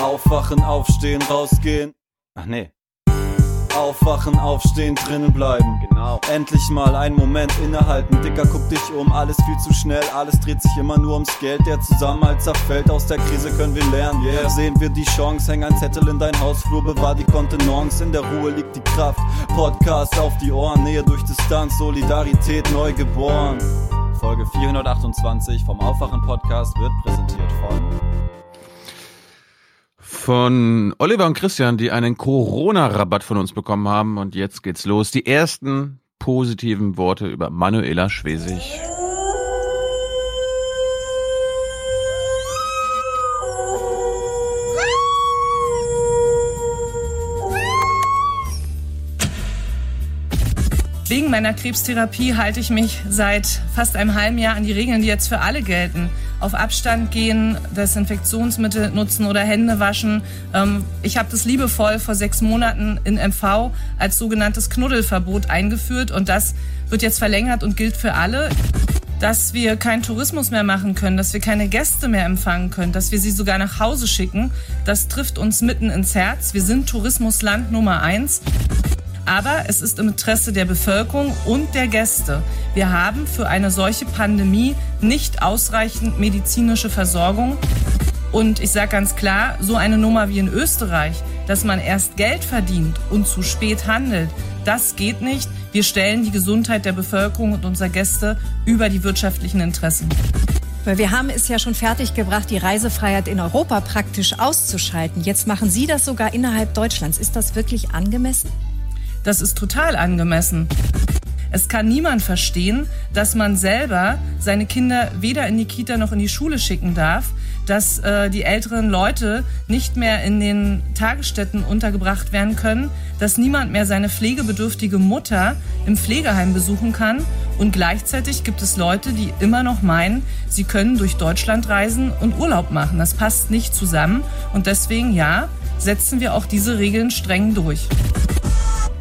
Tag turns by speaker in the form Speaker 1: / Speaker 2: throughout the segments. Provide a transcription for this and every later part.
Speaker 1: Aufwachen, aufstehen, rausgehen. Ach nee. Aufwachen, aufstehen, drinnen bleiben.
Speaker 2: Genau.
Speaker 1: Endlich mal einen Moment innehalten. Dicker, guck dich um, alles viel zu schnell. Alles dreht sich immer nur ums Geld. Der Zusammenhalt zerfällt. Aus der Krise können wir lernen. Yeah. Sehen wir die Chance. Häng ein Zettel in dein Hausflur, bewahr die Kontenance. In der Ruhe liegt die Kraft. Podcast auf die Ohren. Nähe durch Distanz. Solidarität neu geboren. Folge 428 vom Aufwachen Podcast wird präsentiert von
Speaker 3: von Oliver und Christian, die einen Corona-Rabatt von uns bekommen haben. Und jetzt geht's los. Die ersten positiven Worte über Manuela Schwesig.
Speaker 4: Wegen meiner Krebstherapie halte ich mich seit fast einem halben Jahr an die Regeln, die jetzt für alle gelten. Auf Abstand gehen, Desinfektionsmittel nutzen oder Hände waschen. Ähm, ich habe das liebevoll vor sechs Monaten in MV als sogenanntes Knuddelverbot eingeführt und das wird jetzt verlängert und gilt für alle dass wir keinen Tourismus mehr machen können, dass wir keine Gäste mehr empfangen können, dass wir sie sogar nach Hause schicken, das trifft uns mitten ins Herz. Wir sind Tourismusland Nummer eins. Aber es ist im Interesse der Bevölkerung und der Gäste. Wir haben für eine solche Pandemie nicht ausreichend medizinische Versorgung. Und ich sage ganz klar, so eine Nummer wie in Österreich, dass man erst Geld verdient und zu spät handelt, das geht nicht. Wir stellen die Gesundheit der Bevölkerung und unserer Gäste über die wirtschaftlichen Interessen.
Speaker 5: Weil wir haben es ja schon fertiggebracht, die Reisefreiheit in Europa praktisch auszuschalten. Jetzt machen Sie das sogar innerhalb Deutschlands. Ist das wirklich angemessen?
Speaker 4: Das ist total angemessen. Es kann niemand verstehen, dass man selber seine Kinder weder in die Kita noch in die Schule schicken darf, dass äh, die älteren Leute nicht mehr in den Tagesstätten untergebracht werden können, dass niemand mehr seine pflegebedürftige Mutter im Pflegeheim besuchen kann und gleichzeitig gibt es Leute, die immer noch meinen, sie können durch Deutschland reisen und Urlaub machen. Das passt nicht zusammen und deswegen ja, setzen wir auch diese Regeln streng durch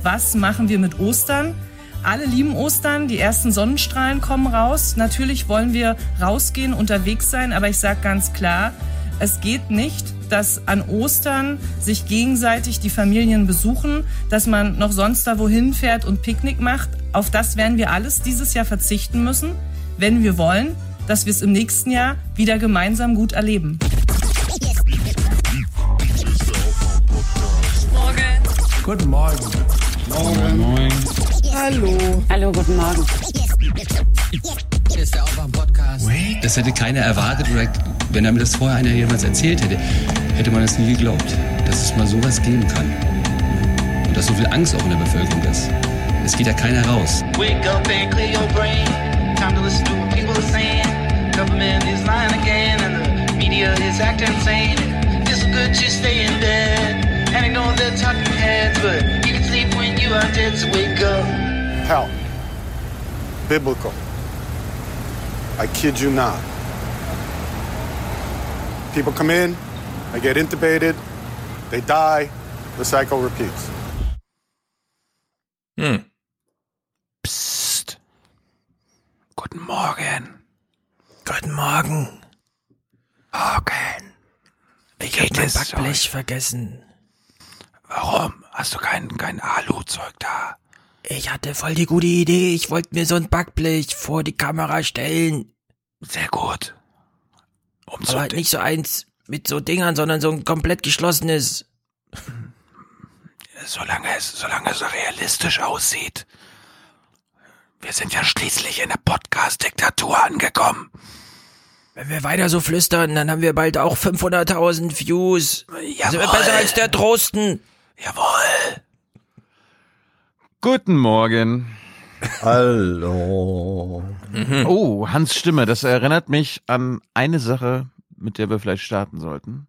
Speaker 4: was machen wir mit Ostern? Alle lieben Ostern, die ersten Sonnenstrahlen kommen raus. Natürlich wollen wir rausgehen, unterwegs sein, aber ich sage ganz klar, es geht nicht, dass an Ostern sich gegenseitig die Familien besuchen, dass man noch sonst da wohin fährt und Picknick macht. Auf das werden wir alles dieses Jahr verzichten müssen, wenn wir wollen, dass wir es im nächsten Jahr wieder gemeinsam gut erleben.
Speaker 6: Morgen. Guten Morgen.
Speaker 7: Moin. Moin.
Speaker 8: Hallo.
Speaker 9: Hallo, guten Morgen.
Speaker 10: Hier ist der Aufwach-Podcast. Das hätte keiner erwartet oder wenn er mir das vorher einer jemals erzählt hätte, hätte man das nie geglaubt, dass es mal sowas geben kann. Und dass so viel Angst auch in der Bevölkerung ist. Es geht ja keiner raus. Wake up and clear your brain. Time to listen to what people are saying. Government is lying again and the media is acting insane. It's good to stay in bed and ignore the talking heads, but you can sleep when you are dead, so wake up.
Speaker 11: Hell. Biblical. I kid you not. People come in, they get intubated, they die, the cycle repeats.
Speaker 3: Hm. Psst. Guten Morgen.
Speaker 6: Guten Morgen.
Speaker 3: Morgen.
Speaker 6: Ich hab mein Backblech vergessen.
Speaker 3: Warum? Hast du kein, kein Alu-Zeug da?
Speaker 6: Ich hatte voll die gute Idee. Ich wollte mir so ein Backblech vor die Kamera stellen.
Speaker 3: Sehr gut.
Speaker 6: Um Aber halt nicht so eins mit so Dingern, sondern so ein komplett geschlossenes.
Speaker 3: Solange es, solange es realistisch aussieht. Wir sind ja schließlich in der Podcast-Diktatur angekommen.
Speaker 6: Wenn wir weiter so flüstern, dann haben wir bald auch 500.000 Views.
Speaker 3: Jawohl.
Speaker 6: Sind wir besser als der Drosten.
Speaker 3: Jawohl. Guten Morgen.
Speaker 7: Hallo.
Speaker 3: Mhm. Oh, Hans Stimme, das erinnert mich an eine Sache, mit der wir vielleicht starten sollten.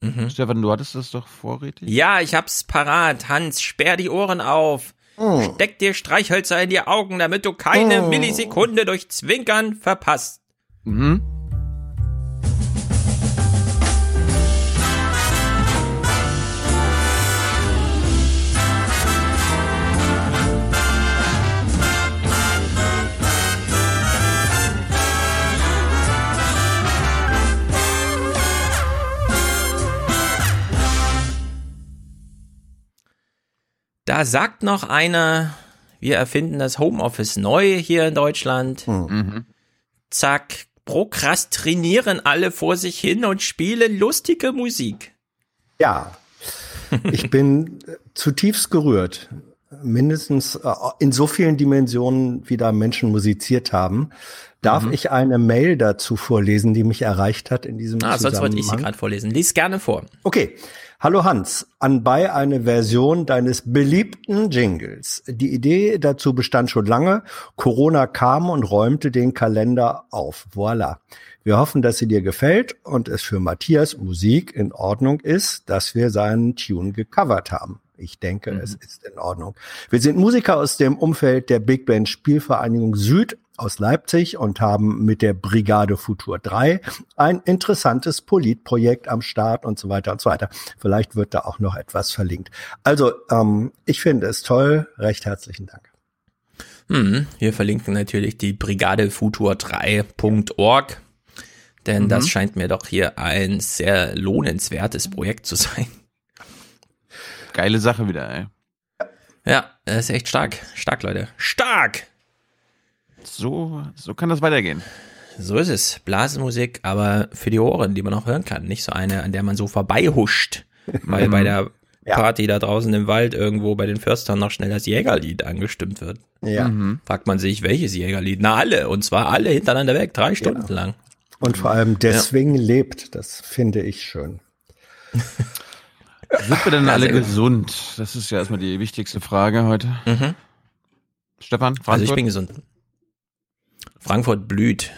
Speaker 3: Mhm. Stefan, du hattest das doch vorrätig?
Speaker 12: Ja, ich hab's parat. Hans, sperr die Ohren auf. Oh. Steck dir Streichhölzer in die Augen, damit du keine oh. Millisekunde durch Zwinkern verpasst. Mhm. Da sagt noch einer, wir erfinden das Homeoffice neu hier in Deutschland.
Speaker 3: Mhm.
Speaker 12: Zack, prokrastinieren alle vor sich hin und spielen lustige Musik.
Speaker 2: Ja, ich bin zutiefst gerührt. Mindestens äh, in so vielen Dimensionen, wie da Menschen musiziert haben. Darf
Speaker 12: Mhm.
Speaker 2: ich eine Mail dazu vorlesen, die mich erreicht hat in diesem
Speaker 12: Ah, sonst wollte ich sie
Speaker 2: Zusammenhang?
Speaker 12: gerade vorlesen. Lies gerne vor.
Speaker 2: Okay. Hallo Hans, anbei eine Version deines beliebten Jingles. Die Idee dazu bestand schon lange. Corona kam und räumte den Kalender auf. Voilà. Wir hoffen, dass sie dir gefällt und es für Matthias Musik in Ordnung ist, dass wir seinen Tune gecovert haben. Ich denke, es ist in Ordnung. Wir sind Musiker aus dem Umfeld der Big Band Spielvereinigung Süd aus Leipzig und haben mit der Brigade Futur 3 ein interessantes Politprojekt am Start und so weiter und so weiter. Vielleicht wird da auch noch etwas verlinkt. Also, ähm, ich finde es toll. Recht herzlichen Dank.
Speaker 12: Hm, wir verlinken natürlich die brigadefutur3.org, denn das scheint mir doch hier ein sehr lohnenswertes Projekt zu sein.
Speaker 3: Geile Sache wieder, ey.
Speaker 12: Ja, das ist echt stark. Stark, Leute. Stark!
Speaker 3: So, so kann das weitergehen.
Speaker 12: So ist es. Blasmusik, aber für die Ohren, die man auch hören kann. Nicht so eine, an der man so vorbeihuscht. Weil bei der
Speaker 2: Ja.
Speaker 12: Party da draußen im Wald irgendwo bei den Förstern noch schnell das Jägerlied angestimmt wird.
Speaker 2: Ja.
Speaker 12: Fragt man sich, welches Jägerlied? Na, alle. Und zwar alle hintereinander weg. Drei Stunden lang.
Speaker 2: Und vor allem deswegen lebt. Das finde ich schön.
Speaker 3: Sind wir denn alle gesund? Das ist ja erstmal die wichtigste Frage heute.
Speaker 12: Mhm.
Speaker 3: Stefan, Frankfurt?
Speaker 12: Also ich bin gesund. Frankfurt blüht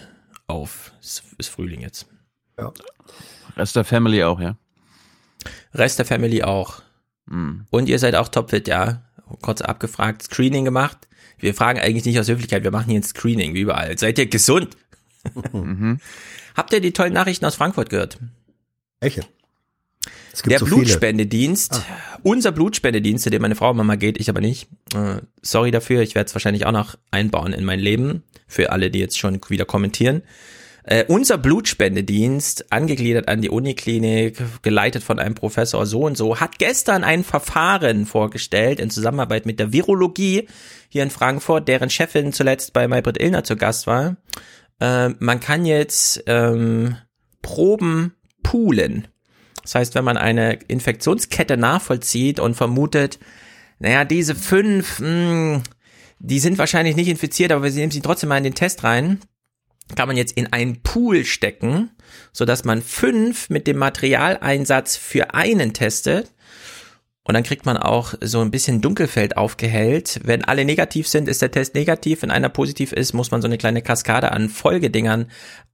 Speaker 12: auf. Es ist Frühling jetzt.
Speaker 3: Rest der Family auch, ja?
Speaker 12: Rest der Family auch.
Speaker 3: Hm.
Speaker 12: Und ihr seid auch topfit, ja? Kurz abgefragt, Screening gemacht. Wir fragen eigentlich nicht aus Höflichkeit, wir machen hier ein Screening, wie überall. Seid ihr gesund?
Speaker 3: Mhm.
Speaker 12: Habt ihr die tollen Nachrichten aus Frankfurt gehört?
Speaker 2: Welche?
Speaker 12: Der
Speaker 2: so.
Speaker 12: Blutspendedienst, unser Blutspendedienst, zu dem meine Frau Mama geht, ich aber nicht. Äh, sorry dafür, ich werde es wahrscheinlich auch noch einbauen in mein Leben, für alle, die jetzt schon wieder kommentieren. Äh, unser Blutspendedienst, angegliedert an die Uniklinik, geleitet von einem Professor so und so, hat gestern ein Verfahren vorgestellt in Zusammenarbeit mit der Virologie hier in Frankfurt, deren Chefin zuletzt bei Maybrit Illner zu Gast war. Äh, man kann jetzt ähm, Proben poolen. Das heißt, wenn man eine Infektionskette nachvollzieht und vermutet, naja, diese fünf, mh, die sind wahrscheinlich nicht infiziert, aber wir nehmen sie trotzdem mal in den Test rein, kann man jetzt in einen Pool stecken, sodass man fünf mit dem Materialeinsatz für einen testet. Und dann kriegt man auch so ein bisschen Dunkelfeld aufgehellt. Wenn alle negativ sind, ist der Test negativ. Wenn einer positiv ist, muss man so eine kleine Kaskade an Folgedingern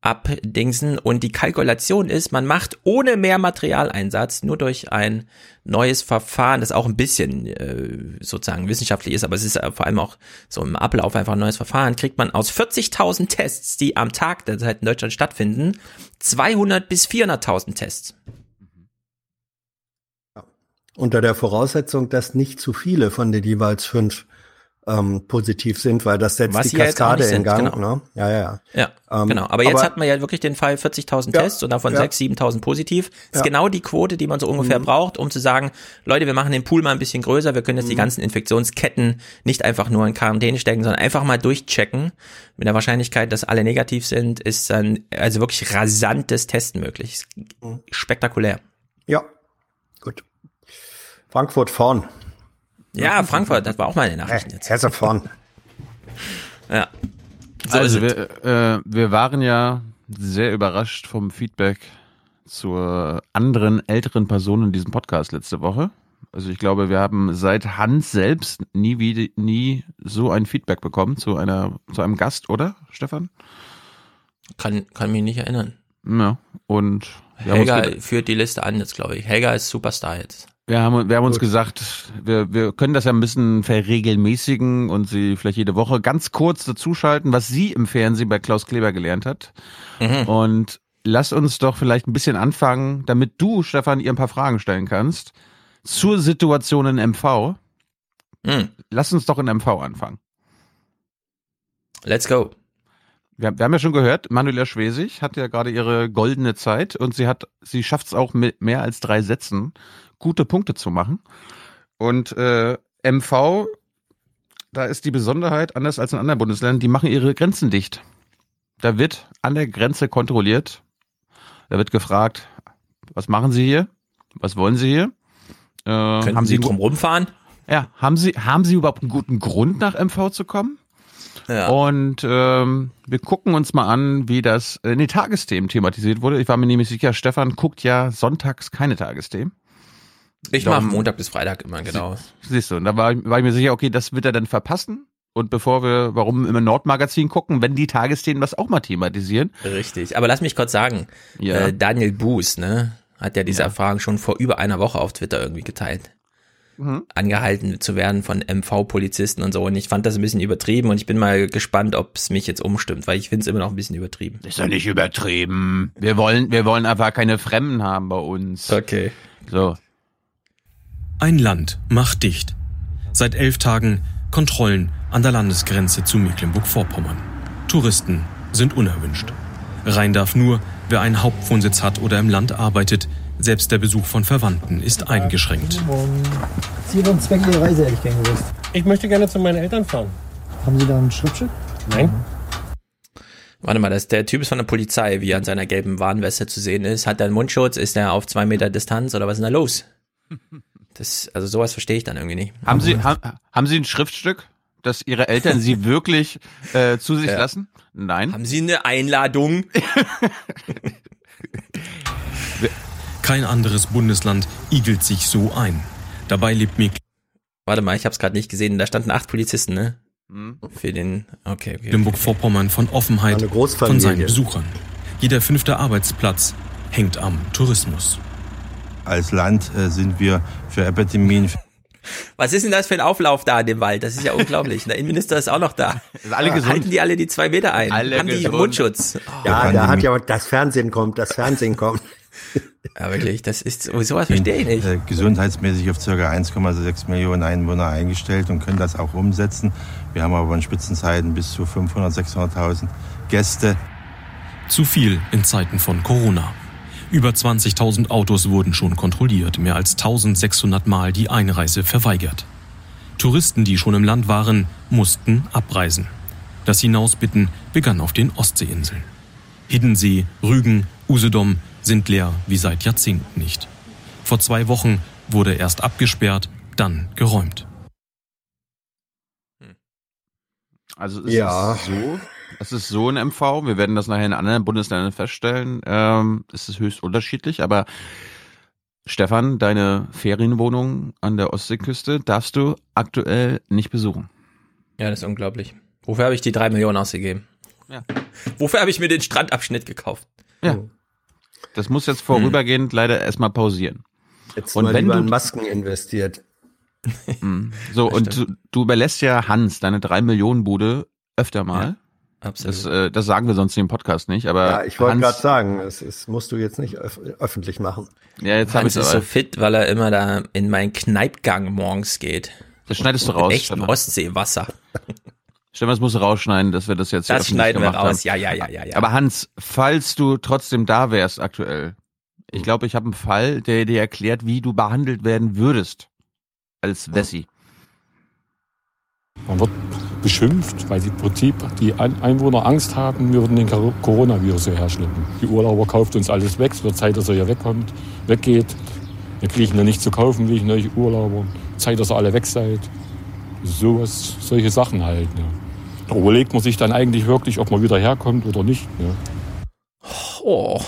Speaker 12: abdingsen. Und die Kalkulation ist, man macht ohne mehr Materialeinsatz, nur durch ein neues Verfahren, das auch ein bisschen äh, sozusagen wissenschaftlich ist, aber es ist vor allem auch so im Ablauf einfach ein neues Verfahren, kriegt man aus 40.000 Tests, die am Tag derzeit in Deutschland stattfinden, 200 bis 400.000 Tests.
Speaker 2: Unter der Voraussetzung, dass nicht zu viele von den jeweils fünf ähm, positiv sind, weil das setzt
Speaker 12: Was
Speaker 2: die Kaskade in Gang.
Speaker 12: genau.
Speaker 2: Ne? Ja, ja, ja.
Speaker 12: Ja,
Speaker 2: Ähm,
Speaker 12: genau. Aber jetzt
Speaker 2: aber-
Speaker 12: hat man ja wirklich den Fall 40.000
Speaker 2: Ja,
Speaker 12: Tests und davon
Speaker 2: ja.
Speaker 12: 6.000, 7.000 positiv. Das ist.
Speaker 2: Mhm.
Speaker 12: genau die Quote, die man so ungefähr braucht, um zu sagen, Leute, wir machen den Pool mal ein bisschen größer, wir können jetzt die
Speaker 2: Mhm.
Speaker 12: ganzen Infektionsketten nicht einfach nur in Quarantäne stecken, sondern einfach mal durchchecken. Mit der Wahrscheinlichkeit, dass alle negativ sind, ist dann also wirklich rasantes Testen möglich.
Speaker 2: Mhm.
Speaker 12: Spektakulär.
Speaker 2: Ja, gut. Frankfurt vorn.
Speaker 12: Ja, Frankfurt, das war auch meine Nachrichten jetzt.
Speaker 2: Hesse vorn.
Speaker 12: Ja. So
Speaker 3: also
Speaker 12: es.
Speaker 3: wir, äh, wir waren ja sehr überrascht vom Feedback zur anderen älteren Person in diesem Podcast letzte Woche. Also ich glaube, wir haben seit Hans selbst nie wie, nie so ein Feedback bekommen zu einer zu einem Gast, oder Stefan?
Speaker 12: Kann, kann mich nicht erinnern.
Speaker 3: Ja. Und
Speaker 12: Helga führt die Liste an jetzt, glaube ich. Helga ist Superstar jetzt.
Speaker 3: Wir haben, wir haben uns gesagt, wir, wir können das ja ein bisschen verregelmäßigen und sie vielleicht jede Woche ganz kurz dazuschalten, was sie im Fernsehen bei Klaus Kleber gelernt hat.
Speaker 12: Mhm.
Speaker 3: Und lass uns doch vielleicht ein bisschen anfangen, damit du, Stefan, ihr ein paar Fragen stellen kannst zur Situation in MV.
Speaker 12: Mhm.
Speaker 3: Lass uns doch in MV anfangen.
Speaker 12: Let's go.
Speaker 3: Wir, wir haben ja schon gehört, Manuela Schwesig hat ja gerade ihre goldene Zeit und sie hat, sie schafft es auch mit mehr als drei Sätzen gute Punkte zu machen. Und äh, MV, da ist die Besonderheit, anders als in anderen Bundesländern, die machen ihre Grenzen dicht. Da wird an der Grenze kontrolliert. Da wird gefragt, was machen Sie hier? Was wollen Sie hier? Äh, haben
Speaker 12: Sie
Speaker 3: Sie
Speaker 12: drum rumfahren?
Speaker 3: Ja, haben Sie, haben Sie überhaupt einen guten Grund, nach MV zu kommen?
Speaker 12: Ja.
Speaker 3: Und ähm, wir gucken uns mal an, wie das in den Tagesthemen thematisiert wurde. Ich war mir nämlich sicher, Stefan guckt ja sonntags keine Tagesthemen.
Speaker 12: Ich mache Montag bis Freitag immer, genau.
Speaker 3: Siehst du, und da war, ich- war ich mir sicher, okay, das wird er dann verpassen. Und bevor wir, warum immer Nordmagazin gucken, wenn die Tagesthemen das auch mal thematisieren.
Speaker 12: Richtig. Aber lass mich kurz sagen,
Speaker 3: Ja.
Speaker 12: äh, Daniel Buß, ne, hat ja diese
Speaker 3: Ja.
Speaker 12: Erfahrung schon vor über einer Woche auf Twitter irgendwie geteilt.
Speaker 3: Mhm.
Speaker 12: Angehalten zu werden von MV-Polizisten und so. Und ich fand das ein bisschen übertrieben und ich bin mal gespannt, ob es mich jetzt umstimmt, weil ich finde es immer noch ein bisschen übertrieben.
Speaker 3: Ist ja nicht übertrieben. Wir wollen, wir wollen einfach keine Fremden haben bei uns.
Speaker 12: Okay.
Speaker 3: So.
Speaker 7: Ein Land macht dicht. Seit elf Tagen Kontrollen an der Landesgrenze zu Mecklenburg-Vorpommern. Touristen sind unerwünscht. Rein darf nur, wer einen Hauptwohnsitz hat oder im Land arbeitet. Selbst der Besuch von Verwandten ist eingeschränkt.
Speaker 8: Sie und Zweck Ihrer Reise hätte ich gern gewusst.
Speaker 9: Ich möchte gerne zu meinen Eltern fahren.
Speaker 8: Haben Sie da ein Schriftstück?
Speaker 9: Nein.
Speaker 12: Warte mal, das, der Typ ist von der Polizei, wie er an seiner gelben Warnweste zu sehen ist. Hat er einen Mundschutz? Ist er auf zwei Meter Distanz oder was ist denn da los? Das, also sowas verstehe ich dann irgendwie nicht.
Speaker 3: Haben Sie, ha, haben Sie ein Schriftstück, dass Ihre Eltern Sie wirklich äh, zu sich
Speaker 12: Ja.
Speaker 3: lassen? Nein.
Speaker 12: Haben Sie eine Einladung?
Speaker 7: Kein anderes Bundesland igelt sich so ein. Dabei lebt Mecklenburg
Speaker 12: Warte mal, ich habe es gerade nicht gesehen. Da standen acht Polizisten, ne?
Speaker 3: Hm.
Speaker 12: Für den. Okay, okay.
Speaker 7: Mecklenburg-Vorpommern von Offenheit von seinen Besuchern. Jeder fünfte Arbeitsplatz hängt am Tourismus.
Speaker 13: Als Land äh, sind wir für Epidemien,
Speaker 12: Was ist denn das für ein Auflauf da in dem Wald? Das ist ja unglaublich. Der Innenminister ist auch noch da.
Speaker 3: Sind alle gesund?
Speaker 12: Halten die alle die zwei Meter ein?
Speaker 3: Alle
Speaker 12: Haben die
Speaker 3: gesund.
Speaker 12: Mundschutz?
Speaker 2: Ja,
Speaker 13: Pandemie.
Speaker 2: da hat ja das Fernsehen kommt, das Fernsehen kommt.
Speaker 12: Ja, wirklich, das ist, sowas verstehe ich nicht.
Speaker 13: äh, gesundheitsmäßig auf ca. 1,6 Millionen Einwohner eingestellt und können das auch umsetzen. Wir haben aber in Spitzenzeiten bis zu 500, 600.000 Gäste.
Speaker 7: Zu viel in Zeiten von Corona. Über 20.000 Autos wurden schon kontrolliert, mehr als 1.600 Mal die Einreise verweigert. Touristen, die schon im Land waren, mussten abreisen. Das Hinausbitten begann auf den Ostseeinseln. Hiddensee, Rügen, Usedom sind leer wie seit Jahrzehnten nicht. Vor zwei Wochen wurde erst abgesperrt, dann geräumt.
Speaker 3: Also es
Speaker 2: Ja.
Speaker 3: ist so, es ist so in MV, wir werden das nachher in anderen Bundesländern feststellen, ähm, es ist höchst unterschiedlich, aber Stefan, deine Ferienwohnung an der Ostseeküste darfst du aktuell nicht besuchen.
Speaker 12: Ja, das ist unglaublich. Wofür habe ich die drei Millionen ausgegeben?
Speaker 3: Ja.
Speaker 12: Wofür habe ich mir den Strandabschnitt gekauft?
Speaker 3: Ja. Das muss jetzt vorübergehend leider erstmal pausieren.
Speaker 2: Jetzt
Speaker 3: Und
Speaker 2: mal
Speaker 3: wenn
Speaker 2: lieber
Speaker 3: du-
Speaker 2: in Masken investiert.
Speaker 3: Mhm. So, und du, du überlässt ja Hans, deine drei Millionen Bude, öfter mal.
Speaker 12: Absolut.
Speaker 3: Das, äh, das sagen wir sonst im Podcast nicht, aber
Speaker 2: Ja, ich wollte gerade sagen, es, es musst du jetzt nicht öf öffentlich machen.
Speaker 3: Ja, jetzt habe
Speaker 12: Hans
Speaker 3: ich
Speaker 12: ist so fit, weil er immer da in meinen Kneipgang morgens geht.
Speaker 3: Das schneidest du raus.
Speaker 12: echtem
Speaker 3: Stefan.
Speaker 12: Ostseewasser.
Speaker 3: Stefan, das musst du rausschneiden, dass wir das jetzt
Speaker 12: Das
Speaker 3: öffentlich
Speaker 12: schneiden wir raus.
Speaker 3: haben.
Speaker 12: Ja, ja, ja, ja, ja.
Speaker 3: Aber Hans, falls du trotzdem da wärst aktuell, ich glaube, ich habe einen Fall, der dir erklärt, wie du behandelt werden würdest als Wessi.
Speaker 9: Man wird beschimpft, weil die Prinzip die Ein- Einwohner Angst haben, wir würden den Cor- Coronavirus hierher schleppen. Die Urlauber kauft uns alles weg, es wird Zeit, dass er hier wegkommt, weggeht. Wir kriegen ihn nicht zu kaufen, wie ich neue Urlauber. Zeit, dass ihr alle weg seid. Sowas, solche Sachen halt. Ne. Da überlegt man sich dann eigentlich wirklich, ob man wieder herkommt oder nicht. Ne.
Speaker 12: Oh.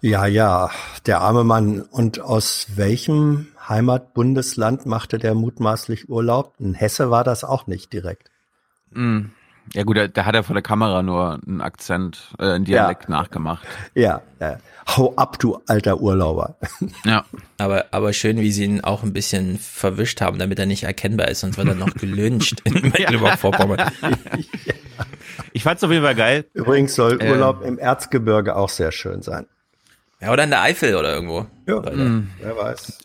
Speaker 2: Ja, ja, der arme Mann. Und aus welchem Heimatbundesland machte der mutmaßlich Urlaub? In Hesse war das auch nicht direkt.
Speaker 3: Mm. Ja gut, da, da hat er vor der Kamera nur einen Akzent, äh, einen Dialekt nachgemacht.
Speaker 2: Ja, ja. Hau ab, du alter Urlauber.
Speaker 3: Ja.
Speaker 12: Aber, aber schön, wie sie ihn auch ein bisschen verwischt haben, damit er nicht erkennbar ist, sonst wird er noch gelyncht in Mecklenburg-Vorpommern.
Speaker 3: Ich fand's auf jeden Fall geil.
Speaker 2: Übrigens soll
Speaker 3: Ähm.
Speaker 2: Urlaub im Erzgebirge auch sehr schön sein.
Speaker 12: Ja, oder in der Eifel oder irgendwo.
Speaker 2: Ja,
Speaker 3: Mm.
Speaker 2: wer weiß.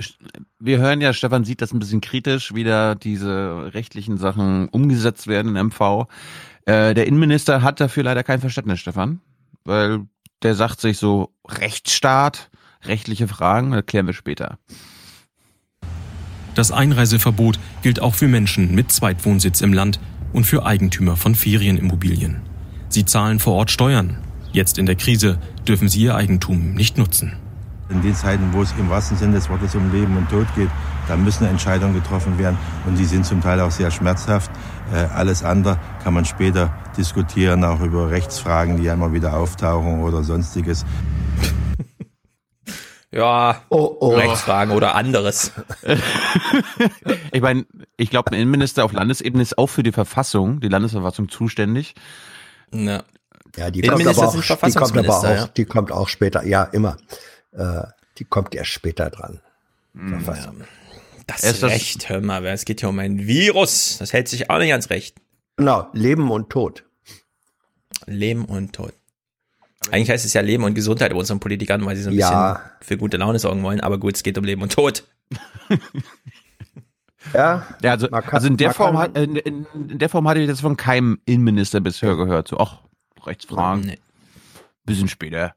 Speaker 3: Wir hören ja, Stefan sieht das ein bisschen kritisch, wie da diese rechtlichen Sachen umgesetzt werden in MV. Äh, der Innenminister hat dafür leider kein Verständnis, Stefan, weil der sagt sich so, Rechtsstaat, rechtliche Fragen, das klären wir später.
Speaker 7: Das Einreiseverbot gilt auch für Menschen mit Zweitwohnsitz im Land und für Eigentümer von Ferienimmobilien. Sie zahlen vor Ort Steuern. Jetzt in der Krise dürfen sie ihr Eigentum nicht nutzen.
Speaker 13: In den Zeiten, wo es im wahrsten Sinne des Wortes um Leben und Tod geht, da müssen Entscheidungen getroffen werden und die sind zum Teil auch sehr schmerzhaft. Äh, alles andere kann man später diskutieren, auch über Rechtsfragen, die ja immer wieder auftauchen oder sonstiges.
Speaker 12: Ja,
Speaker 2: oh,
Speaker 12: Rechtsfragen oder anderes.
Speaker 3: ich meine, ich glaube, ein Innenminister auf Landesebene ist auch für die Verfassung, die Landesverfassung zuständig.
Speaker 12: Ja,
Speaker 2: ja die, kommt aber, auch, die kommt aber auch, ja. die kommt auch später, ja, immer. Äh, die kommt erst später dran.
Speaker 12: Ja. Das ist Recht, hör mal, es geht hier um ein Virus. Das hält sich auch nicht ans Recht.
Speaker 2: Genau, Leben und Tod.
Speaker 12: Leben und Tod. Eigentlich heißt es ja Leben und Gesundheit bei unseren Politikern, weil sie so ein ja. bisschen für gute Laune sorgen wollen. Aber gut, es geht um Leben und Tod.
Speaker 2: ja,
Speaker 3: ja also, kann, also in der Form in, in, der Form hatte ich das von keinem Innenminister bisher gehört. So, ach, Rechtsfragen. Nee. Bisschen später.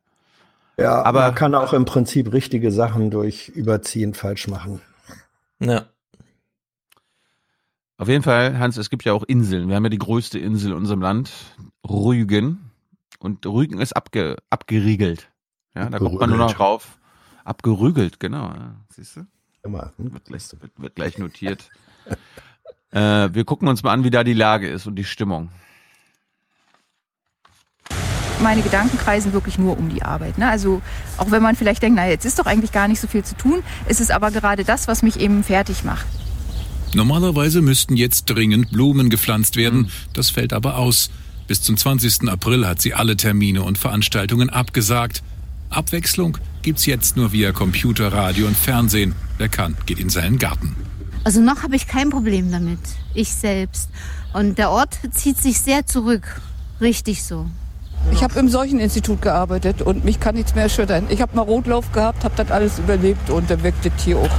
Speaker 2: Ja, aber man kann auch im Prinzip richtige Sachen durch Überziehen falsch machen.
Speaker 12: Ja.
Speaker 3: Auf jeden Fall, Hans, es gibt ja auch Inseln. Wir haben ja die größte Insel in unserem Land, Rügen. Und Rügen ist abge, abgeriegelt. Ja, da kommt man nur noch rauf. Abgerügelt, genau. Ja, siehst du?
Speaker 2: Immer.
Speaker 3: Hm? Wird, gleich, wird, wird gleich notiert. äh, wir gucken uns mal an, wie da die Lage ist und die Stimmung.
Speaker 14: Meine Gedanken kreisen wirklich nur um die Arbeit. Ne? Also auch wenn man vielleicht denkt, na jetzt ist doch eigentlich gar nicht so viel zu tun, ist es aber gerade das, was mich eben fertig macht.
Speaker 15: Normalerweise müssten jetzt dringend Blumen gepflanzt werden. Das fällt aber aus. Bis zum 20. April hat sie alle Termine und Veranstaltungen abgesagt. Abwechslung gibt's jetzt nur via Computer, Radio und Fernsehen. Wer kann, geht in seinen Garten.
Speaker 16: Also noch habe ich kein Problem damit. Ich selbst. Und der Ort zieht sich sehr zurück. Richtig so.
Speaker 17: Ich habe im Seucheninstitut gearbeitet und mich kann nichts mehr erschüttern. Ich habe mal Rotlauf gehabt, habe das alles überlebt und dann wirkt das hier auch.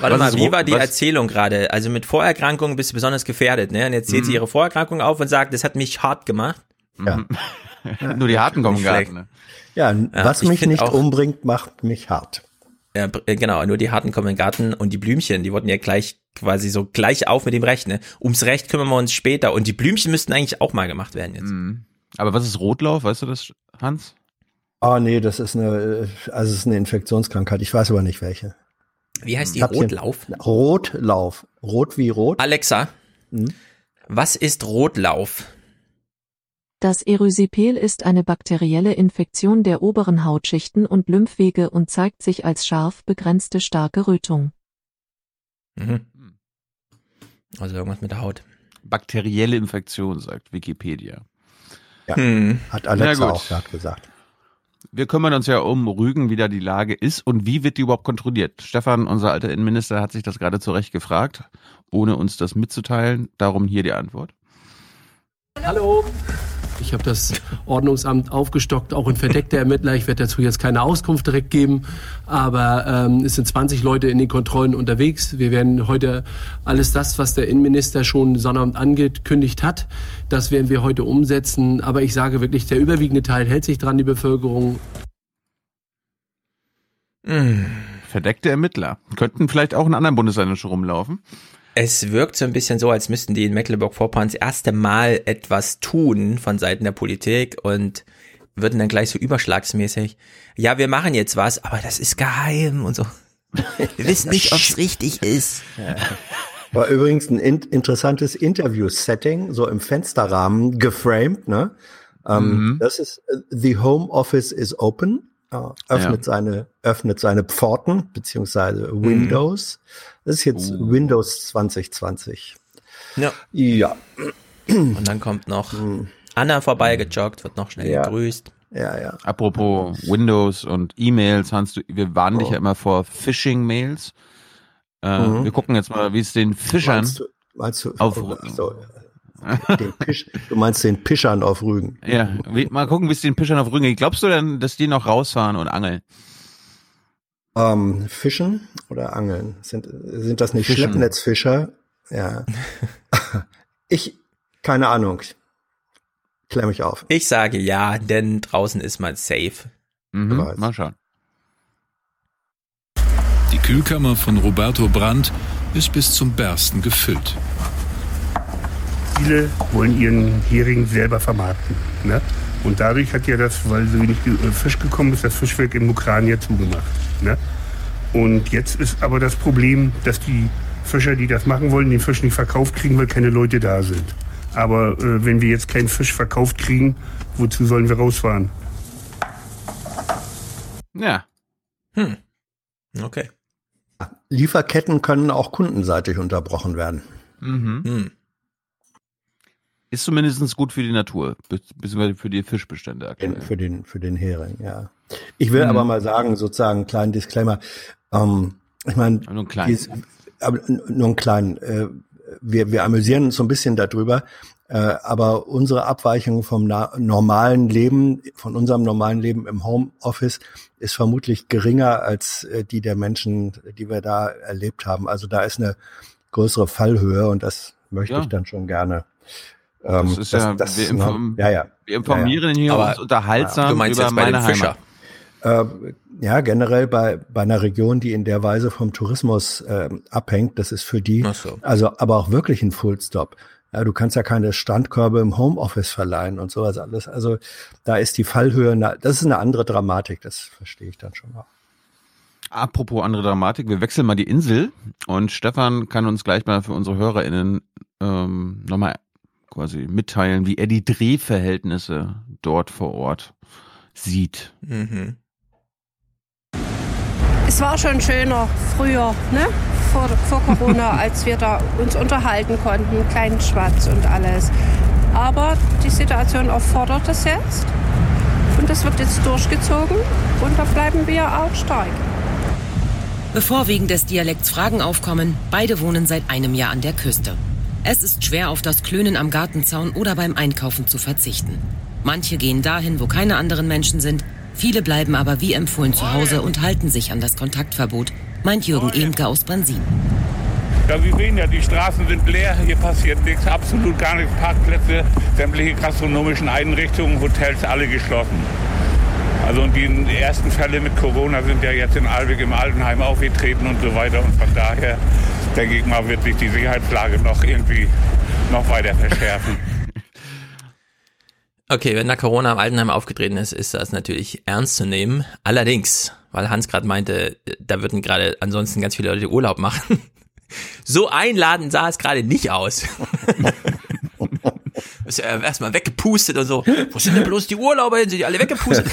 Speaker 12: Warte mal, wie war die was? Erzählung gerade? Also mit Vorerkrankungen bist du besonders gefährdet, ne? Und jetzt zählt mhm. sie ihre Vorerkrankung auf und sagt, das hat mich hart gemacht.
Speaker 3: Ja. Nur die harten kommen gar ne?
Speaker 2: Ja, ja, was mich nicht auch, umbringt, macht mich hart.
Speaker 12: Ja, äh, genau, nur die harten kommen in den Garten und die Blümchen, die wurden ja gleich quasi so gleich auf mit dem Recht, ne? Ums Recht kümmern wir uns später und die Blümchen müssten eigentlich auch mal gemacht werden jetzt. Mhm.
Speaker 3: Aber was ist Rotlauf, weißt du das, Hans?
Speaker 2: Ah, nee, das ist eine, also es ist eine Infektionskrankheit. Ich weiß aber nicht welche.
Speaker 12: Wie heißt die? Rotlauf?
Speaker 2: Rotlauf. Rot wie rot.
Speaker 12: Alexa, hm? was ist Rotlauf?
Speaker 18: Das Erysipel ist eine bakterielle Infektion der oberen Hautschichten und Lymphwege und zeigt sich als scharf begrenzte starke Rötung.
Speaker 12: Mhm. Also irgendwas mit der Haut.
Speaker 3: Bakterielle Infektion, sagt Wikipedia.
Speaker 2: Ja, hm. hat Alexa auch gerade gesagt
Speaker 3: wir kümmern uns ja um Rügen, wie da die Lage ist und wie wird die überhaupt kontrolliert. Stefan, unser alter Innenminister, hat sich das gerade zu Recht gefragt, ohne uns das mitzuteilen. Darum hier die Antwort.
Speaker 19: Hallo. Ich habe das Ordnungsamt aufgestockt, auch ein verdeckter Ermittler. Ich werde dazu jetzt keine Auskunft direkt geben, aber ähm, es sind 20 Leute in den Kontrollen unterwegs. Wir werden heute alles das, was der Innenminister schon Sonnabend angekündigt hat, das werden wir heute umsetzen. Aber ich sage wirklich, der überwiegende Teil hält sich dran, die Bevölkerung.
Speaker 3: Hm. Verdeckte Ermittler. Könnten vielleicht auch in anderen Bundesländern schon rumlaufen.
Speaker 12: Es wirkt so ein bisschen so, als müssten die in Mecklenburg-Vorpommern das erste Mal etwas tun von Seiten der Politik und würden dann gleich so überschlagsmäßig, ja, wir machen jetzt was, aber das ist geheim und so. Wir wissen nicht, ob es richtig ist. Ja.
Speaker 2: War übrigens ein in interessantes Interview-Setting, so im Fensterrahmen geframed, ne? Ähm, mhm. Das ist uh, The Home Office is Open. Öffnet ja. seine öffnet seine Pforten beziehungsweise mhm. Windows. Mhm. Das ist jetzt uh. Windows 2020.
Speaker 12: Ja.
Speaker 2: Ja.
Speaker 12: Und dann kommt noch hm. Anna vorbeigejoggt, wird noch schnell ja. gegrüßt.
Speaker 2: Ja, ja.
Speaker 3: Apropos Windows und E-Mails, Hans, du, wir warnen oh. dich ja immer vor Phishing-Mails. Äh, mhm. Wir gucken jetzt mal, wie es den Fischern meinst du,
Speaker 2: meinst du, auf oh, so, Pisch, du meinst den Pischern auf Rügen.
Speaker 3: Ja, wie, mal gucken, wie es den Pischern auf Rügen geht. Glaubst du denn, dass die noch rausfahren und angeln?
Speaker 2: Ähm, Fischen oder Angeln? Sind, sind das nicht Fischen. Schleppnetzfischer? Ja. ich, keine Ahnung. Klär mich auf.
Speaker 12: Ich sage ja, denn draußen ist man safe.
Speaker 3: Mhm, mal schauen.
Speaker 15: Kühlkammer von Roberto Brandt ist bis zum Bersten gefüllt.
Speaker 20: Viele wollen ihren Hering selber vermarkten. Ne? Und dadurch hat ja das, weil so wenig äh, Fisch gekommen ist, das Fischwerk in Mukran ja zugemacht. Ne? Und jetzt ist aber das Problem, dass die Fischer, die das machen wollen, den Fisch nicht verkauft kriegen, weil keine Leute da sind. Aber äh, wenn wir jetzt keinen Fisch verkauft kriegen, wozu sollen wir rausfahren?
Speaker 3: Ja.
Speaker 12: Hm. Okay.
Speaker 2: Lieferketten können auch kundenseitig unterbrochen werden.
Speaker 3: Mhm.
Speaker 12: Hm.
Speaker 3: Ist zumindest gut für die Natur, be- beziehungsweise für die Fischbestände aktuell.
Speaker 2: Für den für den Hering, ja. Ich will
Speaker 3: Mhm.
Speaker 2: aber mal sagen, sozusagen einen kleinen Disclaimer. Ähm, ich meine,
Speaker 3: nur einen kleinen.
Speaker 2: dies- aber nur einen kleinen. Äh, wir wir amüsieren uns so ein bisschen darüber, äh, aber unsere Abweichung vom normalen Leben, von unserem normalen Leben im Homeoffice ist vermutlich geringer als äh, die der Menschen, die wir da erlebt haben. Also da ist eine größere Fallhöhe und das möchte
Speaker 3: Ja.
Speaker 2: ich dann schon gerne.
Speaker 3: Das
Speaker 2: ähm,
Speaker 3: ist ja, wir, inform
Speaker 2: ja, ja.
Speaker 3: wir informieren hier
Speaker 2: Aber-
Speaker 3: uns unterhaltsam
Speaker 12: du meinst
Speaker 3: über
Speaker 12: jetzt bei dem
Speaker 3: meine
Speaker 12: Fischer?
Speaker 3: Heimat.
Speaker 2: Äh, ja, generell bei, bei einer Region, die in der Weise vom Tourismus äh, abhängt, das ist für die,
Speaker 12: so.
Speaker 2: also aber auch wirklich ein Fullstop. Ja, du kannst ja keine Strandkörbe im Homeoffice verleihen und sowas alles. Also da ist die Fallhöhe, das ist eine andere Dramatik, das verstehe ich dann schon auch.
Speaker 3: Apropos andere Dramatik, wir wechseln mal die Insel und Stefan kann uns gleich mal für unsere HörerInnen ähm, nochmal quasi mitteilen, wie er die Drehverhältnisse dort vor Ort sieht.
Speaker 12: Mhm.
Speaker 21: Es war schon schöner früher, ne? Vor, vor Corona, als wir da uns unterhalten konnten, kleinen Schwatz und alles. Aber die Situation erfordert es jetzt. Und das wird jetzt durchgezogen. Und da bleiben wir auch stark.
Speaker 22: Bevor wegen des Dialekts Fragen aufkommen, beide wohnen seit einem Jahr an der Küste. Es ist schwer, auf das Klönen am Gartenzaun oder beim Einkaufen zu verzichten. Manche gehen dahin, wo keine anderen Menschen sind. Viele bleiben aber wie empfohlen zu Hause und halten sich an das Kontaktverbot, meint Jürgen Ehmke aus Bransin.
Speaker 23: Ja, Sie sehen ja, die Straßen sind leer, hier passiert nichts, absolut gar nichts. Parkplätze, sämtliche gastronomischen Einrichtungen, Hotels, alle geschlossen. Also und die ersten Fälle mit Corona sind ja jetzt in Alweg im Altenheim aufgetreten und so weiter. Und von daher denke ich mal, wird sich die Sicherheitslage noch irgendwie noch weiter verschärfen.
Speaker 12: Okay, wenn da Corona im Altenheim aufgetreten ist, ist das natürlich ernst zu nehmen. Allerdings, weil Hans gerade meinte, da würden gerade ansonsten ganz viele Leute Urlaub machen. So einladend sah es gerade nicht aus. Ist ja erstmal weggepustet und so. Wo sind denn bloß die Urlauber hin? Sind die alle weggepustet?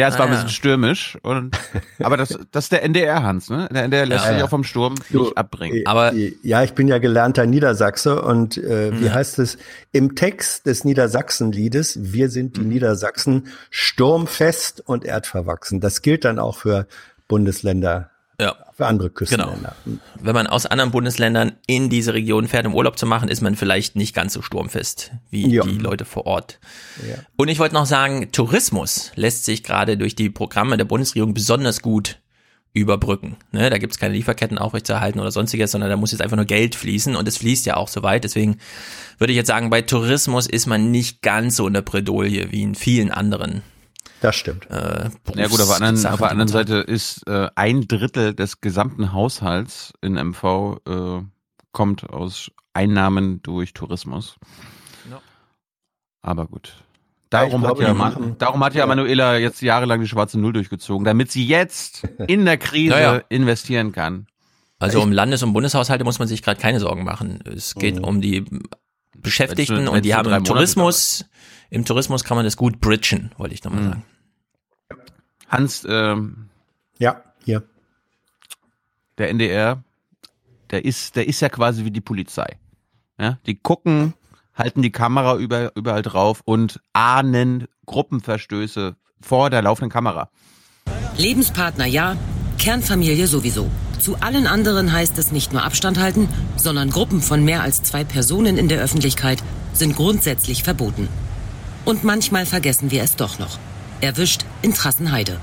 Speaker 3: Ja, es war ein
Speaker 12: Ah,
Speaker 3: bisschen stürmisch. Und, aber das, das ist der NDR, Hans, ne? Der NDR lässt
Speaker 2: Ja,
Speaker 3: sich
Speaker 2: ja.
Speaker 3: auch vom Sturm nicht abbringen.
Speaker 12: Aber
Speaker 2: ja, ich bin ja gelernter Niedersachse und äh, wie
Speaker 3: Ja.
Speaker 2: heißt es im Text des Niedersachsenliedes? Wir sind die Niedersachsen sturmfest und erdverwachsen. Das gilt dann auch für Bundesländer,
Speaker 12: Ja.
Speaker 2: für andere
Speaker 12: Genau.
Speaker 2: Küstenländer.
Speaker 12: Wenn man aus anderen Bundesländern in diese Region fährt, um Urlaub zu machen, ist man vielleicht nicht ganz so sturmfest wie
Speaker 2: Ja.
Speaker 12: die Leute vor Ort.
Speaker 2: Ja.
Speaker 12: Und ich wollte noch sagen, Tourismus lässt sich gerade durch die Programme der Bundesregierung besonders gut überbrücken. Ne, da gibt es keine Lieferketten aufrechtzuerhalten oder sonstiges, sondern da muss jetzt einfach nur Geld fließen und es fließt ja auch so weit. Deswegen würde ich jetzt sagen, bei Tourismus ist man nicht ganz so in der Bredouille wie in vielen anderen.
Speaker 2: Das stimmt.
Speaker 12: Äh,
Speaker 3: Ja gut, auf der anderen, auf der anderen Seite ist äh, ein Drittel des gesamten Haushalts in MV äh, kommt aus Einnahmen durch Tourismus.
Speaker 12: Ja.
Speaker 3: Aber gut. Darum,
Speaker 2: glaube,
Speaker 3: hat, ja,
Speaker 2: machen-
Speaker 3: darum hat ja
Speaker 2: Ja.
Speaker 3: Manuela jetzt jahrelang die schwarze Null durchgezogen, damit sie jetzt in der Krise
Speaker 12: Naja.
Speaker 3: investieren kann.
Speaker 12: Also um Landes- und Bundeshaushalte muss man sich gerade keine Sorgen machen. Es geht
Speaker 3: Mhm.
Speaker 12: um die Beschäftigten
Speaker 3: Wenn's nur-
Speaker 12: und die haben im Tourismus, im Tourismus kann man das gut bridgen, wollte ich nochmal
Speaker 3: Mhm.
Speaker 12: sagen.
Speaker 3: Hans, ähm,
Speaker 2: Ja, hier.
Speaker 3: der NDR, der ist, der ist ja quasi wie die Polizei. Ja, die gucken, halten die Kamera über, überall drauf und ahnen Gruppenverstöße vor der laufenden Kamera.
Speaker 22: Lebenspartner ja, Kernfamilie sowieso. Zu allen anderen heißt es nicht nur Abstand halten, sondern Gruppen von mehr als zwei Personen in der Öffentlichkeit sind grundsätzlich verboten. Und manchmal vergessen wir es doch noch. Erwischt in Trassenheide.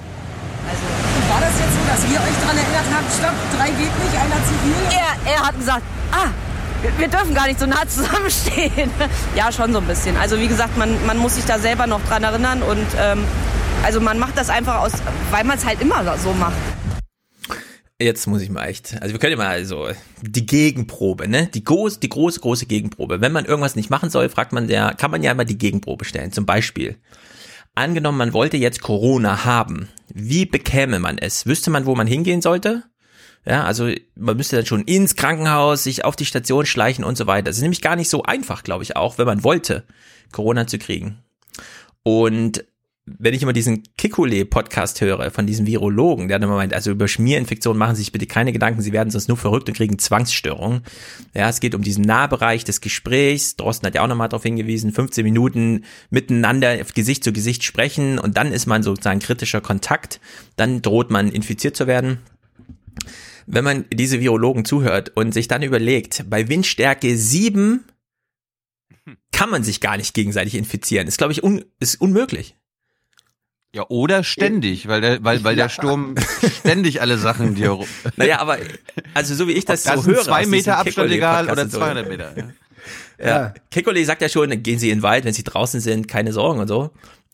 Speaker 24: War das jetzt so, dass ihr euch daran erinnert habt, stopp, drei geht nicht, einer zivil?
Speaker 25: Er, er hat gesagt, ah, wir- wir dürfen gar nicht so nah zusammenstehen. Ja, schon so ein bisschen. Also wie gesagt, man, man muss sich da selber noch dran erinnern und ähm, Also man macht das einfach aus, weil man es halt immer so macht.
Speaker 12: Jetzt muss ich mal echt, also wir können ja mal also die Gegenprobe, ne? Die große, die große, große Gegenprobe. Wenn man irgendwas nicht machen soll, fragt man der, kann man ja immer die Gegenprobe stellen. Zum Beispiel, angenommen, man wollte jetzt Corona haben. Wie bekäme man es? Wüsste man, wo man hingehen sollte? Ja, also man müsste dann schon ins Krankenhaus, sich auf die Station schleichen und so weiter. Das ist nämlich gar nicht so einfach, glaube ich auch, wenn man wollte, Corona zu kriegen. Und wenn ich immer diesen Kikule-Podcast höre von diesem Virologen, der dann immer meint, also über Schmierinfektionen machen Sie sich bitte keine Gedanken, Sie werden sonst nur verrückt und kriegen Zwangsstörungen. Ja, es geht um diesen Nahbereich des Gesprächs. Drosten hat ja auch nochmal darauf hingewiesen, 15 Minuten miteinander Gesicht zu Gesicht sprechen und dann ist man sozusagen kritischer Kontakt. Dann droht man infiziert zu werden. Wenn man diese Virologen zuhört und sich dann überlegt, bei Windstärke 7 kann man sich gar nicht gegenseitig infizieren. Ist, glaube ich, un ist unmöglich.
Speaker 3: Ja, oder ständig, weil der, weil, weil der Sturm ständig alle Sachen dir.
Speaker 12: Naja, aber, also so wie ich das,
Speaker 3: das
Speaker 12: so höre.
Speaker 3: zwei Meter Abstand egal oder
Speaker 12: und so.
Speaker 3: 200 Meter. Ja.
Speaker 12: Ja. Kekole sagt ja schon, gehen Sie in den Wald, wenn Sie draußen sind, keine Sorgen und so.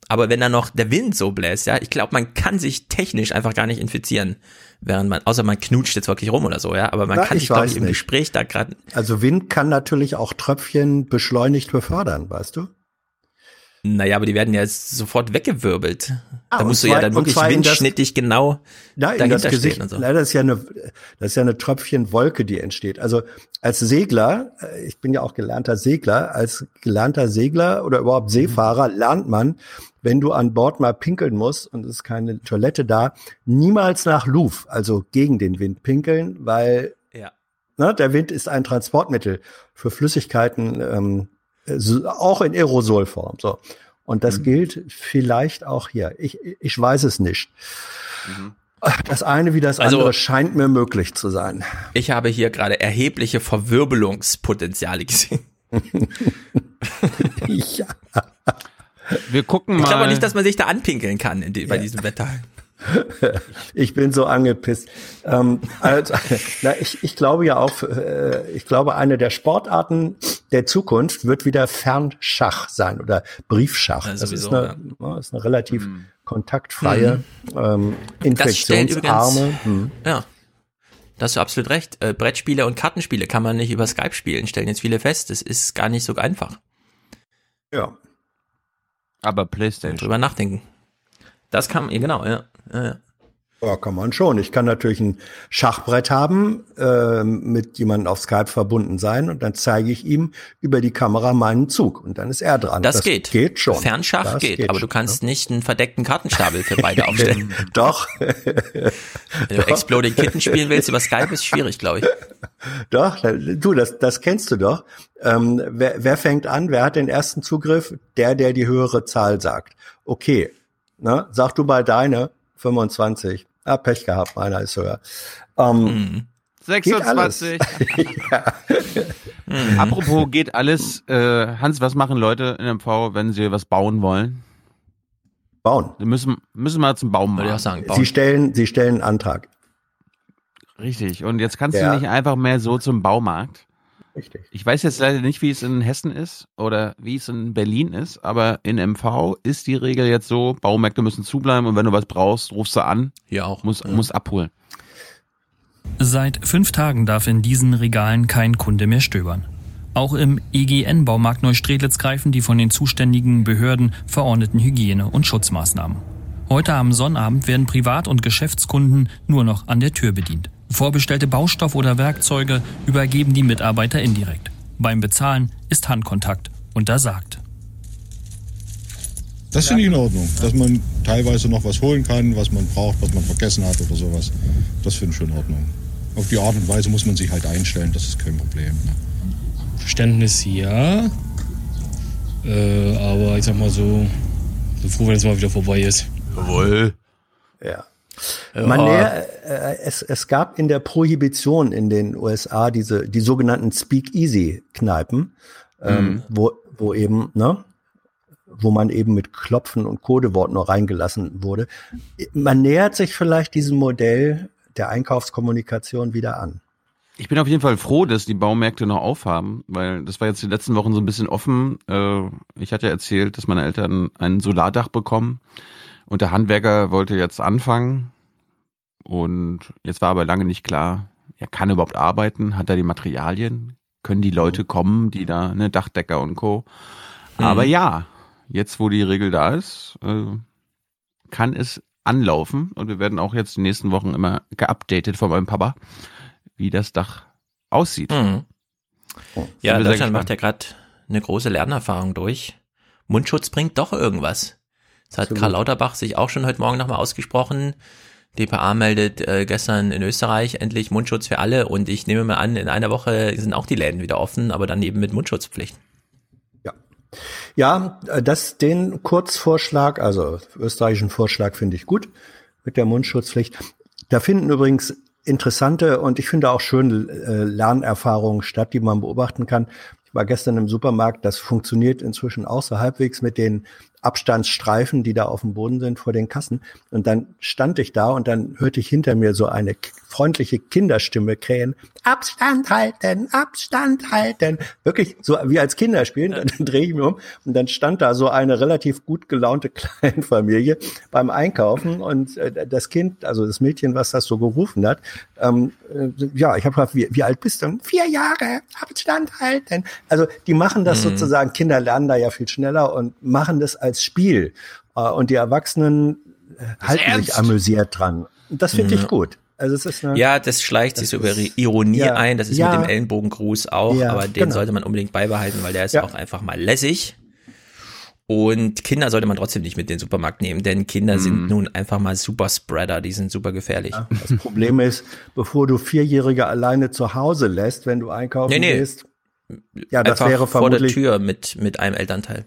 Speaker 12: Aber wenn dann noch der Wind so bläst, ja, ich glaube, man kann sich technisch einfach gar nicht infizieren, während man, außer man knutscht jetzt wirklich rum oder so, ja, aber man
Speaker 2: Na,
Speaker 12: kann
Speaker 2: ich
Speaker 12: sich, glaube ich, im
Speaker 2: nicht.
Speaker 12: Gespräch da gerade,
Speaker 2: Also Wind kann natürlich auch Tröpfchen beschleunigt befördern, weißt du?
Speaker 12: Naja, aber die werden ja jetzt sofort weggewirbelt.
Speaker 2: Ah,
Speaker 12: da musst du
Speaker 2: zwar-
Speaker 12: ja dann wirklich
Speaker 2: in das-
Speaker 12: windschnittig genau
Speaker 2: Ja, in
Speaker 12: dahinter
Speaker 2: das Gesicht.
Speaker 12: und so.
Speaker 2: Leider ist ja eine, das ist ja eine Tröpfchenwolke, die entsteht. Also als Segler, äh, ich bin ja auch gelernter Segler, als gelernter Segler oder überhaupt Seefahrer lernt man, wenn du an Bord mal pinkeln musst und es ist keine Toilette da, niemals nach Luft, also gegen den Wind pinkeln, weil
Speaker 12: Ja.
Speaker 2: ne, der Wind ist ein Transportmittel für Flüssigkeiten, ähm, auch in Aerosolform. So. Und das gilt vielleicht auch hier. Ich, ich weiß es nicht. Das eine wie das
Speaker 12: Also-
Speaker 2: andere scheint mir möglich zu sein.
Speaker 12: Ich habe hier gerade erhebliche Verwirbelungspotenziale gesehen.
Speaker 2: ja.
Speaker 3: Wir gucken mal.
Speaker 12: Ich glaube nicht, dass man sich da anpinkeln kann in die, bei diesem Wetter.
Speaker 2: Ich bin so angepisst. Ähm, also, na, ich, ich glaube ja auch, äh, ich glaube, eine der Sportarten der Zukunft wird wieder Fernschach sein oder Briefschach.
Speaker 12: Ja,
Speaker 2: das ist
Speaker 12: sowieso,
Speaker 2: eine, ja, ist eine relativ kontaktfreie, ähm,
Speaker 12: Das stellt
Speaker 2: infektionsarme.
Speaker 12: übrigens,
Speaker 2: Hm.
Speaker 12: ja, da hast du absolut recht. Äh, Brettspiele und Kartenspiele kann man nicht über Skype spielen, stellen jetzt viele fest. Das ist gar nicht so einfach.
Speaker 2: Ja.
Speaker 3: Aber PlayStation.
Speaker 12: Drüber nachdenken. Das kann, ja, genau, ja. Ja, ja.
Speaker 2: Kann man schon. Ich kann natürlich ein Schachbrett haben, ähm, mit jemandem auf Skype verbunden sein und dann zeige ich ihm über die Kamera meinen Zug und dann ist er dran.
Speaker 12: Das, geht.
Speaker 2: Geht schon.
Speaker 12: Fernschach
Speaker 2: Das
Speaker 12: geht, aber du kannst nicht einen verdeckten Kartenstapel für beide aufstellen.
Speaker 2: Doch.
Speaker 12: Wenn du Exploding Kitten spielen willst über Skype, ist schwierig, glaube ich.
Speaker 2: Doch, du, das, das kennst du doch. Ähm, wer, wer fängt an? Wer hat den ersten Zugriff? Der, der die höhere Zahl sagt. Okay, ne? sag du mal deine 25. Ah, Pech gehabt, meiner ist höher. Ähm, geht alles.
Speaker 3: 26. Apropos geht alles. Äh, Hans, was machen Leute in MV, wenn sie was bauen wollen?
Speaker 2: Bauen.
Speaker 3: Sie müssen, müssen mal zum Baum
Speaker 12: Würde ich auch sagen,
Speaker 2: Sie stellen, sie stellen einen Antrag.
Speaker 3: Richtig. Und jetzt kannst
Speaker 2: Ja.
Speaker 3: du nicht einfach mehr so zum Baumarkt.
Speaker 2: Richtig.
Speaker 3: Ich weiß jetzt leider nicht, wie es in Hessen ist oder wie es in Berlin ist, aber in MV ist die Regel jetzt so, Baumärkte müssen zubleiben und wenn du was brauchst, rufst du an.
Speaker 12: Ja, auch.
Speaker 3: Musst, musst abholen.
Speaker 26: Seit fünf Tagen darf in diesen Regalen kein Kunde mehr stöbern. Auch im EGN-Baumarkt Neustrelitz greifen die von den zuständigen Behörden verordneten Hygiene- und Schutzmaßnahmen. Heute am Sonnabend werden Privat- und Geschäftskunden nur noch an der Tür bedient. Vorbestellte Baustoff oder Werkzeuge übergeben die Mitarbeiter indirekt. Beim Bezahlen ist Handkontakt untersagt.
Speaker 27: Das finde ich in Ordnung, dass man teilweise noch was holen kann, was man braucht, was man vergessen hat oder sowas. Das finde ich schon in Ordnung. Auf die Art und Weise muss man sich halt einstellen, das ist kein Problem. Ne?
Speaker 28: Verständnis ja. Äh, aber ich sag mal so, so froh, wenn es mal wieder vorbei ist.
Speaker 3: Jawohl.
Speaker 2: Ja.
Speaker 28: Ja.
Speaker 2: Man näher, äh, es, es gab in der Prohibition in den USA diese die sogenannten Speakeasy-Kneipen, ähm,
Speaker 3: Mhm.
Speaker 2: wo, wo eben, ne, wo man eben mit Klopfen und Codewort nur reingelassen wurde. Man nähert sich vielleicht diesem Modell der Einkaufskommunikation wieder an.
Speaker 3: Ich bin auf jeden Fall froh, dass die Baumärkte noch aufhaben, weil das war jetzt die letzten Wochen so ein bisschen offen. Äh, Ich hatte erzählt, dass meine Eltern ein Solardach bekommen Und der Handwerker wollte jetzt anfangen und jetzt war aber lange nicht klar, er kann überhaupt arbeiten, hat er die Materialien, können die Leute kommen, die da, ne, Dachdecker und Co. Aber
Speaker 12: Mhm.
Speaker 3: ja, jetzt wo die Regel da ist, äh, kann es anlaufen und wir werden auch jetzt die nächsten Wochen immer geupdatet von meinem Papa, wie das Dach aussieht.
Speaker 12: Mhm.
Speaker 3: Sind
Speaker 12: Ja, Deutschland macht ja gerade eine große Lernerfahrung durch. Mundschutz bringt doch irgendwas. Das hat
Speaker 2: Absolut.
Speaker 12: Karl Lauterbach sich auch schon heute Morgen nochmal ausgesprochen. DPA meldet äh, gestern in Österreich endlich Mundschutz für alle und ich nehme mal an, in einer Woche sind auch die Läden wieder offen, aber dann eben mit Mundschutzpflicht.
Speaker 2: Ja, äh, das, den Kurzvorschlag, also österreichischen Vorschlag finde ich gut mit der Mundschutzpflicht. Da finden übrigens interessante und ich finde auch schöne äh, Lernerfahrungen statt, die man beobachten kann. Ich war gestern im Supermarkt, das funktioniert inzwischen auch so halbwegs mit den Abstandsstreifen, die da auf dem Boden sind vor den Kassen. Und dann stand ich da und dann hörte ich hinter mir so eine freundliche Kinderstimme krähen. Abstand halten, Abstand halten. Wirklich so wie als Kinder spielen. Und dann drehe ich mich um und dann stand da so eine relativ gut gelaunte Kleinfamilie beim Einkaufen und äh, das Kind, also das Mädchen, was das so gerufen hat, ähm, äh, ja, ich habe gefragt, wie, wie alt bist du? Vier Jahre, Abstand halten. Also die machen das
Speaker 12: Mhm.
Speaker 2: sozusagen, Kinder lernen da ja viel schneller und machen das als Spiel. Äh, und die Erwachsenen äh, halten sich amüsiert dran. Das finde ich gut. Also es ist eine,
Speaker 12: Ja, das schleicht sich so über Ironie
Speaker 2: ja,
Speaker 12: ein. Das ist
Speaker 2: ja.
Speaker 12: mit dem Ellenbogengruß auch,
Speaker 2: Ja,
Speaker 12: aber den
Speaker 2: genau.
Speaker 12: sollte man unbedingt beibehalten, weil der ist
Speaker 2: Ja.
Speaker 12: auch einfach mal lässig. Und Kinder sollte man trotzdem nicht mit in den Supermarkt nehmen, denn Kinder
Speaker 2: Mhm.
Speaker 12: sind nun einfach mal super Spreader, die sind super gefährlich.
Speaker 2: Das Problem ist, bevor du Vierjährige alleine zu Hause lässt, wenn du einkaufen
Speaker 12: Nee, nee.
Speaker 2: gehst, ja, das
Speaker 12: einfach
Speaker 2: wäre
Speaker 12: vor der
Speaker 2: vermutlich,
Speaker 12: Tür mit, mit einem Elternteil.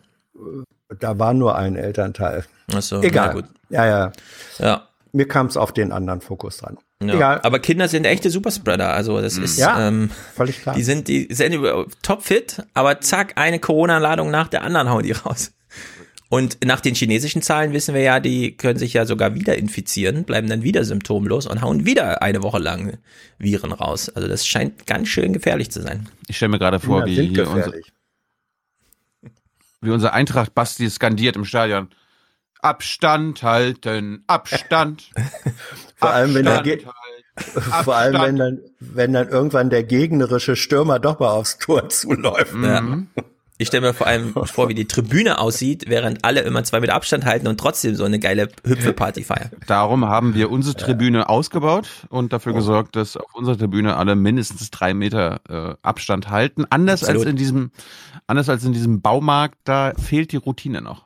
Speaker 2: da war nur ein Elternteil.
Speaker 12: Ach so,
Speaker 2: Egal.
Speaker 12: na gut.
Speaker 2: Ja, ja.
Speaker 12: Ja.
Speaker 2: Mir kam es auf den anderen Fokus dran.
Speaker 12: Ja.
Speaker 2: Egal.
Speaker 12: Aber Kinder sind echte Superspreader. Also das ist
Speaker 2: Ja,
Speaker 12: ähm,
Speaker 2: völlig klar.
Speaker 12: Die sind die sind topfit, aber zack eine Corona-Ladung nach der anderen hauen die raus. Und nach den chinesischen Zahlen wissen wir ja, die können sich ja sogar wieder infizieren, bleiben dann wieder symptomlos und hauen wieder eine Woche lang Viren raus. Also das scheint ganz schön gefährlich zu sein.
Speaker 3: Ich stelle mir gerade vor,
Speaker 2: Kinder
Speaker 3: wie hier unser, wie unser Eintracht Basti skandiert im Stadion. Abstand halten, Abstand.
Speaker 2: Vor allem, wenn Ge-
Speaker 3: halten,
Speaker 2: Vor allem, wenn dann, wenn dann irgendwann der gegnerische Stürmer doch mal aufs Tor zuläuft.
Speaker 12: Ja. Ich stelle mir vor allem vor, wie die Tribüne aussieht, während alle immer zwei Meter Abstand halten und trotzdem so eine geile Hüpfelparty feiern.
Speaker 3: Darum haben wir unsere Tribüne ausgebaut und dafür
Speaker 2: Oh.
Speaker 3: gesorgt, dass auf unserer Tribüne alle mindestens drei Meter äh, Abstand halten. Anders
Speaker 12: Absolut.
Speaker 3: als in diesem, anders als in diesem Baumarkt, da fehlt die Routine noch.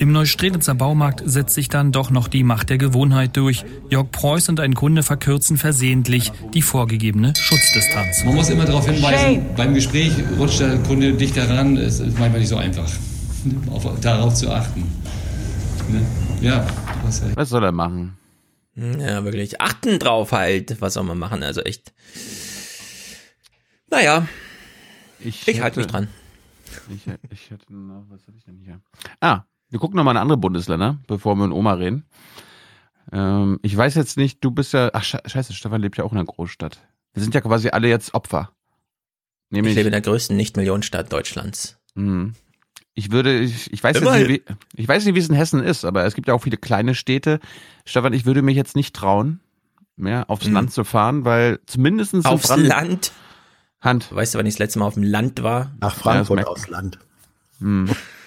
Speaker 26: Im Neustrelitzer Baumarkt setzt sich dann doch noch die Macht der Gewohnheit durch. Jörg Preuß und ein Kunde verkürzen versehentlich die vorgegebene Schutzdistanz.
Speaker 28: Man muss immer darauf hinweisen, beim Gespräch rutscht der Kunde dichter ran, es ist manchmal nicht so einfach, auf, darauf zu achten. Ne? Ja, recht.
Speaker 3: Was soll er machen?
Speaker 12: Ja, wirklich. Achten drauf halt. Was soll man machen? Also echt. Naja,
Speaker 3: Ich,
Speaker 12: ich halte mich dran.
Speaker 3: Ich, ich hätte noch, was hatte ich denn hier? Ah, wir gucken nochmal in andere Bundesländer, bevor wir mit Oma reden. Ähm, ich weiß jetzt nicht, du bist ja, ach sche- scheiße, Stefan lebt ja auch in einer Großstadt. Wir sind ja quasi alle jetzt Opfer.
Speaker 12: Ich
Speaker 3: Nämlich,
Speaker 12: lebe in der größten Nicht-Millionenstadt Deutschlands.
Speaker 3: Hm. Ich würde, ich, ich weiß jetzt nicht, wie, ich weiß nicht, wie es in Hessen ist, aber es gibt ja auch viele kleine Städte. Stefan, ich würde mich jetzt nicht trauen, mehr aufs
Speaker 12: Hm.
Speaker 3: Land zu fahren, weil zumindestens in
Speaker 12: Aufs
Speaker 3: Brand-
Speaker 12: Land.
Speaker 3: Hand.
Speaker 12: Weißt du, wann ich das letzte Mal auf dem Land war?
Speaker 2: Nach Frankfurt
Speaker 3: merkt-
Speaker 2: aufs Land.
Speaker 3: Hm.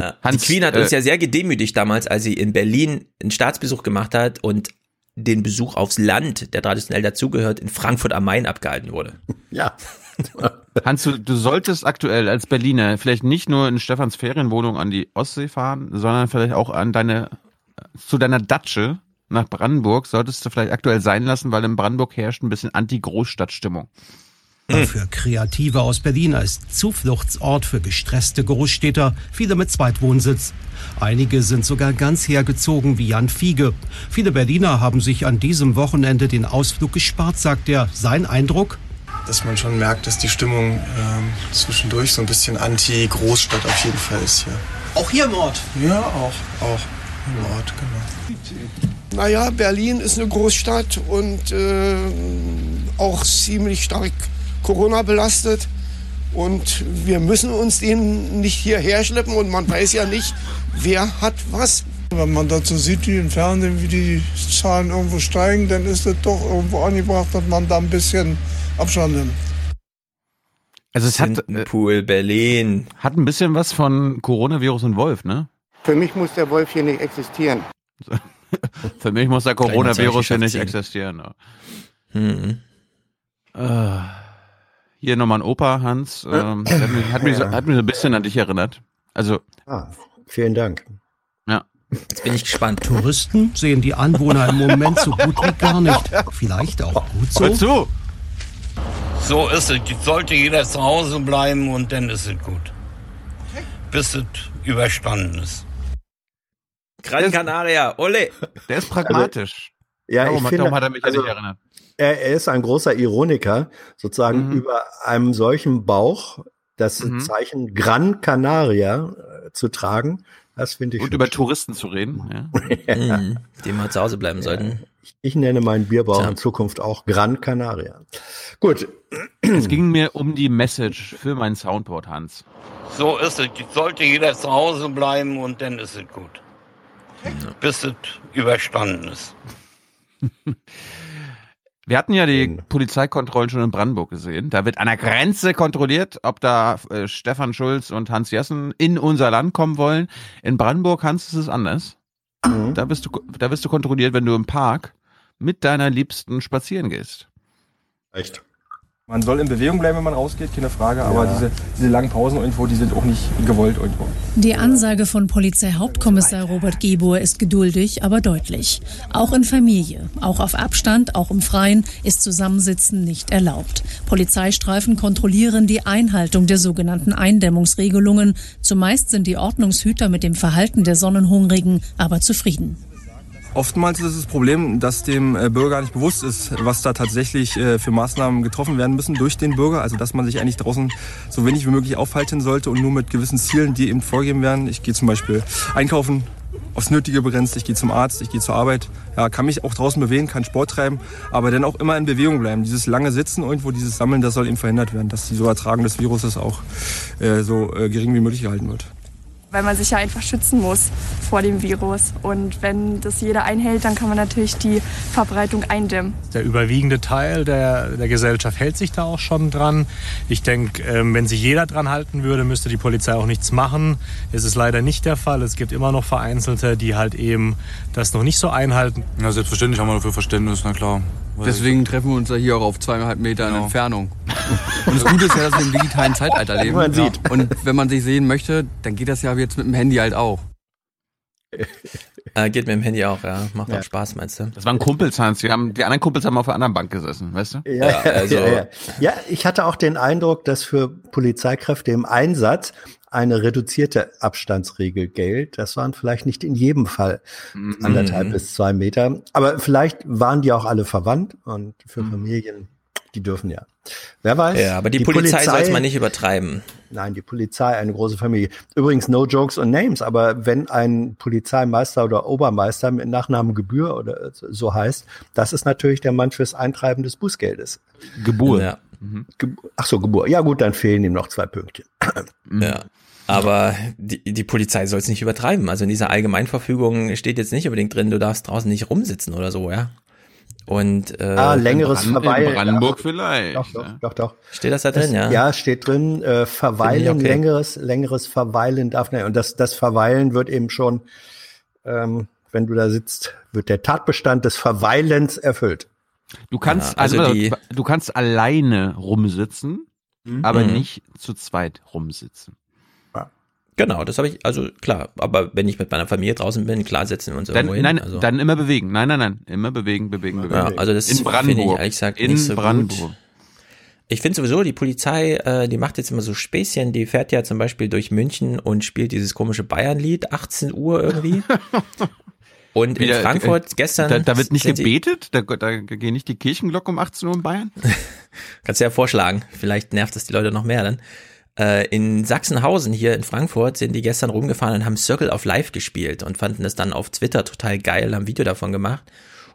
Speaker 12: Ja.
Speaker 3: Hans,
Speaker 12: die Queen hat
Speaker 3: äh,
Speaker 12: uns ja sehr gedemütigt damals, als sie in Berlin einen Staatsbesuch gemacht hat und den Besuch aufs Land, der traditionell dazugehört, in Frankfurt am Main abgehalten wurde.
Speaker 2: Ja.
Speaker 3: Hans, du, du solltest aktuell als Berliner vielleicht nicht nur in Stefans Ferienwohnung an die Ostsee fahren, sondern vielleicht auch an deine, zu deiner Datsche nach Brandenburg solltest du vielleicht aktuell sein lassen, weil in Brandenburg herrscht ein bisschen Anti-Großstadtstimmung.
Speaker 29: Für Kreative aus Berlin als Zufluchtsort für gestresste Großstädter, viele mit Zweitwohnsitz. Einige sind sogar ganz hergezogen wie Jan Fiege. Viele Berliner haben sich an diesem Wochenende den Ausflug gespart, sagt er. Sein Eindruck?
Speaker 30: dass man schon merkt, dass die Stimmung ähm, zwischendurch so ein bisschen anti-Großstadt auf jeden Fall ist hier.
Speaker 29: Auch hier im Ort.
Speaker 30: Ja, auch, auch im Ort, genau.
Speaker 31: Naja, Berlin ist eine Großstadt und äh, auch ziemlich stark Corona belastet.
Speaker 32: Und wir müssen uns den nicht hierher schleppen und man weiß ja nicht, wer hat was.
Speaker 31: Wenn man dazu sieht, wie im Fernsehen, wie die Zahlen irgendwo steigen, dann ist es doch irgendwo angebracht, dass man da ein bisschen Abstand nimmt.
Speaker 3: Also es hat
Speaker 12: Pool Berlin.
Speaker 3: Hat ein bisschen was von Coronavirus und Wolf, ne?
Speaker 32: Für mich muss der Wolf hier nicht existieren.
Speaker 3: Für mich muss der Coronavirus hier nicht existieren. ne?
Speaker 12: Mhm.
Speaker 3: Äh, hier nochmal ein Opa, Hans. Ähm, hat, mich, hat, mich so, hat mich so ein bisschen an dich erinnert. Also,
Speaker 2: Ah, vielen Dank.
Speaker 3: ja.
Speaker 12: Jetzt bin ich gespannt.
Speaker 29: Touristen sehen die Anwohner im Moment so gut wie gar nicht. Vielleicht auch gut so.
Speaker 3: Hör zu!
Speaker 33: So ist es. Sollte jeder zu Hause bleiben und dann ist es gut. Bis es überstanden ist.
Speaker 12: Gran Canaria, ole.
Speaker 3: Der ist pragmatisch.
Speaker 2: Ja,
Speaker 3: Darum
Speaker 2: ich
Speaker 3: hat-
Speaker 2: finde,
Speaker 3: darum hat er mich an
Speaker 2: also,
Speaker 3: dich erinnert.
Speaker 2: Er, er ist ein großer Ironiker, sozusagen
Speaker 3: Mhm.
Speaker 2: über einem solchen Bauch das
Speaker 3: Mhm.
Speaker 2: Zeichen Gran Canaria äh, zu tragen. Das finde ich
Speaker 3: Und über Touristen zu reden. Ja.
Speaker 12: Mhm. Die mal zu Hause bleiben sollten.
Speaker 2: Ich nenne meinen Bierbauch
Speaker 12: Tja.
Speaker 2: in Zukunft auch Gran Canaria. Gut.
Speaker 3: Es ging mir um die Message für mein Soundboard, Hans.
Speaker 33: So ist es. Sollte jeder zu Hause bleiben und dann ist es gut. Bis es überstanden ist.
Speaker 3: Wir hatten ja die Polizeikontrollen schon in Brandenburg gesehen. Da wird an der Grenze kontrolliert, ob da äh, Stefan Schulz und Hans Jessen in unser Land kommen wollen. In Brandenburg, Hans, ist es anders. Da bist du, da bist du kontrolliert, wenn du im Park mit deiner Liebsten spazieren gehst.
Speaker 2: Echt?
Speaker 34: Man soll in Bewegung bleiben, wenn man rausgeht, keine Frage, aber diese, diese langen Pausen irgendwo, die sind auch nicht gewollt irgendwo.
Speaker 35: Die Ansage von Polizeihauptkommissar Robert Gebur ist geduldig, aber deutlich. Auch in Familie, auch auf Abstand, auch im Freien ist Zusammensitzen nicht erlaubt. Polizeistreifen kontrollieren die Einhaltung der sogenannten Eindämmungsregelungen. Zumeist sind die Ordnungshüter mit dem Verhalten der Sonnenhungrigen aber zufrieden.
Speaker 34: Oftmals ist es das Problem, dass dem äh, Bürger nicht bewusst ist, was da tatsächlich äh, für Maßnahmen getroffen werden müssen durch den Bürger. Also dass man sich eigentlich draußen so wenig wie möglich aufhalten sollte und nur mit gewissen Zielen, die eben vorgegeben werden. Ich gehe zum Beispiel einkaufen, aufs Nötige begrenzt, ich gehe zum Arzt, ich gehe zur Arbeit. Ja, kann mich auch draußen bewegen, kann Sport treiben, aber dann auch immer in Bewegung bleiben. Dieses lange Sitzen irgendwo, dieses Sammeln, das soll eben verhindert werden, dass die so Übertragung des Viruses auch äh, so äh, gering wie möglich gehalten wird.
Speaker 36: Weil man sich ja einfach schützen muss vor dem Virus. Und wenn das jeder einhält, dann kann man natürlich die Verbreitung eindämmen.
Speaker 37: Der überwiegende Teil der, der Gesellschaft hält sich da auch schon dran. Ich denke, ähm, wenn sich jeder dran halten würde, müsste die Polizei auch nichts machen. Es ist leider nicht der Fall. Es gibt immer noch Vereinzelte, die halt eben das noch nicht so einhalten.
Speaker 38: Ja, selbstverständlich haben wir dafür Verständnis, na klar.
Speaker 39: Deswegen treffen wir uns ja hier auch auf zweieinhalb Metern
Speaker 38: Genau.
Speaker 39: Entfernung. Und das Gute ist ja, dass wir im digitalen Zeitalter leben.
Speaker 2: Man sieht.
Speaker 39: Und wenn man sich sehen möchte, dann geht das ja jetzt mit dem Handy halt auch.
Speaker 12: Äh, geht mit dem Handy auch, ja. Macht
Speaker 2: Ja.
Speaker 12: auch Spaß, meinst du?
Speaker 3: Das waren Kumpels, Hans. Die, haben, die anderen Kumpels haben auf der anderen Bank gesessen, weißt du?
Speaker 2: Ja,
Speaker 12: Ja, also-
Speaker 2: ja, ja. ja, ich hatte auch den Eindruck, dass für Polizeikräfte im Einsatz eine reduzierte Abstandsregel gilt. Das waren vielleicht nicht in jedem Fall anderthalb
Speaker 12: Mhm.
Speaker 2: bis zwei Meter. Aber vielleicht waren die auch alle verwandt und für Familien, die dürfen ja. Wer weiß.
Speaker 12: Ja, aber die, Polizei, soll es mal nicht übertreiben.
Speaker 2: Nein, die Polizei, eine große Familie. Übrigens, no jokes und names, aber wenn ein Polizeimeister oder Obermeister mit Nachnamen Gebühr oder so heißt, das ist natürlich der Mann fürs Eintreiben des Bußgeldes.
Speaker 3: Geburt.
Speaker 12: Ja.
Speaker 2: Ge Ach so, Geburt. Ja gut, dann fehlen ihm noch zwei Pünktchen.
Speaker 12: Ja. Aber die, die Polizei soll es nicht übertreiben. Also in dieser Allgemeinverfügung steht jetzt nicht unbedingt drin, du darfst draußen nicht rumsitzen oder so, ja. Und äh,
Speaker 2: Ah, längeres
Speaker 3: in Brand-
Speaker 2: Verweilen.
Speaker 3: in Brandenburg
Speaker 2: Ach,
Speaker 3: vielleicht,
Speaker 2: Doch, doch,
Speaker 3: ja.
Speaker 2: doch, doch.
Speaker 12: Steht das da drin,
Speaker 2: Es-
Speaker 12: ja?
Speaker 2: Ja, steht drin, äh, Verweilen,
Speaker 12: okay.
Speaker 2: längeres, längeres Verweilen darf nicht. Und das, das Verweilen wird eben schon, ähm, wenn du da sitzt, wird der Tatbestand des Verweilens erfüllt.
Speaker 3: Du kannst,
Speaker 12: Ja, also
Speaker 3: also,
Speaker 12: die-
Speaker 3: du kannst alleine rumsitzen, aber
Speaker 12: Mhm.
Speaker 3: nicht zu zweit rumsitzen.
Speaker 12: Genau, das habe ich, also klar, aber wenn ich mit meiner Familie draußen bin, klar setzen wir uns
Speaker 3: Dann,
Speaker 12: irgendwo hin.
Speaker 3: nein,
Speaker 12: also.
Speaker 3: dann immer bewegen. Nein, nein, nein. Immer bewegen, bewegen, bewegen.
Speaker 12: Ja, also das
Speaker 3: in
Speaker 12: finde ich ehrlich gesagt
Speaker 3: in
Speaker 12: nicht so
Speaker 3: Brandenburg.
Speaker 12: gut. Ich finde sowieso, die Polizei, äh, die macht jetzt immer so Späßchen, die fährt ja zum Beispiel durch München und spielt dieses komische Bayern-Lied, 18 Uhr irgendwie. Und in
Speaker 3: Wieder,
Speaker 12: Frankfurt
Speaker 3: äh,
Speaker 12: gestern.
Speaker 3: Da, da wird nicht gebetet? Da, da gehen nicht die Kirchenglocken um 18 Uhr in Bayern?
Speaker 12: Kannst du ja vorschlagen. Vielleicht nervt es die Leute noch mehr dann. Äh, in Sachsenhausen hier in Frankfurt sind die gestern rumgefahren und haben Circle of Life gespielt und fanden es dann auf Twitter total geil, haben ein Video davon gemacht.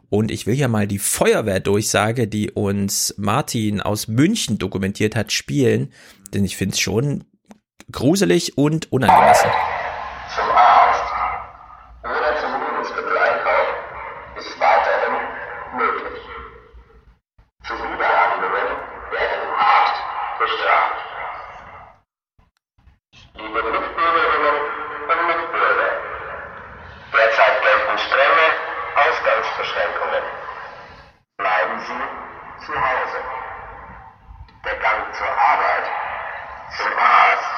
Speaker 12: Und ich will hier mal die Feuerwehrdurchsage, die uns Martin aus München dokumentiert hat, spielen, denn ich finde es schon gruselig und unangemessen.
Speaker 40: Zum Arzt oder zum Lebensmitteleinkauf ist weiterhin möglich. Zuwiderhandlungen werden hart bestraft. Liebe Mitbürgerinnen und Mitbürger, gelten strenge Ausgangsbeschränkungen. Bleiben Sie zu Hause. Der Gang zur Arbeit, zum Arzt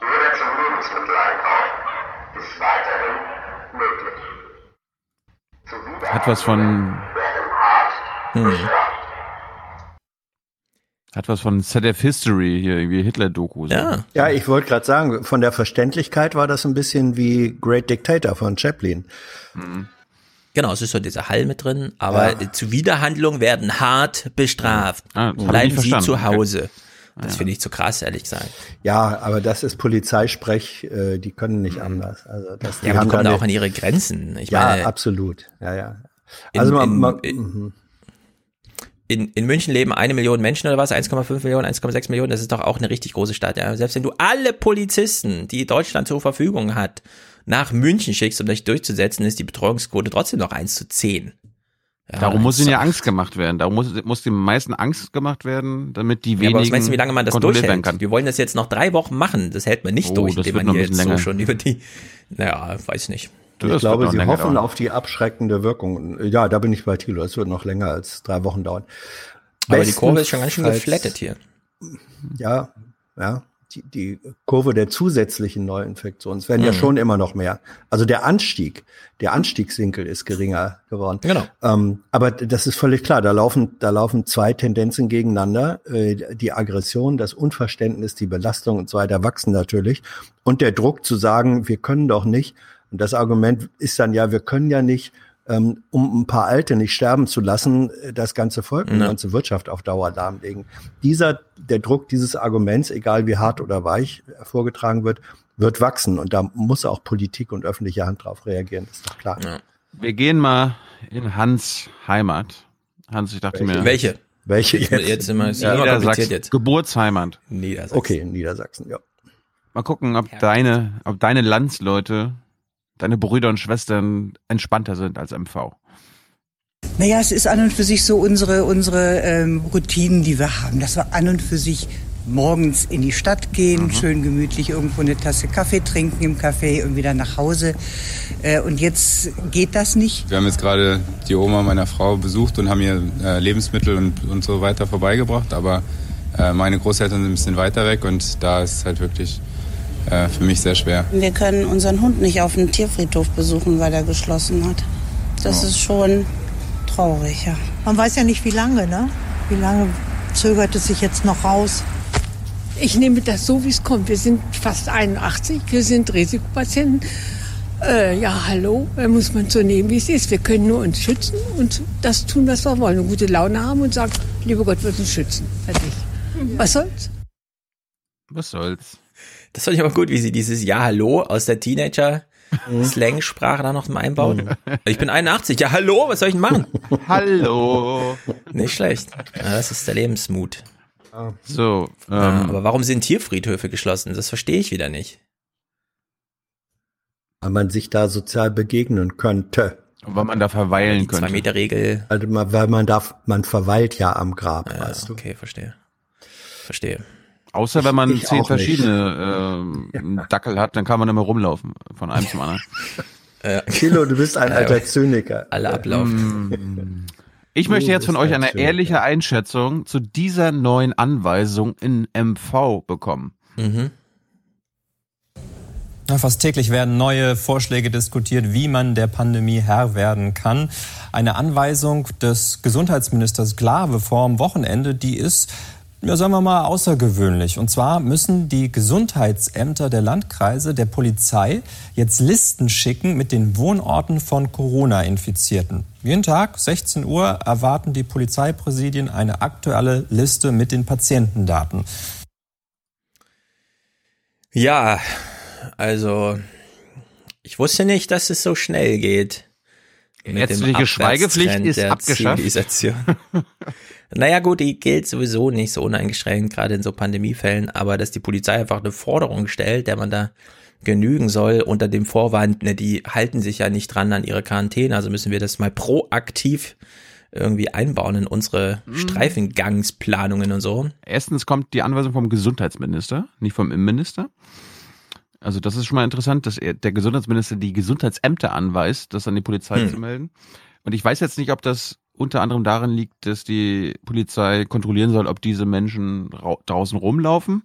Speaker 40: oder zum Lebensmitteleinkauf ist weiterhin möglich.
Speaker 3: Hat was von.
Speaker 12: Hm.
Speaker 3: Hat was von ZDF History hier, irgendwie Hitler-Doku. So.
Speaker 12: Ja.
Speaker 2: Ja, ich wollte gerade sagen, von der Verständlichkeit war das ein bisschen wie Great Dictator von Chaplin.
Speaker 12: Genau, es ist so dieser Hall mit drin, aber
Speaker 2: Ja.
Speaker 12: Zuwiderhandlungen werden hart bestraft.
Speaker 3: Ah,
Speaker 12: Bleiben Sie zu Hause.
Speaker 3: Okay.
Speaker 12: Das finde ich zu krass, ehrlich gesagt.
Speaker 2: Ja, aber das ist Polizeisprech, äh, die können nicht anders. Also das, die
Speaker 12: Ja, aber die kommen
Speaker 2: da
Speaker 12: auch an ihre Grenzen. Ich
Speaker 2: ja,
Speaker 12: meine,
Speaker 2: absolut. Ja, ja. Also man,
Speaker 12: in-
Speaker 2: man,
Speaker 12: in-
Speaker 2: mhm.
Speaker 12: In, in München leben eine Million Menschen oder was? 1,5 Millionen, 1,6 Millionen. Das ist doch auch eine richtig große Stadt. Ja? Selbst wenn du alle Polizisten, die Deutschland zur Verfügung hat, nach München schickst, um dich durchzusetzen, ist die Betreuungsquote trotzdem noch 1 zu 10. Ja,
Speaker 3: Darum muss
Speaker 12: 1
Speaker 3: ihnen ja
Speaker 12: 8.
Speaker 3: Angst gemacht werden. Darum muss, muss den meisten Angst gemacht werden, damit die
Speaker 12: Ja,
Speaker 3: wenigen
Speaker 12: aber was meinst du, wie lange man das durchhält?
Speaker 3: kann.
Speaker 12: Wir wollen das jetzt noch drei Wochen machen. Das hält man nicht
Speaker 3: Oh,
Speaker 12: durch, indem man hier jetzt so schon über die, naja, weiß nicht.
Speaker 3: Das
Speaker 2: ich glaube, sie hoffen
Speaker 3: dauern.
Speaker 2: auf die abschreckende Wirkung. Ja, da bin ich bei Thilo. Es wird noch länger als drei Wochen dauern.
Speaker 12: Aber die Kurve ist schon ganz schön geflattet hier.
Speaker 2: Ja, ja. Die, die Kurve der zusätzlichen Neuinfektionen. Es werden ja
Speaker 12: Mhm.
Speaker 2: schon immer noch mehr. Also der Anstieg, der Anstiegswinkel ist geringer geworden.
Speaker 12: Genau.
Speaker 2: Ähm, aber das ist völlig klar. Da laufen, da laufen zwei Tendenzen gegeneinander. Äh, die Aggression, das Unverständnis, die Belastung und so weiter wachsen natürlich. Und der Druck zu sagen, wir können doch nicht. Und das Argument ist dann ja, wir können ja nicht, ähm, um ein paar Alte nicht sterben zu lassen, äh, das ganze Volk und die
Speaker 12: Ja.
Speaker 2: ganze Wirtschaft auf Dauer lahmlegen. Dieser, der Druck dieses Arguments, egal wie hart oder weich er vorgetragen wird, wird wachsen. Und da muss auch Politik und öffentliche Hand drauf reagieren, ist doch klar.
Speaker 3: Wir gehen mal in Hans Heimat. Hans, ich dachte mir.
Speaker 12: Welche?
Speaker 2: Welche
Speaker 12: Ich-
Speaker 2: jetzt?
Speaker 12: jetzt immer, ist
Speaker 3: Ja,
Speaker 12: immer kompliziert
Speaker 3: Niedersachsen.
Speaker 12: jetzt.
Speaker 3: Geburtsheimat.
Speaker 12: Niedersachsen.
Speaker 2: Okay, Niedersachsen, ja.
Speaker 3: Mal gucken, ob deine, ob deine Landsleute, deine Brüder und Schwestern entspannter sind als MV.
Speaker 41: Naja, es ist an und für sich so unsere, unsere ähm, Routinen, die wir haben. Dass wir an und für sich morgens in die Stadt gehen, schön gemütlich irgendwo eine Tasse Kaffee trinken im Café und wieder nach Hause. Äh, und jetzt geht das nicht.
Speaker 42: Wir haben jetzt gerade die Oma meiner Frau besucht und haben ihr äh, Lebensmittel und, und so weiter vorbeigebracht. Aber äh, meine Großeltern sind ein bisschen weiter weg und da ist es halt wirklich äh, für mich sehr schwer.
Speaker 43: Wir können unseren Hund nicht auf dem Tierfriedhof besuchen, weil er geschlossen hat. Das ist schon traurig, ja.
Speaker 44: Man weiß ja nicht, wie lange, ne? Wie lange zögert es sich jetzt noch raus?
Speaker 45: Ich nehme das so, wie es kommt. Wir sind fast 81, wir sind Risikopatienten. Äh, ja, hallo, äh, muss man so nehmen, wie es ist. Wir können nur uns schützen und das tun, was wir wollen. Und gute Laune haben und sagen, lieber Gott wird uns schützen. Fertig. Was soll's?
Speaker 3: Was soll's?
Speaker 12: Das fand ich aber gut, wie sie dieses Ja, hallo aus der Teenager Slang-Sprache da noch mal einbaut. Ich bin 81. Ja, hallo, was soll ich denn machen?
Speaker 3: Hallo.
Speaker 12: Nicht schlecht. Ja, das ist der Lebensmut.
Speaker 3: So,
Speaker 12: Ja,
Speaker 3: ähm,
Speaker 12: aber warum sind Tierfriedhöfe geschlossen? Das verstehe ich wieder nicht.
Speaker 2: Weil man sich da sozial begegnen könnte.
Speaker 3: weil man da verweilen könnte.
Speaker 12: Zwei-Meter-Regel.
Speaker 2: Also man, weil man darf, man verweilt ja am Grab, weißt du.
Speaker 12: Okay, verstehe. Verstehe.
Speaker 3: Außer wenn man
Speaker 2: Ich
Speaker 3: zehn verschiedene ähm, Dackel hat, dann kann man immer rumlaufen von einem zum anderen.
Speaker 2: Kilo, du bist ein
Speaker 12: Ja,
Speaker 2: alter Zyniker.
Speaker 12: Alle ablaufen.
Speaker 3: Ich möchte jetzt von euch
Speaker 2: ein
Speaker 3: eine
Speaker 2: Zyniker.
Speaker 3: ehrliche Einschätzung zu dieser neuen Anweisung in MV bekommen.
Speaker 12: Mhm.
Speaker 46: Ja, fast täglich werden neue Vorschläge diskutiert, wie man der Pandemie Herr werden kann. Eine Anweisung des Gesundheitsministers Glawe vor dem Wochenende, die ist, ja, sagen wir mal, außergewöhnlich. Und zwar müssen die Gesundheitsämter der Landkreise der Polizei jetzt Listen schicken mit den Wohnorten von Corona-Infizierten. Jeden Tag, 16 Uhr, erwarten die Polizeipräsidien eine aktuelle Liste mit den Patientendaten.
Speaker 12: Ja, also ich wusste nicht, dass es so schnell geht.
Speaker 3: Ärztliche Schweigepflicht ist abgeschafft.
Speaker 12: Naja gut, die gilt sowieso nicht so uneingeschränkt, gerade in so Pandemiefällen, aber dass die Polizei einfach eine Forderung stellt, der man da genügen soll, unter dem Vorwand, ne, die halten sich ja nicht dran an ihre Quarantäne, also müssen wir das mal proaktiv irgendwie einbauen in unsere
Speaker 3: Mhm.
Speaker 12: Streifengangsplanungen und so.
Speaker 3: Erstens kommt die Anweisung vom Gesundheitsminister, nicht vom Innenminister. Also das ist schon mal interessant, dass er, der Gesundheitsminister die Gesundheitsämter anweist, das an die Polizei
Speaker 12: Hm.
Speaker 3: zu melden. Und ich weiß jetzt nicht, ob das unter anderem darin liegt, dass die Polizei kontrollieren soll, ob diese Menschen rau- draußen rumlaufen.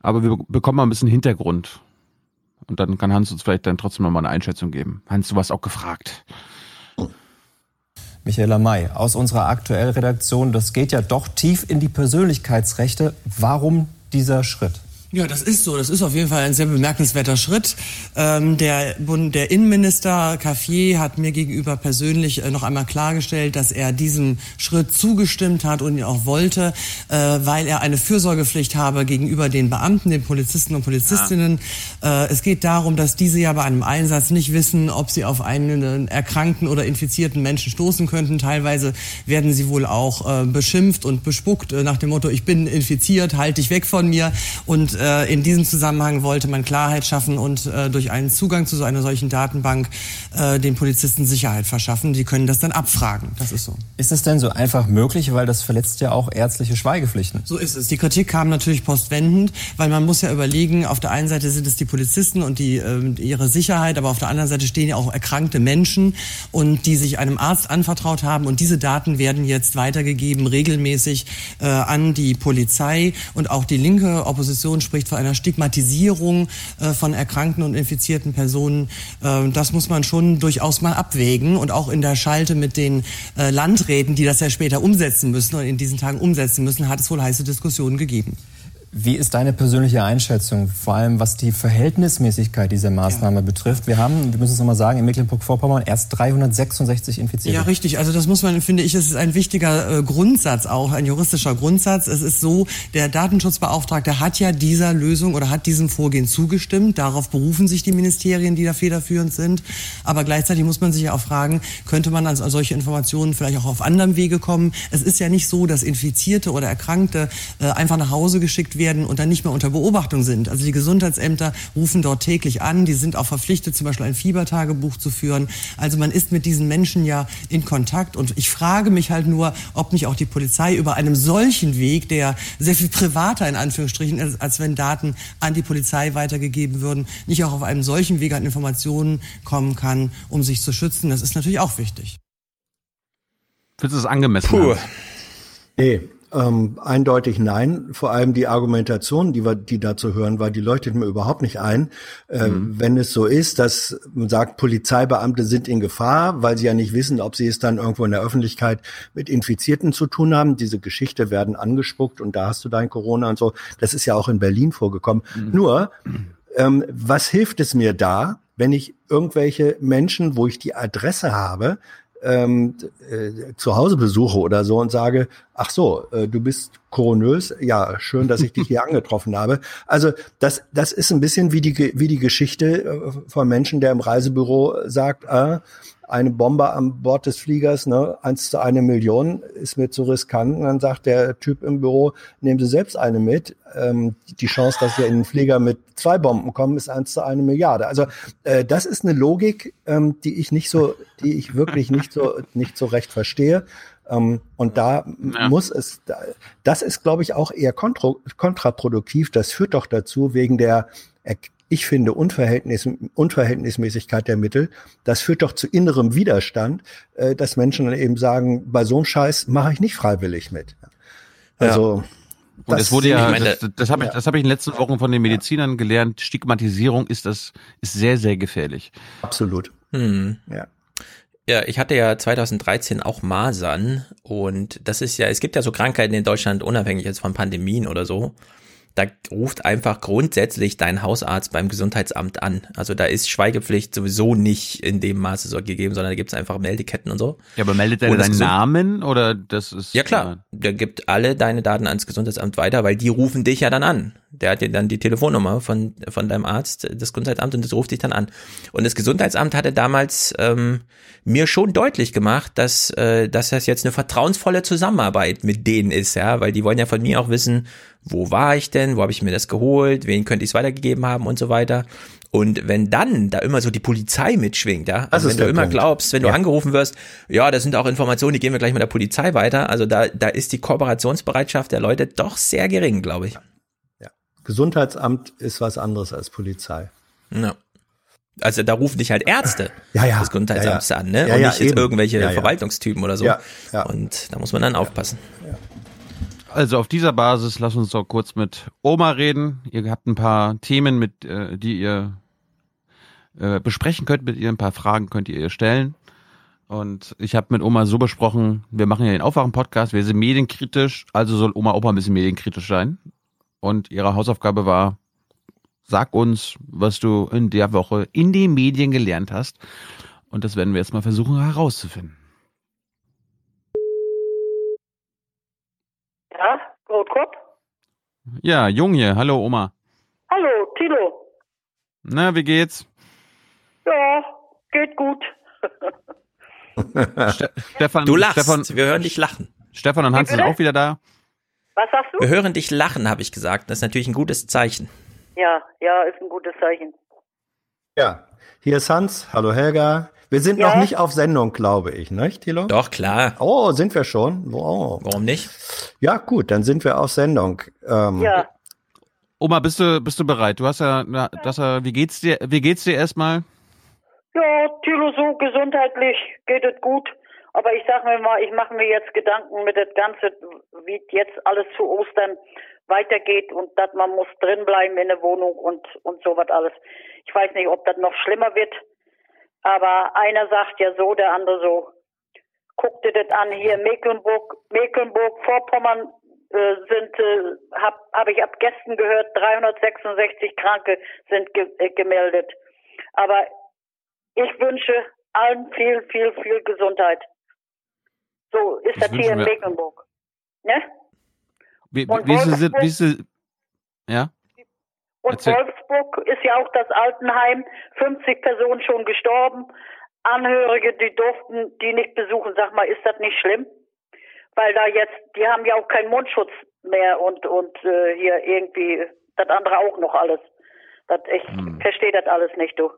Speaker 3: Aber wir be- bekommen mal ein bisschen Hintergrund. Und dann kann Hans uns vielleicht dann trotzdem nochmal eine Einschätzung geben. Hans, du warst auch gefragt.
Speaker 46: Michaela May aus unserer aktuellen Redaktion, das geht ja doch tief in die Persönlichkeitsrechte. Warum dieser Schritt?
Speaker 47: Ja, das ist so. Das ist auf jeden Fall ein sehr bemerkenswerter Schritt. Ähm, der, Bund, der Innenminister Caffier hat mir gegenüber persönlich äh, noch einmal klargestellt, dass er diesem Schritt zugestimmt hat und ihn auch wollte, äh, weil er eine Fürsorgepflicht habe gegenüber den Beamten, den Polizisten und Polizistinnen. Äh, es geht darum, dass diese ja bei einem Einsatz nicht wissen, ob sie auf einen erkrankten oder infizierten Menschen stoßen könnten. Teilweise werden sie wohl auch äh, beschimpft und bespuckt äh, nach dem Motto, ich bin infiziert, halt dich weg von mir. Und äh, in diesem Zusammenhang wollte man Klarheit schaffen und äh, durch einen Zugang zu so einer solchen Datenbank äh, den Polizisten Sicherheit verschaffen. Die können das dann abfragen. Das ist so.
Speaker 46: Ist es denn so einfach möglich, weil das verletzt ja auch ärztliche Schweigepflichten?
Speaker 47: So ist es. Die Kritik kam natürlich postwendend, weil man muss ja überlegen, auf der einen Seite sind es die Polizisten und die, ähm, ihre Sicherheit, aber auf der anderen Seite stehen ja auch erkrankte Menschen und die sich einem Arzt anvertraut haben und diese Daten werden jetzt weitergegeben regelmäßig äh, an die Polizei und auch die linke Opposition spricht von einer Stigmatisierung äh, von erkrankten und infizierten Personen. Äh, das muss man schon durchaus mal abwägen und auch in der Schalte mit den äh, Landräten, die das ja später umsetzen müssen und in diesen Tagen umsetzen müssen, hat es wohl heiße Diskussionen gegeben.
Speaker 46: Wie ist deine persönliche Einschätzung, vor allem was die Verhältnismäßigkeit dieser Maßnahme betrifft? Wir haben, wir müssen es nochmal sagen, in Mecklenburg-Vorpommern erst 366 Infizierte.
Speaker 47: Ja, richtig. Also das muss man, finde ich, es ist ein wichtiger äh, Grundsatz auch, ein juristischer Grundsatz. Es ist so, der Datenschutzbeauftragte hat ja dieser Lösung oder hat diesem Vorgehen zugestimmt. Darauf berufen sich die Ministerien, die da federführend sind. Aber gleichzeitig muss man sich ja auch fragen, könnte man an solche Informationen vielleicht auch auf anderem Wege kommen? Es ist ja nicht so, dass Infizierte oder Erkrankte äh, einfach nach Hause geschickt werden und dann nicht mehr unter Beobachtung sind. Also die Gesundheitsämter rufen dort täglich an. Die sind auch verpflichtet, zum Beispiel ein Fiebertagebuch zu führen. Also man ist mit diesen Menschen ja in Kontakt. Und ich frage mich halt nur, ob nicht auch die Polizei über einem solchen Weg, der sehr viel privater in Anführungsstrichen ist, als wenn Daten an die Polizei weitergegeben würden, nicht auch auf einem solchen Weg an Informationen kommen kann, um sich zu schützen. Das ist natürlich auch wichtig.
Speaker 3: Findest du es angemessen?
Speaker 2: Puh. Nee, ähm, eindeutig nein. Vor allem die Argumentation, die wir, die da zu hören war, die leuchtet mir überhaupt nicht ein. Äh,
Speaker 3: Mhm.
Speaker 2: Wenn es so ist, dass man sagt, Polizeibeamte sind in Gefahr, weil sie ja nicht wissen, ob sie es dann irgendwo in der Öffentlichkeit mit Infizierten zu tun haben. Diese Geschichte werden angespuckt und da hast du dein Corona und so. Das ist ja auch in Berlin vorgekommen. Nur, ähm, was hilft es mir da, wenn ich irgendwelche Menschen, wo ich die Adresse habe, ähm, äh, zu Hause besuche oder so und sage, ach so, äh, du bist koronös, ja, schön, dass ich dich hier angetroffen habe. Also das, das ist ein bisschen wie die, wie die Geschichte äh, von Menschen, der im Reisebüro sagt, äh, eine Bombe an Bord des Fliegers, ne, eins zu eine Million, ist mir zu riskant. Und dann sagt der Typ im Büro, nehmen Sie selbst eine mit. Ähm, die Chance, dass wir in den Flieger mit zwei Bomben kommen, ist eins zu eine Milliarde. Also äh, das ist eine Logik, ähm, die ich nicht so, die ich wirklich nicht so, nicht so recht verstehe. Ähm, und da muss es, da, das ist, glaube ich, auch eher kontra, kontraproduktiv. Das führt doch dazu, wegen der, er- ich finde, Unverhältnis, Unverhältnismäßigkeit der Mittel, das führt doch zu innerem Widerstand, äh, dass Menschen dann eben sagen, bei so einem Scheiß mache ich nicht freiwillig mit. Also,
Speaker 3: Und es wurde ja,
Speaker 2: ich meine,
Speaker 3: das, das habe ich, das habe ich in den letzten Wochen von den Medizinern gelernt. Stigmatisierung ist das, ist sehr, sehr gefährlich.
Speaker 2: Absolut.
Speaker 12: Hm.
Speaker 2: Ja.
Speaker 12: Ja, ich hatte ja 2013 auch Masern und das ist ja, es gibt ja so Krankheiten in Deutschland unabhängig jetzt von Pandemien oder so. Da ruft einfach grundsätzlich dein Hausarzt beim Gesundheitsamt an. Also da ist Schweigepflicht sowieso nicht in dem Maße so gegeben, sondern da gibt es einfach Meldeketten und so.
Speaker 3: Ja, aber meldet er deinen Namen oder das ist?
Speaker 12: Ja klar, der gibt alle deine Daten ans Gesundheitsamt weiter, weil die rufen dich ja dann an. Der hat dir dann die Telefonnummer von, von deinem Arzt, das Gesundheitsamt, und das ruft dich dann an. Und das Gesundheitsamt hatte damals ähm, mir schon deutlich gemacht, dass, äh, dass das jetzt eine vertrauensvolle Zusammenarbeit mit denen ist, ja, weil die wollen ja von mir auch wissen, wo war ich denn, wo habe ich mir das geholt, wen könnte ich es weitergegeben haben und so weiter. Und wenn dann da immer so die Polizei mitschwingt, ja, also wenn du immer
Speaker 2: Punkt.
Speaker 12: glaubst, wenn
Speaker 2: Ja.
Speaker 12: du angerufen wirst, ja, das sind auch Informationen, die geben wir gleich mit der Polizei weiter. Also da, da ist die Kooperationsbereitschaft der Leute doch sehr gering, glaube ich.
Speaker 2: Gesundheitsamt ist was anderes als Polizei.
Speaker 12: Ja. Also da rufen dich halt Ärzte
Speaker 2: Ja, ja.
Speaker 12: des Gesundheitsamts
Speaker 2: Ja, ja.
Speaker 12: an, ne?
Speaker 2: Ja,
Speaker 12: und
Speaker 2: ja,
Speaker 12: nicht jetzt
Speaker 2: eben.
Speaker 12: irgendwelche
Speaker 2: Ja, ja.
Speaker 12: Verwaltungstypen oder so.
Speaker 2: Ja, ja.
Speaker 12: Und da muss man dann aufpassen.
Speaker 3: Also auf dieser Basis lass uns doch kurz mit Oma reden. Ihr habt ein paar Themen, mit äh, die ihr äh, besprechen könnt mit ihr, ein paar Fragen könnt ihr ihr stellen. Und ich habe mit Oma so besprochen, wir machen ja den Aufwachen-Podcast, wir sind medienkritisch, also soll Oma mal ein bisschen medienkritisch sein. Und ihre Hausaufgabe war, sag uns, was du in der Woche in den Medien gelernt hast. Und das werden wir jetzt mal versuchen herauszufinden.
Speaker 48: Ja, Rotkopf?
Speaker 3: Ja, Jung hier, hallo Oma.
Speaker 48: Hallo, Tilo.
Speaker 3: Na, wie geht's?
Speaker 48: Ja, geht gut.
Speaker 3: Ste Stefan,
Speaker 12: Du lachst,
Speaker 3: Stefan,
Speaker 12: wir hören dich lachen.
Speaker 3: Stefan und Hans sind auch wieder da.
Speaker 48: Was sagst du?
Speaker 12: Wir hören dich lachen, habe ich gesagt. Das ist natürlich ein gutes Zeichen.
Speaker 48: Ja, ja, ist ein gutes Zeichen.
Speaker 2: Ja, hier ist Hans. Hallo Helga. Wir sind noch
Speaker 48: Ja?
Speaker 2: nicht auf Sendung, glaube ich, nicht, Thilo?
Speaker 12: Doch, klar.
Speaker 2: Oh, sind wir schon? Oh.
Speaker 12: Warum nicht?
Speaker 2: Ja, gut, dann sind wir auf Sendung. Ähm,
Speaker 48: Ja,
Speaker 3: Oma, bist du, bist du bereit? Du hast ja, na, das, ja- wie geht's dir, wie geht's dir erstmal?
Speaker 48: ja, Tilo, so gesundheitlich geht es gut. Aber ich sag mir mal, ich mache mir jetzt Gedanken mit das Ganze, wie jetzt alles zu Ostern weitergeht und dass man muss drinbleiben in der Wohnung und, und sowas alles. Ich weiß nicht, ob das noch schlimmer wird. Aber einer sagt ja so, der andere so. Guck dir das an, hier Mecklenburg, Mecklenburg, Vorpommern äh, sind, äh, habe hab ich ab gestern gehört, 366 Kranke sind ge äh, gemeldet. Aber ich wünsche allen viel, viel, viel Gesundheit. So ist
Speaker 3: Das
Speaker 48: das, hier in Mecklenburg. Ne?
Speaker 3: Wie, wie, wie, wie, ja?
Speaker 48: Und
Speaker 3: Erzähl.
Speaker 48: Wolfsburg ist ja auch das Altenheim, 50 Personen schon gestorben. Angehörige, die durften die nicht besuchen. Sag mal, ist das nicht schlimm? Weil da jetzt, die haben ja auch keinen Mundschutz mehr und und äh, hier irgendwie das andere auch noch alles. Das ich
Speaker 3: Hm.
Speaker 48: verstehe das alles nicht, du.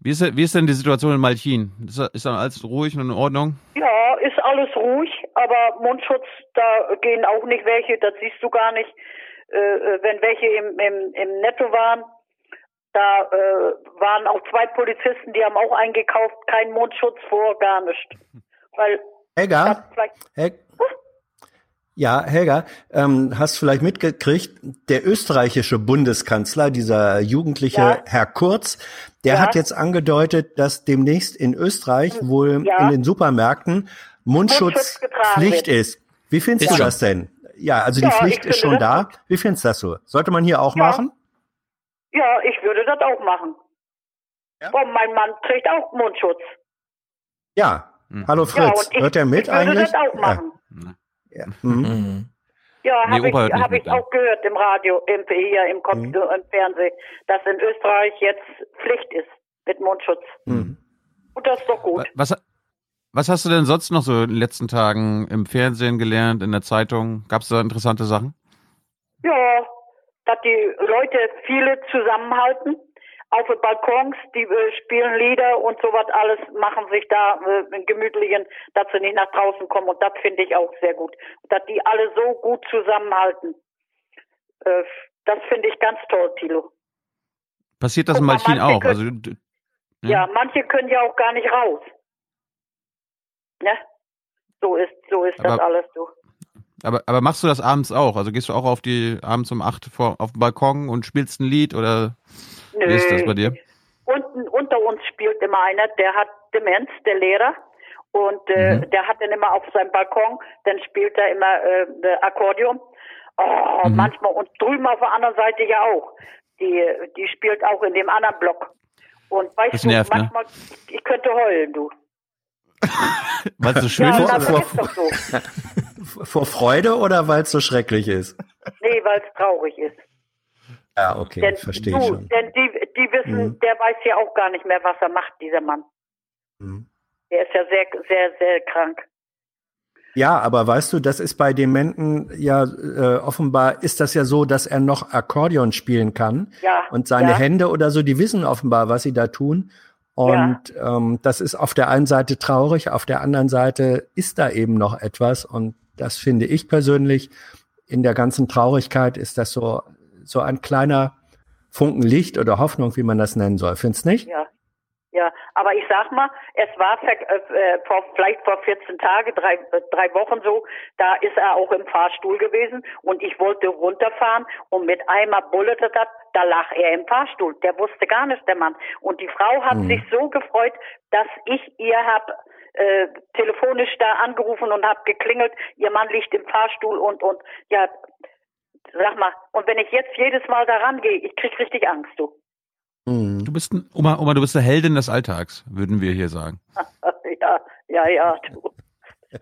Speaker 3: Wie ist, wie ist denn die Situation in Malchin? Ist, ist dann alles ruhig und in Ordnung?
Speaker 48: Ja, ist alles ruhig, aber Mundschutz, da gehen auch nicht welche, das siehst du gar nicht. Äh, äh, wenn welche im, im, im Netto waren, da äh, waren auch zwei Polizisten, die haben auch eingekauft, kein Mundschutz vor, gar nicht. Weil
Speaker 2: Helga? Hel ja, Helga, ähm, hast vielleicht mitgekriegt, der österreichische Bundeskanzler, dieser jugendliche
Speaker 48: Ja.
Speaker 2: Herr Kurz, der
Speaker 48: Ja.
Speaker 2: hat jetzt angedeutet, dass demnächst in Österreich wohl
Speaker 48: Ja.
Speaker 2: in den Supermärkten
Speaker 48: Mundschutz
Speaker 2: Mundschutz Pflicht
Speaker 48: wird.
Speaker 2: ist. Wie findest
Speaker 12: Ist
Speaker 2: du das denn? Ja, also die
Speaker 48: Ja, ich
Speaker 2: Pflicht ist schon da. Wie findest du das so? Sollte man hier auch
Speaker 48: Ja.
Speaker 2: machen?
Speaker 48: ja, ich würde das auch machen. Und mein Mann trägt auch Mundschutz.
Speaker 2: Ja. Hallo
Speaker 48: Ja,
Speaker 2: Fritz,
Speaker 48: ich-
Speaker 2: hört er mit
Speaker 48: ich würde
Speaker 2: eigentlich?
Speaker 48: das auch machen.
Speaker 2: Ja. Ja. Mhm.
Speaker 48: Ja,
Speaker 3: Nee,
Speaker 48: habe ich, hab ich
Speaker 3: ja.
Speaker 48: auch gehört im Radio, im, hier im, Kom
Speaker 2: Mhm.
Speaker 48: im Fernsehen, dass in Österreich jetzt Pflicht ist mit Mundschutz.
Speaker 2: Mhm.
Speaker 48: Und das ist doch gut.
Speaker 3: Was, was hast du denn sonst noch so in den letzten Tagen im Fernsehen gelernt, in der Zeitung? Gab es da interessante Sachen?
Speaker 48: Ja, dass die Leute viele zusammenhalten. Auf den Balkons, die äh, spielen Lieder und sowas alles, machen sich da äh, gemütlichen, dass sie nicht nach draußen kommen. Und das finde ich auch sehr gut. Dass die alle so gut zusammenhalten. Äh, das finde ich ganz toll, Tilo.
Speaker 3: Passiert das
Speaker 48: Guck
Speaker 3: in
Speaker 48: mal,
Speaker 3: Malchin auch? Also, d-
Speaker 48: Ja. manche können ja auch gar nicht raus. Ne? So ist, so ist das
Speaker 3: Aber-
Speaker 48: alles so.
Speaker 3: aber, aber machst du das abends auch? Also gehst du auch auf die abends um acht vor, auf den Balkon und spielst ein Lied oder wie ist das bei dir?
Speaker 48: Unten unter uns spielt immer einer, der hat Demenz, der Lehrer. Und äh,
Speaker 3: Mhm.
Speaker 48: der hat dann immer auf seinem Balkon, dann spielt er immer äh, äh, Akkordeon. Oh,
Speaker 3: Mhm.
Speaker 48: manchmal und drüben auf der anderen Seite ja auch. Die, die spielt auch in dem anderen Block. Und weißt
Speaker 3: Das
Speaker 48: du,
Speaker 3: nervt, ne?
Speaker 48: manchmal, ich könnte heulen, du.
Speaker 3: Weil es so schön
Speaker 48: Ja,
Speaker 3: ist?
Speaker 2: vor-
Speaker 48: so.
Speaker 2: Vor Freude oder weil es so schrecklich ist?
Speaker 48: Nee, weil es traurig ist.
Speaker 2: Ja, okay,
Speaker 48: denn
Speaker 2: verstehe
Speaker 48: du,
Speaker 2: ich schon.
Speaker 48: denn die, die wissen,
Speaker 2: Mhm.
Speaker 48: der weiß ja auch gar nicht mehr, was er macht, dieser Mann.
Speaker 2: Mhm.
Speaker 48: Der ist ja sehr, sehr, sehr krank.
Speaker 2: Ja, aber weißt du, das ist bei Dementen ja äh, offenbar ist das ja so, dass er noch Akkordeon spielen kann
Speaker 48: Ja,
Speaker 2: und seine
Speaker 48: ja.
Speaker 2: Hände oder so, die wissen offenbar, was sie da tun. Und ähm, das ist auf der einen Seite traurig, auf der anderen Seite ist da eben noch etwas. Und das finde ich persönlich in der ganzen Traurigkeit ist das so so ein kleiner Funken Licht oder Hoffnung, wie man das nennen soll. Findest nicht?
Speaker 48: Ja, ja. Aber ich sag mal, es war ver äh, vor, vielleicht vor 14 Tagen, drei, äh, drei Wochen so, da ist er auch im Fahrstuhl gewesen und ich wollte runterfahren und mit einmal bullte das, da lag er im Fahrstuhl. Der wusste gar nicht, der Mann. Und die Frau hat
Speaker 49: Mhm.
Speaker 48: sich so gefreut, dass ich ihr hab äh, telefonisch da angerufen und hab geklingelt, ihr Mann liegt im Fahrstuhl und und ja, sag mal, und wenn ich jetzt jedes Mal da rangehe, ich krieg richtig Angst, du.
Speaker 3: Du bist ein, Oma, Oma, du bist eine Heldin des Alltags, würden wir hier sagen.
Speaker 48: ja, ja, ja, du.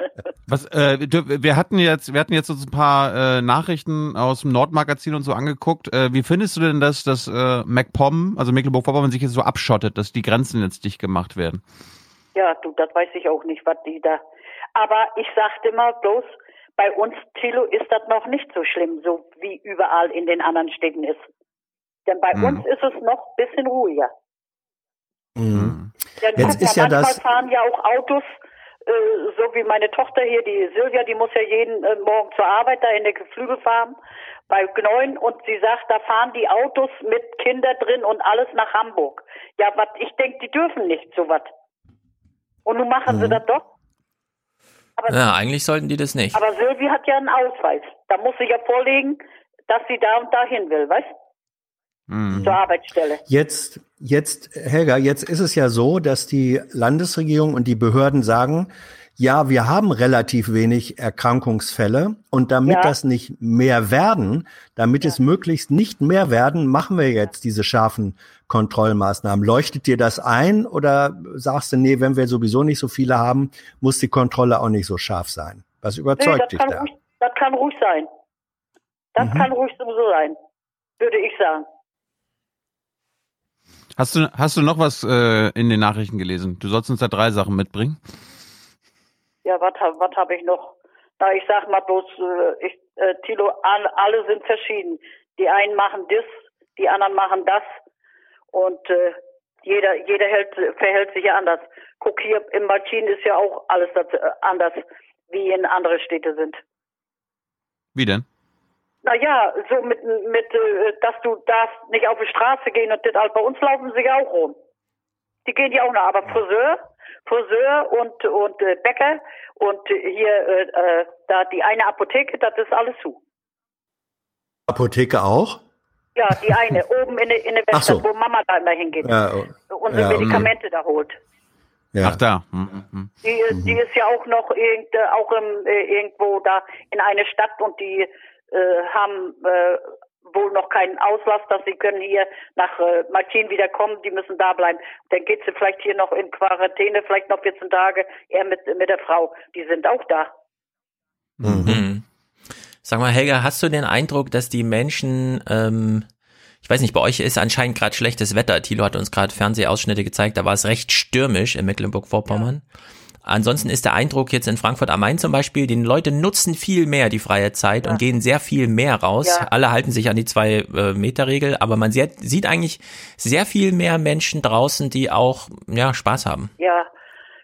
Speaker 3: Was, äh, wir hatten jetzt, wir hatten jetzt uns ein paar äh, Nachrichten aus dem Nordmagazin und so angeguckt. Äh, wie findest du denn das, dass äh, MacPom, also Mecklenburg-Vorpommern, sich jetzt so abschottet, dass die Grenzen jetzt dicht gemacht werden?
Speaker 48: Ja, du, das weiß ich auch nicht, was die da. Aber ich sagte mal bloß, bei uns, Thilo, ist das noch nicht so schlimm, so wie überall in den anderen Städten ist. Denn bei
Speaker 2: Mhm.
Speaker 48: uns ist es noch ein bisschen ruhiger.
Speaker 2: Mhm.
Speaker 48: Denn
Speaker 2: Jetzt ist ja
Speaker 48: manchmal
Speaker 2: das-
Speaker 48: fahren ja auch Autos, äh, so wie meine Tochter hier, die Silvia, die muss ja jeden äh, Morgen zur Arbeit da in der Geflügel fahren, bei Gneuen, und sie sagt, da fahren die Autos mit Kinder drin und alles nach Hamburg. Ja, was, ich denke, die dürfen nicht sowas. Und nun machen
Speaker 2: Mhm.
Speaker 48: sie das doch. Aber,
Speaker 12: Ja, eigentlich sollten die das nicht.
Speaker 48: aber Silvi hat ja einen Ausweis. Da muss sie ja vorlegen, dass sie da und dahin will, weißt? Zur Arbeitsstelle.
Speaker 2: Jetzt, jetzt, Helga, jetzt ist es ja so, dass die Landesregierung und die Behörden sagen, ja, wir haben relativ wenig Erkrankungsfälle und damit
Speaker 48: Ja.
Speaker 2: das nicht mehr werden, damit es möglichst nicht mehr werden, machen wir jetzt diese scharfen Kontrollmaßnahmen. Leuchtet dir das ein oder sagst du, nee, wenn wir sowieso nicht so viele haben, muss die Kontrolle auch nicht so scharf sein? Was
Speaker 48: Nee,
Speaker 2: überzeugt
Speaker 48: das
Speaker 2: dich da?
Speaker 48: ruhig, das kann ruhig sein. Das
Speaker 2: Mhm.
Speaker 48: kann ruhig so sein, würde ich sagen.
Speaker 3: Hast du, hast du noch was äh, in den Nachrichten gelesen? Du sollst uns da drei Sachen mitbringen.
Speaker 48: Ja, was hab- was habe ich noch? Na, ich sag mal bloß, äh, ich, äh, Tilo, all, alle sind verschieden. Die einen machen das, die anderen machen das und äh, jeder jeder hält, verhält sich ja anders. Guck hier, im Martin ist ja auch alles äh, anders, wie in andere Städte sind.
Speaker 3: Wie denn?
Speaker 48: Naja, so mit, mit äh, dass du darfst nicht auf die Straße gehen und das all- bei uns laufen sie ja auch rum. Die gehen ja auch noch, aber Friseur, Friseur und und äh, Bäcker und hier äh, äh, da die eine Apotheke, das ist alles zu.
Speaker 2: Apotheke auch?
Speaker 48: Ja, die eine oben in der in der
Speaker 2: Ach so.
Speaker 48: Wo Mama da immer hingeht,
Speaker 2: Ja,
Speaker 48: unsere
Speaker 2: Ja,
Speaker 48: Medikamente da holt.
Speaker 2: Ja.
Speaker 3: Ach da. Mhm, mhm.
Speaker 48: Die, die ist ja auch noch irgend, äh, auch im, äh, irgendwo da in eine Stadt und die äh, haben äh, wohl noch keinen Auslass, dass sie können hier nach äh, Martin wieder kommen, die müssen da bleiben. Dann geht sie vielleicht hier noch in Quarantäne, vielleicht noch 14 Tage, er mit, mit der Frau. Die sind auch da.
Speaker 12: Mhm. Sag mal, Helga, hast du den Eindruck, dass die Menschen, ähm, ich weiß nicht, bei euch ist anscheinend gerade schlechtes Wetter. Thilo hat uns gerade Fernsehausschnitte gezeigt, da war es recht stürmisch in Mecklenburg-Vorpommern. Ansonsten ist der Eindruck jetzt in Frankfurt am Main zum Beispiel, die Leute nutzen viel mehr die freie Zeit und gehen sehr viel mehr raus.
Speaker 48: Ja.
Speaker 12: Alle halten sich an die zwei äh, Meter Regel, aber man sieht, sieht eigentlich sehr viel mehr Menschen draußen, die auch ja Spaß haben.
Speaker 48: Ja,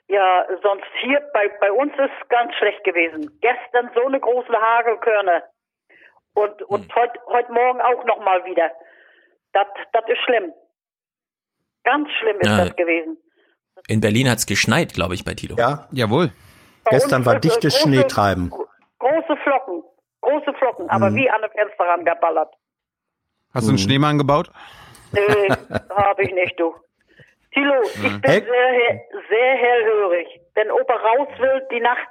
Speaker 48: ja, sonst hier bei, bei uns ist ganz schlecht gewesen. Gestern so eine große Hagelkörner. Und, und heute heut Morgen auch noch mal wieder. Das, das ist schlimm. Ganz schlimm ist
Speaker 12: Ja.
Speaker 48: das gewesen.
Speaker 12: In Berlin hat's geschneit, glaube ich, bei Thilo.
Speaker 2: Ja.
Speaker 3: Jawohl.
Speaker 2: Gestern war dichtes
Speaker 48: große-
Speaker 2: Schneetreiben.
Speaker 48: Große Flocken. Große Flocken, aber
Speaker 2: Mhm.
Speaker 48: wie an den Fenster rangeballert.
Speaker 3: Hast du einen Schneemann gebaut?
Speaker 48: Nee, habe ich nicht, du. Tilo, ich bin
Speaker 3: Hey.
Speaker 48: sehr, sehr hellhörig. Wenn Opa raus will, die Nacht,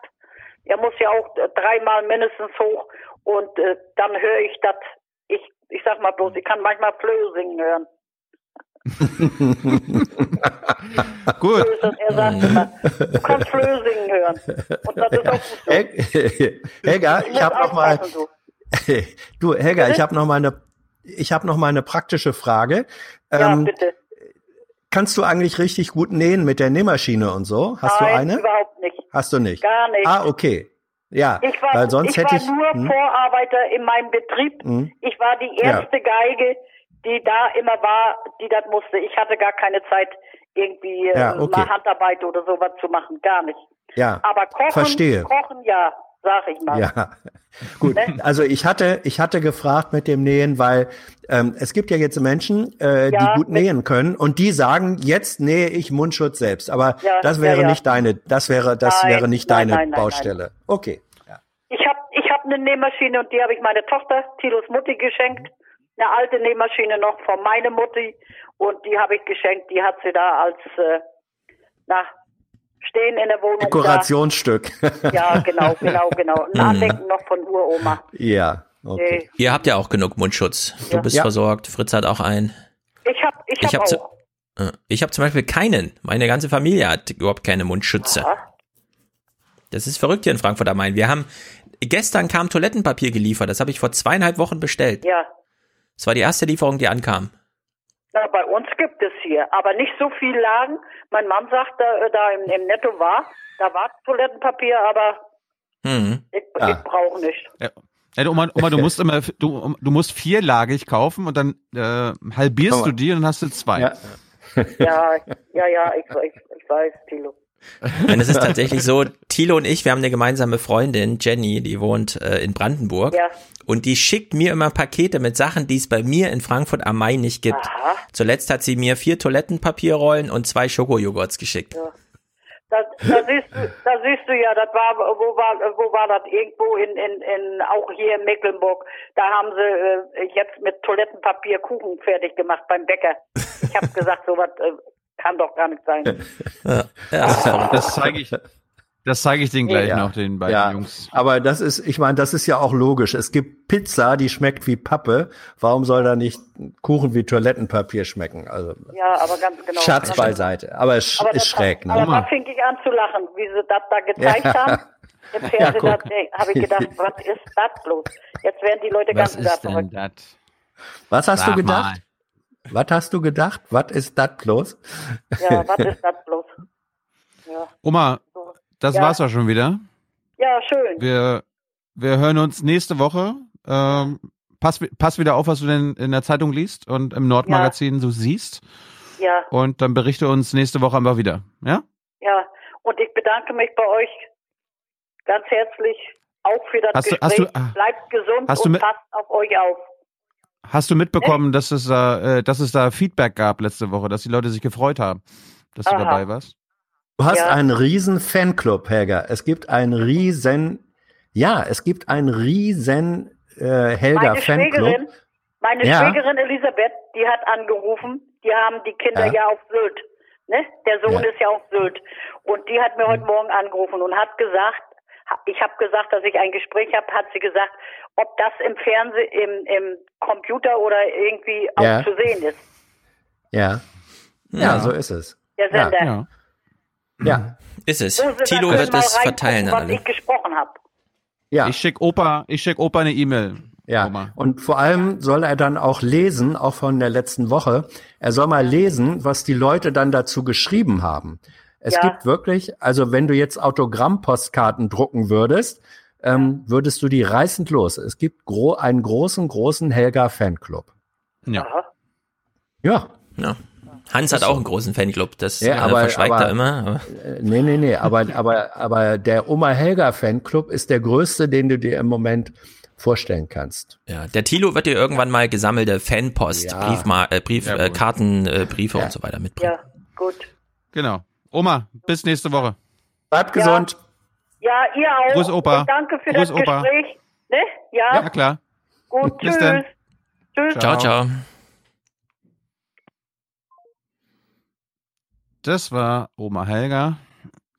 Speaker 48: er muss ja auch äh, dreimal mindestens hoch und äh, dann höre ich das. Ich, ich sag mal bloß, ich kann manchmal Flöhe singen hören.
Speaker 3: Gut.
Speaker 48: Das, er sagt immer, du kannst Flöhe singen hören. Und das ist auch gut so.
Speaker 2: Hel- Helga, ich habe noch mal, du Helga,
Speaker 48: Bitte?
Speaker 2: ich habe noch mal eine, ich habe noch mal eine praktische Frage.
Speaker 48: Ja,
Speaker 2: Ähm,
Speaker 48: bitte.
Speaker 2: kannst du eigentlich richtig gut nähen mit der Nähmaschine und so? Hast
Speaker 48: Nein,
Speaker 2: du eine?
Speaker 48: überhaupt nicht.
Speaker 2: Hast du nicht?
Speaker 48: Gar nicht.
Speaker 2: Ah, okay. Ja,
Speaker 48: Ich war,
Speaker 2: weil sonst
Speaker 48: ich
Speaker 2: hätte
Speaker 48: war
Speaker 2: ich.
Speaker 48: nur
Speaker 2: hm,
Speaker 48: Vorarbeiter in meinem Betrieb.
Speaker 2: hm.
Speaker 48: Ich war die erste Geige, die da immer war, die das musste. Ich hatte gar keine Zeit, irgendwie
Speaker 2: Ja, okay.
Speaker 48: mal Handarbeit oder sowas zu machen. Gar nicht.
Speaker 2: Ja,
Speaker 48: Aber kochen,
Speaker 2: verstehe.
Speaker 48: kochen ja, sag ich mal.
Speaker 2: Ja, gut.
Speaker 48: Ne?
Speaker 2: Also ich hatte, ich hatte gefragt mit dem Nähen, weil ähm, es gibt ja jetzt Menschen, äh,
Speaker 48: Ja,
Speaker 2: die gut nähen können und die sagen, jetzt nähe ich Mundschutz selbst. Aber
Speaker 48: Ja,
Speaker 2: das wäre
Speaker 48: ja,
Speaker 2: nicht deine, das wäre, das
Speaker 48: Nein,
Speaker 2: wäre nicht
Speaker 48: nein,
Speaker 2: deine
Speaker 48: nein,
Speaker 2: Baustelle. Okay.
Speaker 48: Ich habe ich hab eine Nähmaschine und die habe ich meiner Tochter, Tilos Mutti, geschenkt. Eine alte Nähmaschine noch von meiner Mutti und die habe ich geschenkt. Die hat sie da als äh, na, stehen in der Wohnung.
Speaker 2: Dekorationsstück.
Speaker 48: Da. Ja, genau, genau, genau. Ein. Andenken noch von Uroma.
Speaker 2: ja, okay.
Speaker 48: Nee.
Speaker 12: Ihr habt ja auch genug Mundschutz. Du
Speaker 48: Ja.
Speaker 12: bist
Speaker 2: Ja.
Speaker 12: versorgt, Fritz hat auch einen.
Speaker 48: Ich habe ich
Speaker 12: Ich
Speaker 48: hab
Speaker 12: habe zu,
Speaker 48: auch.
Speaker 12: äh, ich hab zum Beispiel keinen. Meine ganze Familie hat überhaupt keine Mundschütze. Das ist verrückt hier in Frankfurt am Main. Wir haben gestern kam Toilettenpapier geliefert. Das habe ich vor zweieinhalb Wochen bestellt.
Speaker 48: Ja.
Speaker 12: Das war die erste Lieferung, die ankam.
Speaker 48: Na, bei uns gibt es hier, aber nicht so viel Lagen. Mein Mann sagt, da, äh, da im, im Netto war, da war Toilettenpapier, aber
Speaker 12: Hm.
Speaker 48: ich,
Speaker 3: Ja.
Speaker 48: ich brauche nicht.
Speaker 3: Ja. Ey, Oma, Oma, du musst immer, du, du musst vierlagig kaufen und dann äh, halbierst
Speaker 2: Komm
Speaker 3: du die und dann hast du zwei.
Speaker 2: Ja.
Speaker 48: Ja, ja, ja, ich, ich, ich weiß, Tilo.
Speaker 12: Denn es ist tatsächlich so, Thilo und ich, wir haben eine gemeinsame Freundin, Jenny, die wohnt äh, in Brandenburg.
Speaker 48: Ja.
Speaker 12: Und die schickt mir immer Pakete mit Sachen, die es bei mir in Frankfurt am Main nicht gibt.
Speaker 48: Aha.
Speaker 12: Zuletzt hat sie mir vier Toilettenpapierrollen und zwei Schokojoghurts geschickt.
Speaker 48: Da, da, siehst du, da siehst du ja, das war, wo war, wo war das? Irgendwo in, in, in, auch hier in Mecklenburg. Da haben sie äh, jetzt mit Toilettenpapier Kuchen fertig gemacht beim Bäcker. Ich habe gesagt, sowas äh, kann doch gar nicht sein.
Speaker 12: Ja, das
Speaker 3: zeige ich, das zeige ich denen gleich
Speaker 2: Ja.
Speaker 3: noch, den beiden
Speaker 2: Ja,
Speaker 3: Jungs.
Speaker 2: aber das ist, ich meine, das ist ja auch logisch. Es gibt Pizza, die schmeckt wie Pappe. Warum soll da nicht Kuchen wie Toilettenpapier schmecken? Also
Speaker 48: Ja, aber ganz genau.
Speaker 2: Schatz
Speaker 48: ganz
Speaker 2: beiseite. Aber es
Speaker 48: Aber
Speaker 2: ist schräg,
Speaker 48: Aber
Speaker 2: ne?
Speaker 48: da fing ich an zu lachen, wie sie das da gezeigt
Speaker 2: Ja.
Speaker 48: haben. Im
Speaker 2: Ja,
Speaker 48: Fernsehen da habe ich gedacht, was ist das bloß? Jetzt werden die Leute ganz
Speaker 3: Was ist denn das?
Speaker 2: Was hast
Speaker 3: Sag
Speaker 2: du gedacht? Was hast du gedacht? Was ist das bloß?
Speaker 48: Ja, was ist das bloß? Ja,
Speaker 3: Oma, das
Speaker 48: Ja.
Speaker 3: war's ja schon wieder.
Speaker 48: ja schön.
Speaker 3: Wir, wir hören uns nächste Woche. Ähm, pass, pass wieder auf, was du denn in der Zeitung liest und im Nordmagazin so siehst.
Speaker 48: Ja,
Speaker 3: Und dann berichte uns nächste Woche einfach wieder. Ja?
Speaker 48: ja. Und ich bedanke mich bei euch ganz herzlich auch für das
Speaker 3: Hast du-
Speaker 48: Gespräch.
Speaker 3: hast du- ah,
Speaker 48: Bleibt gesund
Speaker 3: hast du
Speaker 48: und
Speaker 3: mit-
Speaker 48: passt auf euch auf.
Speaker 3: Hast du mitbekommen, dass es da, äh, dass es da Feedback gab letzte Woche, dass die Leute sich gefreut haben, dass du
Speaker 48: Aha.
Speaker 3: dabei warst?
Speaker 2: Du hast
Speaker 48: Ja.
Speaker 2: einen riesen Fanclub, Helga. Es gibt einen riesen, ja, es gibt einen riesen äh, Helga
Speaker 48: Meine
Speaker 2: Fanclub.
Speaker 48: Schwägerin, meine
Speaker 2: Ja.
Speaker 48: Schwägerin Elisabeth, die hat angerufen. Die haben die Kinder
Speaker 2: Ja.
Speaker 48: ja, auf Sylt. Ne? Der Sohn
Speaker 2: Ja.
Speaker 48: ist ja auf Sylt. Und die hat mir heute Morgen angerufen und hat gesagt, ich habe gesagt, dass ich ein Gespräch habe, hat sie gesagt, ob das im Fernsehen, im, im Computer oder irgendwie auch
Speaker 2: Ja.
Speaker 48: zu sehen ist.
Speaker 2: Ja. ja.
Speaker 12: Ja.
Speaker 2: so ist es.
Speaker 48: Der Sender.
Speaker 3: Ja.
Speaker 2: Ja.
Speaker 12: Ist es. Thilo
Speaker 48: dann
Speaker 12: wird
Speaker 48: reingucken,
Speaker 12: verteilen an
Speaker 48: was
Speaker 12: alle.
Speaker 48: ich gesprochen habe.
Speaker 2: Ja.
Speaker 3: Ich schick Opa, ich schick Opa eine E-Mail.
Speaker 2: Ja,
Speaker 3: Oma.
Speaker 2: und vor allem soll er dann auch lesen, auch von der letzten Woche, er soll mal lesen, was die Leute dann dazu geschrieben haben. Es
Speaker 48: Ja.
Speaker 2: gibt wirklich, also wenn du jetzt Autogrammpostkarten drucken würdest, ähm, würdest du die reißend los. Es gibt gro einen großen, großen Helga-Fanclub.
Speaker 3: Ja.
Speaker 2: Ja,
Speaker 12: Ja. Hans hat auch einen großen Fanclub, das
Speaker 2: Ja,
Speaker 12: äh,
Speaker 2: aber-
Speaker 12: verschweigt
Speaker 2: aber-
Speaker 12: er immer. Aber
Speaker 2: äh, nee, nee, nee, aber, aber, aber der Oma Helga Fanclub ist der größte, den du dir im Moment vorstellen kannst.
Speaker 12: ja, der Thilo wird dir irgendwann mal gesammelte Fanpost,
Speaker 2: Ja.
Speaker 12: Briefma äh, Brief,
Speaker 3: Ja,
Speaker 12: äh,
Speaker 3: gut.
Speaker 12: Karten, äh, Briefe
Speaker 2: Ja.
Speaker 12: und so weiter mitbringen.
Speaker 48: Ja, gut.
Speaker 3: Genau. Oma, bis nächste Woche.
Speaker 2: Bleib
Speaker 48: Ja.
Speaker 2: gesund.
Speaker 48: Ja, ihr auch.
Speaker 3: Gruß, Opa.
Speaker 48: Und danke für
Speaker 3: Gruß,
Speaker 48: das
Speaker 3: Opa.
Speaker 48: Gespräch. Ne? Ja,
Speaker 3: Ja, klar.
Speaker 48: gut.
Speaker 3: Bis
Speaker 48: Tschüss.
Speaker 3: dann.
Speaker 48: Tschüss.
Speaker 12: Ciao, ciao.
Speaker 3: Das war Oma Helga.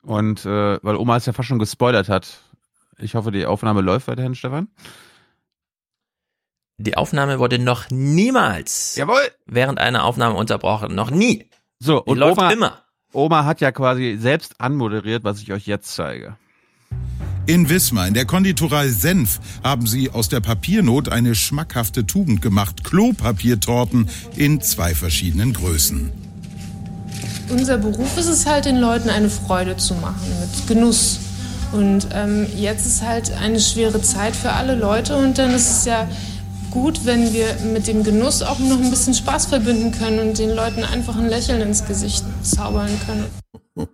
Speaker 3: Und äh, weil Oma es ja fast schon gespoilert hat, ich hoffe, die Aufnahme läuft weiterhin, Stefan.
Speaker 12: Die Aufnahme wurde noch niemals
Speaker 3: Jawohl.
Speaker 12: während einer Aufnahme unterbrochen. Noch nie.
Speaker 3: So,
Speaker 12: Die
Speaker 3: und
Speaker 12: läuft
Speaker 3: Oma,
Speaker 12: immer.
Speaker 3: Oma hat ja quasi selbst anmoderiert, was ich euch jetzt zeige.
Speaker 49: In Wismar, in der Konditorei Senf, haben sie aus der Papiernot eine schmackhafte Tugend gemacht. Klopapiertorten in zwei verschiedenen Größen.
Speaker 50: Unser Beruf ist es halt, den Leuten eine Freude zu machen, mit Genuss. Und ähm, jetzt ist halt eine schwere Zeit für alle Leute und dann ist es ja gut, wenn wir mit dem Genuss auch noch ein bisschen Spaß verbinden können und den Leuten einfach ein Lächeln ins Gesicht zaubern können.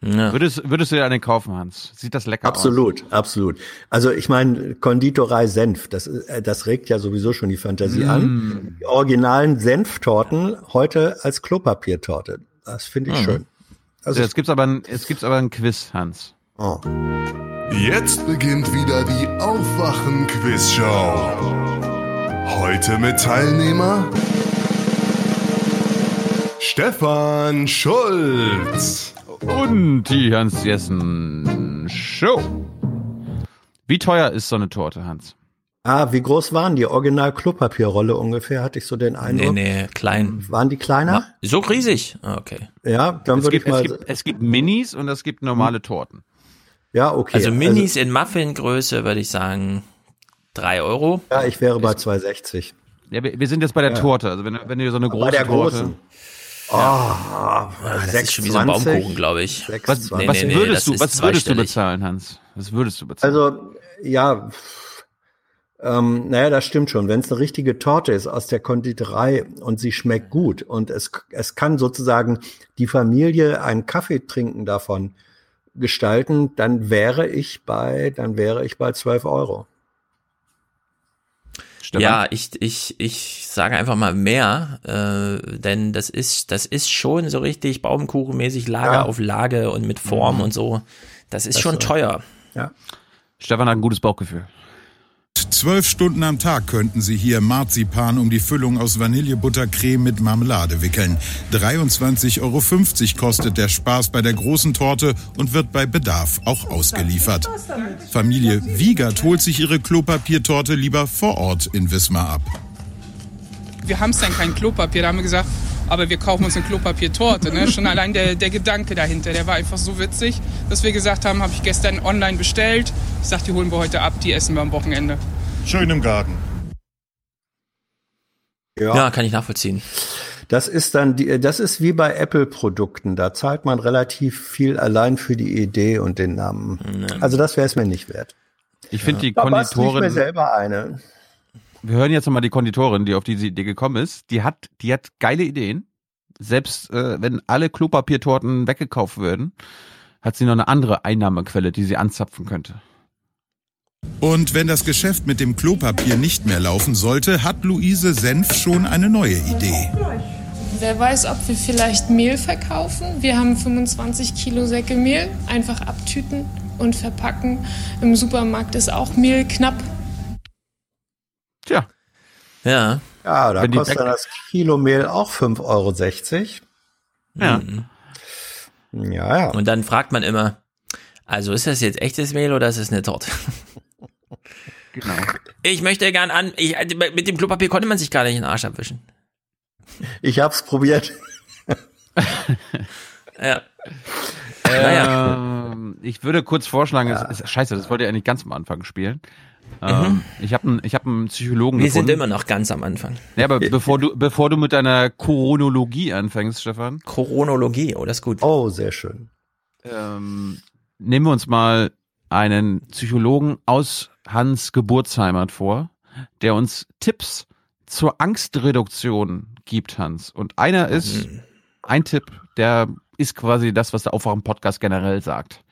Speaker 3: Würdest, würdest du dir einen kaufen, Hans? Sieht das lecker
Speaker 2: Absolut, absolut. Also ich meine, Konditorei Senf, das, äh, das regt ja sowieso schon die Fantasie
Speaker 3: Mm.
Speaker 2: an. Die originalen Senftorten heute als Klopapiertorte. Das finde ich
Speaker 3: Mhm.
Speaker 2: schön.
Speaker 3: Also jetzt gibt's aber ein, jetzt gibt's aber ein Quiz, Hans.
Speaker 2: Oh.
Speaker 51: Jetzt beginnt wieder die Aufwachen-Quizshow. Heute mit Teilnehmer Stefan Schulz.
Speaker 3: Und die Hans Jessen Show. Wie teuer ist so eine Torte, Hans?
Speaker 2: Ah, wie groß waren die Original Klopapierrolle ungefähr? Hatte ich so den Eindruck.
Speaker 12: Nee, nee, klein.
Speaker 2: Waren die kleiner?
Speaker 12: So riesig? Ah, Okay.
Speaker 2: Ja, dann
Speaker 3: es
Speaker 2: würde
Speaker 3: gibt,
Speaker 2: ich mal.
Speaker 3: es, gibt, es gibt Minis und es gibt normale Torten.
Speaker 2: Ja, okay.
Speaker 12: Also Minis in Muffingröße würde ich sagen drei Euro.
Speaker 2: ja, ich wäre bei 2,60.
Speaker 3: Ja, wir, wir sind jetzt bei der
Speaker 2: Ja.
Speaker 3: Torte. Also wenn, du- wenn du so eine große
Speaker 2: Bei der
Speaker 3: Torte.
Speaker 2: großen.
Speaker 12: Ah,
Speaker 2: Oh,
Speaker 12: das ist schon wie so ein
Speaker 2: 6,20.
Speaker 12: Baumkuchen, glaube ich.
Speaker 3: Was,
Speaker 12: Nee,
Speaker 3: was
Speaker 12: nee,
Speaker 3: würdest du, was würdest du bezahlen, Hans? Was würdest du bezahlen?
Speaker 2: Also, ja, ähm, naja, das stimmt schon. Wenn es eine richtige Torte ist aus der Konditorei und sie schmeckt gut und es, es kann sozusagen die Familie einen Kaffee trinken davon gestalten, dann wäre ich bei, dann wäre ich bei 12 Euro.
Speaker 12: Ja, ich, ich, ich sage einfach mal mehr, äh, denn das ist, das ist schon so richtig Baumkuchenmäßig Lage
Speaker 2: Ja.
Speaker 12: auf Lage und mit Form
Speaker 2: Mhm.
Speaker 12: und so. Das ist
Speaker 2: Das
Speaker 12: schon
Speaker 2: so.
Speaker 12: teuer.
Speaker 2: Ja.
Speaker 3: Stefan hat ein gutes Bauchgefühl.
Speaker 49: Zwölf Stunden am Tag könnten Sie hier Marzipan um die Füllung aus Vanillebuttercreme mit Marmelade wickeln. 23,50 Euro kostet der Spaß bei der großen Torte und wird bei Bedarf auch ausgeliefert. Familie Wiegert holt sich ihre Klopapiertorte lieber vor Ort in Wismar ab.
Speaker 52: wir haben es dann kein Klopapier. Da haben wir gesagt, aber wir kaufen uns eine Klopapiertorte. Ne? Schon allein der, der Gedanke dahinter, der war einfach so witzig, dass wir gesagt haben, habe ich gestern online bestellt. Ich sag, die holen wir heute ab, die essen wir am Wochenende.
Speaker 51: Schön im Garten.
Speaker 12: Ja, kann ich nachvollziehen.
Speaker 2: Das ist dann die, das ist wie bei Apple-Produkten. Da zahlt man relativ viel allein für die Idee und den Namen. Also das wäre es mir nicht wert.
Speaker 3: Ich finde die
Speaker 2: Da ich mir
Speaker 3: Konditorin.
Speaker 2: selber eine.
Speaker 3: Wir hören jetzt nochmal die Konditorin, die auf diese Idee gekommen ist. Die hat, die hat geile Ideen. Selbst äh, wenn alle Klopapiertorten weggekauft würden, hat sie noch eine andere Einnahmequelle, die sie anzapfen könnte.
Speaker 49: Und wenn das Geschäft mit dem Klopapier nicht mehr laufen sollte, hat Luise Senf schon eine neue Idee.
Speaker 50: Wer weiß, ob wir vielleicht Mehl verkaufen. Wir haben 25 Kilo Säcke Mehl. Einfach abtüten und verpacken. Im Supermarkt ist auch Mehl knapp.
Speaker 3: Tja.
Speaker 12: Ja.
Speaker 2: Ja, da
Speaker 3: Wenn
Speaker 2: kostet das Kilo Mehl auch 5,60 Euro.
Speaker 3: Ja.
Speaker 2: Ja, ja.
Speaker 12: Und dann fragt man immer, also ist das jetzt echtes Mehl oder ist es eine Torte?
Speaker 3: Genau.
Speaker 12: Ich möchte gern an, ich, mit dem Klopapier konnte man sich gar nicht in den Arsch abwischen.
Speaker 2: Ich hab's probiert.
Speaker 12: Ja. Naja.
Speaker 3: Ähm, ich würde kurz vorschlagen, es, es, scheiße, das wollte ich eigentlich ganz am Anfang spielen. Ähm,
Speaker 12: Mhm.
Speaker 3: Ich habe einen ich hab einen Psychologen
Speaker 12: Wir
Speaker 3: gefunden.
Speaker 12: sind immer noch ganz am Anfang.
Speaker 3: Ja, aber bevor du, bevor du mit deiner Chronologie anfängst, Stefan.
Speaker 12: Chronologie, oh, das ist gut.
Speaker 2: Oh, sehr schön.
Speaker 3: Ähm, nehmen wir uns mal einen Psychologen aus Hans Geburtsheimat vor, der uns Tipps zur Angstreduktion gibt, Hans. Und einer ist, ein Tipp, der ist quasi das, was der Aufwachen-Podcast generell sagt.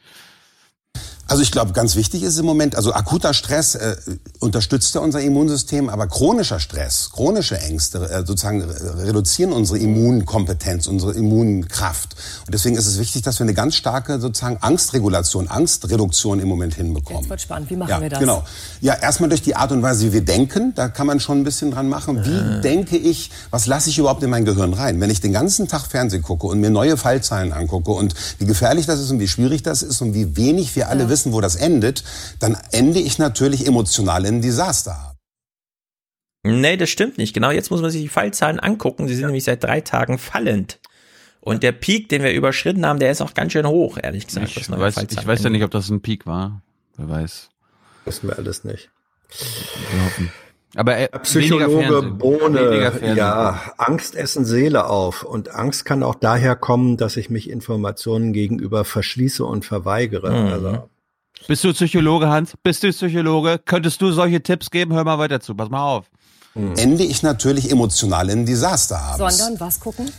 Speaker 53: Also ich glaube, ganz wichtig ist im Moment, also akuter Stress äh, unterstützt ja unser Immunsystem, aber chronischer Stress, chronische Ängste äh, sozusagen re- reduzieren unsere Immunkompetenz, unsere Immunkraft. Und deswegen ist es wichtig, dass wir eine ganz starke sozusagen Angstregulation, Angstreduktion im Moment hinbekommen.
Speaker 54: Jetzt wird spannend. Wie machen
Speaker 53: ja,
Speaker 54: wir das?
Speaker 53: Genau. Ja, erstmal durch die Art und Weise, wie wir denken, da kann man schon ein bisschen dran machen. Wie denke ich, was lasse ich überhaupt in mein Gehirn rein? Wenn ich den ganzen Tag Fernsehen gucke und mir neue Fallzahlen angucke und wie gefährlich das ist und wie schwierig das ist und wie wenig wir alle wissen, wo das endet, dann ende ich natürlich emotional in ein Desaster.
Speaker 12: Nee, das stimmt nicht. Genau jetzt muss man sich die Fallzahlen angucken. Sie sind nämlich seit drei Tagen fallend. Und der Peak, den wir überschritten haben, der ist auch ganz schön hoch, ehrlich gesagt.
Speaker 3: Ich weiß, ich weiß ja nicht, ob das ein Peak war. Wer weiß.
Speaker 2: Wissen wir alles nicht.
Speaker 3: Wir hoffen. Aber äh,
Speaker 2: Psychologe Bohne, ja, Angst essen Seele auf. Und Angst kann auch daher kommen, dass ich mich Informationen gegenüber verschließe und verweigere.
Speaker 3: Mhm.
Speaker 2: Also,
Speaker 3: Bist du Psychologe, Hans? Bist du Psychologe? Könntest du solche Tipps geben? Hör mal weiter zu. Pass mal auf.
Speaker 53: Ende ich natürlich emotional in Desaster haben.
Speaker 55: Sondern was gucken?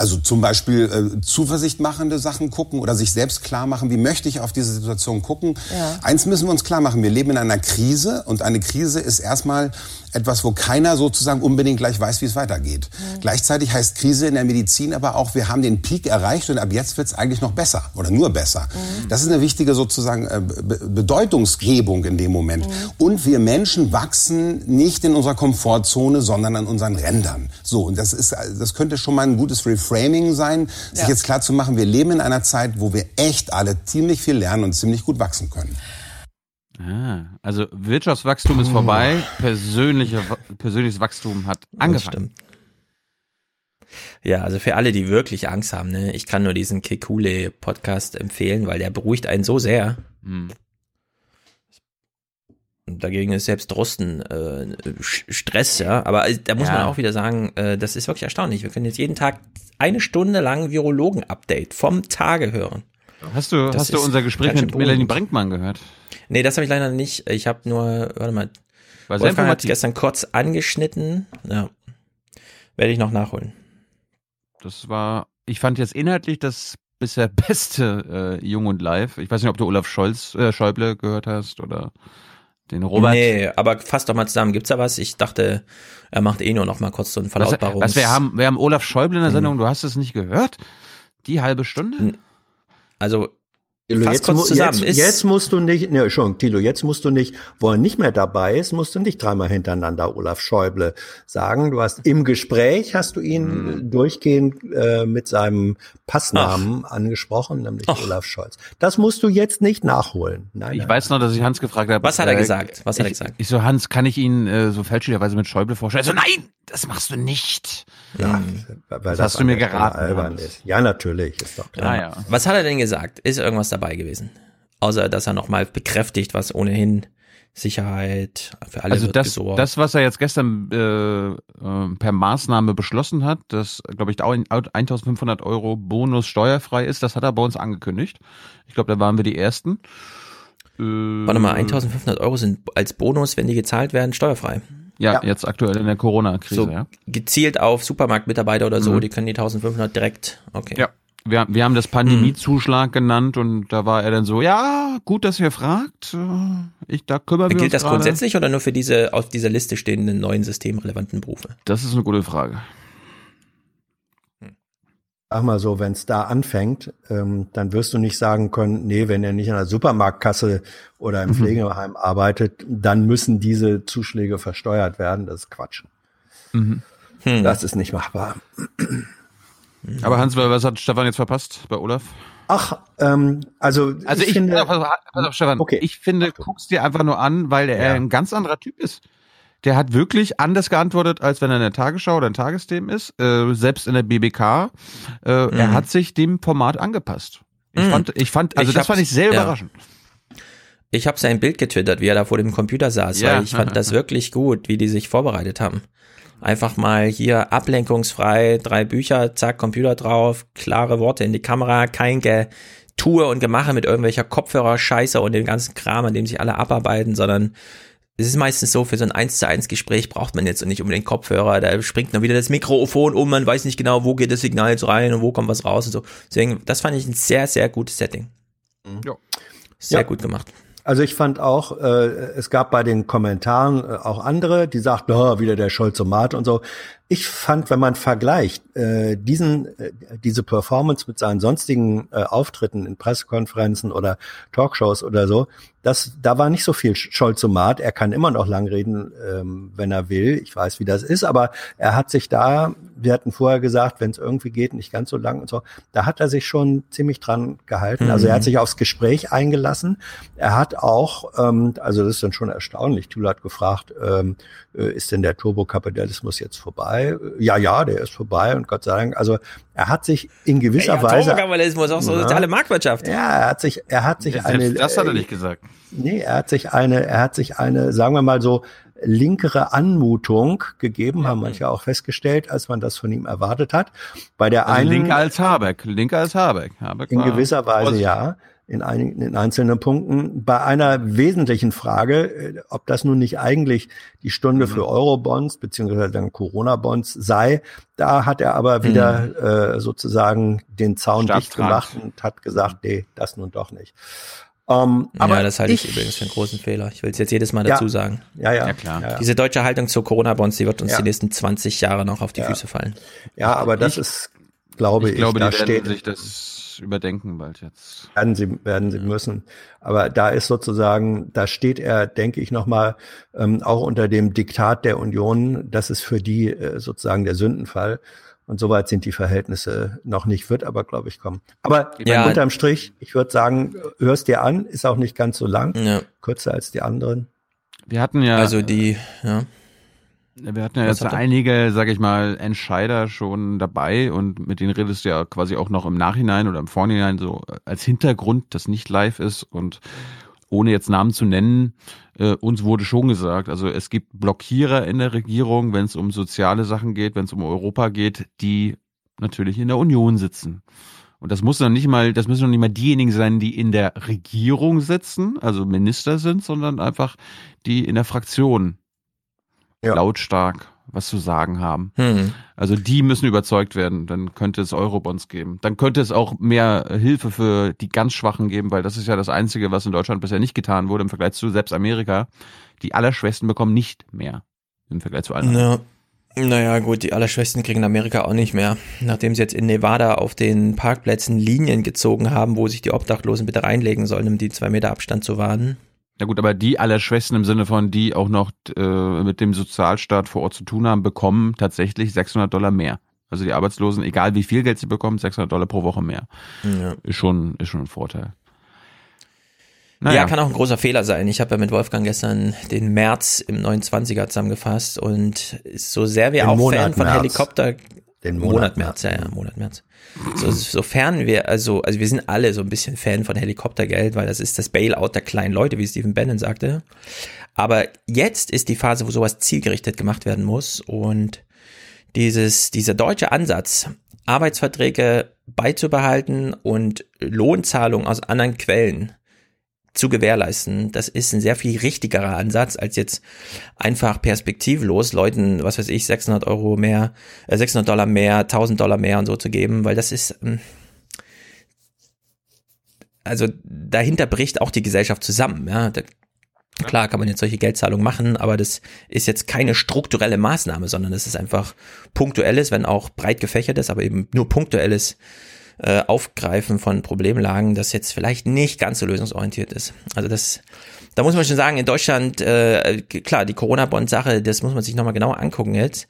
Speaker 53: Also zum Beispiel äh, Zuversicht machende Sachen gucken oder sich selbst klar machen, wie möchte ich auf diese Situation gucken.
Speaker 55: Ja.
Speaker 53: Eins müssen wir uns klar machen, wir leben in einer Krise und eine Krise ist erstmal etwas, wo keiner sozusagen unbedingt gleich weiß, wie es weitergeht. Gleichzeitig heißt Krise in der Medizin aber auch, wir haben den Peak erreicht und ab jetzt wird es eigentlich noch besser oder nur besser. Das ist eine wichtige sozusagen äh, Be Bedeutungsgebung in dem Moment. Und wir Menschen wachsen nicht in unserer Komfortzone, sondern an unseren Rändern. So, und das ist, das könnte schon mal ein gutes Reframing sein, sich
Speaker 55: Ja.
Speaker 53: jetzt klar zu machen, wir leben in einer Zeit, wo wir echt alle ziemlich viel lernen und ziemlich gut wachsen können.
Speaker 3: Ah, also Wirtschaftswachstum ist vorbei, persönliche, persönliches Wachstum hat angefangen.
Speaker 12: Ja, also für alle, die wirklich Angst haben, ne, ich kann nur diesen Kekule Podcast empfehlen, weil der beruhigt einen so sehr.
Speaker 3: Hm.
Speaker 12: Dagegen ist selbst Drosten äh, Stress, ja. Aber äh, da muss
Speaker 3: Ja.
Speaker 12: man auch wieder sagen, äh, das ist wirklich erstaunlich. Wir können jetzt jeden Tag eine Stunde lang Virologen-Update vom Tage hören.
Speaker 3: Hast du,
Speaker 12: Das
Speaker 3: hast du unser Gespräch mit Melanie. Brinkmann gehört?
Speaker 12: Nee, das habe ich leider nicht. Ich habe nur, warte mal,
Speaker 3: War
Speaker 12: Wolfgang hat gestern kurz angeschnitten. Ja. Werde ich noch nachholen.
Speaker 3: Das war, ich fand jetzt inhaltlich das bisher beste äh, Jung und Live. Ich weiß nicht, ob du Olaf Scholz, äh, Schäuble gehört hast oder den Robert.
Speaker 12: Nee, aber fass doch mal zusammen. Gibt's da was? Ich dachte, er macht eh nur noch mal kurz so ein
Speaker 3: Was,
Speaker 12: Verlautbarungs...
Speaker 3: was wir haben, wir haben Olaf Schäuble in der
Speaker 12: Mhm.
Speaker 3: Sendung, du hast es nicht gehört? Die halbe Stunde?
Speaker 12: Also, Fass
Speaker 2: jetzt,
Speaker 12: kurz zusammen.
Speaker 2: jetzt,
Speaker 12: Ist-
Speaker 2: jetzt musst du nicht, ne, schon, Thilo, jetzt musst du nicht, wo er nicht mehr dabei ist, musst du nicht dreimal hintereinander Olaf Schäuble sagen. Du hast im Gespräch, hast du ihn
Speaker 12: Hm.
Speaker 2: durchgehend äh, mit seinem Passnamen angesprochen, nämlich Olaf Scholz. Das musst du jetzt nicht nachholen. Nein,
Speaker 3: Ich
Speaker 2: nein.
Speaker 3: weiß noch, dass ich Hans gefragt habe.
Speaker 12: Was hat er
Speaker 3: äh,
Speaker 12: gesagt? Was hat er
Speaker 3: ich,
Speaker 12: gesagt?
Speaker 3: Ich so, Hans, kann ich ihn äh, so fälschlicherweise mit Schäuble vorstellen? Er so, nein, das machst du nicht.
Speaker 2: Ja, weil
Speaker 3: das
Speaker 2: das
Speaker 3: hast du mir geraten.
Speaker 2: albern ist. Ja, natürlich, ist doch klar.
Speaker 3: Ah, ja.
Speaker 12: Was hat er denn gesagt? Ist irgendwas dabei gewesen? Außer, dass er nochmal bekräftigt, was ohnehin Sicherheit für alle
Speaker 3: Also
Speaker 12: wird
Speaker 3: das,
Speaker 12: gesorgt.
Speaker 3: das, was er jetzt gestern äh, äh, per Maßnahme beschlossen hat, dass, glaube ich, auch in- 1500 Euro Bonus steuerfrei ist, das hat er bei uns angekündigt. Ich glaube, da waren wir die Ersten. Äh,
Speaker 12: Warte mal, 1500 Euro sind als Bonus, wenn die gezahlt werden, steuerfrei.
Speaker 3: Ja, jetzt aktuell in der Corona-Krise,
Speaker 12: So
Speaker 3: ja.
Speaker 12: gezielt auf Supermarktmitarbeiter oder so,
Speaker 3: Mhm.
Speaker 12: die können die 1500 direkt, okay.
Speaker 3: Ja. Wir, wir haben das Pandemiezuschlag genannt und da war er dann so, ja, gut, dass ihr fragt. Äh, Ich, da kümmern wir
Speaker 12: Gilt
Speaker 3: uns
Speaker 12: das
Speaker 3: gerade.
Speaker 12: grundsätzlich oder nur für diese auf dieser Liste stehenden neuen systemrelevanten Berufe?
Speaker 3: Das ist eine gute Frage.
Speaker 2: Sag mal so, wenn es da anfängt, ähm, dann wirst du nicht sagen können, nee, wenn er nicht an der Supermarktkasse oder im
Speaker 3: Mhm.
Speaker 2: Pflegeheim arbeitet, dann müssen diese Zuschläge versteuert werden. Das ist Quatsch.
Speaker 3: Mhm.
Speaker 2: Das ist nicht machbar.
Speaker 3: Aber Hans, was hat Stefan jetzt verpasst bei Olaf?
Speaker 2: Ach, ähm, also,
Speaker 3: Also ich,
Speaker 2: finde,
Speaker 3: pass auf, pass auf, Stefan, ich finde, guck's dir einfach nur an, weil er ein ganz anderer Typ ist. Der hat wirklich anders geantwortet, als wenn er in der Tagesschau oder in Tagesthemen ist, äh, selbst in der BBK. Äh, Er
Speaker 12: Mhm.
Speaker 3: hat sich dem Format angepasst. Ich
Speaker 12: Mhm.
Speaker 3: fand, ich fand, also
Speaker 12: Ich
Speaker 3: das fand ich sehr
Speaker 12: ja.
Speaker 3: überraschend.
Speaker 12: Ich habe sein Bild getwittert, wie er da vor dem Computer saß,
Speaker 3: Ja.
Speaker 12: weil ich fand das wirklich gut, wie die sich vorbereitet haben. Einfach mal hier ablenkungsfrei, drei Bücher, zack, Computer drauf, klare Worte in die Kamera, kein Getue und Gemache mit irgendwelcher Kopfhörer-Scheiße und dem ganzen Kram, an dem sich alle abarbeiten, sondern es ist meistens so, für so ein 1 zu 1 Gespräch braucht man jetzt nicht unbedingt Kopfhörer, da springt dann wieder das Mikrofon um, man weiß nicht genau, wo geht das Signal jetzt rein und wo kommt was raus und so. Deswegen, das fand ich ein sehr, sehr gutes Setting.
Speaker 3: Ja.
Speaker 12: Sehr
Speaker 2: Ja.
Speaker 12: gut gemacht.
Speaker 2: Also ich fand auch, äh, es gab bei den Kommentaren äh, auch andere, die sagten, oh, wieder der Scholzomat und so. Ich fand, wenn man vergleicht äh, diesen äh, diese Performance mit seinen sonstigen äh, Auftritten in Pressekonferenzen oder Talkshows oder so, das da war nicht so viel Scholzomat. Er kann immer noch lang reden, ähm, wenn er will. Ich weiß, wie das ist, aber er hat sich da wir hatten vorher gesagt, wenn es irgendwie geht, nicht ganz so lang und so. Da hat er sich schon ziemlich dran gehalten. Also er hat
Speaker 12: Mhm.
Speaker 2: sich aufs Gespräch eingelassen. Er hat auch, ähm, also das ist dann schon erstaunlich, Thule hat gefragt, ähm, äh, ist denn der Turbokapitalismus jetzt vorbei? Äh, Ja, ja, der ist vorbei und Gott sei Dank. Also er hat sich in gewisser
Speaker 12: Ja,
Speaker 2: Weise.
Speaker 12: Turbokapitalismus, auch so
Speaker 2: Ja.
Speaker 12: soziale Marktwirtschaft.
Speaker 2: Ja, er hat sich, er hat sich
Speaker 3: Selbst
Speaker 2: eine.
Speaker 3: das hat er
Speaker 2: äh,
Speaker 3: nicht gesagt.
Speaker 2: Nee, er hat sich eine, er hat sich eine, sagen wir mal so, linkere Anmutung gegeben, haben manche auch festgestellt, als man das von ihm erwartet hat. Bei der
Speaker 3: Also
Speaker 2: einen
Speaker 3: linker als Habeck, linker als Habeck. Habeck
Speaker 2: in gewisser Weise ja, in einigen, in einzelnen Punkten. Bei einer wesentlichen Frage, äh, ob das nun nicht eigentlich die Stunde
Speaker 3: Mhm.
Speaker 2: für Eurobonds beziehungsweise dann Corona-Bonds sei, da hat er aber wieder äh, sozusagen den Zaun dicht
Speaker 3: Staatsrat.
Speaker 2: gemacht und hat gesagt, nee, das nun doch nicht. Ähm, aber
Speaker 12: ja, das halte ich, übrigens für einen großen Fehler. Ich will es jetzt jedes Mal
Speaker 2: Ja.
Speaker 12: dazu sagen.
Speaker 2: Ja, ja.
Speaker 3: Ja, klar.
Speaker 2: Ja.
Speaker 12: Diese deutsche Haltung zu Corona-Bonds, die wird uns die nächsten 20 Jahre noch auf die. Füße fallen.
Speaker 2: Ja, aber das ist, glaube ich,
Speaker 3: Ich glaube,
Speaker 2: da steht,
Speaker 3: sich das überdenken bald jetzt.
Speaker 2: werden sie, werden sie müssen. Aber da ist sozusagen, da steht er, denke ich nochmal, ähm, auch unter dem Diktat der Union. Das ist für die äh, sozusagen der Sündenfall. Und soweit sind die Verhältnisse noch nicht, wird aber, glaube ich, kommen. Aber
Speaker 12: Ja.
Speaker 2: unterm Strich, ich würde sagen, hörst dir an, ist auch nicht ganz so lang,
Speaker 12: Ja.
Speaker 2: kürzer als die anderen.
Speaker 3: Wir hatten ja,
Speaker 12: Also die, ja.
Speaker 3: Wir hatten ja
Speaker 12: Was
Speaker 3: jetzt einige, sag ich mal, Entscheider schon dabei und mit denen redest du ja quasi auch noch im Nachhinein oder im Vorhinein so als Hintergrund, das nicht live ist und ohne jetzt Namen zu nennen, äh, uns wurde schon gesagt, also es gibt Blockierer in der Regierung, wenn es um soziale Sachen geht, wenn es um Europa geht, die natürlich in der Union sitzen. Und das muss dann nicht mal, das müssen noch nicht mal diejenigen sein, die in der Regierung sitzen, also Minister sind, sondern einfach die in der Fraktion
Speaker 2: Ja.
Speaker 3: lautstark was zu sagen haben.
Speaker 12: Hm.
Speaker 3: Also die müssen überzeugt werden. Dann könnte es Eurobonds geben. Dann könnte es auch mehr Hilfe für die ganz Schwachen geben, weil das ist ja das Einzige, was in Deutschland bisher nicht getan wurde im Vergleich zu selbst Amerika. Die Allerschwächsten bekommen nicht mehr im Vergleich zu allen. anderen.
Speaker 12: Ja. Naja, gut, die Allerschwächsten kriegen in Amerika auch nicht mehr. Nachdem sie jetzt in Nevada auf den Parkplätzen Linien gezogen haben, wo sich die Obdachlosen bitte reinlegen sollen, um die zwei Meter Abstand zu wahren.
Speaker 3: Ja gut, aber die Allerschwächsten im Sinne von, die auch noch äh, mit dem Sozialstaat vor Ort zu tun haben, bekommen tatsächlich 600 Dollar mehr. Also die Arbeitslosen, egal wie viel Geld sie bekommen, 600 Dollar pro Woche mehr.
Speaker 12: Ja.
Speaker 3: Ist schon, ist schon ein Vorteil.
Speaker 12: Ja, kann auch ein großer Fehler sein. Ich habe ja mit Wolfgang gestern den März im 29er zusammengefasst und so sehr wir
Speaker 2: Den
Speaker 12: auch
Speaker 2: Monat
Speaker 12: Fan von
Speaker 2: März.
Speaker 12: Helikopter
Speaker 2: Den
Speaker 12: Monat,
Speaker 2: Monat
Speaker 12: März, ja, ja, Monat März. So, sofern wir, also, also wir sind alle so ein bisschen Fan von Helikoptergeld, weil das ist das Bailout der kleinen Leute, wie Stephen Bannon sagte. Aber jetzt ist die Phase, wo sowas zielgerichtet gemacht werden muss und dieses, dieser deutsche Ansatz, Arbeitsverträge beizubehalten und Lohnzahlungen aus anderen Quellen zu gewährleisten, das ist ein sehr viel richtigerer Ansatz, als jetzt einfach perspektivlos Leuten, was weiß ich, 600 Euro mehr, äh, 600 Dollar mehr, 1000 Dollar mehr und so zu geben, weil das ist, ähm, also dahinter bricht auch die Gesellschaft zusammen, ja. Klar kann man jetzt solche Geldzahlungen machen, aber das ist jetzt keine strukturelle Maßnahme, sondern das ist einfach punktuelles, wenn auch breit gefächertes, aber eben nur punktuelles äh, Aufgreifen von Problemlagen, das jetzt vielleicht nicht ganz so lösungsorientiert ist. Also das, da muss man schon sagen, in Deutschland, äh, klar, die Corona-Bond-Sache, das muss man sich nochmal genauer angucken jetzt.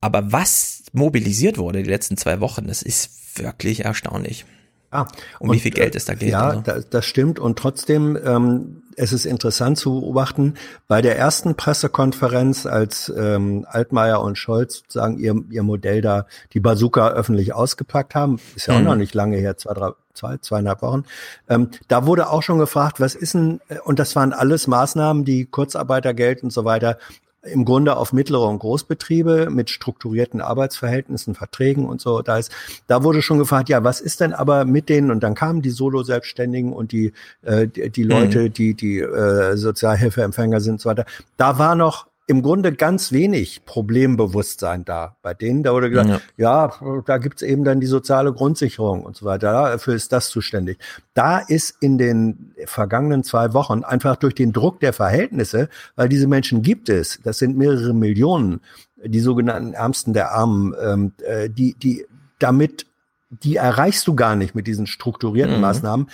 Speaker 12: Aber was mobilisiert wurde die letzten zwei Wochen, das ist wirklich erstaunlich.
Speaker 2: Ah,
Speaker 12: um wie viel Geld es da geht.
Speaker 2: Ja,
Speaker 12: also.
Speaker 2: das, das stimmt. Und trotzdem, ähm, es ist interessant zu beobachten, bei der ersten Pressekonferenz, als ähm, Altmaier und Scholz sozusagen ihr, ihr Modell da, die Bazooka öffentlich ausgepackt haben, ist ja auch
Speaker 12: Mhm.
Speaker 2: noch nicht lange her, zwei, drei, zwei, zweieinhalb Wochen, ähm, da wurde auch schon gefragt, was ist denn, äh, und das waren alles Maßnahmen, die Kurzarbeitergeld und so weiter im Grunde auf mittlere und Großbetriebe mit strukturierten Arbeitsverhältnissen, Verträgen und so. Da ist, da wurde schon gefragt, ja, was ist denn aber mit denen? Und dann kamen die Solo-Selbstständigen und die, äh, die, die Leute, die die äh, Sozialhilfeempfänger sind und so weiter. Da war noch im Grunde ganz wenig Problembewusstsein da. Bei denen, da wurde gesagt, ja, da gibt's eben dann die soziale Grundsicherung und so weiter. Dafür ist das zuständig. Da ist in den vergangenen zwei Wochen einfach durch den Druck der Verhältnisse, weil diese Menschen gibt es, das sind mehrere Millionen, die sogenannten Ärmsten der Armen, ähm, äh, die, die damit, die erreichst du gar nicht mit diesen strukturierten
Speaker 12: Mhm.
Speaker 2: Maßnahmen.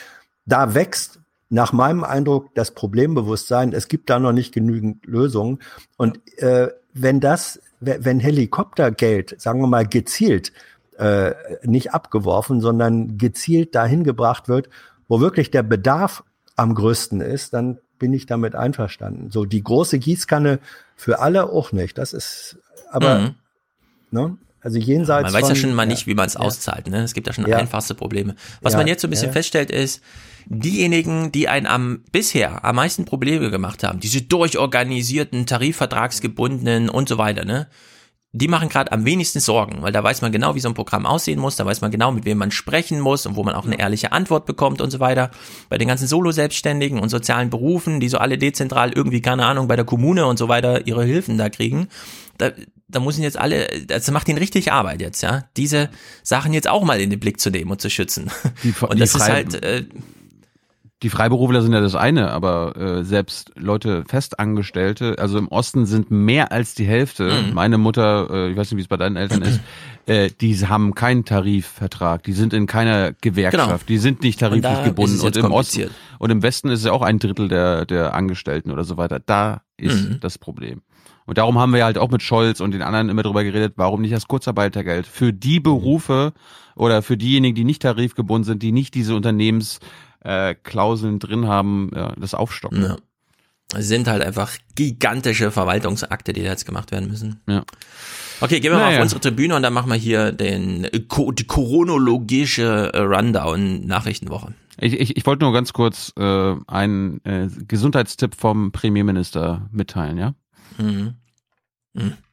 Speaker 2: Da wächst nach meinem Eindruck das Problembewusstsein. Es gibt da noch nicht genügend Lösungen. Und äh, wenn das we- wenn Helikoptergeld, sagen wir mal gezielt, äh, nicht abgeworfen, sondern gezielt dahin gebracht wird, wo wirklich der Bedarf am größten ist, dann bin ich damit einverstanden. So die große Gießkanne für alle auch nicht. Das ist aber,
Speaker 12: Mhm.
Speaker 2: ne? Also jenseits
Speaker 12: Man weiß
Speaker 2: von,
Speaker 12: ja schon mal
Speaker 2: ja,
Speaker 12: nicht, wie man es
Speaker 2: ja.
Speaker 12: auszahlt. Ne? Es gibt ja schon
Speaker 2: Ja.
Speaker 12: einfachste Probleme. Was
Speaker 2: Ja,
Speaker 12: man jetzt so ein bisschen
Speaker 2: ja.
Speaker 12: feststellt ist, diejenigen, die einen am bisher am meisten Probleme gemacht haben, diese durchorganisierten, tarifvertragsgebundenen und so weiter, ne? Die machen gerade am wenigsten Sorgen, weil da weiß man genau, wie so ein Programm aussehen muss, da weiß man genau, mit wem man sprechen muss und wo man auch eine ehrliche Antwort bekommt und so weiter. Bei den ganzen Solo-Selbstständigen und sozialen Berufen, die so alle dezentral irgendwie, keine Ahnung, bei der Kommune und so weiter ihre Hilfen da kriegen, da, da müssen jetzt alle, das macht ihnen richtig Arbeit jetzt, ja, diese Sachen jetzt auch mal in den Blick zu nehmen und zu schützen.
Speaker 3: Die,
Speaker 12: und das ist halt, äh,
Speaker 3: Die Freiberufler sind ja das eine, aber äh, selbst Leute Festangestellte, also im Osten sind mehr als die Hälfte.
Speaker 12: Mhm.
Speaker 3: Meine Mutter, äh, ich weiß nicht, wie es bei deinen Eltern ist, äh, die haben keinen Tarifvertrag, die sind in keiner Gewerkschaft,
Speaker 12: Genau.
Speaker 3: die sind nicht
Speaker 12: Und
Speaker 3: tariflich gebunden.
Speaker 12: ist es jetzt
Speaker 3: im Osten und im Westen ist es ja auch ein Drittel der, der Angestellten oder so weiter. Da ist
Speaker 12: Mhm.
Speaker 3: das Problem. Und darum haben wir halt auch mit Scholz und den anderen immer drüber geredet, warum nicht das Kurzarbeitergeld für die Berufe oder für diejenigen, die nicht tarifgebunden sind, die nicht diese Unternehmens äh, Klauseln drin haben, ja, das aufstocken.
Speaker 12: Ja. Es sind halt einfach gigantische Verwaltungsakte, die da jetzt gemacht werden müssen.
Speaker 3: Ja.
Speaker 12: Okay, gehen wir mal
Speaker 3: Naja.
Speaker 12: auf unsere Tribüne und dann machen wir hier den äh, die chronologische äh, Rundown Nachrichtenwoche.
Speaker 3: Ich, ich, ich wollte nur ganz kurz äh, einen äh, Gesundheitstipp vom Premierminister mitteilen, ja?
Speaker 12: Mhm.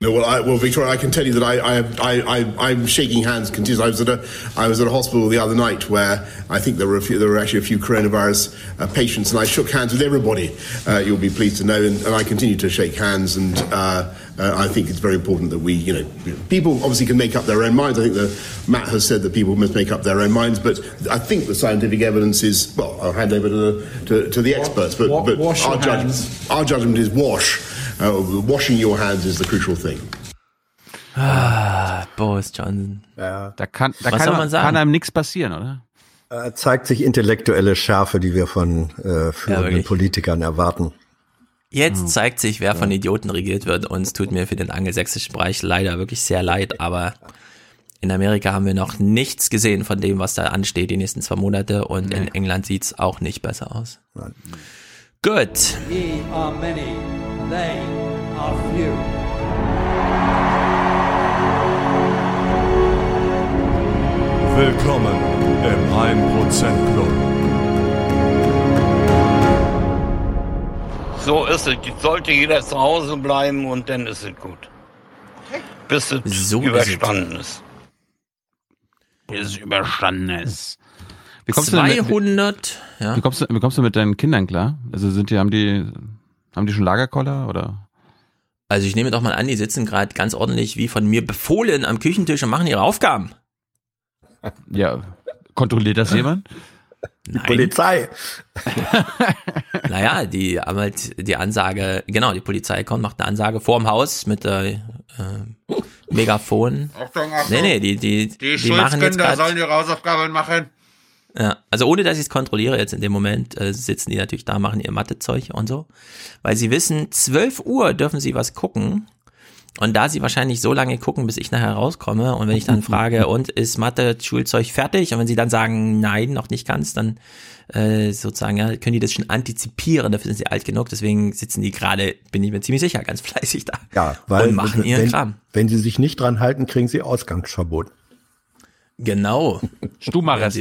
Speaker 55: No, well, I, well, Victoria, I can tell you that I, I, I, I, I'm shaking hands continuously. I was at a, I was at a hospital the other night where I think there were a few, there were actually a few coronavirus uh, patients, and I shook hands with everybody. Uh, you'll be pleased to know, and, and I continue to shake hands. And uh, uh, I think it's very important that we, you know, people obviously can make up their own minds. I think that Matt has said that people must make up their own minds, but I think the scientific evidence is well. I'll hand over to the to, to the experts, but,
Speaker 56: wa-
Speaker 55: but our judgment, our judgment is wash. Uh, washing your hands is the crucial thing.
Speaker 12: Ah, Boris Johnson.
Speaker 2: Ja.
Speaker 3: Da kann, da
Speaker 12: Was
Speaker 3: kann,
Speaker 12: soll man sagen?
Speaker 3: kann einem nichts passieren, oder?
Speaker 2: Äh, zeigt sich intellektuelle Schärfe, die wir von äh, führenden
Speaker 12: wirklich.
Speaker 2: Politikern erwarten.
Speaker 12: Jetzt zeigt sich, wer von Idioten regiert wird und es tut mir für den angelsächsischen Bereich leider wirklich sehr leid, aber in Amerika haben wir noch nichts gesehen von dem, was da ansteht die nächsten zwei Monate und in England sieht's auch nicht besser aus. Gut.
Speaker 57: Ye are many, they are few.
Speaker 51: Willkommen im 1% Club.
Speaker 58: So ist es. Sollte jeder zu Hause bleiben und dann ist es gut. Bis es
Speaker 12: So ist
Speaker 58: überstanden ist.
Speaker 3: Bis es überstanden ist. Wie kommst du denn mit-
Speaker 12: 200, ja.
Speaker 3: Wie kommst du, wie kommst du mit deinen Kindern klar? Also sind die, haben die, haben die schon Lagerkoller oder?
Speaker 12: Also ich nehme doch mal an, die sitzen gerade ganz ordentlich wie von mir befohlen am Küchentisch und machen ihre Aufgaben.
Speaker 3: Ja, kontrolliert das jemand?
Speaker 12: Die
Speaker 2: Polizei.
Speaker 12: Naja, die haben halt die Ansage, genau, die Polizei kommt, macht eine Ansage vorm Haus mit der äh, Megafon.
Speaker 58: Achtung, Achtung.
Speaker 12: Nee, nee, die, die,
Speaker 58: Die,
Speaker 12: die machen jetzt
Speaker 58: Schulzkinder sollen ihre Hausaufgaben machen.
Speaker 12: Ja, also ohne dass ich es kontrolliere jetzt in dem Moment, äh, sitzen die natürlich da, machen ihr Mathezeug und so. Weil sie wissen, 12 Uhr dürfen sie was gucken. Und da sie wahrscheinlich so lange gucken, bis ich nachher rauskomme und wenn ich dann frage, und ist Mathe-Schulzeug fertig? Und wenn sie dann sagen, nein, noch nicht ganz, dann äh, sozusagen, ja, können die das schon antizipieren, dafür sind sie alt genug, deswegen sitzen die gerade, bin ich mir ziemlich sicher, ganz fleißig da.
Speaker 2: Ja, weil
Speaker 12: und machen ihren
Speaker 2: wenn,
Speaker 12: Kram.
Speaker 2: wenn sie sich nicht dran halten, kriegen sie Ausgangsverbot.
Speaker 12: Genau.
Speaker 3: Stumarrest.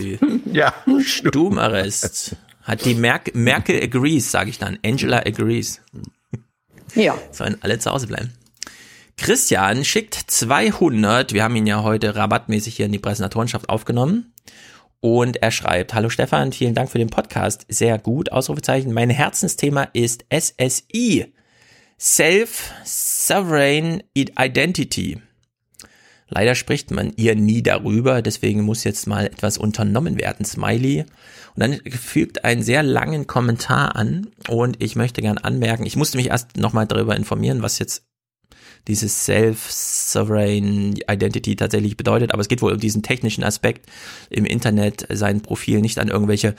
Speaker 2: Ja,
Speaker 12: Stumarrest. Hat die Merkel, Merkel agrees, sage ich dann. Angela agrees.
Speaker 54: Ja.
Speaker 12: Sollen alle zu Hause bleiben. Christian schickt 200, wir haben ihn ja heute rabattmäßig hier in die Präsentatorenschaft aufgenommen. Und er schreibt, hallo Stefan, vielen Dank für den Podcast. Sehr gut, Ausrufezeichen. Mein Herzensthema ist SSI. Self-Sovereign Identity. Leider spricht man ihr nie darüber, deswegen muss jetzt mal etwas unternommen werden, Smiley. Und dann fügt einen sehr langen Kommentar an und ich möchte gern anmerken, ich musste mich erst nochmal darüber informieren, was jetzt dieses Self-Sovereign Identity tatsächlich bedeutet, aber es geht wohl um diesen technischen Aspekt im Internet, sein Profil nicht an irgendwelche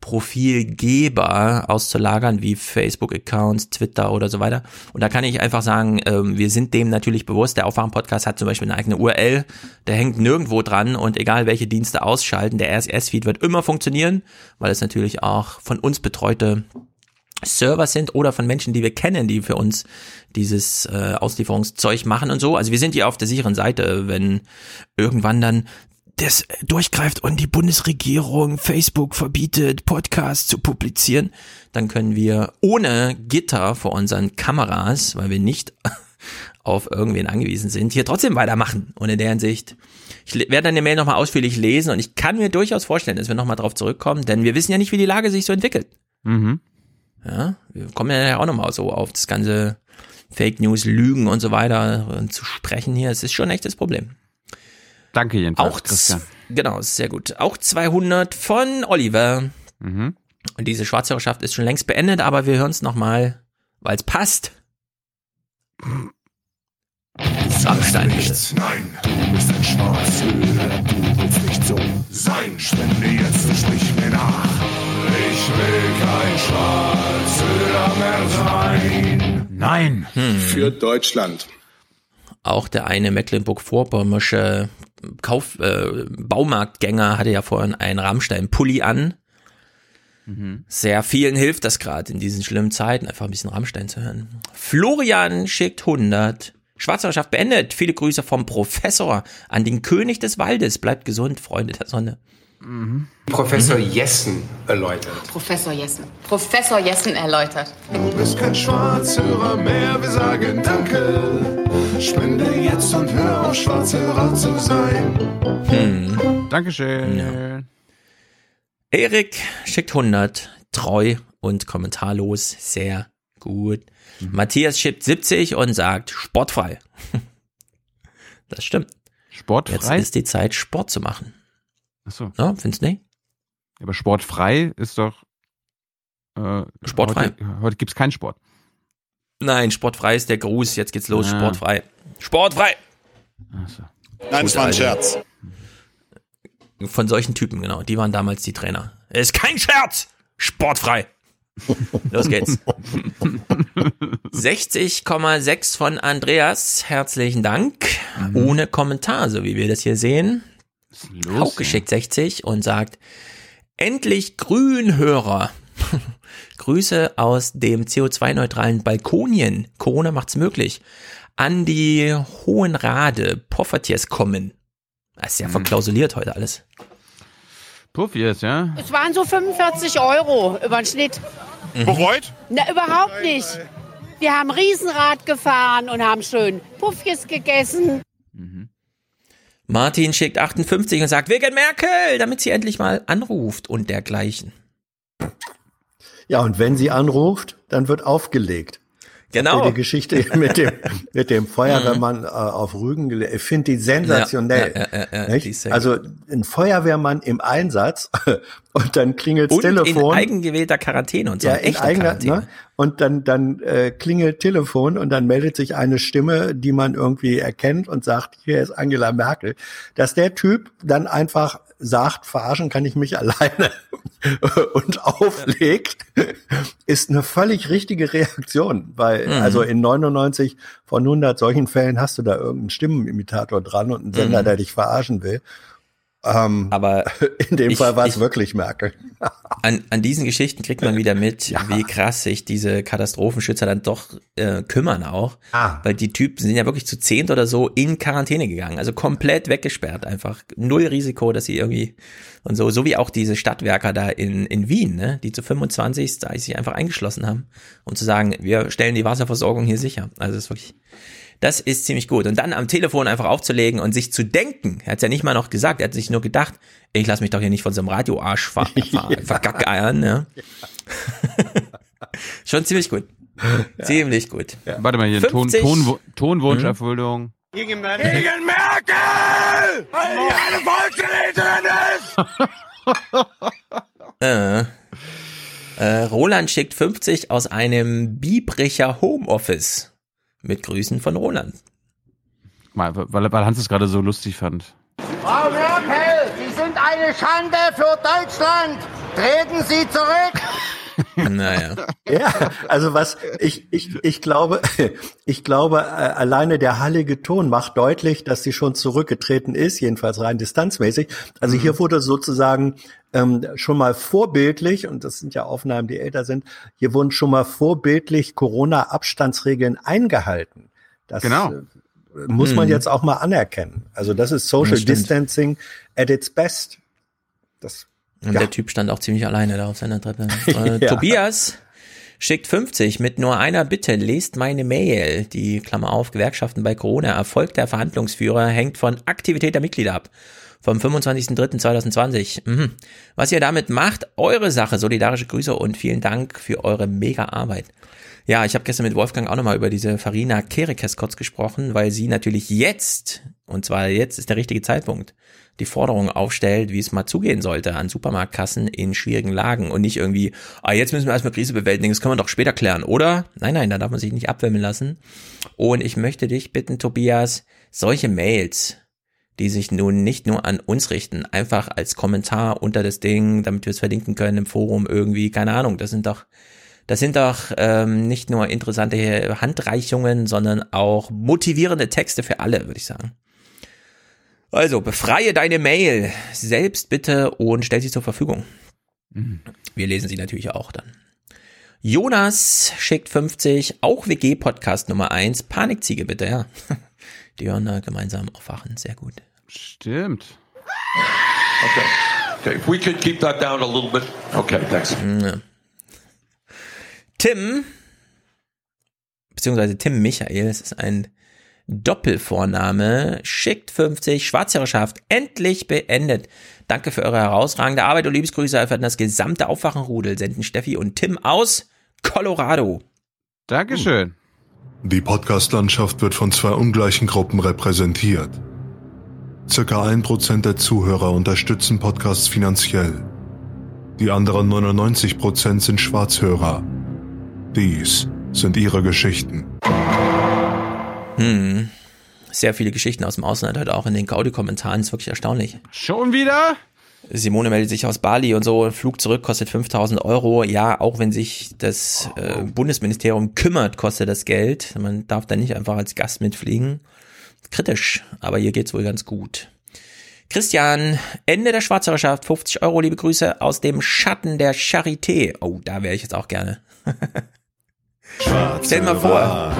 Speaker 12: Profilgeber auszulagern, wie Facebook-Accounts, Twitter oder so weiter. Und da kann ich einfach sagen, ähm, wir sind dem natürlich bewusst. Der Aufwachen-Podcast hat zum Beispiel eine eigene URL, der hängt nirgendwo dran und egal welche Dienste ausschalten, der RSS-Feed wird immer funktionieren, weil es natürlich auch von uns betreute Server sind oder von Menschen, die wir kennen, die für uns dieses äh, Auslieferungszeug machen und so. Also wir sind hier auf der sicheren Seite, wenn irgendwann dann das durchgreift und die Bundesregierung Facebook verbietet, Podcasts zu publizieren, dann können wir ohne Gitter vor unseren Kameras, weil wir nicht auf irgendwen angewiesen sind, hier trotzdem weitermachen. Und in der Hinsicht, ich werde dann die Mail nochmal ausführlich lesen und ich kann mir durchaus vorstellen, dass wir nochmal drauf zurückkommen, denn wir wissen ja nicht, wie die Lage sich so entwickelt.
Speaker 3: Mhm.
Speaker 12: Ja, wir kommen ja auch nochmal so auf das ganze Fake News, Lügen und so weiter zu sprechen hier. Es ist schon ein echtes Problem.
Speaker 3: Danke jedenfalls,
Speaker 12: Auch,
Speaker 3: Christian.
Speaker 12: genau, sehr gut. Auch 200 von Oliver.
Speaker 3: Mhm.
Speaker 12: Und diese Schwarzhörerschaft ist schon längst beendet, aber wir hören es nochmal, weil es passt. Rammstein, bitte.
Speaker 51: Nein, du bist ein Schwarzhörer, du willst nicht so sein. Spende jetzt und sprich mir nach. Ich will kein Schwarzhörer mehr sein.
Speaker 3: Nein.
Speaker 12: Für
Speaker 55: Deutschland.
Speaker 12: Auch der eine Mecklenburg-Vorpommersche Kauf, äh, Baumarktgänger hatte ja vorhin einen Rammstein-Pulli an. Sehr vielen hilft das gerade in diesen schlimmen Zeiten, einfach ein bisschen Rammstein zu hören. Florian schickt 100. Schwarzhörerschaft beendet. Viele Grüße vom Professor an den König des Waldes. Bleibt gesund, Freunde der Sonne.
Speaker 56: Professor Jessen erläutert.
Speaker 54: Professor Jessen. Professor Jessen erläutert.
Speaker 51: Du bist kein Schwarzhörer mehr, wir sagen Danke. Spende jetzt und hör auf, Schwarzhörer zu sein.
Speaker 12: Hm.
Speaker 3: Dankeschön.
Speaker 12: Erik schickt 100. Treu und kommentarlos. Sehr gut. Matthias schickt 70 und sagt sportfrei. Das stimmt.
Speaker 3: Sportfrei?
Speaker 12: Jetzt ist die Zeit, Sport zu machen.
Speaker 3: Achso.
Speaker 12: Ja, findest du nicht?
Speaker 3: Aber sportfrei ist doch. Äh,
Speaker 12: Sportfrei.
Speaker 3: Heute, heute gibt es keinen Sport.
Speaker 12: Nein, sportfrei ist der Gruß. Jetzt geht's los.
Speaker 3: Ah.
Speaker 12: Sportfrei. Sportfrei!
Speaker 3: Achso.
Speaker 59: Nein, das war ein
Speaker 12: also-
Speaker 59: Scherz.
Speaker 12: Von solchen Typen, genau. Die waren damals die Trainer. Ist kein Scherz! Sportfrei! Los geht's. 60,6 von Andreas. Herzlichen Dank. Ohne Kommentar, so wie wir das hier sehen.
Speaker 3: los,
Speaker 12: Hauke schickt 60 und sagt, endlich Grünhörer. Grüße aus dem CO2-neutralen Balkonien. Corona macht's möglich. An die Hohenrade Poffertiers kommen. Das ist ja verklausuliert heute alles.
Speaker 3: Puffies, ja?
Speaker 60: Es waren so 45 Euro über den Schnitt.
Speaker 59: Bereut?
Speaker 60: Na, überhaupt nicht. Wir haben Riesenrad gefahren und haben schön Puffjes gegessen.
Speaker 12: Martin schickt 58 und sagt, wegen Merkel, damit sie endlich mal anruft und dergleichen.
Speaker 2: Ja, und wenn sie anruft, dann wird aufgelegt.
Speaker 12: Genau.
Speaker 2: Die Geschichte mit dem, mit dem Feuerwehrmann äh, auf Rügen, ich finde die sensationell.
Speaker 12: Ja, ja, ja,
Speaker 2: also ein Feuerwehrmann im Einsatz und dann klingelt
Speaker 12: Und
Speaker 2: Telefon.
Speaker 12: in eigengewählter Quarantäne und so.
Speaker 2: ja,
Speaker 12: in
Speaker 2: eigener,
Speaker 12: Quarantäne.
Speaker 2: ne? Und dann, dann äh, klingelt Telefon und dann meldet sich eine Stimme, die man irgendwie erkennt und sagt, hier ist Angela Merkel. Dass der Typ dann einfach sagt, verarschen kann ich mich alleine und auflegt, ist eine völlig richtige Reaktion, weil
Speaker 12: Mhm.
Speaker 2: also in 99 von 100 solchen Fällen hast du da irgendeinen Stimmenimitator dran und einen Sender,
Speaker 12: Mhm.
Speaker 2: der dich verarschen will. Ähm,
Speaker 12: Aber
Speaker 2: in dem
Speaker 12: ich-
Speaker 2: Fall war es
Speaker 12: ich-
Speaker 2: wirklich Merkel.
Speaker 12: An, an diesen Geschichten kriegt man wieder mit, wie krass sich diese Katastrophenschützer dann doch äh, kümmern auch.
Speaker 2: Ah.
Speaker 12: Weil die Typen sind ja wirklich zu zehnt oder so in Quarantäne gegangen. Also komplett weggesperrt einfach. Null Risiko, dass sie irgendwie und so, so wie auch diese Stadtwerker da in, in Wien, ne, die zu 25 da sich einfach eingeschlossen haben, um zu sagen, wir stellen die Wasserversorgung hier sicher. Also das ist wirklich, das ist ziemlich gut. Und dann am Telefon einfach aufzulegen und sich zu denken, er hat ja nicht mal noch gesagt, er hat sich nur gedacht, ich lass mich doch hier nicht von so einem Radioarsch ver ver vergackeiern. Ja. Schon ziemlich gut. Ziemlich gut.
Speaker 3: Warte mal hier, Ton,
Speaker 12: 50.
Speaker 3: Ton, Tonwunscherfüllung.
Speaker 51: Gegen Merkel! Gegen Merkel! Weil die eine Volksverräterin ist!
Speaker 12: Äh, äh, Roland schickt 50 aus einem Biebricher Homeoffice. Mit Grüßen von Roland.
Speaker 3: Mal, weil, weil Hans es gerade so lustig fand.
Speaker 61: Frau Merkel, Sie sind ein
Speaker 62: eine Schande für Deutschland. Treten Sie zurück.
Speaker 12: Naja.
Speaker 2: Ja, also was ich ich ich glaube ich glaube äh, alleine der hallige Ton macht deutlich, dass sie schon zurückgetreten ist, jedenfalls rein distanzmäßig. Also
Speaker 12: Mhm.
Speaker 2: hier wurde sozusagen ähm, schon mal vorbildlich und das sind ja Aufnahmen, die älter sind. Hier wurden schon mal vorbildlich Corona-Abstandsregeln eingehalten. Das
Speaker 3: Genau.
Speaker 2: äh, muss man
Speaker 12: Mhm.
Speaker 2: jetzt auch mal anerkennen. Also das ist Social
Speaker 12: Das.
Speaker 2: Distancing at its best. Das
Speaker 12: Und
Speaker 2: Ja.
Speaker 12: der Typ stand auch ziemlich alleine da auf seiner Treppe. Äh,
Speaker 2: Ja.
Speaker 12: Tobias schickt 50 mit nur einer Bitte. Lest meine Mail. Die Klammer auf Gewerkschaften bei Corona. Erfolg der Verhandlungsführer hängt von Aktivität der Mitglieder ab. Vom 25.03.2020. Mhm. Was ihr damit macht, eure Sache. Solidarische Grüße und vielen Dank für eure mega Arbeit. Ja, ich habe gestern mit Wolfgang auch nochmal über diese Farina Kerekes kurz gesprochen, weil sie natürlich jetzt, und zwar jetzt ist der richtige Zeitpunkt, die Forderung aufstellt, wie es mal zugehen sollte an Supermarktkassen in schwierigen Lagen und nicht irgendwie, ah, jetzt müssen wir erstmal Krise bewältigen, das können wir doch später klären, oder? Nein, nein, da darf man sich nicht abwimmeln lassen. Und ich möchte dich bitten, Tobias, solche Mails, die sich nun nicht nur an uns richten, einfach als Kommentar unter das Ding, damit wir es verlinken können im Forum irgendwie, keine Ahnung, das sind doch, das sind doch ähm, nicht nur interessante Handreichungen, sondern auch motivierende Texte für alle, würde ich sagen. Also, befreie deine Mail selbst bitte und stell sie zur Verfügung. Wir lesen sie natürlich auch dann. Jonas schickt 50, auch WG-Podcast Nummer 1, Panikziege bitte, ja. Die hören da gemeinsam aufwachen, sehr gut.
Speaker 3: Stimmt.
Speaker 51: Okay. Okay, if we could keep that down a little bit. Okay, thanks.
Speaker 12: Ja. Tim, beziehungsweise Tim Michael, es ist ein Doppelvorname, schickt 50, Schwarzhörerschaft, endlich beendet. Danke für eure herausragende Arbeit und Liebesgrüße an das gesamte Aufwachenrudel, senden Steffi und Tim aus Colorado.
Speaker 3: Dankeschön.
Speaker 63: Die Podcast-Landschaft wird von zwei ungleichen Gruppen repräsentiert. Circa ein Prozent der Zuhörer unterstützen Podcasts finanziell. Die anderen 99 Prozent sind Schwarzhörer. Dies sind ihre Geschichten.
Speaker 12: Hm. Sehr viele Geschichten aus dem Ausland heute auch in den Audiokommentaren, ist wirklich erstaunlich.
Speaker 3: Schon wieder?
Speaker 12: Simone meldet sich aus Bali und so, Flug zurück kostet 5000 Euro. Ja, auch wenn sich das äh, Bundesministerium kümmert, kostet das Geld. Man darf da nicht einfach als Gast mitfliegen. Kritisch, aber hier geht's wohl ganz gut. Christian, Ende der Schwarzhörerschaft, 50 Euro, liebe Grüße aus dem Schatten der Charité. Oh, da wäre ich jetzt auch gerne. Stell dir mal vor.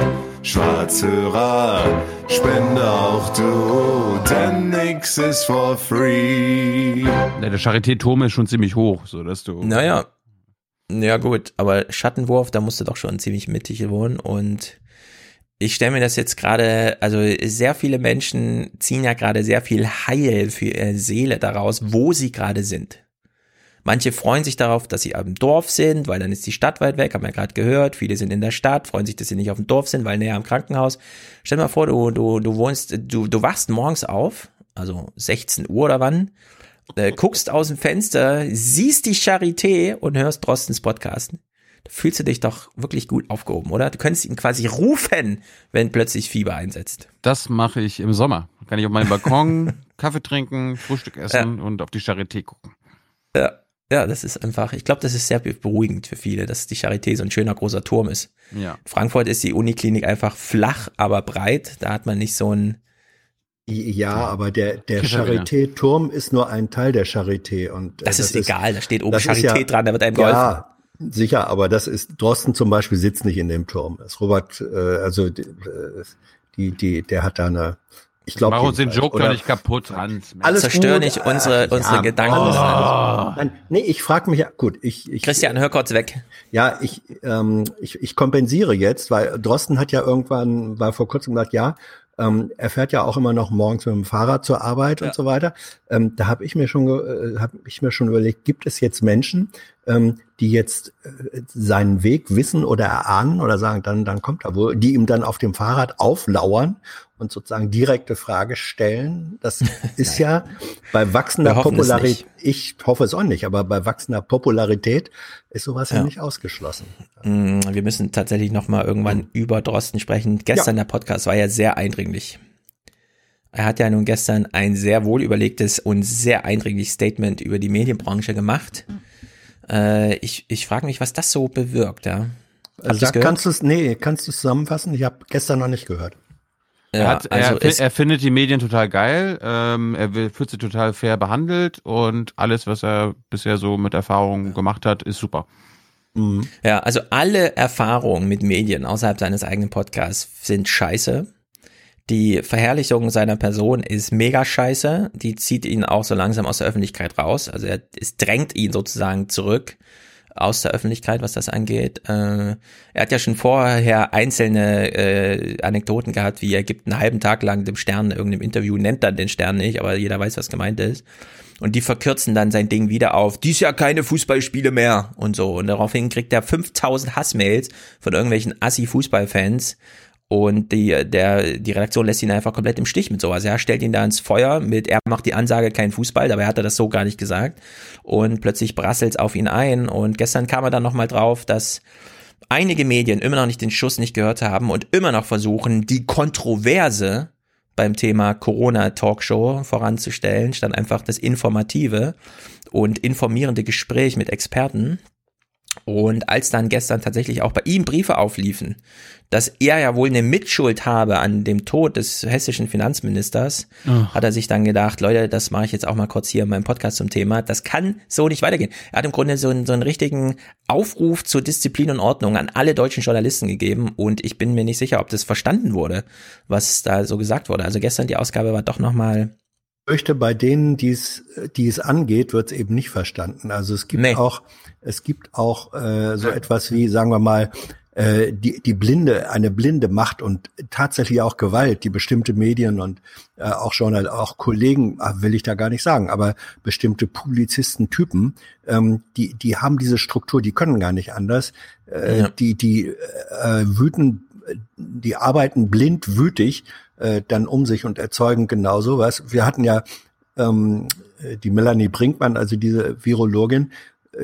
Speaker 63: Schwarzhörer, spende auch du, denn nix ist for free.
Speaker 3: Ja, der Charité-Turm ist schon ziemlich hoch, so dass du.
Speaker 12: Naja, ja gut, aber Schattenwurf, da musst du doch schon ziemlich mittig wohnen und ich stelle mir das jetzt gerade, also sehr viele Menschen ziehen ja gerade sehr viel Heil für ihre Seele daraus, wo sie gerade sind. Manche freuen sich darauf, dass sie am Dorf sind, weil dann ist die Stadt weit weg, haben wir ja gerade gehört. Viele sind in der Stadt, freuen sich, dass sie nicht auf dem Dorf sind, weil näher am Krankenhaus. Stell dir mal vor, du, du, du wohnst, du, du wachst morgens auf, also 16 Uhr oder wann, äh, guckst aus dem Fenster, siehst die Charité und hörst Drostens Podcast. Da fühlst du dich doch wirklich gut aufgehoben, oder? Du könntest ihn quasi rufen, wenn plötzlich Fieber einsetzt.
Speaker 3: Das mache ich im Sommer. Kann ich auf meinen Balkon Kaffee trinken, Frühstück essen und auf die Charité gucken.
Speaker 12: Ja, ja, das ist einfach, ich glaube, das ist sehr beruhigend für viele, dass die Charité so ein schöner großer Turm ist.
Speaker 3: Ja.
Speaker 12: In Frankfurt ist die Uniklinik einfach flach, aber breit. Da hat man nicht so ein.
Speaker 2: Ja, aber der, der
Speaker 12: er.
Speaker 2: Charité-Turm ist nur ein Teil der Charité. Und, äh,
Speaker 12: Das ist egal, da steht oben
Speaker 2: das ist
Speaker 12: Charité dran, da wird einem geholfen.
Speaker 2: Ja, sicher, aber das ist, Drosten zum Beispiel sitzt nicht in dem Turm. Das Robert, äh, also die, äh, die, die, der hat da eine, ich glaube.
Speaker 3: Mach uns den Joke doch nicht kaputt, Hans.
Speaker 2: Alles
Speaker 12: Zerstör
Speaker 2: gut.
Speaker 12: nicht unsere, unsere
Speaker 2: ja.
Speaker 12: Gedanken.
Speaker 2: Oh. Nein, nee, ich frage mich ja, gut, ich, ich.
Speaker 12: Christian, hör kurz weg.
Speaker 2: Ja, ich, ähm, ich, ich kompensiere jetzt, weil Drosten hat ja irgendwann, war vor kurzem gesagt, ja, ähm, er fährt ja auch immer noch morgens mit dem Fahrrad zur Arbeit und so weiter. Ähm, da habe ich mir schon, äh, habe ich mir schon überlegt, gibt es jetzt Menschen, ähm, die jetzt äh, seinen Weg wissen oder erahnen oder sagen, dann, dann kommt er wohl, die ihm dann auf dem Fahrrad auflauern und sozusagen direkte Frage stellen. Das ist ja bei wachsender Popularität, ich hoffe es auch nicht, aber bei wachsender Popularität ist sowas ja,
Speaker 12: Ja.
Speaker 2: nicht ausgeschlossen.
Speaker 12: Mm, Wir müssen tatsächlich noch mal irgendwann über Drosten sprechen. Gestern
Speaker 2: Ja.
Speaker 12: der Podcast war ja sehr eindringlich. Er hat ja nun gestern ein sehr wohl überlegtes und sehr eindringliches Statement über die Medienbranche gemacht. Äh, ich ich frage mich, was das so bewirkt, ja. Habt
Speaker 2: Also da kannst du es, nee, kannst du es zusammenfassen? Ich habe gestern noch nicht gehört.
Speaker 3: Er,
Speaker 12: Ja,
Speaker 3: hat,
Speaker 12: also
Speaker 3: er, er findet die Medien total geil, ähm, er will, fühlt sie total fair behandelt und alles, was er bisher so mit Erfahrung gemacht hat, ist super.
Speaker 12: Ja, also alle Erfahrungen mit Medien außerhalb seines eigenen Podcasts sind scheiße. Die Verherrlichung seiner Person ist mega scheiße. Die zieht ihn auch so langsam aus der Öffentlichkeit raus. Also er, es drängt ihn sozusagen zurück aus der Öffentlichkeit, was das angeht. Äh, er hat ja schon vorher einzelne äh, Anekdoten gehabt, wie er gibt einen halben Tag lang dem Stern in irgendeinem Interview, nennt dann den Stern nicht, aber jeder weiß, was gemeint ist. Und die verkürzen dann sein Ding wieder auf, dies Jahr keine Fußballspiele mehr und so. Und daraufhin kriegt er 5000 Hassmails von irgendwelchen Assi-Fußballfans. Und die, der, die Redaktion lässt ihn einfach komplett im Stich mit sowas. Er stellt ihn da ins Feuer mit, er macht die Ansage kein Fußball, dabei hat er das so gar nicht gesagt. Und plötzlich brasselt's auf ihn ein. Und gestern kam er dann nochmal drauf, dass einige Medien immer noch nicht den Schuss nicht gehört haben und immer noch versuchen, die Kontroverse beim Thema Corona-Talkshow voranzustellen, statt einfach das informative und informierende Gespräch mit Experten. Und als dann gestern tatsächlich auch bei ihm Briefe aufliefen, dass er ja wohl eine Mitschuld habe an dem Tod des hessischen Finanzministers,
Speaker 3: Ach.
Speaker 12: hat er sich dann gedacht, Leute, das mache ich jetzt auch mal kurz hier in meinem Podcast zum Thema. Das kann so nicht weitergehen. Er hat im Grunde so einen, so einen richtigen Aufruf zur Disziplin und Ordnung an alle deutschen Journalisten gegeben und ich bin mir nicht sicher, ob das verstanden wurde, was da so gesagt wurde. Also gestern die Ausgabe war doch nochmal
Speaker 2: Ich möchte bei denen, die es, die es angeht, wird es eben nicht verstanden. Also es gibt auch, es gibt auch äh, so etwas wie, sagen wir mal, äh, die, die blinde, eine blinde Macht und tatsächlich auch Gewalt, die bestimmte Medien und äh, auch Journal, auch Kollegen, ah, will ich da gar nicht sagen, aber bestimmte Publizistentypen, ähm, die, die haben diese Struktur, die können gar nicht anders. Äh,
Speaker 12: Ja.
Speaker 2: Die, die äh, wüten, die arbeiten blind wütig äh, dann um sich und erzeugen genau sowas. Wir hatten ja ähm, äh, die Melanie Brinkmann, also diese Virologin,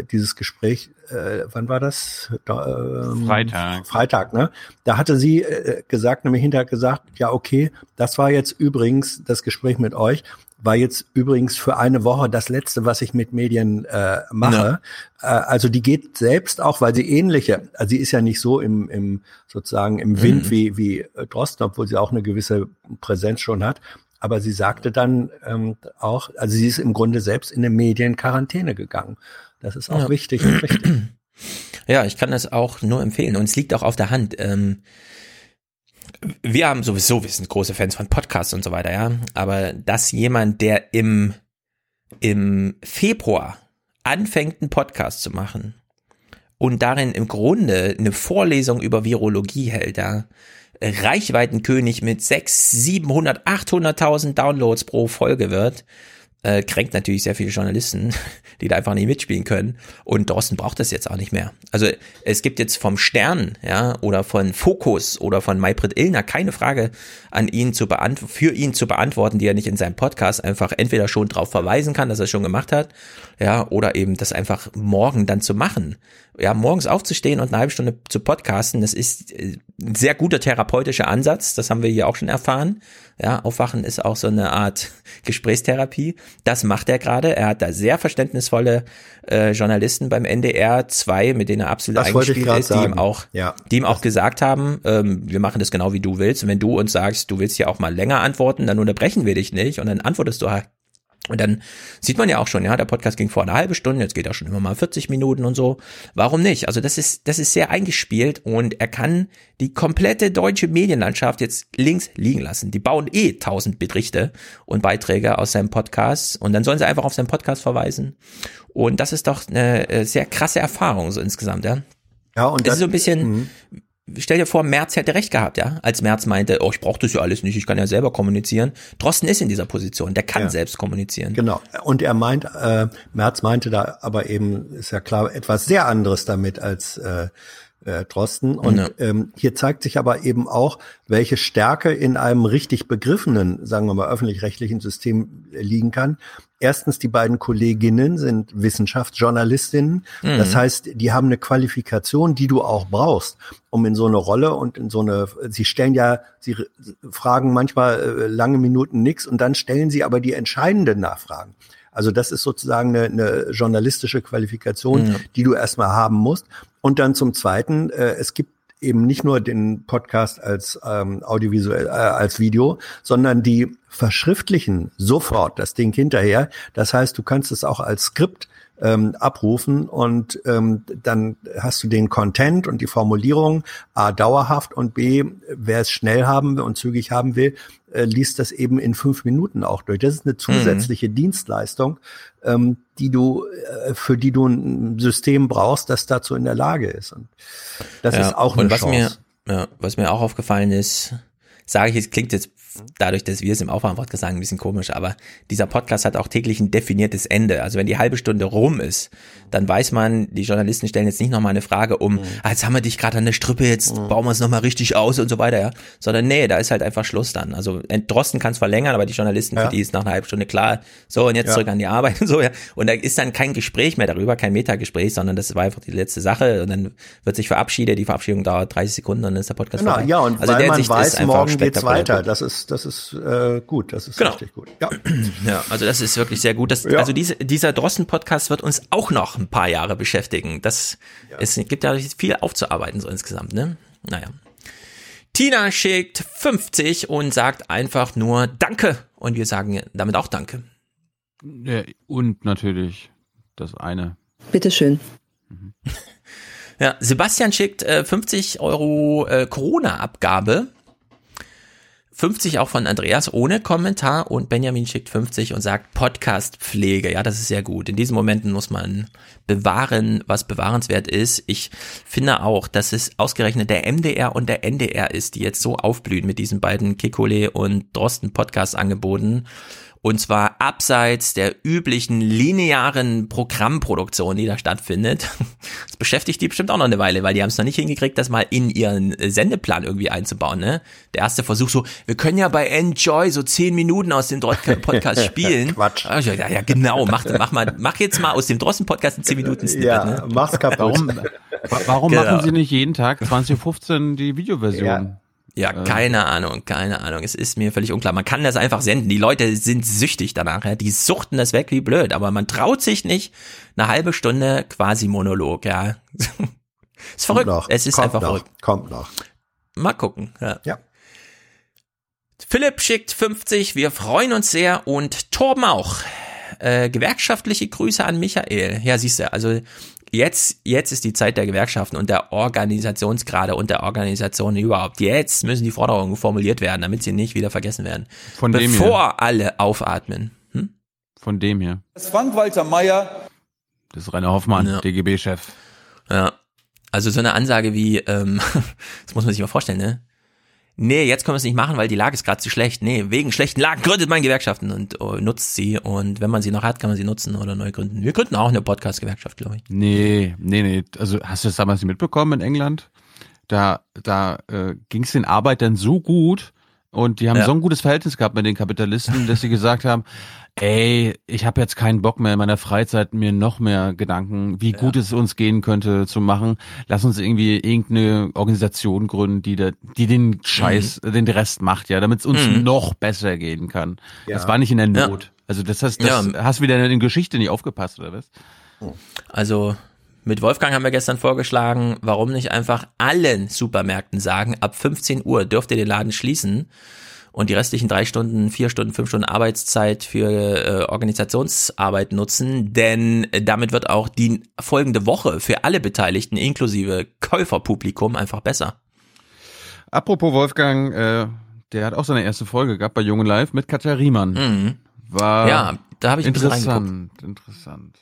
Speaker 2: dieses Gespräch, äh, wann war das? Da, ähm,
Speaker 3: Freitag.
Speaker 2: Freitag, ne? Da hatte sie äh, gesagt, nämlich hinterher gesagt, ja, okay, das war jetzt übrigens das Gespräch mit euch, war jetzt übrigens für eine Woche das letzte, was ich mit Medien äh, mache. Äh, also die geht selbst auch, weil sie ähnliche, also sie ist ja nicht so im, im sozusagen im Wind
Speaker 12: Mhm.
Speaker 2: wie, wie äh, Drosten, obwohl sie auch eine gewisse Präsenz schon hat. Aber sie sagte dann ähm, auch, also sie ist im Grunde selbst in eine Medienquarantäne gegangen. Das ist auch
Speaker 12: Ja.
Speaker 2: wichtig und richtig.
Speaker 12: Ja, ich kann das auch nur empfehlen und es liegt auch auf der Hand. Ähm, wir haben sowieso, wir sind große Fans von Podcasts und so weiter, ja. Aber dass jemand, der im, im Februar anfängt, einen Podcast zu machen und darin im Grunde eine Vorlesung über Virologie hält, ja, Reichweitenkönig mit 6, 700, 800.000 Downloads pro Folge wird, äh, kränkt natürlich sehr viele Journalisten, die da einfach nicht mitspielen können. Und Dorsten braucht das jetzt auch nicht mehr. Also es gibt jetzt vom Stern, ja, oder von Focus oder von Maybrit Illner keine Frage an ihn zu beantworten, für ihn zu beantworten, die er nicht in seinem Podcast einfach entweder schon drauf verweisen kann, dass er es schon gemacht hat, ja, oder eben das einfach morgen dann zu machen. Ja, morgens aufzustehen und eine halbe Stunde zu podcasten, das ist äh, ein sehr guter therapeutischer Ansatz, das haben wir hier auch schon erfahren. Ja, Aufwachen ist auch so eine Art Gesprächstherapie. Das macht er gerade. Er hat da sehr verständnisvolle äh, Journalisten beim NDR, zwei, mit denen er absolut
Speaker 2: Das
Speaker 12: eingespielt ist, die ihm auch,
Speaker 2: Ja.
Speaker 12: die ihm auch gesagt haben, ähm, wir machen das genau wie du willst. Und wenn du uns sagst, du willst ja auch mal länger antworten, dann unterbrechen wir dich nicht und dann antwortest du halt und dann sieht man ja auch schon, ja, der Podcast ging vor eine halbe Stunde, jetzt geht er schon immer mal 40 Minuten und so. Warum nicht? Also das ist, das ist sehr eingespielt und er kann die komplette deutsche Medienlandschaft jetzt links liegen lassen. Die bauen eh tausend Berichte und Beiträge aus seinem Podcast und dann sollen sie einfach auf seinen Podcast verweisen. Und das ist doch eine äh, sehr krasse Erfahrung so insgesamt, ja.
Speaker 2: Ja, und
Speaker 12: es
Speaker 2: das-
Speaker 12: ist so ein bisschen, stell dir vor, Merz hätte recht gehabt, ja, als Merz meinte, oh, ich brauche das ja alles nicht, ich kann ja selber kommunizieren. Drosten ist in dieser Position, der kann
Speaker 2: Ja.
Speaker 12: selbst kommunizieren.
Speaker 2: Genau. Und er meint, äh, Merz meinte da aber eben, ist ja klar, etwas sehr anderes damit als äh, äh, Drosten. Und
Speaker 12: Ja.
Speaker 2: ähm, hier zeigt sich aber eben auch, welche Stärke in einem richtig begriffenen, sagen wir mal, öffentlich-rechtlichen System liegen kann. Erstens, die beiden Kolleginnen sind Wissenschaftsjournalistinnen.
Speaker 12: Mhm.
Speaker 2: Das heißt, die haben eine Qualifikation, die du auch brauchst, um in so eine Rolle und in so eine, sie stellen ja, sie fragen manchmal äh, lange Minuten nichts und dann stellen sie aber die entscheidenden Nachfragen. Also das ist sozusagen eine, eine journalistische Qualifikation,
Speaker 12: Ja.
Speaker 2: die du erstmal haben musst. Und dann zum Zweiten, äh, es gibt eben nicht nur den Podcast als ähm, audiovisuell, äh, als Video, sondern die verschriftlichen sofort das Ding hinterher. Das heißt, du kannst es auch als Skript ähm, abrufen und ähm, dann hast du den Content und die Formulierung A dauerhaft und B, wer es schnell haben will und zügig haben will, äh, liest das eben in fünf Minuten auch durch. Das ist eine zusätzliche Dienstleistung, ähm, die du, äh, für die du ein System brauchst, das dazu in der Lage ist. Und das
Speaker 12: Ja,
Speaker 2: ist auch
Speaker 12: und
Speaker 2: eine
Speaker 12: was
Speaker 2: Chance.
Speaker 12: Mir, ja, was mir auch aufgefallen ist, sage ich, es klingt jetzt dadurch, dass wir es im Aufwärmpodcast sagen, ein bisschen komisch, aber dieser Podcast hat auch täglich ein definiertes Ende. Also wenn die halbe Stunde rum ist, dann weiß man, die Journalisten stellen jetzt nicht nochmal eine Frage um, ah, jetzt haben wir dich gerade an der Strippe, jetzt bauen wir es nochmal richtig aus und so weiter, ja. Sondern nee, da ist halt einfach Schluss dann. Also Drosten kann es verlängern, aber die Journalisten,
Speaker 2: Ja.
Speaker 12: für die ist nach einer halben Stunde klar, so und jetzt
Speaker 2: Ja.
Speaker 12: zurück an die Arbeit und so, ja. Und da ist dann kein Gespräch mehr darüber, kein Metagespräch, sondern das war einfach die letzte Sache und dann wird sich verabschiedet, die Verabschiedung dauert 30 Sekunden und dann ist der Podcast
Speaker 2: Genau,
Speaker 12: vorbei.
Speaker 2: ja, und
Speaker 12: also
Speaker 2: weil
Speaker 12: der
Speaker 2: man weiß, morgen geht's weiter. Das ist, das ist äh, gut, das ist
Speaker 12: Genau.
Speaker 2: richtig gut. Ja.
Speaker 12: Ja, also das ist wirklich sehr gut. Das,
Speaker 2: Ja.
Speaker 12: Also diese, dieser Drosten-Podcast wird uns auch noch ein paar Jahre beschäftigen. Das, Es gibt ja viel aufzuarbeiten so insgesamt, ne? Naja. Tina schickt 50 und sagt einfach nur Danke. Und wir sagen damit auch Danke.
Speaker 3: Ja, und natürlich das eine.
Speaker 64: Bitteschön.
Speaker 12: Ja, Sebastian schickt äh, 50 Euro äh, Corona-Abgabe. 50 auch von Andreas ohne Kommentar und Benjamin schickt 50 und sagt Podcast-Pflege. Ja, das ist sehr gut. In diesen Momenten muss man bewahren, was bewahrenswert ist. Ich finde auch, dass es ausgerechnet der MDR und der NDR ist, die jetzt so aufblühen mit diesen beiden Kikole und Drosten Podcast-Angeboten. Und zwar abseits der üblichen linearen Programmproduktion, die da stattfindet. Das beschäftigt die bestimmt auch noch eine Weile, weil die haben es noch nicht hingekriegt, das mal in ihren Sendeplan irgendwie einzubauen. Ne? Der erste Versuch so, wir können ja bei Enjoy so zehn Minuten aus dem Podcast spielen.
Speaker 2: Quatsch.
Speaker 12: Ja, ja, genau, mach, mach mal, mach jetzt mal aus dem Drosten Podcast in zehn Minuten Snippet.
Speaker 2: Ja,
Speaker 12: ne?
Speaker 2: mach's kaputt.
Speaker 3: Warum, wa- warum
Speaker 12: Genau.
Speaker 3: machen Sie nicht jeden Tag 2015 die Videoversion?
Speaker 12: Ja, keine Ahnung, keine Ahnung. Es ist mir völlig unklar. Man kann das einfach senden. Die Leute sind süchtig danach. Ja. Die suchten das weg wie blöd. Aber man traut sich nicht eine halbe Stunde quasi Monolog. Ja, ist verrückt.
Speaker 2: Noch,
Speaker 12: es ist
Speaker 2: kommt
Speaker 12: einfach
Speaker 2: noch,
Speaker 12: verrückt.
Speaker 2: Kommt noch.
Speaker 12: Mal gucken. Ja.
Speaker 2: Ja.
Speaker 12: Philipp schickt 50. Wir freuen uns sehr und Torben auch. Äh, gewerkschaftliche Grüße an Michael. Ja, siehst du, also jetzt, jetzt ist die Zeit der Gewerkschaften und der Organisationsgrade und der Organisationen überhaupt. Jetzt müssen die Forderungen formuliert werden, damit sie nicht wieder vergessen werden.
Speaker 3: Von dem
Speaker 12: Bevor
Speaker 3: hier.
Speaker 12: alle aufatmen. Hm?
Speaker 3: Von dem hier.
Speaker 65: Frank-Walter Meyer.
Speaker 3: Das ist Rainer Hoffmann,
Speaker 12: Ja.
Speaker 3: DGB-Chef.
Speaker 12: Ja. Also so eine Ansage wie, ähm, das muss man sich mal vorstellen, ne? Nee, jetzt können wir es nicht machen, weil die Lage ist gerade zu schlecht. Nee, wegen schlechten Lagen gründet man Gewerkschaften und oh, nutzt sie. Und wenn man sie noch hat, kann man sie nutzen oder neu gründen. Wir gründen auch eine Podcast-Gewerkschaft, glaube ich.
Speaker 3: Nee, nee, nee. Also hast du das damals nicht mitbekommen in England? Da, da äh, ging es den Arbeitern so gut und die haben
Speaker 12: Ja.
Speaker 3: so ein gutes Verhältnis gehabt mit den Kapitalisten, dass sie gesagt haben, ey, ich habe jetzt keinen Bock mehr in meiner Freizeit mir noch mehr Gedanken, wie gut es uns gehen könnte zu machen. Lass uns irgendwie irgendeine Organisation gründen, die da, die den Scheiß, den Rest macht, ja, damit es uns
Speaker 12: Mhm.
Speaker 3: noch besser gehen kann.
Speaker 2: Ja.
Speaker 3: Das war nicht in der
Speaker 12: Ja.
Speaker 3: Not. Also das heißt, das
Speaker 12: Ja.
Speaker 3: hast du wieder in der Geschichte nicht aufgepasst, oder was?
Speaker 12: Also mit Wolfgang haben wir gestern vorgeschlagen, warum nicht einfach allen Supermärkten sagen, ab 15 Uhr dürft ihr den Laden schließen und die restlichen drei Stunden, vier Stunden, fünf Stunden Arbeitszeit für äh, Organisationsarbeit nutzen, denn damit wird auch die folgende Woche für alle Beteiligten inklusive Käuferpublikum einfach besser.
Speaker 3: Apropos Wolfgang, äh, der hat auch seine erste Folge gehabt bei Jungen Live mit Katja Riemann.
Speaker 12: Mhm.
Speaker 3: War
Speaker 12: Ja, da habe ich ein bisschen
Speaker 3: interessant, interessant.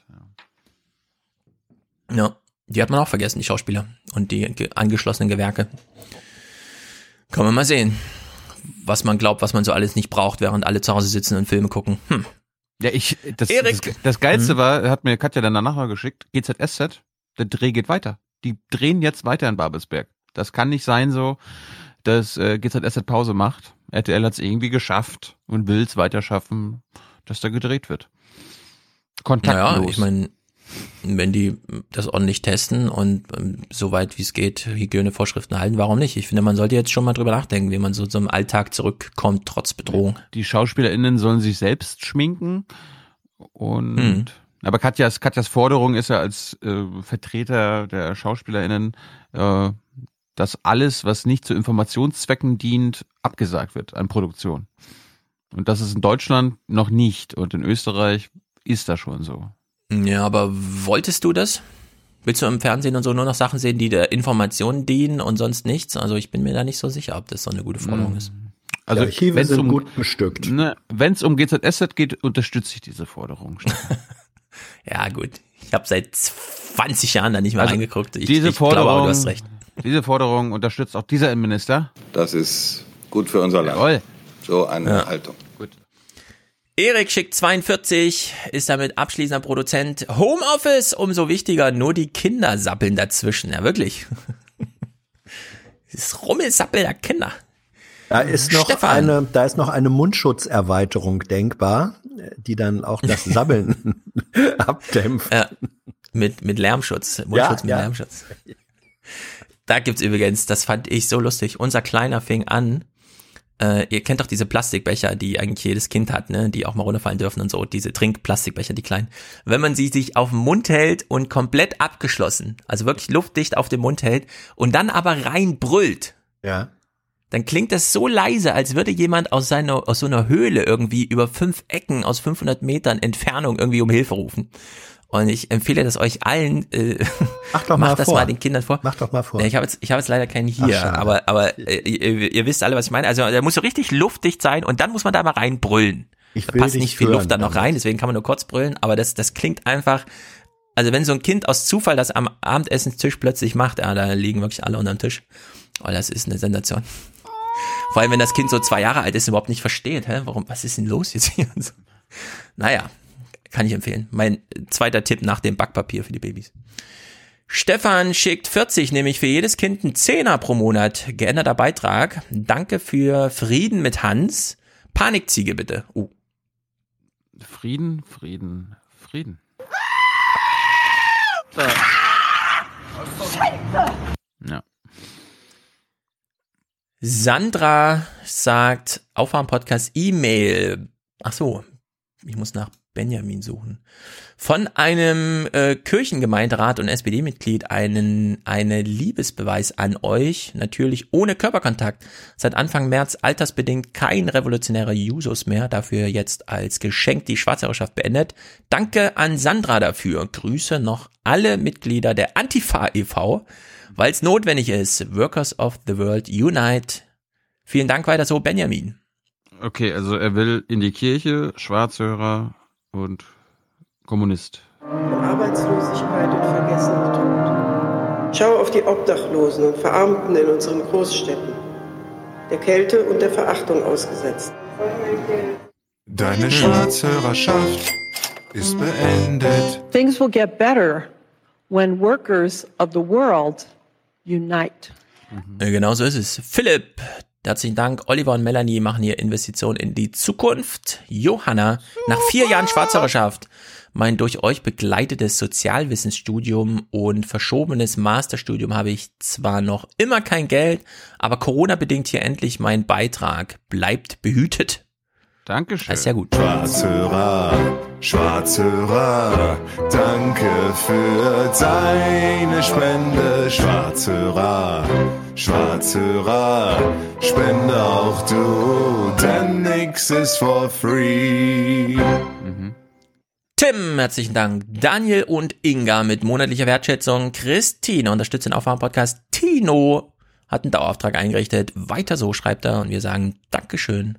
Speaker 3: Ja.
Speaker 12: Ja, die hat man auch vergessen, die Schauspieler und die ge- angeschlossenen Gewerke. Kann man mal sehen, was man glaubt, was man so alles nicht braucht, während alle zu Hause sitzen und Filme gucken. Hm.
Speaker 3: Ja, ich, das,
Speaker 12: Erik.
Speaker 3: das, das Geilste
Speaker 12: Mhm.
Speaker 3: war, hat mir Katja dann danach mal geschickt, GZSZ, der Dreh geht weiter. Die drehen jetzt weiter in Babelsberg. Das kann nicht sein so, dass äh, GZSZ Pause macht. RTL hat es irgendwie geschafft und will es weiter schaffen, dass da gedreht wird. Kontaktlos.
Speaker 12: Naja, ich meine, wenn die das ordentlich testen und ähm, soweit wie es geht Hygienevorschriften halten, warum nicht? Ich finde, man sollte jetzt schon mal drüber nachdenken, wie man so zum Alltag zurückkommt, trotz Bedrohung.
Speaker 3: Die SchauspielerInnen sollen sich selbst schminken und
Speaker 12: Hm.
Speaker 3: aber Katjas, Katjas Forderung ist ja als äh, Vertreter der SchauspielerInnen, äh, dass alles, was nicht zu Informationszwecken dient, abgesagt wird an Produktion. Und das ist in Deutschland noch nicht und in Österreich ist das schon so.
Speaker 12: Ja, aber wolltest du das? Willst du im Fernsehen und so nur noch Sachen sehen, die der Information dienen und sonst nichts? Also ich bin mir da nicht so sicher, ob das so eine gute Forderung
Speaker 3: Mhm.
Speaker 12: ist.
Speaker 3: Also
Speaker 2: Archive
Speaker 3: wenn's
Speaker 2: sind
Speaker 3: um,
Speaker 2: gut bestückt.
Speaker 3: Ne, Wenn es um GZSZ geht, unterstütze ich diese Forderung.
Speaker 12: Ja, gut. Ich habe seit 20 Jahren da nicht mehr
Speaker 3: Also,
Speaker 12: reingeguckt. Ich,
Speaker 3: diese
Speaker 12: ich
Speaker 3: Forderung,
Speaker 12: glaube du hast recht.
Speaker 3: Diese Forderung unterstützt auch dieser Innenminister.
Speaker 64: Das ist gut für unser Land.
Speaker 3: Jawohl.
Speaker 64: So eine
Speaker 12: Ja.
Speaker 64: Haltung.
Speaker 12: Erik schickt 42, ist damit abschließender Produzent. Homeoffice, umso wichtiger, nur die Kinder sappeln dazwischen. Ja, wirklich. Das Rummelsappel der Kinder.
Speaker 2: Da ist noch
Speaker 12: Stefan.
Speaker 2: eine, da ist noch eine Mundschutzerweiterung denkbar, die dann auch das Sabbeln abdämpft.
Speaker 12: Ja, mit, mit Lärmschutz. Mundschutz
Speaker 2: Ja,
Speaker 12: mit
Speaker 2: ja.
Speaker 12: Lärmschutz. Da gibt's übrigens, das fand ich so lustig. Unser Kleiner fing an, äh, ihr kennt doch diese Plastikbecher, die eigentlich jedes Kind hat, ne, die auch mal runterfallen dürfen und so, diese Trinkplastikbecher, die kleinen. Wenn man sie sich auf den Mund hält und komplett abgeschlossen, also wirklich luftdicht auf den Mund hält und dann aber reinbrüllt,
Speaker 2: Ja.
Speaker 12: dann klingt das so leise, als würde jemand aus seiner, aus so einer Höhle irgendwie über fünf Ecken aus 500 Metern Entfernung irgendwie um Hilfe rufen. Und ich empfehle das euch allen. Äh,
Speaker 2: Mach doch mal
Speaker 12: macht das
Speaker 2: vor.
Speaker 12: mal den Kindern vor.
Speaker 2: Mach doch mal vor.
Speaker 12: Ich habe jetzt, ich habe jetzt leider keinen
Speaker 2: Ach,
Speaker 12: hier,
Speaker 2: schade.
Speaker 12: aber, aber äh, ihr, ihr wisst alle, was ich meine. Also der muss so richtig luftdicht sein und dann muss man da mal reinbrüllen.
Speaker 2: Ich
Speaker 12: Da
Speaker 2: will
Speaker 12: passt
Speaker 2: dich
Speaker 12: nicht viel
Speaker 2: hören
Speaker 12: Luft da noch rein, deswegen kann man nur kurz brüllen, aber das, das klingt einfach. Also wenn so ein Kind aus Zufall das am Abendessenstisch plötzlich macht, ja, da liegen wirklich alle unterm Tisch. Oh, das ist eine Sensation. Vor allem, wenn das Kind so zwei Jahre alt ist, und überhaupt nicht versteht, hä, warum, was ist denn los jetzt hier? Naja, kann ich empfehlen. Mein zweiter Tipp nach dem Backpapier für die Babys. Stefan schickt 40, nämlich für jedes Kind ein Zehner pro Monat. Geänderter Beitrag. Danke für Frieden mit Hans. Panikziege bitte. Uh.
Speaker 3: Frieden, Frieden, Frieden. Ja.
Speaker 12: Sandra sagt, Aufwärm-Podcast E-Mail. Ach so, ich muss nach Benjamin suchen. Von einem äh, Kirchengemeinderat und SPD-Mitglied einen eine Liebesbeweis an euch, natürlich ohne Körperkontakt. Seit Anfang März altersbedingt kein revolutionärer Jusos mehr, dafür jetzt als Geschenk die Schwarzherrschaft beendet. Danke an Sandra dafür. Grüße noch alle Mitglieder der Antifa e.V., weil es notwendig ist. Workers of the World Unite. Vielen Dank weiter so, Benjamin.
Speaker 3: Okay, also er will in die Kirche, Schwarzhörer und Kommunist.
Speaker 66: Arbeitslosigkeit und vergessener Tod. Schau auf die Obdachlosen und Verarmten in unseren Großstädten, der Kälte und der Verachtung ausgesetzt.
Speaker 63: Deine Schwarzhörerschaft ist beendet.
Speaker 67: Things will get better when workers of the world unite.
Speaker 12: Ja, Genau so ist es. Philipp, herzlichen Dank. Oliver und Melanie machen hier Investitionen in die Zukunft. Johanna, nach vier Jahren Schwarzhörerschaft, mein durch euch begleitetes Sozialwissensstudium und verschobenes Masterstudium habe ich zwar noch immer kein Geld, aber Corona-bedingt hier endlich mein Beitrag. Bleibt behütet.
Speaker 3: Dankeschön.
Speaker 12: Das ist ja gut.
Speaker 63: Schwarzhörer, Schwarzhörer, danke für deine Spende. Schwarzhörer, Schwarzhörer, spende auch du, denn nix ist for free.
Speaker 12: Tim, herzlichen Dank. Daniel und Inga mit monatlicher Wertschätzung. Christine unterstützt den Aufwärm-Podcast. Tino hat einen Dauerauftrag eingerichtet. Weiter so, schreibt er. Und wir sagen Dankeschön.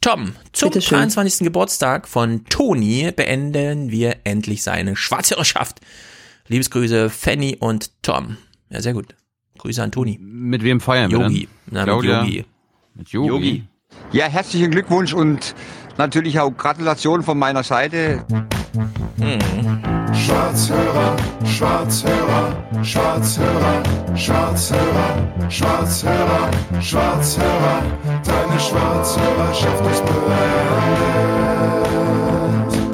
Speaker 12: Tom, zum
Speaker 67: Bitteschön.
Speaker 12: 23. Geburtstag von Toni beenden wir endlich seine Schwarzhörerschaft. Liebesgrüße, Fanny und Tom. Ja, sehr gut. Grüße an Toni.
Speaker 3: Mit wem feiern wir
Speaker 12: Yogi.
Speaker 3: denn?
Speaker 12: Na, mit? Yogi.
Speaker 3: Mit Yogi.
Speaker 12: Yogi.
Speaker 59: Ja, herzlichen Glückwunsch und natürlich auch Gratulation von meiner Seite.
Speaker 51: Schwarzhörer, Schwarzhörer, Schwarzhörer, Schwarzhörer, Schwarzhörer, Schwarzhörer, deine Schwarzhörerschaft ist beendet.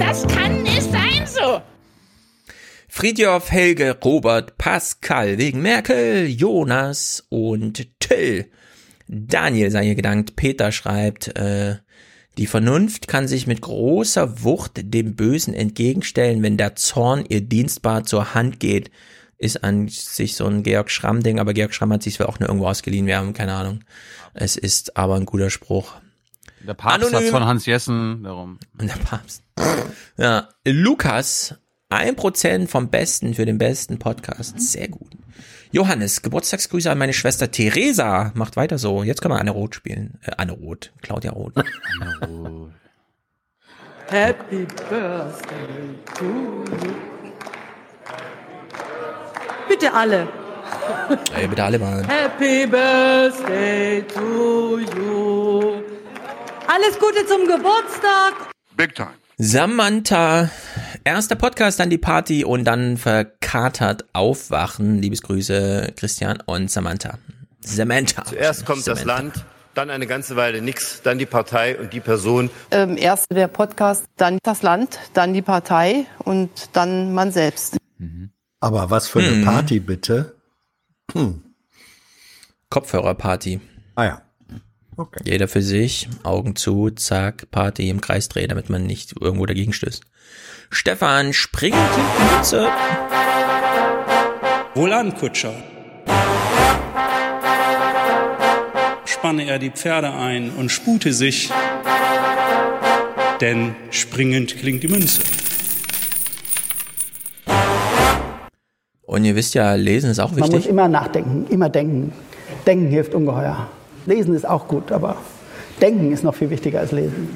Speaker 60: Das kann nicht sein so.
Speaker 12: Friedjof, Helge, Robert, Pascal, wegen Merkel, Jonas und Till. Daniel sei hier gedankt. Peter schreibt, äh, die Vernunft kann sich mit großer Wucht dem Bösen entgegenstellen, wenn der Zorn ihr dienstbar zur Hand geht. Ist an sich so ein Georg Schramm-Ding, aber Georg Schramm hat sich wohl auch nur irgendwo ausgeliehen, wir haben keine Ahnung. Es ist aber ein guter Spruch.
Speaker 3: Der Papst
Speaker 12: Anonym.
Speaker 3: von Hans Jessen, darum.
Speaker 12: Und der Papst. Ja, Lukas, ein Prozent vom Besten für den besten Podcast. Sehr gut. Johannes, Geburtstagsgrüße an meine Schwester Theresa. Macht weiter so. Jetzt können wir Anne Roth spielen. Äh, Anne Roth. Claudia Roth.
Speaker 67: Happy Birthday to you. Bitte alle.
Speaker 12: Ey, bitte alle mal.
Speaker 67: Happy Birthday to you. Alles Gute zum Geburtstag.
Speaker 51: Big time.
Speaker 12: Samantha, erster Podcast, dann die Party und dann verkatert aufwachen. Liebesgrüße, Christian und Samantha. Samantha.
Speaker 68: Zuerst kommt das
Speaker 12: Samantha.
Speaker 68: Land, dann eine ganze Weile nix, dann die Partei und die Person.
Speaker 69: Ähm, erst der Podcast, dann das Land, dann die Partei und dann man selbst.
Speaker 2: Aber was für eine
Speaker 12: Hm.
Speaker 2: Party bitte? Hm.
Speaker 12: Kopfhörerparty.
Speaker 2: Ah ja.
Speaker 12: Jeder für sich, Augen zu, zack, Party im Kreis drehen, damit man nicht irgendwo dagegen stößt. Stefan springt in die Mütze.
Speaker 70: Wohlan, Kutscher. Spanne er die Pferde ein und spute sich, denn springend klingt die Münze.
Speaker 12: Und ihr wisst ja, lesen ist auch
Speaker 59: Man muss
Speaker 12: wichtig.
Speaker 59: immer nachdenken, immer denken. Denken hilft ungeheuer. Lesen ist auch gut, aber denken ist noch viel wichtiger als lesen.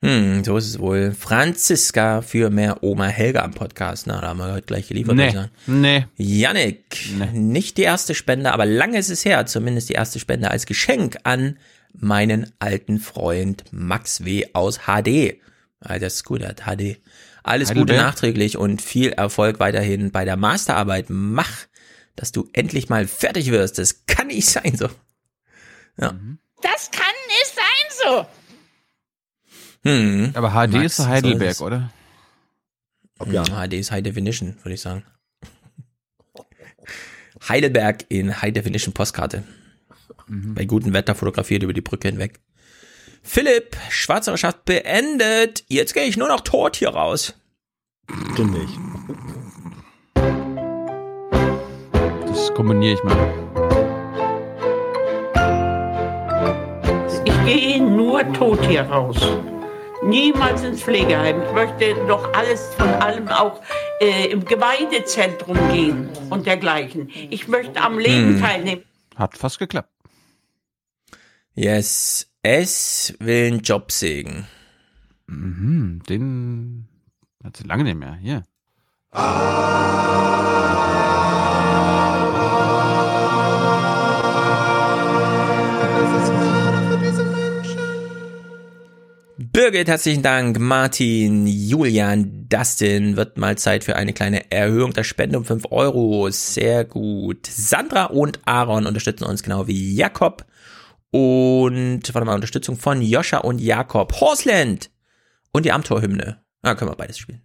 Speaker 12: Hm, so ist es wohl. Franziska für mehr Oma Helga am Podcast. Na, da haben wir heute gleich geliefert.
Speaker 3: Nee,
Speaker 12: sagen.
Speaker 3: nee.
Speaker 12: Yannick, nicht die erste Spende, aber lange ist es her, zumindest die erste Spende als Geschenk an meinen alten Freund Max W. aus HD. Ah, das ist gut, er hat HD. Alles Gute nachträglich und viel Erfolg weiterhin bei der Masterarbeit. Mach, dass du endlich mal fertig wirst. Das kann nicht sein so. Ja.
Speaker 60: Das kann nicht sein so.
Speaker 12: Hm.
Speaker 3: Aber HD
Speaker 12: Max,
Speaker 3: ist Heidelberg, oder?
Speaker 12: Ja. HD ist High Definition, würde ich sagen. Heidelberg in High Definition Postkarte. Bei gutem Wetter fotografiert über die Brücke hinweg. Philipp, Schwarzerschaft beendet. Jetzt gehe ich nur noch tot hier raus.
Speaker 2: Du nicht.
Speaker 3: Das kombiniere ich mal.
Speaker 61: Ich gehe nur tot hier raus. Niemals ins Pflegeheim. Ich möchte doch alles von allem auch äh, im Gemeindezentrum gehen und dergleichen. Ich möchte am Leben
Speaker 12: Hm.
Speaker 61: teilnehmen.
Speaker 3: Hat fast geklappt.
Speaker 12: Yes, es will einen Job sägen.
Speaker 3: Mhm, den hat sie lange nicht mehr. Hier.
Speaker 12: Birgit, herzlichen Dank. Martin, Julian, Dustin, wird mal Zeit für eine kleine Erhöhung der Spende um 5 Euro. Sehr gut. Sandra und Aaron unterstützen uns genau wie Jakob. Und, warte mal, Unterstützung von Joscha und Jakob. Horseland! Und die Amtorhymne. Ah, können wir beides spielen.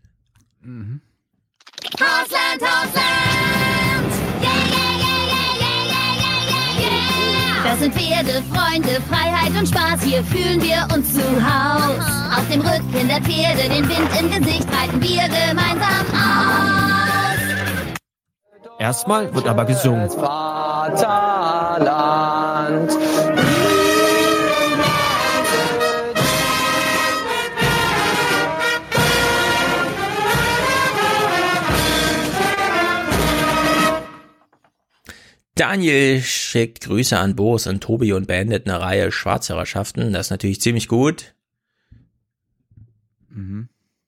Speaker 71: Hausland, Hausland! Yeah, Das sind Pferde, Freunde, Freiheit und Spaß, hier fühlen wir uns zu Haus. Auf dem Rücken der Pferde, den Wind im Gesicht, reiten wir gemeinsam aus.
Speaker 72: Erstmal wird aber gesungen.
Speaker 12: Daniel schickt Grüße an Boris und Tobi und beendet eine Reihe Schwarzhörerschaften. Das ist natürlich ziemlich gut.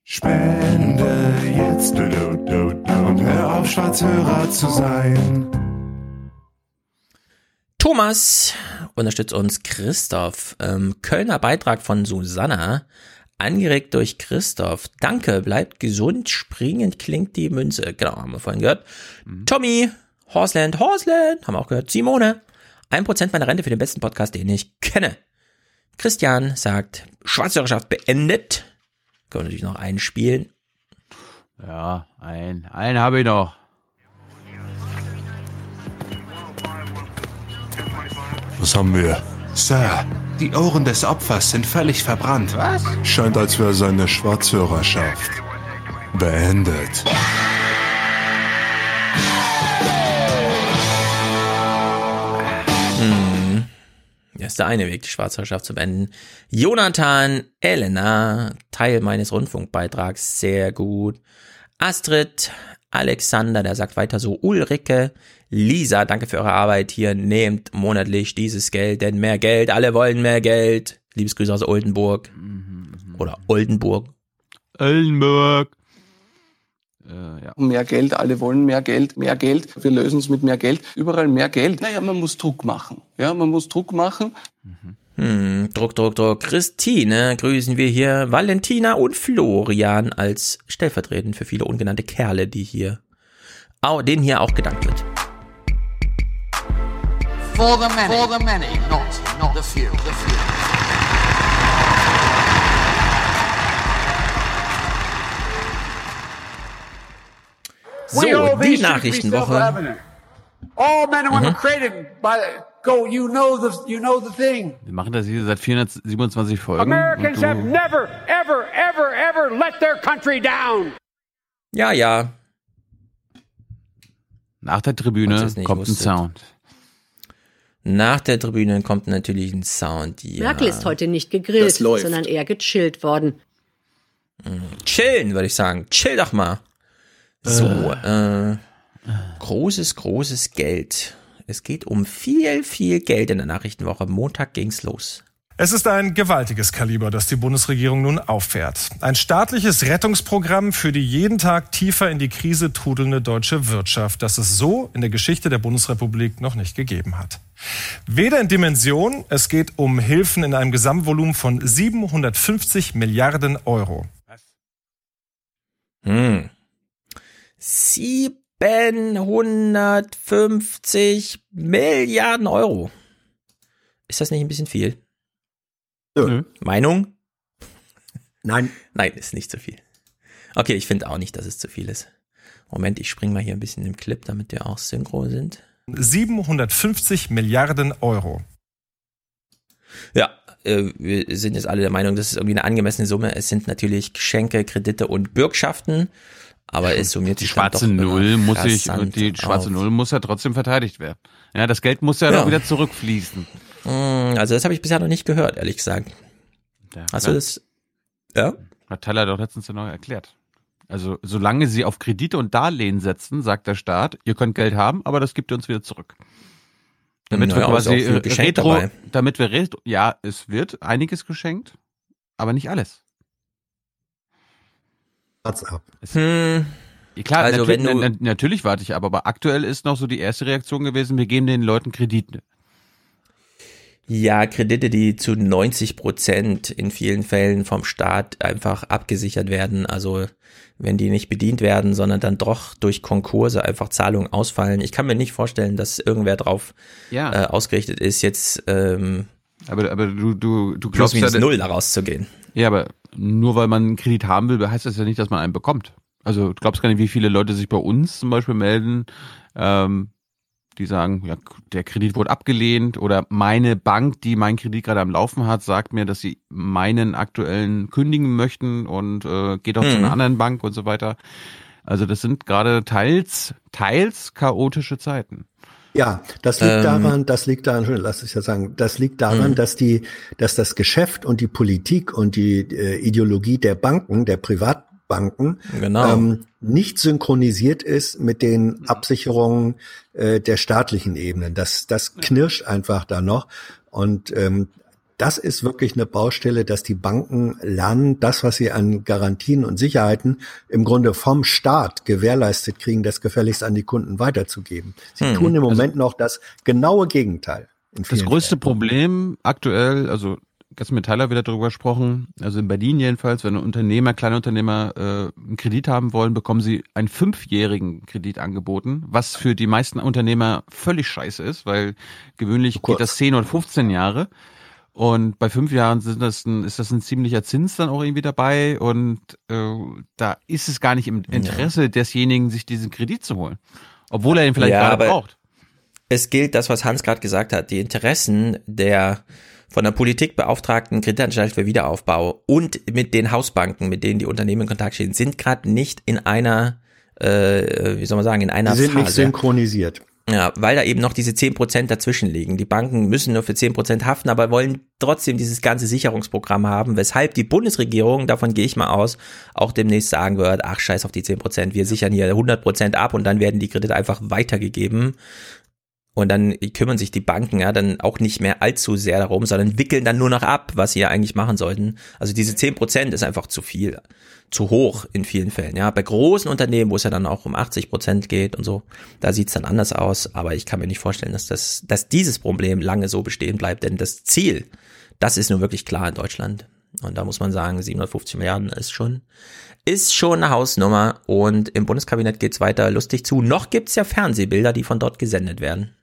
Speaker 51: Spende jetzt du, du, du, du, und hör auf, Schwarzhörer zu sein.
Speaker 12: Thomas unterstützt uns Christoph. Ähm, Kölner Beitrag von Susanna. Angeregt durch Christoph. Danke, bleibt gesund, springend klingt die Münze. Genau, haben wir vorhin gehört. Tommy, Horseland, Horseland, haben wir auch gehört. Simone, ein Prozent meiner Rente für den besten Podcast, den ich kenne. Christian sagt, Schwarzhörerschaft beendet. Können wir natürlich noch einspielen.
Speaker 3: Ja, ein, einen habe ich noch.
Speaker 63: Was haben wir?
Speaker 73: Sir, die Ohren des Opfers sind völlig verbrannt. Was?
Speaker 63: Scheint, als wäre seine Schwarzhörerschaft beendet.
Speaker 12: Das ist der eine Weg, die Schwarzhörerschaft zu beenden. Jonathan, Elena, Teil meines Rundfunkbeitrags, sehr gut. Astrid, Alexander, der sagt weiter so, Ulrike, Lisa, danke für eure Arbeit hier, nehmt monatlich dieses Geld, denn mehr Geld, alle wollen mehr Geld. Liebesgrüße aus Oldenburg. Oder Oldenburg.
Speaker 3: Oldenburg. Äh, ja.
Speaker 74: Mehr Geld, alle wollen mehr Geld, mehr Geld. Wir lösen es mit mehr Geld. Überall mehr Geld. Naja, man muss Druck machen. Ja, man muss Druck machen.
Speaker 12: Hm, Druck, Druck, Druck. Christine grüßen wir hier. Valentina und Florian als stellvertretend für viele ungenannte Kerle, die hier, au, denen hier auch gedankt wird.
Speaker 62: For the many. For the many, not, not the few. The few.
Speaker 75: Know the thing.
Speaker 3: Wir machen das hier seit 427 Folgen.
Speaker 75: Americans have never, ever, ever, ever let their country down.
Speaker 12: Ja, ja.
Speaker 3: nach der Tribüne kommt ein
Speaker 12: wusstet.
Speaker 3: Sound.
Speaker 12: Nach der Tribüne kommt natürlich ein Sound. Ja.
Speaker 76: Merkel ist heute nicht gegrillt, sondern eher gechillt worden.
Speaker 12: Chillen, würde ich sagen. Chill doch mal. So, äh, großes, großes Geld. Es geht um viel, viel Geld in der Nachrichtenwoche. Montag ging's los.
Speaker 77: Es ist ein gewaltiges Kaliber, das die Bundesregierung nun auffährt. Ein staatliches Rettungsprogramm für die jeden Tag tiefer in die Krise trudelnde deutsche Wirtschaft, das es so in der Geschichte der Bundesrepublik noch nicht gegeben hat. Weder in Dimension, es geht um Hilfen in einem Gesamtvolumen von 750 Milliarden Euro.
Speaker 12: Hm. 750 Milliarden Euro. Ist das nicht ein bisschen viel?
Speaker 2: Nö.
Speaker 12: Meinung?
Speaker 2: Nein.
Speaker 12: Nein, ist nicht zu viel. Okay, ich finde auch nicht, dass es zu viel ist. Moment, ich spring mal hier ein bisschen im Clip, damit wir auch synchro sind.
Speaker 77: 750 Milliarden Euro.
Speaker 12: Ja, äh, wir sind jetzt alle der Meinung, das ist irgendwie eine angemessene Summe. Es sind natürlich Geschenke, Kredite und Bürgschaften, aber es summiert
Speaker 3: Die
Speaker 12: sich dann doch
Speaker 3: schwarze Null muss und die schwarze
Speaker 12: auf.
Speaker 3: Null muss ja trotzdem verteidigt werden. Ja, das Geld muss ja,
Speaker 12: Ja.
Speaker 3: doch wieder zurückfließen.
Speaker 12: Mm, Also das habe ich bisher noch nicht gehört, ehrlich gesagt.
Speaker 3: Ja,
Speaker 12: Hast du
Speaker 3: klar.
Speaker 12: das? Ja?
Speaker 3: Hat Tyler doch letztens ja neu erklärt. Also, solange sie auf Kredite und Darlehen setzen, sagt der Staat, ihr könnt Geld haben, aber das gibt ihr uns wieder zurück. Damit
Speaker 12: Naja,
Speaker 3: wir
Speaker 12: aber ist
Speaker 3: quasi äh, retro,
Speaker 12: dabei.
Speaker 3: damit wir retro, ja, es wird einiges geschenkt, aber nicht alles.
Speaker 2: Wart's ab.
Speaker 12: Hm.
Speaker 3: Ja, Klar,
Speaker 12: Also
Speaker 3: natürlich,
Speaker 12: wenn du-
Speaker 3: na, na- natürlich warte ich ab, aber aktuell ist noch so die erste Reaktion gewesen, wir geben den Leuten Kredite.
Speaker 12: Ja, Kredite, die zu 90 Prozent in vielen Fällen vom Staat einfach abgesichert werden. Also wenn die nicht bedient werden, sondern dann doch durch Konkurse einfach Zahlungen ausfallen. Ich kann mir nicht vorstellen, dass irgendwer drauf
Speaker 3: Ja.
Speaker 12: äh, ausgerichtet ist, jetzt ähm,
Speaker 3: Aber, aber du, du, du
Speaker 12: plus
Speaker 3: glaubst
Speaker 12: minus
Speaker 3: ja,
Speaker 12: null da rauszugehen.
Speaker 3: Ja, aber nur weil man einen Kredit haben will, heißt das ja nicht, dass man einen bekommt. Also du glaubst gar nicht, wie viele Leute sich bei uns zum Beispiel melden, ähm, die sagen, ja, der Kredit wurde abgelehnt oder meine Bank, die meinen Kredit gerade am Laufen hat, sagt mir, dass sie meinen aktuellen kündigen möchten und äh, geht auch zu
Speaker 12: Mhm.
Speaker 3: einer anderen Bank und so weiter. Also das sind gerade teils, teils chaotische Zeiten.
Speaker 2: Ja, das liegt
Speaker 3: Ähm.
Speaker 2: daran, das liegt daran, lass ich ja sagen, das liegt daran,
Speaker 3: Mhm.
Speaker 2: dass die, dass das Geschäft und die Politik und die äh, Ideologie der Banken, der Privatbanken,
Speaker 12: Genau.
Speaker 2: ähm, nicht synchronisiert ist mit den Absicherungen äh, der staatlichen Ebenen. Das, das knirscht einfach da noch und ähm, das ist wirklich eine Baustelle, dass die Banken lernen, das, was sie an Garantien und Sicherheiten im Grunde vom Staat gewährleistet kriegen, das gefälligst an die Kunden weiterzugeben. Sie
Speaker 3: Hm.
Speaker 2: tun im Moment noch das genaue Gegenteil.
Speaker 3: Das größte Problem aktuell, also gestern mit Tyler wieder darüber gesprochen. Also in Berlin jedenfalls, wenn Unternehmer, kleine Unternehmer äh, einen Kredit haben wollen, bekommen sie einen fünfjährigen Kredit angeboten, was für die meisten Unternehmer völlig scheiße ist, weil gewöhnlich geht das 10 oder 15 Jahre. Und bei fünf Jahren sind das ein, ist das ein ziemlicher Zins dann auch irgendwie dabei. Und äh, da ist es gar nicht im Interesse ja. desjenigen, sich diesen Kredit zu holen. Obwohl er ihn vielleicht ja, gerade braucht.
Speaker 12: Es gilt das, was Hans gerade gesagt hat. Die Interessen der von der Politik beauftragten Kreditanstalt für Wiederaufbau und mit den Hausbanken, mit denen die Unternehmen in Kontakt stehen, sind gerade nicht in einer, äh, wie soll man sagen, in einer
Speaker 2: Die sind
Speaker 12: Phase.
Speaker 2: nicht synchronisiert.
Speaker 12: Ja, weil da eben noch diese 10% dazwischen liegen. Die Banken müssen nur für 10% haften, aber wollen trotzdem dieses ganze Sicherungsprogramm haben, weshalb die Bundesregierung, davon gehe ich mal aus, auch demnächst sagen wird, ach scheiß auf die 10%, wir sichern hier 100% ab und dann werden die Kredite einfach weitergegeben. Und dann kümmern sich die Banken ja dann auch nicht mehr allzu sehr darum, sondern wickeln dann nur noch ab, was sie ja eigentlich machen sollten. Also diese 10% ist einfach zu viel, zu hoch in vielen Fällen. Ja, bei großen Unternehmen, wo es ja dann auch um 80% geht und so, da sieht's dann anders aus. Aber ich kann mir nicht vorstellen, dass das, dass dieses Problem lange so bestehen bleibt, denn das Ziel, das ist nun wirklich klar in Deutschland. Und da muss man sagen, 750 Milliarden ist schon, ist schon eine Hausnummer. Und im Bundeskabinett geht's weiter lustig zu. Noch gibt's ja Fernsehbilder, die von dort gesendet werden.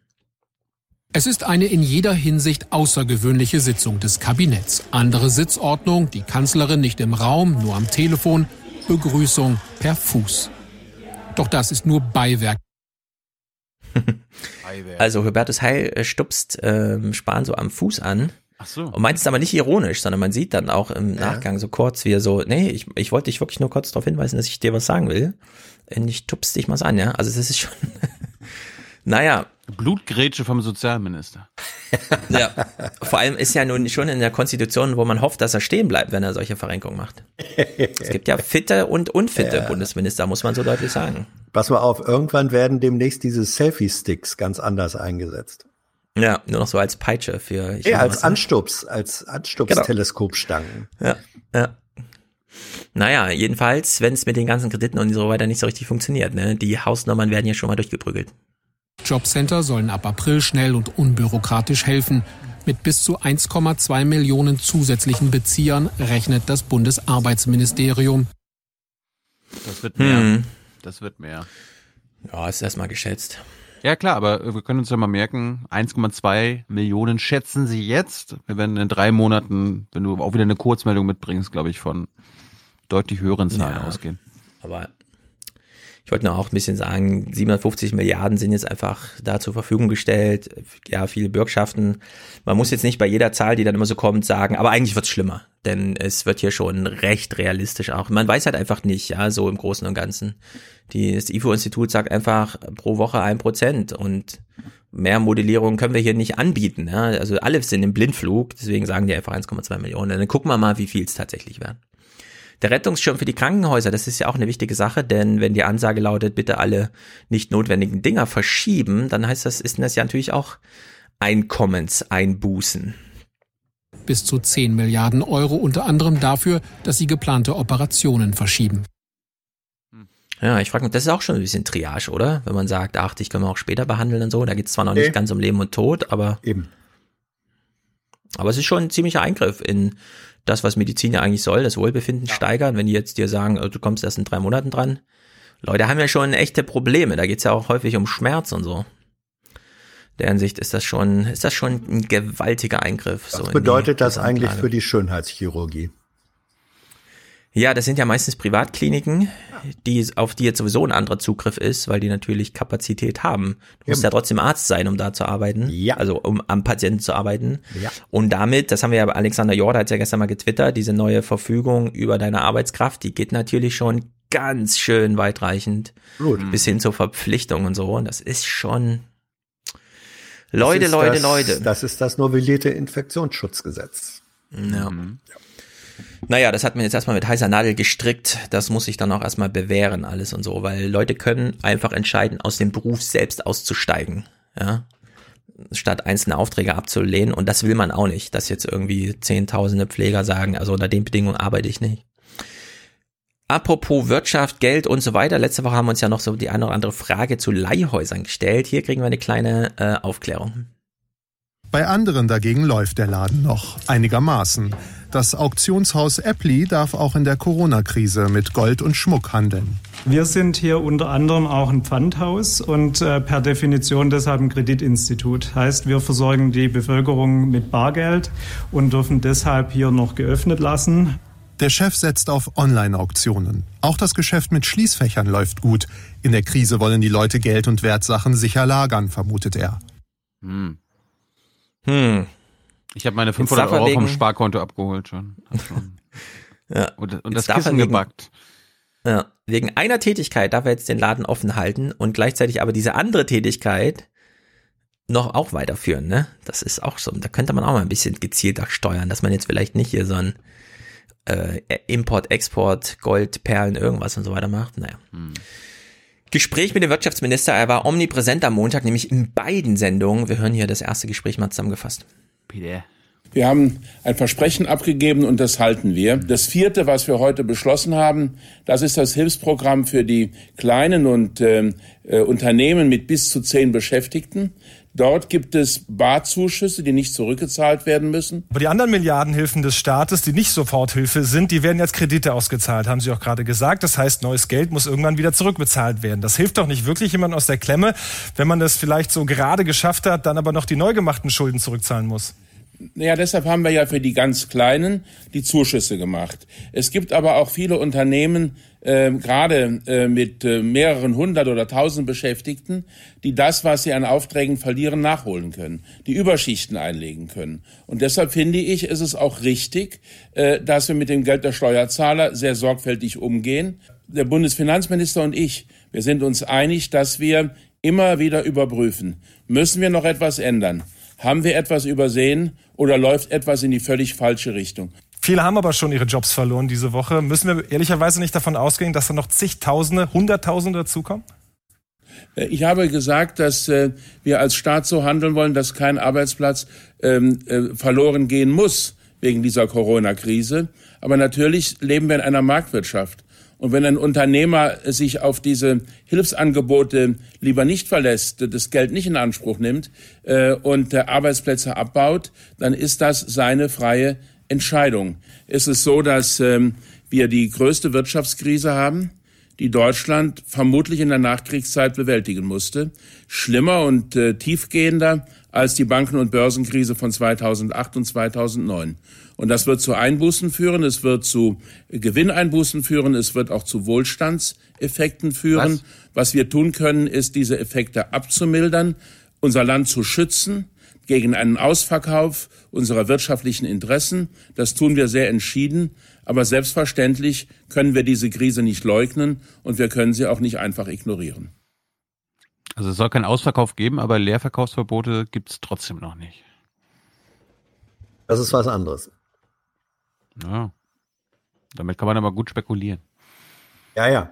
Speaker 78: Es ist eine in jeder Hinsicht außergewöhnliche Sitzung des Kabinetts. Andere Sitzordnung, die Kanzlerin nicht im Raum, nur am Telefon, Begrüßung per Fuß. Doch das ist nur Beiwerk.
Speaker 12: Also Hubertus Heil äh, stupst ähm, Spahn so am Fuß an.
Speaker 3: Ach so.
Speaker 12: Und meint es aber nicht ironisch, sondern man sieht dann auch im
Speaker 2: Ja.
Speaker 12: Nachgang so kurz, wie er so, nee, ich, ich wollte dich wirklich nur kurz darauf hinweisen, dass ich dir was sagen will. Und ich tupst dich mal an, ja. Also das ist schon, naja,
Speaker 3: Blutgrätsche vom Sozialminister.
Speaker 12: ja. Vor allem ist ja nun schon in der Konstitution, wo man hofft, dass er stehen bleibt, wenn er solche Verrenkungen macht. Es gibt ja fitte und unfitte
Speaker 2: Ja.
Speaker 12: Bundesminister, muss man so deutlich sagen.
Speaker 2: Pass mal auf, irgendwann werden demnächst diese Selfie-Sticks ganz anders eingesetzt.
Speaker 12: Ja, nur noch so als Peitsche für. Ich
Speaker 2: Ja, als. Anstups, als Anstups-Teleskopstangen.
Speaker 12: Ja, ja. Naja, jedenfalls, wenn es mit den ganzen Krediten und so weiter nicht so richtig funktioniert, ne, die Hausnummern werden ja schon mal durchgeprügelt.
Speaker 78: Jobcenter sollen ab April schnell und unbürokratisch helfen. Mit bis zu 1,2 Millionen zusätzlichen Beziehern rechnet das Bundesarbeitsministerium.
Speaker 3: Das wird mehr.
Speaker 12: Hm.
Speaker 3: Das wird mehr.
Speaker 12: Ja, ist erstmal geschätzt.
Speaker 3: Ja klar, aber wir können uns ja mal merken, 1,2 Millionen schätzen sie jetzt. Wir werden in drei Monaten, wenn du auch wieder eine Kurzmeldung mitbringst, glaube ich, von deutlich höheren Zahlen
Speaker 12: Ja.
Speaker 3: ausgehen.
Speaker 12: Aber ich wollte nur auch ein bisschen sagen, 750 Milliarden sind jetzt einfach da zur Verfügung gestellt. Ja, viele Bürgschaften. Man muss jetzt nicht bei jeder Zahl, die dann immer so kommt, sagen, aber eigentlich wird's schlimmer. Denn es wird hier schon recht realistisch auch. Man weiß halt einfach nicht, ja, so im Großen und Ganzen. Die, das IFO-Institut sagt einfach pro Woche ein Prozent und mehr Modellierung können wir hier nicht anbieten. Ja? Also alle sind im Blindflug, deswegen sagen die einfach 1,2 Millionen. Dann gucken wir mal, wie viel es tatsächlich werden. Der Rettungsschirm für die Krankenhäuser, das ist ja auch eine wichtige Sache, denn wenn die Ansage lautet, bitte alle nicht notwendigen Dinger verschieben, dann heißt das, ist das ja natürlich auch Einkommenseinbußen.
Speaker 78: Bis zu 10 Milliarden Euro unter anderem dafür, dass sie geplante Operationen verschieben.
Speaker 12: Ja, ich frage mich, das ist auch schon ein bisschen Triage, oder? Wenn man sagt, ach, dich können wir auch später behandeln und so, da geht es zwar noch
Speaker 2: Nee.
Speaker 12: nicht ganz um Leben und Tod, aber
Speaker 2: Eben.
Speaker 12: Aber es ist schon ein ziemlicher Eingriff in das, was Medizin ja eigentlich soll, das Wohlbefinden steigern. Wenn die jetzt dir sagen, äh, du kommst erst in drei Monaten dran. Leute haben ja schon echte Probleme. Da geht's ja auch häufig um Schmerz und so. Der Hinsicht ist das schon, ist das schon ein gewaltiger Eingriff. so in
Speaker 2: Was
Speaker 12: die
Speaker 2: bedeutet das eigentlich für die Schönheitschirurgie?
Speaker 12: Ja, das sind ja meistens Privatkliniken, die, auf die jetzt sowieso ein anderer Zugriff ist, weil die natürlich Kapazität haben. Du musst
Speaker 2: Eben.
Speaker 12: ja trotzdem Arzt sein, um da zu arbeiten.
Speaker 2: Ja.
Speaker 12: Also um am Patienten zu arbeiten.
Speaker 2: Ja.
Speaker 12: Und damit, das haben wir ja bei Alexander Jorda hat ja gestern mal getwittert, diese neue Verfügung über deine Arbeitskraft, die geht natürlich schon ganz schön weitreichend
Speaker 2: Gut.
Speaker 12: bis hin zur Verpflichtung und so. Und das ist schon Leute,
Speaker 2: ist
Speaker 12: Leute,
Speaker 2: das,
Speaker 12: Leute.
Speaker 2: Das ist das novellierte Infektionsschutzgesetz.
Speaker 12: Ja. Naja, das hat man jetzt erstmal mit heißer Nadel gestrickt. Das muss sich dann auch erstmal bewähren, alles und so, weil Leute können einfach entscheiden, aus dem Beruf selbst auszusteigen. Ja. Statt einzelne Aufträge abzulehnen. Und das will man auch nicht, dass jetzt irgendwie zehntausende Pfleger sagen, also unter den Bedingungen arbeite ich nicht. Apropos Wirtschaft, Geld und so weiter. Letzte Woche haben wir uns ja noch so die eine oder andere Frage zu Leihhäusern gestellt. Hier kriegen wir eine kleine äh, Aufklärung.
Speaker 63: Bei anderen dagegen läuft der Laden noch einigermaßen. Das Auktionshaus Apply darf auch in der Corona-Krise mit Gold und Schmuck handeln.
Speaker 79: Wir sind hier unter anderem auch ein Pfandhaus und äh, per Definition deshalb ein Kreditinstitut. Heißt, wir versorgen die Bevölkerung mit Bargeld und dürfen deshalb hier noch geöffnet lassen.
Speaker 63: Der Chef setzt auf Online-Auktionen. Auch das Geschäft mit Schließfächern läuft gut. In der Krise wollen die Leute Geld und Wertsachen sicher lagern, vermutet er.
Speaker 3: Hm.
Speaker 12: Hm.
Speaker 3: Ich habe meine
Speaker 12: Jetzt
Speaker 3: 500
Speaker 12: darf er
Speaker 3: Euro vom Sparkonto abgeholt schon.
Speaker 12: Ja.
Speaker 3: Und, und das
Speaker 12: darf
Speaker 3: Kissen
Speaker 12: wegen-
Speaker 3: gebackt.
Speaker 12: Ja, wegen einer Tätigkeit darf er jetzt den Laden offen halten und gleichzeitig aber diese andere Tätigkeit noch auch weiterführen, ne? Das ist auch so. Da könnte man auch mal ein bisschen gezielter steuern, dass man jetzt vielleicht nicht hier so ein äh, Import, Export, Gold, Perlen, irgendwas und so weiter macht. Naja. Gespräch mit dem Wirtschaftsminister, er war omnipräsent am Montag, nämlich in beiden Sendungen. Wir hören hier das erste Gespräch mal zusammengefasst.
Speaker 3: Bitte.
Speaker 80: Wir haben ein Versprechen abgegeben und das halten wir. Das vierte, was wir heute beschlossen haben, das ist das Hilfsprogramm für die kleinen und ähm, äh, Unternehmen mit bis zu zehn Beschäftigten. Dort gibt es Barzuschüsse, die nicht zurückgezahlt werden müssen.
Speaker 77: Aber die anderen Milliardenhilfen des Staates, die nicht Soforthilfe sind, die werden jetzt Kredite ausgezahlt, haben Sie auch gerade gesagt. Das heißt, neues Geld muss irgendwann wieder zurückbezahlt werden. Das hilft doch nicht wirklich jemand aus der Klemme, wenn man das vielleicht so gerade geschafft hat, dann aber noch die neu gemachten Schulden zurückzahlen muss.
Speaker 80: Naja, deshalb haben wir ja für die ganz Kleinen die Zuschüsse gemacht. Es gibt aber auch viele Unternehmen, äh, gerade äh, mit äh, mehreren hundert oder tausend Beschäftigten, die das, was sie an Aufträgen verlieren, nachholen können, die Überschichten einlegen können. Und deshalb finde ich, ist es auch richtig, äh, dass wir mit dem Geld der Steuerzahler sehr sorgfältig umgehen. Der Bundesfinanzminister und ich, wir sind uns einig, dass wir immer wieder überprüfen, müssen wir noch etwas ändern? Haben wir etwas übersehen oder läuft etwas in die völlig falsche Richtung?
Speaker 77: Viele haben aber schon ihre Jobs verloren diese Woche. Müssen wir ehrlicherweise nicht davon ausgehen, dass da noch zigtausende, hunderttausende dazukommen?
Speaker 80: Äh, Ich habe gesagt, dass äh, wir als Staat so handeln wollen, dass kein Arbeitsplatz ähm, äh, verloren gehen muss wegen dieser Corona-Krise. Aber natürlich leben wir in einer Marktwirtschaft. Und wenn ein Unternehmer sich auf diese Hilfsangebote lieber nicht verlässt, das Geld nicht in Anspruch nimmt und Arbeitsplätze abbaut, dann ist das seine freie Entscheidung. Es ist so, dass ähm, wir die größte Wirtschaftskrise haben, die Deutschland vermutlich in der Nachkriegszeit bewältigen musste. Schlimmer und äh, tiefgehender als die Banken- und Börsenkrise von 2008 und 2009. Und das wird zu Einbußen führen, es wird zu Gewinneinbußen führen, es wird auch zu Wohlstandseffekten führen. Was? Was wir tun können, ist, diese Effekte abzumildern, unser Land zu schützen gegen einen Ausverkauf unserer wirtschaftlichen Interessen. Das tun wir sehr entschieden. Aber selbstverständlich können wir diese Krise nicht leugnen und wir können sie auch nicht einfach ignorieren.
Speaker 3: Also es soll keinen Ausverkauf geben, aber Leerverkaufsverbote gibt es trotzdem noch nicht.
Speaker 2: Das ist was anderes.
Speaker 3: Ja. Damit kann man aber gut spekulieren.
Speaker 2: Ja, ja.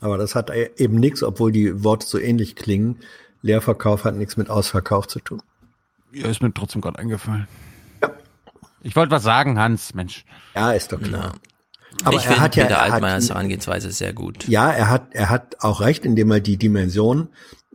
Speaker 2: Aber das hat eben nichts, obwohl die Worte so ähnlich klingen. Leerverkauf hat nichts mit Ausverkauf zu tun.
Speaker 3: Ja, ist mir trotzdem gerade eingefallen. Ja. Ich wollte was sagen, Hans, Mensch.
Speaker 2: Ja, ist doch klar.
Speaker 12: Ja. Aber ich er hat ja Peter Altmaiers Herangehensweise sehr gut.
Speaker 2: Ja, er hat er hat auch recht, indem er die Dimension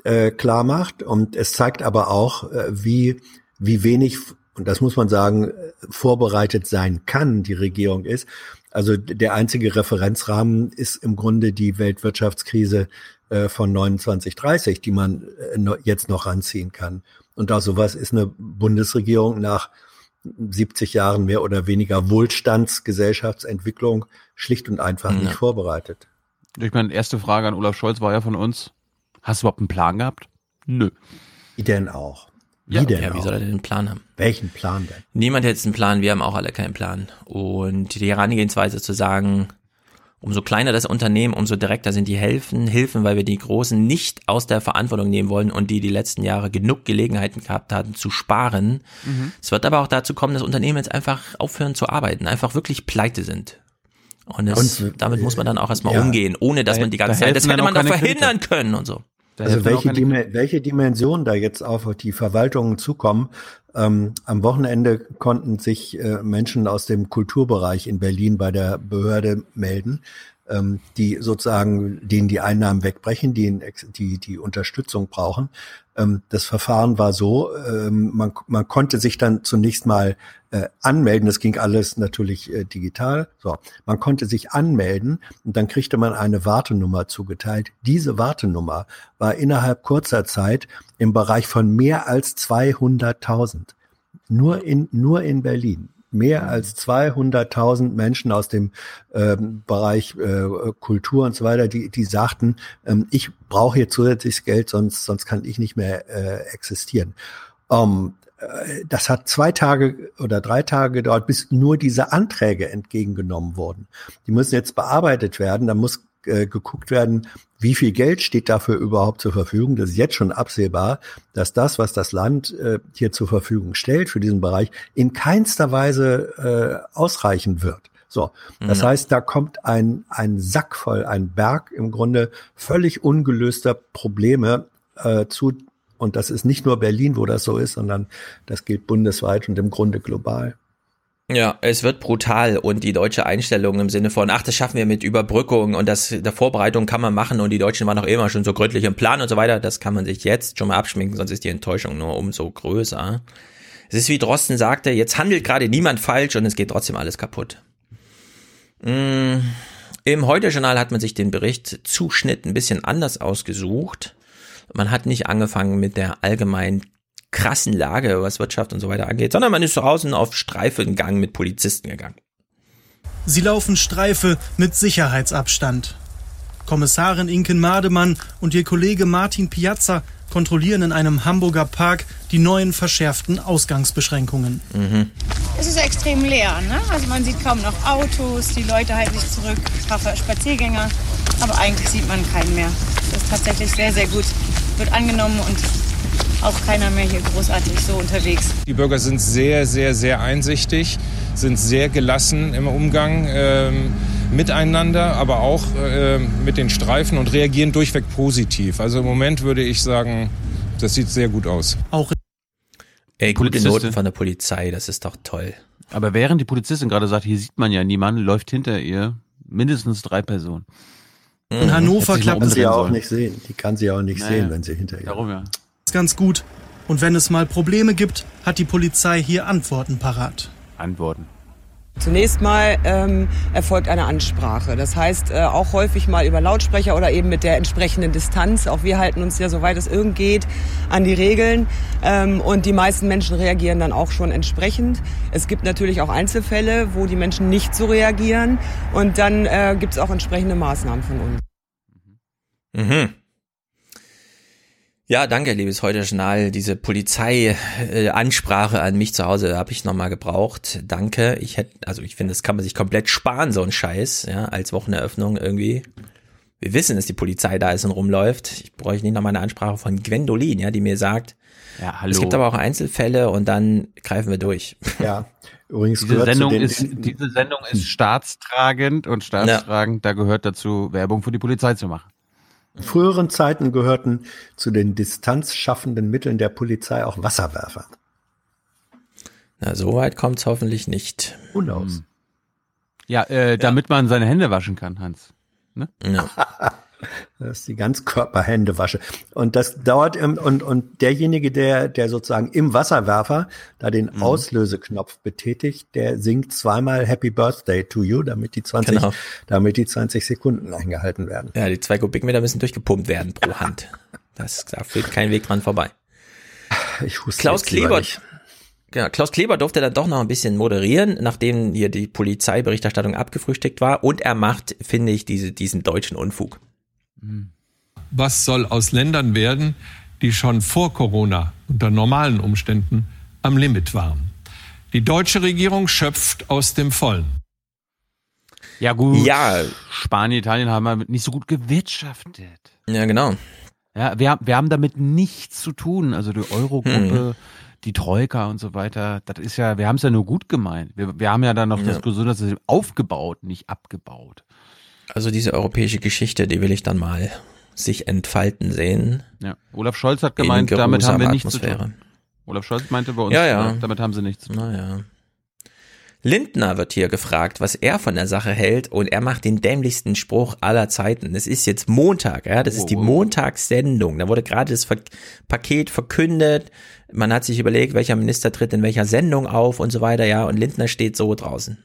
Speaker 2: äh, klar macht und es zeigt aber auch, äh, wie wie wenig und das muss man sagen vorbereitet sein kann die Regierung ist. Also der einzige Referenzrahmen ist im Grunde die Weltwirtschaftskrise äh, von 2930, die man äh, jetzt noch ranziehen kann. Und auch sowas ist eine Bundesregierung nach 70 Jahren mehr oder weniger Wohlstandsgesellschaftsentwicklung schlicht und einfach ja. nicht vorbereitet.
Speaker 3: Ich meine, erste Frage an Olaf Scholz war ja von uns, hast du überhaupt einen Plan gehabt? Nö.
Speaker 2: Wie denn auch?
Speaker 12: Wie ja, denn ja, wie auch? soll er denn einen Plan haben?
Speaker 2: Welchen Plan denn?
Speaker 12: Niemand hätte einen Plan, wir haben auch alle keinen Plan. Und die Herangehensweise zu sagen, umso kleiner das Unternehmen, umso direkter sind die Hilfen, Hilfen, weil wir die Großen nicht aus der Verantwortung nehmen wollen und die die letzten Jahre genug Gelegenheiten gehabt hatten zu sparen. Mhm. Es wird aber auch dazu kommen, dass Unternehmen jetzt einfach aufhören zu arbeiten, einfach wirklich pleite sind. Und, es, und damit muss man dann auch erstmal ja, umgehen, ohne dass da, man die ganze da Zeit, das hätte man doch verhindern Kredite. können und so.
Speaker 2: Da also welche, Dim welche Dimensionen da jetzt auf die Verwaltungen zukommen, Ähm, am Wochenende konnten sich äh, Menschen aus dem Kulturbereich in Berlin bei der Behörde melden, ähm, die sozusagen, denen die Einnahmen wegbrechen, die, die, die Unterstützung brauchen. Ähm, das Verfahren war so, ähm, man, man konnte sich dann zunächst mal äh, anmelden, das ging alles natürlich äh, digital. So, man konnte sich anmelden und dann kriegte man eine Wartenummer zugeteilt. Diese Wartenummer war innerhalb kurzer Zeit im Bereich von mehr als 200.000. Nur in, nur in Berlin mehr als 200.000 Menschen aus dem ähm, Bereich äh, Kultur und so weiter, die, die sagten, ähm, ich brauche hier zusätzliches Geld, sonst, sonst kann ich nicht mehr äh, existieren. Ähm, das hat zwei Tage oder drei Tage gedauert, bis nur diese Anträge entgegengenommen wurden. Die müssen jetzt bearbeitet werden. Da muss äh, geguckt werden, wie viel Geld steht dafür überhaupt zur Verfügung. Das ist jetzt schon absehbar, dass das, was das Land äh, hier zur Verfügung stellt für diesen Bereich, in keinster Weise äh, ausreichen wird. So, das mhm. heißt, da kommt ein, ein Sack voll, ein Berg im Grunde völlig ungelöster Probleme äh, zu. Und das ist nicht nur Berlin, wo das so ist, sondern das gilt bundesweit und im Grunde global.
Speaker 12: Ja, es wird brutal und die deutsche Einstellung im Sinne von, ach, das schaffen wir mit Überbrückung und das der Vorbereitung kann man machen und die Deutschen waren auch immer schon so gründlich im Plan und so weiter, das kann man sich jetzt schon mal abschminken, sonst ist die Enttäuschung nur umso größer. Es ist wie Drosten sagte, jetzt handelt gerade niemand falsch und es geht trotzdem alles kaputt. Mm, Im Heute-Journal hat man sich den Bericht Zuschnitt ein bisschen anders ausgesucht. Man hat nicht angefangen mit der allgemeinen krassen Lage, was Wirtschaft und so weiter angeht, sondern man ist draußen auf Streifengang mit Polizisten gegangen.
Speaker 81: Sie laufen Streife mit Sicherheitsabstand. Kommissarin Inken Mademann und ihr Kollege Martin Piazza kontrollieren in einem Hamburger Park die neuen verschärften Ausgangsbeschränkungen.
Speaker 82: Mhm. Es ist extrem leer, ne? Also man sieht kaum noch Autos, die Leute halten sich zurück, ein paar Spaziergänger, aber eigentlich sieht man keinen mehr. Das ist tatsächlich sehr, sehr gut. Wird angenommen und auch keiner mehr hier großartig so unterwegs.
Speaker 83: Die Bürger sind sehr, sehr, sehr einsichtig, sind sehr gelassen im Umgang ähm, miteinander, aber auch äh, mit den Streifen und reagieren durchweg positiv. Also im Moment würde ich sagen, das sieht sehr gut aus.
Speaker 81: Auch
Speaker 12: Ey, gute Noten von der Polizei, das ist doch toll.
Speaker 3: Aber während die Polizistin gerade sagt, hier sieht man ja niemanden, läuft hinter ihr mindestens drei Personen.
Speaker 81: In Hannover klappt
Speaker 2: es. Die kann sie ja auch nicht sehen. Die kann sie ja auch nicht naja. sehen, wenn sie hinter ihr.
Speaker 3: Darum ja
Speaker 81: ganz gut. Und wenn es mal Probleme gibt, hat die Polizei hier Antworten parat.
Speaker 3: Antworten.
Speaker 84: Zunächst mal ähm, erfolgt eine Ansprache. Das heißt äh, auch häufig mal über Lautsprecher oder eben mit der entsprechenden Distanz. Auch wir halten uns ja, soweit es irgend geht, an die Regeln. Ähm, und die meisten Menschen reagieren dann auch schon entsprechend. Es gibt natürlich auch Einzelfälle, wo die Menschen nicht so reagieren. Und dann äh, gibt es auch entsprechende Maßnahmen von uns.
Speaker 12: Mhm. Ja, danke, liebes Heute-Journal. Diese Polizei-Ansprache an mich zu Hause habe ich nochmal gebraucht. Danke. Ich hätte, also ich finde, das kann man sich komplett sparen, so ein Scheiß, ja, als Wocheneröffnung irgendwie. Wir wissen, dass die Polizei da ist und rumläuft. Ich bräuchte nicht nochmal eine Ansprache von Gwendolin, ja, die mir sagt,
Speaker 3: ja, hallo.
Speaker 12: es gibt aber auch Einzelfälle und dann greifen wir durch.
Speaker 2: Ja, übrigens
Speaker 3: diese Sendung ist, diese Sendung ist staatstragend und staatstragend, ja. da gehört dazu, Werbung für die Polizei zu machen.
Speaker 2: In früheren Zeiten gehörten zu den distanzschaffenden Mitteln der Polizei auch Wasserwerfer.
Speaker 12: Na, so weit kommt's hoffentlich nicht.
Speaker 2: Unaus. Hm.
Speaker 3: Ja, äh, damit ja. man seine Hände waschen kann, Hans. Ne?
Speaker 12: Ja.
Speaker 2: Das ist die Ganzkörperhändewasche. Und das dauert, im, und, und derjenige, der, der sozusagen im Wasserwerfer da den mhm. Auslöseknopf betätigt, der singt zweimal Happy Birthday to you, damit die 20, genau. damit die 20 Sekunden eingehalten werden.
Speaker 12: Ja, die zwei Kubikmeter müssen durchgepumpt werden pro Hand. Das, da führt kein Weg dran vorbei.
Speaker 2: Ich wusste
Speaker 12: Klaus Klebert. Ja, Klaus Kleber durfte dann doch noch ein bisschen moderieren, nachdem hier die Polizeiberichterstattung abgefrühstückt war. Und er macht, finde ich, diese, diesen deutschen Unfug.
Speaker 85: Was soll aus Ländern werden, die schon vor Corona unter normalen Umständen am Limit waren? Die deutsche Regierung schöpft aus dem Vollen.
Speaker 3: Ja gut.
Speaker 12: Ja.
Speaker 3: Spanien, Italien haben damit nicht so gut gewirtschaftet.
Speaker 12: Ja, genau.
Speaker 3: Ja, wir, wir haben damit nichts zu tun. Also die Eurogruppe, hm. die Troika und so weiter. Das ist ja, wir haben es ja nur gut gemeint. Wir, wir haben ja dann noch ja. das Gesundheitssystem aufgebaut, nicht abgebaut.
Speaker 12: Also diese europäische Geschichte, die will ich dann mal sich entfalten sehen.
Speaker 3: Ja. Olaf Scholz hat gemeint, damit haben wir nichts zu tun. Olaf Scholz meinte bei uns,
Speaker 12: Ja, ja.
Speaker 3: damit haben sie nichts.
Speaker 12: Naja. Lindner wird hier gefragt, was er von der Sache hält und er macht den dämlichsten Spruch aller Zeiten. Es ist jetzt Montag, ja, das ist die Montagssendung. Da wurde gerade das Ver Paket verkündet. Man hat sich überlegt, welcher Minister tritt in welcher Sendung auf und so weiter, ja, und Lindner steht so draußen.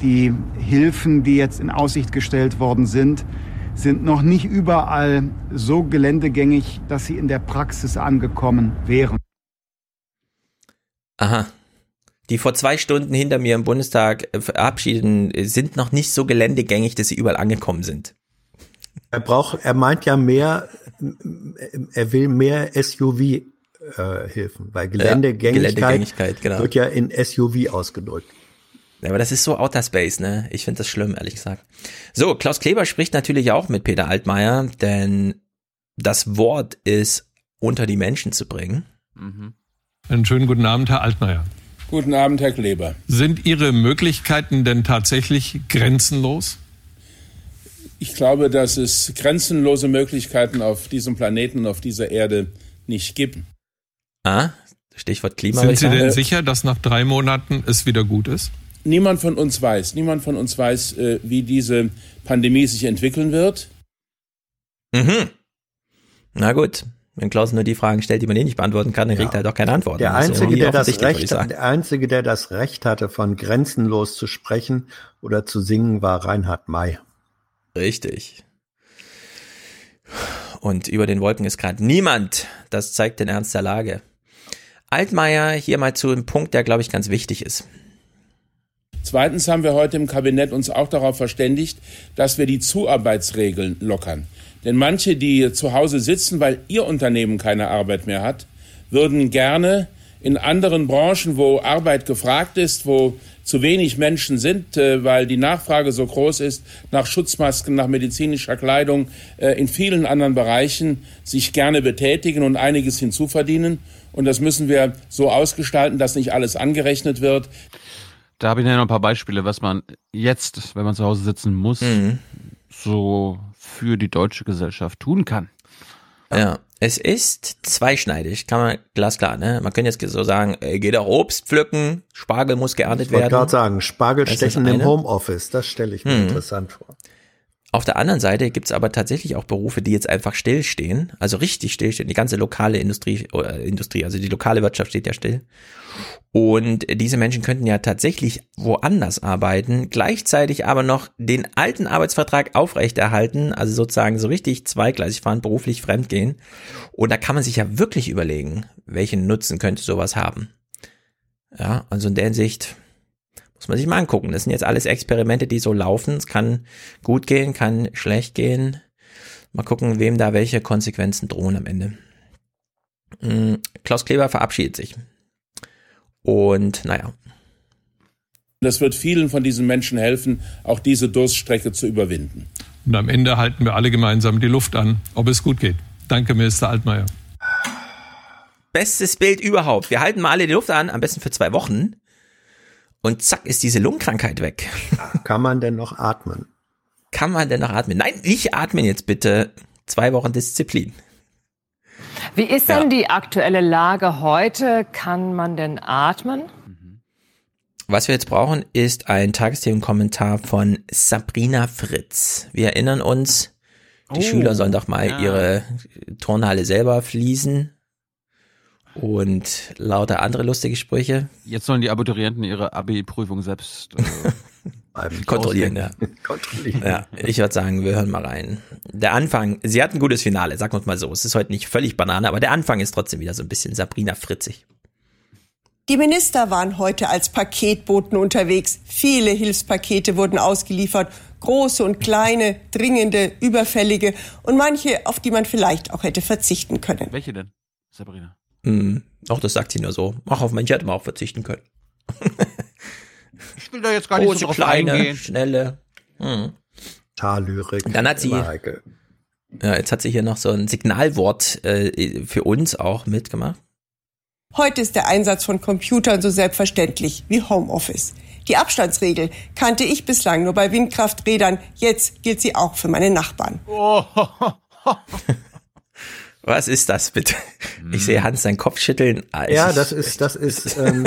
Speaker 86: Die Hilfen, die jetzt in Aussicht gestellt worden sind, sind noch nicht überall so geländegängig, dass sie in der Praxis angekommen wären.
Speaker 12: Aha. Die vor zwei Stunden hinter mir im Bundestag äh, verabschiedeten äh, sind noch nicht so geländegängig, dass sie überall angekommen sind.
Speaker 2: Er braucht, er meint ja mehr, er will mehr SUV-Hilfen, weil Geländegängigkeit,
Speaker 12: Geländegängigkeit, genau.
Speaker 2: wird ja in SUV ausgedrückt.
Speaker 12: Ja, aber das ist so Outer Space, ne? Ich finde das schlimm, ehrlich gesagt. So, Klaus Kleber spricht natürlich auch mit Peter Altmaier, denn das Wort ist unter die Menschen zu bringen.
Speaker 85: Einen schönen guten Abend, Herr Altmaier.
Speaker 80: Guten Abend, Herr Kleber.
Speaker 85: Sind Ihre Möglichkeiten denn tatsächlich grenzenlos?
Speaker 80: Ich glaube, dass es grenzenlose Möglichkeiten auf diesem Planeten und auf dieser Erde nicht gibt.
Speaker 12: Ah, Stichwort Klima.
Speaker 85: Sind Sie denn sicher, dass nach drei Monaten es wieder gut ist?
Speaker 80: Niemand von uns weiß, niemand von uns weiß, äh, wie diese Pandemie sich entwickeln wird.
Speaker 12: Mhm. Na gut. Wenn Klaus nur die Fragen stellt, die man eh nicht beantworten kann, dann kriegt er halt auch keine Antworten.
Speaker 2: Der Einzige, der das Recht, der Einzige, der das Recht hatte, von grenzenlos zu sprechen oder zu singen, war Reinhard May.
Speaker 12: Richtig. Und über den Wolken ist gerade niemand. Das zeigt den Ernst der Lage. Altmaier hier mal zu einem Punkt, der, glaube ich, ganz wichtig ist.
Speaker 80: Zweitens haben wir heute im Kabinett uns auch darauf verständigt, dass wir die Zuarbeitsregeln lockern. Denn manche, die zu Hause sitzen, weil ihr Unternehmen keine Arbeit mehr hat, würden gerne in anderen Branchen, wo Arbeit gefragt ist, wo zu wenig Menschen sind, äh, weil die Nachfrage so groß ist, nach Schutzmasken, nach medizinischer Kleidung, äh, in vielen anderen Bereichen sich gerne betätigen und einiges hinzuverdienen. Und das müssen wir so ausgestalten, dass nicht alles angerechnet wird.
Speaker 3: Da habe ich ja noch ein paar Beispiele, was man jetzt, wenn man zu Hause sitzen muss,
Speaker 12: Mhm.
Speaker 3: so für die deutsche Gesellschaft tun kann.
Speaker 12: Ja, es ist zweischneidig, kann man glasklar, ne? Man könnte jetzt so sagen, äh, geht auch Obst pflücken, Spargel muss geerntet
Speaker 2: Ich wollte
Speaker 12: werden.
Speaker 2: gerade sagen, Spargelstechen
Speaker 12: Das ist
Speaker 2: im. Homeoffice, das stelle ich mir
Speaker 12: Hm.
Speaker 2: interessant vor.
Speaker 12: Auf der anderen Seite gibt's aber tatsächlich auch Berufe, die jetzt einfach stillstehen, also richtig stillstehen. Die ganze lokale Industrie, äh, Industrie, also die lokale Wirtschaft steht ja still. Und diese Menschen könnten ja tatsächlich woanders arbeiten, gleichzeitig aber noch den alten Arbeitsvertrag aufrechterhalten, also sozusagen so richtig zweigleisig fahren, beruflich fremdgehen. Und da kann man sich ja wirklich überlegen, welchen Nutzen könnte sowas haben. Ja, also in der Hinsicht muss man sich mal angucken. Das sind jetzt alles Experimente, die so laufen. Es kann gut gehen, kann schlecht gehen. Mal gucken, wem da welche Konsequenzen drohen am Ende. Mm, Klaus Kleber verabschiedet sich. Und naja,
Speaker 80: Das wird vielen von diesen Menschen helfen, auch diese Durststrecke zu überwinden.
Speaker 85: Und am Ende halten wir alle gemeinsam die Luft an, ob es gut geht. Danke, Minister Altmaier.
Speaker 12: bestes Bild überhaupt. Wir halten mal alle die Luft an, am besten für zwei Wochen. Und zack ist diese Lungenkrankheit weg.
Speaker 2: Kann man denn noch atmen?
Speaker 12: Kann man denn noch atmen? Nein, nicht atmen jetzt bitte. Zwei Wochen Disziplin.
Speaker 87: Wie ist denn die aktuelle Lage heute? Kann man denn atmen?
Speaker 12: Was wir jetzt brauchen, ist ein Tagesthemenkommentar von Sabrina Fritz. Wir erinnern uns, die
Speaker 3: Oh,
Speaker 12: Schüler sollen doch mal
Speaker 3: ja.
Speaker 12: ihre Turnhalle selber fließen und lauter andere lustige Sprüche.
Speaker 3: Jetzt sollen die Abiturienten ihre Abi-Prüfung selbst äh,
Speaker 12: Kontrollieren, ja.
Speaker 2: Kontrollieren.
Speaker 12: Ja, ich würde sagen, wir hören mal rein. Der Anfang, sie hat ein gutes Finale, sagen wir es mal so. Es ist heute nicht völlig Banane, aber der Anfang ist trotzdem wieder so ein bisschen Sabrina Fritzig.
Speaker 88: Die Minister waren heute als Paketboten unterwegs. Viele Hilfspakete wurden ausgeliefert. Große und kleine, dringende, überfällige und manche, auf die man vielleicht auch hätte verzichten können.
Speaker 3: Welche denn, Sabrina?
Speaker 12: Hm, auch das sagt sie nur so. Ach, auf manche hätte man auch verzichten können.
Speaker 3: Will da jetzt gar nicht
Speaker 12: Große,
Speaker 3: so drauf
Speaker 12: kleine,
Speaker 3: eingehen.
Speaker 12: schnelle. Hm.
Speaker 2: Tallyrik.
Speaker 12: Dann hat sie,
Speaker 2: heikel.
Speaker 12: ja, jetzt hat sie hier noch so ein Signalwort äh, für uns auch mitgemacht.
Speaker 88: Heute ist der Einsatz von Computern so selbstverständlich wie Homeoffice. Die Abstandsregel kannte ich bislang nur bei Windkrafträdern. Jetzt gilt sie auch für meine Nachbarn.
Speaker 12: Was ist das bitte? Ich sehe Hans seinen Kopf schütteln. Ah,
Speaker 2: Ja, das ist, das ist, ähm,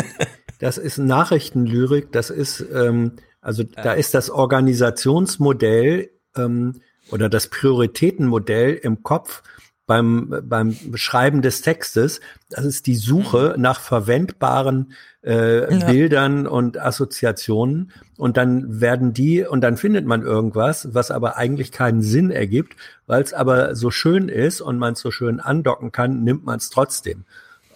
Speaker 2: das ist Nachrichtenlyrik. Das ist, ähm, also da ist das Organisationsmodell ähm, oder das Prioritätenmodell im Kopf beim, beim Beschreiben des Textes. Das ist die Suche nach verwendbaren äh,
Speaker 89: Ja.
Speaker 2: Bildern und Assoziationen. Und dann werden die, und dann findet man irgendwas, was aber eigentlich keinen Sinn ergibt, weil es aber so schön ist und man es so schön andocken kann, nimmt man es trotzdem.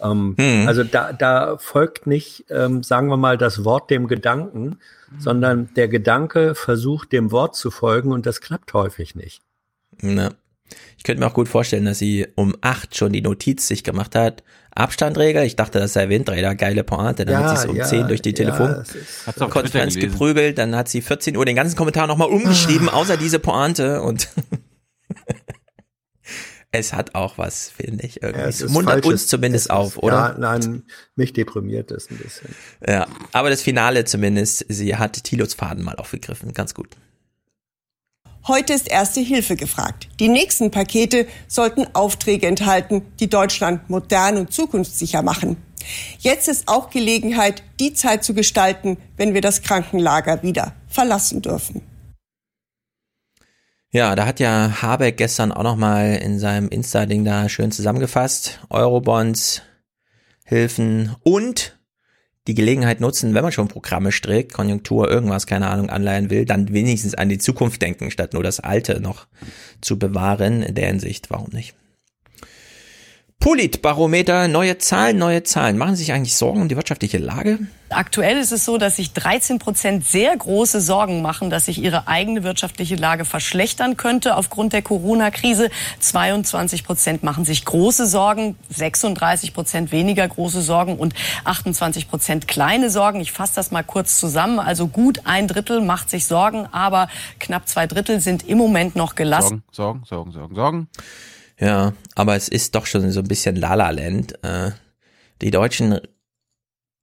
Speaker 2: Ähm,
Speaker 12: Hm.
Speaker 2: Also da, da folgt nicht, ähm, sagen wir mal, das Wort dem Gedanken, sondern der Gedanke versucht dem Wort zu folgen und das klappt häufig nicht.
Speaker 12: Na. Ich könnte mir auch gut vorstellen, dass sie um acht schon die Notiz sich gemacht hat. Abstandregel, ich dachte, das sei Windräder, geile Pointe. Dann
Speaker 2: Ja,
Speaker 12: hat sie es um
Speaker 2: ja,
Speaker 12: zehn durch die
Speaker 2: ja,
Speaker 12: Telefon
Speaker 2: es ist-
Speaker 3: Hat's auf
Speaker 12: Konferenz
Speaker 3: Twitter gelesen.
Speaker 12: geprügelt, dann hat sie 14 Uhr den ganzen Kommentar nochmal umgeschrieben, außer diese Pointe und es hat auch was, finde ich. Irgendwie.
Speaker 2: Ja, es
Speaker 12: es muntert
Speaker 2: falsches-
Speaker 12: uns zumindest
Speaker 2: ist-
Speaker 12: auf, oder?
Speaker 2: Ja, nein, mich deprimiert das ein bisschen.
Speaker 12: Ja, aber das Finale zumindest, sie hat Thilos Faden mal aufgegriffen, ganz gut.
Speaker 88: Heute ist erste Hilfe gefragt. Die nächsten Pakete sollten Aufträge enthalten, die Deutschland modern und zukunftssicher machen. Jetzt ist auch Gelegenheit, die Zeit zu gestalten, wenn wir das Krankenlager wieder verlassen dürfen.
Speaker 12: Ja, da hat ja Habeck gestern auch nochmal in seinem Insta-Ding da schön zusammengefasst. Eurobonds, Hilfen und die Gelegenheit nutzen, wenn man schon Programme strickt, Konjunktur, irgendwas, keine Ahnung, anleihen will, dann wenigstens an die Zukunft denken, statt nur das Alte noch zu bewahren. In der Hinsicht, warum nicht? Politbarometer, neue Zahlen, neue Zahlen. Machen Sie sich eigentlich Sorgen um die wirtschaftliche Lage?
Speaker 89: Aktuell ist es so, dass sich 13 Prozent sehr große Sorgen machen, dass sich ihre eigene wirtschaftliche Lage verschlechtern könnte aufgrund der Corona-Krise. 22 Prozent machen sich große Sorgen, 36 Prozent weniger große Sorgen und 28 Prozent kleine Sorgen. Ich fasse das mal kurz zusammen. Also gut ein Drittel macht sich Sorgen, aber knapp zwei Drittel sind im Moment noch gelassen.
Speaker 3: Sorgen, Sorgen, Sorgen, Sorgen, Sorgen.
Speaker 12: Ja, aber es ist doch schon so ein bisschen Lala-Land. Äh, die Deutschen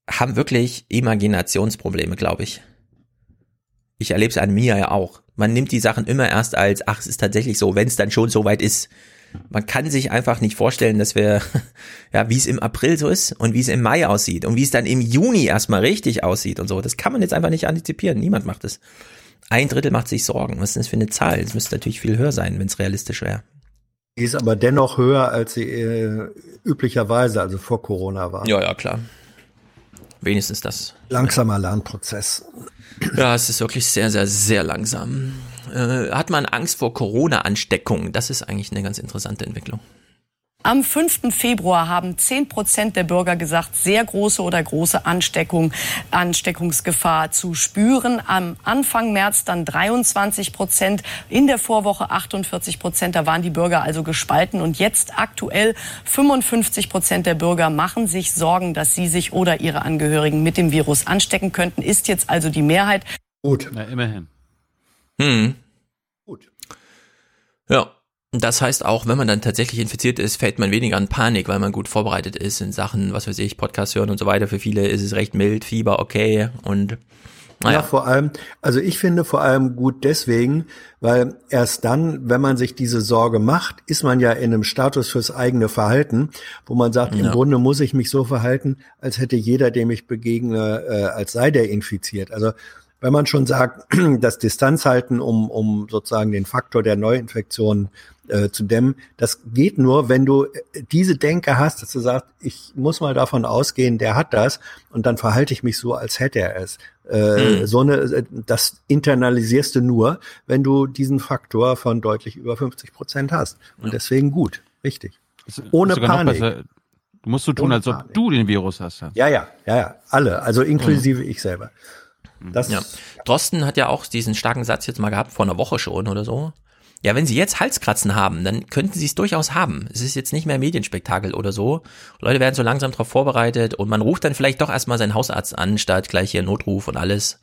Speaker 12: haben wirklich Imaginationsprobleme, glaube ich. Ich erlebe es an mir ja auch. Man nimmt die Sachen immer erst als, ach, es ist tatsächlich so, wenn es dann schon so weit ist. Man kann sich einfach nicht vorstellen, dass wir, ja, wie es im April so ist und wie es im Mai aussieht und wie es dann im Juni erstmal richtig aussieht und so. Das kann man jetzt einfach nicht antizipieren. Niemand macht es. Ein Drittel macht sich Sorgen. Was ist das für eine Zahl? Es müsste natürlich viel höher sein, wenn es realistisch wäre.
Speaker 2: Die ist aber dennoch höher, als sie äh, üblicherweise, also vor Corona war.
Speaker 12: Ja, ja, klar. Wenigstens das.
Speaker 2: Langsamer Lernprozess.
Speaker 12: Ja, es ist wirklich sehr, sehr, sehr langsam. Äh, hat man Angst vor Corona-Ansteckung? Das ist eigentlich eine ganz interessante Entwicklung.
Speaker 89: Am 5. Februar haben 10 Prozent der Bürger gesagt, sehr große oder große Ansteckung, Ansteckungsgefahr zu spüren. Am Anfang März dann 23 Prozent, in der Vorwoche 48 Prozent. Da waren die Bürger also gespalten. Und jetzt aktuell 55 Prozent der Bürger machen sich Sorgen, dass sie sich oder ihre Angehörigen mit dem Virus anstecken könnten. Ist jetzt also die Mehrheit.
Speaker 2: Gut.
Speaker 3: Na, immerhin.
Speaker 12: Hm.
Speaker 2: Gut.
Speaker 12: Ja. Das heißt auch, wenn man dann tatsächlich infiziert ist, fällt man weniger an Panik, weil man gut vorbereitet ist in Sachen, was weiß ich, Podcast hören und so weiter. Für viele ist es recht mild, Fieber okay und
Speaker 2: Ja,
Speaker 12: naja.
Speaker 2: vor allem, also ich finde vor allem gut deswegen, weil erst dann, wenn man sich diese Sorge macht, ist man ja in einem Status fürs eigene Verhalten, wo man sagt,
Speaker 12: Ja.
Speaker 2: im Grunde muss ich mich so verhalten, als hätte jeder, dem ich begegne, äh, als sei der infiziert. Also wenn man schon sagt, das Distanz halten, um, um sozusagen den Faktor der Neuinfektion äh, zu dämmen, das geht nur, wenn du äh, diese Denke hast, dass du sagst, ich muss mal davon ausgehen, der hat das und dann verhalte ich mich so, als hätte er es. Äh,
Speaker 12: Mhm.
Speaker 2: So eine, äh, das internalisierst du nur, wenn du diesen Faktor von deutlich über 50 Prozent hast. Und deswegen gut, richtig. Ohne Panik.
Speaker 3: Du musst so tun,
Speaker 2: Ohne
Speaker 3: als ob du den Virus hast.
Speaker 2: Ja, ja, ja, ja, alle, also inklusive ich selber. Das
Speaker 12: Ja. Drosten hat ja auch diesen starken Satz jetzt mal gehabt, vor einer Woche schon oder so. Ja, wenn Sie jetzt Halskratzen haben, dann könnten Sie es durchaus haben. Es ist jetzt nicht mehr Medienspektakel oder so. Leute werden so langsam darauf vorbereitet und man ruft dann vielleicht doch erstmal seinen Hausarzt an, statt gleich hier Notruf und alles.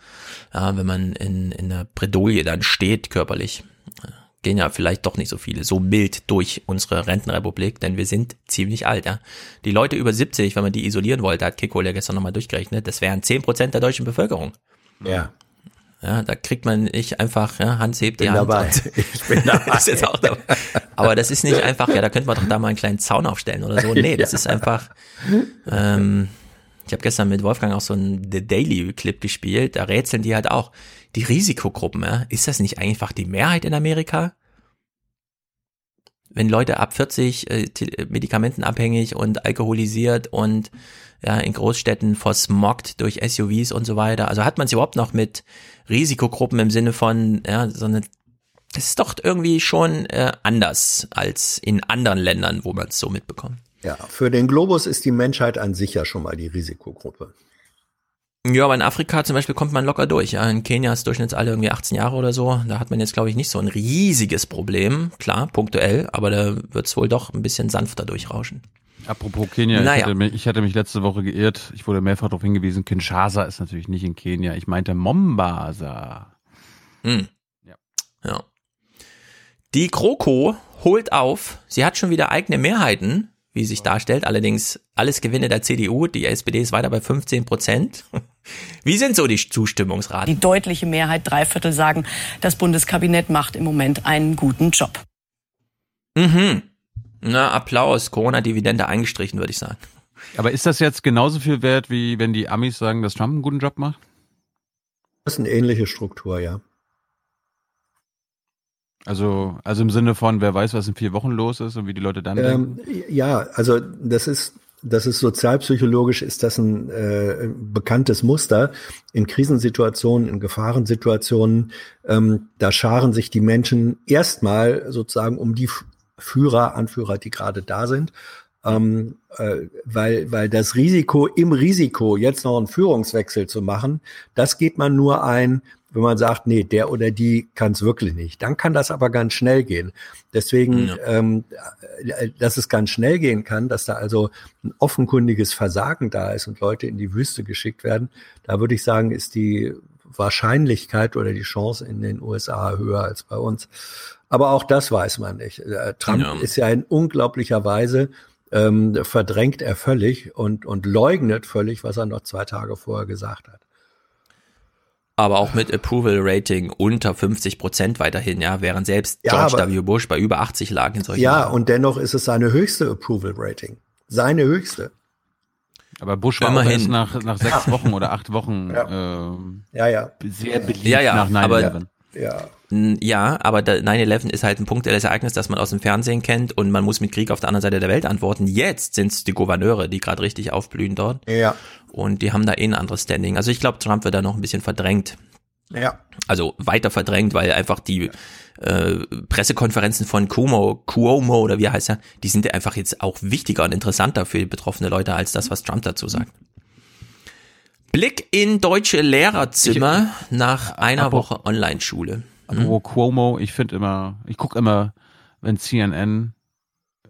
Speaker 12: Ja, wenn man in, in der Bredouille dann steht, körperlich. Gehen ja vielleicht doch nicht so viele so mild durch unsere Rentenrepublik, denn wir sind ziemlich alt, ja. Die Leute über 70, wenn man die isolieren wollte, hat Kiko ja gestern nochmal durchgerechnet, das wären 10% der deutschen Bevölkerung.
Speaker 2: Ja.
Speaker 12: Ja, da kriegt man nicht einfach, ja, Hans hebt die Hand.
Speaker 2: dabei. Ich bin dabei.
Speaker 12: ist jetzt auch dabei. Aber das ist nicht einfach, ja, da könnte man doch da mal einen kleinen Zaun aufstellen oder so. Nee, das
Speaker 2: Ja.
Speaker 12: ist einfach, ähm, ich habe gestern mit Wolfgang auch so einen The Daily Clip gespielt, da rätseln die halt auch. Die Risikogruppen, ja, ist das nicht einfach die Mehrheit in Amerika? Wenn Leute ab 40 äh, te- medikamentenabhängig und alkoholisiert und ja, in Großstädten versmoggt durch SUVs und so weiter. Also hat man es überhaupt noch mit Risikogruppen im Sinne von, ja, so eine, es ist doch irgendwie schon äh, anders als in anderen Ländern, wo man es so mitbekommt.
Speaker 2: Ja, für den Globus ist die Menschheit an sich ja schon mal die Risikogruppe.
Speaker 12: Ja, aber in Afrika zum Beispiel kommt man locker durch. Ja, in Kenia ist Durchschnittsalter irgendwie 18 Jahre oder so. Da hat man jetzt, glaube ich, nicht so ein riesiges Problem. Klar, punktuell, aber da wird es wohl doch ein bisschen sanfter durchrauschen.
Speaker 3: Apropos Kenia,
Speaker 12: Naja.
Speaker 3: ich, hatte mich, ich hatte mich letzte Woche geirrt. Ich wurde mehrfach darauf hingewiesen, Kinshasa ist natürlich nicht in Kenia. Ich meinte Mombasa.
Speaker 12: Hm. Ja. Die GroKo holt auf. Sie hat schon wieder eigene Mehrheiten, wie sich darstellt. Allerdings alles Gewinne der CDU. Die SPD ist weiter bei 15 Prozent. Wie sind so die Zustimmungsraten?
Speaker 89: Die deutliche Mehrheit, drei Viertel sagen, das Bundeskabinett macht im Moment einen guten Job.
Speaker 12: Mhm. Na, Applaus. Corona-Dividende eingestrichen, würde ich sagen.
Speaker 3: Aber ist das jetzt genauso viel wert, wie wenn die Amis sagen, dass Trump einen guten Job macht?
Speaker 2: Das ist eine ähnliche Struktur, ja.
Speaker 3: Also, also im Sinne von, wer weiß, was in vier Wochen los ist und wie die Leute dann denken?
Speaker 2: Ähm, ja, also das ist, das ist sozialpsychologisch ist das ein äh, bekanntes Muster. In Krisensituationen, in Gefahrensituationen, ähm, da scharen sich die Menschen erstmal sozusagen um die Führer, Anführer, die gerade da sind. Ähm, äh, weil, weil das Risiko im Risiko, jetzt noch einen Führungswechsel zu machen, das geht man nur ein, wenn man sagt, nee, der oder die kann es wirklich nicht. Dann kann das aber ganz schnell gehen. Deswegen,
Speaker 12: Ja.
Speaker 2: ähm, äh, dass es ganz schnell gehen kann, dass da also ein offenkundiges Versagen da ist und Leute in die Wüste geschickt werden, da würde ich sagen, ist die Wahrscheinlichkeit oder die Chance in den USA höher als bei uns. Aber auch das weiß man nicht. Äh, Trump
Speaker 12: Ja.
Speaker 2: ist ja in unglaublicher Weise ähm, verdrängt er völlig und, und leugnet völlig, was er noch zwei Tage vorher gesagt hat.
Speaker 12: Aber auch mit Approval Rating unter 50 Prozent weiterhin, ja, während selbst
Speaker 2: Ja,
Speaker 12: George
Speaker 2: aber-
Speaker 12: W. Bush bei über 80 lag in solchen
Speaker 2: Ja, und dennoch ist es seine höchste Approval Rating. Seine höchste.
Speaker 3: Aber Bush war
Speaker 12: Immerhin.
Speaker 3: nach, nach sechs Wochen oder acht Wochen ähm,
Speaker 2: Ja, ja.
Speaker 3: sehr beliebt
Speaker 12: Ja, ja,
Speaker 3: nach 9-11.
Speaker 12: aber-
Speaker 2: Ja.
Speaker 12: Ja, aber der 9-11 ist halt ein punktuelles Ereignis, das man aus dem Fernsehen kennt und man muss mit Krieg auf der anderen Seite der Welt antworten. Jetzt sind es die Gouverneure, die gerade richtig aufblühen dort
Speaker 2: Ja.
Speaker 12: und die haben da eh ein anderes Standing. Also ich glaube, Trump wird da noch ein bisschen verdrängt.
Speaker 2: Ja.
Speaker 12: Also weiter verdrängt, weil einfach die äh, Pressekonferenzen von Cuomo, Cuomo oder wie heißt er, die sind ja einfach jetzt auch wichtiger und interessanter für betroffene Leute als das, was Trump dazu sagt. Blick in deutsche Lehrerzimmer nach einer Woche Online-Schule.
Speaker 3: Apropos Cuomo, ich finde immer, ich gucke immer, wenn CNN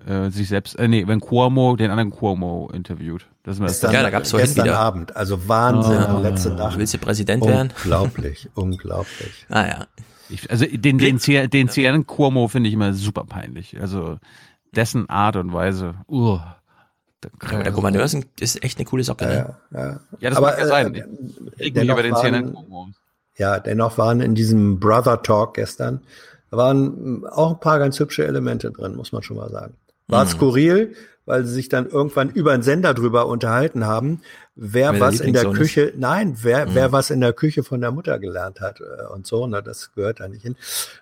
Speaker 3: äh, sich selbst, äh, nee, wenn Cuomo den anderen Cuomo interviewt. Das ist mir das
Speaker 2: Gestern,
Speaker 12: Ja, da gab's vorhin
Speaker 2: gestern
Speaker 12: wieder.
Speaker 2: Abend. Also Wahnsinn,
Speaker 3: Ah.
Speaker 2: letzte Nacht.
Speaker 12: Willst du Präsident werden?
Speaker 2: Unglaublich, unglaublich.
Speaker 12: Ah ja.
Speaker 3: Ich, also den, den, C- den CNN Cuomo finde ich immer super peinlich. Also dessen Art und Weise. Uh,
Speaker 12: Aber der Gouverneur ist, ein, ist echt eine coole Socke, ne?
Speaker 2: Ja, ja.
Speaker 3: Ja, das
Speaker 2: Aber,
Speaker 3: mag ja sein.
Speaker 2: äh,
Speaker 3: Ich mich über den Cuomo.
Speaker 2: Ja, dennoch waren in diesem Brother Talk gestern, da waren auch ein paar ganz hübsche Elemente drin, muss man schon mal sagen. War
Speaker 12: Mhm.
Speaker 2: skurril, weil sie sich dann irgendwann über einen Sender drüber unterhalten haben, wer
Speaker 12: der
Speaker 2: was in der. Küche, nein, wer,
Speaker 12: Mhm.
Speaker 2: wer was in der Küche von der Mutter gelernt hat äh, und so, ne, das gehört da nicht hin.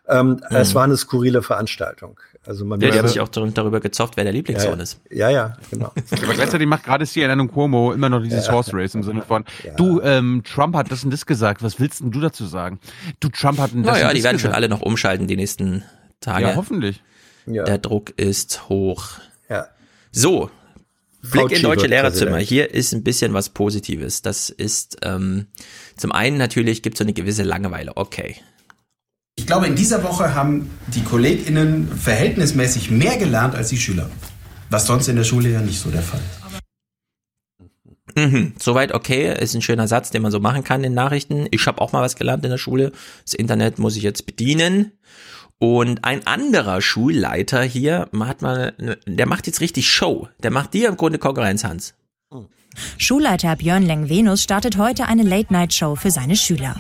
Speaker 2: Ähm,
Speaker 12: Mhm.
Speaker 2: Es war eine skurrile Veranstaltung. Also man
Speaker 12: Ja, die haben sich auch dar- darüber gezofft, wer der Lieblingssohn
Speaker 2: ja,
Speaker 12: ist.
Speaker 2: ja, ja, genau.
Speaker 3: Aber gleichzeitig macht gerade CNN und Cuomo immer noch dieses
Speaker 2: Ja.
Speaker 3: Horse Race im Sinne von, du, ähm, Trump hat das und das gesagt, was willst denn du dazu sagen? Du, Trump hat ein das
Speaker 12: Naja,
Speaker 3: und
Speaker 12: die
Speaker 3: das
Speaker 12: werden schon
Speaker 3: gesagt.
Speaker 12: alle noch umschalten die nächsten Tage.
Speaker 3: Ja, hoffentlich.
Speaker 2: Ja.
Speaker 12: Der Druck ist hoch.
Speaker 2: Ja.
Speaker 12: So, Blick
Speaker 2: Fauci
Speaker 12: in deutsche Lehrerzimmer. Hier ist ein bisschen was Positives. Das ist ähm, zum einen natürlich gibt es so eine gewisse Langeweile. Okay.
Speaker 90: Ich glaube, in dieser Woche haben die KollegInnen verhältnismäßig mehr gelernt als die Schüler. Was sonst in der Schule ja nicht so der Fall ist.
Speaker 12: Mhm. Soweit okay, ist ein schöner Satz, den man so machen kann in Nachrichten. Ich habe auch mal was gelernt in der Schule. Das Internet muss ich jetzt bedienen. Und ein anderer Schulleiter hier hat mal, der macht jetzt richtig Show. Der macht dir im Grunde Konkurrenz, Hans.
Speaker 91: Schulleiter Björn Leng-Venus startet heute eine Late-Night-Show für seine Schüler.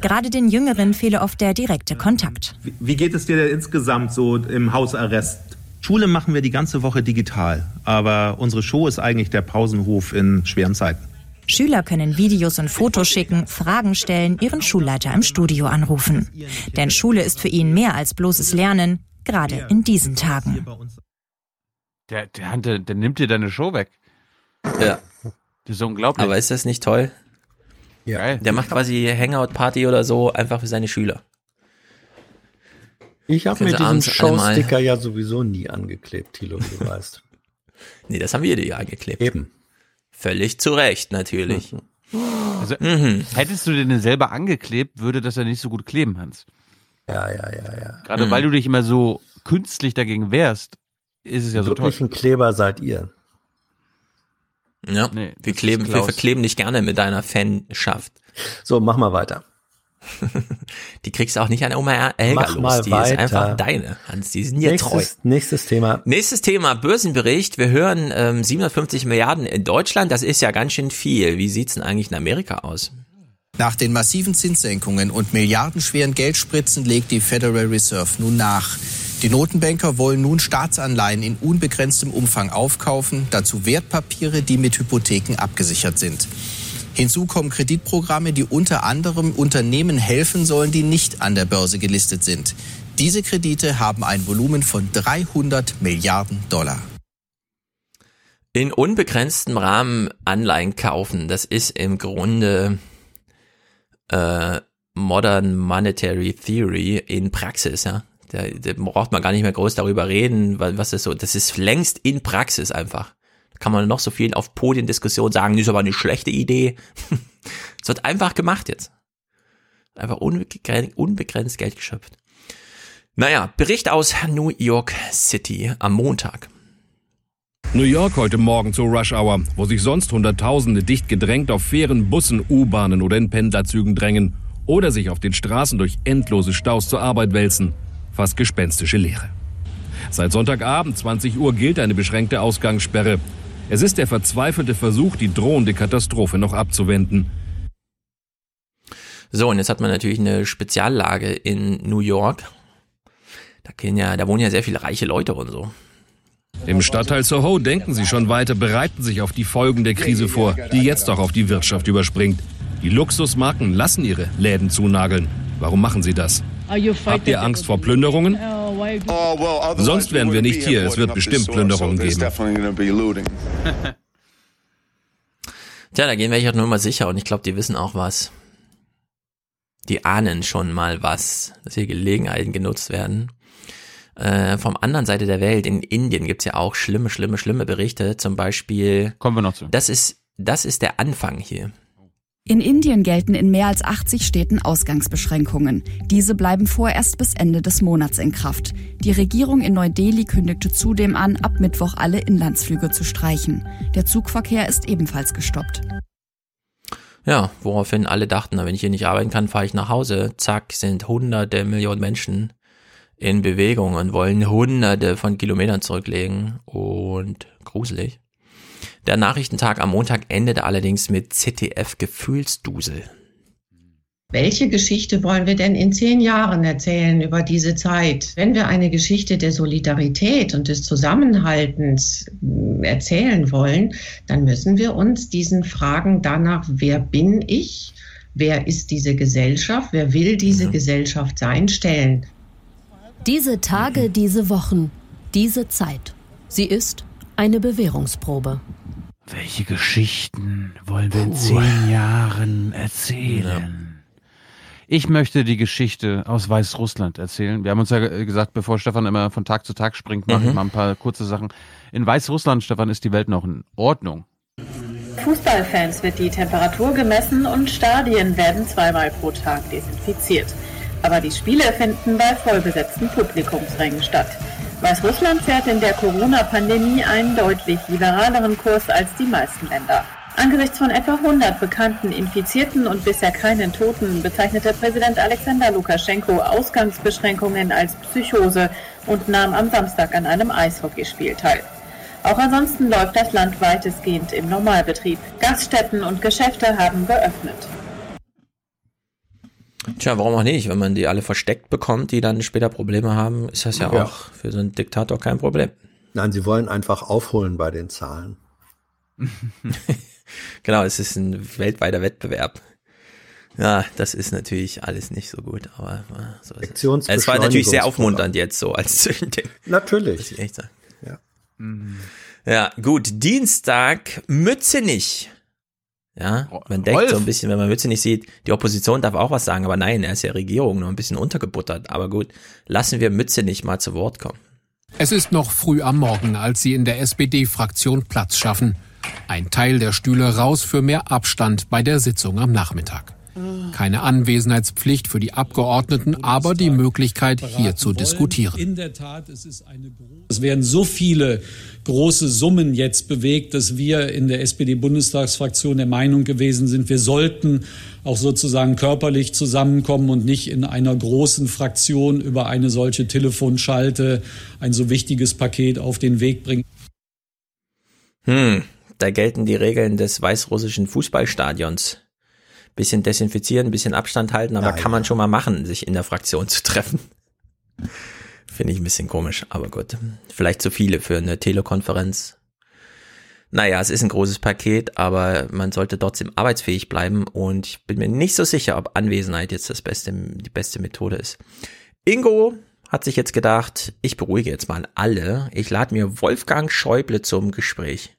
Speaker 91: Gerade den Jüngeren fehle oft der direkte Kontakt.
Speaker 92: Wie geht es dir denn insgesamt so im Hausarrest? Schule machen wir die ganze Woche digital, aber unsere Show ist eigentlich der Pausenhof in schweren Zeiten.
Speaker 91: Schüler können Videos und Fotos schicken, Fragen stellen, ihren Schulleiter im Studio anrufen. Denn Schule ist für ihn mehr als bloßes Lernen, gerade in diesen Tagen.
Speaker 3: Der, der, der, der nimmt dir deine Show weg.
Speaker 12: Ja.
Speaker 3: Das ist unglaublich.
Speaker 12: Aber ist das nicht toll?
Speaker 3: Ja.
Speaker 12: Der macht quasi Hangout-Party oder so einfach für seine Schüler.
Speaker 2: Ich habe mir diesen Showsticker ja sowieso nie angeklebt, Thilo, wie du weißt.
Speaker 12: Nee, das haben wir dir ja angeklebt.
Speaker 2: Eben.
Speaker 12: Völlig zu Recht, natürlich.
Speaker 3: Also,
Speaker 12: Mhm.
Speaker 3: hättest du den selber angeklebt, würde das ja nicht so gut kleben, Hans.
Speaker 2: Ja, ja, ja, ja.
Speaker 3: Gerade
Speaker 12: Mhm.
Speaker 3: weil du dich immer so künstlich dagegen wehrst, ist es ja so toll.
Speaker 2: Wirklich ein Kleber seid ihr.
Speaker 12: Ja,
Speaker 3: Nee,
Speaker 12: wir kleben, wir verkleben dich gerne mit deiner Fanschaft.
Speaker 2: So, mach mal weiter.
Speaker 12: Die kriegst du auch nicht an Oma Elga
Speaker 2: Mach
Speaker 12: los.
Speaker 2: mal
Speaker 12: die
Speaker 2: weiter.
Speaker 12: ist einfach deine, Hans. Die sind dir treu.
Speaker 2: Nächstes, nächstes Thema.
Speaker 12: Nächstes Thema, Börsenbericht. Wir hören ähm, 750 Milliarden in Deutschland. Das ist ja ganz schön viel. Wie sieht's denn eigentlich in Amerika aus?
Speaker 93: Nach den massiven Zinssenkungen und milliardenschweren Geldspritzen legt die Federal Reserve nun nach. Die Notenbanker wollen nun Staatsanleihen in unbegrenztem Umfang aufkaufen, dazu Wertpapiere, die mit Hypotheken abgesichert sind. Hinzu kommen Kreditprogramme, die unter anderem Unternehmen helfen sollen, die nicht an der Börse gelistet sind. Diese Kredite haben ein Volumen von 300 Milliarden Dollar.
Speaker 12: In unbegrenztem Rahmen Anleihen kaufen, das ist im Grunde äh, Modern Monetary Theory in Praxis, ja. Da, da braucht man gar nicht mehr groß darüber reden, was ist so, das ist längst in Praxis einfach. Da kann man noch so viel auf Podiendiskussion sagen, das ist aber eine schlechte Idee. Es wird einfach gemacht jetzt. Einfach unbegrenzt, unbegrenzt Geld geschöpft. Naja, Bericht aus New York City am Montag.
Speaker 94: New York heute Morgen zur Rush Hour, wo sich sonst Hunderttausende dicht gedrängt auf Fähren, Bussen, U-Bahnen oder in Pendlerzügen drängen oder sich auf den Straßen durch endlose Staus zur Arbeit wälzen. Fast gespenstische Leere. Seit Sonntagabend 20 Uhr gilt eine beschränkte Ausgangssperre. Es ist der verzweifelte Versuch, die drohende Katastrophe noch abzuwenden.
Speaker 12: So, und jetzt hat man natürlich eine Speziallage in New York. Da ja, da wohnen ja sehr viele reiche Leute und so.
Speaker 94: Im Stadtteil Soho denken sie schon weiter, bereiten sich auf die Folgen der Krise vor, die jetzt auch auf die Wirtschaft überspringt. Die Luxusmarken lassen ihre Läden zunageln. Warum machen sie das? Habt ihr Angst vor Plünderungen? Sonst wären wir nicht hier. Es wird bestimmt Plünderungen geben.
Speaker 12: Tja, da gehen wir hier nur mal sicher und ich glaube, die wissen auch was. Die ahnen schon mal was, dass hier Gelegenheiten genutzt werden. Äh, vom anderen Seite der Welt, in Indien gibt's ja auch schlimme, schlimme, schlimme Berichte. Zum Beispiel.
Speaker 3: Kommen wir noch zu.
Speaker 12: Das ist, das ist der Anfang hier.
Speaker 95: In Indien gelten in mehr als 80 Städten Ausgangsbeschränkungen. Diese bleiben vorerst bis Ende des Monats in Kraft. Die Regierung in Neu-Delhi kündigte zudem an, ab Mittwoch alle Inlandsflüge zu streichen. Der Zugverkehr ist ebenfalls gestoppt.
Speaker 12: Ja, woraufhin alle dachten, wenn ich hier nicht arbeiten kann, fahre ich nach Hause. Zack, sind hunderte Millionen Menschen in Bewegung und wollen hunderte von Kilometern zurücklegen. Und gruselig. Der Nachrichtentag am Montag endete allerdings mit ZDF Gefühlsdusel.
Speaker 96: Welche Geschichte wollen wir denn in zehn Jahren erzählen über diese Zeit? Wenn wir eine Geschichte der Solidarität und des Zusammenhaltens äh, erzählen wollen, dann müssen wir uns diesen Fragen danach, wer bin ich? Wer ist diese Gesellschaft? Wer will diese Gesellschaft sein? Stellen.
Speaker 97: Diese Tage, diese Wochen, diese Zeit. Sie ist eine Bewährungsprobe.
Speaker 3: Welche Geschichten wollen wir in zehn Jahren erzählen? Ich möchte die Geschichte aus Weißrussland erzählen. Wir haben uns ja ge- gesagt, bevor Stefan immer von Tag zu Tag springt, mache ich
Speaker 12: Mhm.
Speaker 3: mal ein paar kurze Sachen. In Weißrussland, Stefan, ist die Welt noch in Ordnung.
Speaker 98: Fußballfans wird die Temperatur gemessen und Stadien werden zweimal pro Tag desinfiziert. Aber die Spiele finden bei vollbesetzten Publikumsrängen statt. Weißrussland fährt in der Corona-Pandemie einen deutlich liberaleren Kurs als die meisten Länder. Angesichts von etwa 100 bekannten Infizierten und bisher keinen Toten bezeichnete Präsident Alexander Lukaschenko Ausgangsbeschränkungen als Psychose und nahm am Samstag an einem Eishockeyspiel teil. Auch ansonsten läuft das Land weitestgehend im Normalbetrieb. Gaststätten und Geschäfte haben geöffnet.
Speaker 12: Tja, warum auch nicht? Wenn man die alle versteckt bekommt, die dann später Probleme haben, ist das ja,
Speaker 2: Ja.
Speaker 12: auch für so einen Diktator kein Problem.
Speaker 2: Nein, sie wollen einfach aufholen bei den Zahlen.
Speaker 12: Genau, es ist ein weltweiter Wettbewerb. Ja, das ist natürlich alles nicht so gut, aber äh, so ist es. Es war natürlich sehr aufmunternd jetzt so als.
Speaker 2: Natürlich.
Speaker 12: Muss ich echt sagen.
Speaker 2: Ja.
Speaker 12: Ja, gut. Dienstag, Mützenich. Ja, man denkt
Speaker 3: Rolf.
Speaker 12: so ein bisschen, wenn man Mützenich sieht, die Opposition darf auch was sagen, aber nein, er ist ja Regierung, nur ein bisschen untergebuttert. Aber gut, lassen wir Mützenich mal zu Wort kommen.
Speaker 99: Es ist noch früh am Morgen, als sie in der SPD-Fraktion Platz schaffen. Ein Teil der Stühle raus für mehr Abstand bei der Sitzung am Nachmittag. Keine Anwesenheitspflicht für die Abgeordneten, aber die Möglichkeit, hier zu diskutieren.
Speaker 100: In der Tat, es ist eine große. Es werden so viele große Summen jetzt bewegt, dass wir in der SPD-Bundestagsfraktion der Meinung gewesen sind, wir sollten auch sozusagen körperlich zusammenkommen und nicht in einer großen Fraktion über eine solche Telefonschalte ein so wichtiges Paket auf den Weg bringen.
Speaker 12: Hm, da gelten die Regeln des weißrussischen Fußballstadions. Bisschen desinfizieren, bisschen Abstand halten, aber
Speaker 2: Ja,
Speaker 12: kann man schon mal machen, sich in der Fraktion zu treffen. Finde ich ein bisschen komisch, aber gut. Vielleicht zu viele für eine Telekonferenz. Naja, es ist ein großes Paket, aber man sollte trotzdem arbeitsfähig bleiben und ich bin mir nicht so sicher, ob Anwesenheit jetzt das beste, die beste Methode ist. Ingo hat sich jetzt gedacht, ich beruhige jetzt mal alle. Ich lade mir Wolfgang Schäuble zum Gespräch.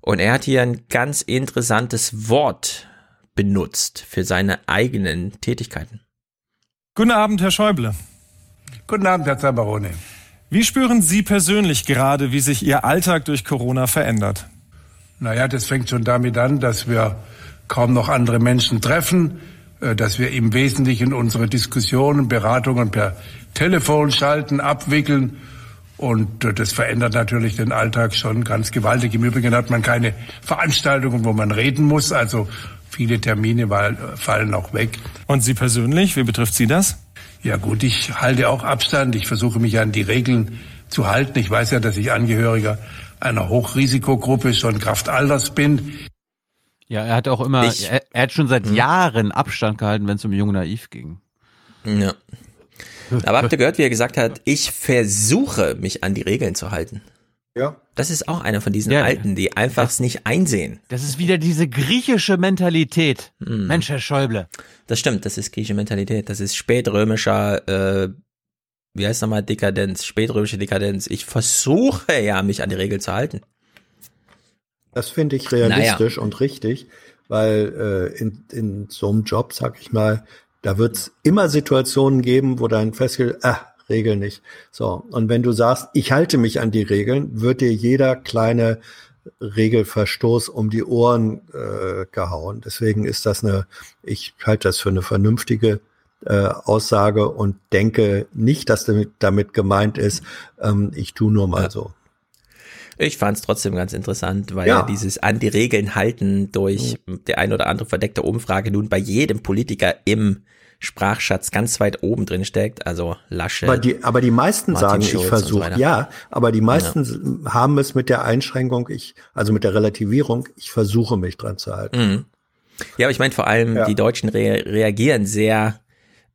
Speaker 12: Und er hat hier ein ganz interessantes Wort benutzt für seine eigenen Tätigkeiten.
Speaker 101: Guten Abend, Herr Schäuble.
Speaker 102: Guten Abend, Herr Zabarone.
Speaker 101: Wie spüren Sie persönlich gerade, wie sich Ihr Alltag durch Corona verändert?
Speaker 102: Naja, das fängt schon damit an, dass wir kaum noch andere Menschen treffen, äh, dass wir im Wesentlichen unsere Diskussionen, Beratungen per Telefon schalten, abwickeln. Und äh, das verändert natürlich den Alltag schon ganz gewaltig. Im Übrigen hat man keine Veranstaltungen, wo man reden muss. Also viele Termine fallen auch weg.
Speaker 101: Und Sie persönlich, wie betrifft Sie das?
Speaker 102: Ja gut, ich halte auch Abstand. Ich versuche mich an die Regeln zu halten. Ich weiß ja, dass ich Angehöriger einer Hochrisikogruppe schon Kraftalters bin.
Speaker 3: Ja, er hat auch immer,
Speaker 12: Ich-
Speaker 3: er, er hat schon seit Jahren Abstand gehalten, wenn es um Jung Naiv ging.
Speaker 12: Ja. Aber habt ihr gehört, wie er gesagt hat, ich versuche mich an die Regeln zu halten.
Speaker 2: Ja.
Speaker 12: Das ist auch einer von diesen
Speaker 3: Ja.
Speaker 12: Alten, die einfach es nicht einsehen.
Speaker 3: Das ist wieder diese griechische Mentalität.
Speaker 12: Hm.
Speaker 3: Mensch, Herr Schäuble.
Speaker 12: Das stimmt, das ist griechische Mentalität. Das ist spätrömischer, äh, wie heißt nochmal, Dekadenz, spätrömische Dekadenz. Ich versuche ja, mich an die Regeln zu halten.
Speaker 2: Das finde ich realistisch und richtig, weil äh, in, in so einem Job, sag ich mal, da wird es immer Situationen geben, wo dann festgeht, ah, Regel nicht. So, und wenn du sagst, ich halte mich an die Regeln, wird dir jeder kleine Regelverstoß um die Ohren äh, gehauen. Deswegen ist das eine, ich halte das für eine vernünftige äh, Aussage und denke nicht, dass damit, damit gemeint ist, ähm, ich tu nur mal so.
Speaker 12: Ich fand es trotzdem ganz interessant, weil
Speaker 2: Ja.
Speaker 12: ja dieses an die Regeln halten durch der ein oder andere verdeckte Umfrage nun bei jedem Politiker im Sprachschatz ganz weit oben drin steckt. Also Lasche.
Speaker 2: Aber die, aber die meisten
Speaker 12: Martin
Speaker 2: sagen,
Speaker 12: Schulz
Speaker 2: ich
Speaker 12: so
Speaker 2: versuche,
Speaker 12: weiter.
Speaker 2: ja, aber die meisten haben es mit der Einschränkung, ich, also mit der Relativierung, ich versuche mich dran zu halten.
Speaker 12: Mhm. Ja, aber ich meine vor allem,
Speaker 2: Ja.
Speaker 12: die Deutschen rea reagieren sehr,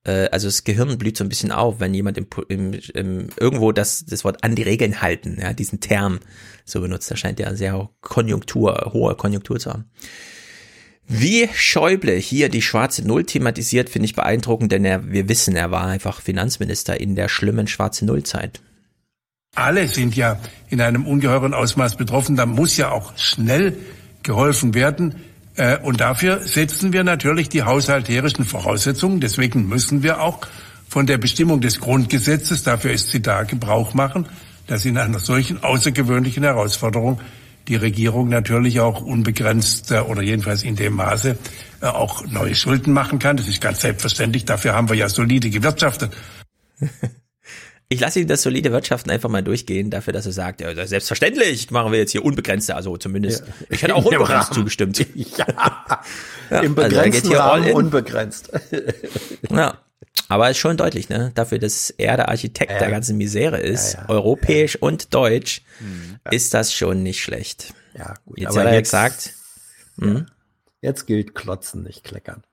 Speaker 12: äh, also das Gehirn blüht so ein bisschen auf, wenn jemand im, im, im, irgendwo das, das Wort an die Regeln halten, ja, diesen Term so benutzt. Da scheint ja sehr Konjunktur, hohe Konjunktur zu haben. Wie Schäuble hier die schwarze Null thematisiert, finde ich beeindruckend, denn er, wir wissen, er war einfach Finanzminister in der schlimmen schwarze Null-Zeit.
Speaker 102: Alle sind ja in einem ungeheuren Ausmaß betroffen. Da muss ja auch schnell geholfen werden. Äh, Und dafür setzen wir natürlich die haushalterischen Voraussetzungen. Deswegen müssen wir auch von der Bestimmung des Grundgesetzes, dafür ist sie da, Gebrauch machen, dass in einer solchen außergewöhnlichen Herausforderung die Regierung natürlich auch unbegrenzt äh, oder jedenfalls in dem Maße äh, auch neue Schulden machen kann. Das ist ganz selbstverständlich. Dafür haben wir ja solide gewirtschaftet.
Speaker 12: Ich lasse ihn das solide Wirtschaften einfach mal durchgehen, dafür, dass er sagt, ja, selbstverständlich machen wir jetzt hier unbegrenzte, also zumindest, ich hätte auch unbegrenzt zugestimmt.
Speaker 2: Ja.
Speaker 12: Ja,
Speaker 2: Im
Speaker 12: also geht
Speaker 2: begrenzten
Speaker 12: hier all
Speaker 2: Rahmen unbegrenzt.
Speaker 12: Ja. Aber ist schon deutlich, ne? Dafür, dass er der Architekt äh, der ganzen Misere ist, ja, ja, europäisch und deutsch, hm. ist das schon nicht schlecht.
Speaker 2: Ja, gut.
Speaker 12: Jetzt hat er jetzt, gesagt.
Speaker 2: Hm? Jetzt gilt klotzen, nicht kleckern.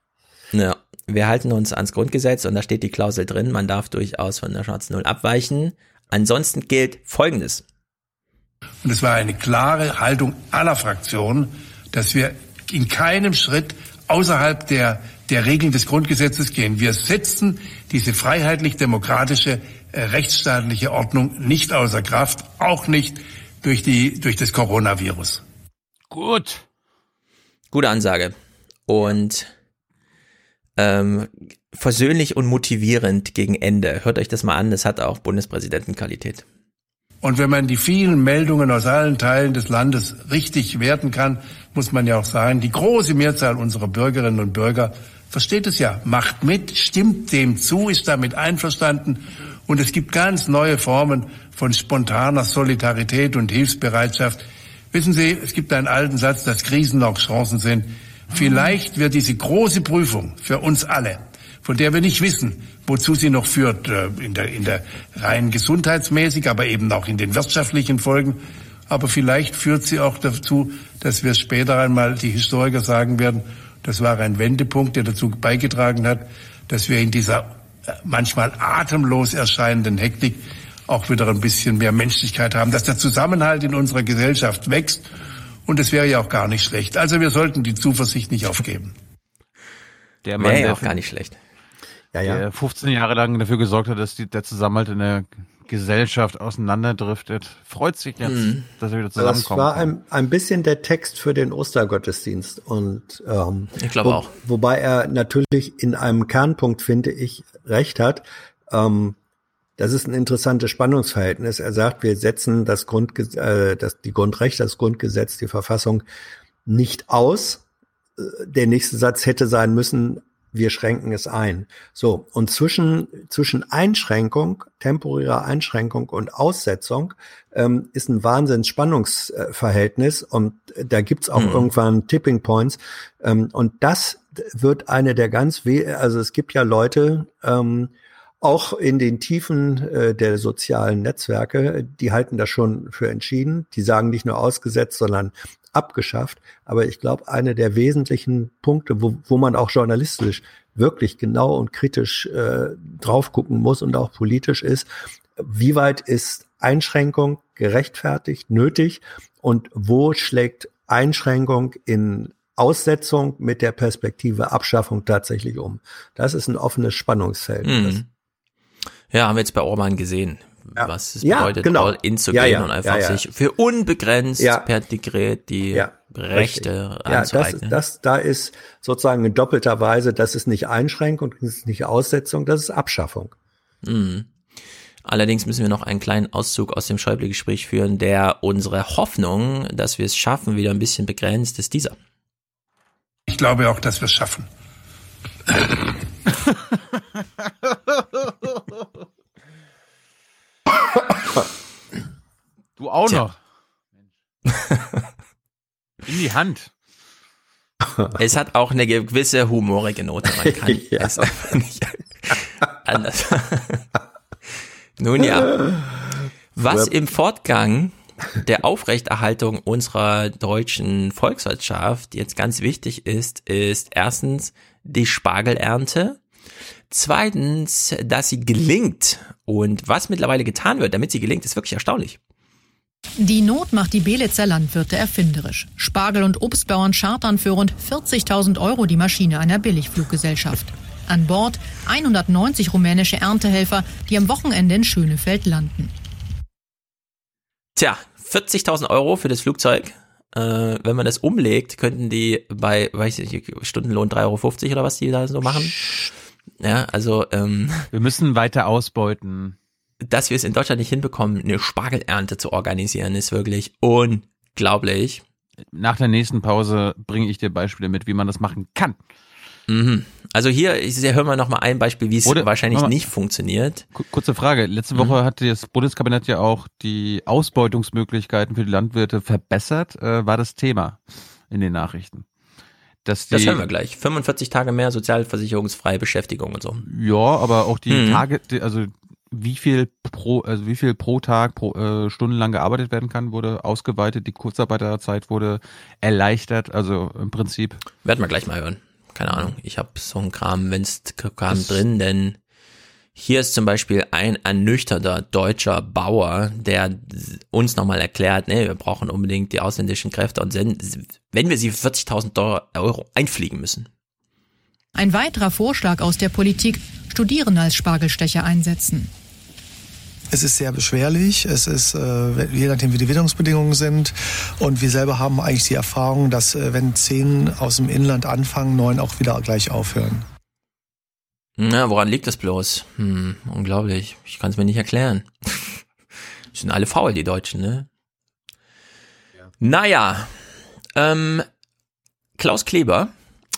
Speaker 12: Ja, wir halten uns ans Grundgesetz und da steht die Klausel drin, man darf durchaus von der schwarzen Null abweichen. Ansonsten gilt Folgendes.
Speaker 102: Und es war eine klare Haltung aller Fraktionen, dass wir in keinem Schritt außerhalb der, der Regeln des Grundgesetzes gehen. Wir setzen diese freiheitlich-demokratische, äh, rechtsstaatliche Ordnung nicht außer Kraft, auch nicht durch, die, durch das Coronavirus.
Speaker 3: Gut.
Speaker 12: Gute Ansage. Und ähm, versöhnlich und motivierend gegen Ende. Hört euch das mal an, das hat auch Bundespräsidentenqualität.
Speaker 102: Und wenn man die vielen Meldungen aus allen Teilen des Landes richtig werten kann, muss man ja auch sagen, die große Mehrzahl unserer Bürgerinnen und Bürger versteht es ja, macht mit, stimmt dem zu, ist damit einverstanden. Und es gibt ganz neue Formen von spontaner Solidarität und Hilfsbereitschaft. Wissen Sie, es gibt einen alten Satz, dass Krisen auch Chancen sind. Vielleicht wird diese große Prüfung für uns alle, von der wir nicht wissen, wozu sie noch führt, äh, in der, in der rein gesundheitsmäßig, aber eben auch in den wirtschaftlichen Folgen. Aber vielleicht führt sie auch dazu, dass wir später einmal die Historiker sagen werden, das war ein Wendepunkt, der dazu beigetragen hat, dass wir in dieser äh, manchmal atemlos erscheinenden Hektik auch wieder ein bisschen mehr Menschlichkeit haben, dass der Zusammenhalt in unserer Gesellschaft wächst. Und es wäre ja auch gar nicht schlecht. Also wir sollten die Zuversicht nicht aufgeben.
Speaker 12: Der Mann, wäre ja auch gar nicht schlecht
Speaker 3: ja, ja. der 15 Jahre lang dafür gesorgt hat, dass die, der Zusammenhalt in der Gesellschaft auseinanderdriftet, freut sich jetzt, mhm. dass er wieder zusammenkommt.
Speaker 2: Das war ein, ein bisschen der Text für den Ostergottesdienst und ähm,
Speaker 12: ich glaube
Speaker 2: wo,
Speaker 12: auch.
Speaker 2: Wobei er natürlich in einem Kernpunkt, finde ich, recht hat. Ähm, das ist ein interessantes Spannungsverhältnis. Er sagt, wir setzen das Grund, äh, das, die Grundrechte, das Grundgesetz, die Verfassung nicht aus. Äh, der nächste Satz hätte sein müssen, wir schränken es ein. So, und zwischen, zwischen Einschränkung, temporärer Einschränkung und Aussetzung ähm, ist ein Wahnsinnsspannungsverhältnis und da gibt's auch mhm. irgendwann Tipping Points. Ähm, und das wird eine der ganz, we also es gibt ja Leute, ähm, auch in den Tiefen äh, der sozialen Netzwerke, die halten das schon für entschieden. Die sagen nicht nur ausgesetzt, sondern abgeschafft. Aber ich glaube, eine der wesentlichen Punkte, wo, wo man auch journalistisch wirklich genau und kritisch äh, drauf gucken muss und auch politisch ist, wie weit ist Einschränkung gerechtfertigt, nötig und wo schlägt Einschränkung in Aussetzung mit der Perspektive Abschaffung tatsächlich um. Das ist ein offenes Spannungsfeld.
Speaker 12: Mhm. Ja, haben wir jetzt bei Orban gesehen ja. was es
Speaker 2: ja,
Speaker 12: bedeutet,
Speaker 2: genau.
Speaker 12: all in zu ja, gehen und einfach sich für unbegrenzt per Dekret die Rechte
Speaker 2: ja, anzueignen. Das, das, da ist sozusagen in doppelter Weise, das ist nicht Einschränkung, das ist nicht Aussetzung, das ist Abschaffung.
Speaker 12: Mhm. Allerdings müssen wir noch einen kleinen Auszug aus dem Schäuble-Gespräch führen, der unsere Hoffnung, dass wir es schaffen, wieder ein bisschen begrenzt, ist dieser.
Speaker 102: Ich glaube auch, dass wir es schaffen.
Speaker 3: Du auch Tja. noch. In die Hand.
Speaker 12: Es hat auch eine gewisse humorige Note. Man kann ja. es einfach nicht anders. Nun ja, was im Fortgang der Aufrechterhaltung unserer deutschen Volkswirtschaft jetzt ganz wichtig ist, ist erstens die Spargelernte Zweitens, dass sie gelingt. Und was mittlerweile getan wird, damit sie gelingt, ist wirklich erstaunlich.
Speaker 97: Die Not macht die Belitzer Landwirte erfinderisch. Spargel- und Obstbauern chartern für rund 40.000 Euro die Maschine einer Billigfluggesellschaft. An Bord 190 rumänische Erntehelfer, die am Wochenende in Schönefeld landen.
Speaker 12: Tja, 40.000 Euro für das Flugzeug. Äh, wenn man das umlegt, könnten die bei, weiß ich nicht, Stundenlohn 3,50 Euro oder was die da so machen. Ja, also ähm,
Speaker 3: wir müssen weiter ausbeuten.
Speaker 12: Dass wir es in Deutschland nicht hinbekommen, eine Spargelernte zu organisieren, ist wirklich unglaublich.
Speaker 3: Nach der nächsten Pause bringe ich dir Beispiele mit, wie man das machen kann.
Speaker 12: Mhm. Also hier, hier hören wir noch mal ein Beispiel, wie es Oder, wahrscheinlich mal, nicht funktioniert.
Speaker 3: Kurze Frage. Letzte Woche mhm. hat das Bundeskabinett ja auch die Ausbeutungsmöglichkeiten für die Landwirte verbessert. Äh, war das Thema in den Nachrichten? Dass die,
Speaker 12: Das hören wir gleich. 45 Tage mehr sozialversicherungsfreie Beschäftigung und so.
Speaker 3: Ja, aber auch die
Speaker 12: Mhm.
Speaker 3: Tage, die, also wie viel pro, also wie viel pro Tag, pro äh, Stunden lang gearbeitet werden kann, wurde ausgeweitet. Die Kurzarbeiterzeit wurde erleichtert. Also im Prinzip.
Speaker 12: Werden wir gleich mal hören. Keine Ahnung. Ich habe so einen Kram, wenn's Kram drin, denn hier ist zum Beispiel ein ernüchterter deutscher Bauer, der uns nochmal erklärt, nee, wir brauchen unbedingt die ausländischen Kräfte und wenn wir sie für 40.000 Dollar- Euro einfliegen müssen.
Speaker 97: Ein weiterer Vorschlag aus der Politik, Studierende als Spargelstecher einsetzen.
Speaker 103: Es ist sehr beschwerlich, es ist, äh, je nachdem wie die Witterungsbedingungen sind. Und wir selber haben eigentlich die Erfahrung, dass äh, wenn zehn aus dem Inland anfangen, neun auch wieder gleich aufhören.
Speaker 12: Na, woran liegt das bloß? Hm, unglaublich. Ich kann es mir nicht erklären. Sind alle faul, die Deutschen, ne? Naja, ähm, Klaus Kleber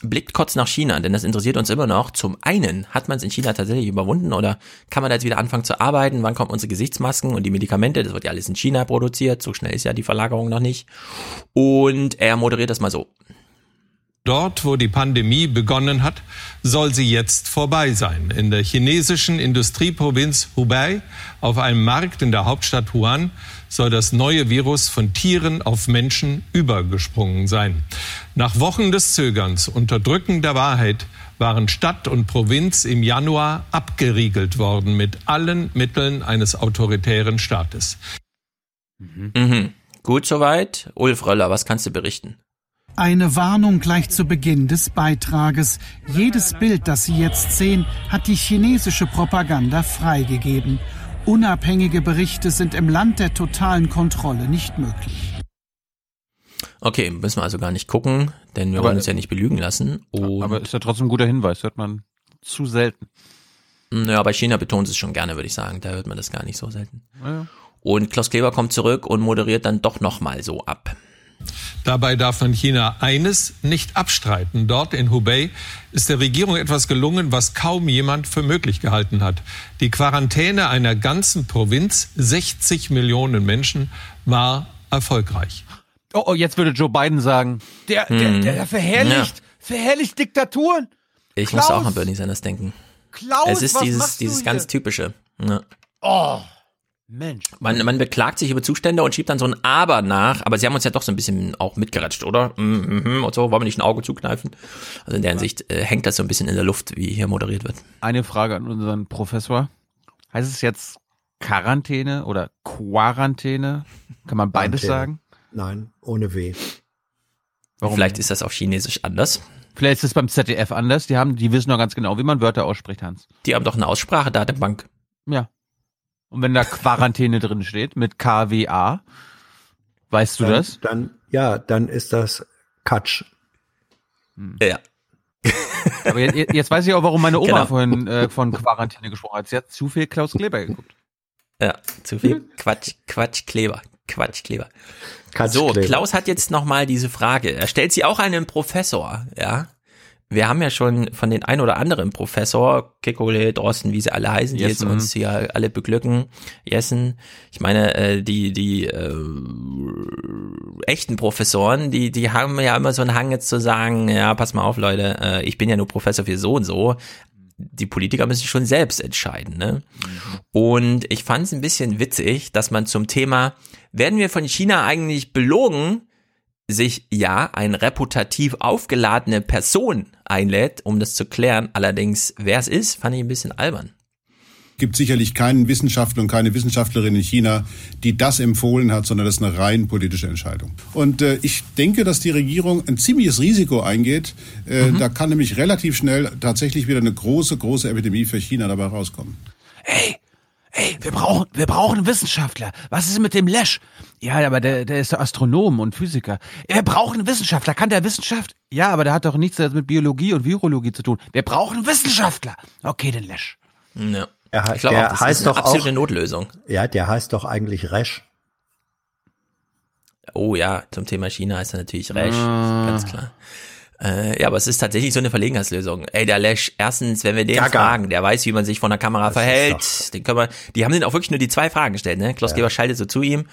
Speaker 12: blickt kurz nach China, denn das interessiert uns immer noch. Zum einen, hat man es in China tatsächlich überwunden oder kann man da jetzt wieder anfangen zu arbeiten? Wann kommen unsere Gesichtsmasken und die Medikamente? Das wird ja alles in China produziert. So schnell ist ja die Verlagerung noch nicht. Und er moderiert das mal so.
Speaker 85: Dort, wo die Pandemie begonnen hat, soll sie jetzt vorbei sein. In der chinesischen Industrieprovinz Hubei, auf einem Markt in der Hauptstadt Wuhan, soll das neue Virus von Tieren auf Menschen übergesprungen sein. Nach Wochen des Zögerns, Unterdrücken der Wahrheit, waren Stadt und Provinz im Januar abgeriegelt worden mit allen Mitteln eines autoritären Staates.
Speaker 12: Mhm. Gut soweit. Ulf Röller, was kannst du berichten?
Speaker 104: Eine Warnung gleich zu Beginn des Beitrages. Jedes Bild, das Sie jetzt sehen, hat die chinesische Propaganda freigegeben. Unabhängige Berichte sind im Land der totalen Kontrolle nicht möglich.
Speaker 12: Okay, müssen wir also gar nicht gucken, denn wir
Speaker 3: Aber-
Speaker 12: wollen uns ja nicht belügen lassen. Und
Speaker 3: Aber ist ja trotzdem ein guter Hinweis, hört man zu selten.
Speaker 12: Ja, bei China betont es schon gerne, würde ich sagen. Da hört man das gar nicht so selten.
Speaker 3: Ja.
Speaker 12: Und Klaus Kleber kommt zurück und moderiert dann doch nochmal so ab.
Speaker 85: Dabei darf man China eines nicht abstreiten. Dort in Hubei ist der Regierung etwas gelungen, was kaum jemand für möglich gehalten hat. Die Quarantäne einer ganzen Provinz, 60 Millionen Menschen, war erfolgreich.
Speaker 3: Oh, oh, jetzt würde Joe Biden sagen, der, der,
Speaker 12: Hm.
Speaker 3: der verherrlicht, verherrlicht Diktaturen.
Speaker 12: Ich
Speaker 3: Klaus!
Speaker 12: muss auch an Bernie Sanders denken.
Speaker 3: Klaus,
Speaker 12: es ist
Speaker 3: was
Speaker 12: dieses,
Speaker 3: machst du
Speaker 12: dieses
Speaker 3: hier?
Speaker 12: ganz typische. Ja.
Speaker 3: Oh, Mensch.
Speaker 12: Man, man beklagt sich über Zustände und schiebt dann so ein Aber nach, aber sie haben uns ja doch so ein bisschen auch mitgeratscht, oder? Mhm, mhm, und so, wollen wir nicht ein Auge zukneifen? Also in der Hinsicht äh, hängt das so ein bisschen in der Luft, wie hier moderiert wird.
Speaker 3: Eine Frage an unseren Professor. Heißt es jetzt Quarantäne oder Quarantäne? Kann man beides
Speaker 2: Quarantäne.
Speaker 3: sagen?
Speaker 2: Nein, ohne W.
Speaker 3: Warum?
Speaker 12: Vielleicht ist das auf Chinesisch anders.
Speaker 3: Vielleicht ist es beim ZDF anders. Die haben, die wissen doch ganz genau, wie man Wörter ausspricht, Hans.
Speaker 12: Die haben doch eine Aussprachedatenbank.
Speaker 3: Ja. Und wenn da Quarantäne drin steht mit KWA, weißt du
Speaker 2: dann,
Speaker 3: das?
Speaker 2: Dann, ja, dann ist das Katsch.
Speaker 12: Ja.
Speaker 3: Aber jetzt, jetzt weiß ich auch, warum meine Oma
Speaker 12: Genau.
Speaker 3: vorhin äh, von Quarantäne gesprochen hat. Sie hat zu viel Klaus Kleber geguckt.
Speaker 12: Ja, zu viel Quatsch, Quatsch, Kleber, Quatsch, Kleber.
Speaker 2: Quatsch,
Speaker 12: so,
Speaker 2: Kleber.
Speaker 12: Klaus hat jetzt nochmal diese Frage. Er stellt sie auch einem Professor, ja. Wir haben ja schon von den ein oder anderen Professor, Kekole, Drosten, wie sie alle heißen, die jetzt
Speaker 3: Jessen.
Speaker 12: uns hier alle beglücken, Jessen. Ich meine, äh, die, die äh, echten Professoren, die, die haben ja immer so einen Hang jetzt zu sagen, ja, pass mal auf, Leute, äh, ich bin ja nur Professor für so und so. Die Politiker müssen schon selbst entscheiden, ne? Und ich fand es ein bisschen witzig, dass man zum Thema, werden wir von China eigentlich belogen, sich ja eine reputativ aufgeladene Person einlädt, um das zu klären. Allerdings, wer es ist, fand ich ein bisschen albern.
Speaker 105: gibt sicherlich keinen Wissenschaftler und keine Wissenschaftlerin in China, die das empfohlen hat, sondern das ist eine rein politische Entscheidung. Und äh, ich denke, dass die Regierung ein ziemliches Risiko eingeht. Äh, Da kann nämlich relativ schnell tatsächlich wieder eine große, große Epidemie für China dabei rauskommen.
Speaker 3: Ey, wir brauchen, wir brauchen einen Wissenschaftler. Was ist mit dem Lesch? Ja, aber der, der ist der Astronom und Physiker. Wir brauchen einen Wissenschaftler. Kann der Wissenschaft? Ja, aber der hat doch nichts mit Biologie und Virologie zu tun. Wir brauchen einen Wissenschaftler. Okay, den Lesch.
Speaker 12: Ja.
Speaker 2: Er,
Speaker 12: Ich glaube das
Speaker 2: heißt
Speaker 12: ist eine
Speaker 2: doch
Speaker 12: absolute
Speaker 2: auch,
Speaker 12: Notlösung.
Speaker 2: Ja, der heißt doch eigentlich Resch.
Speaker 12: Oh ja, zum Thema China ist er natürlich recht,
Speaker 2: Ah.
Speaker 12: ganz klar. Äh, ja, aber es ist tatsächlich so eine Verlegenheitslösung. Ey, der Lesch, erstens, wenn wir den
Speaker 2: Gaga.
Speaker 12: fragen, der weiß, wie man sich vor der Kamera verhält. Den können wir, die haben den auch wirklich nur die zwei Fragen gestellt, ne? Klaus
Speaker 2: Ja.
Speaker 12: Geber schaltet so zu ihm.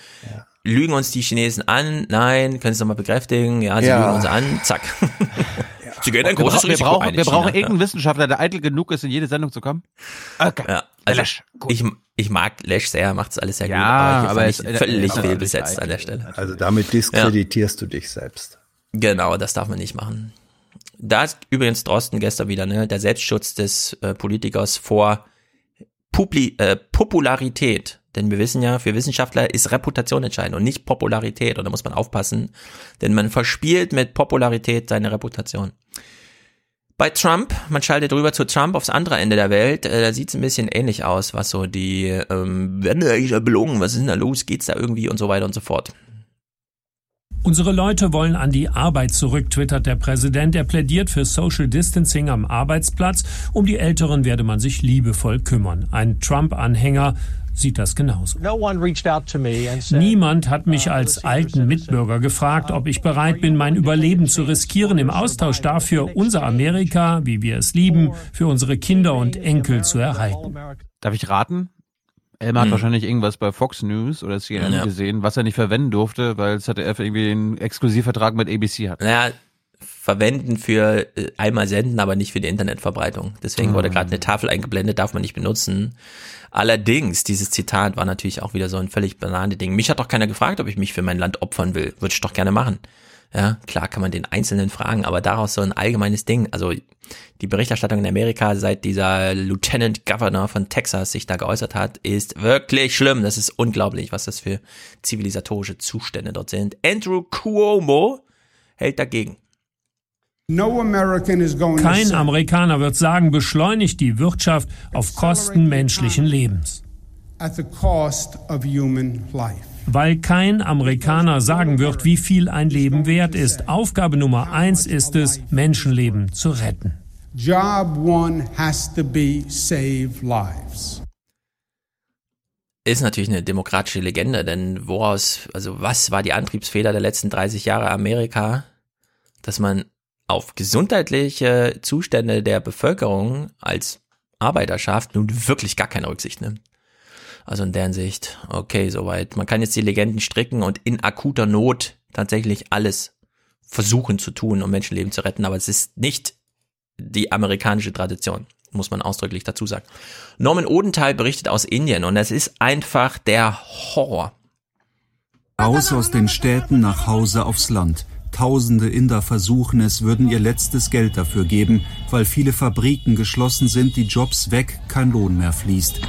Speaker 12: Lügen uns die Chinesen an? Nein. Können Sie es nochmal bekräftigen? Ja, sie
Speaker 2: Ja.
Speaker 12: lügen uns an. Zack. Sie gehen ein
Speaker 3: wir,
Speaker 12: großes
Speaker 3: brauchen, wir brauchen,
Speaker 12: ein in
Speaker 3: wir brauchen
Speaker 12: China,
Speaker 3: irgendeinen Wissenschaftler, der eitel genug ist, in jede Sendung zu kommen. Okay.
Speaker 12: Ja, also
Speaker 3: Lesch,
Speaker 12: ich, ich mag Lesch sehr, macht es alles sehr
Speaker 3: Ja,
Speaker 12: gut, aber
Speaker 3: aber
Speaker 12: fand
Speaker 3: es-
Speaker 12: ich völlig
Speaker 3: aber-
Speaker 12: fehlbesetzt an der Stelle.
Speaker 2: Also damit diskreditierst du dich selbst.
Speaker 12: Genau, das darf man nicht machen. Da ist übrigens Drosten gestern wieder, ne, der Selbstschutz des äh, Politikers vor Publi äh, Popularität. Denn wir wissen ja, für Wissenschaftler ist Reputation entscheidend und nicht Popularität. Und da muss man aufpassen, denn man verspielt mit Popularität seine Reputation. Bei Trump, man schaltet rüber zu Trump aufs andere Ende der Welt, äh, da sieht es ein bisschen ähnlich aus, was so die, ähm, werden wir eigentlich belogen, was ist denn da los, geht's da irgendwie und so weiter und so fort.
Speaker 106: Unsere Leute wollen an die Arbeit zurück, twittert der Präsident. Er plädiert für Social Distancing am Arbeitsplatz. Um die Älteren werde man sich liebevoll kümmern. Ein Trump-Anhänger sieht das genauso. Niemand hat mich als alten Mitbürger gefragt, ob ich bereit bin, mein Überleben zu riskieren, im Austausch dafür unser Amerika, wie wir es lieben, für unsere Kinder und Enkel zu erhalten.
Speaker 3: Darf ich raten? Elmar hat
Speaker 12: Hm.
Speaker 3: wahrscheinlich irgendwas bei Fox News oder CNN
Speaker 12: Ja.
Speaker 3: gesehen, was er nicht verwenden durfte, weil ZDF irgendwie einen Exklusivvertrag mit ABC hat.
Speaker 12: Naja, verwenden für äh, einmal senden, aber nicht für die Internetverbreitung. Deswegen wurde
Speaker 3: Ah.
Speaker 12: gerade eine Tafel eingeblendet, darf man nicht benutzen. Allerdings, dieses Zitat war natürlich auch wieder so ein völlig banane Ding. Mich hat doch keiner gefragt, ob ich mich für mein Land opfern will. Würde ich doch gerne machen. Ja, klar kann man den Einzelnen fragen, aber daraus so ein allgemeines Ding. Also die Berichterstattung in Amerika, seit dieser Lieutenant Governor von Texas sich da geäußert hat, ist wirklich schlimm. Das ist unglaublich, was das für zivilisatorische Zustände dort sind. Andrew Cuomo hält dagegen.
Speaker 106: Kein Amerikaner wird sagen, beschleunigt die Wirtschaft auf Kosten menschlichen Lebens.
Speaker 107: At the cost of human life.
Speaker 106: Weil kein Amerikaner sagen wird, wie viel ein Leben wert ist. Aufgabe Nummer eins ist es, Menschenleben zu retten.
Speaker 107: Job one has to be save lives.
Speaker 12: Ist natürlich eine demokratische Legende, denn woraus, also was war die Antriebsfeder der letzten 30 Jahre Amerika, dass man auf gesundheitliche Zustände der Bevölkerung als Arbeiterschaft nun wirklich gar keine Rücksicht nimmt. Also in deren Sicht, okay, soweit. Man kann jetzt die Legenden stricken und in akuter Not tatsächlich alles versuchen zu tun, um Menschenleben zu retten, aber es ist nicht die amerikanische Tradition, muss man ausdrücklich dazu sagen. Norman Odenthal berichtet aus Indien und es ist einfach der Horror.
Speaker 108: Raus aus den Städten nach Hause aufs Land. Tausende Inder versuchen es, würden ihr letztes Geld dafür geben, weil viele Fabriken geschlossen sind, die Jobs weg, kein Lohn mehr fließt.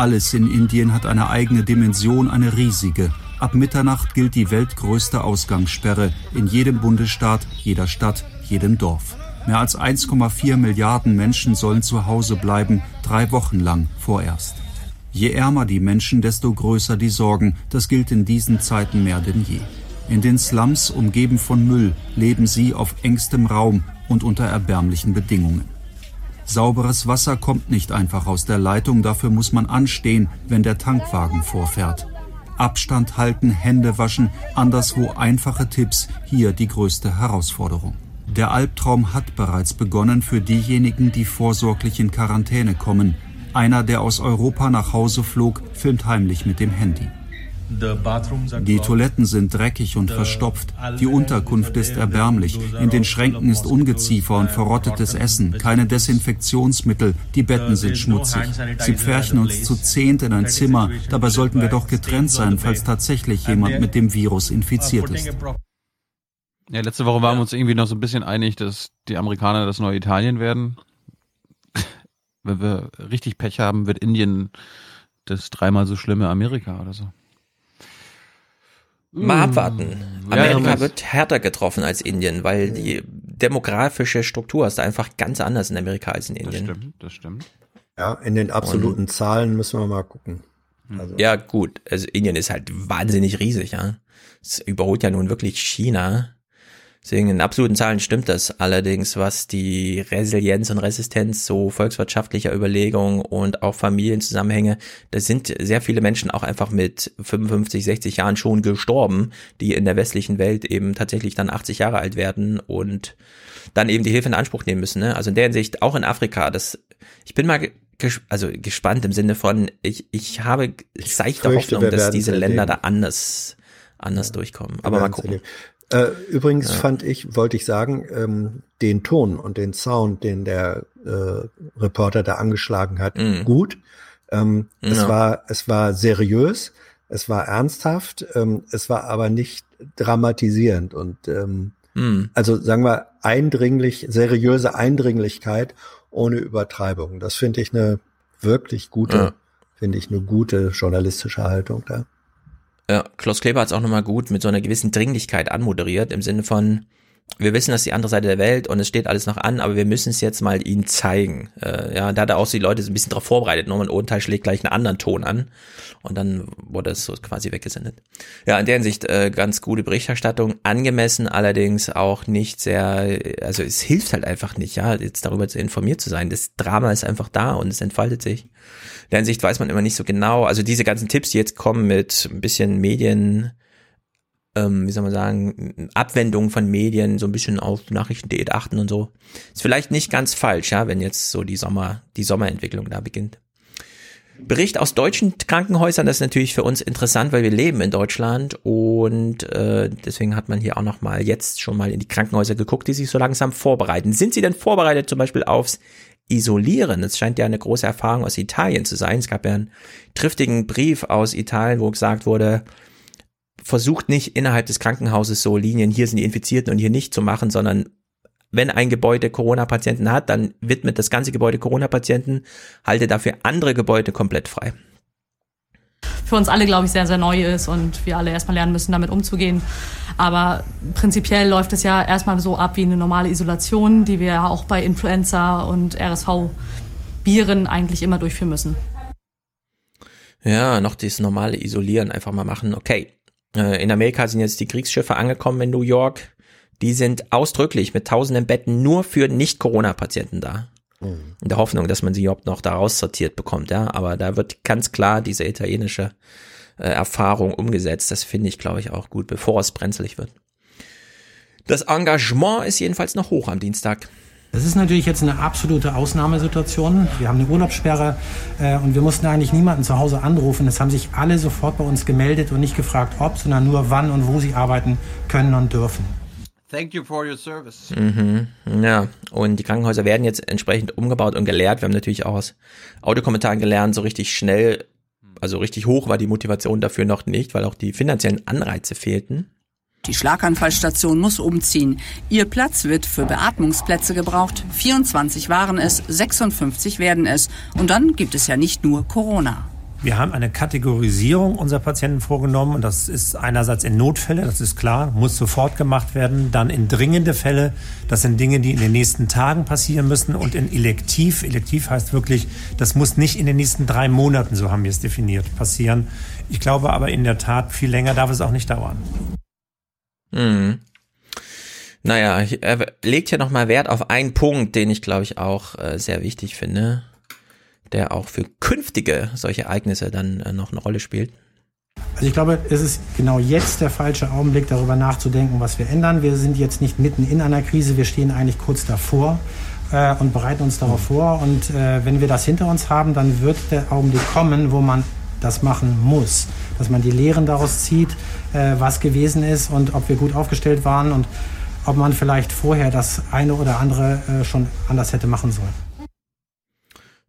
Speaker 108: Alles in Indien hat eine eigene Dimension, eine riesige. Ab Mitternacht gilt die weltgrößte Ausgangssperre in jedem Bundesstaat, jeder Stadt, jedem Dorf. Mehr als 1,4 Milliarden Menschen sollen zu Hause bleiben, drei Wochen lang vorerst. Je ärmer die Menschen, desto größer die Sorgen. Das gilt in diesen Zeiten mehr denn je. In den Slums, umgeben von Müll, leben sie auf engstem Raum und unter erbärmlichen Bedingungen. Sauberes Wasser kommt nicht einfach aus der Leitung, dafür muss man anstehen, wenn der Tankwagen vorfährt. Abstand halten, Hände waschen, anderswo einfache Tipps, hier die größte Herausforderung. Der Albtraum hat bereits begonnen für diejenigen, die vorsorglich in Quarantäne kommen. Einer, der aus Europa nach Hause flog, filmt heimlich mit dem Handy. Die Toiletten sind dreckig und verstopft. Die Unterkunft ist erbärmlich. In den Schränken ist Ungeziefer und verrottetes Essen. Keine Desinfektionsmittel. Die Betten sind schmutzig. Sie pferchen uns zu zehnt in ein Zimmer. Dabei sollten wir doch getrennt sein, falls tatsächlich jemand mit dem Virus infiziert ist.
Speaker 3: Ja, letzte Woche waren wir uns irgendwie noch so ein bisschen einig, dass die Amerikaner das neue Italien werden. Wenn wir richtig Pech haben, wird Indien das dreimal so schlimme Amerika oder so.
Speaker 12: Mal abwarten. Amerika
Speaker 3: ja,
Speaker 12: wird härter getroffen als Indien, weil die demografische Struktur ist da einfach ganz anders in Amerika als in Indien.
Speaker 3: Das stimmt, das stimmt.
Speaker 2: Ja, in den absoluten
Speaker 12: Und-
Speaker 2: Zahlen müssen wir mal gucken. Also,
Speaker 12: Ja, gut. Also Indien ist halt wahnsinnig riesig, ja. Es überholt ja nun wirklich China. Deswegen in absoluten Zahlen stimmt das. Allerdings, was die Resilienz und Resistenz so volkswirtschaftlicher Überlegungen und auch Familienzusammenhänge, da sind sehr viele Menschen auch einfach mit 55, 60 Jahren schon gestorben, die in der westlichen Welt eben tatsächlich dann 80 Jahre alt werden und dann eben die Hilfe in Anspruch nehmen müssen. Ne? Also in der Hinsicht auch in Afrika, das, ich bin mal ge- ges also gespannt im Sinne von, ich, ich habe seichte
Speaker 2: fürchte,
Speaker 12: Hoffnung, dass diese Länder da anders, anders durchkommen.
Speaker 2: Wir
Speaker 12: Aber mal gucken.
Speaker 2: erleben. Äh, übrigens ja. fand ich, wollte ich sagen, ähm, den Ton und den Sound, den der äh, Reporter da angeschlagen hat, mhm. gut. Ähm, ja. Es war, es war seriös, es war ernsthaft, ähm, es war aber nicht dramatisierend und ähm, mhm. also sagen wir eindringlich, seriöse Eindringlichkeit ohne Übertreibung. Das finde ich eine wirklich gute, ja. finde ich eine gute journalistische Haltung da.
Speaker 12: Ja, Klaus Kleber hat es auch nochmal gut mit so einer gewissen Dringlichkeit anmoderiert, im Sinne von, wir wissen, das ist die andere Seite der Welt und es steht alles noch an, aber wir müssen es jetzt mal ihnen zeigen. Äh, ja, da hat er auch die Leute so ein bisschen darauf vorbereitet. Nur ein Odenteil schlägt gleich einen anderen Ton an und dann wurde es so quasi weggesendet. Ja, in der Hinsicht äh, ganz gute Berichterstattung, angemessen, allerdings auch nicht sehr, also es hilft halt einfach nicht, ja, jetzt darüber zu informiert zu sein. Das Drama ist einfach da und es entfaltet sich. Der Hinsicht weiß man immer nicht so genau. Also diese ganzen Tipps, die jetzt kommen mit ein bisschen Medien, ähm, wie soll man sagen, Abwendung von Medien, so ein bisschen auf Nachrichtendiät achten und so. Ist vielleicht nicht ganz falsch, ja, wenn jetzt so die Sommer, die Sommerentwicklung da beginnt. Bericht aus deutschen Krankenhäusern, das ist natürlich für uns interessant, weil wir leben in Deutschland und äh, deswegen hat man hier auch noch mal jetzt schon mal in die Krankenhäuser geguckt, die sich so langsam vorbereiten. Sind sie denn vorbereitet zum Beispiel aufs Isolieren? Das scheint ja eine große Erfahrung aus Italien zu sein. Es gab ja einen triftigen Brief aus Italien, wo gesagt wurde, versucht nicht innerhalb des Krankenhauses so Linien, hier sind die Infizierten und hier nicht zu machen, sondern wenn ein Gebäude Corona-Patienten hat, dann widmet das ganze Gebäude Corona-Patienten, halte dafür andere Gebäude komplett frei.
Speaker 109: Für uns alle, glaube ich, sehr, sehr neu ist und wir alle erstmal lernen müssen, damit umzugehen. Aber prinzipiell läuft es ja erstmal so ab wie eine normale Isolation, die wir ja auch bei Influenza und RSV-Viren eigentlich immer durchführen müssen.
Speaker 12: Ja, noch das normale Isolieren einfach mal machen. Okay, äh, in Amerika sind jetzt die Kriegsschiffe angekommen in New York. Die sind ausdrücklich mit tausenden Betten nur für Nicht-Corona-Patienten da. Mhm. In der Hoffnung, dass man sie überhaupt noch da raussortiert bekommt, ja. Aber da wird ganz klar diese italienische äh, Erfahrung umgesetzt. Das finde ich, glaube ich, auch gut, bevor es brenzlig wird. Das Engagement ist jedenfalls noch hoch am Dienstag.
Speaker 110: Das ist natürlich jetzt eine absolute Ausnahmesituation. Wir haben eine Urlaubssperre äh, und wir mussten eigentlich niemanden zu Hause anrufen. Es haben sich alle sofort bei uns gemeldet und nicht gefragt, ob, sondern nur wann und wo sie arbeiten können und dürfen.
Speaker 12: Thank you for your service. Mhm, ja, und die Krankenhäuser werden jetzt entsprechend umgebaut und gelehrt. Wir haben natürlich auch aus Audiokommentaren gelernt, so richtig schnell, also richtig hoch war die Motivation dafür noch nicht, weil auch die finanziellen Anreize fehlten.
Speaker 111: Die Schlaganfallstation muss umziehen. Ihr Platz wird für Beatmungsplätze gebraucht. 24 waren es, 56 werden es. Und dann gibt es ja nicht nur Corona.
Speaker 110: Wir haben eine Kategorisierung unserer Patienten vorgenommen und das ist einerseits in Notfälle, das ist klar, muss sofort gemacht werden, dann in dringende Fälle, das sind Dinge, die in den nächsten Tagen passieren müssen und in elektiv, elektiv heißt wirklich, das muss nicht in den nächsten drei Monaten, so haben wir es definiert, passieren. Ich glaube aber in der Tat, viel länger darf es auch nicht dauern.
Speaker 12: Mhm. Naja, er legt ja nochmal Wert auf einen Punkt, den ich glaube ich auch äh, sehr wichtig finde, der auch für künftige solche Ereignisse dann äh, noch eine Rolle spielt.
Speaker 110: Also ich glaube, es ist genau jetzt der falsche Augenblick, darüber nachzudenken, was wir ändern. Wir sind jetzt nicht mitten in einer Krise, wir stehen eigentlich kurz davor äh, und bereiten uns darauf vor. Und äh, wenn wir das hinter uns haben, dann wird der Augenblick kommen, wo man das machen muss. Dass man die Lehren daraus zieht, äh, was gewesen ist und ob wir gut aufgestellt waren und ob man vielleicht vorher das eine oder andere äh, schon anders hätte machen sollen.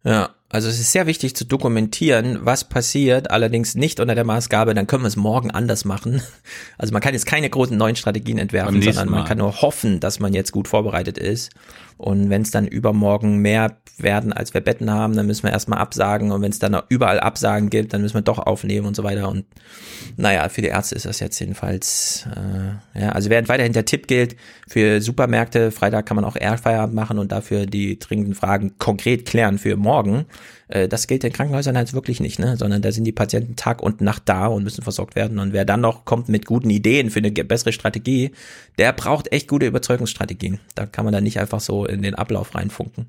Speaker 12: Ja, also es ist sehr wichtig zu dokumentieren, was passiert, allerdings nicht unter der Maßgabe, dann können wir es morgen anders machen. Also man kann jetzt keine großen neuen Strategien entwerfen, sondern man Mal. kann nur hoffen, dass man jetzt gut vorbereitet ist. Und wenn es dann übermorgen mehr werden, als wir Betten haben, dann müssen wir erstmal absagen. Und wenn es dann überall Absagen gibt, dann müssen wir doch aufnehmen und so weiter. Und naja, für die Ärzte ist das jetzt jedenfalls, äh, ja, also während weiterhin der Tipp gilt, für Supermärkte, Freitag kann man auch Feierabend machen und dafür die dringenden Fragen konkret klären für morgen. Äh, das gilt in Krankenhäusern halt wirklich nicht, ne? sondern da sind die Patienten Tag und Nacht da und müssen versorgt werden. Und wer dann noch kommt mit guten Ideen für eine bessere Strategie, der braucht echt gute Überzeugungsstrategien. Da kann man dann nicht einfach so in den Ablauf reinfunken.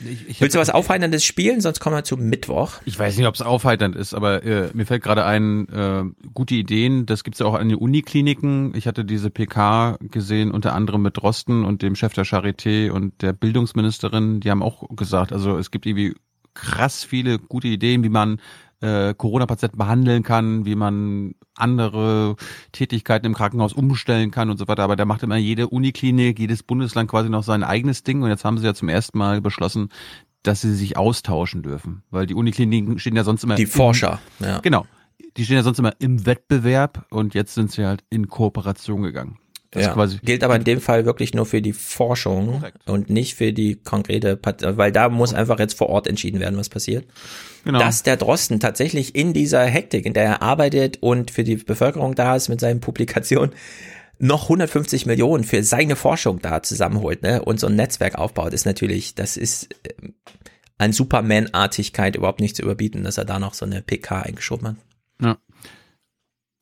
Speaker 12: Ich, ich Willst du was Aufheiterndes spielen? Sonst kommen wir zu Mittwoch.
Speaker 3: Ich weiß nicht, ob es aufheiternd ist, aber äh, mir fällt gerade ein, äh, gute Ideen, das gibt's ja auch an den Unikliniken. Ich hatte diese PK gesehen, unter anderem mit Drosten und dem Chef der Charité und der Bildungsministerin. Die haben auch gesagt, also es gibt irgendwie krass viele gute Ideen, wie man äh, Corona-Patienten behandeln kann, wie man andere Tätigkeiten im Krankenhaus umstellen kann und so weiter. Aber da macht immer jede Uniklinik, jedes Bundesland quasi noch sein eigenes Ding. Und jetzt haben sie ja zum ersten Mal beschlossen, dass sie sich austauschen dürfen. Weil die Unikliniken stehen ja sonst immer.
Speaker 12: Die Forscher,
Speaker 3: im,
Speaker 12: ja.
Speaker 3: Genau. Die stehen ja sonst immer im Wettbewerb und jetzt sind sie halt in Kooperation gegangen.
Speaker 12: Das ja, quasi gilt aber in dem Fall wirklich nur für die Forschung Korrekt. und nicht für die konkrete, weil da muss einfach jetzt vor Ort entschieden werden, was passiert. Genau. Dass der Drosten tatsächlich in dieser Hektik, in der er arbeitet und für die Bevölkerung da ist mit seinen Publikationen, noch 150 Millionen für seine Forschung da zusammenholt ne, und so ein Netzwerk aufbaut, ist natürlich, das ist äh, an Superman-Artigkeit überhaupt nicht zu überbieten, dass er da noch so eine PK eingeschoben hat.
Speaker 3: Ja.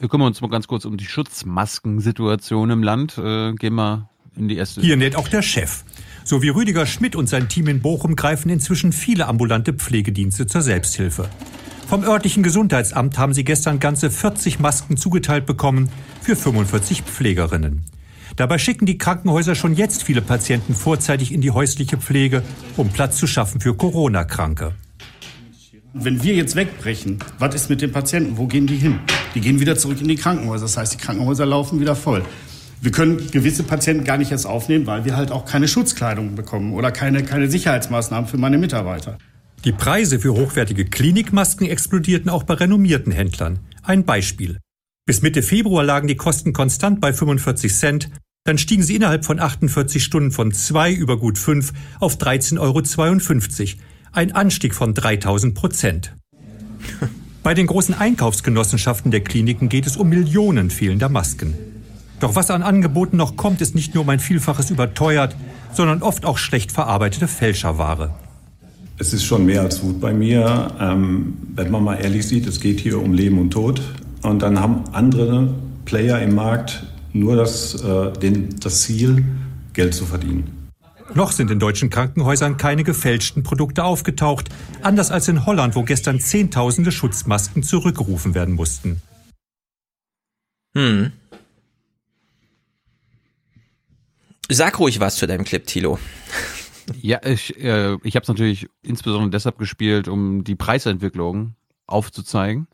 Speaker 3: Wir kümmern uns mal ganz kurz um die Schutzmaskensituation im Land. Äh, gehen wir in die erste.
Speaker 112: Hier nennt auch der Chef. So wie Rüdiger Schmidt und sein Team in Bochum greifen inzwischen viele ambulante Pflegedienste zur Selbsthilfe. Vom örtlichen Gesundheitsamt haben sie gestern ganze 40 Masken zugeteilt bekommen für 45 Pflegerinnen. Dabei schicken die Krankenhäuser schon jetzt viele Patienten vorzeitig in die häusliche Pflege, um Platz zu schaffen für Corona-Kranke.
Speaker 113: Wenn wir jetzt wegbrechen, was ist mit den Patienten? Wo gehen die hin? Die gehen wieder zurück in die Krankenhäuser. Das heißt, die Krankenhäuser laufen wieder voll. Wir können gewisse Patienten gar nicht erst aufnehmen, weil wir halt auch keine Schutzkleidung bekommen oder keine, keine Sicherheitsmaßnahmen für meine Mitarbeiter.
Speaker 112: Die Preise für hochwertige Klinikmasken explodierten auch bei renommierten Händlern. Ein Beispiel. Bis Mitte Februar lagen die Kosten konstant bei 45 Cent, dann stiegen sie innerhalb von 48 Stunden von 2 über gut 5 auf 13,52 Euro ein Anstieg von 3000 Prozent. Bei den großen Einkaufsgenossenschaften der Kliniken geht es um Millionen fehlender Masken. Doch was an Angeboten noch kommt, ist nicht nur um ein Vielfaches überteuert, sondern oft auch schlecht verarbeitete Fälscherware.
Speaker 114: Es ist schon mehr als Wut bei mir. Ähm, wenn man mal ehrlich sieht, es geht hier um Leben und Tod. Und dann haben andere Player im Markt nur das, äh, den, das Ziel, Geld zu verdienen.
Speaker 112: Noch sind in deutschen Krankenhäusern keine gefälschten Produkte aufgetaucht, anders als in Holland, wo gestern Zehntausende Schutzmasken zurückgerufen werden mussten.
Speaker 12: Hm. Sag ruhig was zu deinem Clip, Tilo.
Speaker 3: Ja, ich, äh, ich habe es natürlich insbesondere deshalb gespielt, um die Preisentwicklung aufzuzeigen.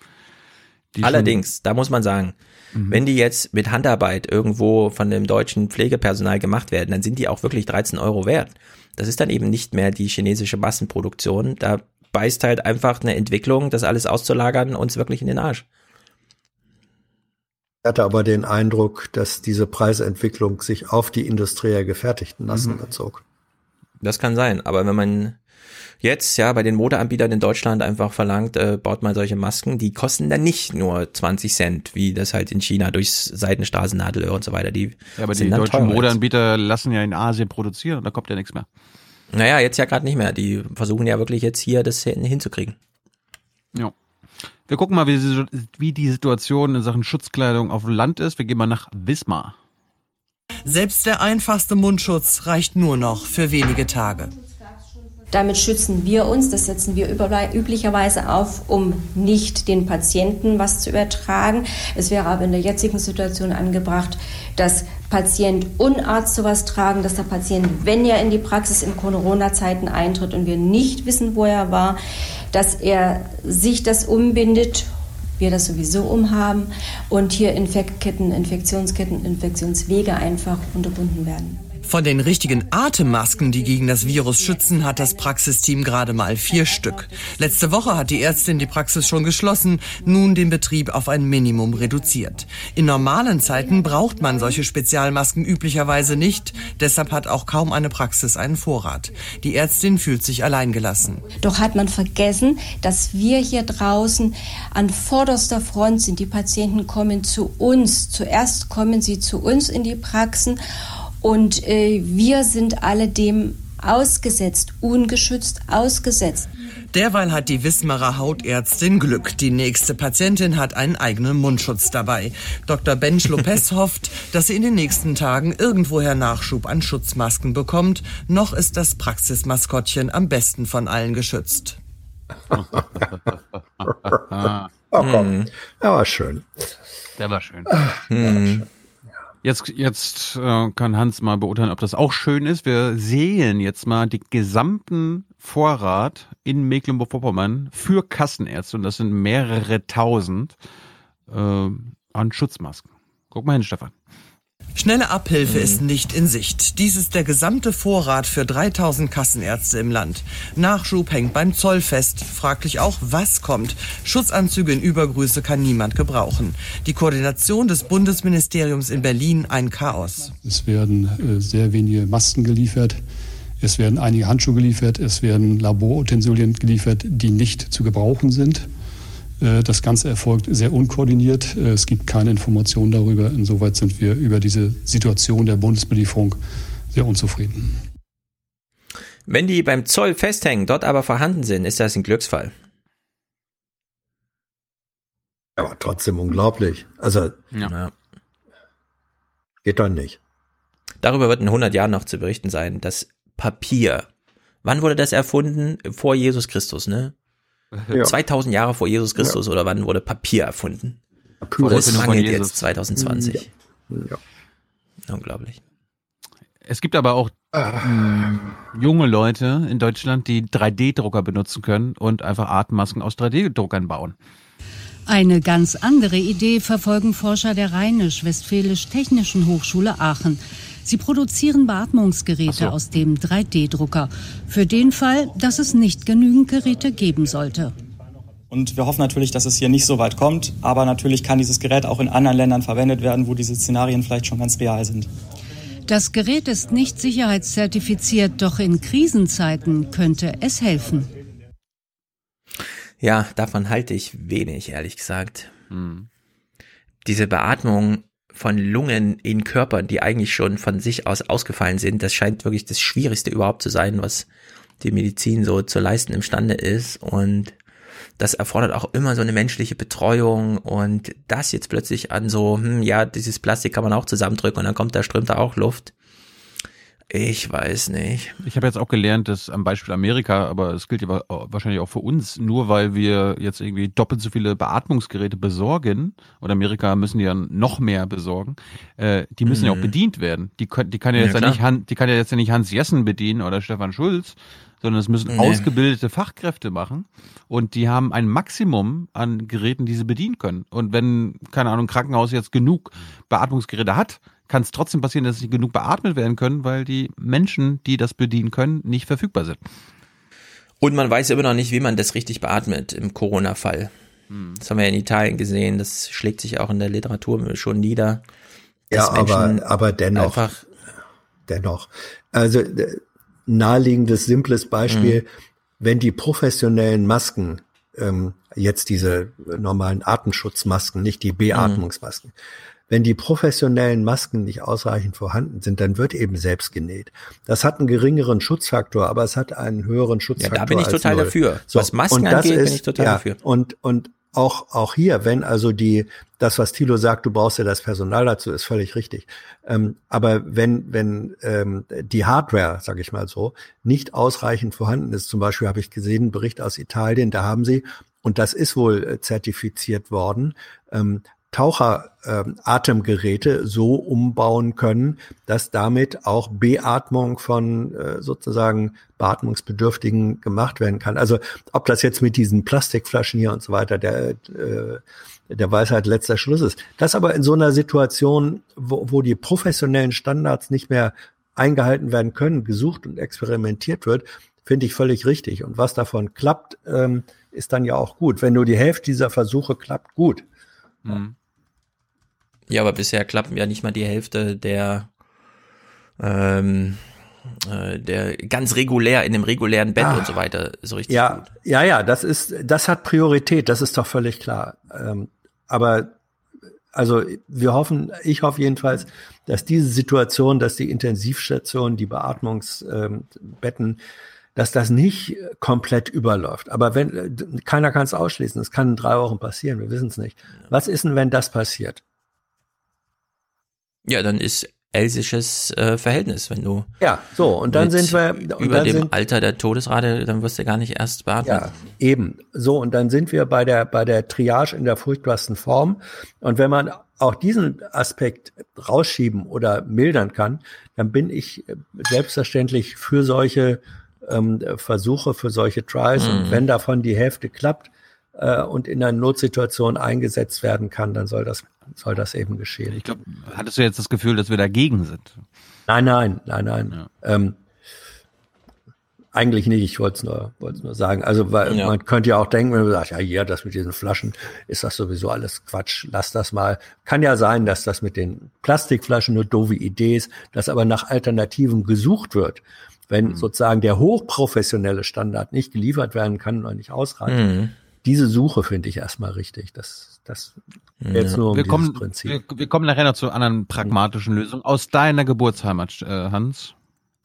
Speaker 12: Allerdings, da muss man sagen, Mhm. Wenn die jetzt mit Handarbeit irgendwo von dem deutschen Pflegepersonal gemacht werden, dann sind die auch wirklich 13 Euro wert. Das ist dann eben nicht mehr die chinesische Massenproduktion. Da beißt halt einfach eine Entwicklung, das alles auszulagern, uns wirklich in den Arsch.
Speaker 2: Ich hatte aber den Eindruck, dass diese Preisentwicklung sich auf die industriell gefertigten Massen mhm. bezog.
Speaker 12: Das kann sein, aber wenn man jetzt ja bei den Modeanbietern in Deutschland einfach verlangt, äh, baut mal solche Masken, die kosten dann nicht nur 20 Cent, wie das halt in China durchs Seidenstraßen, Nadelöhr und so weiter. Die
Speaker 3: ja, aber die deutschen Modeanbieter lassen ja in Asien produzieren und da kommt ja nichts mehr.
Speaker 12: Naja, jetzt ja gerade nicht mehr. Die versuchen ja wirklich jetzt hier das hinzukriegen.
Speaker 3: Ja. Wir gucken mal, wie, wie die Situation in Sachen Schutzkleidung auf dem Land ist. Wir gehen mal nach Wismar.
Speaker 115: Selbst der einfachste Mundschutz reicht nur noch für wenige Tage.
Speaker 116: Damit schützen wir uns, das setzen wir üblicherweise auf, um nicht den Patienten was zu übertragen. Es wäre aber in der jetzigen Situation angebracht, dass Patient und Arzt sowas tragen, dass der Patient, wenn er in die Praxis in Corona-Zeiten eintritt und wir nicht wissen, wo er war, dass er sich das umbindet wir das sowieso umhaben und hier Infektketten, Infektionsketten, Infektionswege einfach unterbunden werden.
Speaker 115: Von den richtigen Atemmasken, die gegen das Virus schützen, hat das Praxisteam gerade mal vier Stück. Letzte Woche hat die Ärztin die Praxis schon geschlossen, nun den Betrieb auf ein Minimum reduziert. In normalen Zeiten braucht man solche Spezialmasken üblicherweise nicht, deshalb hat auch kaum eine Praxis einen Vorrat. Die Ärztin fühlt sich alleingelassen.
Speaker 116: Doch hat man vergessen, dass wir hier draußen an vorderster Front sind. Die Patienten kommen zu uns. Zuerst kommen sie zu uns in die Praxen und äh, wir sind alle dem ausgesetzt, ungeschützt ausgesetzt.
Speaker 115: Derweil hat die Wismarer Hautärztin Glück. Die nächste Patientin hat einen eigenen Mundschutz dabei. Dr. Bench Lopez hofft, dass sie in den nächsten Tagen irgendwoher Nachschub an Schutzmasken bekommt. Noch ist das Praxismaskottchen am besten von allen geschützt.
Speaker 2: oh, komm. Der war schön.
Speaker 3: Der war schön.
Speaker 12: Hm.
Speaker 3: Jetzt, jetzt äh, kann Hans mal beurteilen, ob das auch schön ist. Wir sehen jetzt mal den gesamten Vorrat in Mecklenburg-Vorpommern für Kassenärzte und das sind mehrere tausend äh, an Schutzmasken. Guck mal hin, Stefan.
Speaker 115: Schnelle Abhilfe mhm. ist nicht in Sicht. Dies ist der gesamte Vorrat für 3000 Kassenärzte im Land. Nachschub hängt beim Zoll fest. Fraglich auch, was kommt. Schutzanzüge in Übergröße kann niemand gebrauchen. Die Koordination des Bundesministeriums in Berlin ein Chaos.
Speaker 117: Es werden äh, sehr wenige Masken geliefert. Es werden einige Handschuhe geliefert. Es werden Laborutensilien geliefert, die nicht zu gebrauchen sind. Äh, das Ganze erfolgt sehr unkoordiniert. Äh, es gibt keine Informationen darüber. Insoweit sind wir über diese Situation der Bundesbelieferung sehr unzufrieden.
Speaker 12: Wenn die beim Zoll festhängen, dort aber vorhanden sind, ist das ein Glücksfall.
Speaker 2: Aber trotzdem unglaublich. Also, ja. geht doch nicht.
Speaker 12: Darüber wird in 100 Jahren noch zu berichten sein. Das Papier. Wann wurde das erfunden? Vor Jesus Christus, ne? Ja. 2000 Jahre vor Jesus Christus ja. oder wann wurde Papier erfunden? Papier das mangelt jetzt 2020. Ja. Unglaublich.
Speaker 3: Es gibt aber auch äh, junge Leute in Deutschland, die 3D-Drucker benutzen können und einfach Atemmasken aus 3D-Druckern bauen.
Speaker 118: Eine ganz andere Idee verfolgen Forscher der Rheinisch-Westfälisch-Technischen Hochschule Aachen. Sie produzieren Beatmungsgeräte so. aus dem 3D-Drucker. Für den Fall, dass es nicht genügend Geräte geben sollte.
Speaker 119: Und wir hoffen natürlich, dass es hier nicht so weit kommt. Aber natürlich kann dieses Gerät auch in anderen Ländern verwendet werden, wo diese Szenarien vielleicht schon ganz real sind.
Speaker 118: Das Gerät ist nicht sicherheitszertifiziert, doch in Krisenzeiten könnte es helfen.
Speaker 12: Ja, davon halte ich wenig, ehrlich gesagt. Hm. Diese Beatmung von Lungen in Körpern, die eigentlich schon von sich aus ausgefallen sind. Das scheint wirklich das Schwierigste überhaupt zu sein, was die Medizin so zu leisten imstande ist. Und das erfordert auch immer so eine menschliche Betreuung und das jetzt plötzlich an so, hm, ja, dieses Plastik kann man auch zusammendrücken und dann kommt da, strömt da auch Luft. Ich weiß nicht.
Speaker 3: Ich habe jetzt auch gelernt, dass am Beispiel Amerika, aber es gilt ja wahrscheinlich auch für uns, nur weil wir jetzt irgendwie doppelt so viele Beatmungsgeräte besorgen, oder Amerika müssen die ja noch mehr besorgen, äh, die müssen mhm. ja auch mhm. bedient werden. Die, die kann ja jetzt ja, ja nicht, die kann ja jetzt ja nicht Hans Jessen bedienen oder Stefan Schulz, sondern es müssen nee. ausgebildete Fachkräfte machen und die haben ein Maximum an Geräten, die sie bedienen können. Und wenn, keine Ahnung, ein Krankenhaus jetzt genug Beatmungsgeräte hat, kann es trotzdem passieren, dass sie genug beatmet werden können, weil die Menschen, die das bedienen können, nicht verfügbar sind.
Speaker 12: Und man weiß immer noch nicht, wie man das richtig beatmet im Corona-Fall. Hm. Das haben wir in Italien gesehen, das schlägt sich auch in der Literatur schon nieder.
Speaker 2: Ja, aber, aber dennoch. dennoch. Also naheliegendes, simples Beispiel, hm. wenn die professionellen Masken, ähm, jetzt diese normalen Atemschutzmasken, nicht die Beatmungsmasken, hm wenn die professionellen Masken nicht ausreichend vorhanden sind, dann wird eben selbst genäht. Das hat einen geringeren Schutzfaktor, aber es hat einen höheren Schutzfaktor. Ja,
Speaker 12: da bin ich total null. dafür. So, was Masken angeht, ist, bin ich total
Speaker 2: ja,
Speaker 12: dafür.
Speaker 2: Und, und auch, auch hier, wenn also die, das, was Thilo sagt, du brauchst ja das Personal dazu, ist völlig richtig. Ähm, aber wenn, wenn ähm, die Hardware, sage ich mal so, nicht ausreichend vorhanden ist, zum Beispiel habe ich gesehen, einen Bericht aus Italien, da haben sie, und das ist wohl äh, zertifiziert worden, ähm, Taucheratemgeräte ähm, so umbauen können, dass damit auch Beatmung von äh, sozusagen Beatmungsbedürftigen gemacht werden kann. Also ob das jetzt mit diesen Plastikflaschen hier und so weiter der, äh, der Weisheit letzter Schluss ist. Das aber in so einer Situation, wo, wo die professionellen Standards nicht mehr eingehalten werden können, gesucht und experimentiert wird, finde ich völlig richtig. Und was davon klappt, ähm, ist dann ja auch gut. Wenn nur die Hälfte dieser Versuche klappt, gut. Mhm.
Speaker 12: Ja, aber bisher klappen ja nicht mal die Hälfte der ähm, äh, der ganz regulär in dem regulären Bett ah, und so weiter so richtig
Speaker 2: ja,
Speaker 12: gut.
Speaker 2: Ja, ja, das ist, das hat Priorität, das ist doch völlig klar. Ähm, aber also wir hoffen, ich hoffe jedenfalls, dass diese Situation, dass die Intensivstationen, die Beatmungsbetten, ähm, dass das nicht komplett überläuft. Aber wenn keiner kann es ausschließen, es kann in drei Wochen passieren, wir wissen es nicht. Was ist denn, wenn das passiert?
Speaker 12: Ja, dann ist elsisches äh, Verhältnis, wenn du
Speaker 2: ja so und dann sind wir
Speaker 12: über dem
Speaker 2: sind,
Speaker 12: Alter der Todesrate, dann wirst du gar nicht erst beatmet.
Speaker 2: Ja, eben. So, und dann sind wir bei der, bei der Triage in der furchtbarsten Form. Und wenn man auch diesen Aspekt rausschieben oder mildern kann, dann bin ich äh, selbstverständlich für solche ähm, Versuche, für solche Trials.
Speaker 12: Mhm.
Speaker 2: Und wenn davon die Hälfte klappt äh, und in einer Notsituation eingesetzt werden kann, dann soll das, soll das eben geschehen.
Speaker 3: Ich glaube, hattest du jetzt das Gefühl, dass wir dagegen sind?
Speaker 2: Nein, nein, nein, nein. Ähm, eigentlich nicht, ich wollte es nur, nur sagen. Also, weil
Speaker 12: Ja.
Speaker 2: man könnte ja auch denken, wenn man sagt, ja, ja, das mit diesen Flaschen, ist das sowieso alles Quatsch, lass das mal. Kann ja sein, dass das mit den Plastikflaschen eine doofe Idee ist, dass aber nach Alternativen gesucht wird. Wenn sozusagen der hochprofessionelle Standard nicht geliefert werden kann oder nicht ausreicht.
Speaker 12: Mhm.
Speaker 2: Diese Suche finde ich erstmal richtig. Das, das jetzt nur um
Speaker 3: wir, kommen,
Speaker 2: Prinzip.
Speaker 3: wir, wir kommen nachher noch zu anderen pragmatischen Lösungen aus deiner Geburtsheimat, äh, Hans.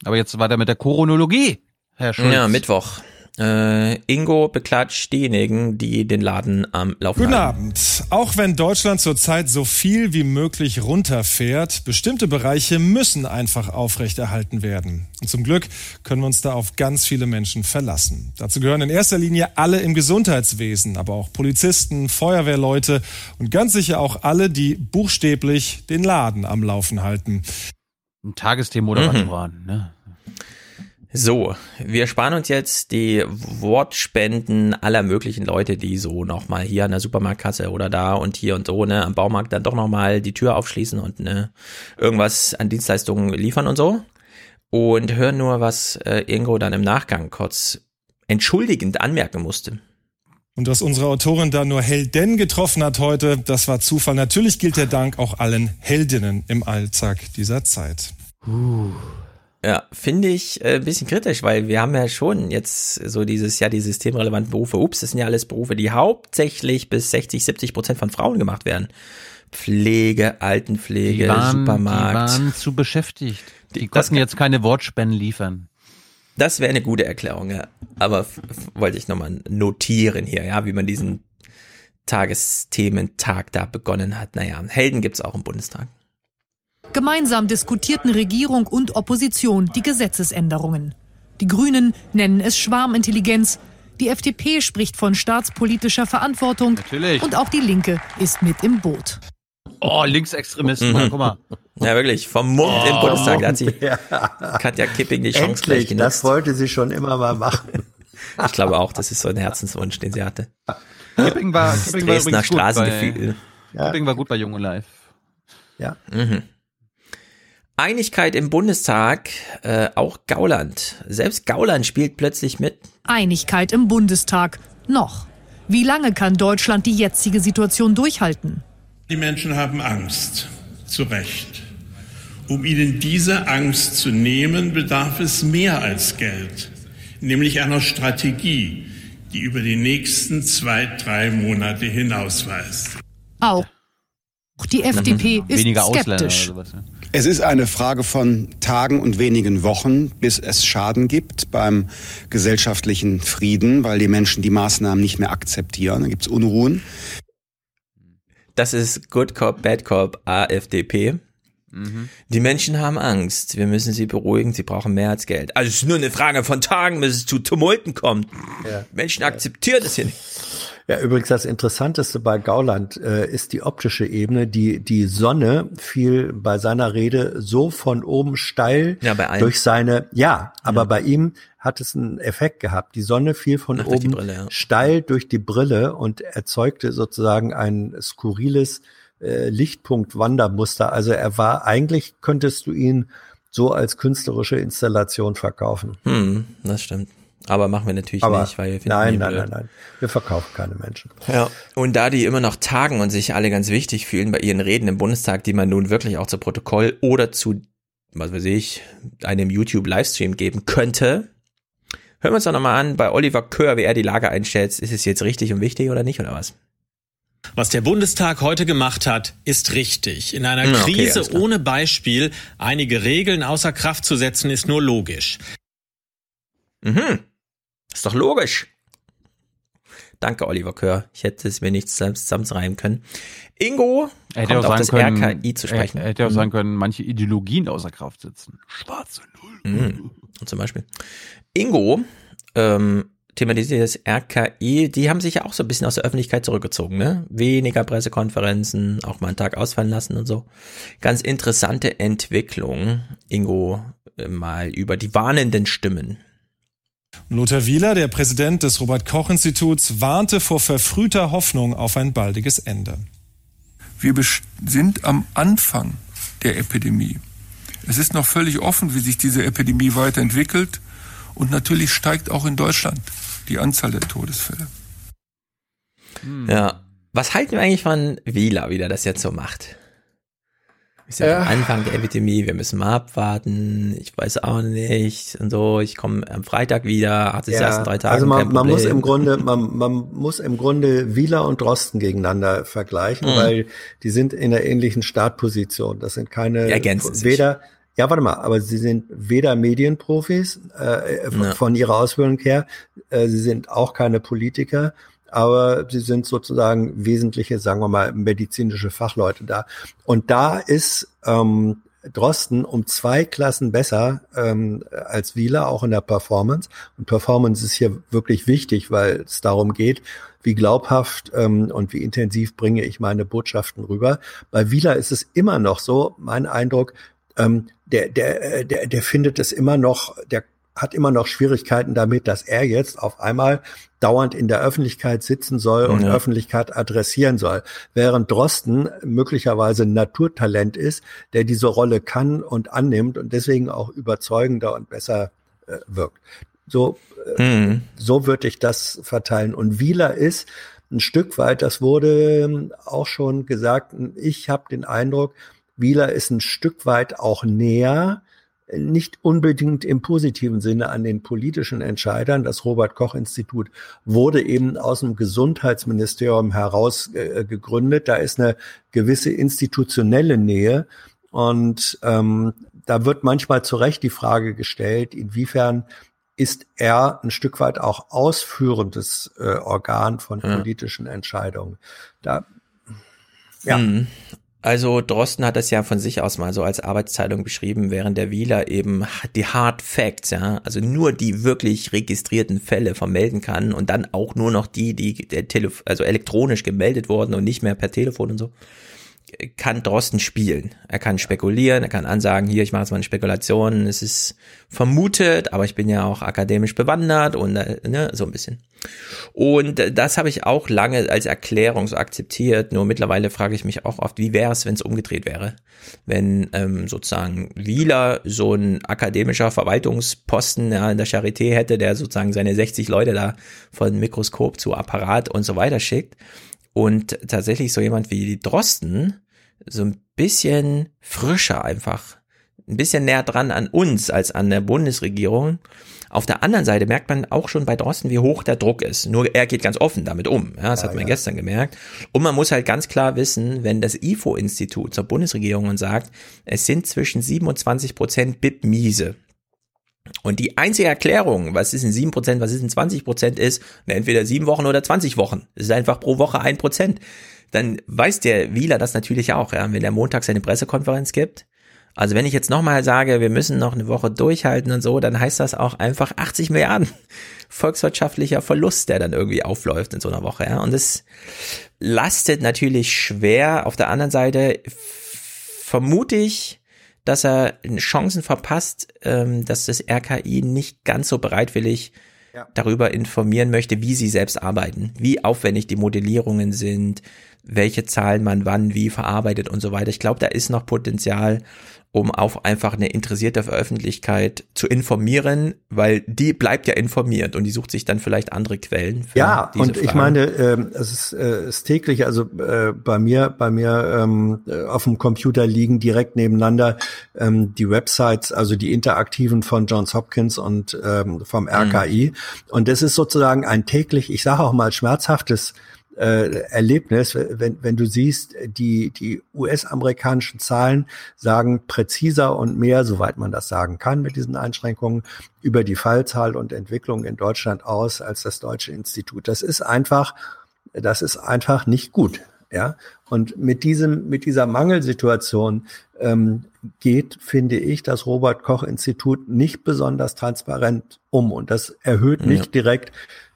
Speaker 3: Aber jetzt weiter mit der Koronologie, Herr Schulz.
Speaker 12: Ja, Mittwoch. Äh, Ingo beklatscht diejenigen, die den Laden am Laufen
Speaker 85: Guten
Speaker 12: halten.
Speaker 85: Abend. Auch wenn Deutschland zurzeit so viel wie möglich runterfährt, bestimmte Bereiche müssen einfach aufrechterhalten werden. Und zum Glück können wir uns da auf ganz viele Menschen verlassen. Dazu gehören in erster Linie alle im Gesundheitswesen, aber auch Polizisten, Feuerwehrleute und ganz sicher auch alle, die buchstäblich den Laden am Laufen halten.
Speaker 3: Ein Tagesthemenmoderatoren, ne?
Speaker 12: So, wir sparen uns jetzt die Wortspenden aller möglichen Leute, die so nochmal hier an der Supermarktkasse oder da und hier und so, ne, am Baumarkt dann doch nochmal die Tür aufschließen und ne, irgendwas an Dienstleistungen liefern und so. Und hören nur, was äh, Ingo dann im Nachgang kurz entschuldigend anmerken musste.
Speaker 85: Und dass unsere Autorin da nur Helden getroffen hat heute, das war Zufall. Natürlich gilt der Dank auch allen Heldinnen im Alltag dieser Zeit.
Speaker 12: Ja, finde ich äh, ein bisschen kritisch, weil wir haben ja schon jetzt so dieses Jahr die systemrelevanten Berufe. Ups, das sind ja alles Berufe, die hauptsächlich bis 60, 70 Prozent von Frauen gemacht werden. Pflege, Altenpflege,
Speaker 3: Die waren,
Speaker 12: Supermarkt.
Speaker 3: die waren zu beschäftigt. Die
Speaker 12: das
Speaker 3: konnten jetzt keine Wortspenden liefern.
Speaker 12: Das wäre eine gute Erklärung, ja. Aber wollte ich nochmal notieren hier, ja, wie man diesen Tagesthementag da begonnen hat. Naja, Helden gibt's auch im Bundestag.
Speaker 120: Gemeinsam diskutierten Regierung und Opposition die Gesetzesänderungen. Die Grünen nennen es Schwarmintelligenz. Die FDP spricht von staatspolitischer Verantwortung.
Speaker 3: Natürlich.
Speaker 120: Und auch die Linke ist mit im Boot.
Speaker 3: Oh, Linksextremisten,
Speaker 12: Mhm.
Speaker 3: guck mal.
Speaker 12: Ja, wirklich, vom Mund
Speaker 3: Oh.
Speaker 12: im Bundestag. Da hat
Speaker 2: Ja.
Speaker 12: Katja Kipping die Chance gleich
Speaker 2: Endlich, das
Speaker 12: genutzt.
Speaker 2: wollte sie schon immer mal machen.
Speaker 12: Ich glaube auch, das ist so ein Herzenswunsch, den sie hatte.
Speaker 3: Kipping war,
Speaker 12: Das
Speaker 3: Kipping war übrigens gut
Speaker 12: Straßengefühl.
Speaker 3: bei, Kipping war gut bei Jung und Live.
Speaker 2: Ja.
Speaker 12: Mhm. Einigkeit im Bundestag, äh, auch Gauland. Selbst Gauland spielt plötzlich mit.
Speaker 120: Einigkeit im Bundestag. Noch. Wie lange kann Deutschland die jetzige Situation durchhalten?
Speaker 80: Die Menschen haben Angst, zu Recht. Um ihnen diese Angst zu nehmen, bedarf es mehr als Geld, nämlich einer Strategie, die über die nächsten zwei, drei Monate hinausweist.
Speaker 120: Auch die FDP ist
Speaker 3: Weniger Ausländer oder
Speaker 120: skeptisch.
Speaker 3: sowas. Ja.
Speaker 121: Es ist eine Frage von Tagen und wenigen Wochen, bis es Schaden gibt beim gesellschaftlichen Frieden, weil die Menschen die Maßnahmen nicht mehr akzeptieren. Da gibt es Unruhen.
Speaker 12: Das ist Good Cop, Bad Cop, AFDP.
Speaker 3: Mhm.
Speaker 12: Die Menschen haben Angst. Wir müssen sie beruhigen. Sie brauchen mehr als Geld. Also es ist nur eine Frage von Tagen, bis es zu Tumulten kommt.
Speaker 2: Ja.
Speaker 12: Menschen akzeptieren das hier nicht.
Speaker 2: Ja, übrigens das Interessanteste bei Gauland äh, ist die optische Ebene. Die, die Sonne fiel bei seiner Rede so von oben steil
Speaker 12: Ja, bei allen.
Speaker 2: durch seine, ja, aber bei ihm hat es einen Effekt gehabt. Die Sonne fiel von
Speaker 12: Ach, durch
Speaker 2: oben
Speaker 12: Brille, ja.
Speaker 2: steil durch die Brille und erzeugte sozusagen ein skurriles äh, Lichtpunkt-Wandermuster. Also er war, eigentlich könntest du ihn so als künstlerische Installation verkaufen.
Speaker 12: Hm, das stimmt. Aber machen wir natürlich
Speaker 2: Aber
Speaker 12: nicht, weil wir finden
Speaker 2: nein, nein,
Speaker 12: blöd.
Speaker 2: nein, nein. Wir verkaufen keine Menschen.
Speaker 12: Ja, und da die immer noch tagen und sich alle ganz wichtig fühlen bei ihren Reden im Bundestag, die man nun wirklich auch zu Protokoll oder zu, was weiß ich, einem YouTube-Livestream geben könnte, hören wir uns doch nochmal an bei Oliver Kör, wie er die Lage einschätzt. Ist es jetzt richtig und wichtig oder nicht, oder was?
Speaker 122: Was der Bundestag heute gemacht hat, ist richtig. In einer
Speaker 12: okay,
Speaker 122: Krise ohne Beispiel einige Regeln außer Kraft zu setzen, ist nur logisch.
Speaker 12: Mhm. Ist doch logisch. Danke, Oliver Kör. Ich hätte es mir nicht selbst zusammenreimen können. Ingo
Speaker 3: Er hätte
Speaker 12: kommt
Speaker 3: auch
Speaker 12: auf
Speaker 3: sagen
Speaker 12: das
Speaker 3: können,
Speaker 12: RKI zu sprechen.
Speaker 3: Er hätte auch
Speaker 12: Mhm.
Speaker 3: sagen können, manche Ideologien außer Kraft setzen. Schwarze Null.
Speaker 12: Mhm. Zum Beispiel. Ingo, ähm, thematisiert das RKI, die haben sich ja auch so ein bisschen aus der Öffentlichkeit zurückgezogen, ne? Weniger Pressekonferenzen, auch mal einen Tag ausfallen lassen und so. Ganz interessante Entwicklung. Ingo, äh, mal über die warnenden Stimmen.
Speaker 123: Lothar Wieler, der Präsident des Robert-Koch-Instituts, warnte vor verfrühter Hoffnung auf ein baldiges Ende.
Speaker 124: Wir sind am Anfang der Epidemie. Es ist noch völlig offen, wie sich diese Epidemie weiterentwickelt. Und natürlich steigt auch in Deutschland die Anzahl der Todesfälle.
Speaker 12: Ja. Was halten wir eigentlich von Wieler, wie der das jetzt so macht? Ist ja,
Speaker 125: Ja.
Speaker 12: am Anfang der Epidemie, wir müssen mal abwarten, ich weiß auch nicht und so, ich komme am Freitag wieder, hat es die ersten drei Tage.
Speaker 2: also man, man muss im Grunde, man, man muss im Grunde Wieler und Drosten gegeneinander vergleichen,
Speaker 12: Mhm.
Speaker 2: weil die sind in einer ähnlichen Startposition. Das sind keine
Speaker 12: Die sich.
Speaker 2: weder ja, warte mal, aber sie sind weder Medienprofis äh, von,
Speaker 12: Ja.
Speaker 2: von ihrer Ausbildung her, äh, sie sind auch keine Politiker, aber sie sind sozusagen wesentliche, sagen wir mal, medizinische Fachleute da. Und da ist ähm, Drosten um zwei Klassen besser ähm, als Wieler, auch in der Performance. Und Performance ist hier wirklich wichtig, weil es darum geht, wie glaubhaft ähm, und wie intensiv bringe ich meine Botschaften rüber. Bei Wieler ist es immer noch so, mein Eindruck, ähm, der, der, äh, der, der findet es immer noch, der hat immer noch Schwierigkeiten damit, dass er jetzt auf einmal dauernd in der Öffentlichkeit sitzen soll und
Speaker 12: Ja.
Speaker 2: Öffentlichkeit adressieren soll. Während Drosten möglicherweise ein Naturtalent ist, der diese Rolle kann und annimmt und deswegen auch überzeugender und besser äh, wirkt. So, äh,
Speaker 12: Mhm.
Speaker 2: so würde ich das verteilen. Und Wieler ist ein Stück weit, das wurde ähm, auch schon gesagt, ich habe den Eindruck, Wieler ist ein Stück weit auch näher, äh, nicht unbedingt im positiven Sinne an den politischen Entscheidern. Das Robert Koch Institut wurde eben aus dem Gesundheitsministerium heraus äh, gegründet. Da ist eine gewisse institutionelle Nähe und ähm, da wird manchmal zu Recht die Frage gestellt, inwiefern ist er ein Stück weit auch ausführendes äh, Organ von
Speaker 12: Ja.
Speaker 2: politischen Entscheidungen. Da, ja.
Speaker 12: Mhm. Also Drosten hat das ja von sich aus mal so als Arbeitsteilung beschrieben, während der Wieler eben die Hard Facts, ja, also nur die wirklich registrierten Fälle vermelden kann und dann auch nur noch die, die der Telef also elektronisch gemeldet wurden und nicht mehr per Telefon und so, kann Drosten spielen. Er kann spekulieren, er kann ansagen, hier, ich mache jetzt mal eine Spekulation, es ist vermutet, aber ich bin ja auch akademisch bewandert und äh, ne, so ein bisschen. Und das habe ich auch lange als Erklärung so akzeptiert. Nur mittlerweile frage ich mich auch oft, wie wäre es, wenn es umgedreht wäre? Wenn ähm, sozusagen Wieler so ein akademischer Verwaltungsposten ja, in der Charité hätte, der sozusagen seine 60 Leute da von Mikroskop zu Apparat und so weiter schickt. Und tatsächlich so jemand wie Drosten so ein bisschen frischer einfach, ein bisschen näher dran an uns als an der Bundesregierung. Auf der anderen Seite merkt man auch schon bei Drosten, wie hoch der Druck ist. Nur er geht ganz offen damit um. Ja, das
Speaker 2: Ja,
Speaker 12: hat man
Speaker 2: ja.
Speaker 12: gestern gemerkt. Und man muss halt ganz klar wissen, wenn das IFO-Institut zur Bundesregierung und sagt, es sind zwischen 27 Prozent BIP-Miese. Und die einzige Erklärung, was ist in 7%, was ist in 20% ist, na, entweder sieben Wochen oder 20 Wochen. Das ist einfach pro Woche ein Prozent. Dann weiß der Wieler das natürlich auch, ja, wenn er Montag seine Pressekonferenz gibt. Also wenn ich jetzt nochmal sage, wir müssen noch eine Woche durchhalten und so, dann heißt das auch einfach 80 Milliarden volkswirtschaftlicher Verlust, der dann irgendwie aufläuft in so einer Woche, ja. Und das lastet natürlich schwer. Auf der anderen Seite vermute ich, dass er Chancen verpasst, ähm, dass das RKI nicht ganz so bereitwillig darüber informieren möchte, wie sie selbst arbeiten, wie aufwendig die Modellierungen sind, welche Zahlen man wann wie verarbeitet und so weiter. Ich glaube, da ist noch Potenzial, um auf einfach eine interessierte Öffentlichkeit zu informieren, weil die bleibt ja informiert und die sucht sich dann vielleicht andere Quellen. Für
Speaker 2: Ja, und ich
Speaker 12: Fragen.
Speaker 2: meine, ähm, es ist, äh, ist täglich, also äh, bei mir, bei mir ähm, äh, auf dem Computer liegen direkt nebeneinander ähm, die Websites, also die interaktiven von Johns Hopkins und ähm, vom RKI. Und das ist sozusagen ein täglich, ich sage auch mal schmerzhaftes äh, Erlebnis, wenn, wenn du siehst, die, die US-amerikanischen Zahlen sagen präziser und mehr, soweit man das sagen kann mit diesen Einschränkungen, über die Fallzahl und Entwicklung in Deutschland aus als das Deutsche Institut. Das ist einfach, das ist einfach nicht gut. Ja, und mit diesem, mit dieser Mangelsituation ähm, geht, finde ich, das Robert Koch Institut nicht besonders transparent um und das erhöht nicht ja. direkt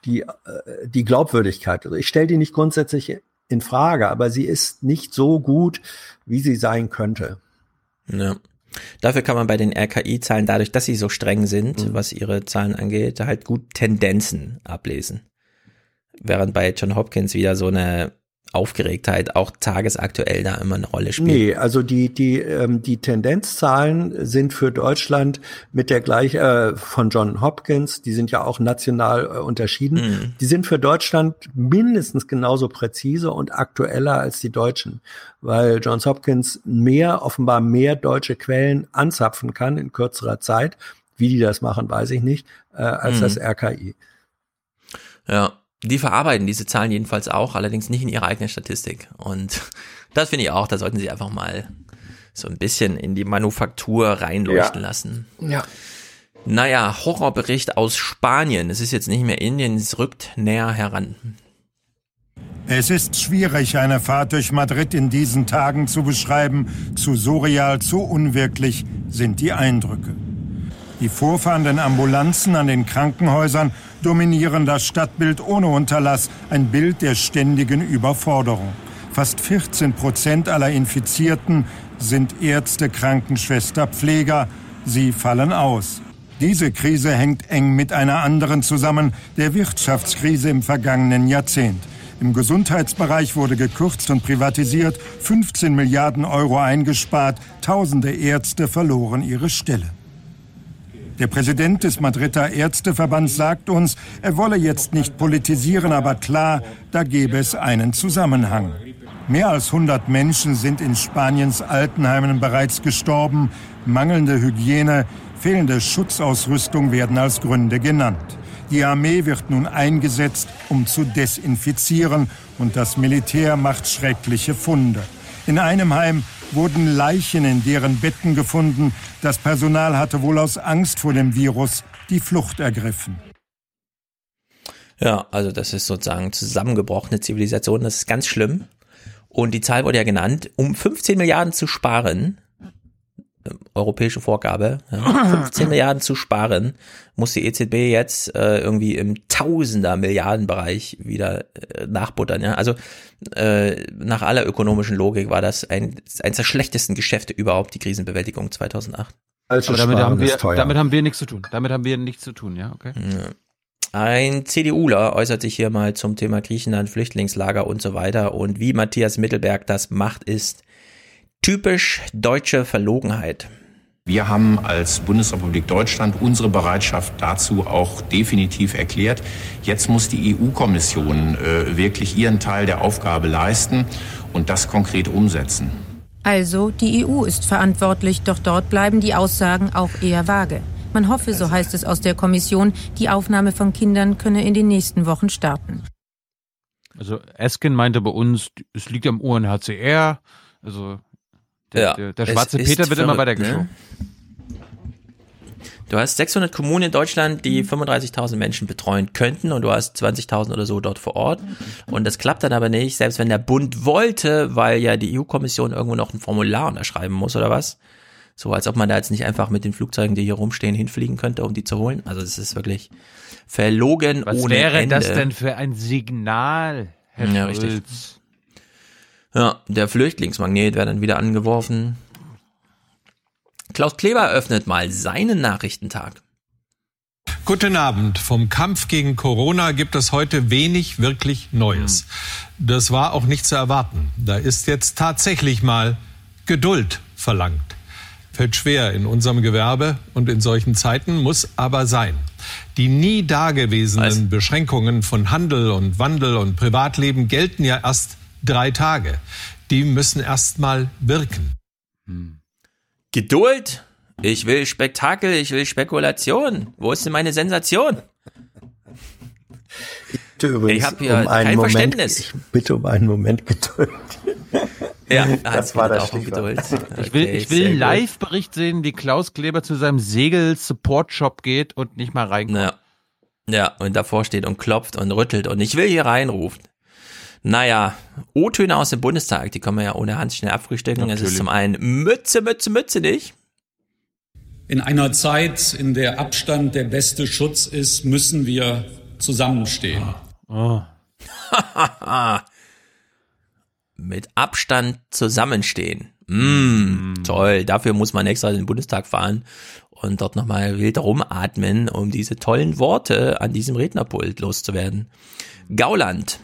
Speaker 2: die, äh, die Glaubwürdigkeit. Also ich stelle die nicht grundsätzlich in Frage, aber sie ist nicht so gut, wie sie sein könnte.
Speaker 12: Ja. Dafür kann man bei den RKI-Zahlen, dadurch, dass sie so streng sind, mhm. was ihre Zahlen angeht, halt gut Tendenzen ablesen. Während bei John Hopkins wieder so eine Aufgeregtheit auch tagesaktuell da immer eine Rolle spielt?
Speaker 2: Nee, also die, die, ähm, die Tendenzzahlen sind für Deutschland mit der gleich äh, von John Hopkins, die sind ja auch national äh, unterschieden, mhm. die sind für Deutschland mindestens genauso präzise und aktueller als die deutschen, weil Johns Hopkins mehr, offenbar mehr deutsche Quellen anzapfen kann in kürzerer Zeit. Wie die das machen, weiß ich nicht, äh, als mhm. das RKI.
Speaker 12: Ja, die verarbeiten diese Zahlen jedenfalls auch, allerdings nicht in ihrer eigenen Statistik. Und das finde ich auch, da sollten sie einfach mal so ein bisschen in die Manufaktur reinleuchten ja. lassen.
Speaker 2: Ja.
Speaker 12: Naja, Horrorbericht aus Spanien. Es ist jetzt nicht mehr Indien, es rückt näher heran.
Speaker 125: Es ist schwierig, eine Fahrt durch Madrid in diesen Tagen zu beschreiben. Zu surreal, zu unwirklich sind die Eindrücke. Die vorfahrenden Ambulanzen an den Krankenhäusern dominieren das Stadtbild ohne Unterlass, ein Bild der ständigen Überforderung. Fast 14 Prozent aller Infizierten sind Ärzte, Krankenschwester, Pfleger. Sie fallen aus. Diese Krise hängt eng mit einer anderen zusammen, der Wirtschaftskrise im vergangenen Jahrzehnt. Im Gesundheitsbereich wurde gekürzt und privatisiert, 15 Milliarden Euro eingespart, tausende Ärzte verloren ihre Stelle. Der Präsident des Madrider Ärzteverbands sagt uns, er wolle jetzt nicht politisieren, aber klar, da gäbe es einen Zusammenhang. Mehr als 100 Menschen sind in Spaniens Altenheimen bereits gestorben. Mangelnde Hygiene, fehlende Schutzausrüstung werden als Gründe genannt. Die Armee wird nun eingesetzt, um zu desinfizieren, und das Militär macht schreckliche Funde. In einem Heim wurden Leichen in deren Betten gefunden. Das Personal hatte wohl aus Angst vor dem Virus die Flucht ergriffen.
Speaker 12: Ja, also das ist sozusagen zusammengebrochene Zivilisation, das ist ganz schlimm. Und die Zahl wurde ja genannt, um 15 Milliarden zu sparen, europäische Vorgabe, ja, 15 Milliarden zu sparen, muss die EZB jetzt äh, irgendwie im Tausender Milliardenbereich wieder äh, nachbuttern. Ja? Also äh, nach aller ökonomischen Logik war das ein, eines der schlechtesten Geschäfte überhaupt, die Krisenbewältigung 2008.
Speaker 3: Also Aber damit haben, wir, damit haben wir nichts zu tun. Damit haben wir nichts zu tun, ja, okay.
Speaker 12: Ja. Ein CDUler äußert sich hier mal zum Thema Griechenland, Flüchtlingslager und so weiter. Und wie Matthias Mittelberg das macht, ist typisch deutsche Verlogenheit.
Speaker 126: Wir haben als Bundesrepublik Deutschland unsere Bereitschaft dazu auch definitiv erklärt. Jetzt muss die EU-Kommission äh, wirklich ihren Teil der Aufgabe leisten und das konkret umsetzen.
Speaker 127: Also die EU ist verantwortlich, doch dort bleiben die Aussagen auch eher vage. Man hoffe, so heißt es aus der Kommission, die Aufnahme von Kindern könne in den nächsten Wochen starten.
Speaker 3: Also Esken meinte bei uns, es liegt am UNHCR. Also der, ja, der, der schwarze Peter wird verrückt, immer weitergeschoben. Ne?
Speaker 12: Du hast 600 Kommunen in Deutschland, die 35.000 Menschen betreuen könnten und du hast 20.000 oder so dort vor Ort. Und das klappt dann aber nicht, selbst wenn der Bund wollte, weil ja die EU-Kommission irgendwo noch ein Formular unterschreiben muss oder was. So als ob man da jetzt nicht einfach mit den Flugzeugen, die hier rumstehen, hinfliegen könnte, um die zu holen. Also es ist wirklich verlogen
Speaker 3: was
Speaker 12: ohne
Speaker 3: wäre
Speaker 12: Ende.
Speaker 3: das denn für ein Signal, Herr Ja, richtig.
Speaker 12: Ja, der Flüchtlingsmagnet wäre dann wieder angeworfen. Klaus Kleber eröffnet mal seinen Nachrichtentag.
Speaker 128: Guten Abend. Vom Kampf gegen Corona gibt es heute wenig wirklich Neues. Das war auch nicht zu erwarten. Da ist jetzt tatsächlich mal Geduld verlangt. Fällt schwer in unserem Gewerbe und in solchen Zeiten muss aber sein. Die nie dagewesenen? Beschränkungen von Handel und Wandel und Privatleben gelten ja erst drei Tage. Die müssen erst mal wirken.
Speaker 12: Hm. Geduld. Ich will Spektakel, ich will Spekulation. Wo ist denn meine Sensation?
Speaker 2: bitte übrigens
Speaker 12: Ich hab hier
Speaker 2: um einen
Speaker 12: kein
Speaker 2: Moment,
Speaker 12: Verständnis.
Speaker 2: Ich bitte um einen Moment Geduld.
Speaker 12: Ja,
Speaker 2: das war das.
Speaker 12: Geduld.
Speaker 3: Ich will,
Speaker 12: Okay,
Speaker 3: ich will. Live-Bericht sehen, wie Klaus Kleber zu seinem Segel-Support-Shop geht und nicht mal reinkommt.
Speaker 12: Ja. ja, und davor steht und klopft und rüttelt und ich will hier reinrufen. Naja, O-Töne aus dem Bundestag, die können wir ja ohne Hand schnell abfrühstücken. Es ist zum einen Mütze, Mütze, Mütze nicht.
Speaker 129: In einer Zeit, in der Abstand der beste Schutz ist, müssen wir zusammenstehen.
Speaker 3: Oh.
Speaker 12: Mit Abstand zusammenstehen. Mm, Toll, dafür muss man extra in den Bundestag fahren und dort nochmal wild rumatmen, um diese tollen Worte an diesem Rednerpult loszuwerden. Gauland.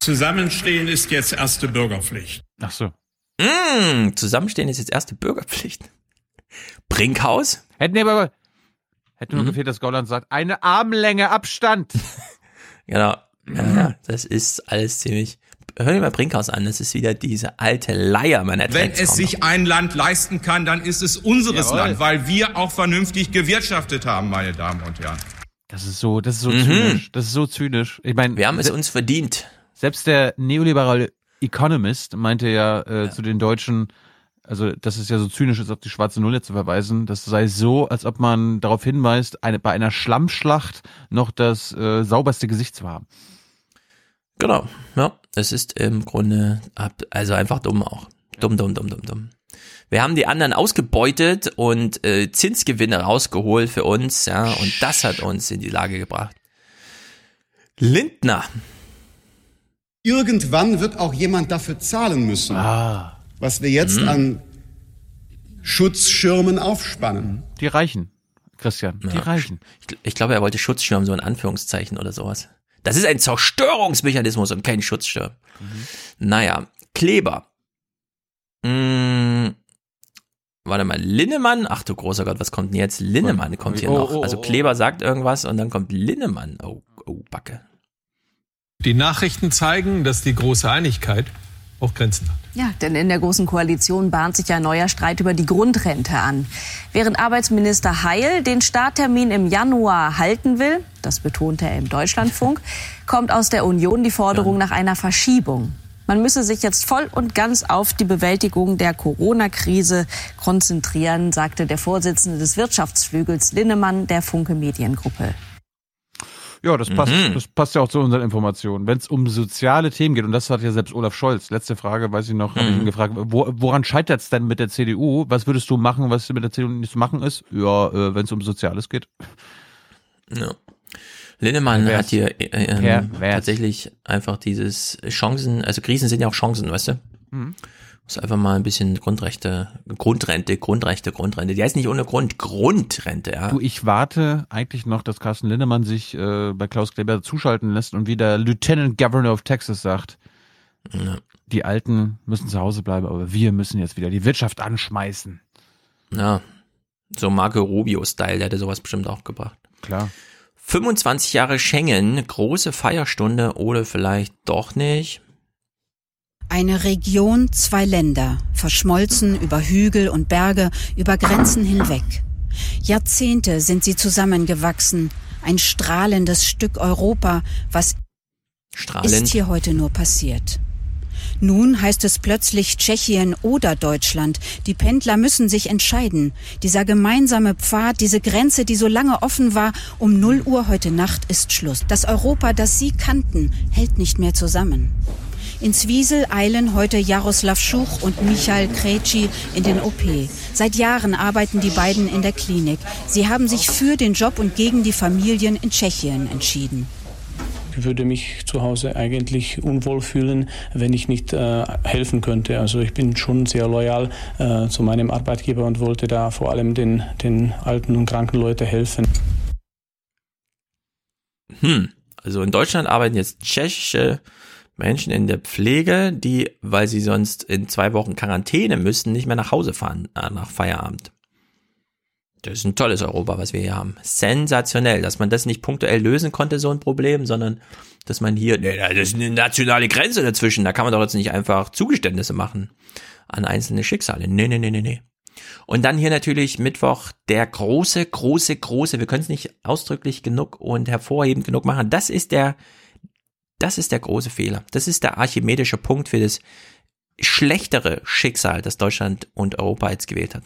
Speaker 130: Zusammenstehen ist jetzt erste Bürgerpflicht.
Speaker 3: Ach so.
Speaker 12: Mm, Zusammenstehen ist jetzt erste Bürgerpflicht. Brinkhaus?
Speaker 3: Hätten wir aber, hätte nur gefehlt, dass Gauland sagt, eine Armlänge Abstand.
Speaker 12: Genau. Ja, ja, das ist alles ziemlich. Hör dir mal Brinkhaus an, das ist wieder diese alte Leier meiner
Speaker 131: Wenn es sich ein Land leisten kann, dann ist es unseres
Speaker 3: Jawohl.
Speaker 131: Land, weil wir auch vernünftig gewirtschaftet haben, meine Damen und Herren.
Speaker 3: Das ist so, das ist so
Speaker 12: Mhm.
Speaker 3: zynisch. Das ist so zynisch. Ich meine,
Speaker 12: Wir haben es uns verdient.
Speaker 3: Selbst der neoliberale Economist meinte ja, äh, zu den Deutschen, also dass es ja so zynisch ist, auf die schwarze Null zu verweisen. Das sei so, als ob man darauf hinweist, eine, bei einer Schlammschlacht noch das äh, sauberste Gesicht zu haben.
Speaker 12: Genau. Ja, es ist im Grunde ab, also einfach dumm auch. Dumm, dumm, dumm, dumm, dumm. Wir haben die anderen ausgebeutet und äh, Zinsgewinne rausgeholt für uns, ja, und das hat uns in die Lage gebracht. Lindner.
Speaker 132: Irgendwann wird auch jemand dafür zahlen müssen, was wir jetzt
Speaker 12: Mhm.
Speaker 132: an Schutzschirmen aufspannen.
Speaker 3: Die Reichen, Christian, die
Speaker 12: Ja.
Speaker 3: Reichen.
Speaker 12: Ich, ich glaube, er wollte Schutzschirm so in Anführungszeichen oder sowas. Das ist ein Zerstörungsmechanismus und kein Schutzschirm. Naja, Kleber. Mm, warte mal, Linnemann. Ach du großer Gott, was kommt denn jetzt? Linnemann kommt hier
Speaker 128: Oh,
Speaker 12: noch.
Speaker 128: oh,
Speaker 12: Also
Speaker 128: oh,
Speaker 12: Kleber sagt irgendwas und dann kommt Linnemann. Oh, oh, Backe.
Speaker 128: Die Nachrichten zeigen, dass die große Einigkeit auch Grenzen hat.
Speaker 133: Ja, denn in der Großen Koalition bahnt sich ein neuer Streit über die Grundrente an. Während Arbeitsminister Heil den Starttermin im Januar halten will, das betonte er im Deutschlandfunk, kommt aus der Union die Forderung nach einer Verschiebung. Man müsse sich jetzt voll und ganz auf die Bewältigung der Corona-Krise konzentrieren, sagte der Vorsitzende des Wirtschaftsflügels Linnemann der Funke Mediengruppe.
Speaker 3: Ja, das passt,
Speaker 12: Mhm.
Speaker 3: das passt ja auch zu unseren Informationen. Wenn es um soziale Themen geht, und das hat ja selbst Olaf Scholz, letzte Frage, weiß ich noch, habe ich
Speaker 12: Mhm.
Speaker 3: ihn gefragt, wo, woran scheitert es denn mit der CDU? Was würdest du machen, was mit der CDU nicht zu machen ist? Ja, äh, wenn es um Soziales geht.
Speaker 12: Ja. Linnemann
Speaker 3: Pervers.
Speaker 12: hat hier äh, ähm, tatsächlich einfach dieses Chancen, also Krisen sind ja auch Chancen, weißt du?
Speaker 3: Mhm.
Speaker 12: Muss einfach mal ein bisschen Grundrechte, Grundrente, Grundrechte, Grundrente. Die heißt nicht ohne Grund Grundrente, ja.
Speaker 3: Du, ich warte eigentlich noch, dass Carsten Lindemann sich äh, bei Klaus Kleber zuschalten lässt und wie der Lieutenant Governor of Texas sagt,
Speaker 12: Ja.
Speaker 3: die Alten müssen zu Hause bleiben, aber wir müssen jetzt wieder die Wirtschaft anschmeißen.
Speaker 12: Ja. So Marco Rubio-Style, der hätte sowas bestimmt auch gebracht.
Speaker 3: Klar.
Speaker 12: 25 Jahre Schengen, große Feierstunde oder vielleicht doch nicht.
Speaker 134: Eine Region, zwei Länder, verschmolzen über Hügel und Berge, über Grenzen hinweg. Jahrzehnte sind sie zusammengewachsen, ein strahlendes Stück Europa, was
Speaker 12: Strahlend.
Speaker 134: ist hier heute nur passiert. Nun heißt es plötzlich Tschechien oder Deutschland. Die Pendler müssen sich entscheiden. Dieser gemeinsame Pfad, diese Grenze, die so lange offen war, um 0 Uhr heute Nacht ist Schluss. Das Europa, das sie kannten, hält nicht mehr zusammen. In Zwiesel eilen heute Jaroslav Schuch und Michael Kretschi in den OP. Seit Jahren arbeiten die beiden in der Klinik. Sie haben sich für den Job und gegen die Familien in Tschechien entschieden.
Speaker 135: Ich würde mich zu Hause eigentlich unwohl fühlen, wenn ich nicht äh, helfen könnte. Also ich bin schon sehr loyal äh, zu meinem Arbeitgeber und wollte da vor allem den, den alten und kranken Leuten helfen.
Speaker 12: Hm. Also in Deutschland arbeiten jetzt tschechische Menschen in der Pflege, die, weil sie sonst in zwei Wochen Quarantäne müssen, nicht mehr nach Hause fahren äh, nach Feierabend. Das ist ein tolles Europa, was wir hier haben. Sensationell, dass man das nicht punktuell lösen konnte, so ein Problem, sondern dass man hier, nee, das ist eine nationale Grenze dazwischen, da kann man doch jetzt nicht einfach Zugeständnisse machen an einzelne Schicksale. Nee, nee, nee, nee, nee. Und dann hier natürlich Mittwoch der große, große, große, wir können es nicht ausdrücklich genug und hervorhebend genug machen. Das ist der Das ist der große Fehler. Das ist der archimedische Punkt für das schlechtere Schicksal, das Deutschland und Europa jetzt gewählt hat.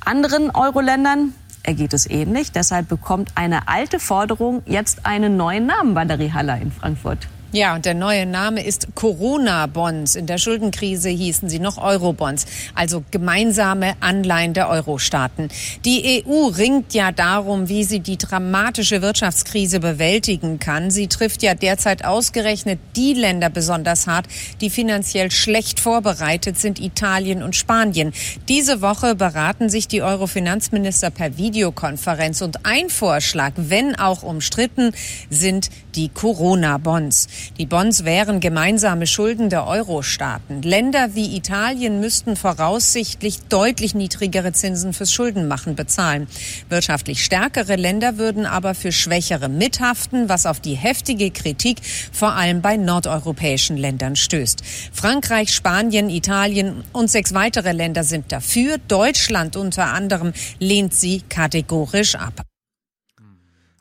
Speaker 133: Anderen Euro-Ländern ergeht es ähnlich. Deshalb bekommt eine alte Forderung jetzt einen neuen Namen, Valerie Haller in Frankfurt.
Speaker 136: Ja, und der neue Name ist Corona-Bonds. In der Schuldenkrise hießen sie noch Euro-Bonds, also gemeinsame Anleihen der Euro-Staaten. Die EU ringt ja darum, wie sie die dramatische Wirtschaftskrise bewältigen kann. Sie trifft ja derzeit ausgerechnet die Länder besonders hart, die finanziell schlecht vorbereitet sind, Italien und Spanien. Diese Woche beraten sich die Euro-Finanzminister per Videokonferenz und ein Vorschlag, wenn auch umstritten, sind die Corona-Bonds. Die Bonds wären gemeinsame Schulden der Euro-Staaten. Länder wie Italien müssten voraussichtlich deutlich niedrigere Zinsen fürs Schuldenmachen bezahlen. Wirtschaftlich stärkere Länder würden aber für Schwächere mithaften, was auf die heftige Kritik vor allem bei nordeuropäischen Ländern stößt. Frankreich, Spanien, Italien und sechs weitere Länder sind dafür. Deutschland unter anderem lehnt sie kategorisch ab.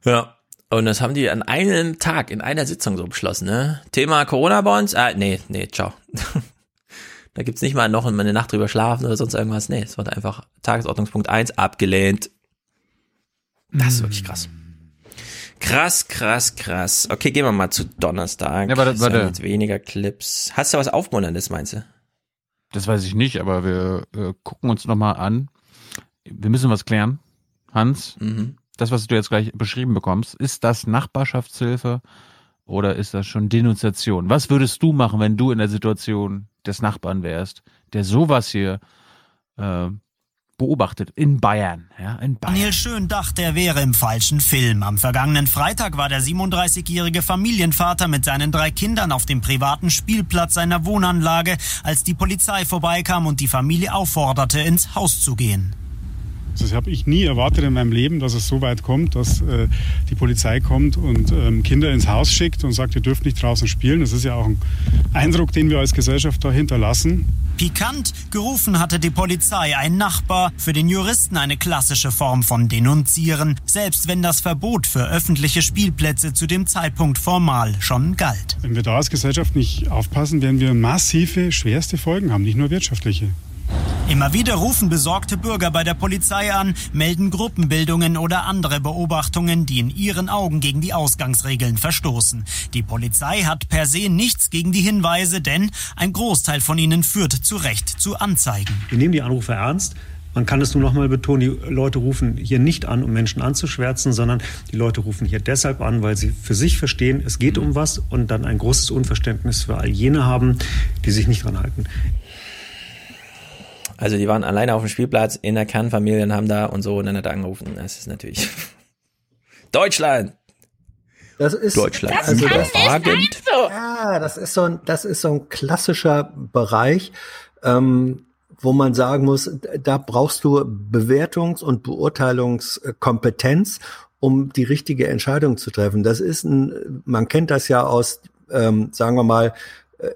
Speaker 12: Ja, und das haben die an einem Tag in einer Sitzung so beschlossen, ne? Thema Corona-Bonds? Ah, nee, nee, ciao. da gibt's nicht mal noch eine Nacht drüber schlafen oder sonst irgendwas. Nee, es wurde einfach Tagesordnungspunkt 1 abgelehnt. Das ist wirklich krass. Krass, krass, krass. Okay, gehen wir mal zu Donnerstag.
Speaker 3: Ja, warte, warte.
Speaker 12: Jetzt weniger Clips. Hast du was Aufmunterndes, meinst du?
Speaker 3: Das weiß ich nicht, aber wir äh, gucken uns nochmal an. Wir müssen was klären. Hans,
Speaker 12: Mhm.
Speaker 3: Das, was du jetzt gleich beschrieben bekommst, ist das Nachbarschaftshilfe oder ist das schon Denunziation? Was würdest du machen, wenn du in der Situation des Nachbarn wärst, der sowas hier äh, beobachtet in Bayern? Ja, in Bayern.
Speaker 137: Daniel Schön dachte, er wäre im falschen Film. Am vergangenen Freitag war der 37-jährige Familienvater mit seinen drei Kindern auf dem privaten Spielplatz seiner Wohnanlage, als die Polizei vorbeikam und die Familie aufforderte, ins Haus zu gehen.
Speaker 138: Das habe ich nie erwartet in meinem Leben, dass es so weit kommt, dass äh, die Polizei kommt und ähm, Kinder ins Haus schickt und sagt, ihr dürft nicht draußen spielen. Das ist ja auch ein Eindruck, den wir als Gesellschaft da hinterlassen.
Speaker 137: Pikant gerufen hatte die Polizei ein Nachbar, für den Juristen eine klassische Form von Denunzieren, selbst wenn das Verbot für öffentliche Spielplätze zu dem Zeitpunkt formal schon galt.
Speaker 138: Wenn wir da als Gesellschaft nicht aufpassen, werden wir massive, schwerste Folgen haben, nicht nur wirtschaftliche.
Speaker 137: Immer wieder rufen besorgte Bürger bei der Polizei an, melden Gruppenbildungen oder andere Beobachtungen, die in ihren Augen gegen die Ausgangsregeln verstoßen. Die Polizei hat per se nichts gegen die Hinweise, denn ein Großteil von ihnen führt zu Recht zu Anzeigen.
Speaker 139: Wir nehmen die Anrufe ernst. Man kann es nur noch mal betonen, die Leute rufen hier nicht an, um Menschen anzuschwärzen, sondern die Leute rufen hier deshalb an, weil sie für sich verstehen, es geht um was und dann ein großes Unverständnis für all jene haben, die sich nicht dran halten.
Speaker 12: Also die waren alleine auf dem Spielplatz in der Kernfamilie und haben da und so und dann hat er angerufen. Das ist natürlich Deutschland.
Speaker 2: Das ist
Speaker 12: Deutschland.
Speaker 2: Das also das. Ja, das ist so ein, das ist so ein klassischer Bereich, ähm, wo man sagen muss, da brauchst du Bewertungs- und Beurteilungskompetenz, um die richtige Entscheidung zu treffen. Das ist ein, man kennt das ja aus, ähm, sagen wir mal,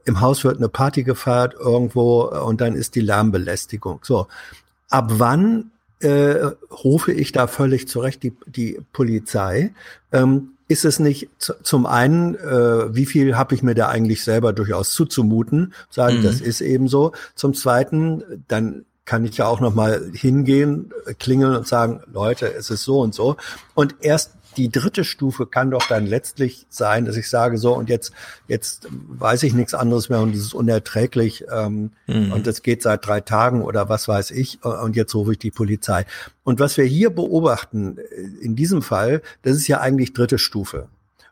Speaker 2: im Haus wird eine Party gefeiert irgendwo und dann ist die Lärmbelästigung. So, ab wann äh, rufe ich da völlig zurecht die, die Polizei? Ähm, ist es nicht zum einen, äh, wie viel habe ich mir da eigentlich selber durchaus zuzumuten, sagen,
Speaker 12: Mhm.
Speaker 2: das ist eben so. Zum zweiten, dann kann ich ja auch noch mal hingehen, äh, klingeln und sagen, Leute, es ist so und so. Und erst die dritte Stufe kann doch dann letztlich sein, dass ich sage, so und jetzt jetzt weiß ich nichts anderes mehr und es ist unerträglich ähm,
Speaker 12: Mhm.
Speaker 2: und es geht seit drei Tagen oder was weiß ich äh, und jetzt rufe ich die Polizei. Und was wir hier beobachten äh, in diesem Fall, das ist ja eigentlich dritte Stufe.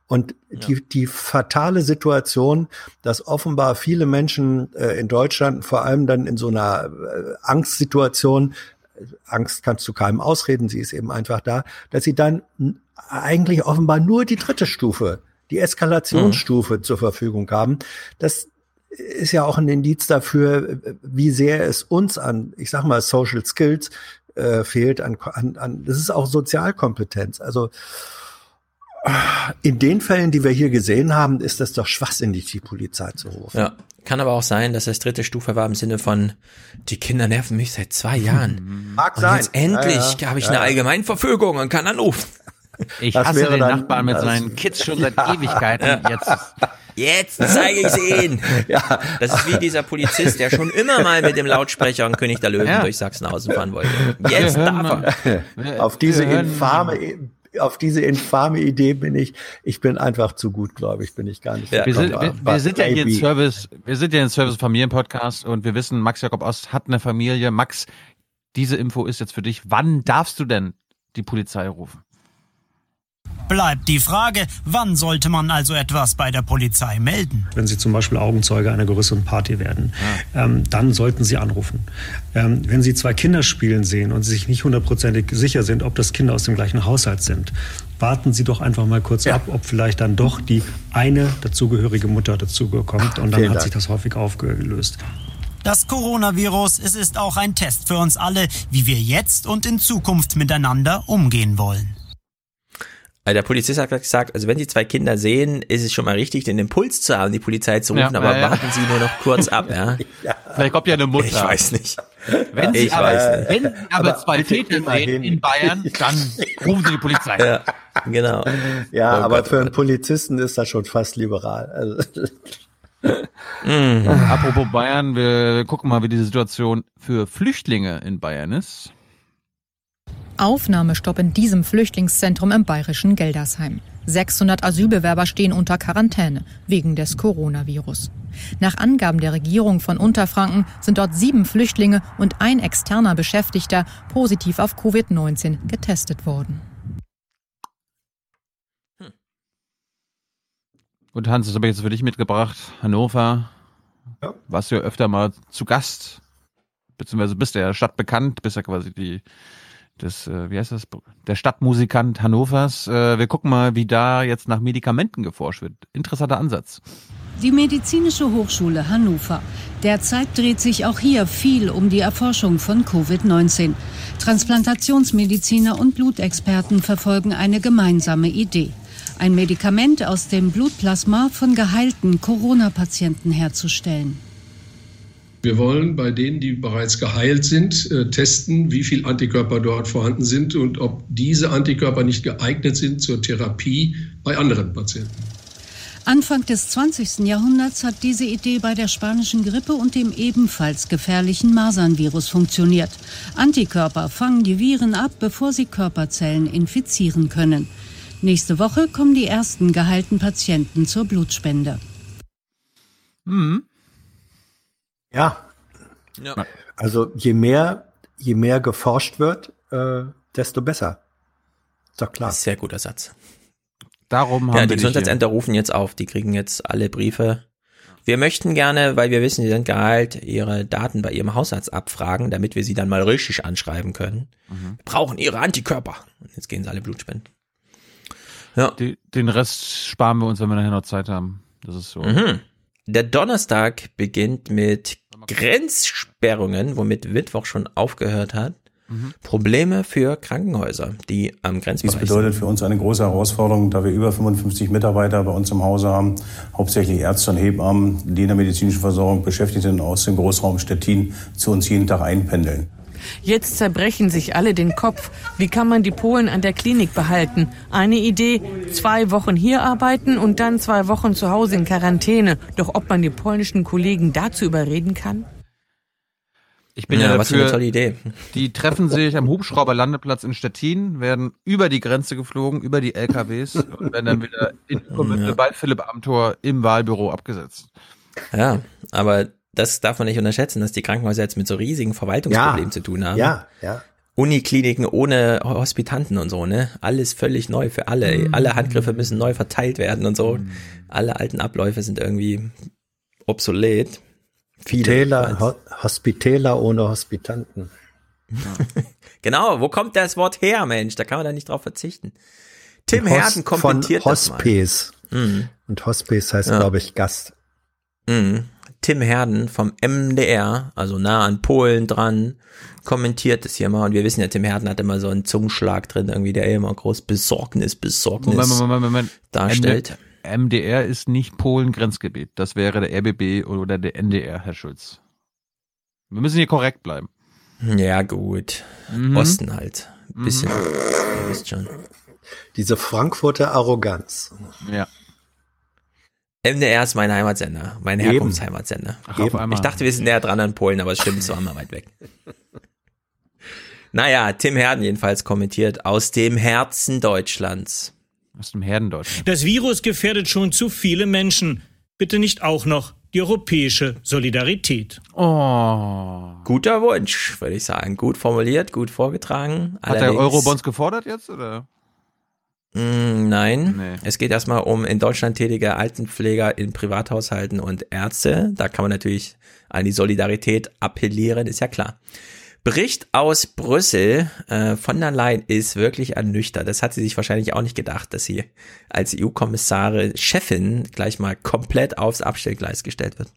Speaker 2: Und die, die fatale Situation, dass offenbar viele Menschen äh, in Deutschland, vor allem dann in so einer äh, Angstsituation, Angst kannst du keinem ausreden, sie ist eben einfach da, dass sie dann eigentlich offenbar nur die dritte Stufe, die Eskalationsstufe zur Verfügung haben. Das ist ja auch ein Indiz dafür, wie sehr es uns an, ich sag mal, Social Skills äh, fehlt, an, an, an, das ist auch Sozialkompetenz. Also in den Fällen, die wir hier gesehen haben, ist das doch schwachsinnig, die Polizei zu rufen.
Speaker 12: Ja, kann aber auch sein, dass das dritte Stufe war im Sinne von, die Kinder nerven mich seit zwei Jahren.
Speaker 2: Mag
Speaker 12: und
Speaker 2: sein.
Speaker 12: jetzt endlich
Speaker 2: Ja, ja.
Speaker 12: habe ich
Speaker 2: Ja,
Speaker 12: eine
Speaker 2: ja.
Speaker 12: Allgemeinverfügung und kann anrufen.
Speaker 3: Ich
Speaker 2: Das
Speaker 3: hasse den
Speaker 2: dann-
Speaker 3: Nachbarn mit seinen Kids schon seit Ewigkeiten. Jetzt
Speaker 12: Jetzt zeige ich ihnen.
Speaker 2: Ja.
Speaker 12: Das ist wie dieser Polizist, der schon immer mal mit dem Lautsprecher und König der Löwen
Speaker 3: Ja.
Speaker 12: durch Sachsenhausen fahren wollte. Jetzt darf er.
Speaker 2: auf diese infame, auf diese infame Idee bin ich, ich bin einfach zu gut, glaube ich, bin ich gar nicht.
Speaker 12: Ja.
Speaker 3: Wir sind, wir, wir sind ja hier ein
Speaker 2: maybe.
Speaker 3: Service, wir sind ja ein Service-Familien-Podcast und wir wissen, Max Jakob Ost hat eine Familie. Max, diese Info ist jetzt für dich. Wann darfst du denn die Polizei rufen?
Speaker 140: Bleibt die Frage, wann sollte man also etwas bei der Polizei melden?
Speaker 139: Wenn Sie zum Beispiel Augenzeuge einer größeren Party werden, ähm, dann sollten Sie anrufen. Ähm, wenn Sie zwei Kinder spielen sehen und Sie sich nicht hundertprozentig sicher sind, ob das Kinder aus dem gleichen Haushalt sind, warten Sie doch einfach mal kurz ab, ob vielleicht dann doch die eine dazugehörige Mutter dazukommt und dann
Speaker 2: Vielen
Speaker 139: hat
Speaker 2: Dank.
Speaker 139: sich das häufig aufgelöst.
Speaker 140: Das Coronavirus, es ist auch ein Test für uns alle, wie wir jetzt und in Zukunft miteinander umgehen wollen.
Speaker 12: Also der Polizist hat gesagt, also wenn Sie zwei Kinder sehen, ist es schon mal richtig, den Impuls zu haben, die Polizei zu rufen,
Speaker 3: Ja,
Speaker 12: aber
Speaker 3: ja, ja.
Speaker 12: warten Sie nur noch kurz ab, ja.
Speaker 3: Vielleicht kommt ja eine Mutter.
Speaker 12: Ich weiß nicht.
Speaker 3: Wenn Sie
Speaker 12: Ich
Speaker 3: aber,
Speaker 12: weiß nicht.
Speaker 3: wenn Sie aber,
Speaker 2: Aber
Speaker 3: zwei Täter sehen in Bayern, dann rufen Sie die Polizei.
Speaker 12: Ja, genau.
Speaker 2: Ja,
Speaker 12: Oh
Speaker 2: aber
Speaker 12: Gott,
Speaker 2: für einen. Polizisten ist das schon fast liberal. Also,
Speaker 3: Apropos Bayern, wir gucken mal, wie die Situation für Flüchtlinge in Bayern ist.
Speaker 141: Aufnahmestopp in diesem Flüchtlingszentrum im bayerischen Geldersheim. 600 Asylbewerber stehen unter Quarantäne wegen des Coronavirus. Nach Angaben der Regierung von Unterfranken sind dort sieben Flüchtlinge und ein externer Beschäftigter positiv auf Covid-19 getestet worden.
Speaker 3: Und Hans, das habe ich jetzt für dich mitgebracht. Hannover.
Speaker 2: Ja.
Speaker 3: Warst du ja öfter mal zu Gast, beziehungsweise bist du ja stadtbekannt, bist ja quasi die, das, äh, wie heißt das, der Stadtmusikant Hannovers. Äh, wir gucken mal, wie da jetzt nach Medikamenten geforscht wird. Interessanter Ansatz.
Speaker 142: Die Medizinische Hochschule Hannover. Derzeit dreht sich auch hier viel um die Erforschung von Covid-19. Transplantationsmediziner und Blutexperten verfolgen eine gemeinsame Idee. Ein Medikament aus dem Blutplasma von geheilten Corona-Patienten herzustellen.
Speaker 143: Wir wollen bei denen, die bereits geheilt sind, äh, testen, wie viel Antikörper dort vorhanden sind und ob diese Antikörper nicht geeignet sind zur Therapie bei anderen Patienten.
Speaker 142: Anfang des 20. Jahrhunderts hat diese Idee bei der spanischen Grippe und dem ebenfalls gefährlichen Masernvirus funktioniert. Antikörper fangen die Viren ab, bevor sie Körperzellen infizieren können. Nächste Woche kommen die ersten geheilten Patienten zur Blutspende.
Speaker 3: Mhm.
Speaker 2: Ja,
Speaker 12: Ja.
Speaker 2: also je mehr, je mehr geforscht wird, äh, desto besser. Ist doch klar.
Speaker 12: Sehr guter Satz.
Speaker 3: Darum haben
Speaker 12: Ja,
Speaker 3: wir
Speaker 12: die. Gesundheitsämter rufen jetzt auf, die kriegen jetzt alle Briefe. Wir möchten gerne, weil wir wissen, sie sind geheilt, ihre Daten bei ihrem Hausarzt abfragen, damit wir sie dann mal richtig anschreiben können.
Speaker 3: Mhm.
Speaker 12: Brauchen ihre Antikörper. Und jetzt gehen sie alle Blut spenden. Ja.
Speaker 3: Die, den Rest sparen wir uns, wenn wir nachher noch Zeit haben. Das ist so.
Speaker 12: Mhm. Der Donnerstag beginnt mit Grenzsperrungen, womit Mittwoch schon aufgehört hat.
Speaker 3: Mhm.
Speaker 12: Probleme für Krankenhäuser, die am
Speaker 144: Dies
Speaker 12: Grenzbereich
Speaker 144: bedeutet
Speaker 12: sind.
Speaker 144: für uns eine große Herausforderung, da wir über 55 Mitarbeiter bei uns im Hause haben, hauptsächlich Ärzte und Hebammen, die in der medizinischen Versorgung beschäftigt sind, aus dem Großraum Stettin zu uns jeden Tag einpendeln.
Speaker 145: Jetzt zerbrechen sich alle den Kopf. Wie kann man die Polen an der Klinik behalten? Eine Idee, zwei Wochen hier arbeiten und dann zwei Wochen zu Hause in Quarantäne. Doch ob man die polnischen Kollegen dazu überreden kann?
Speaker 3: Ich bin
Speaker 12: Ja,
Speaker 3: ja,
Speaker 12: was für
Speaker 3: dafür,
Speaker 12: eine tolle Idee.
Speaker 3: Die treffen sich am Hubschrauberlandeplatz in Stettin, werden über die Grenze geflogen, über die LKWs und werden dann wieder in Ueckermünde
Speaker 12: Ja.
Speaker 3: bei Philipp Amthor im Wahlbüro abgesetzt.
Speaker 12: Ja, aber das darf man nicht unterschätzen, dass die Krankenhäuser jetzt mit so riesigen Verwaltungsproblemen
Speaker 2: Ja.
Speaker 12: zu tun haben.
Speaker 2: Ja, ja.
Speaker 12: Unikliniken ohne Hospitanten und so, ne? Alles völlig neu für alle.
Speaker 2: Mhm.
Speaker 12: Alle Handgriffe müssen neu verteilt werden und so. Alle alten Abläufe sind irgendwie obsolet. Viele.
Speaker 2: Täler,
Speaker 12: jedenfalls.
Speaker 2: Ho Hospitäler ohne Hospitanten.
Speaker 12: Genau, wo kommt das Wort her, Mensch? Da kann man da nicht drauf verzichten. Tim
Speaker 2: Hos-
Speaker 12: Herden kommentiert
Speaker 2: von
Speaker 12: das mal.
Speaker 2: Hospice.
Speaker 12: Mhm.
Speaker 2: Und Hospice heißt,
Speaker 12: Ja.
Speaker 2: glaube ich, Gast.
Speaker 12: Mhm. Tim Herden vom MDR, also nah an Polen dran, kommentiert es hier mal. Und wir wissen ja, Tim Herden hat immer so einen Zungenschlag drin, irgendwie, der immer groß Besorgnis, Besorgnis
Speaker 3: Moment, Moment, Moment, Moment.
Speaker 12: darstellt.
Speaker 3: MDR ist nicht Polen-Grenzgebiet. Das wäre der RBB oder der NDR, Herr Schulz. Wir müssen hier korrekt bleiben.
Speaker 12: Ja, gut.
Speaker 3: Mhm.
Speaker 12: Osten halt. Ein bisschen. Ihr wisst schon.
Speaker 2: Diese Frankfurter Arroganz.
Speaker 3: Ja.
Speaker 12: MDR ist mein Heimatsender, mein. Herkunftsheimatsender.
Speaker 3: Ach, auf einmal.
Speaker 12: Ich dachte, wir sind näher dran an Polen, aber es stimmt, es war mal weit weg. Naja, Tim Herden jedenfalls kommentiert aus dem Herzen Deutschlands.
Speaker 3: Aus dem Herdendeutschland.
Speaker 146: Das Virus gefährdet schon zu viele Menschen. Bitte nicht auch noch die europäische Solidarität.
Speaker 3: Oh.
Speaker 12: Guter Wunsch, würde ich sagen. Gut formuliert, gut vorgetragen.
Speaker 3: Hat der
Speaker 12: Allerdings-
Speaker 3: Eurobonds gefordert jetzt, oder?
Speaker 12: Mm, Nein,
Speaker 3: Nee.
Speaker 12: es geht erstmal um in Deutschland tätige Altenpfleger in Privathaushalten und Ärzte. Da kann man natürlich an die Solidarität appellieren, ist ja klar. Bericht aus Brüssel. Äh, von der Leyen ist wirklich ernüchtert. Das hat sie sich wahrscheinlich auch nicht gedacht, dass sie als EU-Kommissare Chefin gleich mal komplett aufs Abstellgleis gestellt wird.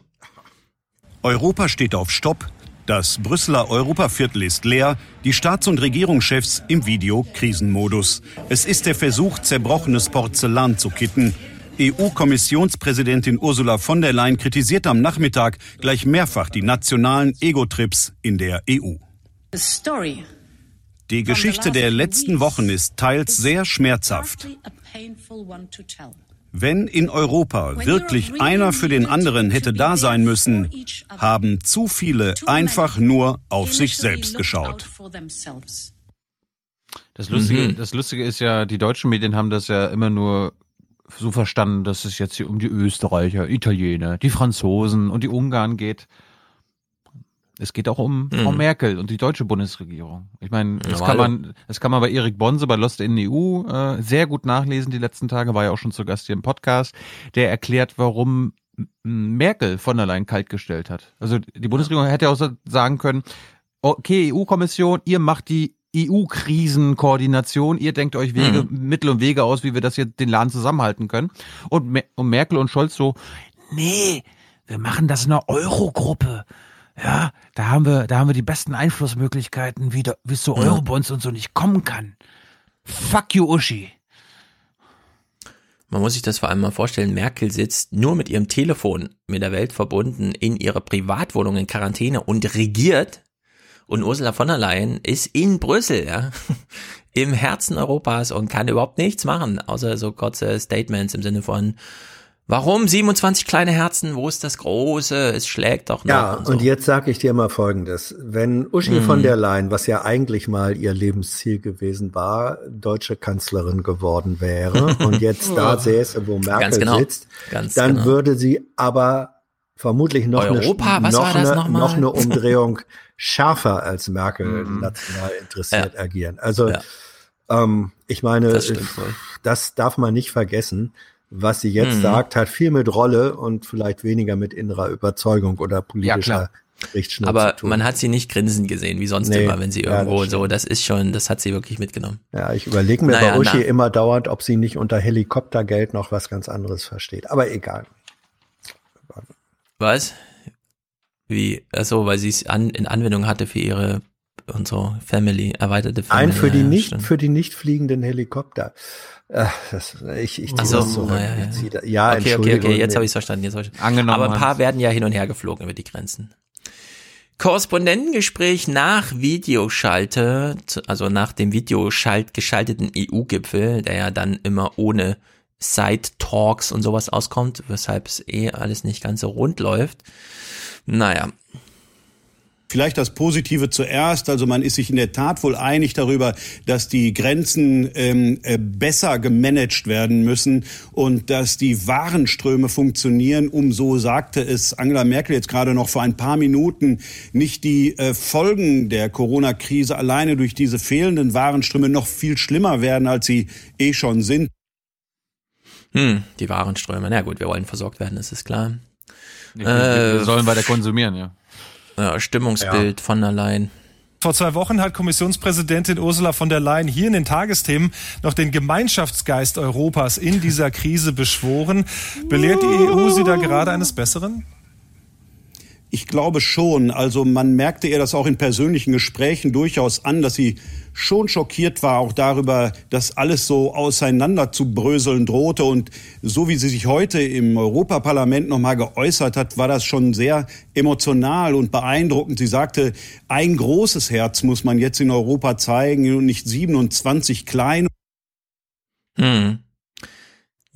Speaker 147: Europa steht auf Stopp. Das Brüsseler Europaviertel ist leer. Die Staats- und Regierungschefs im Video-Krisenmodus. Es ist der Versuch, zerbrochenes Porzellan zu kitten. EU-Kommissionspräsidentin Ursula von der Leyen kritisiert am Nachmittag gleich mehrfach die nationalen Ego-Trips in der EU. Die Geschichte der letzten Wochen ist teils sehr schmerzhaft. Wenn in Europa wirklich einer für den anderen hätte da sein müssen, haben zu viele einfach nur auf sich selbst geschaut.
Speaker 3: Das Lustige,
Speaker 12: Mhm.
Speaker 3: das Lustige ist ja, die deutschen Medien haben das ja immer nur so verstanden, dass es jetzt hier um die Österreicher, Italiener, die Franzosen und die Ungarn geht. Es geht auch um Frau
Speaker 12: Mhm.
Speaker 3: Merkel und die deutsche Bundesregierung. Ich meine, das
Speaker 12: Ja,
Speaker 3: kann man, das kann man bei Erik Bonse bei Lost in EU äh, sehr gut nachlesen die letzten Tage, war ja auch schon zu Gast hier im Podcast. Der erklärt, warum Merkel von der Leyen kaltgestellt hat. Also die Bundesregierung hätte auch sagen können, okay, EU-Kommission, ihr macht die EU-Krisenkoordination, ihr denkt euch Wege, Mittel und Wege aus, wie wir das hier den Laden zusammenhalten können. Und, und Merkel und Scholz so, nee, wir machen das in einer Eurogruppe. Ja, da haben wir, da haben wir die besten Einflussmöglichkeiten, wie, wie es zu. Eurobonds und so nicht kommen kann. Fuck you, Uschi.
Speaker 12: Man muss sich das vor allem mal vorstellen, Merkel sitzt nur mit ihrem Telefon mit der Welt verbunden in ihrer Privatwohnung in Quarantäne und regiert. Und Ursula von der Leyen ist in Brüssel, ja, im Herzen Europas und kann überhaupt nichts machen, außer so kurze Statements im Sinne von, warum 27 kleine Herzen, wo ist das große, es schlägt doch noch.
Speaker 2: Ja,
Speaker 12: und so.
Speaker 2: und jetzt sage ich dir mal Folgendes. Wenn Uschi
Speaker 12: Mhm.
Speaker 2: von der Leyen, was ja eigentlich mal ihr Lebensziel gewesen war, deutsche Kanzlerin geworden wäre und jetzt da säße, wo Merkel
Speaker 12: genau.
Speaker 2: sitzt,
Speaker 12: Ganz
Speaker 2: dann
Speaker 12: genau.
Speaker 2: würde sie aber vermutlich noch
Speaker 12: Europa,
Speaker 2: eine, noch, eine,
Speaker 12: nochmal?
Speaker 2: noch eine Umdrehung schärfer als Merkel
Speaker 12: Mhm.
Speaker 2: national interessiert
Speaker 12: Ja.
Speaker 2: agieren. Also
Speaker 12: Ja.
Speaker 2: ähm, ich meine,
Speaker 12: Das
Speaker 2: das darf man nicht vergessen. Was sie jetzt
Speaker 12: Mhm.
Speaker 2: sagt, hat viel mit Rolle und vielleicht weniger mit innerer Überzeugung oder politischer Richtschnur
Speaker 12: Aber
Speaker 2: zu tun.
Speaker 12: man hat sie nicht grinsen gesehen, wie sonst
Speaker 2: Nee,
Speaker 12: immer, wenn sie
Speaker 2: ja,
Speaker 12: irgendwo
Speaker 2: das
Speaker 12: so, das ist schon, das hat sie wirklich mitgenommen.
Speaker 2: Ja, ich überlege mir
Speaker 12: Naja,
Speaker 2: bei Uschi
Speaker 12: na.
Speaker 2: immer dauernd, ob sie nicht unter Helikoptergeld noch was ganz anderes versteht. Aber egal.
Speaker 12: Was? Wie? Achso, weil sie es an, in Anwendung hatte für ihre und so Family, erweiterte Family.
Speaker 2: Ein für die
Speaker 12: ja,
Speaker 2: nicht,
Speaker 12: stimmt.
Speaker 2: für die nicht fliegenden Helikopter. Äh, das, ich ich ziehe
Speaker 12: so,
Speaker 2: das zurück.
Speaker 12: ja, ja,
Speaker 2: ziehe da, ja,
Speaker 12: okay, okay,
Speaker 2: Entschuldigung.
Speaker 12: okay, jetzt habe ich es verstanden. Jetzt hab ich's.
Speaker 3: Angenommen,
Speaker 12: Aber ein paar werden ja hin und her geflogen über die Grenzen. Korrespondentengespräch nach Videoschalte, also nach dem Videoschalt geschalteten EU-Gipfel, der ja dann immer ohne Side-Talks und sowas auskommt, weshalb es eh alles nicht ganz so rund läuft. Naja,
Speaker 147: Vielleicht das Positive zuerst. Also man ist sich in der Tat wohl einig darüber, dass die Grenzen ähm, äh, besser gemanagt werden müssen und dass die Warenströme funktionieren, um so sagte es Angela Merkel jetzt gerade noch vor ein paar Minuten, nicht die äh, Folgen der Corona-Krise alleine durch diese fehlenden Warenströme noch viel schlimmer werden, als sie eh schon sind.
Speaker 12: hm, die Warenströme. Na gut, wir wollen versorgt werden, das ist klar.
Speaker 3: Wir, wir, wir sollen weiter konsumieren, ja.
Speaker 12: Ja, Stimmungsbild von der Leyen.
Speaker 148: Vor zwei Wochen hat Kommissionspräsidentin Ursula von der Leyen hier in den Tagesthemen noch den Gemeinschaftsgeist Europas in dieser Krise beschworen. Belehrt die EU sie da gerade eines Besseren?
Speaker 147: Ich glaube schon. Also man merkte ihr das auch in persönlichen Gesprächen durchaus an, dass sie schon schockiert war, auch darüber, dass alles so auseinander zu bröseln drohte. Und so wie sie sich heute im Europaparlament nochmal geäußert hat, war das schon sehr emotional und beeindruckend. Sie sagte, ein großes Herz muss man jetzt in Europa zeigen und nicht 27 kleine.
Speaker 12: Hm.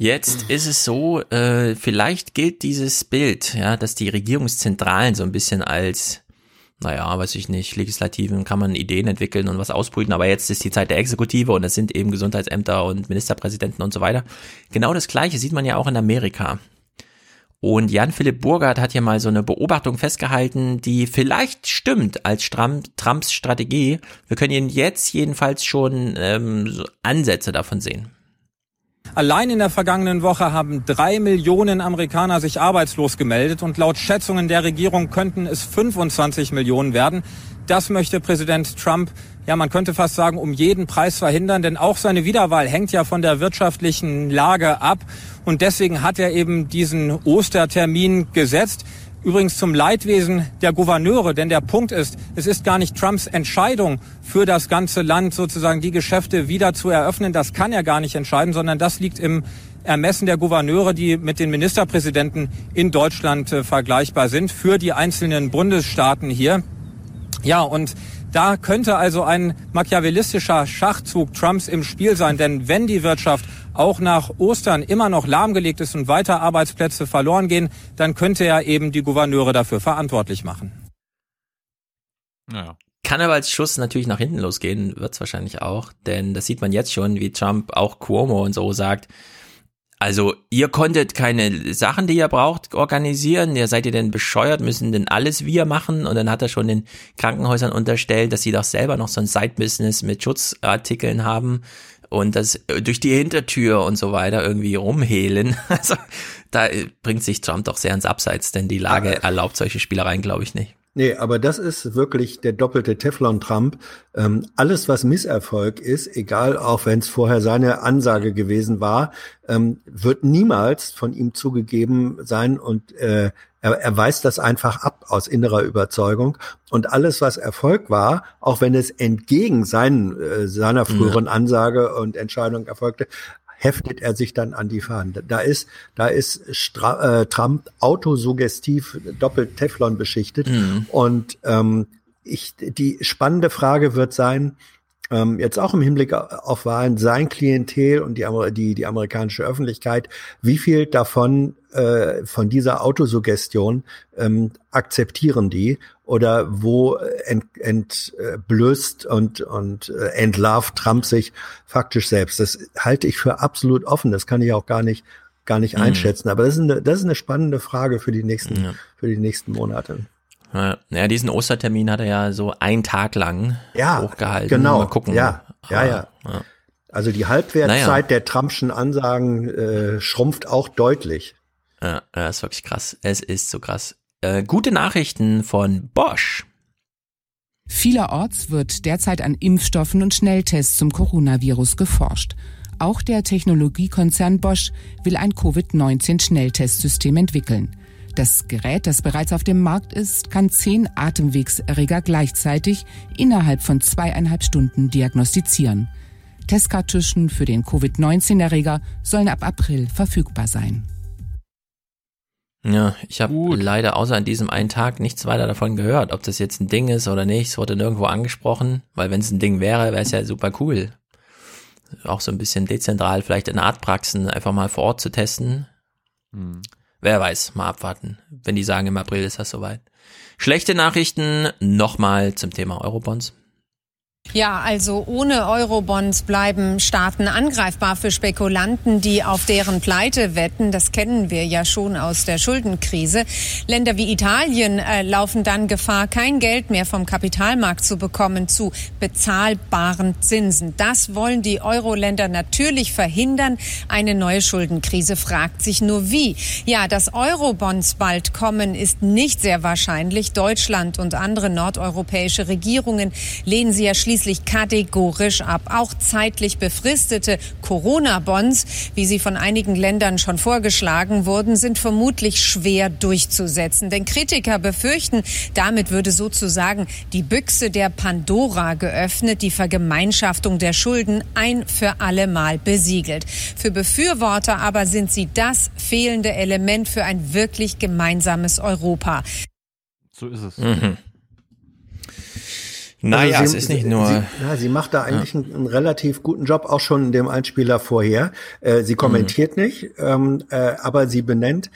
Speaker 12: Jetzt ist es so, äh, vielleicht gilt dieses Bild, ja, dass die Regierungszentralen so ein bisschen als, naja, weiß ich nicht, Legislativen kann man Ideen entwickeln und was ausbrüten, aber jetzt ist die Zeit der Exekutive und es sind eben Gesundheitsämter und Ministerpräsidenten und so weiter. Genau das Gleiche sieht man ja auch in Amerika. Und Jan-Philipp Burgert hat hier mal so eine Beobachtung festgehalten, die vielleicht stimmt als Trumps Strategie. Wir können ihn jetzt jedenfalls schon ähm, so Ansätze davon sehen.
Speaker 149: Allein in der vergangenen Woche haben drei Millionen Amerikaner sich arbeitslos gemeldet und laut Schätzungen der Regierung könnten es 25 Millionen werden. Das möchte Präsident Trump, ja, man könnte fast sagen, um jeden Preis verhindern, denn auch seine Wiederwahl hängt ja von der wirtschaftlichen Lage ab. Und deswegen hat er eben diesen Ostertermin gesetzt. Übrigens zum Leidwesen der Gouverneure, denn der Punkt ist, es ist gar nicht Trumps Entscheidung für das ganze Land sozusagen die Geschäfte wieder zu eröffnen. Das kann er gar nicht entscheiden, sondern das liegt im Ermessen der Gouverneure, die mit den Ministerpräsidenten in Deutschland äh, vergleichbar sind, für die einzelnen Bundesstaaten hier. Ja, und da könnte also ein machiavellistischer Schachzug Trumps im Spiel sein, denn wenn die Wirtschaft auch nach Ostern immer noch lahmgelegt ist und weiter Arbeitsplätze verloren gehen, dann könnte er eben die Gouverneure dafür verantwortlich machen.
Speaker 12: Ja. Kann aber als Schuss natürlich nach hinten losgehen, wird's wahrscheinlich auch, denn das sieht man jetzt schon, wie Trump auch Cuomo und so sagt, also ihr konntet keine Sachen, die ihr braucht, organisieren. Ja, seid ihr denn bescheuert? Müssen denn alles wir machen? Und dann hat er schon den Krankenhäusern unterstellt, dass sie doch selber noch so ein Side-Business mit Schutzartikeln haben und das durch die Hintertür und so weiter irgendwie rumhehlen. Also da bringt sich Trump doch sehr ins Abseits, denn die Lage erlaubt solche Spielereien, glaube ich, nicht.
Speaker 2: Nee, aber das ist wirklich der doppelte Teflon-Trump. Ähm, alles, was Misserfolg ist, egal auch wenn es vorher seine Ansage gewesen war, ähm, wird niemals von ihm zugegeben sein und äh, er, er weist das einfach ab aus innerer Überzeugung. Und alles, was Erfolg war, auch wenn es entgegen seinen, äh, seiner früheren Ansage und Entscheidung erfolgte, heftet er sich dann an die Fahnen. Da ist, da ist Stra äh, Trump autosuggestiv doppelt Teflon beschichtet. Mhm. Und ähm, ich, die spannende Frage wird sein, ähm, jetzt auch im Hinblick auf Wahlen, sein Klientel und die, die, die amerikanische Öffentlichkeit, wie viel davon äh, von dieser Autosuggestion ähm, akzeptieren die oder wo entblößt ent, äh, und, und äh, entlarvt Trump sich faktisch selbst. Das halte ich für absolut offen. Das kann ich auch gar nicht gar nicht mhm. einschätzen. Aber das ist eine, das ist eine spannende Frage für die nächsten, ja. für die nächsten Monate.
Speaker 12: Ja, diesen Ostertermin hat er ja so einen Tag lang ja, hochgehalten.
Speaker 2: Genau. Mal gucken. Ja, ja, ja. ja. Also die Halbwertzeit naja. der Trumpschen Ansagen äh, schrumpft auch deutlich.
Speaker 12: Ja, das ist wirklich krass. Es ist so krass. Äh, gute Nachrichten von Bosch.
Speaker 150: Vielerorts wird derzeit an Impfstoffen und Schnelltests zum Coronavirus geforscht. Auch der Technologiekonzern Bosch will ein Covid-19-Schnelltestsystem entwickeln. Das Gerät, das bereits auf dem Markt ist, kann zehn Atemwegserreger gleichzeitig innerhalb von zweieinhalb Stunden diagnostizieren. Testkartuschen für den Covid-19-Erreger sollen ab April verfügbar sein.
Speaker 12: Ja, ich habe leider außer an diesem einen Tag nichts weiter davon gehört, ob das jetzt ein Ding ist oder nicht. Es wurde nirgendwo angesprochen, weil wenn es ein Ding wäre, wäre es ja super cool. Auch so ein bisschen dezentral, vielleicht in Artpraxen einfach mal vor Ort zu testen. Hm. Wer weiß, mal abwarten. Wenn die sagen, im April ist das soweit. Schlechte Nachrichten nochmal zum Thema Eurobonds.
Speaker 151: Ja, also ohne Eurobonds bleiben Staaten angreifbar für Spekulanten, die auf deren Pleite wetten. Das kennen wir ja schon aus der Schuldenkrise. Länder wie Italien äh, laufen dann Gefahr, kein Geld mehr vom Kapitalmarkt zu bekommen zu bezahlbaren Zinsen. Das wollen die Euro-Länder natürlich verhindern. Eine neue Schuldenkrise fragt sich nur wie. Ja, dass Eurobonds bald kommen, ist nicht sehr wahrscheinlich. Deutschland und andere nordeuropäische Regierungen lehnen sie ja schließlich schließlich kategorisch ab. Auch zeitlich befristete Corona-Bonds, wie sie von einigen Ländern schon vorgeschlagen wurden, sind vermutlich schwer durchzusetzen. Denn Kritiker befürchten, damit würde sozusagen die Büchse der Pandora geöffnet, die Vergemeinschaftung der Schulden ein für alle Mal besiegelt. Für Befürworter aber sind sie das fehlende Element für ein wirklich gemeinsames Europa.
Speaker 3: So ist es.
Speaker 12: Mhm. Naja,
Speaker 2: Also sie-
Speaker 12: es ist nicht nur.
Speaker 2: Sie, ja, sie macht da eigentlich einen, einen relativ guten Job, auch schon in dem Einspieler vorher. Äh, sie kommentiert nicht, ähm, äh, aber sie benennt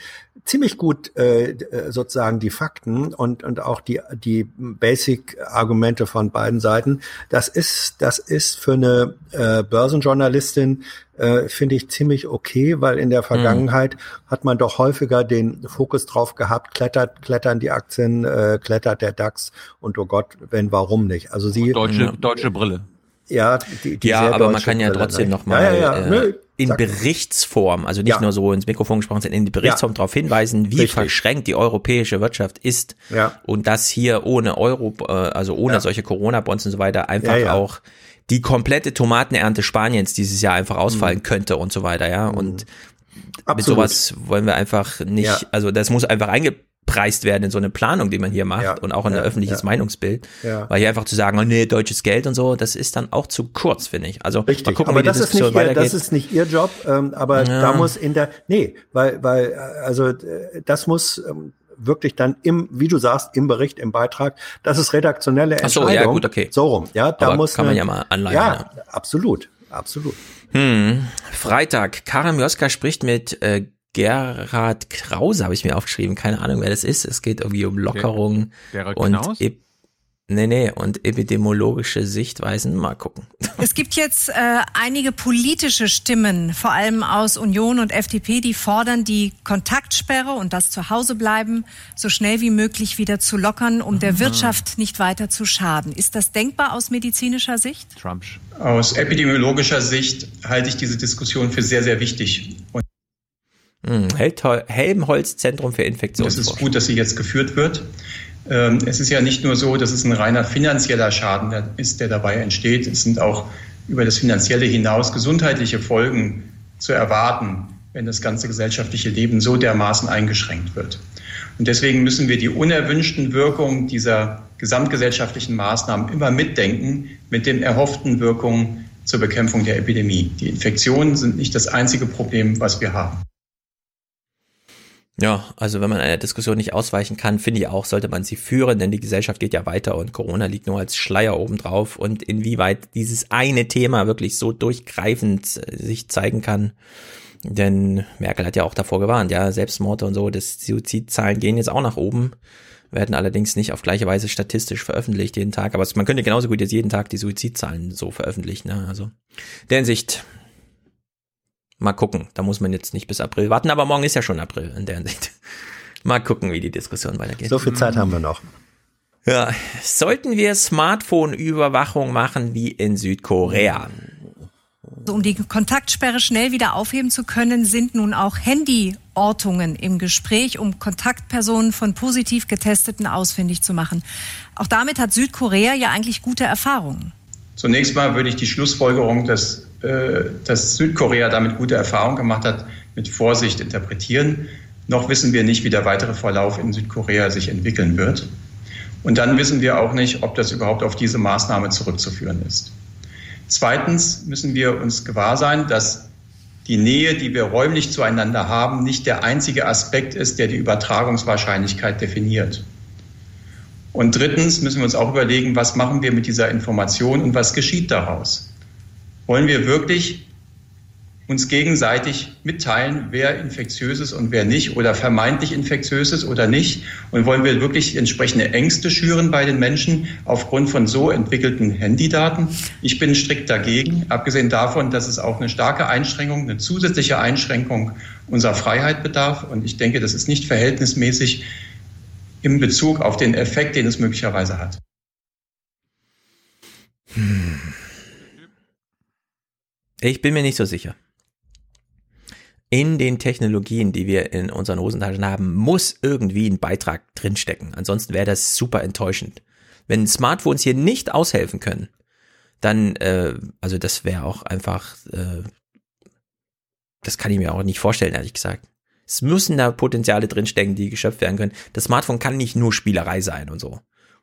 Speaker 2: ziemlich gut äh, äh, sozusagen die Fakten und und auch die die Basic-Argumente von beiden Seiten. Das ist das ist für eine äh, Börsenjournalistin äh, finde ich ziemlich okay, weil in der Vergangenheit hat man doch häufiger den Fokus drauf gehabt, klettert klettern die Aktien, äh, klettert der DAX und oh Gott, wenn warum nicht. Also sie
Speaker 3: Deutsche, deutsche Brille.
Speaker 2: Ja, die, die
Speaker 12: ja, aber man kann ja trotzdem
Speaker 2: ne?
Speaker 12: nochmal
Speaker 2: ja, ja, ja.
Speaker 12: äh, in Berichtsform, also nicht nur so ins Mikrofon gesprochen, sondern in die Berichtsform darauf hinweisen, wie
Speaker 2: Richtig.
Speaker 12: verschränkt die europäische Wirtschaft ist
Speaker 2: Ja.
Speaker 12: und dass hier ohne Euro, äh, also ohne solche Corona-Bonds und so weiter einfach auch die komplette Tomatenernte Spaniens dieses Jahr einfach
Speaker 2: Mhm.
Speaker 12: ausfallen könnte und so weiter, ja. Und mit
Speaker 2: Absolut.
Speaker 12: sowas wollen wir einfach nicht, also das muss einfach eingepreist werden in so eine Planung, die man hier macht
Speaker 2: Ja.
Speaker 12: und auch in ein
Speaker 2: Ja.
Speaker 12: öffentliches
Speaker 2: Ja.
Speaker 12: Meinungsbild.
Speaker 2: Ja.
Speaker 12: Weil hier einfach zu sagen, oh nee, deutsches Geld und so, das ist dann auch zu kurz, finde ich. Also mal
Speaker 2: Richtig,
Speaker 12: gucken,
Speaker 2: aber
Speaker 12: wie die
Speaker 2: das ist, nicht ihr, das ist nicht ihr Job, ähm, aber
Speaker 12: Ja.
Speaker 2: da muss in der, nee, weil, weil, äh, also äh, das muss ähm, wirklich dann im, wie du sagst, im Bericht, im Beitrag, das ist redaktionelle
Speaker 12: Ach so,
Speaker 2: Entscheidung.
Speaker 12: ja, gut, okay.
Speaker 2: So rum, ja, da
Speaker 12: Aber
Speaker 2: muss
Speaker 12: kann man
Speaker 2: eine-
Speaker 12: ja mal anleihen,
Speaker 2: Ja, absolut, absolut.
Speaker 12: Hm. Freitag, Karam Joska spricht mit äh, Gerhard Krause, habe ich mir aufgeschrieben. Keine Ahnung, wer das ist. Es geht irgendwie um Lockerung
Speaker 3: Gerhard
Speaker 12: und? Ep nee, nee, und epidemiologische Sichtweisen. Mal gucken.
Speaker 152: Es gibt jetzt äh, einige politische Stimmen, vor allem aus Union und FDP, die fordern, die Kontaktsperre und das Zuhausebleiben so schnell wie möglich wieder zu lockern, um der Wirtschaft nicht weiter zu schaden. Ist das denkbar aus medizinischer Sicht?
Speaker 3: Trump.
Speaker 142: Aus epidemiologischer Sicht halte ich diese Diskussion für sehr, sehr wichtig. Und
Speaker 12: Hm. Hel- Helmholtz-Zentrum für
Speaker 142: es
Speaker 12: Infektionsforschung.
Speaker 142: ist gut, dass sie jetzt geführt wird. Ähm, Es ist ja nicht nur so, dass es ein reiner finanzieller Schaden ist, der dabei entsteht. Es sind auch über das Finanzielle hinaus gesundheitliche Folgen zu erwarten, wenn das ganze gesellschaftliche Leben so dermaßen eingeschränkt wird. Und deswegen müssen wir die unerwünschten Wirkungen dieser gesamtgesellschaftlichen Maßnahmen immer mitdenken mit den erhofften Wirkungen zur Bekämpfung der Epidemie. Die Infektionen sind nicht das einzige Problem, was wir haben.
Speaker 12: Ja, also wenn man einer Diskussion nicht ausweichen kann, finde ich auch, sollte man sie führen, denn die Gesellschaft geht ja weiter und Corona liegt nur als Schleier obendrauf und inwieweit dieses eine Thema wirklich so durchgreifend sich zeigen kann. Denn Merkel hat ja auch davor gewarnt, ja, Selbstmorde und so, das Suizidzahlen gehen jetzt auch nach oben, werden allerdings nicht auf gleiche Weise statistisch veröffentlicht jeden Tag, aber man könnte genauso gut jetzt jeden Tag die Suizidzahlen so veröffentlichen, ne? also der Hinsicht Mal gucken. Da muss man jetzt nicht bis April warten, aber morgen ist ja schon April in der Hinsicht. Mal gucken, wie die Diskussion weitergeht.
Speaker 2: So viel Zeit haben wir noch.
Speaker 12: Ja, sollten wir Smartphone-Überwachung machen wie in Südkorea?
Speaker 152: So, Um die Kontaktsperre schnell wieder aufheben zu können, sind nun auch Handyortungen im Gespräch, um Kontaktpersonen von positiv Getesteten ausfindig zu machen. Auch damit hat Südkorea ja eigentlich gute Erfahrungen.
Speaker 142: Zunächst mal würde ich die Schlussfolgerung, dass, äh, dass Südkorea damit gute Erfahrungen gemacht hat, mit Vorsicht interpretieren. Noch wissen wir nicht, wie der weitere Verlauf in Südkorea sich entwickeln wird. Und dann wissen wir auch nicht, ob das überhaupt auf diese Maßnahme zurückzuführen ist. Zweitens müssen wir uns gewahr sein, dass die Nähe, die wir räumlich zueinander haben, nicht der einzige Aspekt ist, der die Übertragungswahrscheinlichkeit definiert. Und drittens müssen wir uns auch überlegen, was machen wir mit dieser Information und was geschieht daraus? Wollen wir wirklich uns gegenseitig mitteilen, wer infektiös ist und wer nicht oder vermeintlich infektiös ist oder nicht? Und wollen wir wirklich entsprechende Ängste schüren bei den Menschen aufgrund von so entwickelten Handydaten? Ich bin strikt dagegen, abgesehen davon, dass es auch eine starke Einschränkung, eine zusätzliche Einschränkung unserer Freiheit bedarf. Und ich denke, das ist nicht verhältnismäßig im Bezug auf den Effekt, den es möglicherweise hat.
Speaker 12: Ich bin mir nicht so sicher. In den Technologien, die wir in unseren Hosentaschen haben, muss irgendwie ein Beitrag drinstecken. Ansonsten wäre das super enttäuschend. Wenn Smartphones hier nicht aushelfen können, dann, äh, also das wäre auch einfach, äh, das kann ich mir auch nicht vorstellen, ehrlich gesagt. Es müssen da Potenziale drinstecken, die geschöpft werden können. Das Smartphone kann nicht nur Spielerei sein und so.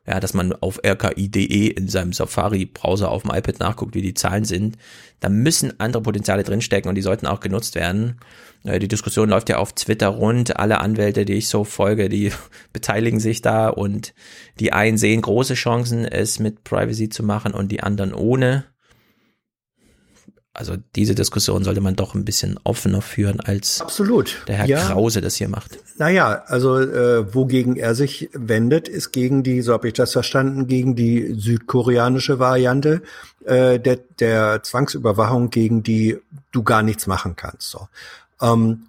Speaker 12: ja, dass man auf rki.de in seinem Safari-Browser auf dem iPad nachguckt, wie die Zahlen sind. Da müssen andere Potenziale drinstecken und die sollten auch genutzt werden. Äh, die Diskussion läuft ja auf Twitter rund. Alle Anwälte, die ich so folge, die beteiligen sich da und die einen sehen große Chancen, es mit Privacy zu machen und die anderen ohne also diese Diskussion sollte man doch ein bisschen offener führen, als
Speaker 2: Absolut.
Speaker 12: der Herr
Speaker 2: Ja.
Speaker 12: Krause das hier macht.
Speaker 2: Naja, also äh, wogegen er sich wendet, ist gegen die, so habe ich das verstanden, gegen die südkoreanische Variante äh, der, der Zwangsüberwachung, gegen die du gar nichts machen kannst. So. Ähm,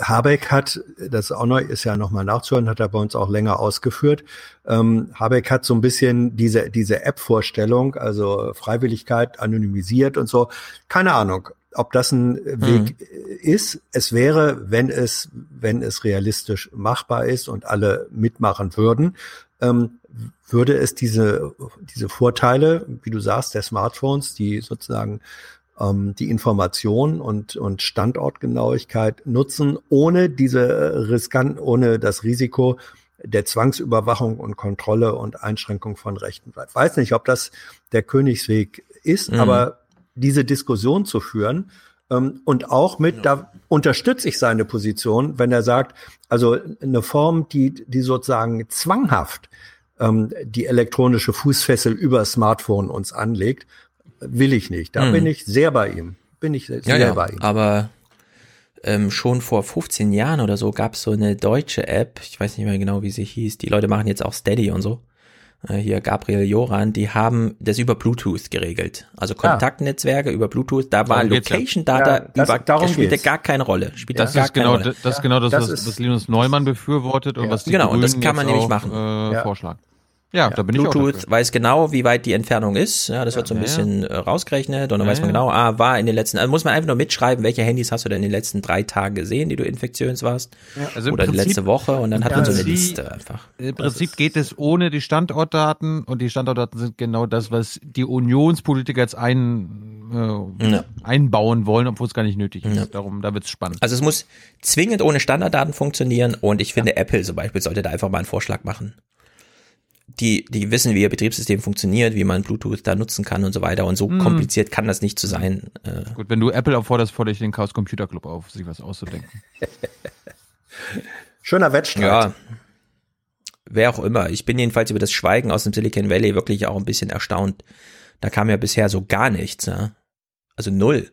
Speaker 2: Habeck hat, das ist auch neu ist ja nochmal nachzuhören, hat er bei uns auch länger ausgeführt. Ähm, Habeck hat so ein bisschen diese, diese App-Vorstellung, also Freiwilligkeit anonymisiert und so. Keine Ahnung, ob das ein Weg ist. Es wäre, wenn es, wenn es realistisch machbar ist und alle mitmachen würden, ähm, würde es diese, diese Vorteile, wie du sagst, der Smartphones, die sozusagen ähm, die Information und, und Standortgenauigkeit nutzen, ohne diese riskant, ohne das Risiko der Zwangsüberwachung und Kontrolle und Einschränkung von Rechten. Ich weiß nicht, ob das der Königsweg ist,
Speaker 12: Mhm.
Speaker 2: aber diese Diskussion zu führen ähm, und auch mit, da unterstütze ich seine Position, wenn er sagt, also eine Form, die, die sozusagen zwanghaft ähm, die elektronische Fußfessel über Smartphone uns anlegt, will ich nicht. Da
Speaker 12: Mhm.
Speaker 2: bin ich sehr bei ihm. Bin ich sehr
Speaker 12: Ja, ja,
Speaker 2: bei ihm.
Speaker 12: aber ähm, schon vor 15 Jahren oder so gab es so eine deutsche App, ich weiß nicht mehr genau, wie sie hieß, die Leute machen jetzt auch Steady und so. Äh, hier Gabriel Joran, die haben das über Bluetooth geregelt. Also Kontaktnetzwerke über Bluetooth, da war
Speaker 3: ja.
Speaker 12: Location Data
Speaker 3: Ja, das-
Speaker 12: über,
Speaker 3: darum
Speaker 12: spielte
Speaker 3: geht's.
Speaker 12: gar keine Rolle. Spielte
Speaker 3: Das
Speaker 12: gar
Speaker 3: ist genau,
Speaker 12: keine Rolle.
Speaker 3: das ist genau das,
Speaker 2: das
Speaker 3: was,
Speaker 2: ist-
Speaker 3: was Linus Neumann befürwortet und was die
Speaker 12: Genau, und das
Speaker 3: Grünen
Speaker 12: kann man nämlich
Speaker 3: auch,
Speaker 12: machen.
Speaker 3: Äh,
Speaker 12: Ja.
Speaker 3: Vorschlagen. Ja, da bin ich auch
Speaker 12: Bluetooth weiß genau, wie weit die Entfernung ist. Ja, das wird so ein
Speaker 3: Ja,
Speaker 12: bisschen äh, rausgerechnet und dann
Speaker 3: Ja,
Speaker 12: weiß man
Speaker 3: ja.
Speaker 12: genau, ah, war in den letzten, also muss man einfach nur mitschreiben, welche Handys hast du denn in den letzten drei Tagen gesehen, die du infektiös warst.
Speaker 3: Also im
Speaker 12: Oder die
Speaker 3: Prinzip-
Speaker 12: letzte Woche und dann hat man so eine
Speaker 3: Sie-
Speaker 12: Liste einfach.
Speaker 3: Im Prinzip geht es ohne die Standortdaten und die Standortdaten sind genau das, was die Unionspolitiker jetzt ein, äh,
Speaker 12: Ja.
Speaker 3: einbauen wollen, obwohl es gar nicht nötig ist.
Speaker 12: Ja.
Speaker 3: Darum, da wird's spannend.
Speaker 12: Also es muss zwingend ohne Standarddaten funktionieren und ich finde Apple zum Beispiel sollte da einfach mal einen Vorschlag machen. Die, die wissen, wie ihr Betriebssystem funktioniert, wie man Bluetooth da nutzen kann und so weiter und so
Speaker 3: Hm.
Speaker 12: kompliziert kann das nicht zu sein. Äh,
Speaker 3: Gut, wenn du Apple aufforderst, fordere ich den Chaos Computer Club auf, sich was auszudenken.
Speaker 2: Schöner Wettstreit.
Speaker 12: Ja. Wer auch immer. Ich bin jedenfalls über das Schweigen aus dem Silicon Valley wirklich auch ein bisschen erstaunt. Da kam ja bisher so gar nichts, ne? Also null.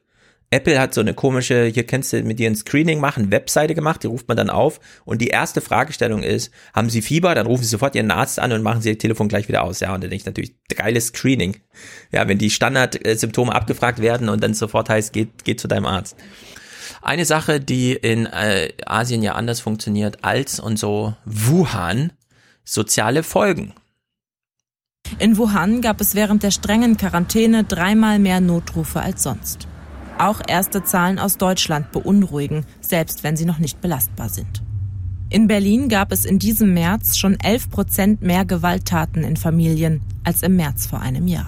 Speaker 12: Apple hat so eine komische, hier kennst du mit dir ein Screening machen, Webseite gemacht, die ruft man dann auf und die erste Fragestellung ist, haben Sie Fieber? Dann rufen Sie sofort Ihren Arzt an und machen Sie Ihr Telefon gleich wieder aus. Ja, und dann denke ich natürlich, geiles Screening. Ja, wenn die Standardsymptome abgefragt werden und dann sofort heißt, geht, geht zu deinem Arzt. Eine Sache, die in äh, Asien ja anders funktioniert als und so Wuhan, soziale Folgen.
Speaker 153: In Wuhan gab es während der strengen Quarantäne dreimal mehr Notrufe als sonst. Auch erste Zahlen aus Deutschland beunruhigen, selbst wenn sie noch nicht belastbar sind. In Berlin gab es in diesem März schon 11 Prozent mehr Gewalttaten in Familien als im März vor einem Jahr.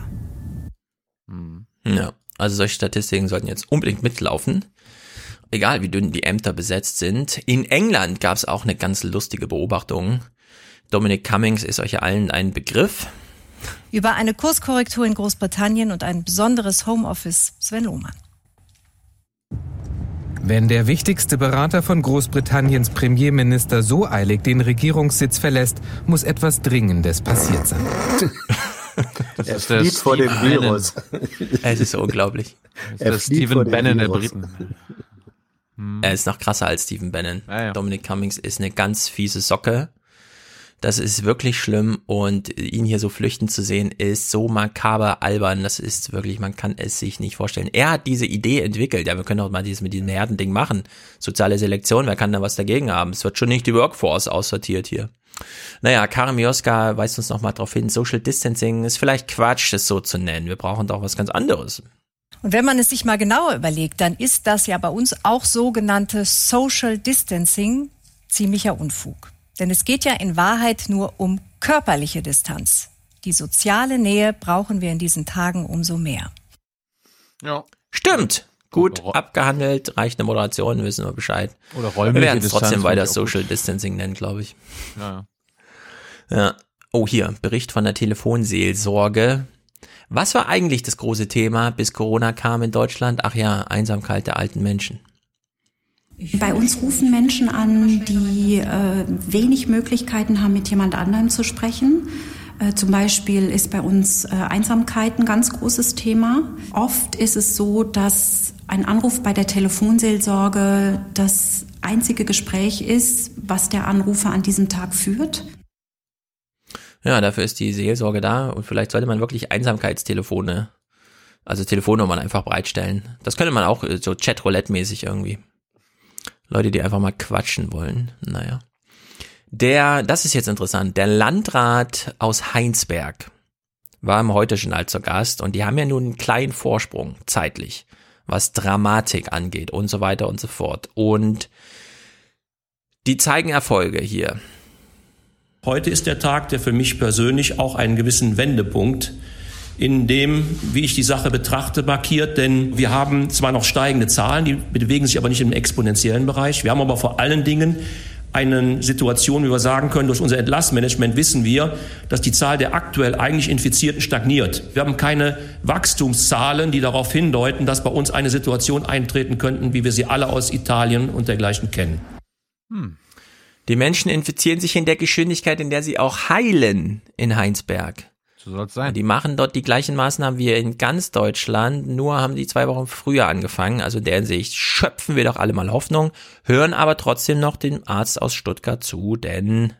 Speaker 12: Ja, also solche Statistiken sollten jetzt unbedingt mitlaufen. Egal wie dünn die Ämter besetzt sind. In England gab es auch eine ganz lustige Beobachtung. Dominic Cummings ist euch ja allen ein Begriff.
Speaker 152: Über eine Kurskorrektur in Großbritannien und ein besonderes Homeoffice Sven Lohmann.
Speaker 154: Wenn der wichtigste Berater von Großbritanniens Premierminister so eilig den Regierungssitz verlässt, muss etwas Dringendes passiert sein.
Speaker 3: Das
Speaker 2: Er
Speaker 3: ist der
Speaker 2: flieht vor dem
Speaker 3: Steve
Speaker 2: Virus.
Speaker 12: Es ist unglaublich.
Speaker 3: Das ist
Speaker 2: Er vor
Speaker 3: Stephen
Speaker 2: dem
Speaker 3: Bannon der. Briten.
Speaker 12: Er ist noch krasser als Stephen Bannon. Dominic Cummings ist eine ganz fiese Socke. Das ist wirklich schlimm und ihn hier so flüchten zu sehen ist so makaber albern. Das ist wirklich, man kann es sich nicht vorstellen. Er hat diese Idee entwickelt. Ja, wir können doch mal dieses mit diesem Herdending machen. Soziale Selektion, wer kann da was dagegen haben? Es wird schon nicht die Workforce aussortiert hier. Naja, Karim Joska weist uns nochmal darauf hin, Social Distancing ist vielleicht Quatsch, das so zu nennen. Wir brauchen doch was ganz anderes.
Speaker 152: Und wenn man es sich mal genauer überlegt, dann ist das ja bei uns auch sogenannte Social Distancing ziemlicher Unfug. Denn es geht ja in Wahrheit nur um körperliche Distanz. Die soziale Nähe brauchen wir in diesen Tagen umso mehr.
Speaker 3: Ja.
Speaker 12: Stimmt. Gut abgehandelt, reicht eine Moderation, wissen wir Bescheid.
Speaker 3: Oder räumliche
Speaker 12: Wir werden es trotzdem weiter. Social Distancing nennen, glaube ich.
Speaker 3: Ja.
Speaker 12: Ja. Oh, hier, Bericht von der Telefonseelsorge. Was war eigentlich das große Thema, bis Corona kam in Deutschland? Ach ja, Einsamkeit der alten Menschen.
Speaker 155: Bei uns rufen Menschen an, die äh, wenig Möglichkeiten haben, mit jemand anderem zu sprechen. Äh, zum Beispiel ist bei uns äh, Einsamkeit ein ganz großes Thema. Oft ist es so, dass ein Anruf bei der Telefonseelsorge das einzige Gespräch ist, was der Anrufer an diesem Tag führt.
Speaker 12: Ja, dafür ist die Seelsorge da und vielleicht sollte man wirklich Einsamkeitstelefone, also Telefonnummern einfach bereitstellen. Das könnte man auch äh, so Chat-Roulette-mäßig irgendwie. Leute, die einfach mal quatschen wollen. Naja. Der, das ist jetzt interessant, der Landrat aus Heinsberg war im Heute-Journal zu Gast und die haben ja nun einen kleinen Vorsprung zeitlich, was Dramatik angeht und so weiter und so fort. Und die zeigen Erfolge hier.
Speaker 156: Heute ist der Tag, der für mich persönlich auch einen gewissen Wendepunkt in dem, wie ich die Sache betrachte, markiert. Denn wir haben zwar noch steigende Zahlen, die bewegen sich aber nicht im exponentiellen Bereich. Wir haben aber vor allen Dingen eine Situation, wie wir sagen können, durch unser Entlassmanagement wissen wir, dass die Zahl der aktuell eigentlich Infizierten stagniert. Wir haben keine Wachstumszahlen, die darauf hindeuten, dass bei uns eine Situation eintreten könnten, wie wir sie alle aus Italien und dergleichen kennen.
Speaker 12: Hm. Die Menschen infizieren sich in der Geschwindigkeit, in der sie auch heilen in Heinsberg.
Speaker 3: So soll es sein.
Speaker 12: Die machen dort die gleichen Maßnahmen wie in ganz Deutschland, nur haben die zwei Wochen früher angefangen. Also in der Hinsicht schöpfen wir doch alle mal Hoffnung, hören aber trotzdem noch dem Arzt aus Stuttgart zu, denn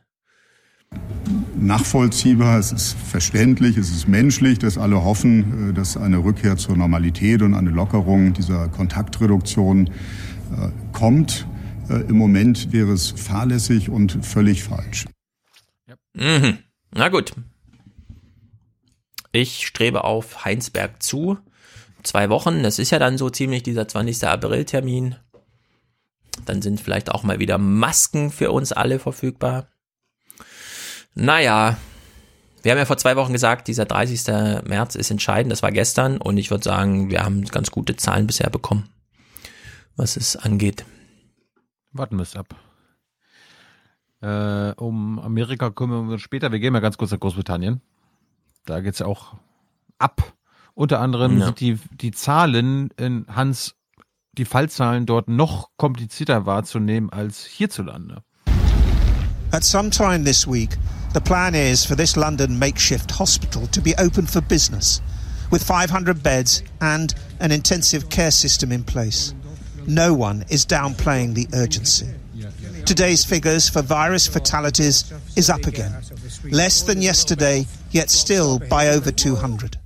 Speaker 157: nachvollziehbar, es ist verständlich, es ist menschlich, dass alle hoffen, äh, dass eine Rückkehr zur Normalität und eine Lockerung dieser Kontaktreduktion äh, kommt. Äh, Im Moment wäre es fahrlässig und völlig falsch.
Speaker 12: Ja. Mhm. Na gut. Ich strebe auf Heinsberg zu. Zwei Wochen, das ist ja dann so ziemlich dieser 20. April-Termin. Dann sind vielleicht auch mal wieder Masken für uns alle verfügbar. Naja, wir haben ja vor zwei Wochen gesagt, dieser 30. März ist entscheidend. Das war gestern und ich würde sagen, wir haben ganz gute Zahlen bisher bekommen, was es angeht.
Speaker 3: Warten wir es ab. Äh, um Amerika kümmern wir uns später. Wir gehen mal ganz kurz nach Großbritannien. Da geht es ja auch ab. Unter anderem ja. sind die, die Zahlen in Hans, die Fallzahlen dort noch komplizierter wahrzunehmen als hierzulande.
Speaker 158: At some time this week, the plan is for this London makeshift hospital to be open for business, with 500 beds and an intensive care system in place. No one is downplaying the urgency. Today's figures for virus fatalities is up again. Less than yesterday, yet still by over 200.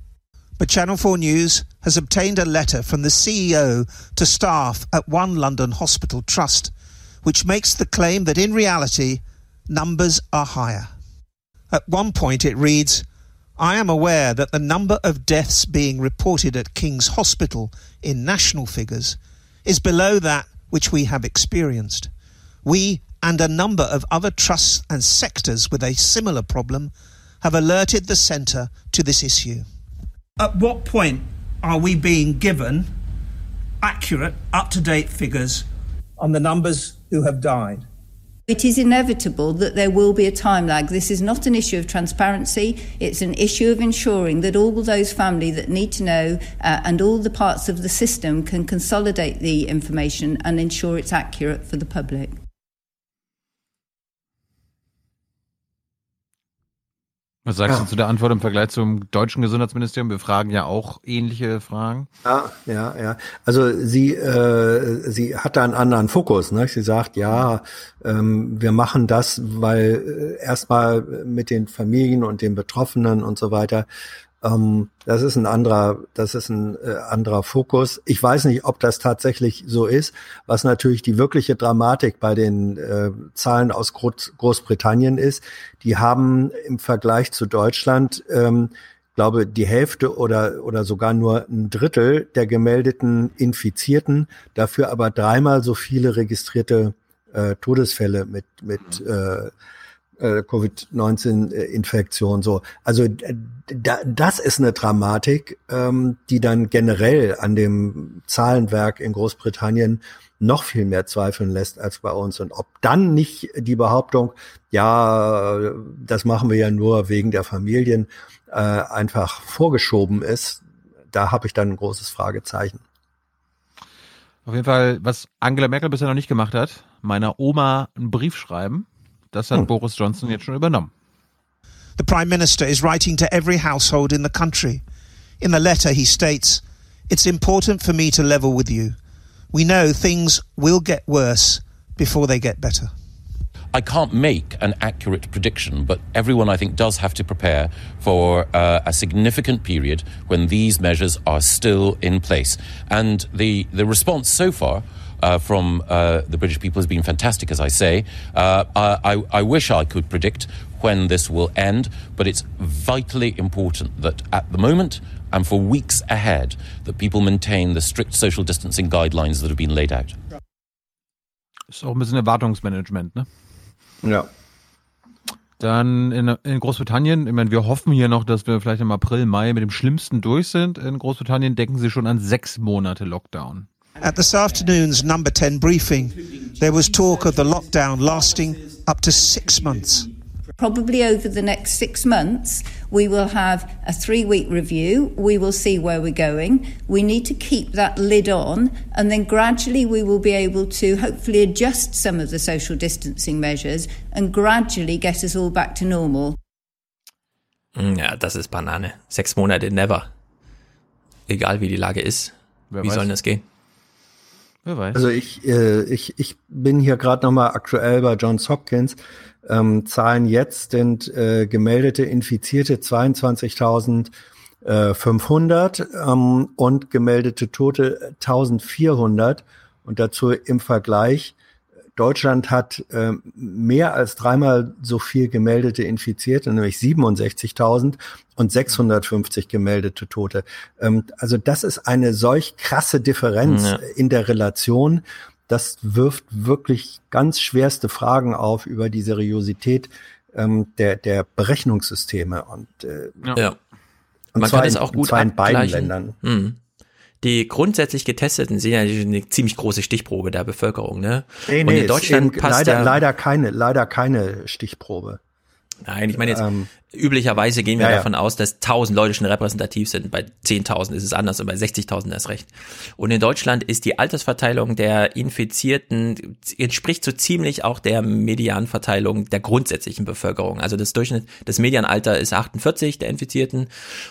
Speaker 158: But Channel 4 News has obtained a letter from the CEO to staff at one London hospital trust, which makes the claim that in reality, numbers are higher. At one point it reads, I am aware that the number of deaths being reported at King's Hospital in national figures is below that which we have experienced. We and a number of other trusts and sectors with a similar problem have alerted the centre to this issue.
Speaker 159: At what point are we being given accurate, up to date figures on the numbers who have died?
Speaker 160: It is inevitable that there will be a time lag. This is not an issue of transparency. It's an issue of ensuring that all those families that need to know uh, and all the parts of the system can consolidate the information and ensure it's accurate for the public.
Speaker 3: Was sagst
Speaker 2: Ja.
Speaker 3: du zu der Antwort im Vergleich zum deutschen Gesundheitsministerium? Wir fragen ja auch ähnliche Fragen.
Speaker 2: Ja, ja, ja. Also sie, äh, sie hat da einen anderen Fokus. Ne? Sie sagt, ja, ähm, wir machen das, weil äh, erstmal mit den Familien und den Betroffenen und so weiter. Ähm, das ist ein anderer, das ist ein äh, anderer Fokus. Ich weiß nicht, ob das tatsächlich so ist. Was natürlich die wirkliche Dramatik bei den äh, Zahlen aus Groß Großbritannien ist, die haben im Vergleich zu Deutschland ähm, glaube, die Hälfte oder, oder sogar nur ein Drittel der gemeldeten Infizierten, dafür aber dreimal so viele registrierte äh, Todesfälle mit, mit, äh, äh, Covid-19-Infektion so. Also da, das ist eine Dramatik, ähm, die dann generell an dem Zahlenwerk in Großbritannien noch viel mehr zweifeln lässt als bei uns. Und ob dann nicht die Behauptung, ja, das machen wir ja nur wegen der Familien, äh, einfach vorgeschoben ist, da habe ich dann ein großes Fragezeichen.
Speaker 3: Auf jeden Fall, was Angela Merkel bisher noch nicht gemacht hat, meiner Oma einen Brief schreiben. Das hat hm. Boris Johnson jetzt schon übernommen.
Speaker 158: The Prime Minister is writing to every household in the country. In the letter he states, It's important for me to level with you. We know things will get worse before they get better.
Speaker 161: I can't make an accurate prediction, but everyone, I think, does have to prepare for uh, a significant period when these measures are still in place. And the, the response so far uh, from uh, the British people has been fantastic, as I say. Uh, I, I wish I could predict when this will end, but it's vitally important that at the moment and for weeks ahead, that people maintain the strict social distancing guidelines that have been laid out.
Speaker 3: Ist auch ein bisschen Erwartungsmanagement, ne?
Speaker 2: Ja.
Speaker 3: Dann in, in Großbritannien, ich meine, wir hoffen hier noch, dass wir vielleicht im April, Mai mit dem Schlimmsten durch sind. In Großbritannien denken sie schon an sechs Monate Lockdown.
Speaker 158: At this afternoon's number 10 briefing, there was talk of the lockdown lasting up to six months.
Speaker 160: Probably over the next six months, we will have a three week review. We will see where we're going. We need to keep that lid on, and then gradually we will be able to hopefully adjust some of the social distancing measures and gradually get us all back to normal.
Speaker 12: Mm, ja, das ist Banane. Sechs Monate, never. Egal wie die Lage ist. Wer wie weiß. soll das gehen?
Speaker 2: Wer weiß. Also ich, äh, ich, ich bin hier gerade nochmal aktuell bei Johns Hopkins ähm, Zahlen jetzt sind äh, gemeldete Infizierte 22.500 ähm, und gemeldete Tote 1400. Und dazu im Vergleich, Deutschland hat äh, mehr als dreimal so viel gemeldete Infizierte, nämlich 67.000 und 650 gemeldete Tote. Ähm, also das ist eine solch krasse Differenz ja. in der Relation das wirft wirklich ganz schwerste Fragen auf über die Seriosität ähm, der, der Berechnungssysteme. Und, äh,
Speaker 12: ja.
Speaker 2: Und
Speaker 12: Man kann es auch gut
Speaker 2: zwar in beiden Ländern.
Speaker 12: Mhm. Die grundsätzlich Getesteten sind ja eine ziemlich große Stichprobe der Bevölkerung, ne?
Speaker 2: Nee, nee, Und in Deutschland passt leider, ja leider keine, leider keine Stichprobe.
Speaker 12: Nein, ich meine jetzt, ähm, üblicherweise gehen wir ja, davon ja. aus, dass 1000 Leute schon repräsentativ sind. Bei 10.000 ist es anders und bei 60.000 erst recht. Und in Deutschland ist die Altersverteilung der Infizierten, entspricht so ziemlich auch der Medianverteilung der grundsätzlichen Bevölkerung. Also das Durchschnitt, das Medianalter ist 48 der Infizierten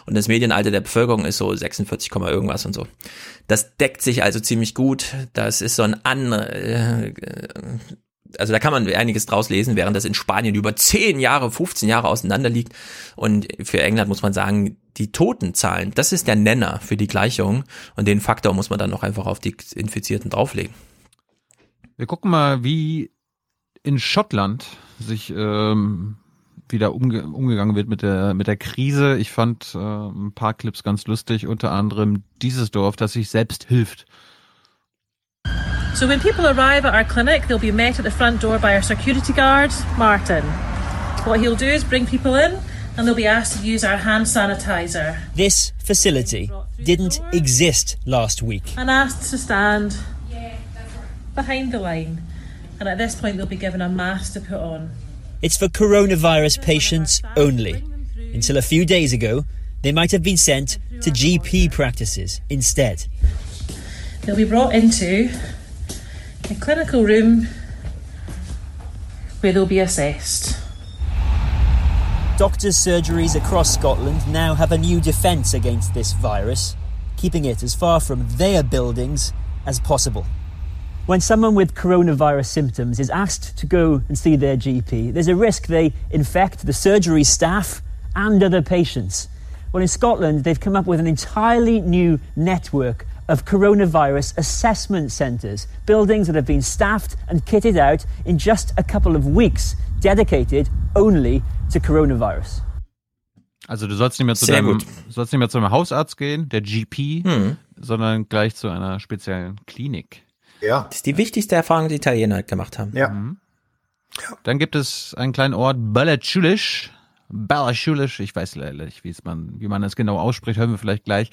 Speaker 12: und das Medianalter der Bevölkerung ist so 46, irgendwas und so. Das deckt sich also ziemlich gut. Das ist so ein an, äh, also da kann man einiges draus lesen, während das in Spanien über 10 Jahre, 15 Jahre auseinander liegt. Und für England muss man sagen, die Totenzahlen, das ist der Nenner für die Gleichung. Und den Faktor muss man dann noch einfach auf die Infizierten drauflegen.
Speaker 3: Wir gucken mal, wie in Schottland sich ähm, wieder umge umgegangen wird mit der mit der Krise. Ich fand äh, ein paar Clips ganz lustig, unter anderem dieses Dorf, das sich selbst hilft.
Speaker 162: So when people arrive at our clinic, they'll be met at the front door by our security guard, Martin. What he'll do is bring people in and they'll be asked to use our hand sanitizer.
Speaker 163: This facility didn't exist last week.
Speaker 162: And asked to stand behind the line. And at this point, they'll be given a mask to put on.
Speaker 163: It's for coronavirus patients only. Until a few days ago, they might have been sent to GP practices instead.
Speaker 162: They'll be brought into a clinical room where they'll be assessed.
Speaker 163: Doctors' surgeries across Scotland now have a new defence against this virus, keeping it as far from their buildings as possible. When someone with coronavirus symptoms is asked to go and see their GP, there's a risk they infect the surgery staff and other patients. Well, in Scotland, they've come up with an entirely new network of coronavirus assessment centres, buildings that have been staffed and kitted out in just a couple of weeks, dedicated only to coronavirus.
Speaker 3: Also du sollst nicht mehr zu Sehr deinem, sollst nicht mehr zu einem Hausarzt gehen, der GP, hm. sondern gleich zu einer speziellen Klinik.
Speaker 12: Ja. Das ist die wichtigste Erfahrung, die Italiener gemacht haben.
Speaker 2: Ja. Mhm.
Speaker 3: Dann gibt es einen kleinen Ort, Balachulish. Balachulish, ich weiß leider nicht, wie man, wie man das genau ausspricht, hören wir vielleicht gleich.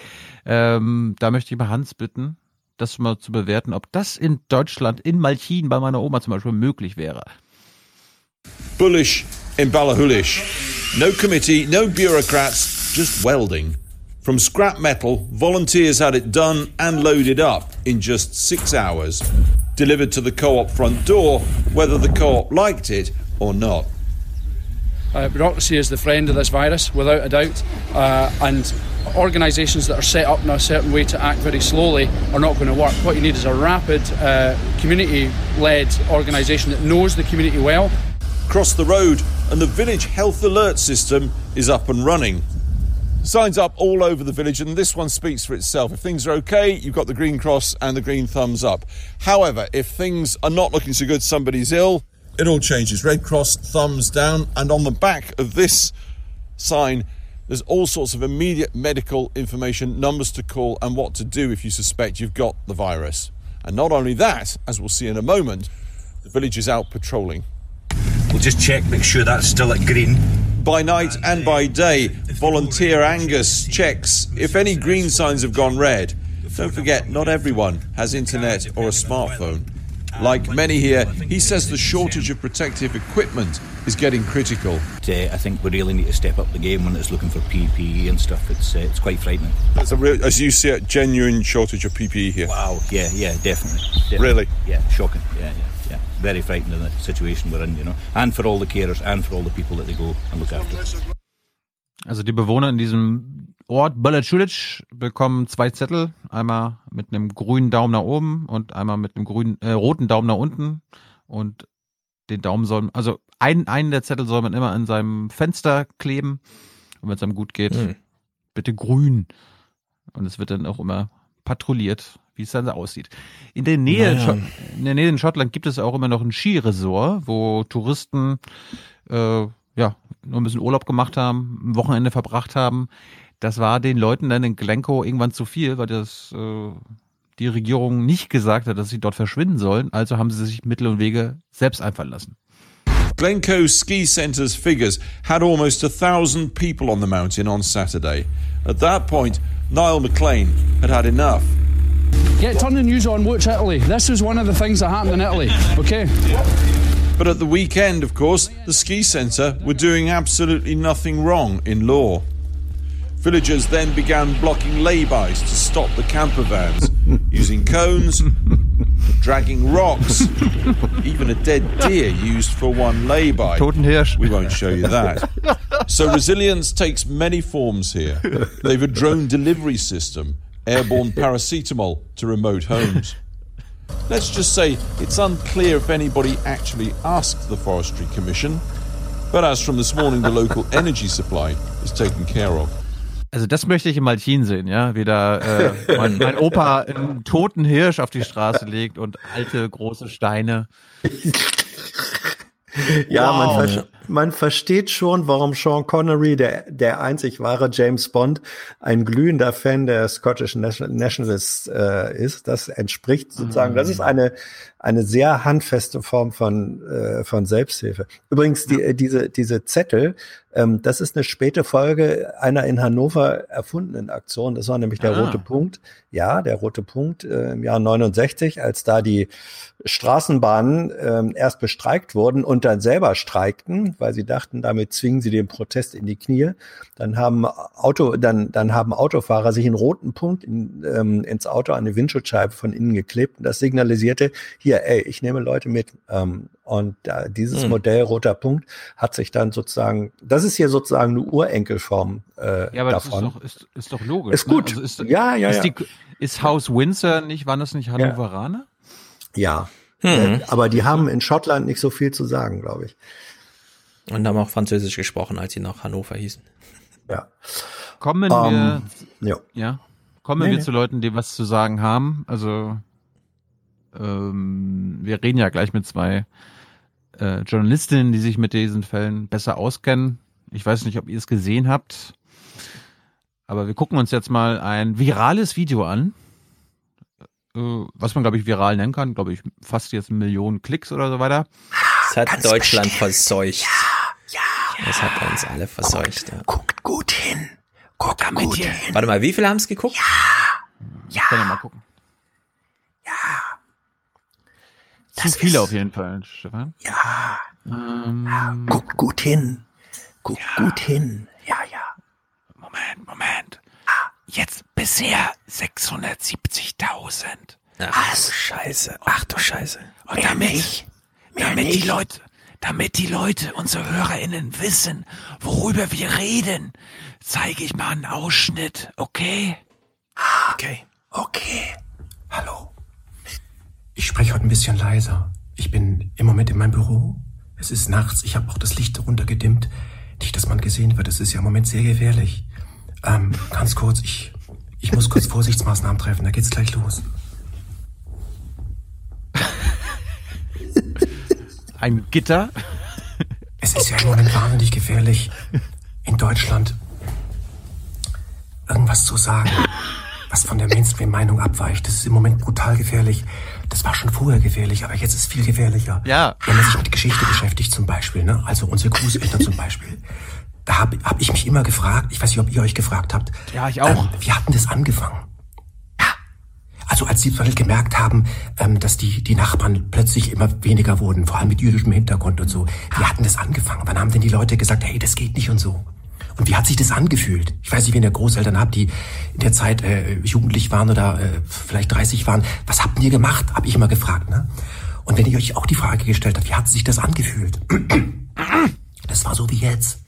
Speaker 3: Ähm, da möchte ich mal Hans bitten, das mal zu bewerten, ob das in Deutschland, in Malchin bei meiner Oma zum Beispiel möglich wäre.
Speaker 164: Bullish in Balahulish. No committee, no bureaucrats, just welding. From scrap metal, volunteers had it done and loaded up in just six hours. Delivered to the co op front door, whether the co op liked it or not.
Speaker 165: Uh, bureaucracy is the friend of this virus, without a doubt, uh, and organisations that are set up in a certain way to act very slowly are not going to work. What you need is a rapid, uh, community led organisation that knows the community well.
Speaker 164: Cross the road, and the village health alert system is up and running. Signs up all over the village, and this one speaks for itself. If things are okay, you've got the green cross and the green thumbs up. However, if things are not looking so good, somebody's ill, it all changes. Red cross, thumbs down, and on the back of this sign, there's all sorts of immediate medical information, numbers to call, and what to do if you suspect you've got the virus. And not only that, as we'll see in a moment, the village is out patrolling.
Speaker 166: We'll just check, make sure that's still at green.
Speaker 164: By night and by day, volunteer Angus checks if any green signs have gone red. Don't forget, not everyone has internet or a smartphone. Like many here, he says the shortage of protective equipment is getting critical.
Speaker 166: Uh, I think we really need to step up the game when it's looking for PPE and stuff. It's uh, it's quite frightening.
Speaker 164: There's a real, as you see it, genuine shortage of PPE here.
Speaker 166: Wow. Yeah. Yeah. Definitely. definitely.
Speaker 164: Really?
Speaker 166: Yeah. Shocking. Yeah. Yeah. Yeah. Very frightening in the situation we're in, you know, and for all the carers and for all the people that they go and look after.
Speaker 3: Also die Bewohner in diesem Ort Balachulic bekommen zwei Zettel, einmal mit einem grünen Daumen nach oben und einmal mit einem grünen, äh, roten Daumen nach unten. Und den Daumen soll, also ein, einen der Zettel soll man immer an seinem Fenster kleben. Und wenn es einem gut geht,
Speaker 12: Hm.
Speaker 3: bitte grün. Und es wird dann auch immer patrouilliert, wie es dann so aussieht. In der Nähe,
Speaker 12: Naja.
Speaker 3: In der Nähe in Schottland gibt es auch immer noch ein Skiresort, wo Touristen äh, ja nur ein bisschen Urlaub gemacht haben, ein Wochenende verbracht haben. Das war den Leuten dann in Glencoe irgendwann zu viel, weil das äh, die Regierung nicht gesagt hat, dass sie dort verschwinden sollen. Also haben sie sich Mittel und Wege selbst einfallen lassen.
Speaker 164: Glencoe Ski Centre's figures had almost a thousand people on the mountain on Saturday. At that point, Niall McLean had had enough.
Speaker 165: Yeah, turn the news on, watch Italy. This is one of the things that happened in Italy, okay?
Speaker 164: But at the weekend, of course, the ski centre were doing absolutely nothing wrong in law. Villagers then began blocking lay-bys to stop the camper vans, using cones, dragging rocks, even a dead deer used for one layby. We won't show you that. So resilience takes many forms here. They've a drone delivery system, airborne paracetamol to remote homes. Let's just say it's unclear if anybody actually asked the Forestry Commission, but as from this morning, the local energy supply is taken care of.
Speaker 3: Also das möchte ich in Malchin sehen, ja, wie da äh, mein, mein Opa einen toten Hirsch auf die Straße legt und alte große Steine.
Speaker 2: Ja, man,
Speaker 3: Wow.
Speaker 2: ver man versteht schon, warum Sean Connery, der, der einzig wahre James Bond, ein glühender Fan der Scottish National Nationalists äh, ist. Das entspricht sozusagen, das ist eine, eine sehr handfeste Form von, äh, von Selbsthilfe. Übrigens, die, äh, diese, diese Zettel, ähm, das ist eine späte Folge einer in Hannover erfundenen Aktion. Das war nämlich der
Speaker 12: Ah.
Speaker 2: rote Punkt. Ja, der rote Punkt äh, im Jahr 69, als da die Straßenbahnen ähm, erst bestreikt wurden und dann selber streikten, weil sie dachten, damit zwingen sie den Protest in die Knie. Dann haben Auto, dann, dann haben Autofahrer sich einen roten Punkt in, ähm, ins Auto an die Windschutzscheibe von innen geklebt und das signalisierte, hier, ey, ich nehme Leute mit. Ähm, und äh, dieses
Speaker 12: Hm.
Speaker 2: Modell roter Punkt hat sich dann sozusagen, das ist hier sozusagen eine Urenkelform äh,
Speaker 3: Ja, aber das ist
Speaker 2: davon.
Speaker 3: doch, ist, ist doch logisch.
Speaker 2: Ist gut.
Speaker 3: Ne? Also ist,
Speaker 2: Ja, ja,
Speaker 3: ist
Speaker 2: ja.
Speaker 3: Die, ist Haus Windsor nicht, waren das nicht Hannoveraner?
Speaker 2: Ja.
Speaker 12: Hm.
Speaker 2: Äh, aber die haben in Schottland nicht so viel zu sagen, glaube ich.
Speaker 12: Und haben auch Französisch gesprochen, als sie nach Hannover hießen.
Speaker 2: Ja.
Speaker 3: Kommen wir,
Speaker 2: Ähm, ja.
Speaker 3: ja, kommen
Speaker 2: Nee,
Speaker 3: wir
Speaker 2: nee.
Speaker 3: zu Leuten, die was zu sagen haben. Also ähm, wir reden ja gleich mit zwei äh, Journalistinnen, die sich mit diesen Fällen besser auskennen. Ich weiß nicht, ob ihr es gesehen habt, aber wir gucken uns jetzt mal ein virales Video an, äh, was man glaube ich viral nennen kann, glaube ich fast jetzt Millionen Klicks oder so weiter.
Speaker 12: das hat Deutschland bestimmt. verseucht. Ja. Das hat uns alle verseucht.
Speaker 2: Guckt, ja. guckt gut hin. Guckt Damit gut
Speaker 12: hin. Warte mal, wie viele haben es geguckt?
Speaker 2: Ja. Ja.
Speaker 3: Können wir mal gucken.
Speaker 2: Ja.
Speaker 3: Zu viele auf jeden Fall, Stefan.
Speaker 2: Ja. Ähm, ja. Guckt gut hin. Guckt ja. gut hin. Ja, ja.
Speaker 142: Moment, Moment. Jetzt bisher 670.000.
Speaker 2: Ach du Scheiße. Ach du Scheiße.
Speaker 142: Und damit, damit nicht. die Leute, damit die Leute, unsere HörerInnen wissen, worüber wir reden, zeige ich mal einen Ausschnitt, okay?
Speaker 167: Okay.
Speaker 2: Okay.
Speaker 167: Hallo. Ich spreche heute ein bisschen leiser. Ich bin im Moment in meinem Büro. Es ist nachts. Ich habe auch das Licht runtergedimmt. Nicht, dass man gesehen wird. Es ist ja im Moment sehr gefährlich. Ähm, ganz kurz, ich, ich muss kurz Vorsichtsmaßnahmen treffen. Da geht's gleich los.
Speaker 3: Ein Gitter?
Speaker 167: Es ist ja im Moment wahnsinnig gefährlich, in Deutschland irgendwas zu sagen, was von der Mainstream-Meinung abweicht. Das ist im Moment brutal gefährlich. Das war schon vorher gefährlich, aber jetzt ist es viel gefährlicher.
Speaker 3: Ja.
Speaker 167: Wenn man sich mit Geschichte beschäftigt zum Beispiel, ne? also unsere Großeltern zum Beispiel. Da habe hab ich mich immer gefragt, ich weiß nicht, ob ihr euch gefragt habt.
Speaker 3: Ja, ich auch.
Speaker 167: Ähm, wie hat denn das angefangen? Also als sie gemerkt haben, ähm, dass die, die Nachbarn plötzlich immer weniger wurden, vor allem mit jüdischem Hintergrund und so. Wie hatten das angefangen? Wann haben denn die Leute gesagt, hey, das geht nicht und so? Und wie hat sich das angefühlt? Ich weiß nicht, wenn ihr Großeltern habt, die in der Zeit äh, jugendlich waren oder äh, vielleicht 30 waren. Was habt ihr gemacht? Hab ich immer gefragt. Ne? Und wenn ihr euch auch die Frage gestellt habt, wie hat sich das angefühlt? Das war so wie jetzt.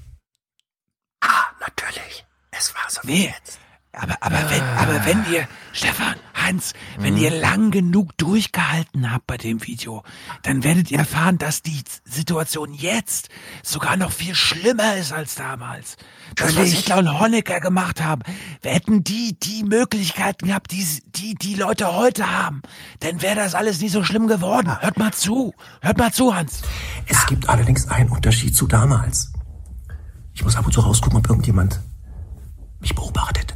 Speaker 2: Ah, natürlich. Es war so wie jetzt.
Speaker 142: Aber, aber, wenn, aber wenn ihr, Stefan, Hans, wenn ihr lang genug durchgehalten habt bei dem Video, dann werdet ihr erfahren, dass die Situation jetzt sogar noch viel schlimmer ist als damals. Das, was Hitler und Honecker gemacht haben, hätten die die Möglichkeiten gehabt, die, die die Leute heute haben, dann wäre das alles nicht so schlimm geworden. Hört mal zu, hört mal zu, Hans.
Speaker 167: Es gibt allerdings einen Unterschied zu damals. Ich muss ab und zu rausgucken, ob irgendjemand mich beobachtet.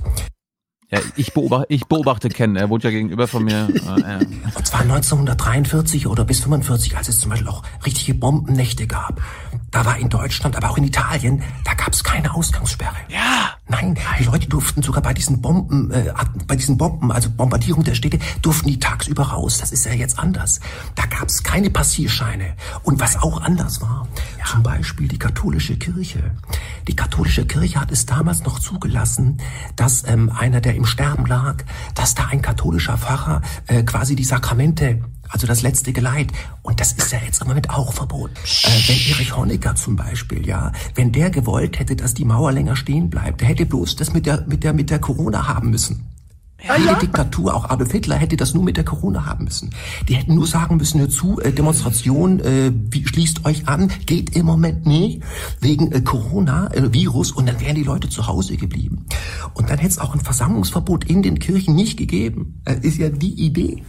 Speaker 3: Ja, ich beobachte, ich beobachte Ken, er wohnt ja gegenüber von mir. Äh,
Speaker 167: Und zwar 1943 oder bis 45, als es zum Beispiel auch richtige Bombennächte gab. Da war in Deutschland, aber auch in Italien, da gab es keine Ausgangssperre.
Speaker 142: Ja.
Speaker 167: Nein, die Leute durften sogar bei diesen Bomben, äh, bei diesen Bomben, also Bombardierung der Städte, durften die tagsüber raus. Das ist ja jetzt anders. Da gab es keine Passierscheine. Und was auch anders war, ja. zum Beispiel die katholische Kirche. Die katholische Kirche hat es damals noch zugelassen, dass ähm, einer, der im Sterben lag, dass da ein katholischer Pfarrer äh, quasi die Sakramente also das letzte Geleit. Und das ist ja jetzt im Moment auch verboten. Äh, wenn Erich Honecker zum Beispiel, ja, wenn der gewollt hätte, dass die Mauer länger stehen bleibt, der hätte bloß das mit der, mit der, mit der Corona haben müssen. Ja, Jede. Diktatur, auch Adolf Hitler, hätte das nur mit der Corona haben müssen. Die hätten nur sagen müssen, hör zu, äh, Demonstration, äh, wie, schließt euch an, geht im Moment nicht, wegen äh, Corona, äh, Virus, und dann wären die Leute zu Hause geblieben. Und dann hätte es auch ein Versammlungsverbot in den Kirchen nicht gegeben. Äh, ist ja die Idee.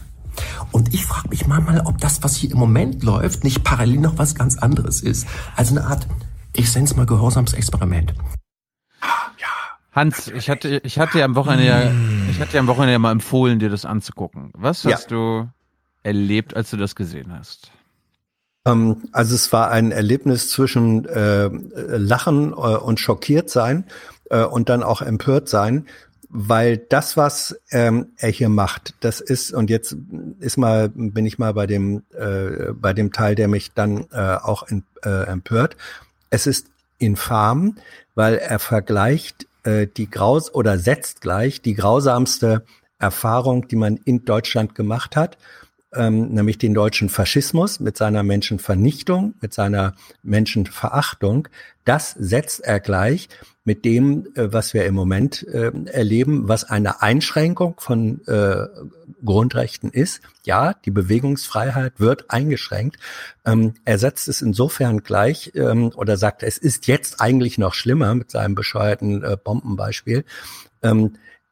Speaker 167: Und ich frage mich manchmal, ob das, was hier im Moment läuft, nicht parallel noch was ganz anderes ist. Also eine Art, ich nenne es mal Gehorsamsexperiment.
Speaker 3: Hans, ich hatte, ich hatte ja am Wochenende ja, ich hatte ja am Wochenende ja mal empfohlen, dir das anzugucken. Was hast ja. du erlebt, als du das gesehen hast?
Speaker 2: Ähm, also es war ein Erlebnis zwischen äh, Lachen äh, und schockiert sein äh, und dann auch empört sein weil das, was ähm, er hier macht, das ist und jetzt ist mal bin ich mal bei dem äh, bei dem Teil, der mich dann äh, auch in, äh, empört. Es ist infam, weil er vergleicht äh, die graus oder setzt gleich die grausamste Erfahrung, die man in Deutschland gemacht hat, ähm, nämlich den deutschen Faschismus mit seiner Menschenvernichtung, mit seiner Menschenverachtung. Das setzt er gleich mit dem, äh, was wir im Moment äh, erleben, was eine Einschränkung von äh, Grundrechten ist. Ja, die Bewegungsfreiheit wird eingeschränkt. Ähm, er setzt es insofern gleich ähm, oder sagt, es ist jetzt eigentlich noch schlimmer mit seinem bescheuerten äh, Bombenbeispiel.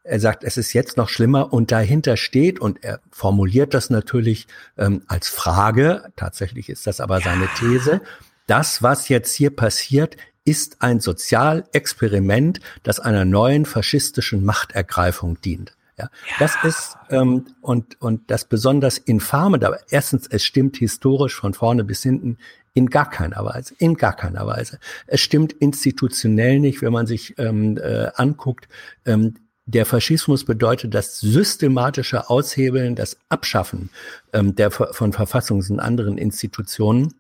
Speaker 2: Er sagt, es ist jetzt noch schlimmer und dahinter steht, und er formuliert das natürlich ähm, als Frage, tatsächlich ist das aber seine These, das, was jetzt hier passiert, ist ein Sozialexperiment, das einer neuen faschistischen Machtergreifung dient. Ja, das ist ähm, und und das besonders infame. Da erstens, es stimmt historisch von vorne bis hinten in gar keiner Weise, in gar keiner Weise. Es stimmt institutionell nicht, wenn man sich ähm, äh, anguckt. Ähm, der Faschismus bedeutet das systematische Aushebeln, das Abschaffen ähm, der von Verfassungs- und anderen Institutionen.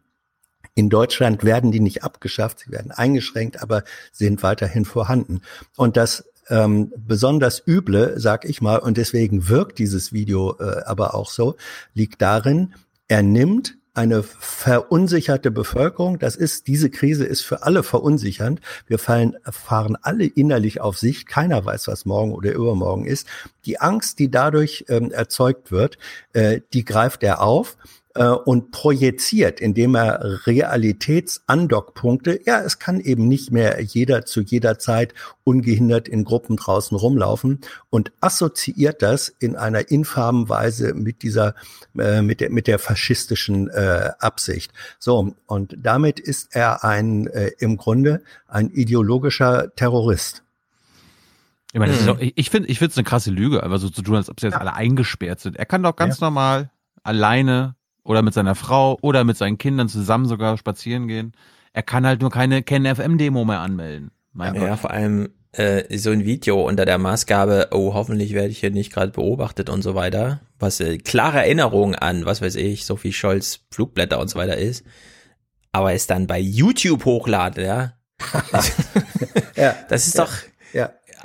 Speaker 2: In Deutschland werden die nicht abgeschafft, sie werden eingeschränkt, aber sind weiterhin vorhanden. Und das ähm, besonders üble, sag ich mal, und deswegen wirkt dieses Video äh, aber auch so, liegt darin, er nimmt eine verunsicherte Bevölkerung. Das ist, diese Krise ist für alle verunsichernd. Wir fallen, fahren alle innerlich auf Sicht. Keiner weiß, was morgen oder übermorgen ist. Die Angst, die dadurch ähm, erzeugt wird, äh, die greift er auf äh, und projiziert, indem er Realitätsandockpunkte, ja, es kann eben nicht mehr jeder zu jeder Zeit ungehindert in Gruppen draußen rumlaufen und assoziiert das in einer infamen Weise mit dieser, äh, mit der, mit der faschistischen äh, Absicht. So, und damit ist er ein, äh, im Grunde ein ideologischer Terrorist.
Speaker 3: Ich, meine, mhm. auch, ich finde ich finde es eine krasse Lüge, einfach so zu tun, als ob sie jetzt ja. alle eingesperrt sind. Er kann doch ganz ja. normal alleine oder mit seiner Frau oder mit seinen Kindern zusammen sogar spazieren gehen. Er kann halt nur keine KenFM-Demo mehr anmelden.
Speaker 12: Mein ja, Gott. vor allem äh, so ein Video unter der Maßgabe, oh, hoffentlich werde ich hier nicht gerade beobachtet und so weiter, was äh, klare Erinnerung an, was weiß ich, Sophie Scholz Flugblätter und so weiter ist, aber es dann bei YouTube hochladen, ja. ja das ist ja, doch, ja.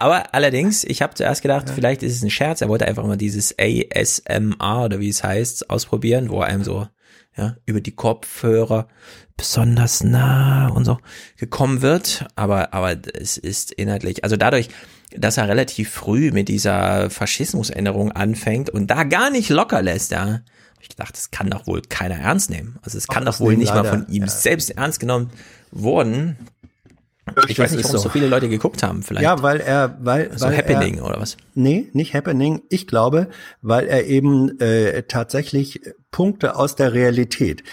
Speaker 12: Aber allerdings, ich habe zuerst gedacht, ja. vielleicht ist es ein Scherz. Er wollte einfach mal dieses ASMR oder wie es heißt ausprobieren, wo er einem so ja über die Kopfhörer besonders nah und so gekommen wird. Aber aber es ist inhaltlich, also dadurch, dass er relativ früh mit dieser Faschismusänderung anfängt und da gar nicht locker lässt, ja, ich gedacht, das kann doch wohl keiner ernst nehmen. Also es kann doch wohl nicht leider, mal von ihm ja. selbst ernst genommen worden. Ich weiß nicht, warum so. so viele Leute geguckt haben, vielleicht.
Speaker 2: Ja, weil er, weil,
Speaker 12: so
Speaker 2: weil
Speaker 12: Happening
Speaker 2: er,
Speaker 12: oder was?
Speaker 2: Nee, nicht Happening. Ich glaube, weil er eben äh, tatsächlich Punkte aus der Realität,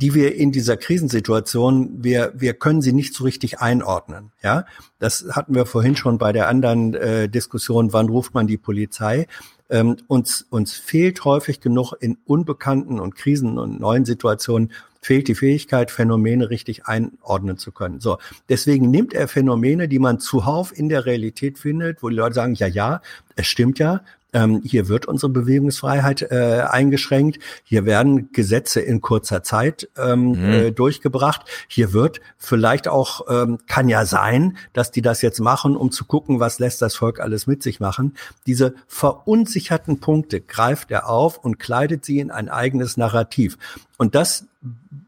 Speaker 2: die wir in dieser Krisensituation, wir, wir können sie nicht so richtig einordnen. Ja, das hatten wir vorhin schon bei der anderen äh, Diskussion, wann ruft man die Polizei? Ähm, uns, uns fehlt häufig genug in unbekannten und Krisen und neuen Situationen fehlt die Fähigkeit, Phänomene richtig einordnen zu können. So, deswegen nimmt er Phänomene, die man zuhauf in der Realität findet, wo die Leute sagen, ja, ja, es stimmt ja, ähm, hier wird unsere Bewegungsfreiheit äh, eingeschränkt. Hier werden Gesetze in kurzer Zeit ähm, mhm. äh, durchgebracht. Hier wird vielleicht auch, ähm, kann ja sein, dass die das jetzt machen, um zu gucken, was lässt das Volk alles mit sich machen. Diese verunsicherten Punkte greift er auf und kleidet sie in ein eigenes Narrativ. Und das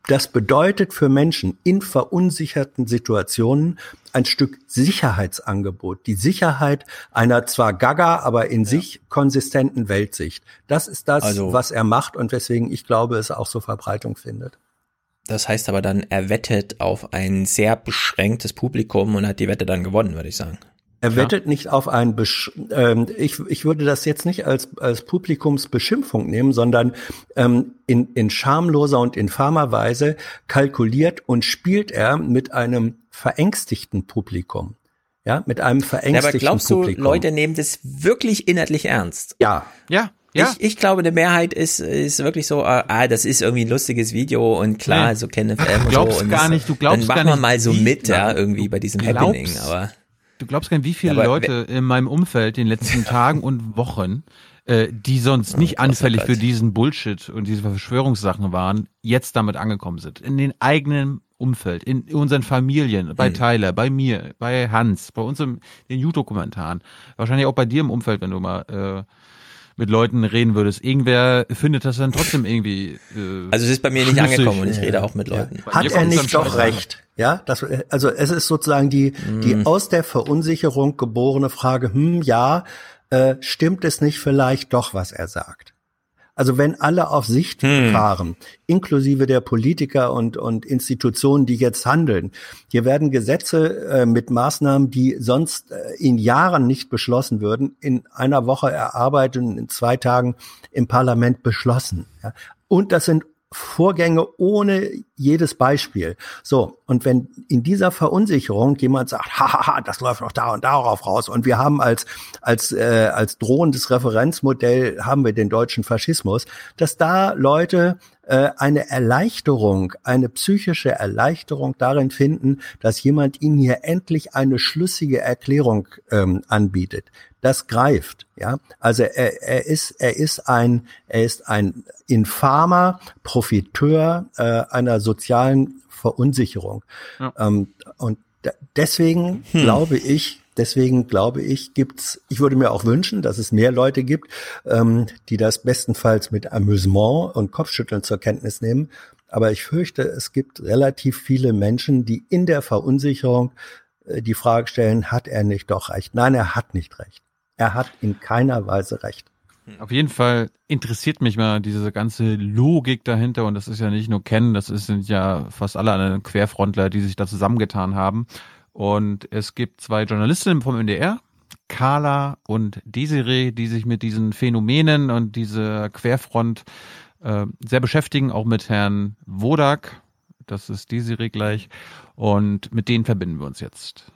Speaker 2: das bedeutet für Menschen in verunsicherten Situationen ein Stück Sicherheitsangebot, die Sicherheit einer zwar gaga, aber in ja. sich konsistenten Weltsicht. Das ist das, also, was er macht und weswegen ich glaube, es auch so Verbreitung findet.
Speaker 12: Das heißt aber dann, er wettet auf ein sehr beschränktes Publikum und hat die Wette dann gewonnen, würde ich sagen.
Speaker 2: Er wettet ja. nicht auf ein, Besch ähm, ich, ich würde das jetzt nicht als, als Publikumsbeschimpfung nehmen, sondern ähm, in, in schamloser und infamer Weise kalkuliert und spielt er mit einem verängstigten Publikum. Ja, mit einem verängstigten ja, aber glaubst Publikum.
Speaker 12: du, Leute nehmen das wirklich inhaltlich ernst?
Speaker 2: Ja.
Speaker 12: Ja. Ja. Ich, ich glaube, eine Mehrheit ist, ist wirklich so, äh, ah, das ist irgendwie ein lustiges Video und klar, nee. so kennen FM
Speaker 3: und so.
Speaker 12: Und
Speaker 3: gar nicht, du glaubst
Speaker 12: dann machen
Speaker 3: wir
Speaker 12: mal so mit, ja, irgendwie bei diesem Happening, aber.
Speaker 3: Du glaubst gar nicht, wie viele ja, Leute in meinem Umfeld in den letzten Tagen und Wochen, äh, die sonst nicht oh, anfällig für diesen Bullshit und diese Verschwörungssachen waren, jetzt damit angekommen sind. In den eigenen Umfeld, in unseren Familien, bei mhm. Tyler, bei mir, bei Hans, bei uns in den YouTube-Kommentaren, wahrscheinlich auch bei dir im Umfeld, wenn du mal äh, mit Leuten reden würdest. Irgendwer findet das dann trotzdem irgendwie.
Speaker 12: Äh, also es ist bei mir nicht angekommen und ich rede auch mit Leuten.
Speaker 2: Hat er nicht doch recht? Ja, das, also es ist sozusagen die, mm. die aus der Verunsicherung geborene Frage, hm, ja, äh, stimmt es nicht vielleicht doch, was er sagt? Also wenn alle auf Sicht hm. fahren, inklusive der Politiker und, und Institutionen, die jetzt handeln, hier werden Gesetze äh, mit Maßnahmen, die sonst äh, in Jahren nicht beschlossen würden, in einer Woche erarbeitet und in zwei Tagen im Parlament beschlossen. Ja. Und das sind Vorgänge ohne jedes Beispiel. So, und wenn in dieser Verunsicherung jemand sagt, hahaha, das läuft noch da und darauf raus und wir haben als, als, äh, als drohendes Referenzmodell haben wir den deutschen Faschismus, dass da Leute äh, eine Erleichterung, eine psychische Erleichterung darin finden, dass jemand ihnen hier endlich eine schlüssige Erklärung ähm, anbietet. Das greift, ja. Also er, er ist, er ist ein, er ist ein infamer Profiteur äh, einer sozialen Verunsicherung. Ja. Ähm, und deswegen hm. glaube ich, Deswegen glaube ich, gibt's, ich würde mir auch wünschen, dass es mehr Leute gibt, ähm, die das bestenfalls mit Amüsement und Kopfschütteln zur Kenntnis nehmen. Aber ich fürchte, es gibt relativ viele Menschen, die in der Verunsicherung äh, die Frage stellen, hat er nicht doch recht? Nein, er hat nicht recht. Er hat in keiner Weise recht.
Speaker 3: Auf jeden Fall interessiert mich mal diese ganze Logik dahinter und das ist ja nicht nur Ken, das sind ja fast alle Querfrontler, die sich da zusammengetan haben. Und es gibt zwei Journalistinnen vom NDR, Carla und Desiree, die sich mit diesen Phänomenen und dieser Querfront äh, sehr beschäftigen, auch mit Herrn Wodak. Das ist Desiree gleich. Und mit denen verbinden wir uns jetzt.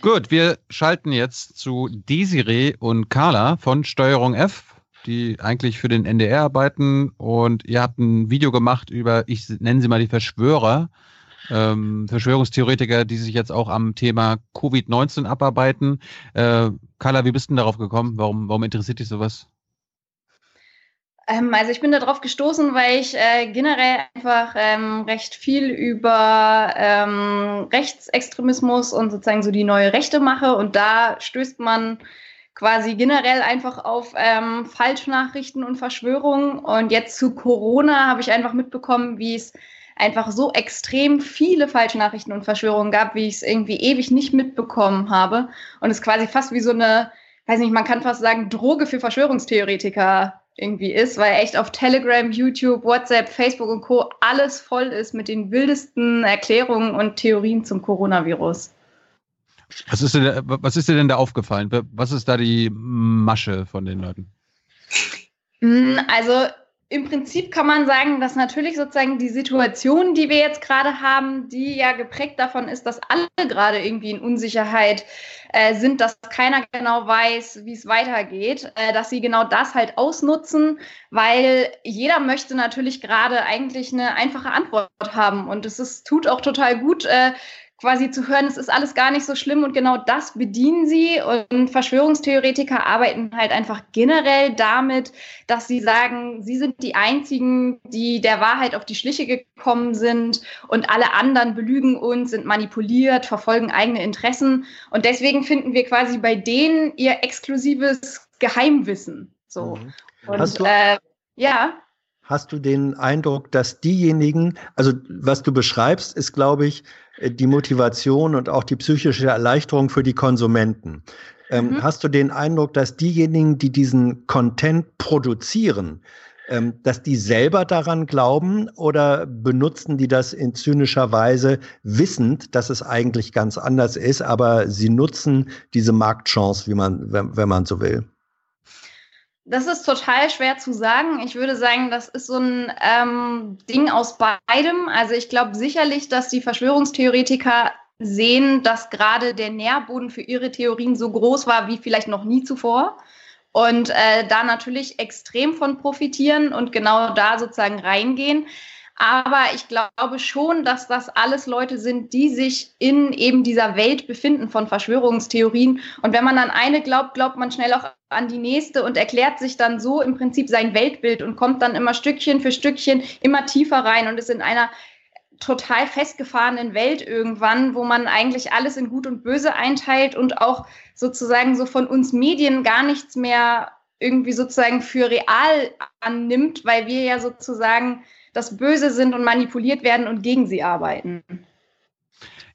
Speaker 3: Gut, wir schalten jetzt zu Desiree und Carla von Steuerung F, die eigentlich für den NDR arbeiten. Und ihr habt ein Video gemacht über, ich nenne sie mal die Verschwörer, ähm, Verschwörungstheoretiker, die sich jetzt auch am Thema Covid-19 abarbeiten. Äh, Carla, wie bist du denn darauf gekommen? Warum, warum interessiert dich sowas?
Speaker 168: Ähm, also ich bin darauf gestoßen, weil ich äh, generell einfach ähm, recht viel über ähm, Rechtsextremismus und sozusagen so die neue Rechte mache und da stößt man quasi generell einfach auf ähm, Falschnachrichten und Verschwörungen und jetzt zu Corona habe ich einfach mitbekommen, wie es einfach so extrem viele falsche Nachrichten und Verschwörungen gab, wie ich es irgendwie ewig nicht mitbekommen habe. Und es quasi fast wie so eine, weiß nicht, man kann fast sagen, Droge für Verschwörungstheoretiker irgendwie ist, weil echt auf Telegram, YouTube, WhatsApp, Facebook und Co. alles voll ist mit den wildesten Erklärungen und Theorien zum Coronavirus.
Speaker 3: Was ist, dir, was ist dir denn da aufgefallen? Was ist da die Masche von den Leuten?
Speaker 168: Hm, also im Prinzip kann man sagen, dass natürlich sozusagen die Situation, die wir jetzt gerade haben, die ja geprägt davon ist, dass alle gerade irgendwie in Unsicherheit äh, sind, dass keiner genau weiß, wie es weitergeht, äh, dass sie genau das halt ausnutzen, weil jeder möchte natürlich gerade eigentlich eine einfache Antwort haben. Und es ist, tut auch total gut, äh, quasi zu hören, es ist alles gar nicht so schlimm und genau das bedienen sie. Und Verschwörungstheoretiker arbeiten halt einfach generell damit, dass sie sagen, sie sind die einzigen, die der Wahrheit auf die Schliche gekommen sind und alle anderen belügen uns, sind manipuliert, verfolgen eigene Interessen. Und deswegen finden wir quasi bei denen ihr exklusives Geheimwissen. So. Mhm. Und,
Speaker 2: Hast du, äh, ja. Hast du den Eindruck, dass diejenigen, also was du beschreibst, ist, glaube ich, äh, die Motivation und auch die psychische Erleichterung für die Konsumenten. Ähm, mhm. Hast du den Eindruck, dass diejenigen, die diesen Content produzieren, ähm, dass die selber daran glauben oder benutzen die das in zynischer Weise, wissend, dass es eigentlich ganz anders ist, aber sie nutzen diese Marktchance, wie man, wenn, wenn man so will?
Speaker 168: Das ist total schwer zu sagen. Ich würde sagen, das ist so ein ähm, Ding aus beidem. Also ich glaube sicherlich, dass die Verschwörungstheoretiker sehen, dass gerade der Nährboden für ihre Theorien so groß war wie vielleicht noch nie zuvor. Und äh, da natürlich extrem von profitieren und genau da sozusagen reingehen. Aber ich glaube schon, dass das alles Leute sind, die sich in eben dieser Welt befinden von Verschwörungstheorien. Und wenn man an eine glaubt, glaubt man schnell auch an die nächste und erklärt sich dann so im Prinzip sein Weltbild und kommt dann immer Stückchen für Stückchen immer tiefer rein und ist in einer total festgefahrenen Welt irgendwann, wo man eigentlich alles in Gut und Böse einteilt und auch sozusagen so von uns Medien gar nichts mehr irgendwie sozusagen für real annimmt, weil wir ja sozusagen das Böse sind und manipuliert werden und gegen sie arbeiten.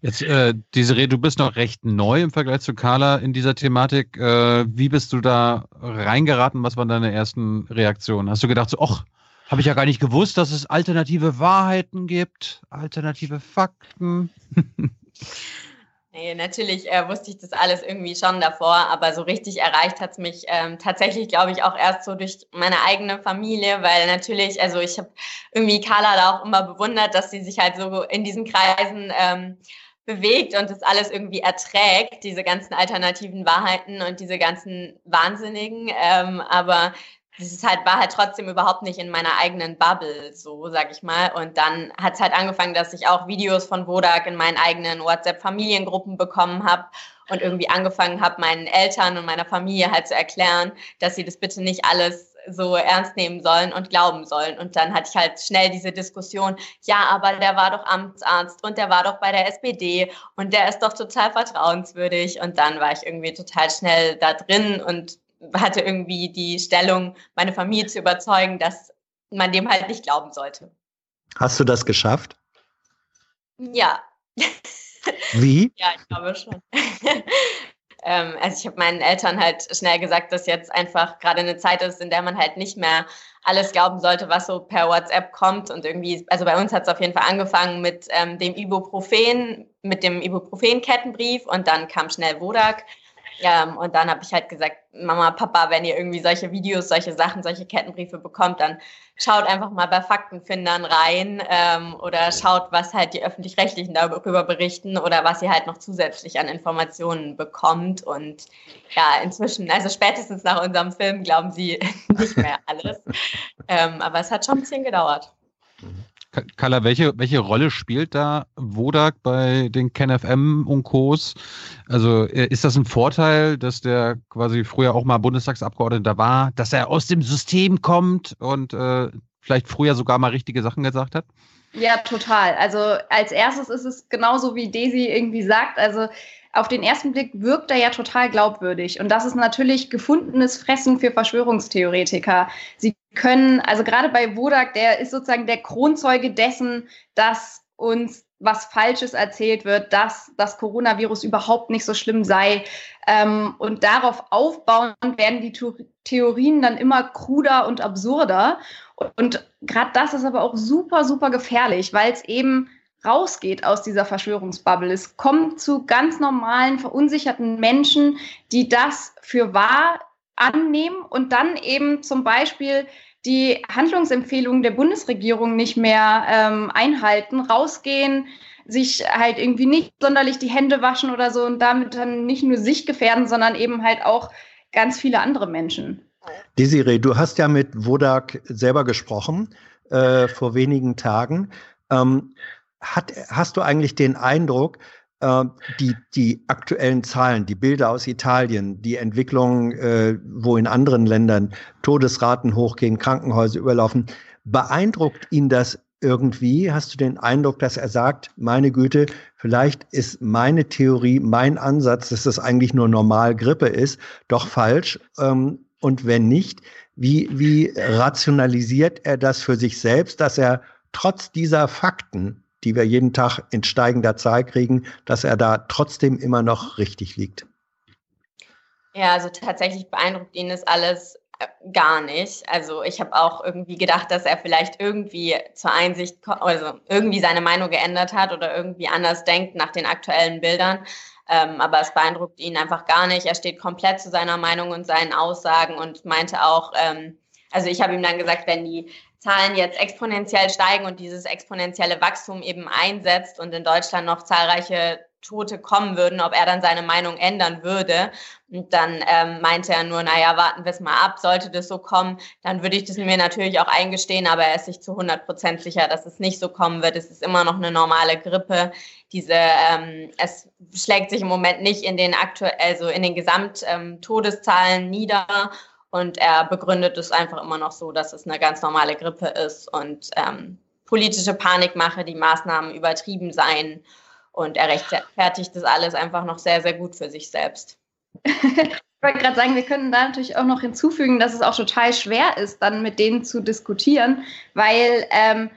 Speaker 3: Jetzt, äh, Desiree, du bist noch recht neu im Vergleich zu Carla in dieser Thematik. Äh, wie bist du da reingeraten? Was waren deine ersten Reaktionen? Hast du gedacht, so, ach, habe ich ja gar nicht gewusst, dass es alternative Wahrheiten gibt, alternative Fakten?
Speaker 169: Nee, natürlich äh, wusste ich das alles irgendwie schon davor, aber so richtig erreicht hat es mich ähm, tatsächlich, glaube ich, auch erst so durch meine eigene Familie, weil natürlich, also ich habe irgendwie Carla da auch immer bewundert, dass sie sich halt so in diesen Kreisen ähm, bewegt und das alles irgendwie erträgt, diese ganzen alternativen Wahrheiten und diese ganzen Wahnsinnigen. Ähm, aber das ist halt, war halt trotzdem überhaupt nicht in meiner eigenen Bubble, so sag ich mal. Und dann hat es halt angefangen, dass ich auch Videos von Wodak in meinen eigenen WhatsApp-Familiengruppen bekommen habe und irgendwie angefangen habe, meinen Eltern und meiner Familie halt zu erklären, dass sie das bitte nicht alles so ernst nehmen sollen und glauben sollen. Und dann hatte ich halt schnell diese Diskussion, ja, aber der war doch Amtsarzt und der war doch bei der SPD und der ist doch total vertrauenswürdig. Und dann war ich irgendwie total schnell da drin und hatte irgendwie die Stellung, meine Familie zu überzeugen, dass man dem halt nicht glauben sollte.
Speaker 2: Hast du das geschafft?
Speaker 169: Ja.
Speaker 2: Wie?
Speaker 169: ja, ich glaube schon. ähm, also ich habe meinen Eltern halt schnell gesagt, dass jetzt einfach gerade eine Zeit ist, in der man halt nicht mehr alles glauben sollte, was so per WhatsApp kommt und irgendwie, also bei uns hat es auf jeden Fall angefangen mit ähm, dem Ibuprofen, mit dem Ibuprofen-Kettenbrief und dann kam schnell Wodak ähm, und dann habe ich halt gesagt, Mama, Papa, wenn ihr irgendwie solche Videos, solche Sachen, solche Kettenbriefe bekommt, dann schaut einfach mal bei Faktenfindern rein ähm, oder schaut, was halt die öffentlich-rechtlichen darüber berichten oder was ihr halt noch zusätzlich an Informationen bekommt. Und ja, inzwischen, also spätestens nach unserem Film, glauben sie nicht mehr alles. ähm, aber es hat schon ein bisschen gedauert.
Speaker 3: Kalla, welche, welche Rolle spielt da Wodak bei den KenFM und Co's? Also äh, ist das ein Vorteil, dass der quasi früher auch mal Bundestagsabgeordneter war, dass er aus dem System kommt und äh, vielleicht früher sogar mal richtige Sachen gesagt hat?
Speaker 168: Ja, total. Also als erstes ist es genauso wie Daisy irgendwie sagt. Also auf den ersten Blick wirkt er ja total glaubwürdig. Und das ist natürlich gefundenes Fressen für Verschwörungstheoretiker. Sie können, also gerade bei Wodak, der ist sozusagen der Kronzeuge dessen, dass uns was Falsches erzählt wird, dass das Coronavirus überhaupt nicht so schlimm sei. Ähm, und darauf aufbauend werden die Theorien dann immer kruder und absurder. Und gerade das ist aber auch super, super gefährlich, weil es eben rausgeht aus dieser Verschwörungsbubble. Es kommt zu ganz normalen, verunsicherten Menschen, die das für wahr annehmen und dann eben zum Beispiel die Handlungsempfehlungen der Bundesregierung nicht mehr ähm, einhalten, rausgehen, sich halt irgendwie nicht sonderlich die Hände waschen oder so und damit dann nicht nur sich gefährden, sondern eben halt auch ganz viele andere Menschen.
Speaker 2: Desiree, du hast ja mit Wodak selber gesprochen äh, vor wenigen Tagen. Ähm, hat, hast du eigentlich den Eindruck, äh, die, die aktuellen Zahlen, die Bilder aus Italien, die Entwicklung, äh, wo in anderen Ländern Todesraten hochgehen, Krankenhäuser überlaufen, beeindruckt ihn das irgendwie? Hast du den Eindruck, dass er sagt, meine Güte, vielleicht ist meine Theorie, mein Ansatz, dass das eigentlich nur normal Grippe ist, doch falsch? Ähm, und wenn nicht, wie, wie rationalisiert er das für sich selbst, dass er trotz dieser Fakten die wir jeden Tag in steigender Zahl kriegen, dass er da trotzdem immer noch richtig liegt.
Speaker 169: Ja, also tatsächlich beeindruckt ihn das alles äh, gar nicht. Also ich habe auch irgendwie gedacht, dass er vielleicht irgendwie zur Einsicht, also irgendwie seine Meinung geändert hat oder irgendwie anders denkt nach den aktuellen Bildern. Ähm, aber es beeindruckt ihn einfach gar nicht. Er steht komplett zu seiner Meinung und seinen Aussagen und meinte auch, ähm, also ich habe ihm dann gesagt, wenn die Zahlen jetzt exponentiell steigen und dieses exponentielle Wachstum eben einsetzt und in Deutschland noch zahlreiche Tote kommen würden, ob er dann seine Meinung ändern würde. Und dann ähm, meinte er nur, naja, warten wir es mal ab. Sollte das so kommen, dann würde ich das mir natürlich auch eingestehen, aber er ist sich zu 100 Prozent sicher, dass es nicht so kommen wird. Es ist immer noch eine normale Grippe. Diese, ähm, es schlägt sich im Moment nicht in den aktuell, also in den Gesamttodeszahlen ähm, nieder und er begründet es einfach immer noch so, dass es eine ganz normale Grippe ist und ähm, politische Panikmache, die Maßnahmen übertrieben seien. Und er rechtfertigt das alles einfach noch sehr, sehr gut für sich selbst.
Speaker 168: ich wollte gerade sagen, wir können da natürlich auch noch hinzufügen, dass es auch total schwer ist, dann mit denen zu diskutieren, weil ähm,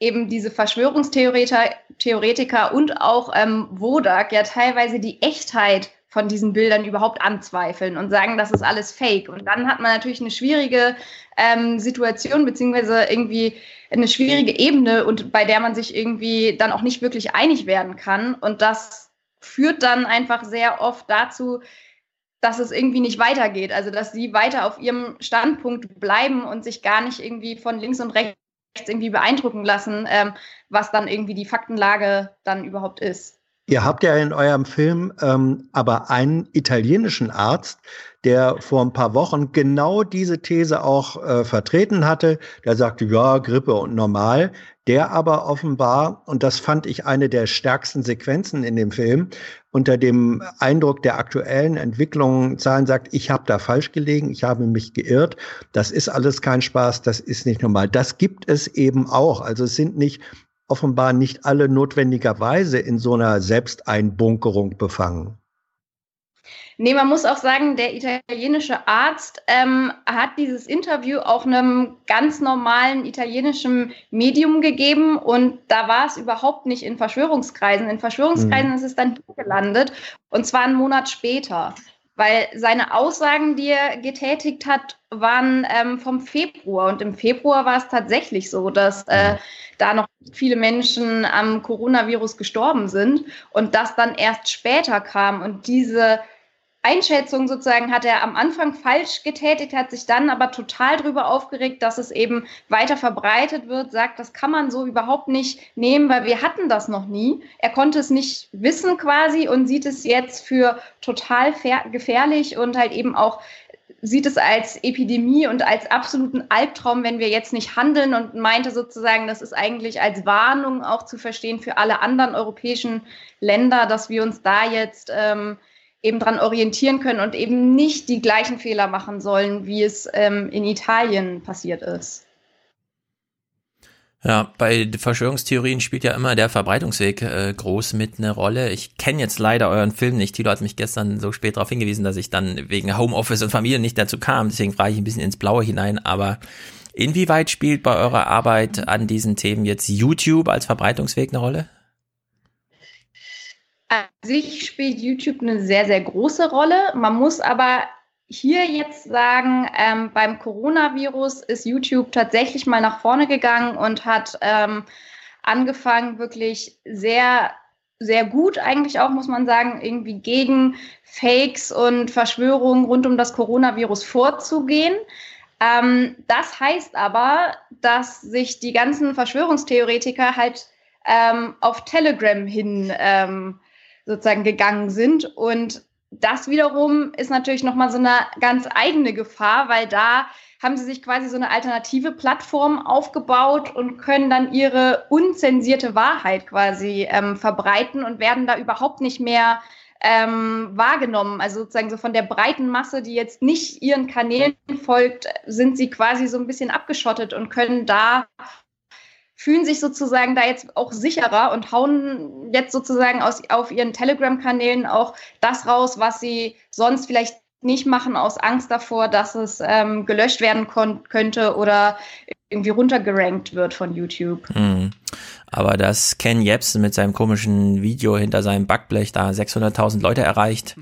Speaker 168: eben diese Verschwörungstheoretiker Theoretiker und auch ähm, Wodak ja teilweise die Echtheit von diesen Bildern überhaupt anzweifeln und sagen, das ist alles fake. Und dann hat man natürlich eine schwierige ähm, Situation, beziehungsweise irgendwie eine schwierige Ebene und bei der man sich irgendwie dann auch nicht wirklich einig werden kann. Und das führt dann einfach sehr oft dazu, dass es irgendwie nicht weitergeht. Also dass sie weiter auf ihrem Standpunkt bleiben und sich gar nicht irgendwie von links und rechts irgendwie beeindrucken lassen, ähm, was dann irgendwie die Faktenlage dann überhaupt ist.
Speaker 2: Ihr habt ja in eurem Film ähm, aber einen italienischen Arzt, der vor ein paar Wochen genau diese These auch äh, vertreten hatte. Der sagte, ja, Grippe und normal. Der aber offenbar, und das fand ich eine der stärksten Sequenzen in dem Film, unter dem Eindruck der aktuellen Entwicklungen Zahlen sagt, ich habe da falsch gelegen, ich habe mich geirrt, das ist alles kein Spaß, das ist nicht normal. Das gibt es eben auch. Also es sind nicht offenbar nicht alle notwendigerweise in so einer Selbsteinbunkerung befangen.
Speaker 168: Nee, man muss auch sagen, der italienische Arzt ähm, hat dieses Interview auch einem ganz normalen italienischen Medium gegeben und da war es überhaupt nicht in Verschwörungskreisen. In Verschwörungskreisen mhm. ist es dann gelandet und zwar einen Monat später, weil seine Aussagen, die er getätigt hat, waren ähm, vom Februar. Und im Februar war es tatsächlich so, dass äh, da noch viele Menschen am Coronavirus gestorben sind und das dann erst später kam. Und diese Einschätzung sozusagen hat er am Anfang falsch getätigt, hat sich dann aber total darüber aufgeregt, dass es eben weiter verbreitet wird, sagt, das kann man so überhaupt nicht nehmen, weil wir hatten das noch nie. Er konnte es nicht wissen quasi und sieht es jetzt für total gefährlich und halt eben auch sieht es als Epidemie und als absoluten Albtraum, wenn wir jetzt nicht handeln und meinte sozusagen, das ist eigentlich als Warnung auch zu verstehen für alle anderen europäischen Länder, dass wir uns da jetzt ähm, eben dran orientieren können und eben nicht die gleichen Fehler machen sollen, wie es ähm, in Italien passiert ist.
Speaker 12: Ja, bei Verschwörungstheorien spielt ja immer der Verbreitungsweg äh, groß mit eine Rolle. Ich kenne jetzt leider euren Film nicht. Tilo hat mich gestern so spät darauf hingewiesen, dass ich dann wegen Homeoffice und Familie nicht dazu kam. Deswegen frage ich ein bisschen ins Blaue hinein. Aber inwieweit spielt bei eurer Arbeit an diesen Themen jetzt YouTube als Verbreitungsweg eine Rolle?
Speaker 168: An sich spielt YouTube eine sehr, sehr große Rolle. Man muss aber hier jetzt sagen, ähm, beim Coronavirus ist YouTube tatsächlich mal nach vorne gegangen und hat ähm, angefangen, wirklich sehr, sehr gut eigentlich auch, muss man sagen, irgendwie gegen Fakes und Verschwörungen rund um das Coronavirus vorzugehen. Ähm, das heißt aber, dass sich die ganzen Verschwörungstheoretiker halt ähm, auf Telegram hin ähm, sozusagen gegangen sind. Und das wiederum ist natürlich nochmal so eine ganz eigene Gefahr, weil da haben sie sich quasi so eine alternative Plattform aufgebaut und können dann ihre unzensierte Wahrheit quasi ähm, verbreiten und werden da überhaupt nicht mehr ähm, wahrgenommen. Also sozusagen so von der breiten Masse, die jetzt nicht ihren Kanälen folgt, sind sie quasi so ein bisschen abgeschottet und können da fühlen sich sozusagen da jetzt auch sicherer und hauen jetzt sozusagen aus, auf ihren Telegram-Kanälen auch das raus, was sie sonst vielleicht nicht machen aus Angst davor, dass es ähm, gelöscht werden könnte oder irgendwie runtergerankt wird von YouTube.
Speaker 12: Mhm. Aber dass Ken Jebsen mit seinem komischen Video hinter seinem Backblech da 600.000 Leute erreicht,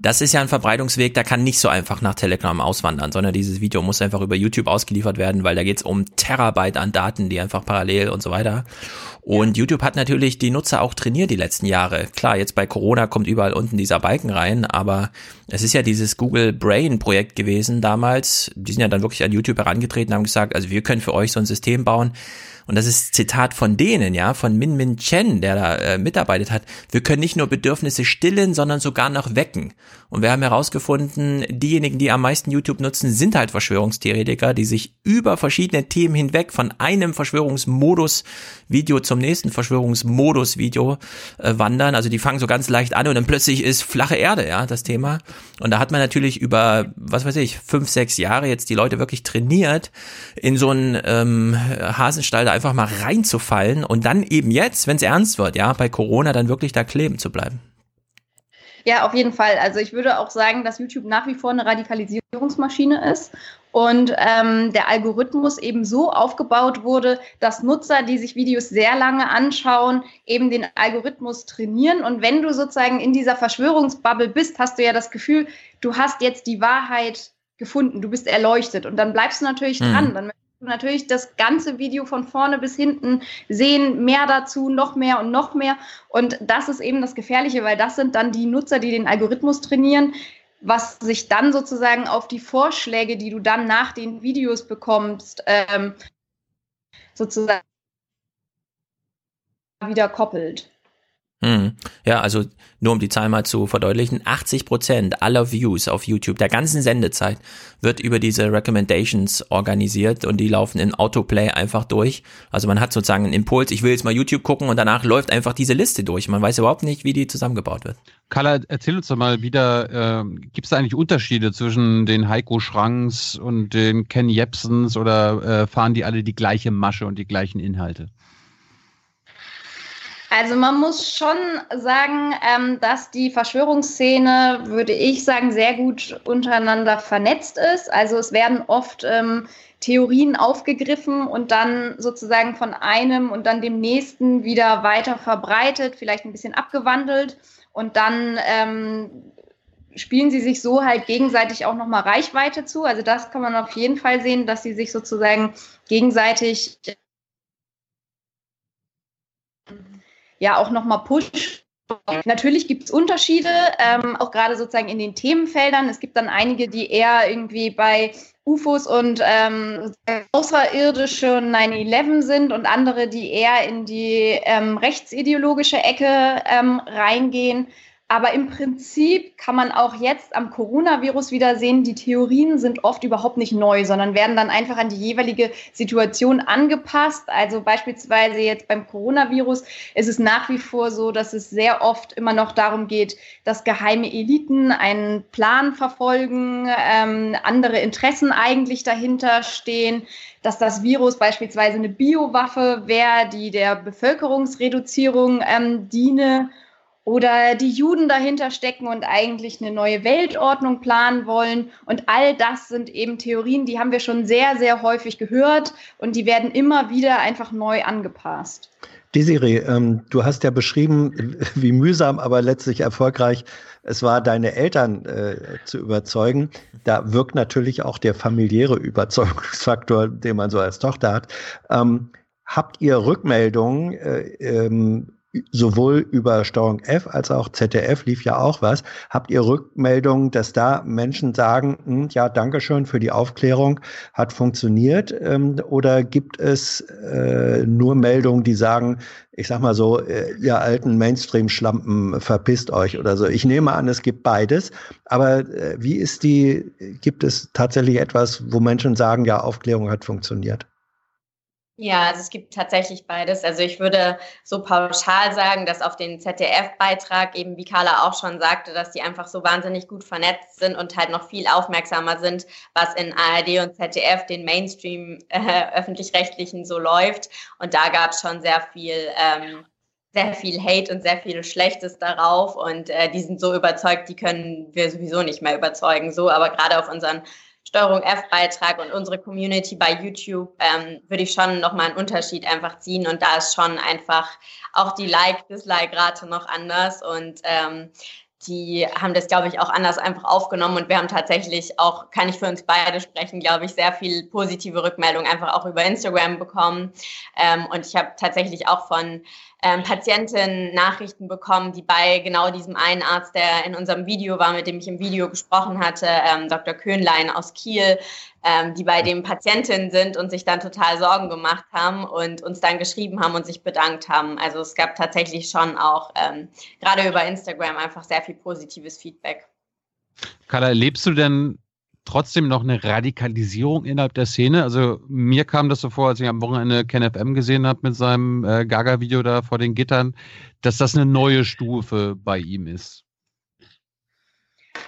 Speaker 12: das ist ja ein Verbreitungsweg, der kann nicht so einfach nach Telegram auswandern, sondern dieses Video muss einfach über YouTube ausgeliefert werden, weil da geht's um Terabyte an Daten, die einfach parallel und so weiter. Und YouTube hat natürlich die Nutzer auch trainiert die letzten Jahre. Klar, jetzt bei Corona kommt überall unten dieser Balken rein, aber es ist ja dieses Google Brain Projekt gewesen damals. Die sind ja dann wirklich an YouTube herangetreten, haben gesagt, also wir können für euch so ein System bauen, und das ist Zitat von denen, ja, von Min Min Chen, der da äh, mitarbeitet hat, wir können nicht nur Bedürfnisse stillen, sondern sogar noch wecken. Und wir haben herausgefunden, diejenigen, die am meisten YouTube nutzen, sind halt Verschwörungstheoretiker, die sich über verschiedene Themen hinweg von einem Verschwörungsmodus-Video zum nächsten Verschwörungsmodus-Video äh, wandern. Also die fangen so ganz leicht an und dann plötzlich ist flache Erde, ja, das Thema. Und da hat man natürlich über, was weiß ich, fünf, sechs Jahre jetzt die Leute wirklich trainiert, in so einen ähm, Hasenstall da einfach mal reinzufallen und dann eben jetzt, wenn es ernst wird, ja, bei Corona dann wirklich da kleben zu bleiben.
Speaker 168: Ja, auf jeden Fall. Also ich würde auch sagen, dass YouTube nach wie vor eine Radikalisierungsmaschine ist und ähm, der Algorithmus eben so aufgebaut wurde, dass Nutzer, die sich Videos sehr lange anschauen, eben den Algorithmus trainieren. Und wenn du sozusagen in dieser Verschwörungsbubble bist, hast du ja das Gefühl, du hast jetzt die Wahrheit gefunden, du bist erleuchtet und dann bleibst du natürlich mhm. dran. Dann natürlich das ganze Video von vorne bis hinten sehen, mehr dazu, noch mehr und noch mehr. Und das ist eben das Gefährliche, weil das sind dann die Nutzer, die den Algorithmus trainieren, was sich dann sozusagen auf die Vorschläge, die du dann nach den Videos bekommst, ähm, sozusagen wieder koppelt.
Speaker 12: Hm. Ja, also nur um die Zahl mal zu verdeutlichen, 80 Prozent aller Views auf YouTube der ganzen Sendezeit wird über diese Recommendations organisiert und die laufen in Autoplay einfach durch. Also man hat sozusagen einen Impuls, ich will jetzt mal YouTube gucken und danach läuft einfach diese Liste durch. Man weiß überhaupt nicht, wie die zusammengebaut wird.
Speaker 3: Carla, erzähl uns doch mal wieder, äh, gibt es da eigentlich Unterschiede zwischen den Heiko Schranks und den Ken Jepsens oder äh, fahren die alle die gleiche Masche und die gleichen Inhalte?
Speaker 168: Also man muss schon sagen, ähm, dass die Verschwörungsszene, würde ich sagen, sehr gut untereinander vernetzt ist. Also es werden oft ähm, Theorien aufgegriffen und dann sozusagen von einem und dann dem nächsten wieder weiter verbreitet, vielleicht ein bisschen abgewandelt und dann ähm, spielen sie sich so halt gegenseitig auch nochmal Reichweite zu. Also das kann man auf jeden Fall sehen, dass sie sich sozusagen gegenseitig ja auch nochmal pusht. Natürlich gibt es Unterschiede, ähm, auch gerade sozusagen in den Themenfeldern. Es gibt dann einige, die eher irgendwie bei UFOs und ähm, außerirdische 9-11 sind und andere, die eher in die ähm, rechtsideologische Ecke ähm, reingehen. Aber im Prinzip kann man auch jetzt am Coronavirus wieder sehen, die Theorien sind oft überhaupt nicht neu, sondern werden dann einfach an die jeweilige Situation angepasst. Also beispielsweise jetzt beim Coronavirus ist es nach wie vor so, dass es sehr oft immer noch darum geht, dass geheime Eliten einen Plan verfolgen, ähm, andere Interessen eigentlich dahinter stehen dass das Virus beispielsweise eine Biowaffe wäre, die der Bevölkerungsreduzierung ähm, diene oder die Juden dahinter stecken und eigentlich eine neue Weltordnung planen wollen. Und all das sind eben Theorien, die haben wir schon sehr, sehr häufig gehört und die werden immer wieder einfach neu angepasst.
Speaker 2: Desiree, ähm, du hast ja beschrieben, wie mühsam, aber letztlich erfolgreich es war, deine Eltern äh, zu überzeugen. Da wirkt natürlich auch der familiäre Überzeugungsfaktor, den man so als Tochter hat. Ähm, habt ihr Rückmeldungen äh, ähm, sowohl über Steuerung F als auch ZDF lief ja auch was. Habt ihr Rückmeldungen, dass da Menschen sagen, hm, ja, Dankeschön für die Aufklärung, hat funktioniert? Ähm, oder gibt es äh, nur Meldungen, die sagen, ich sag mal so, äh, ihr alten Mainstream-Schlampen, verpisst euch oder so. Ich nehme an, es gibt beides. Aber äh, wie ist die, gibt es tatsächlich etwas, wo Menschen sagen, ja, Aufklärung hat funktioniert?
Speaker 169: Ja, also es gibt tatsächlich beides. Also ich würde so pauschal sagen, dass auf den ZDF-Beitrag eben, wie Carla auch schon sagte, dass die einfach so wahnsinnig gut vernetzt sind und halt noch viel aufmerksamer sind, was in ARD und ZDF, den Mainstream äh, öffentlich-rechtlichen so läuft. Und da gab es schon sehr viel. Ähm, sehr viel Hate und sehr viel Schlechtes darauf und äh, die sind so überzeugt, die können wir sowieso nicht mehr überzeugen. So, aber gerade auf unseren Steuerung F-Beitrag und unsere Community bei YouTube ähm, würde ich schon nochmal einen Unterschied einfach ziehen. Und da ist schon einfach auch die Like-Dislike-Rate noch anders. Und ähm, die haben das, glaube ich, auch anders einfach aufgenommen und wir haben tatsächlich auch, kann ich für uns beide sprechen, glaube ich, sehr viel positive Rückmeldungen einfach auch über Instagram bekommen. Ähm, und ich habe tatsächlich auch von ähm, Patientinnen Nachrichten bekommen, die bei genau diesem einen Arzt, der in unserem Video war, mit dem ich im Video gesprochen hatte, ähm, Dr. Köhnlein aus Kiel, ähm, die bei dem Patientinnen sind und sich dann total Sorgen gemacht haben und uns dann geschrieben haben und sich bedankt haben. Also es gab tatsächlich schon auch ähm, gerade über Instagram einfach sehr viel positives Feedback.
Speaker 3: Carla, erlebst du denn trotzdem noch eine Radikalisierung innerhalb der Szene? Also mir kam das so vor, als ich am Wochenende Ken FM gesehen habe mit seinem äh, Gaga-Video da vor den Gittern, dass das eine neue Stufe bei ihm ist.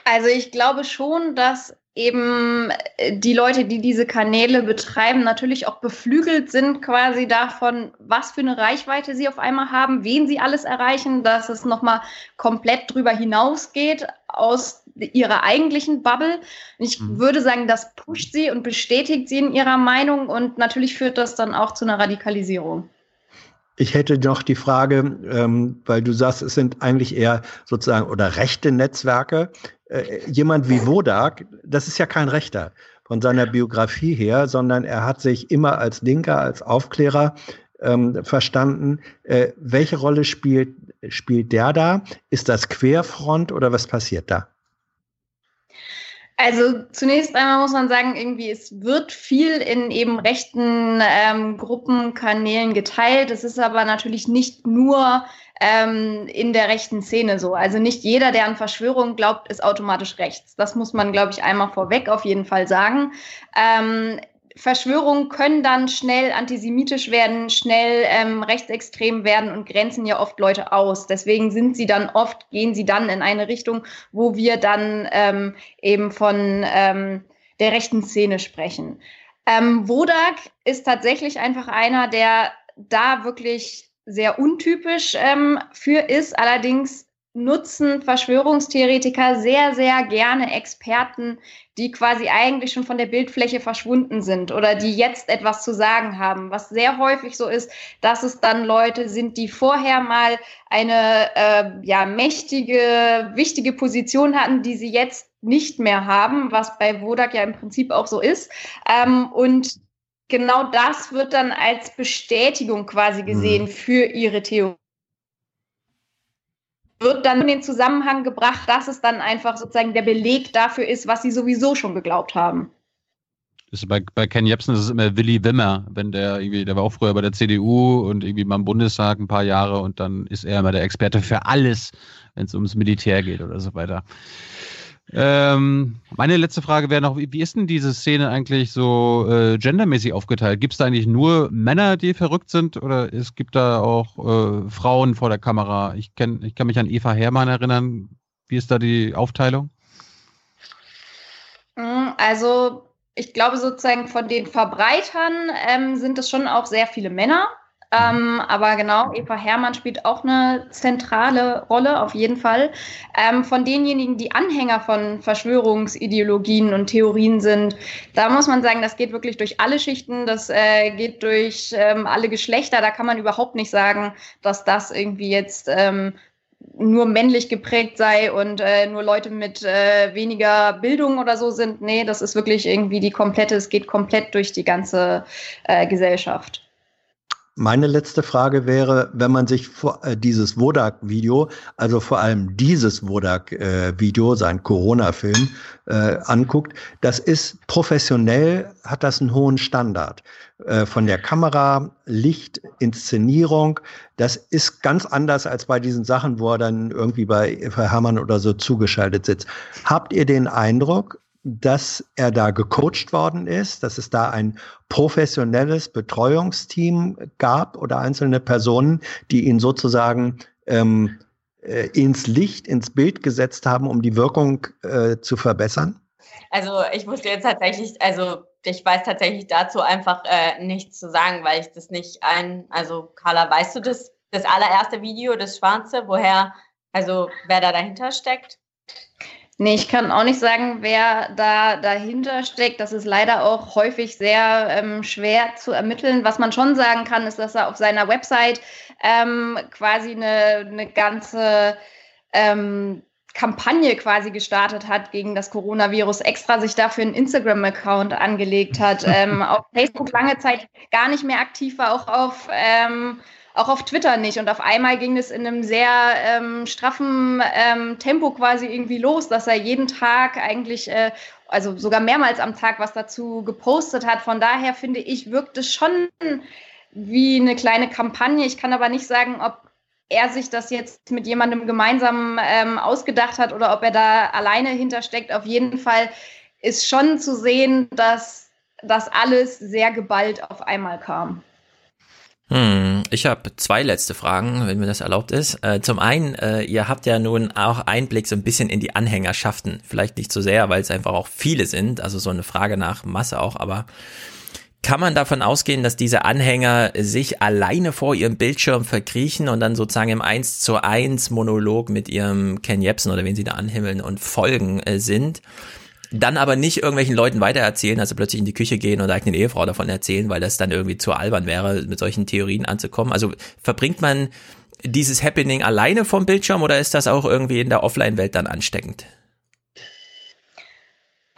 Speaker 168: Also ich glaube schon, dass eben äh, die Leute, die diese Kanäle betreiben, natürlich auch beflügelt sind quasi davon, was für eine Reichweite sie auf einmal haben, wen sie alles erreichen, dass es nochmal komplett drüber hinausgeht aus ihrer eigentlichen Bubble. Ich mhm. würde sagen, das pusht sie und bestätigt sie in ihrer Meinung und natürlich führt das dann auch zu einer Radikalisierung.
Speaker 2: Ich hätte noch die Frage, ähm, weil du sagst, es sind eigentlich eher sozusagen oder rechte Netzwerke. Äh, jemand wie Wodak, das ist ja kein Rechter. von seiner Biografie her, sondern er hat sich immer als Linker, als Aufklärer ähm, verstanden. Äh, welche Rolle spielt, spielt der da? Ist das Querfront oder was passiert da?
Speaker 168: Also zunächst einmal muss man sagen, irgendwie es wird viel in eben rechten ähm, Gruppenkanälen geteilt. Es ist aber natürlich nicht nur ähm, in der rechten Szene so. Also nicht jeder, der an Verschwörung glaubt, ist automatisch rechts. Das muss man, glaube ich, einmal vorweg auf jeden Fall sagen. Ähm, Verschwörungen können dann schnell antisemitisch werden, schnell ähm, rechtsextrem werden und grenzen ja oft Leute aus. Deswegen sind sie dann oft, gehen sie dann in eine Richtung, wo wir dann ähm, eben von ähm, der rechten Szene sprechen. Ähm, Wodak ist tatsächlich einfach einer, der da wirklich sehr untypisch ähm, für ist. Allerdings nutzen Verschwörungstheoretiker sehr, sehr gerne Experten, die quasi eigentlich schon von der Bildfläche verschwunden sind oder die jetzt etwas zu sagen haben. Was sehr häufig so ist, dass es dann Leute sind, die vorher mal eine äh, ja, mächtige, wichtige Position hatten, die sie jetzt nicht mehr haben, was bei Wodak ja im Prinzip auch so ist. Ähm, und genau das wird dann als Bestätigung quasi gesehen mhm. für ihre Theorie wird dann in den Zusammenhang gebracht, dass es dann einfach sozusagen der Beleg dafür ist, was sie sowieso schon geglaubt haben.
Speaker 3: Das bei, bei Ken Jebsen ist es immer Willy Wimmer, wenn der irgendwie, der war auch früher bei der CDU und irgendwie mal im Bundestag ein paar Jahre und dann ist er immer der Experte für alles, wenn es ums Militär geht oder so weiter. Ähm, meine letzte Frage wäre noch, wie, ist denn diese Szene eigentlich so äh, gendermäßig aufgeteilt? Gibt es da eigentlich nur Männer, die verrückt sind oder es gibt da auch äh, Frauen vor der Kamera? Ich, kenn, ich kann mich an Eva Herrmann erinnern. Wie ist da die Aufteilung?
Speaker 168: Mm, also ich glaube sozusagen von den Verbreitern ähm, sind es schon auch sehr viele Männer. Ähm, aber genau, Eva Hermann spielt auch eine zentrale Rolle, auf jeden Fall. Ähm, von denjenigen, die Anhänger von Verschwörungsideologien und Theorien sind, da muss man sagen, das geht wirklich durch alle Schichten, das äh, geht durch ähm, alle Geschlechter. Da kann man überhaupt nicht sagen, dass das irgendwie jetzt ähm, nur männlich geprägt sei und äh, nur Leute mit äh, weniger Bildung oder so sind. Nee, das ist wirklich irgendwie die komplette, es geht komplett durch die ganze äh, Gesellschaft.
Speaker 2: Meine letzte Frage wäre, wenn man sich vor, äh, dieses Wodak-Video, also vor allem dieses Wodak-Video, äh, sein Corona-Film, äh, anguckt, das ist professionell, hat das einen hohen Standard. Äh, von der Kamera, Licht, Inszenierung, das ist ganz anders als bei diesen Sachen, wo er dann irgendwie bei Eva Hermann oder so zugeschaltet sitzt. Habt ihr den Eindruck, dass er da gecoacht worden ist, dass es da ein professionelles Betreuungsteam gab oder einzelne Personen, die ihn sozusagen ähm, äh, ins Licht, ins Bild gesetzt haben, um die Wirkung äh, zu verbessern?
Speaker 169: Also ich wusste jetzt tatsächlich, also ich weiß tatsächlich dazu einfach äh, nichts zu sagen, weil ich das nicht ein, also Carla, weißt du das, das allererste Video, das Schwarze, woher, also wer da dahinter steckt?
Speaker 168: Nee, ich kann auch nicht sagen, wer da dahinter steckt. Das ist leider auch häufig sehr ähm, schwer zu ermitteln. Was man schon sagen kann, ist, dass er auf seiner Website ähm, quasi eine, eine ganze ähm, Kampagne quasi gestartet hat gegen das Coronavirus, extra sich dafür einen Instagram-Account angelegt hat, ähm, auf Facebook lange Zeit gar nicht mehr aktiv war, auch auf ähm, auch auf Twitter nicht. Und auf einmal ging es in einem sehr ähm, straffen ähm, Tempo quasi irgendwie los, dass er jeden Tag eigentlich, äh, also sogar mehrmals am Tag was dazu gepostet hat. Von daher finde ich, wirkt es schon wie eine kleine Kampagne. Ich kann aber nicht sagen, ob er sich das jetzt mit jemandem gemeinsam ähm, ausgedacht hat oder ob er da alleine hintersteckt. Auf jeden Fall ist schon zu sehen, dass das alles sehr geballt auf einmal kam.
Speaker 12: Hm, ich habe zwei letzte Fragen, wenn mir das erlaubt ist. Äh, zum einen, äh, ihr habt ja nun auch Einblick so ein bisschen in die Anhängerschaften. Vielleicht nicht so sehr, weil es einfach auch viele sind, also so eine Frage nach Masse auch, aber kann man davon ausgehen, dass diese Anhänger sich alleine vor ihrem Bildschirm verkriechen und dann sozusagen im 1 zu 1 Monolog mit ihrem Ken Jebsen oder wen sie da anhimmeln und folgen äh, sind? Dann aber nicht irgendwelchen Leuten weitererzählen, also plötzlich in die Küche gehen oder eigenen Ehefrau davon erzählen, weil das dann irgendwie zu albern wäre, mit solchen Theorien anzukommen. Also verbringt man dieses Happening alleine vom Bildschirm oder ist das auch irgendwie in der Offline-Welt dann ansteckend?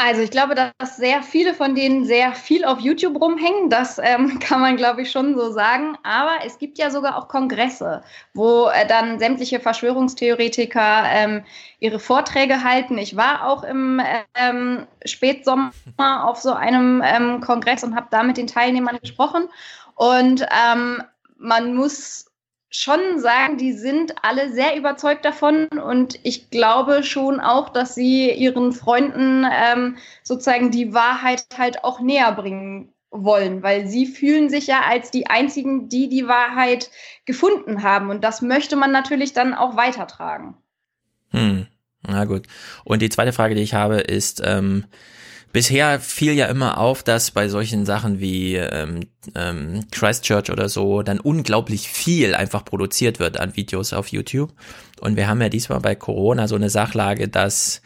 Speaker 168: Also ich glaube, dass sehr viele von denen sehr viel auf YouTube rumhängen. Das ähm, kann man, glaube ich, schon so sagen. Aber es gibt ja sogar auch Kongresse, wo äh, dann sämtliche Verschwörungstheoretiker ähm, ihre Vorträge halten. Ich war auch im ähm, Spätsommer auf so einem ähm, Kongress und habe da mit den Teilnehmern gesprochen. Und ähm, man muss schon sagen, die sind alle sehr überzeugt davon und ich glaube schon auch, dass sie ihren Freunden ähm, sozusagen die Wahrheit halt auch näher bringen wollen, weil sie fühlen sich ja als die einzigen, die die Wahrheit gefunden haben und das möchte man natürlich dann auch weitertragen.
Speaker 12: Hm, na gut. Und die zweite Frage, die ich habe, ist, ähm, Bisher fiel ja immer auf, dass bei solchen Sachen wie ähm, ähm, Christchurch oder so dann unglaublich viel einfach produziert wird an Videos auf YouTube. Und wir haben ja diesmal bei Corona so eine Sachlage, dass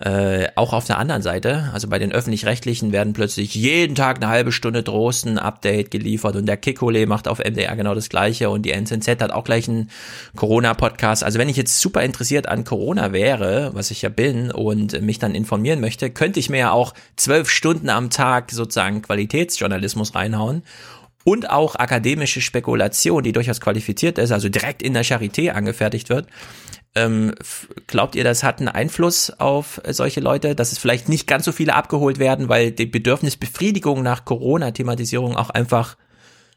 Speaker 12: äh, auch auf der anderen Seite, also bei den öffentlich-rechtlichen werden plötzlich jeden Tag eine halbe Stunde Drosten Update geliefert und der Kikole macht auf MDR genau das gleiche und die NZZ hat auch gleich einen Corona-Podcast. Also wenn ich jetzt super interessiert an Corona wäre, was ich ja bin und mich dann informieren möchte, könnte ich mir ja auch zwölf Stunden am Tag sozusagen Qualitätsjournalismus reinhauen und auch akademische Spekulation, die durchaus qualifiziert ist, also direkt in der Charité angefertigt wird. Ähm, glaubt ihr, das hat einen Einfluss auf solche Leute, dass es vielleicht nicht ganz so viele abgeholt werden, weil die Bedürfnisbefriedigung nach Corona-Thematisierung auch einfach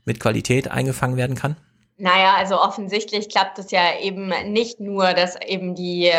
Speaker 12: mit Qualität eingefangen werden kann?
Speaker 169: Naja, also offensichtlich klappt es ja eben nicht nur, dass eben die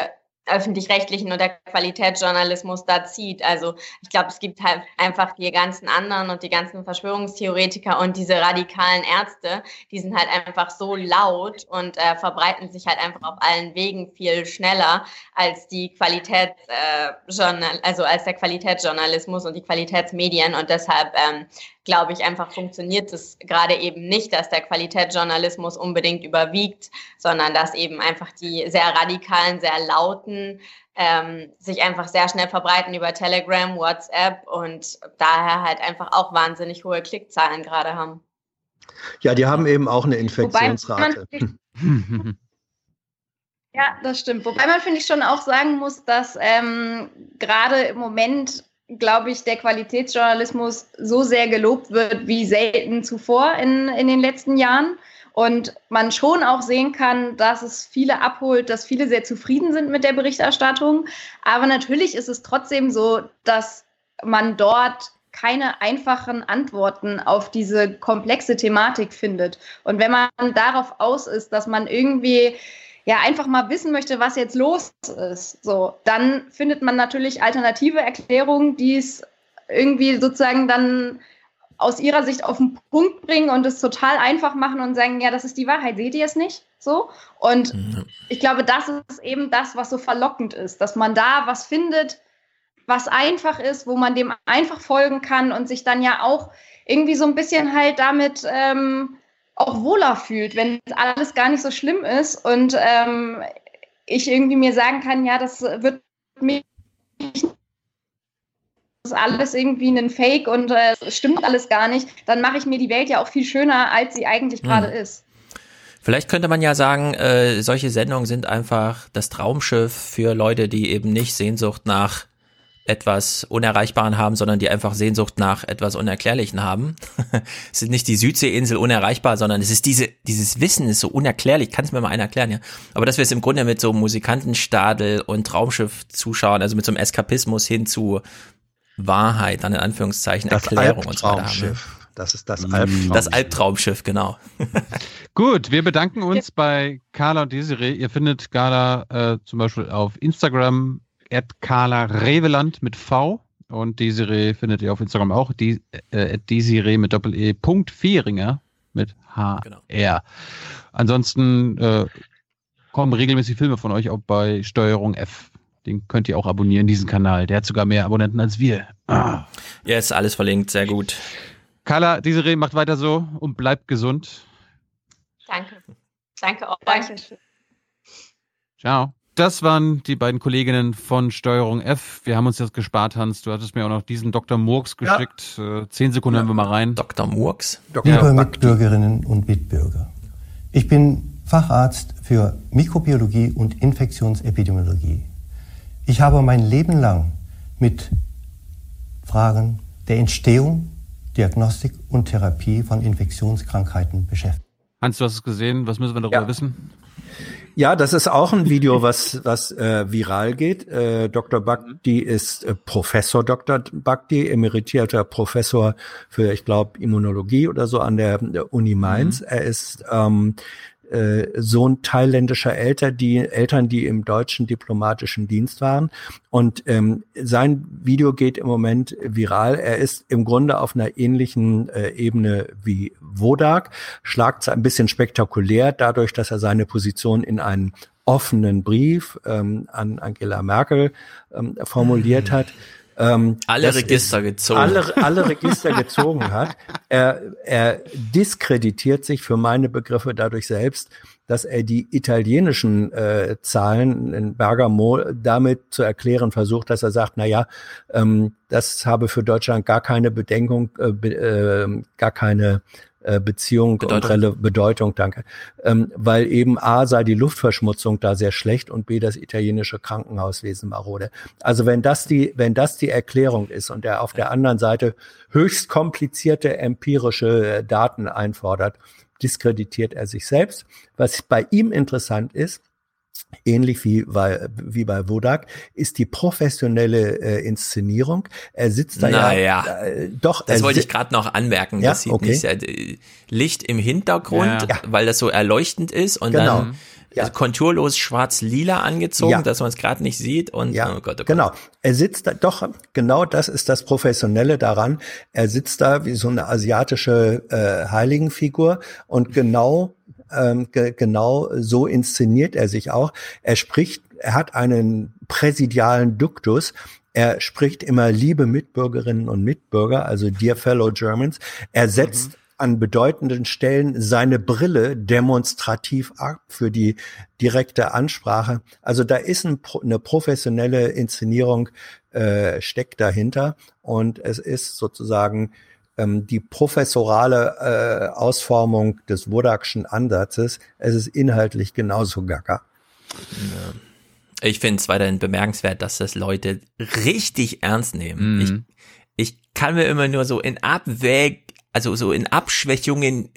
Speaker 169: öffentlich-rechtlichen und der Qualitätsjournalismus da zieht. Also ich glaube, es gibt halt einfach die ganzen anderen und die ganzen Verschwörungstheoretiker und diese radikalen Ärzte, die sind halt einfach so laut und äh, verbreiten sich halt einfach auf allen Wegen viel schneller als die Qualitätsjournal, äh, also als der Qualitätsjournalismus und die Qualitätsmedien und deshalb ähm, glaube ich, einfach funktioniert es gerade eben nicht, dass der Qualitätsjournalismus unbedingt überwiegt, sondern dass eben einfach die sehr radikalen, sehr lauten ähm, sich einfach sehr schnell verbreiten über Telegram, WhatsApp und daher halt einfach auch wahnsinnig hohe Klickzahlen gerade haben.
Speaker 2: Ja, die haben eben auch eine Infektionsrate.
Speaker 168: Ja, das stimmt. Wobei man, finde ich, schon auch sagen muss, dass ähm, gerade im Moment glaube ich, der Qualitätsjournalismus so sehr gelobt wird wie selten zuvor in, in den letzten Jahren. Und man schon auch sehen kann, dass es viele abholt, dass viele sehr zufrieden sind mit der Berichterstattung. Aber natürlich ist es trotzdem so, dass man dort keine einfachen Antworten auf diese komplexe Thematik findet. Und wenn man darauf aus ist, dass man irgendwie ja einfach mal wissen möchte, was jetzt los ist, so, dann findet man natürlich alternative Erklärungen, die es irgendwie sozusagen dann aus ihrer Sicht auf den Punkt bringen und es total einfach machen und sagen, ja, das ist die Wahrheit, seht ihr es nicht? So. Und ja. ich glaube, das ist eben das, was so verlockend ist, dass man da was findet, was einfach ist, wo man dem einfach folgen kann und sich dann ja auch irgendwie so ein bisschen halt damit ähm, auch wohler fühlt, wenn alles gar nicht so schlimm ist und ähm, ich irgendwie mir sagen kann, ja, das wird mich das ist alles irgendwie ein Fake und äh, es stimmt alles gar nicht, dann mache ich mir die Welt ja auch viel schöner, als sie eigentlich gerade hm. ist.
Speaker 12: Vielleicht könnte man ja sagen, äh, solche Sendungen sind einfach das Traumschiff für Leute, die eben nicht Sehnsucht nach etwas Unerreichbaren haben, sondern die einfach Sehnsucht nach etwas Unerklärlichen haben. es ist nicht die Südseeinsel unerreichbar, sondern es ist diese, dieses Wissen ist so unerklärlich. Kann es mir mal einer erklären, ja? Aber dass wir es im Grunde mit so Musikantenstadel und Traumschiff zuschauen, also mit so einem Eskapismus hin zu Wahrheit, dann in Anführungszeichen,
Speaker 2: das
Speaker 12: Erklärung und so
Speaker 2: weiter haben. Ne? Das ist das
Speaker 12: Albtraumschiff. Das Albtraumschiff, genau.
Speaker 3: Gut, wir bedanken uns bei Carla und Desiree. Ihr findet Carla äh, zum Beispiel auf Instagram Carla Reveland mit V und Desiree findet ihr auf Instagram auch, die, äh, Desiree mit Doppel-E, Punkt Vieringer mit HR. Genau. Ansonsten äh, kommen regelmäßig Filme von euch auch bei Steuerung F. Den könnt ihr auch abonnieren, diesen Kanal. Der hat sogar mehr Abonnenten als wir.
Speaker 12: Ah. Ja, ist alles verlinkt, sehr gut.
Speaker 3: Carla, Desiree, macht weiter so und bleibt gesund.
Speaker 169: Danke. Danke auch. Danke.
Speaker 3: Ciao. Das waren die beiden Kolleginnen von Steuerung F. Wir haben uns das gespart, Hans. Du hattest mir auch noch diesen Dr. Murks geschickt. Ja. Äh, zehn Sekunden ja. hören wir mal rein.
Speaker 12: Dr. Murks?
Speaker 170: Dr. Liebe Mitbürgerinnen und Mitbürger, ich bin Facharzt für Mikrobiologie und Infektionsepidemiologie. Ich habe mein Leben lang mit Fragen der Entstehung, Diagnostik und Therapie von Infektionskrankheiten beschäftigt.
Speaker 3: Hans, du hast es gesehen. Was müssen wir darüber wissen?
Speaker 2: Ja, das ist auch ein Video, was, was äh, viral geht. Äh, Dr. Bhakti ist äh, Professor Dr. Bhakti, emeritierter Professor für, ich glaube, Immunologie oder so an der, der Uni Mainz. Mhm. Er ist ähm, äh, Sohn thailändischer Eltern, die Eltern, die im deutschen diplomatischen Dienst waren. Und ähm, sein Video geht im Moment viral. Er ist im Grunde auf einer ähnlichen äh, Ebene wie Wodak, schlagt ein bisschen spektakulär dadurch, dass er seine Position in einen offenen Brief ähm, an Angela Merkel ähm, formuliert mhm. hat
Speaker 12: ähm, alle Register gezogen.
Speaker 2: Alle, alle Register gezogen hat. Er, er diskreditiert sich für meine Begriffe dadurch selbst, dass er die italienischen äh, Zahlen in Bergamo damit zu erklären versucht, dass er sagt, na ja, ähm, das habe für Deutschland gar keine Bedenkung, äh, äh, gar keine äh, Beziehung Bedeutung. und Bedeutung, danke. Ähm, weil eben A sei die Luftverschmutzung da sehr schlecht und B das italienische Krankenhauswesen marode. Also wenn das die, wenn das die Erklärung ist und er auf der anderen Seite höchst komplizierte empirische äh, Daten einfordert, diskreditiert er sich selbst. Was bei ihm interessant ist, ähnlich wie bei, wie bei Wodak, ist die professionelle äh, Inszenierung. Er sitzt da
Speaker 12: naja,
Speaker 2: ja,
Speaker 12: äh, doch. Das wollte ich gerade noch anmerken. Ja? Das sieht okay. nicht sehr, Licht im Hintergrund, ja. weil das so erleuchtend ist und genau. dann ja. konturlos schwarz-lila angezogen, ja. dass man es gerade nicht sieht und
Speaker 2: ja. oh Gott, oh Gott. genau. Er sitzt da, doch genau das ist das Professionelle daran. Er sitzt da wie so eine asiatische äh, Heiligenfigur und genau ähm, ge genau so inszeniert er sich auch. Er spricht, er hat einen präsidialen Duktus. Er spricht immer liebe Mitbürgerinnen und Mitbürger, also dear fellow Germans. Er setzt mhm. an bedeutenden Stellen seine Brille demonstrativ ab für die direkte Ansprache. Also da ist ein, eine professionelle Inszenierung äh, steckt dahinter und es ist sozusagen ähm, die professorale äh, Ausformung des Wodakschen Ansatzes. Es ist inhaltlich genauso gaga.
Speaker 12: Ja. Ich finde es weiterhin bemerkenswert, dass das Leute richtig ernst nehmen. Mhm. Ich, ich kann mir immer nur so in Abwäg, also so in Abschwächungen,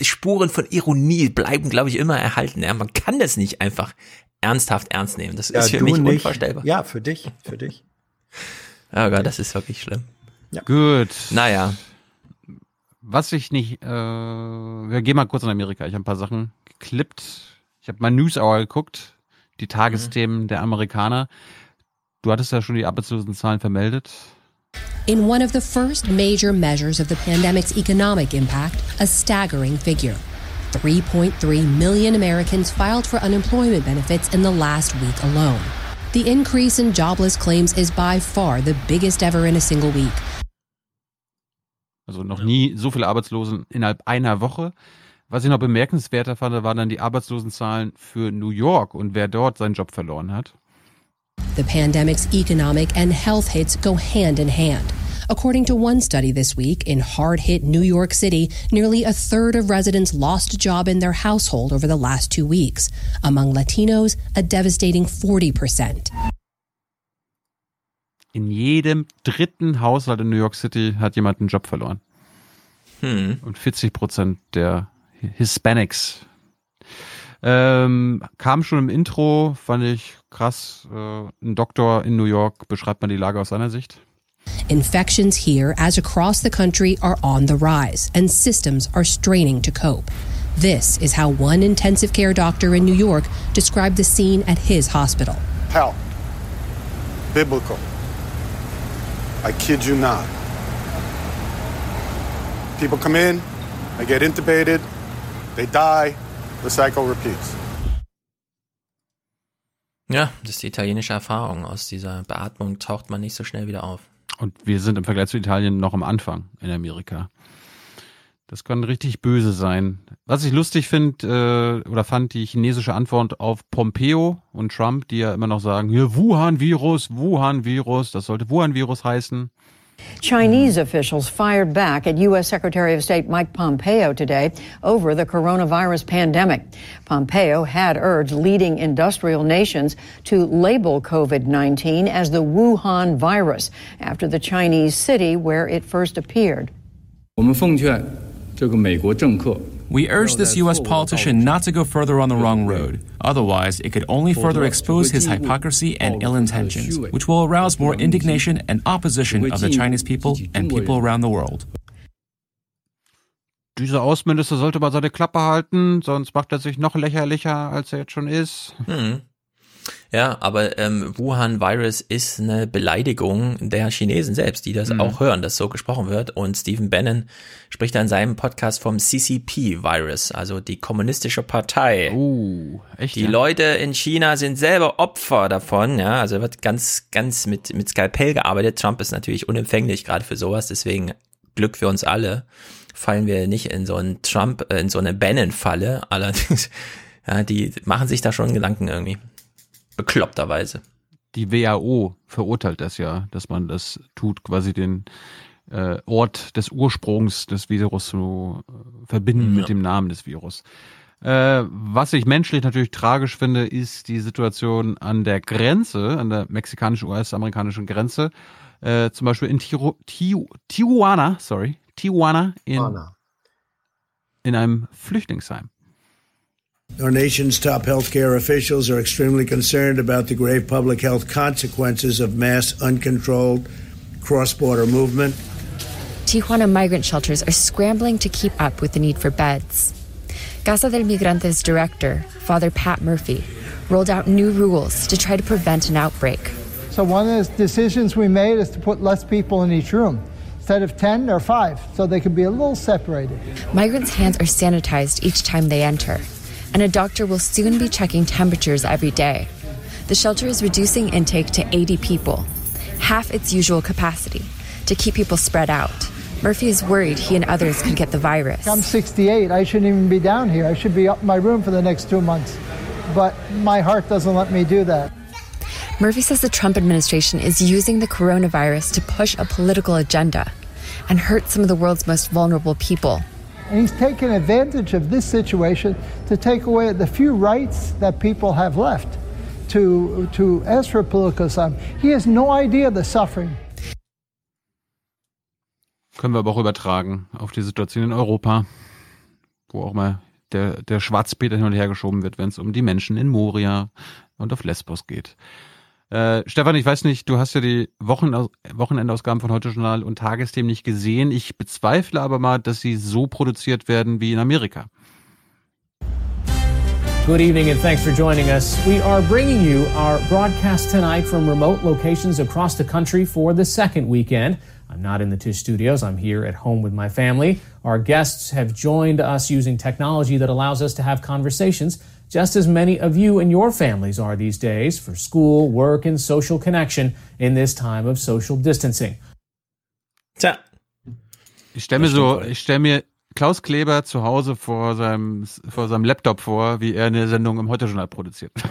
Speaker 12: Spuren von Ironie bleiben, glaube ich, immer erhalten. Ja, man kann das nicht einfach ernsthaft ernst nehmen. Das ja, ist für mich nicht. unvorstellbar.
Speaker 2: Ja, für dich, für dich.
Speaker 12: Oh Gott, das ist wirklich schlimm.
Speaker 3: Ja. Gut.
Speaker 12: Naja.
Speaker 3: Was ich nicht, äh, wir gehen mal kurz in Amerika. Ich habe ein paar Sachen geklippt. Ich habe mal News Hour geguckt, die Tagesthemen mhm. der Amerikaner. Du hattest ja schon die Arbeitslosenzahlen vermeldet.
Speaker 171: In one of the first major measures of the pandemic's economic impact, a staggering figure. 3.3 million Americans filed for unemployment benefits in the last week alone. The increase in jobless claims is by far the biggest ever in a single week,
Speaker 3: Also noch nie so viele Arbeitslosen innerhalb einer Woche. Was ich noch bemerkenswerter fand, waren dann die Arbeitslosenzahlen für New York und wer dort seinen Job verloren hat.
Speaker 171: The pandemic's economic and health hits go hand in hand. According to one study this week, in hard hit New York City, nearly a third of residents lost a job in their household over the last two weeks. Among Latinos, a devastating 40%.
Speaker 3: In jedem dritten Haushalt in New York City hat jemand einen Job verloren.
Speaker 12: Hm.
Speaker 3: Und 40 Prozent der Hispanics. Ähm, kam schon im Intro, fand ich krass. Äh, ein Doktor in New York beschreibt man die Lage aus seiner Sicht.
Speaker 171: Infections here, as across the country, are on the rise, and systems are straining to cope. This is how one intensive care doctor in New York described the scene at his hospital.
Speaker 172: Hell. Biblical. I kid you not. People come in, they get intubated, they die, the cycle repeats.
Speaker 12: Ja, das ist die italienische Erfahrung. Aus dieser Beatmung taucht man nicht so schnell wieder auf.
Speaker 3: Und wir sind im Vergleich zu Italien noch am Anfang in Amerika. Das kann richtig böse sein. Was ich lustig finde äh, oder fand, die chinesische Antwort auf Pompeo und Trump, die ja immer noch sagen, hier Wuhan-Virus, Wuhan-Virus, das sollte Wuhan-Virus heißen.
Speaker 173: Chinese officials fired back at U.S. Secretary of State Mike Pompeo today over the coronavirus pandemic. Pompeo had urged leading industrial nations to label COVID 19 as the Wuhan virus after the Chinese city where it first appeared.
Speaker 174: 我们奉劝这个美国政客
Speaker 175: We urge this U.S. politician not to go further on the wrong road. Otherwise, it could only further expose his hypocrisy and ill intentions, which will arouse more indignation and opposition of the Chinese people and people around the world.
Speaker 3: Dieser Außenminister sollte mal seine Klappe halten, sonst macht er sich noch lächerlicher, als er jetzt schon ist.
Speaker 12: Hm. Ja, aber ähm, Wuhan-Virus ist eine Beleidigung der Chinesen selbst, die das
Speaker 3: Mhm.
Speaker 12: auch hören, dass so gesprochen wird. Und Stephen Bannon spricht da in seinem Podcast vom CCP-Virus, also die kommunistische Partei.
Speaker 3: Uh, echt?
Speaker 12: Die
Speaker 3: ja?
Speaker 12: Leute in China sind selber Opfer davon, ja. Also wird ganz, ganz mit, mit Skalpell gearbeitet. Trump ist natürlich unempfänglich gerade für sowas, deswegen Glück für uns alle. Fallen wir nicht in so einen Trump, äh, in so eine Bannon-Falle. Allerdings, ja, die machen sich da schon Gedanken irgendwie. Bekloppterweise.
Speaker 3: Die WHO verurteilt das ja, dass man das tut, quasi den äh, Ort des Ursprungs des Virus zu äh, verbinden
Speaker 12: Ja.
Speaker 3: mit dem Namen des Virus. Äh, was ich menschlich natürlich tragisch finde, ist die Situation an der Grenze, an der mexikanisch-US-amerikanischen Grenze. Äh, zum Beispiel in Tiro, Tiu, Tijuana, sorry, Tijuana in,
Speaker 2: Tijuana.
Speaker 3: in einem Flüchtlingsheim.
Speaker 176: Our nation's top healthcare officials are extremely concerned about the grave public health consequences of mass, uncontrolled cross border movement.
Speaker 177: Tijuana migrant shelters are scrambling to keep up with the need for beds. Casa del Migrante's director, Father Pat Murphy, rolled out new rules to try to prevent an outbreak.
Speaker 178: So one of the decisions we made is to put less people in each room. Instead of 10, or five, so they can be a little separated.
Speaker 177: Migrants' hands are sanitized each time they enter, and a doctor will soon be checking temperatures every day. The shelter is reducing intake to 80 people, half its usual capacity, to keep people spread out. Murphy is worried he and others could get the virus.
Speaker 178: I'm 68. I shouldn't even be down here. I should be up in my room for the next two months. But my heart doesn't let me do that.
Speaker 177: Murphy says the Trump administration is using the coronavirus to push a political agenda and hurt some of the world's most vulnerable people.
Speaker 178: And he's taken advantage of this situation to take away the few rights that people have left to, to ask for political asylum. He has no idea the suffering.
Speaker 3: Können wir aber auch übertragen auf die Situation in Europa, wo auch mal der, der Schwarzpeter hin und her geschoben wird, wenn es um die Menschen in Moria und auf Lesbos geht. Äh, Stefan, ich weiß nicht, du hast ja die Wochen, Wochenendausgaben von Heute Journal und Tagesthemen nicht gesehen. Ich bezweifle aber mal, dass sie so produziert werden wie in Amerika.
Speaker 179: Good evening and thanks for joining us. We are bringing you our broadcast tonight from remote locations across the country for the second weekend. I'm not in the Tish studios. I'm here at home with my family. Our guests have joined us using technology that allows us to have conversations just as many of you and your families are these days for school, work, and social connection in this time of social distancing.
Speaker 12: Tja.
Speaker 3: Ich stelle mir so, ich stelle mir Klaus Kleber zu Hause vor seinem, vor seinem Laptop vor, wie er eine Sendung im Heute-Journal produziert.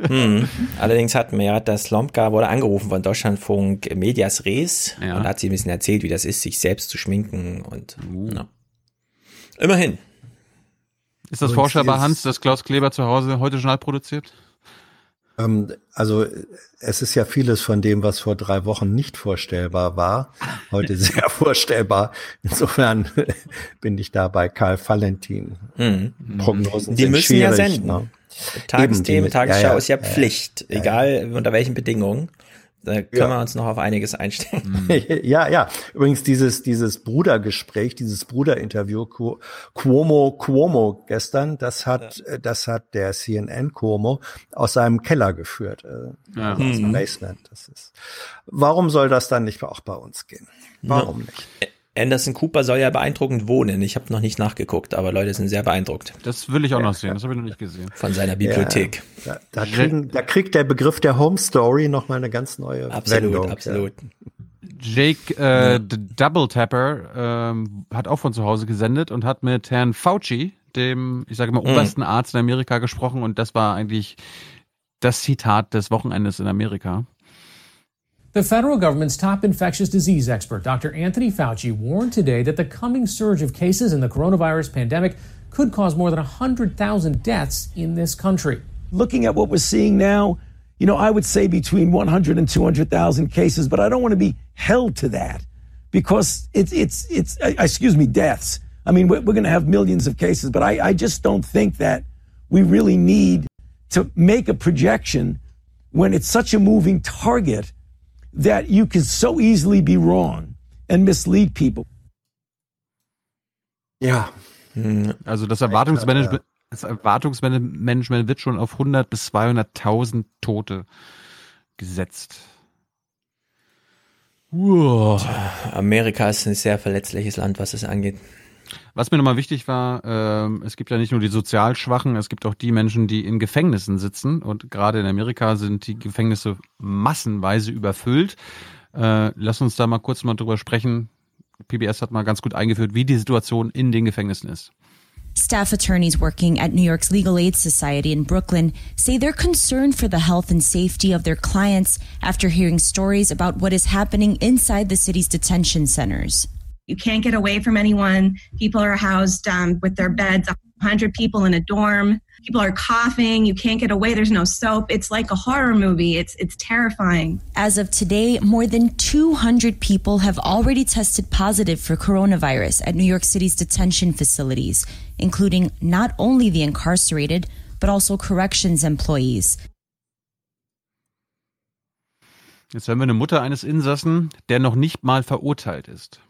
Speaker 12: Hm. Allerdings hat Merata Slomka wurde angerufen von Deutschlandfunk Medias Res
Speaker 3: Ja.
Speaker 12: und hat sie ein bisschen erzählt, wie das ist, sich selbst zu schminken und ja. immerhin.
Speaker 3: Ist das vorstellbar, Hans, dass Klaus Kleber zu Hause Heute-Journal produziert?
Speaker 2: Ähm, also es ist ja vieles von dem, was vor drei Wochen nicht vorstellbar war, heute sehr vorstellbar. Insofern bin ich da bei Karl Valentin.
Speaker 12: Mhm.
Speaker 2: Prognosen
Speaker 12: Die
Speaker 2: sind
Speaker 12: müssen ja senden.
Speaker 2: Ne?
Speaker 12: Tagesthemen, Tagesschau
Speaker 2: ja, ja,
Speaker 12: ist ja
Speaker 2: ja, ja.
Speaker 12: Pflicht, egal unter welchen Bedingungen. Da können
Speaker 2: Ja.
Speaker 12: wir uns noch auf einiges einstellen.
Speaker 2: ja, ja. Übrigens dieses dieses Brudergespräch, dieses Bruderinterview Cu- Cuomo Cuomo gestern, das hat äh, das hat der CNN Cuomo aus seinem Keller geführt, äh,
Speaker 3: Ja.
Speaker 2: aus dem
Speaker 12: Mhm.
Speaker 2: Basement. Das ist. Warum soll das dann nicht auch bei uns gehen? Warum
Speaker 12: Ja.
Speaker 2: nicht?
Speaker 12: Anderson Cooper soll ja beeindruckend wohnen. Ich habe noch nicht nachgeguckt, aber Leute sind sehr beeindruckt.
Speaker 3: Das will ich auch noch sehen, das habe ich noch nicht gesehen.
Speaker 12: Von seiner Bibliothek.
Speaker 2: Ja, da, da, kriegen, da kriegt der Begriff der Home Story noch mal eine ganz neue
Speaker 12: Absolut,
Speaker 2: Wendung.
Speaker 12: absolut.
Speaker 3: Jake äh, D- Double Tapper ähm, hat auch von zu Hause gesendet und hat mit Herrn Fauci, dem, ich sage mal,
Speaker 12: Mhm.
Speaker 3: obersten Arzt in Amerika gesprochen und das war eigentlich das Zitat des Wochenendes in Amerika.
Speaker 179: The federal government's top infectious disease expert, Dr. Anthony Fauci, warned today that the coming surge of cases in the coronavirus pandemic could cause more than 100,000 deaths in this country.
Speaker 180: Looking at what we're seeing now, you know, I would say between 100 and 200,000 cases, but I don't want to be held to that because it's, it's, it's, uh, excuse me, deaths. I mean, we're, we're going to have millions of cases, but I, I just don't think that we really need to make a projection when it's such a moving target that you can so easily be wrong and mislead people.
Speaker 2: Ja.
Speaker 3: Also das Erwartungsmanagement, das Erwartungsmanagement wird schon auf 100 bis 200.000 Tote gesetzt.
Speaker 12: Uah. Amerika ist ein sehr verletzliches Land, was es angeht.
Speaker 3: Was mir nochmal wichtig war, äh, es gibt ja nicht nur die sozial Schwachen, es gibt auch die Menschen, die in Gefängnissen sitzen. Und gerade in Amerika sind die Gefängnisse massenweise überfüllt. Äh, lass uns da mal kurz mal drüber sprechen. PBS hat mal ganz gut eingeführt, wie die Situation in den Gefängnissen ist.
Speaker 181: Staff attorneys working at New York's Legal Aid Society in Brooklyn say they're concerned for the health and safety of their clients after hearing stories about what is happening inside the city's detention centers.
Speaker 182: You can't get away from anyone. People are housed um, with their beds, 100 people in a dorm. People are coughing. You can't get away. There's no soap. It's like a horror movie. It's, it's terrifying.
Speaker 181: As of today, more than 200 people have already tested positive for coronavirus at New York City's detention facilities, including not only the incarcerated, but also corrections employees.
Speaker 3: Jetzt hören wir eine Mutter eines Insassen, der noch nicht mal verurteilt ist.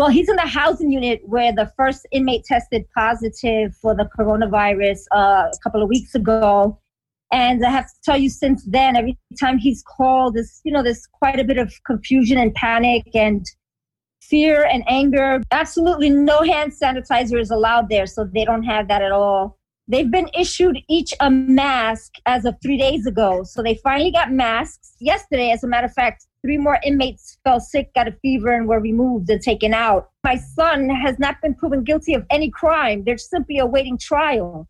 Speaker 183: Well, he's in the housing unit where the first inmate tested positive for the coronavirus uh, a couple of weeks ago. And I have to tell you, since then, every time he's called, there's, you know, there's quite a bit of confusion and panic and fear and anger. Absolutely no hand sanitizer is allowed there, so they don't have that at all. They've been issued each a mask as of three days ago. So they finally got masks yesterday. As a matter of fact, three more inmates fell sick, got a fever, and were removed and taken out. My son has not been proven guilty of any crime. They're simply awaiting trial.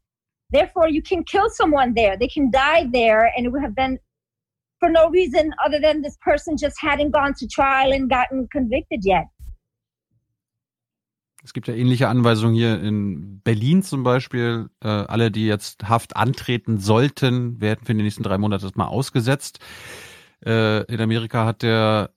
Speaker 183: Therefore, you can kill someone there. They can die there, and it would have been for no reason other than this person just hadn't gone to trial and gotten convicted yet.
Speaker 3: Es gibt ja ähnliche Anweisungen hier in Berlin zum Beispiel. Äh, alle, die jetzt Haft antreten sollten, werden für die nächsten drei Monate mal ausgesetzt. Äh, in Amerika hat der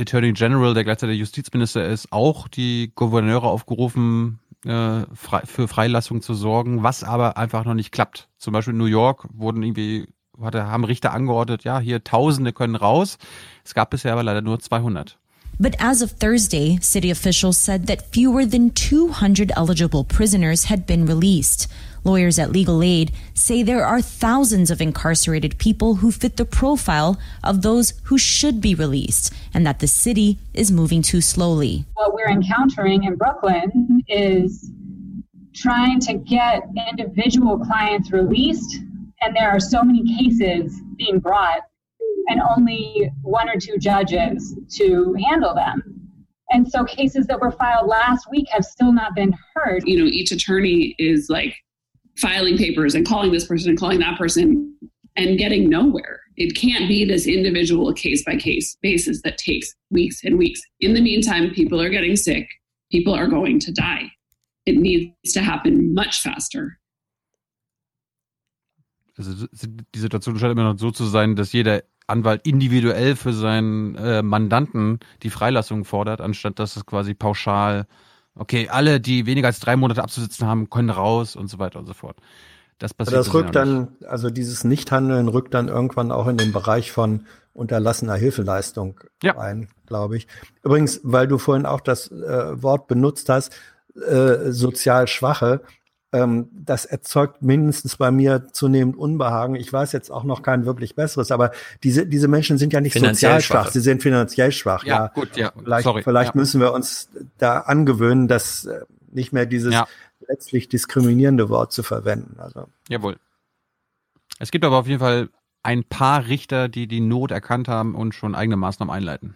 Speaker 3: Attorney General, der gleichzeitig Justizminister ist, auch die Gouverneure aufgerufen, äh, frei, für Freilassung zu sorgen, was aber einfach noch nicht klappt. Zum Beispiel in New York wurden irgendwie, hatte, haben Richter angeordnet, ja, hier Tausende können raus. Es gab bisher aber leider nur 200.
Speaker 181: But as of Thursday, city officials said that fewer than 200 eligible prisoners had been released. Lawyers at Legal Aid say there are thousands of incarcerated people who fit the profile of those who should be released, and that the city is moving too slowly.
Speaker 184: What we're encountering in Brooklyn is trying to get individual clients released, and there are so many cases being brought and only one or two judges to handle them. And so cases that were filed last week have still not been heard.
Speaker 185: You know, each attorney is like filing papers and calling this person and calling that person and getting nowhere. It can't be this individual case by case basis that takes weeks and weeks. In the meantime, people are getting sick, people are going to die. It needs to happen much faster.
Speaker 3: Also die Situation scheint immer noch so zu sein, dass jeder Anwalt individuell für seinen äh, Mandanten die Freilassung fordert, anstatt dass es quasi pauschal, okay, alle, die weniger als drei Monate abzusitzen haben, können raus und so weiter und so fort. Das passiert.
Speaker 2: Das rückt dann, also dieses Nichthandeln rückt dann irgendwann auch in den Bereich von unterlassener Hilfeleistung ja. ein, glaube ich. Übrigens, weil du vorhin auch das äh, Wort benutzt hast, äh, sozial Schwache ähm, das erzeugt mindestens bei mir zunehmend Unbehagen. Ich weiß jetzt auch noch kein wirklich besseres, aber diese, diese Menschen sind ja nicht sozial schwach, sie sind finanziell schwach.
Speaker 3: Ja, ja. gut, ja.
Speaker 2: Vielleicht,
Speaker 3: Sorry.
Speaker 2: vielleicht
Speaker 3: ja.
Speaker 2: müssen wir uns da angewöhnen, dass äh, nicht mehr dieses ja. letztlich diskriminierende Wort zu verwenden. Also.
Speaker 3: Jawohl. Es gibt aber auf jeden Fall ein paar Richter, die die Not erkannt haben und schon eigene Maßnahmen einleiten.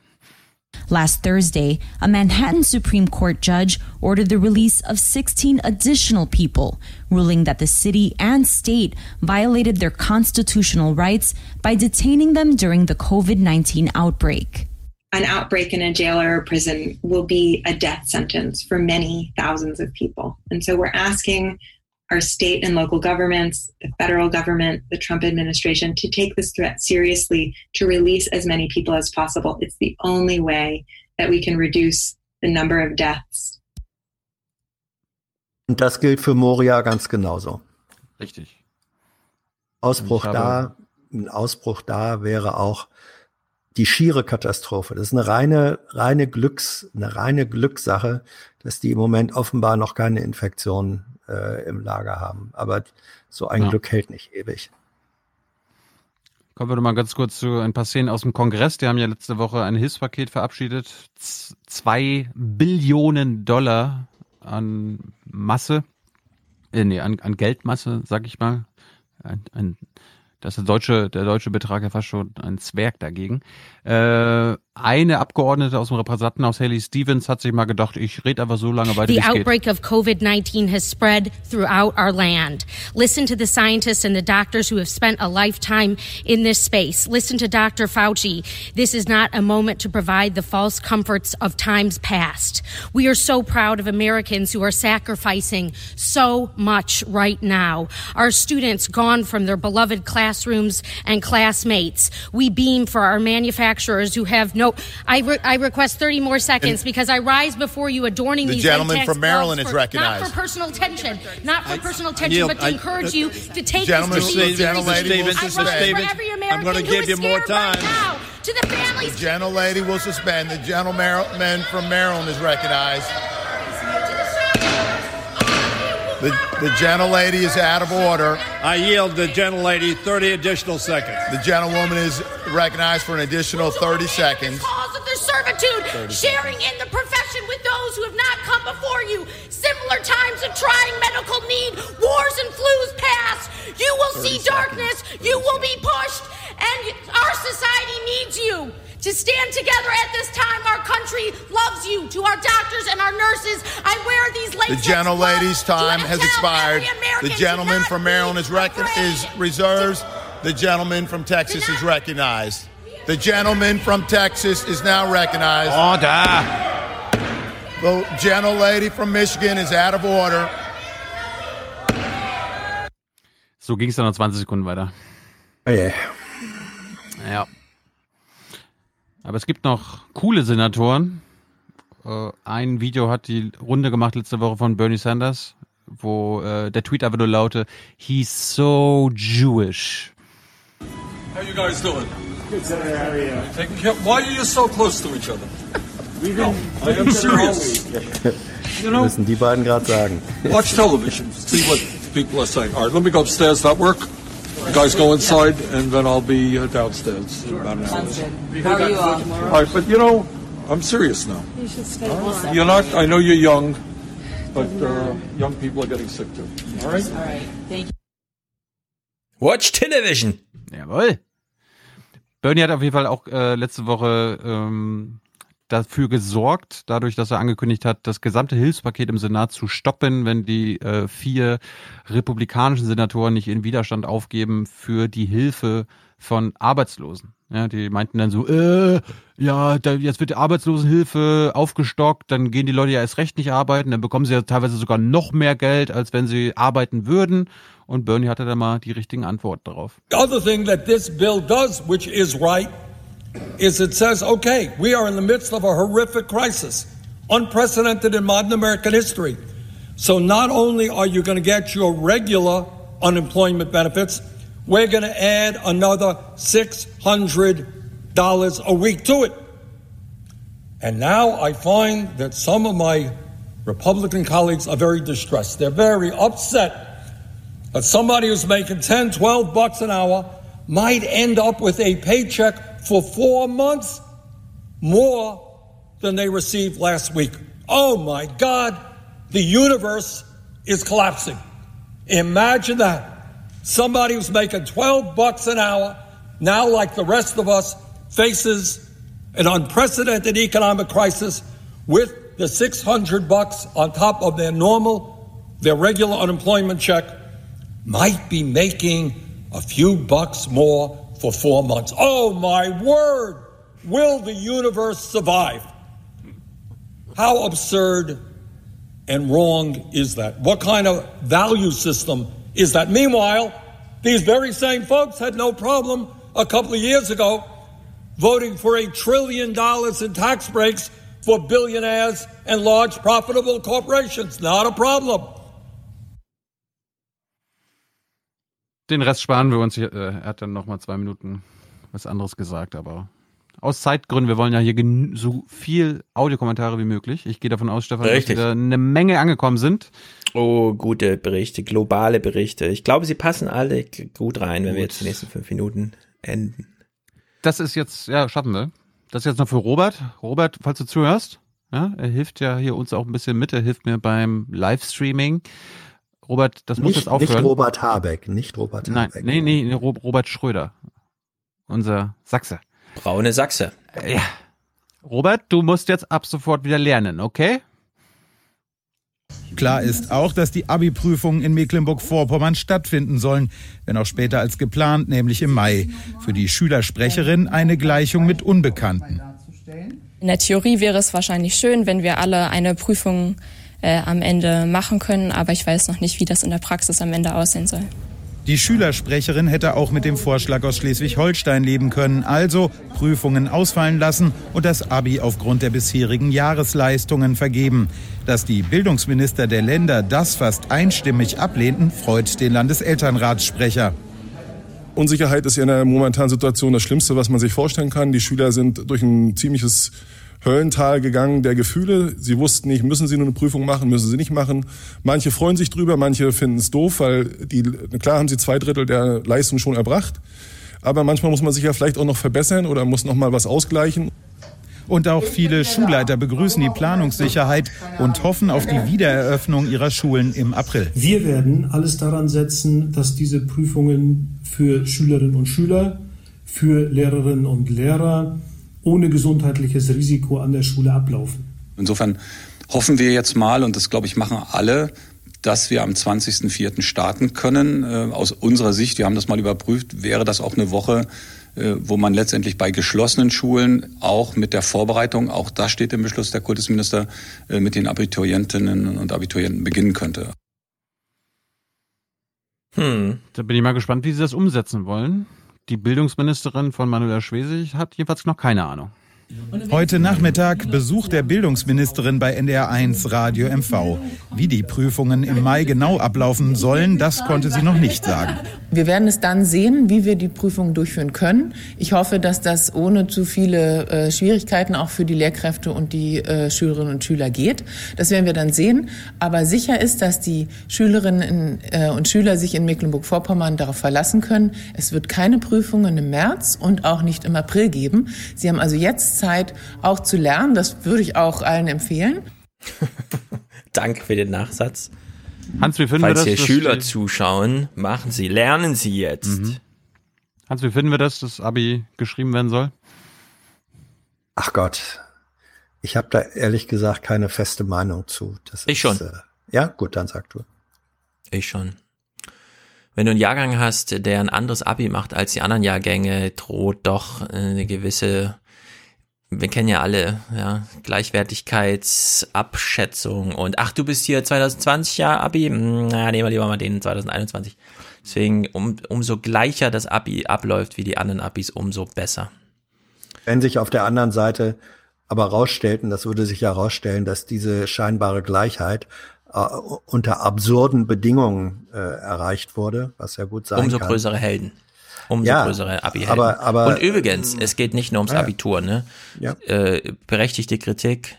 Speaker 181: Last Thursday, a Manhattan Supreme Court judge ordered the release of 16 additional people, ruling that the city and state violated their constitutional rights by detaining them during the COVID 19 outbreak.
Speaker 186: An outbreak in a jail or a prison will be a death sentence for many thousands of people. And so we're asking our state and local governments, the federal government, the Trump administration to take this threat seriously, to release as many people as possible. It's the only way that we can reduce the number of deaths.
Speaker 2: Und das gilt für Moria ganz genauso.
Speaker 3: Richtig.
Speaker 2: Ausbruch da, ein Ausbruch da wäre auch die schiere Katastrophe. Das ist eine reine, reine Glücks, eine reine Glückssache, dass die im Moment offenbar noch keine Infektion äh, im Lager haben. Aber so ein
Speaker 3: Ja.
Speaker 2: Glück hält nicht ewig.
Speaker 3: Kommen wir mal ganz kurz zu ein paar Szenen aus dem Kongress. Die haben ja letzte Woche ein Hilfspaket verabschiedet. Z zwei Billionen Dollar an Masse. Äh, nee, an, an Geldmasse, sag ich mal. Ein, ein, das ist der deutsche, der deutsche Betrag ja fast schon ein Zwerg dagegen. Äh, eine Abgeordnete aus dem Repräsentantenhaus, Haley Stevens, hat sich mal gedacht, ich rede einfach so lange weiter,
Speaker 187: The
Speaker 3: es geht.
Speaker 187: outbreak of COVID 19 has spread throughout our land. Listen to the scientists and the doctors who have spent a lifetime in this space. Listen to Dr. Fauci. This is not a moment to provide the false comforts of times past. We are so proud of Americans who are sacrificing so much right now. Our students gone from their beloved classrooms and classmates. We beam for our manufacturers who have no. I, re- I request 30 more seconds
Speaker 188: And-
Speaker 187: because I rise before you adorning
Speaker 188: The
Speaker 187: these
Speaker 188: gentleman from Maryland
Speaker 187: gloves
Speaker 188: is
Speaker 187: for-
Speaker 188: recognized.
Speaker 187: Not for personal attention, not for personal attention, but to
Speaker 188: I-
Speaker 187: encourage uh, you to take
Speaker 188: Gentleman,
Speaker 187: this disease
Speaker 188: gentleman,
Speaker 187: seriously.
Speaker 188: Stevens,
Speaker 187: I
Speaker 188: Mr.
Speaker 187: rise for
Speaker 188: Stevens,
Speaker 187: every
Speaker 188: I'm gonna give you more
Speaker 187: scared right
Speaker 188: time.
Speaker 187: now. To the families
Speaker 188: The gentlelady will suspend. The gentleman from Maryland is recognized. The, the gentlelady is out of order. I yield the gentlelady 30 additional seconds. The gentlewoman is recognized for an additional 30 seconds.
Speaker 187: cause of their servitude,
Speaker 188: Thirty
Speaker 187: sharing in the profession with those who have not come before you. Similar times of trying medical need, wars and flus past. You will see
Speaker 188: 30
Speaker 187: darkness, you will be pushed, and our society needs you. To stand together at this time, our country loves you. To our doctors and our nurses, I wear these
Speaker 188: The
Speaker 187: latex
Speaker 188: gentlelady's time has expired. The gentleman from Maryland is, rec- is reserves. The gentleman from Texas is recognized. The gentleman from Texas is now recognized. Order. The gentlelady from Michigan is out of order.
Speaker 3: So ging es dann noch 20 Sekunden weiter.
Speaker 2: Oh okay.
Speaker 3: Ja. Aber es gibt noch coole Senatoren. Äh, ein Video hat die Runde gemacht letzte Woche von Bernie Sanders, wo äh, der Tweet einfach nur laute, he's so Jewish.
Speaker 189: How you guys doing? Good, Senator. How are you? Taking care. Why are you so close to each other? no, I am serious. You know,
Speaker 2: Müssen die beiden gerade sagen.
Speaker 189: watch television, see what people are saying. All right, let me go upstairs. That work? You guys go inside, and then I'll be uh, downstairs in about an hour.
Speaker 190: How are you all?
Speaker 189: All right, but you know, I'm serious now.
Speaker 190: You should stay
Speaker 189: All
Speaker 190: home.
Speaker 189: right? You're not. I know you're young, but uh, young people are getting sick too. All right.
Speaker 190: All right. Thank you.
Speaker 12: Watch Television.
Speaker 3: Jawohl. Bernie hat auf jeden Fall auch äh, letzte Woche ähm, dafür gesorgt, dadurch, dass er angekündigt hat, das gesamte Hilfspaket im Senat zu stoppen, wenn die äh, vier republikanischen Senatoren nicht in Widerstand aufgeben für die Hilfe von Arbeitslosen. Ja, die meinten dann so, äh, ja, da, jetzt wird die Arbeitslosenhilfe aufgestockt, dann gehen die Leute ja erst recht nicht arbeiten, dann bekommen sie ja teilweise sogar noch mehr Geld, als wenn sie arbeiten würden. Und Bernie hatte dann mal die richtigen Antworten darauf.
Speaker 189: The other thing that this bill does, which is right, is it says, okay, we are in the midst of a horrific crisis, unprecedented in modern American history. So not only are you going to get your regular unemployment benefits, we're going to add another $600 a week to it. And now I find that some of my Republican colleagues are very distressed. They're very upset that somebody who's making 10, 12 bucks an hour might end up with a paycheck for four months more than they received last week. Oh my God, the universe is collapsing. Imagine that. Somebody who's making 12 bucks an hour, now like the rest of us, faces an unprecedented economic crisis with the 600 bucks on top of their normal, their regular unemployment check might be making a few bucks more for four months. Oh my word! Will the universe survive? How absurd and wrong is that? What kind of value system is that? Meanwhile, these very same folks had no problem a couple of years ago voting for a trillion dollars in tax breaks for billionaires and large profitable corporations. Not a problem.
Speaker 3: Den Rest sparen wir uns. Hier, äh, er hat dann noch mal zwei Minuten was anderes gesagt, aber aus Zeitgründen, wir wollen ja hier so viel Audiokommentare wie möglich. Ich gehe davon aus, Stefan,
Speaker 12: Richtig.
Speaker 3: dass wieder eine Menge angekommen sind.
Speaker 12: Oh, gute Berichte, globale Berichte. Ich glaube, sie passen alle gut rein, wenn wir jetzt die nächsten fünf Minuten enden.
Speaker 3: Das ist jetzt, ja, schaffen wir. Das ist jetzt noch für Robert. Robert, falls du zuhörst, ja, er hilft ja hier uns auch ein bisschen mit. Er hilft mir beim Livestreaming. Robert, das muss
Speaker 2: nicht,
Speaker 3: jetzt aufhören.
Speaker 2: Nicht Robert Habeck, nicht Robert
Speaker 3: Nein,
Speaker 2: Habeck.
Speaker 3: nee, nee, Robert Schröder. Unser Sachse.
Speaker 12: Braune Sachse.
Speaker 3: Ja. Robert, du musst jetzt ab sofort wieder lernen, okay?
Speaker 191: Klar ist auch, dass die Abi-Prüfungen in Mecklenburg-Vorpommern stattfinden sollen, wenn auch später als geplant, nämlich im Mai. Für die Schülersprecherin eine Gleichung mit Unbekannten.
Speaker 192: In der Theorie wäre es wahrscheinlich schön, wenn wir alle eine Prüfung äh, am Ende machen können, aber ich weiß noch nicht, wie das in der Praxis am Ende aussehen soll.
Speaker 191: Die Schülersprecherin hätte auch mit dem Vorschlag aus Schleswig-Holstein leben können, also Prüfungen ausfallen lassen und das Abi aufgrund der bisherigen Jahresleistungen vergeben. Dass die Bildungsminister der Länder das fast einstimmig ablehnten, freut den Landeselternratssprecher.
Speaker 193: Unsicherheit ist ja in der momentanen Situation das Schlimmste, was man sich vorstellen kann. Die Schüler sind durch ein ziemliches Höllental gegangen der Gefühle. Sie wussten nicht, müssen sie nur eine Prüfung machen, müssen sie nicht machen. Manche freuen sich drüber, manche finden es doof, weil die, klar haben sie zwei Drittel der Leistung schon erbracht. Aber manchmal muss man sich ja vielleicht auch noch verbessern oder muss noch mal was ausgleichen.
Speaker 191: Und auch viele Schulleiter begrüßen die Planungssicherheit und hoffen auf die Wiedereröffnung ihrer Schulen im April.
Speaker 194: Wir werden alles daran setzen, dass diese Prüfungen für Schülerinnen und Schüler, für Lehrerinnen und Lehrer ohne gesundheitliches Risiko an der Schule ablaufen.
Speaker 195: Insofern hoffen wir jetzt mal, und das glaube ich machen alle, dass wir am 20.04. starten können. Äh, aus unserer Sicht, wir haben das mal überprüft, wäre das auch eine Woche, äh, wo man letztendlich bei geschlossenen Schulen auch mit der Vorbereitung, auch das steht im Beschluss der Kultusminister, äh, mit den Abiturientinnen und Abiturienten beginnen könnte.
Speaker 3: Hm. Da bin ich mal gespannt, wie sie das umsetzen wollen. Die Bildungsministerin von Manuela Schwesig hat jedenfalls noch keine Ahnung.
Speaker 191: Heute Nachmittag Besuch der Bildungsministerin bei NDR1 Radio MV. Wie die Prüfungen im Mai genau ablaufen sollen, das konnte sie noch nicht sagen.
Speaker 196: Wir werden es dann sehen, wie wir die Prüfungen durchführen können. Ich hoffe, dass das ohne zu viele äh, Schwierigkeiten auch für die Lehrkräfte und die äh, Schülerinnen und Schüler geht. Das werden wir dann sehen. Aber sicher ist, dass die Schülerinnen äh, und Schüler sich in Mecklenburg-Vorpommern darauf verlassen können. Es wird keine Prüfungen im März und auch nicht im April geben. Sie haben also jetzt Zeit, auch zu lernen. Das würde ich auch allen empfehlen.
Speaker 12: Danke für den Nachsatz.
Speaker 3: Hans, wie finden
Speaker 12: Falls
Speaker 3: wir das?
Speaker 12: hier Schüler zuschauen, machen Sie, lernen Sie jetzt.
Speaker 3: Mhm. Hans, wie finden wir das, dass Abi geschrieben werden soll?
Speaker 2: Ach Gott, ich habe da ehrlich gesagt keine feste Meinung zu. Das
Speaker 12: ich
Speaker 2: ist,
Speaker 12: schon.
Speaker 2: Äh, ja, gut, dann sag du.
Speaker 12: Ich schon. Wenn du einen Jahrgang hast, der ein anderes Abi macht als die anderen Jahrgänge, droht doch eine gewisse wir kennen ja alle, ja, Gleichwertigkeitsabschätzung und ach, du bist hier 2020 ja Abi, na, nehmen wir lieber mal den 2021. Deswegen, um, umso gleicher das Abi abläuft wie die anderen Abis, umso besser.
Speaker 2: Wenn sich auf der anderen Seite aber rausstellt, und das würde sich ja rausstellen, dass diese scheinbare Gleichheit äh, unter absurden Bedingungen äh, erreicht wurde, was ja gut sein
Speaker 12: umso
Speaker 2: kann.
Speaker 12: Umso größere Helden umso
Speaker 2: ja,
Speaker 12: größere abi -Helden.
Speaker 2: aber, aber,
Speaker 12: Und übrigens, es geht nicht nur ums
Speaker 2: ja,
Speaker 12: Abitur, ne?
Speaker 2: Ja.
Speaker 12: Äh, berechtigte Kritik.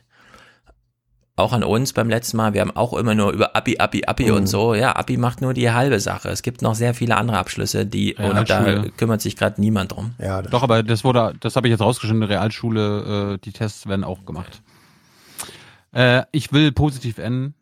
Speaker 12: Auch an uns beim letzten Mal. Wir haben auch immer nur über Abi, Abi, Abi mhm. und so. Ja, Abi macht nur die halbe Sache. Es gibt noch sehr viele andere Abschlüsse, die,
Speaker 3: Ja,
Speaker 12: und da kümmert sich gerade niemand drum.
Speaker 2: Ja,
Speaker 3: Doch, aber das wurde, das habe ich jetzt rausgeschnitten, in der Realschule, äh, die Tests werden auch gemacht. Äh, ich will positiv enden.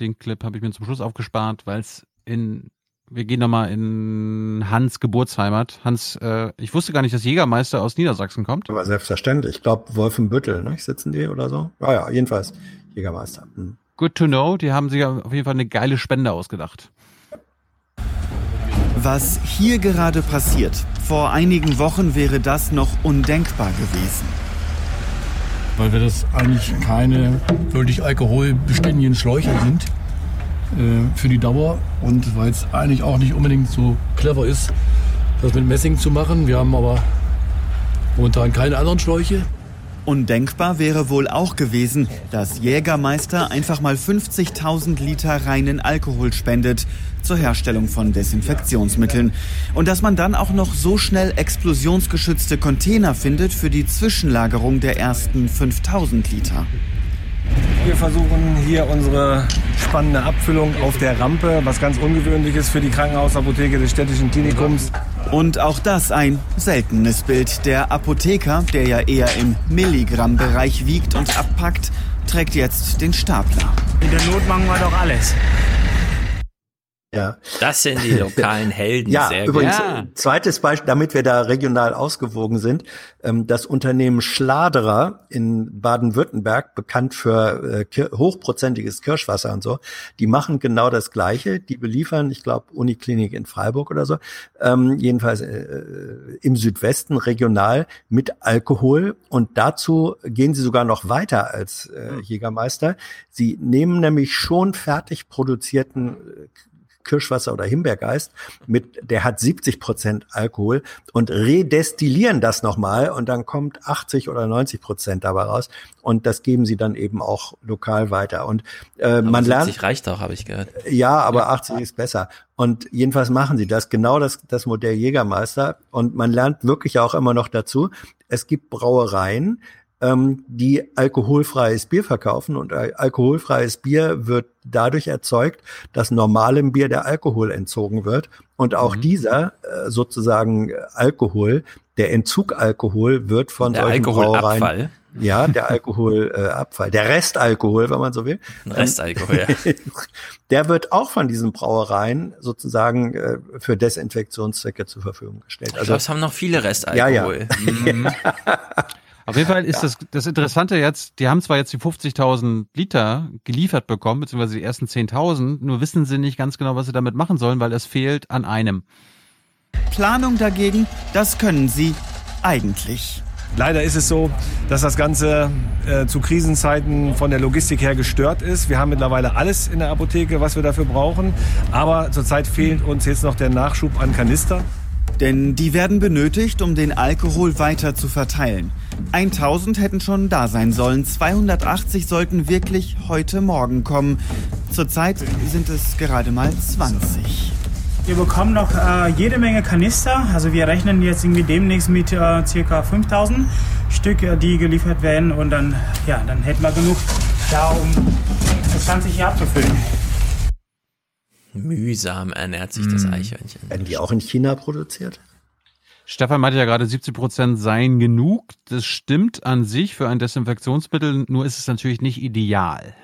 Speaker 3: Den Clip habe ich mir zum Schluss aufgespart, weil es in wir gehen nochmal in Hans Geburtsheimat. Hans, äh, ich wusste gar nicht, dass Jägermeister aus Niedersachsen kommt.
Speaker 2: Aber selbstverständlich. Ich glaube, Wolfenbüttel, ne? Sitzen die oder so? Ah ja, jedenfalls Jägermeister. Hm.
Speaker 3: Good to know. Die haben sich auf jeden Fall eine geile Spende ausgedacht.
Speaker 121: Was hier gerade passiert, vor einigen Wochen wäre das noch undenkbar gewesen.
Speaker 194: Weil wir das eigentlich keine wirklich alkoholbeständigen Schläuche sind äh, für die Dauer und weil es eigentlich auch nicht unbedingt so clever ist, das mit Messing zu machen. Wir haben aber momentan keine anderen Schläuche.
Speaker 121: Undenkbar wäre wohl auch gewesen, dass Jägermeister einfach mal 50.000 Liter reinen Alkohol spendet zur Herstellung von Desinfektionsmitteln. Und dass man dann auch noch so schnell explosionsgeschützte Container findet für die Zwischenlagerung der ersten 5000 Liter.
Speaker 197: Wir versuchen hier unsere spannende Abfüllung auf der Rampe, was ganz ungewöhnlich ist für die Krankenhausapotheke des städtischen Klinikums.
Speaker 121: Und auch das ein seltenes Bild. Der Apotheker, der ja eher im Milligrammbereich wiegt und abpackt, trägt jetzt den Stapler.
Speaker 198: In der Not machen wir doch alles.
Speaker 2: Ja.
Speaker 12: Das sind die lokalen Helden.
Speaker 2: ja,
Speaker 12: Sehr
Speaker 2: übrigens,
Speaker 12: gut.
Speaker 2: äh, zweites Beispiel, damit wir da regional ausgewogen sind. Ähm, das Unternehmen Schladerer in Baden-Württemberg, bekannt für äh, hochprozentiges Kirschwasser und so, die machen genau das Gleiche. Die beliefern, ich glaube, Uniklinik in Freiburg oder so, ähm, jedenfalls äh, im Südwesten regional mit Alkohol. Und dazu gehen sie sogar noch weiter als äh, Jägermeister. Sie nehmen nämlich schon fertig produzierten Kirschwasser oder Himbeergeist mit, der hat 70 Prozent Alkohol und redestillieren das nochmal und dann kommt 80 oder 90 Prozent dabei raus und das geben sie dann eben auch lokal weiter und äh,
Speaker 12: Aber
Speaker 2: man
Speaker 12: 70
Speaker 2: lernt,
Speaker 12: reicht auch, habe ich gehört.
Speaker 2: ja, aber 80 ist besser. Und jedenfalls machen sie das, genau das, das Modell Jägermeister. Und man lernt wirklich auch immer noch dazu, es gibt Brauereien, ähm, die alkoholfreies Bier verkaufen. Und äh, alkoholfreies Bier wird dadurch erzeugt, dass normalem Bier der Alkohol entzogen wird. Und auch dieser äh, sozusagen Alkohol, der Entzugalkohol wird von
Speaker 12: Der
Speaker 2: solchen
Speaker 12: Alkoholabfall.
Speaker 2: Brauereien. Ja, der Alkoholabfall, äh, der Restalkohol, wenn man so will.
Speaker 12: Restalkohol, ja.
Speaker 2: Der wird auch von diesen Brauereien sozusagen äh, für Desinfektionszwecke zur Verfügung gestellt.
Speaker 12: Ich glaube, es haben noch viele
Speaker 2: ja, ja.
Speaker 12: Restalkohol.
Speaker 3: Mhm. Auf jeden Fall ist das, das Interessante jetzt, die haben zwar jetzt die 50.000 Liter geliefert bekommen, beziehungsweise die ersten 10.000, nur wissen sie nicht ganz genau, was sie damit machen sollen, weil es fehlt an einem.
Speaker 121: Planung dagegen, das können sie eigentlich.
Speaker 197: Leider ist es so, dass das Ganze äh, zu Krisenzeiten von der Logistik her gestört ist. Wir haben mittlerweile alles in der Apotheke, was wir dafür brauchen. Aber zurzeit fehlt uns jetzt noch der Nachschub an Kanistern.
Speaker 121: Denn die werden benötigt, um den Alkohol weiter zu verteilen. 1000 hätten schon da sein sollen, 280 sollten wirklich heute Morgen kommen. Zurzeit sind es gerade mal 20.
Speaker 198: Wir bekommen noch äh, jede Menge Kanister. Also wir rechnen jetzt irgendwie demnächst mit äh, circa 5000 Stück, äh, die geliefert werden. Und dann, ja, dann hätten wir genug da, um das ganze hier abzufüllen.
Speaker 12: Mühsam ernährt sich das Eichhörnchen.
Speaker 2: Werden die auch in China produziert?
Speaker 3: Stefan meinte ja gerade, 70 Prozent seien genug. Das stimmt an sich für ein Desinfektionsmittel, nur ist es natürlich nicht ideal.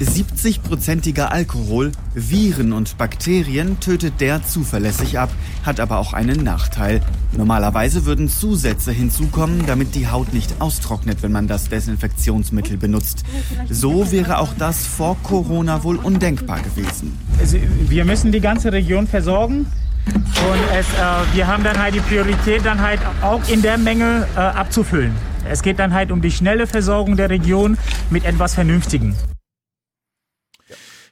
Speaker 121: 70-prozentiger Alkohol, Viren und Bakterien tötet der zuverlässig ab, hat aber auch einen Nachteil. Normalerweise würden Zusätze hinzukommen, damit die Haut nicht austrocknet, wenn man das Desinfektionsmittel benutzt. So wäre auch das vor Corona wohl undenkbar gewesen.
Speaker 198: Also, wir müssen die ganze Region versorgen. Und es, äh, wir haben dann halt die Priorität, dann halt auch in der Menge äh, abzufüllen. Es geht dann halt um die schnelle Versorgung der Region mit etwas Vernünftigem.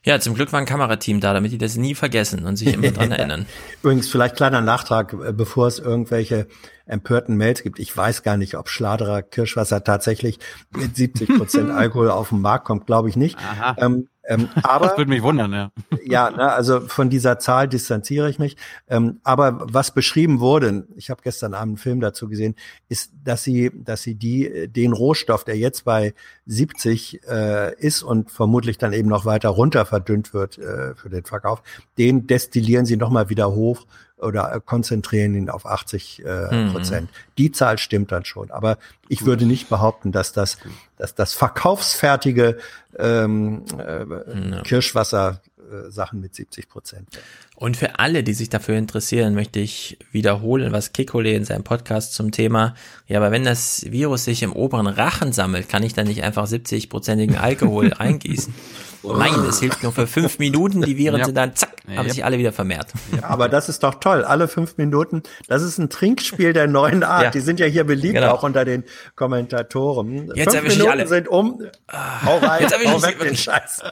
Speaker 12: Ja, zum Glück war ein Kamerateam da, damit die das nie vergessen und sich immer dran erinnern.
Speaker 2: Übrigens, vielleicht kleiner Nachtrag, äh, bevor es irgendwelche empörten Mails gibt. Ich weiß gar nicht, ob Schladerer Kirschwasser tatsächlich mit 70 Prozent Alkohol auf den Markt kommt, glaube ich nicht.
Speaker 3: Aha.
Speaker 2: Ähm, ähm, aber
Speaker 3: Das würde mich wundern, ja.
Speaker 2: ja, ne, also von dieser Zahl distanziere ich mich. Ähm, aber was beschrieben wurde, ich habe gestern Abend einen Film dazu gesehen, ist, dass sie, dass sie die, den Rohstoff, der jetzt bei 70 äh, ist und vermutlich dann eben noch weiter runter verdünnt wird äh, für den Verkauf, den destillieren sie nochmal wieder hoch oder äh, konzentrieren ihn auf 80 äh,
Speaker 12: Mhm.
Speaker 2: Prozent. Die Zahl stimmt dann schon. Aber ich würde nicht behaupten, dass das, dass das verkaufsfertige ähm, äh, Kirschwasser äh, Sachen mit 70 Prozent.
Speaker 12: Und für alle, die sich dafür interessieren, möchte ich wiederholen, was Kikole in seinem Podcast zum Thema, ja, aber wenn das Virus sich im oberen Rachen sammelt, kann ich dann nicht einfach 70-prozentigen Alkohol eingießen? Nein, das hilft nur für fünf Minuten, die Viren
Speaker 2: Ja.
Speaker 12: sind dann, zack, haben
Speaker 2: Ja.
Speaker 12: sich alle wieder vermehrt.
Speaker 2: Ja, aber das ist doch toll. Alle fünf Minuten. Das ist ein Trinkspiel der neuen Art.
Speaker 12: Ja.
Speaker 2: Die sind ja hier beliebt,
Speaker 12: Genau.
Speaker 2: auch unter den Kommentatoren.
Speaker 12: Jetzt
Speaker 2: fünf Minuten
Speaker 12: alle.
Speaker 2: sind um. Hau rein,
Speaker 12: Jetzt
Speaker 2: hau
Speaker 12: ich
Speaker 2: weg den Scheiß.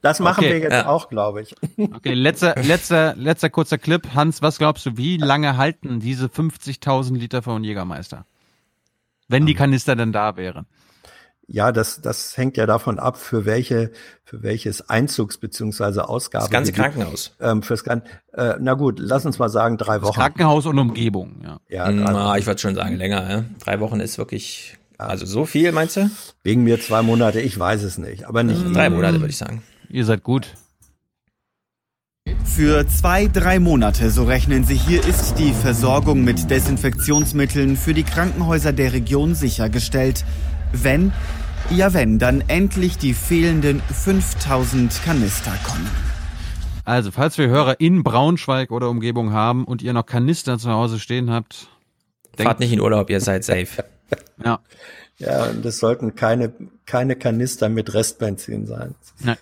Speaker 2: Das machen
Speaker 3: Okay,
Speaker 2: wir jetzt
Speaker 3: ja.
Speaker 2: auch, glaube ich.
Speaker 3: Okay, letzter, letzter, letzter kurzer Clip. Hans, was glaubst du, wie lange halten diese 50.000 Liter von Jägermeister? Wenn die Kanister denn da wären.
Speaker 2: Ja, das, das hängt ja davon ab, für welche, für welches Einzugs- beziehungsweise Ausgabe.
Speaker 12: Das ganze Krankenhaus.
Speaker 2: Ähm, fürs Gan äh, na gut, lass uns mal sagen, drei Wochen.
Speaker 3: Krankenhaus und Umgebung, ja.
Speaker 2: Ja, drei
Speaker 12: Na, ich würde schon sagen, länger. Ja? Drei Wochen ist wirklich, also so viel, meinst du?
Speaker 2: Wegen mir zwei Monate, ich weiß es nicht, aber nicht.
Speaker 12: Drei Monate, würde ich sagen.
Speaker 3: Ihr seid gut.
Speaker 121: Für zwei, drei Monate, so rechnen sie hier, ist die Versorgung mit Desinfektionsmitteln für die Krankenhäuser der Region sichergestellt. Wenn, ja wenn, dann endlich die fehlenden 5000 Kanister kommen.
Speaker 3: Also, falls wir Hörer in Braunschweig oder Umgebung haben und ihr noch Kanister zu Hause stehen habt,
Speaker 12: Fahrt nicht in Urlaub, ihr seid safe.
Speaker 3: Ja.
Speaker 2: Ja, und das sollten keine, keine Kanister mit Restbenzin sein.
Speaker 3: Nein.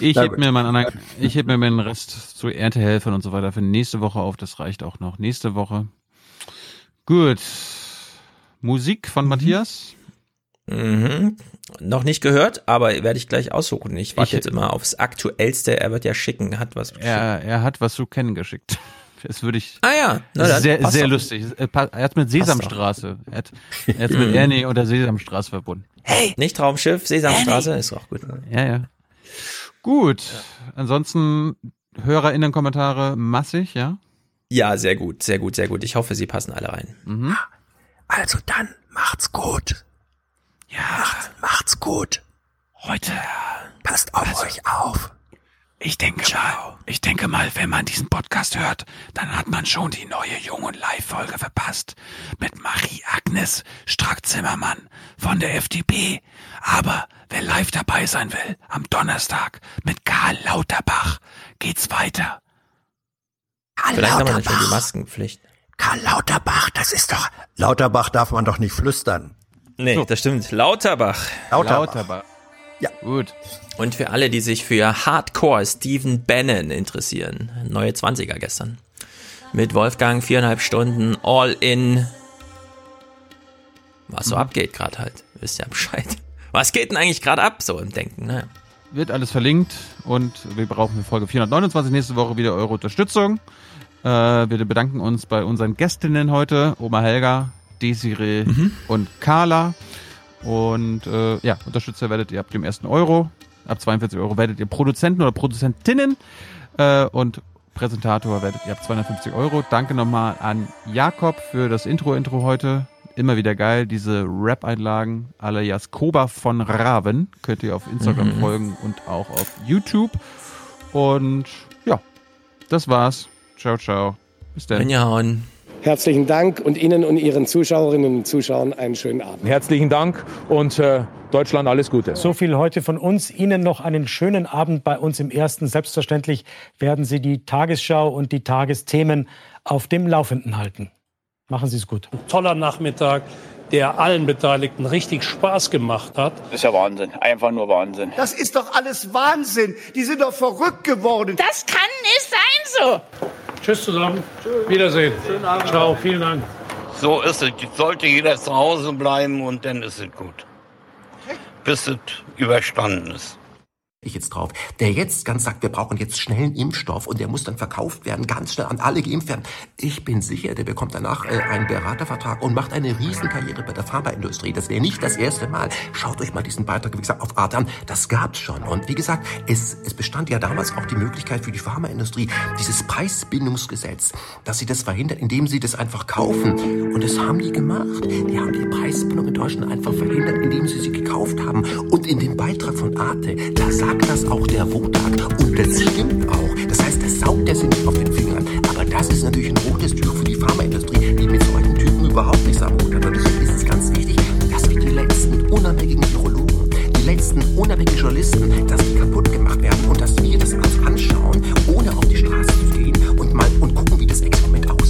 Speaker 3: Ich
Speaker 2: Na
Speaker 3: heb
Speaker 2: gut.
Speaker 3: mir meinen anderen, ich heb mir meinen Rest zu Erntehelfern und so weiter für nächste Woche auf. Das reicht auch noch. Nächste Woche. Gut. Musik von Matthias.
Speaker 12: Mhm. Noch nicht gehört, aber werde ich gleich aussuchen. Ich warte
Speaker 3: Ich-
Speaker 12: jetzt immer aufs Aktuellste. Er wird ja schicken, hat was.
Speaker 3: Er, er hat was zu kennen geschickt. Das würde ich.
Speaker 12: Ah ja, na
Speaker 3: sehr, sehr lustig. Er pa- er hat mit Sesamstraße. Er hat, er hat mit Ernie und der Sesamstraße verbunden.
Speaker 12: Hey, nicht Traumschiff, Sesamstraße, ist auch gut.
Speaker 3: Ja, ja. Gut. Ansonsten HörerInnen-Kommentare massig, ja?
Speaker 12: Ja, sehr gut, sehr gut, sehr gut. Ich hoffe, sie passen alle rein.
Speaker 3: Mhm.
Speaker 2: Also dann, macht's gut. Ja. Macht's, macht's gut.
Speaker 3: Heute.
Speaker 2: Passt auf euch auf.
Speaker 3: Ich denke mal, ich denke mal, wenn man diesen Podcast hört, dann hat man schon die neue Jung und Live-Folge verpasst. Mit Marie-Agnes Strack-Zimmermann von der FDP. Aber wer live dabei sein will, am Donnerstag mit Karl Lauterbach, geht's weiter.
Speaker 2: Karl
Speaker 12: Vielleicht haben wir schon die
Speaker 2: Lauterbach.
Speaker 12: Maskenpflicht.
Speaker 2: Karl Lauterbach, das ist doch. Lauterbach darf man doch nicht flüstern.
Speaker 12: Nee, das stimmt. Lauterbach.
Speaker 2: Lauterbach.
Speaker 3: Ja. Gut.
Speaker 12: Und für alle, die sich für Hardcore Stephen Bannon interessieren, neue 20er gestern. Mit Wolfgang viereinhalb Stunden all in. Was so abgeht gerade halt. Wisst ihr Bescheid. Was geht denn eigentlich gerade ab, so im Denken, ne?
Speaker 3: Wird alles verlinkt und wir brauchen für Folge 429 nächste Woche wieder eure Unterstützung. Äh, wir bedanken uns bei unseren Gästinnen heute, Oma Helga, Desiree und Carla. Und äh, ja, Unterstützer werdet ihr ab dem ersten Euro. Ab 42 Euro werdet ihr Produzenten oder Produzentinnen. Äh, und Präsentator werdet ihr ab 250 Euro. Danke nochmal an Jakob für das Intro-Intro heute. Immer wieder geil. Diese Rap-Einlagen alias Koba von Raven könnt ihr auf Instagram
Speaker 12: Mhm.
Speaker 3: folgen und auch auf YouTube. Und ja, das war's. Ciao, ciao. Bis dann.
Speaker 12: Reingehauen.
Speaker 199: Herzlichen Dank und Ihnen und Ihren Zuschauerinnen und Zuschauern einen schönen Abend.
Speaker 200: Herzlichen Dank und äh, Deutschland alles Gute.
Speaker 198: So viel heute von uns. Ihnen noch einen schönen Abend bei uns im Ersten. Selbstverständlich werden Sie die Tagesschau und die Tagesthemen auf dem Laufenden halten. Machen Sie es gut.
Speaker 201: toller Nachmittag, der allen Beteiligten richtig Spaß gemacht hat.
Speaker 202: Das ist ja Wahnsinn, einfach nur Wahnsinn.
Speaker 203: Das ist doch alles Wahnsinn. Die sind doch verrückt geworden.
Speaker 204: Das kann nicht sein so.
Speaker 201: Tschüss zusammen. Wiedersehen. Schönen Abend. Ciao, vielen Dank.
Speaker 202: So ist es. Sollte jeder zu Hause bleiben und dann ist es gut. Bis es überstanden ist.
Speaker 167: Ich jetzt drauf, der jetzt ganz sagt, wir brauchen jetzt schnell einen Impfstoff und der muss dann verkauft werden, ganz schnell an alle geimpft werden. Ich bin sicher, der bekommt danach äh, einen Beratervertrag und macht eine Riesenkarriere bei der Pharmaindustrie. Das wäre nicht das erste Mal. Schaut euch mal diesen Beitrag, wie gesagt, auf Art an. Das gab's schon. Und wie gesagt, es, es bestand ja damals auch die Möglichkeit für die Pharmaindustrie, dieses Preisbindungsgesetz, dass sie das verhindert, indem sie das einfach kaufen. Und das haben die gemacht. Die haben die Preisbindung in Deutschland einfach verhindert, indem sie sie gekauft haben. Und in dem Beitrag von Arte, da sagt sagt das auch der Wodak. Und das stimmt auch. Das heißt, das saugt er sich nicht auf den Fingern. Aber das ist natürlich ein rotes Tuch für die Pharmaindustrie, die mit solchen Typen überhaupt nichts am Hut hat. Und deswegen ist es ganz wichtig, dass wir die letzten unabhängigen Virologen, die letzten unabhängigen Journalisten, dass die kaputt gemacht werden und dass wir das alles anschauen, ohne auf die Straße zu gehen und mal und gucken, wie das Experiment aussieht.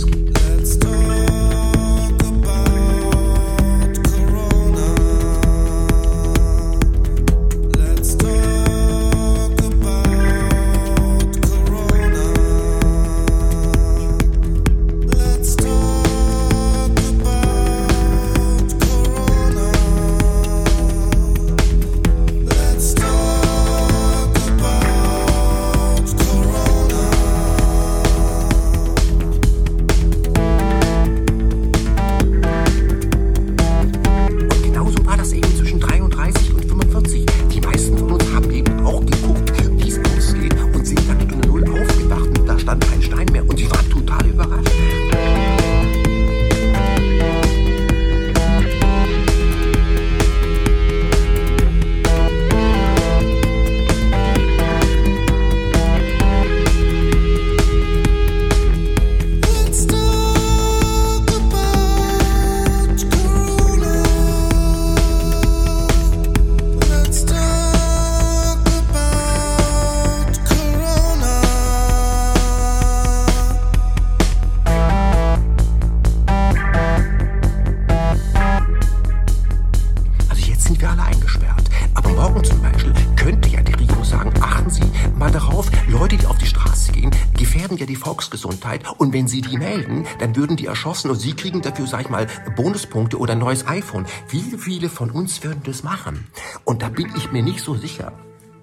Speaker 167: Dann würden die erschossen und sie kriegen dafür, sag ich mal, Bonuspunkte oder ein neues iPhone. Wie viele von uns würden das machen? Und da bin ich mir nicht so sicher.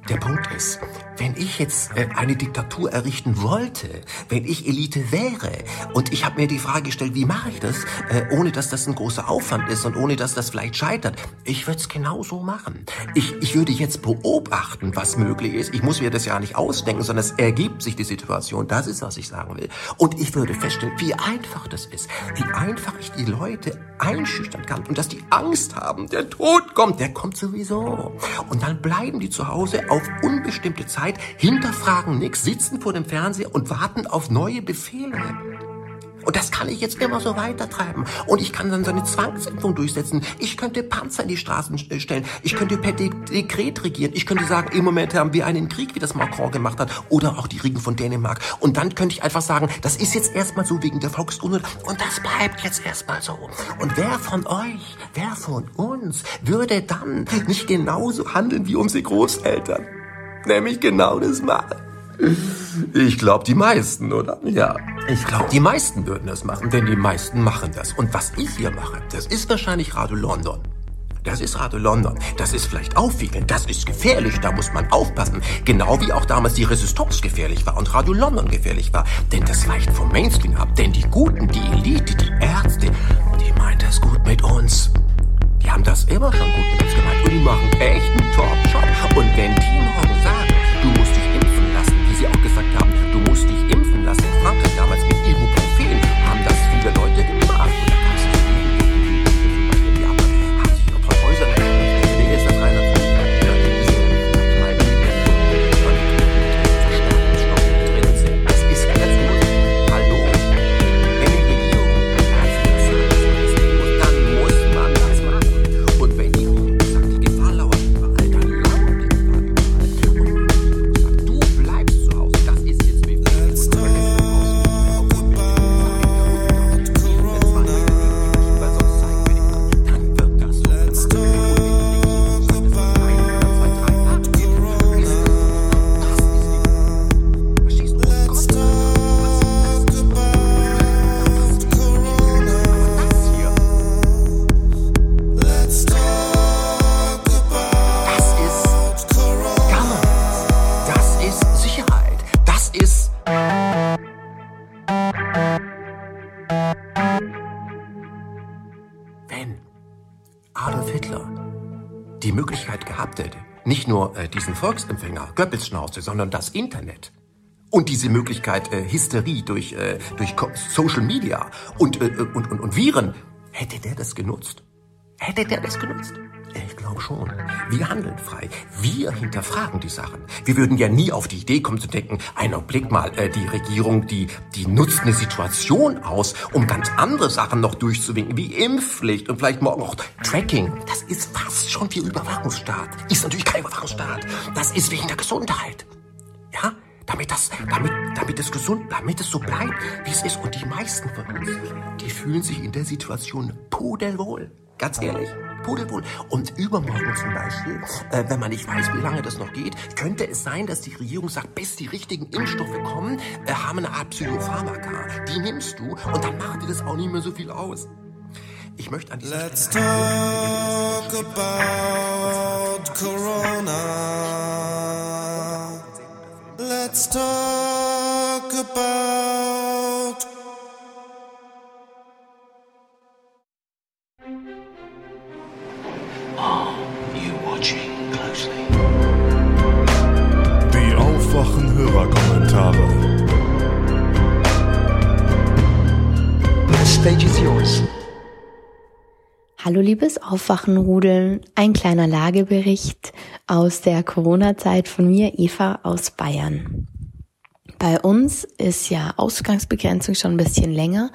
Speaker 167: Der Punkt ist, wenn ich jetzt äh, eine Diktatur errichten wollte, wenn ich Elite wäre und ich habe mir die Frage gestellt, wie mache ich das, äh, ohne dass das ein großer Aufwand ist und ohne dass das vielleicht scheitert, ich würde es genauso machen. Ich, ich würde jetzt beobachten, was möglich ist. Ich muss mir das ja nicht ausdenken, sondern es ergibt sich die Situation. Das ist, was ich sagen will. Und ich würde feststellen, wie einfach das ist, wie einfach ich die Leute einschüchtern kann und dass die Angst haben, der Tod kommt, der kommt sowieso. Und dann bleiben die zu Hause auf unbestimmte Zeit, hinterfragen nichts, sitzen vor dem Fernseher und warten auf neue Befehle. Und das kann ich jetzt immer so weitertreiben. Und ich kann dann so eine Zwangsimpfung durchsetzen. Ich könnte Panzer in die Straßen stellen. Ich könnte per De Dekret regieren. Ich könnte sagen, im Moment haben wir einen Krieg, wie das Macron gemacht hat. Oder auch die Riegen von Dänemark. Und dann könnte ich einfach sagen, das ist jetzt erstmal so wegen der Volksunruhe. Und das bleibt jetzt erstmal so. Und wer von euch, wer von uns würde dann nicht genauso handeln wie unsere Großeltern? Nämlich genau das machen. Ich glaube, die meisten, oder? Ja, ich glaube, die meisten würden das machen, denn die meisten machen das. Und was ich hier mache, das ist wahrscheinlich Radio London. Das ist Radio London. Das ist vielleicht aufwiegend. Das ist gefährlich. Da muss man aufpassen. Genau wie auch damals die Resistance gefährlich war und Radio London gefährlich war. Denn das weicht vom Mainstream ab. Denn die Guten, die Elite, die Ärzte, die meint das gut mit uns. Die haben das immer schon gut mit uns gemeint. Und die machen echt einen Top-Job. Und wenn die morgen diesen Volksempfänger, Goebbels-Schnauze, sondern das Internet und diese Möglichkeit äh, Hysterie durch, äh, durch Social Media und, äh, und, und, und Viren, hätte der das genutzt? Hätte der das genutzt? Ich glaube schon. Wir handeln frei. Wir hinterfragen die Sachen. Wir würden ja nie auf die Idee kommen zu denken, ein Blick mal, äh, die Regierung, die, die nutzt eine Situation aus, um ganz andere Sachen noch durchzuwinken, wie Impfpflicht und vielleicht morgen auch Tracking. Das ist fast schon wie Überwachungsstaat. Ist natürlich kein Überwachungsstaat. Das ist wegen der Gesundheit. Ja? Damit das, damit, damit es gesund, damit es so bleibt, wie es ist. Und die meisten von uns, die fühlen sich in der Situation pudelwohl. Ganz ehrlich, pudelwohl. Und übermorgen zum Beispiel, äh, wenn man nicht weiß, wie lange das noch geht, könnte es sein, dass die Regierung sagt, bis die richtigen Impfstoffe kommen, äh, haben eine Art Psychopharmaka. Die nimmst du und dann macht dir das auch nicht mehr so viel aus. Ich möchte an dieser
Speaker 205: Let's
Speaker 167: Stelle
Speaker 205: talk about Corona. Let's talk about.
Speaker 206: Die Aufwachen-Hörerkommentare.
Speaker 207: The stage is yours.
Speaker 208: Hallo liebes Aufwachenrudeln, ein kleiner Lagebericht aus der Corona-Zeit von mir, Eva aus Bayern. Bei uns ist ja Ausgangsbegrenzung schon ein bisschen länger.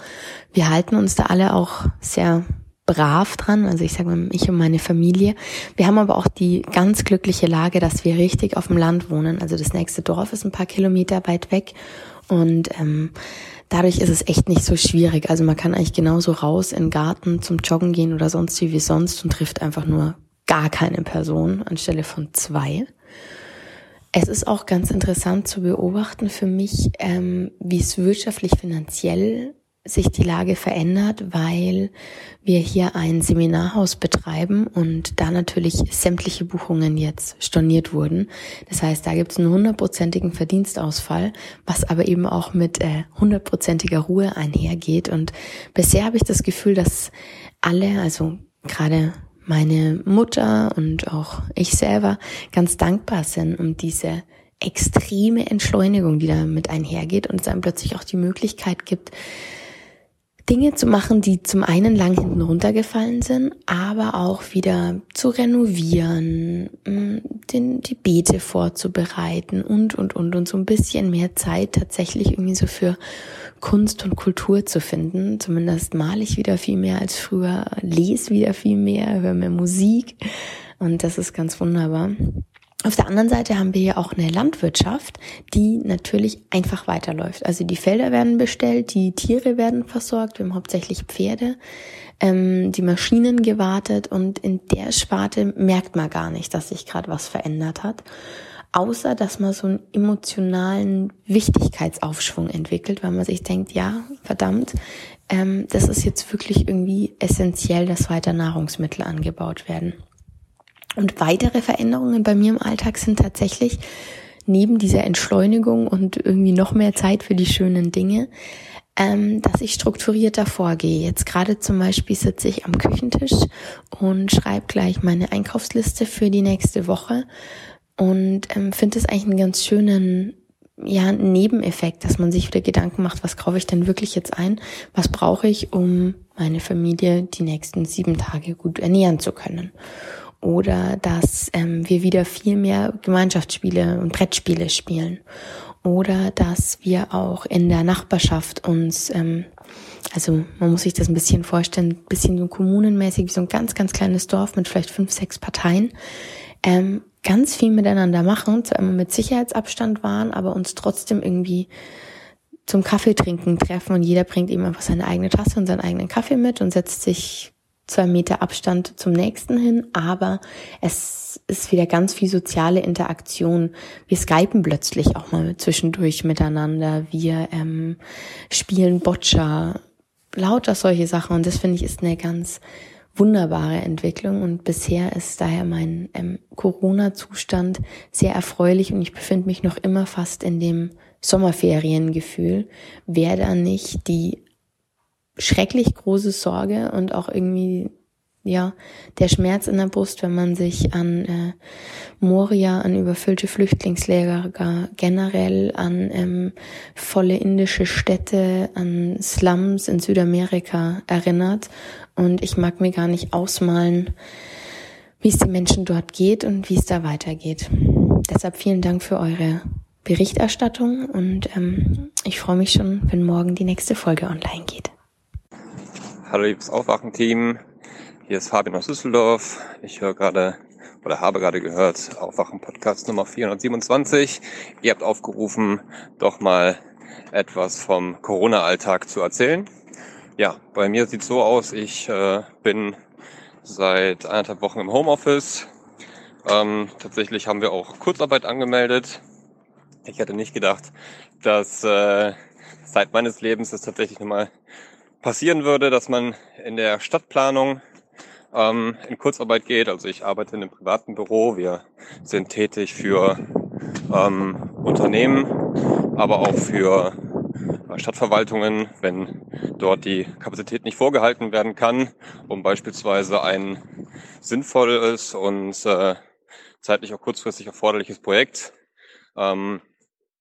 Speaker 208: Wir halten uns da alle auch sehr brav dran, also ich sage mal, ich und meine Familie. Wir haben aber auch die ganz glückliche Lage, dass wir richtig auf dem Land wohnen. Also das nächste Dorf ist ein paar Kilometer weit weg und ähm, dadurch ist es echt nicht so schwierig. Also man kann eigentlich genauso raus in den Garten zum Joggen gehen oder sonst wie wie sonst und trifft einfach nur gar keine Person anstelle von zwei. Es ist auch ganz interessant zu beobachten für mich, ähm, wie es wirtschaftlich finanziell sich die Lage verändert, weil wir hier ein Seminarhaus betreiben und da natürlich sämtliche Buchungen jetzt storniert wurden. Das heißt, da gibt es einen hundertprozentigen Verdienstausfall, was aber eben auch mit äh, hundertprozentiger Ruhe einhergeht. Und bisher habe ich das Gefühl, dass alle, also gerade meine Mutter und auch ich selber ganz dankbar sind um diese extreme Entschleunigung, die damit einhergeht und es einem plötzlich auch die Möglichkeit gibt, Dinge zu machen, die zum einen lang hinten runtergefallen sind, aber auch wieder zu renovieren, mm, den, die Beete vorzubereiten und, und, und, und so ein bisschen mehr Zeit tatsächlich irgendwie so für Kunst und Kultur zu finden. Zumindest male ich wieder viel mehr als früher, lese wieder viel mehr, höre mehr Musik und das ist ganz wunderbar. Auf der anderen Seite haben wir ja auch eine Landwirtschaft, die natürlich einfach weiterläuft. Also die Felder werden bestellt, die Tiere werden versorgt, wir haben hauptsächlich Pferde, ähm, die Maschinen gewartet und in der Sparte merkt man gar nicht, dass sich gerade was verändert hat. Außer, dass man so einen emotionalen Wichtigkeitsaufschwung entwickelt, weil man sich denkt, ja, verdammt, ähm, das ist jetzt wirklich irgendwie essentiell, dass weiter Nahrungsmittel angebaut werden. Und weitere Veränderungen bei mir im Alltag sind tatsächlich neben dieser Entschleunigung und irgendwie noch mehr Zeit für die schönen Dinge, ähm, dass ich strukturierter vorgehe. Jetzt gerade zum Beispiel sitze ich am Küchentisch und schreibe gleich meine Einkaufsliste für die nächste Woche und ähm, finde es eigentlich einen ganz schönen ja, Nebeneffekt, dass man sich wieder Gedanken macht, was kaufe ich denn wirklich jetzt ein? Was brauche ich, um meine Familie die nächsten sieben Tage gut ernähren zu können? Oder dass ähm, wir wieder viel mehr Gemeinschaftsspiele und Brettspiele spielen. Oder dass wir auch in der Nachbarschaft uns, ähm, also man muss sich das ein bisschen vorstellen, ein bisschen so kommunenmäßig wie so ein ganz, ganz kleines Dorf mit vielleicht fünf, sechs Parteien, ähm, ganz viel miteinander machen, zwar immer mit Sicherheitsabstand waren, aber uns trotzdem irgendwie zum Kaffee trinken treffen und jeder bringt eben einfach seine eigene Tasse und seinen eigenen Kaffee mit und setzt sich zwei Meter Abstand zum nächsten hin, aber es ist wieder ganz viel soziale Interaktion. Wir skypen plötzlich auch mal zwischendurch miteinander. Wir ähm, spielen Boccia, lauter solche Sachen. Und das finde ich ist eine ganz wunderbare Entwicklung. Und bisher ist daher mein ähm, Corona-Zustand sehr erfreulich und ich befinde mich noch immer fast in dem Sommerferiengefühl. Wer da nicht die schrecklich große Sorge und auch irgendwie ja der Schmerz in der Brust, wenn man sich an äh, Moria, an überfüllte Flüchtlingslager generell, an ähm, volle indische Städte, an Slums in Südamerika erinnert. Und ich mag mir gar nicht ausmalen, wie es den Menschen dort geht und wie es da weitergeht. Deshalb vielen Dank für eure Berichterstattung und ähm, ich freue mich schon, wenn morgen die nächste Folge online geht.
Speaker 209: Hallo liebes Aufwachen-Team, hier ist Fabian aus Düsseldorf. Ich höre gerade oder habe gerade gehört Aufwachen-Podcast Nummer 427. Ihr habt aufgerufen, doch mal etwas vom Corona-Alltag zu erzählen. Ja, bei mir sieht so aus, ich äh, bin seit anderthalb Wochen im Homeoffice. Ähm, tatsächlich haben wir auch Kurzarbeit angemeldet. Ich hätte nicht gedacht, dass äh, seit meines Lebens es tatsächlich nochmal passieren würde, dass man in der Stadtplanung ähm, in Kurzarbeit geht. Also ich arbeite in einem privaten Büro. Wir sind tätig für ähm, Unternehmen, aber auch für äh, Stadtverwaltungen, wenn dort die Kapazität nicht vorgehalten werden kann, um beispielsweise ein sinnvolles und äh, zeitlich auch kurzfristig erforderliches Projekt ähm,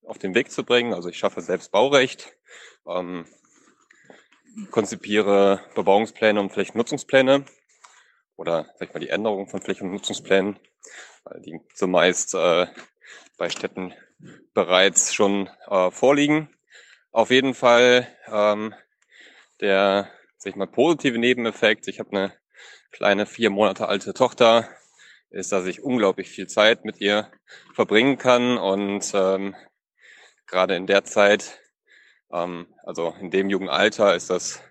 Speaker 209: auf den Weg zu bringen. Also ich schaffe selbst Baurecht. Ähm, konzipiere Bebauungspläne und Flächennutzungspläne oder sag ich mal die Änderung von Flächen- und Nutzungsplänen, weil die zumeist äh, bei Städten bereits schon äh, vorliegen. Auf jeden Fall ähm, der sag ich mal positive Nebeneffekt. Ich habe eine kleine vier Monate alte Tochter, ist, dass ich unglaublich viel Zeit mit ihr verbringen kann und ähm, gerade in der Zeit ähm, also in dem jungen Alter ist das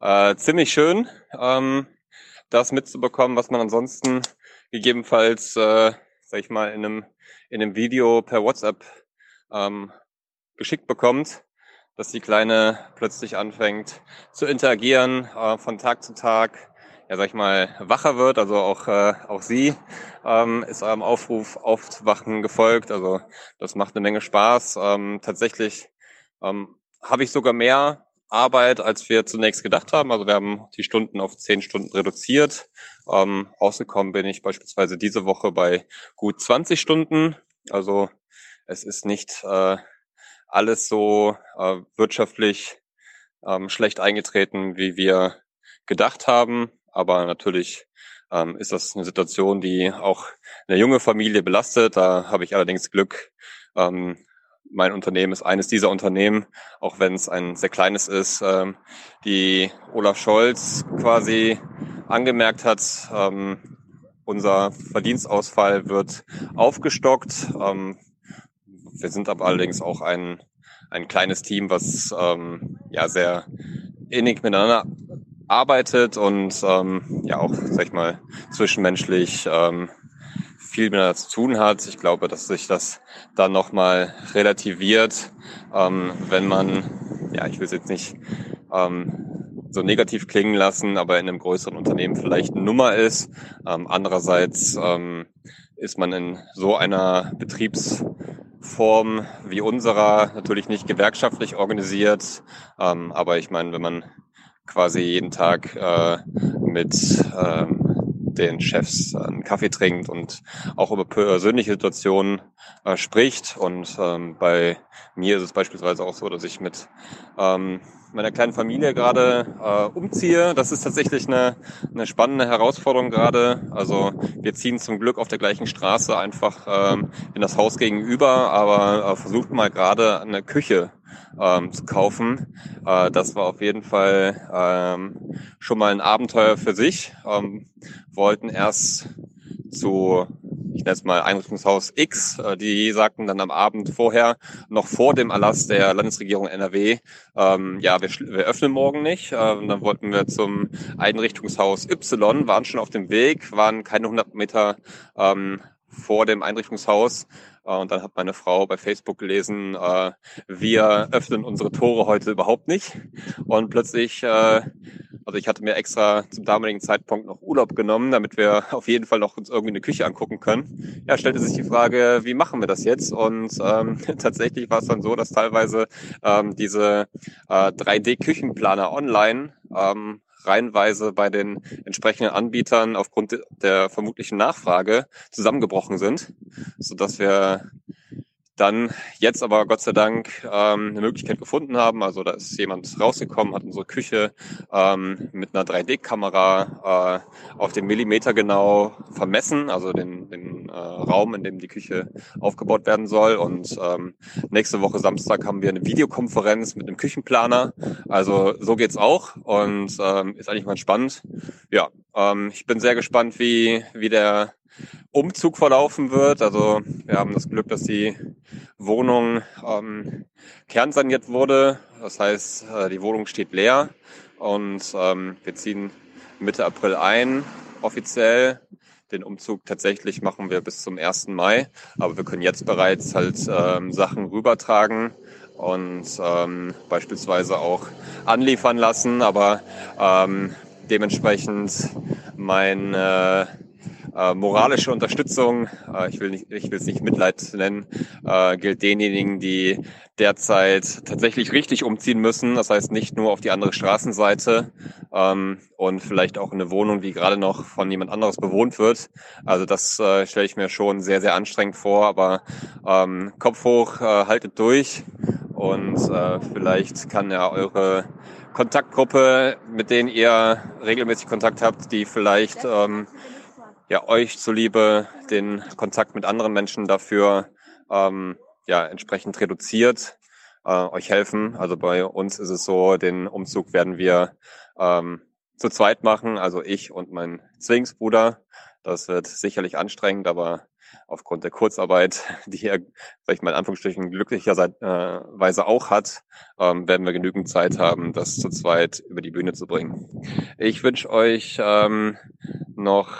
Speaker 209: äh, ziemlich schön, ähm, das mitzubekommen, was man ansonsten gegebenenfalls, äh, sag ich mal, in einem in einem Video per WhatsApp ähm, geschickt bekommt, dass die Kleine plötzlich anfängt zu interagieren, äh, von Tag zu Tag, ja sag ich mal, wacher wird. Also auch, äh, auch sie ähm, ist eurem Aufruf Aufwachen gefolgt. Also das macht eine Menge Spaß. Ähm, tatsächlich ähm, habe ich sogar mehr Arbeit, als wir zunächst gedacht haben. Also wir haben die Stunden auf zehn Stunden reduziert. Ähm, rausgekommen bin ich beispielsweise diese Woche bei gut 20 Stunden. Also es ist nicht äh, alles so äh, wirtschaftlich ähm, schlecht eingetreten, wie wir gedacht haben. Aber natürlich ähm, ist das eine Situation, die auch eine junge Familie belastet. Da habe ich allerdings Glück. Ähm, mein Unternehmen ist eines dieser Unternehmen, auch wenn es ein sehr kleines ist, ähm, die Olaf Scholz quasi angemerkt hat, ähm, unser Verdienstausfall wird aufgestockt. Ähm, wir sind aber allerdings auch ein, ein kleines Team, was ähm, ja sehr innig miteinander arbeitet und ähm, ja auch, sag ich mal, zwischenmenschlich ähm, viel miteinander zu tun hat. Ich glaube, dass sich das dann nochmal relativiert, ähm, wenn man, ja, ich will es jetzt nicht ähm, so negativ klingen lassen, aber in einem größeren Unternehmen vielleicht eine Nummer ist. Ähm, andererseits ähm, ist man in so einer Betriebsform wie unserer natürlich nicht gewerkschaftlich organisiert. Ähm, aber ich meine, wenn man quasi jeden Tag äh, mit ähm, den Chefs einen Kaffee trinkt und auch über persönliche Situationen äh, spricht. Und ähm, bei mir ist es beispielsweise auch so, dass ich mit ähm, meiner kleinen Familie gerade äh, umziehe. Das ist tatsächlich eine, eine spannende Herausforderung gerade. Also wir ziehen zum Glück auf der gleichen Straße einfach ähm, in das Haus gegenüber, aber äh, versucht mal gerade eine Küche ähm, zu kaufen. Äh, das war auf jeden Fall ähm, schon mal ein Abenteuer für sich. Ähm, wollten erst zu ich nenne es mal Einrichtungshaus X. Äh, die sagten dann am Abend vorher, noch vor dem Erlass der Landesregierung NRW, ähm, ja, wir, wir öffnen morgen nicht. Äh, und dann wollten wir zum Einrichtungshaus Y, waren schon auf dem Weg, waren keine 100 Meter ähm, vor dem Einrichtungshaus und dann hat meine Frau bei Facebook gelesen, äh, wir öffnen unsere Tore heute überhaupt nicht. Und plötzlich, äh, also ich hatte mir extra zum damaligen Zeitpunkt noch Urlaub genommen, damit wir auf jeden Fall noch uns irgendwie eine Küche angucken können. Ja, stellte sich die Frage, wie machen wir das jetzt? Und ähm, tatsächlich war es dann so, dass teilweise ähm, diese äh, 3D-Küchenplaner online ähm, reihenweise bei den entsprechenden Anbietern aufgrund der vermutlichen Nachfrage zusammengebrochen sind, so dass wir dann jetzt aber Gott sei Dank ähm, eine Möglichkeit gefunden haben. Also da ist jemand rausgekommen, hat unsere Küche ähm, mit einer 3D-Kamera äh, auf den Millimeter genau vermessen, also den, den äh, Raum, in dem die Küche aufgebaut werden soll. Und ähm, nächste Woche Samstag haben wir eine Videokonferenz mit einem Küchenplaner. Also so geht's auch und ähm, ist eigentlich mal spannend. Ja, ähm, ich bin sehr gespannt, wie, wie der Umzug verlaufen wird. Also wir haben das Glück, dass die Wohnung ähm, kernsaniert wurde. Das heißt, äh, die Wohnung steht leer und ähm, wir ziehen Mitte April ein, offiziell. Den Umzug tatsächlich machen wir bis zum 1. Mai, aber wir können jetzt bereits halt ähm, Sachen rübertragen und ähm, beispielsweise auch anliefern lassen, aber ähm, dementsprechend mein äh, äh, moralische Unterstützung, äh, ich will nicht, ich will es nicht Mitleid nennen, äh, gilt denjenigen, die derzeit tatsächlich richtig umziehen müssen. Das heißt nicht nur auf die andere Straßenseite ähm, und vielleicht auch in eine Wohnung, die gerade noch von jemand anderes bewohnt wird. Also das äh, stelle ich mir schon sehr, sehr anstrengend vor. Aber ähm, Kopf hoch, äh, haltet durch und äh, vielleicht kann ja eure Kontaktgruppe, mit denen ihr regelmäßig Kontakt habt, die vielleicht ähm, ja euch zuliebe den Kontakt mit anderen Menschen dafür ähm, ja entsprechend reduziert, äh, euch helfen. Also bei uns ist es so, den Umzug werden wir ähm, zu zweit machen, also ich und mein Zwillingsbruder. Das wird sicherlich anstrengend, aber aufgrund der Kurzarbeit, die er, sag ich mal in Anführungsstrichen, glücklicherweise auch hat, ähm, werden wir genügend Zeit haben, das zu zweit über die Bühne zu bringen. Ich wünsche euch ähm, noch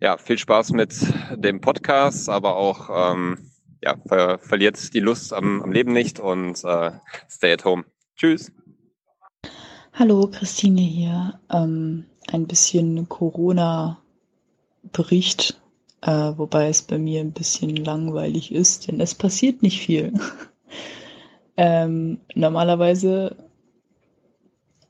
Speaker 209: ja, viel Spaß mit dem Podcast, aber auch ähm, ja, ver verliert die Lust am, am Leben nicht und äh, stay at home. Tschüss.
Speaker 210: Hallo, Christine hier. Ähm, ein bisschen Corona-Bericht, äh, wobei es bei mir ein bisschen langweilig ist, denn es passiert nicht viel. ähm, normalerweise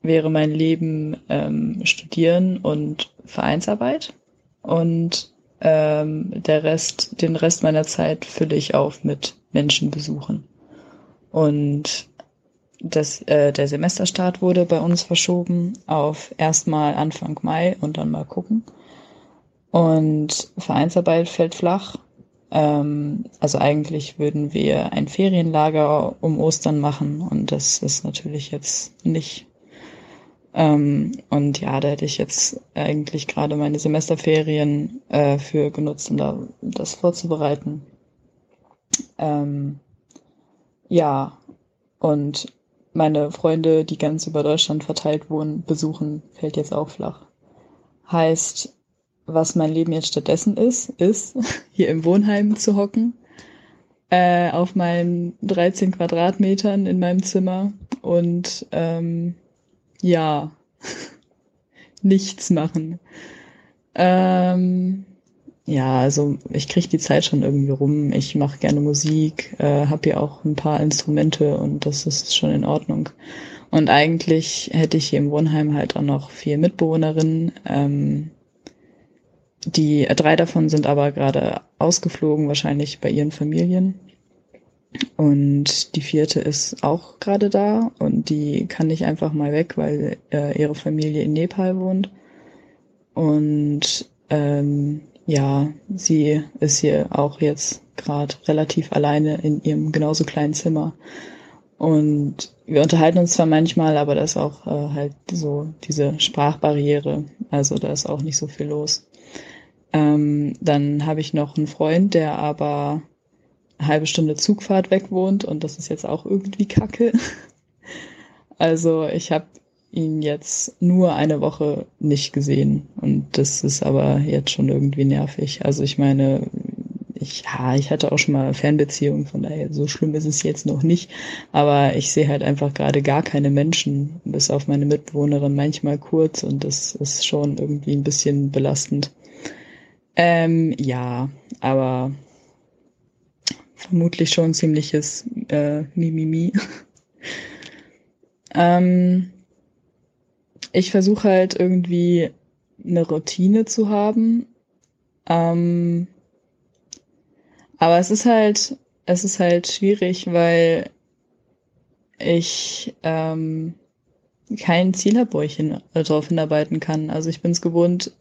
Speaker 210: wäre mein Leben ähm, Studieren und Vereinsarbeit und ähm, der Rest, den Rest meiner Zeit fülle ich auf mit Menschen besuchen. Und das, äh, der Semesterstart wurde bei uns verschoben auf erstmal Anfang Mai und dann mal gucken. Und Vereinsarbeit fällt flach. Ähm, also eigentlich würden wir ein Ferienlager um Ostern machen und das ist natürlich jetzt nicht ähm, und ja, da hätte ich jetzt eigentlich gerade meine Semesterferien äh, für genutzt, um da das vorzubereiten. Ähm, ja, und meine Freunde, die ganz über Deutschland verteilt wohnen, besuchen, fällt jetzt auch flach. Heißt, was mein Leben jetzt stattdessen ist, ist, hier im Wohnheim zu hocken, äh, auf meinen 13 Quadratmetern in meinem Zimmer und ähm, ja, nichts machen. Ähm, ja, also ich kriege die Zeit schon irgendwie rum. Ich mache gerne Musik, äh, habe hier auch ein paar Instrumente und das ist schon in Ordnung. Und eigentlich hätte ich hier im Wohnheim halt auch noch vier Mitbewohnerinnen. Ähm, die drei davon sind aber gerade ausgeflogen, wahrscheinlich bei ihren Familien. Und die vierte ist auch gerade da und die kann nicht einfach mal weg, weil äh, ihre Familie in Nepal wohnt. Und ähm, ja, sie ist hier auch jetzt gerade relativ alleine in ihrem genauso kleinen Zimmer. Und wir unterhalten uns zwar manchmal, aber da ist auch äh, halt so diese Sprachbarriere. Also da ist auch nicht so viel los. Ähm, dann habe ich noch einen Freund, der aber halbe Stunde Zugfahrt weg wohnt und das ist jetzt auch irgendwie kacke. Also ich habe ihn jetzt nur eine Woche nicht gesehen und das ist aber jetzt schon irgendwie nervig. Also ich meine, ich, ja, ich hatte auch schon mal Fernbeziehungen, von daher so schlimm ist es jetzt noch nicht. Aber ich sehe halt einfach gerade gar keine Menschen, bis auf meine Mitbewohnerin manchmal kurz und das ist schon irgendwie ein bisschen belastend. Ähm, ja, aber vermutlich schon ziemliches äh, Mimimi. ähm, ich versuche halt irgendwie eine Routine zu haben. Ähm, aber es ist halt, es ist halt schwierig, weil ich ähm, kein Ziel habe, wo ich hin, äh, darauf hinarbeiten kann. Also ich bin es gewohnt,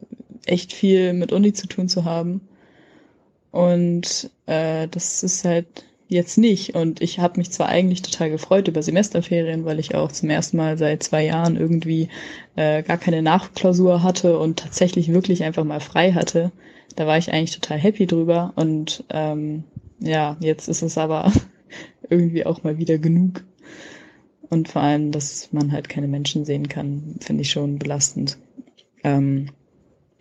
Speaker 210: echt viel mit Uni zu tun zu haben. Und äh, das ist halt jetzt nicht. Und ich habe mich zwar eigentlich total gefreut über Semesterferien, weil ich auch zum ersten Mal seit zwei Jahren irgendwie äh, gar keine Nachklausur hatte und tatsächlich wirklich einfach mal frei hatte. Da war ich eigentlich total happy drüber. Und ähm, ja, jetzt ist es aber irgendwie auch mal wieder genug. Und vor allem, dass man halt keine Menschen sehen kann, finde ich schon belastend. Ähm,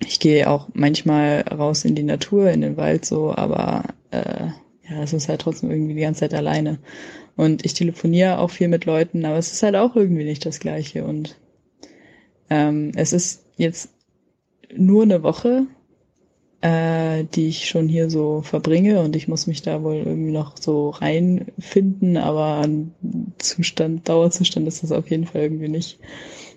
Speaker 210: ich gehe auch manchmal raus in die Natur, in den Wald so, aber äh, ja, es ist halt trotzdem irgendwie die ganze Zeit alleine. Und ich telefoniere auch viel mit Leuten, aber es ist halt auch irgendwie nicht das Gleiche. Und ähm, es ist jetzt nur eine Woche, äh, die ich schon hier so verbringe und ich muss mich da wohl irgendwie noch so reinfinden, aber ein Zustand, Dauerzustand ist das auf jeden Fall irgendwie nicht.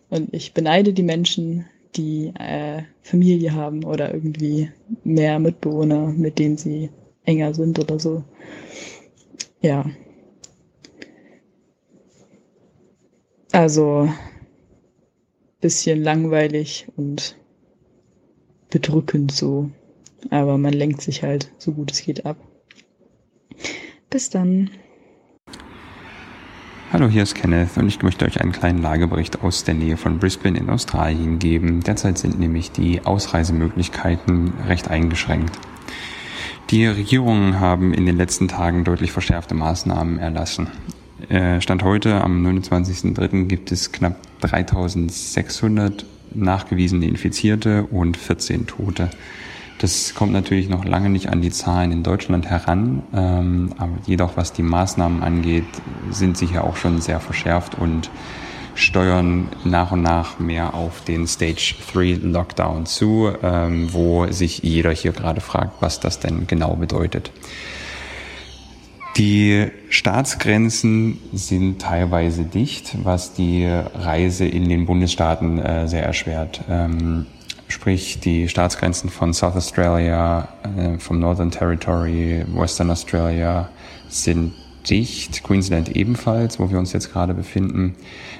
Speaker 210: Und ich beneide die Menschen, die äh, Familie haben oder irgendwie mehr Mitbewohner, mit denen sie enger sind oder so. Ja. Also bisschen langweilig und bedrückend so. Aber man lenkt sich halt so gut es geht ab. Bis dann.
Speaker 145: Hallo, hier ist Kenneth und ich möchte euch einen kleinen Lagebericht aus der Nähe von Brisbane in Australien geben. Derzeit sind nämlich die Ausreisemöglichkeiten recht eingeschränkt. Die Regierungen haben in den letzten Tagen deutlich verschärfte Maßnahmen erlassen. Äh, Stand heute am 29.03. gibt es knapp 3600 nachgewiesene Infizierte und 14 Tote. Das kommt natürlich noch lange nicht an die Zahlen in Deutschland heran, ähm, aber jedoch was die Maßnahmen angeht, sind sie ja auch schon sehr verschärft und steuern nach und nach mehr auf den Stage 3 Lockdown zu, ähm, wo sich jeder hier gerade fragt, was das denn genau bedeutet. Die Staatsgrenzen sind teilweise dicht, was die Reise in den Bundesstaaten äh, sehr erschwert. Ähm, sprich die Staatsgrenzen von South Australia, äh, vom Northern Territory, Western Australia sind dicht, Queensland ebenfalls, wo wir uns jetzt gerade befinden.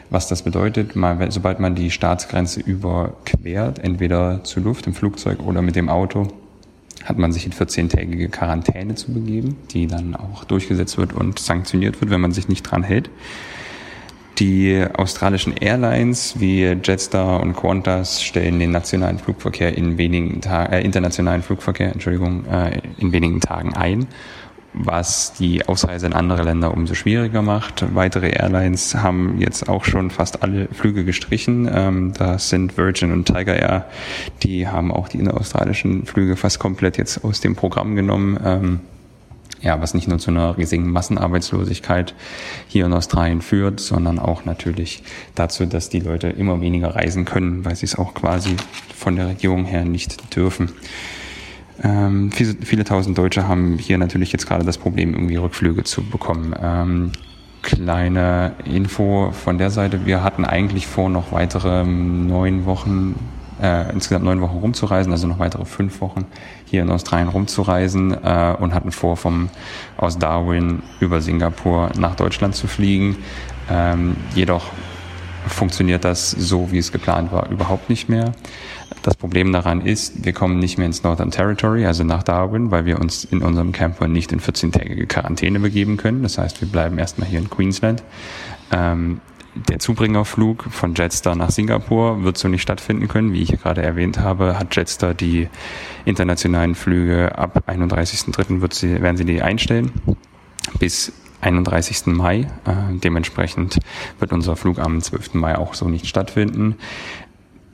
Speaker 145: Was das bedeutet, mal, sobald man die Staatsgrenze überquert, entweder zu Luft, im Flugzeug oder mit dem Auto, hat man sich in 14-tägige Quarantäne zu begeben, die dann auch durchgesetzt wird und sanktioniert wird, wenn man sich nicht dran hält. Die australischen Airlines wie Jetstar und Qantas stellen den nationalen Flugverkehr in wenigen Tagen, äh, internationalen Flugverkehr, Entschuldigung, äh, in wenigen Tagen ein was die Ausreise in andere Länder umso schwieriger macht. Weitere Airlines haben jetzt auch schon fast alle Flüge gestrichen. Ähm, das sind Virgin und Tiger Air. Die haben auch die inneraustralischen Flüge fast komplett jetzt aus dem Programm genommen. Ähm, ja, was nicht nur zu einer riesigen Massenarbeitslosigkeit hier in Australien führt, sondern auch natürlich dazu, dass die Leute immer weniger reisen können, weil sie es auch quasi von der Regierung her nicht dürfen. Ähm, viele, viele, tausend Deutsche haben hier natürlich jetzt gerade das Problem, irgendwie Rückflüge zu bekommen. Ähm, kleine Info von der Seite. Wir hatten eigentlich vor, noch weitere neun Wochen, äh, insgesamt neun Wochen rumzureisen, also noch weitere fünf Wochen hier in Australien rumzureisen äh, und hatten vor, vom, aus Darwin über Singapur nach Deutschland zu fliegen. Ähm, jedoch funktioniert das so, wie es geplant war, überhaupt nicht mehr. Das Problem daran ist, wir kommen nicht mehr ins Northern Territory, also nach Darwin, weil wir uns in unserem Camper nicht in 14-tägige Quarantäne begeben können. Das heißt, wir bleiben erstmal hier in Queensland. Ähm, der Zubringerflug von Jetstar nach Singapur wird so nicht stattfinden können. Wie ich gerade erwähnt habe, hat Jetstar die internationalen Flüge ab 31.03. Wird sie, werden sie die einstellen. Bis 31. Mai. Äh, dementsprechend wird unser Flug am 12. Mai auch so nicht stattfinden.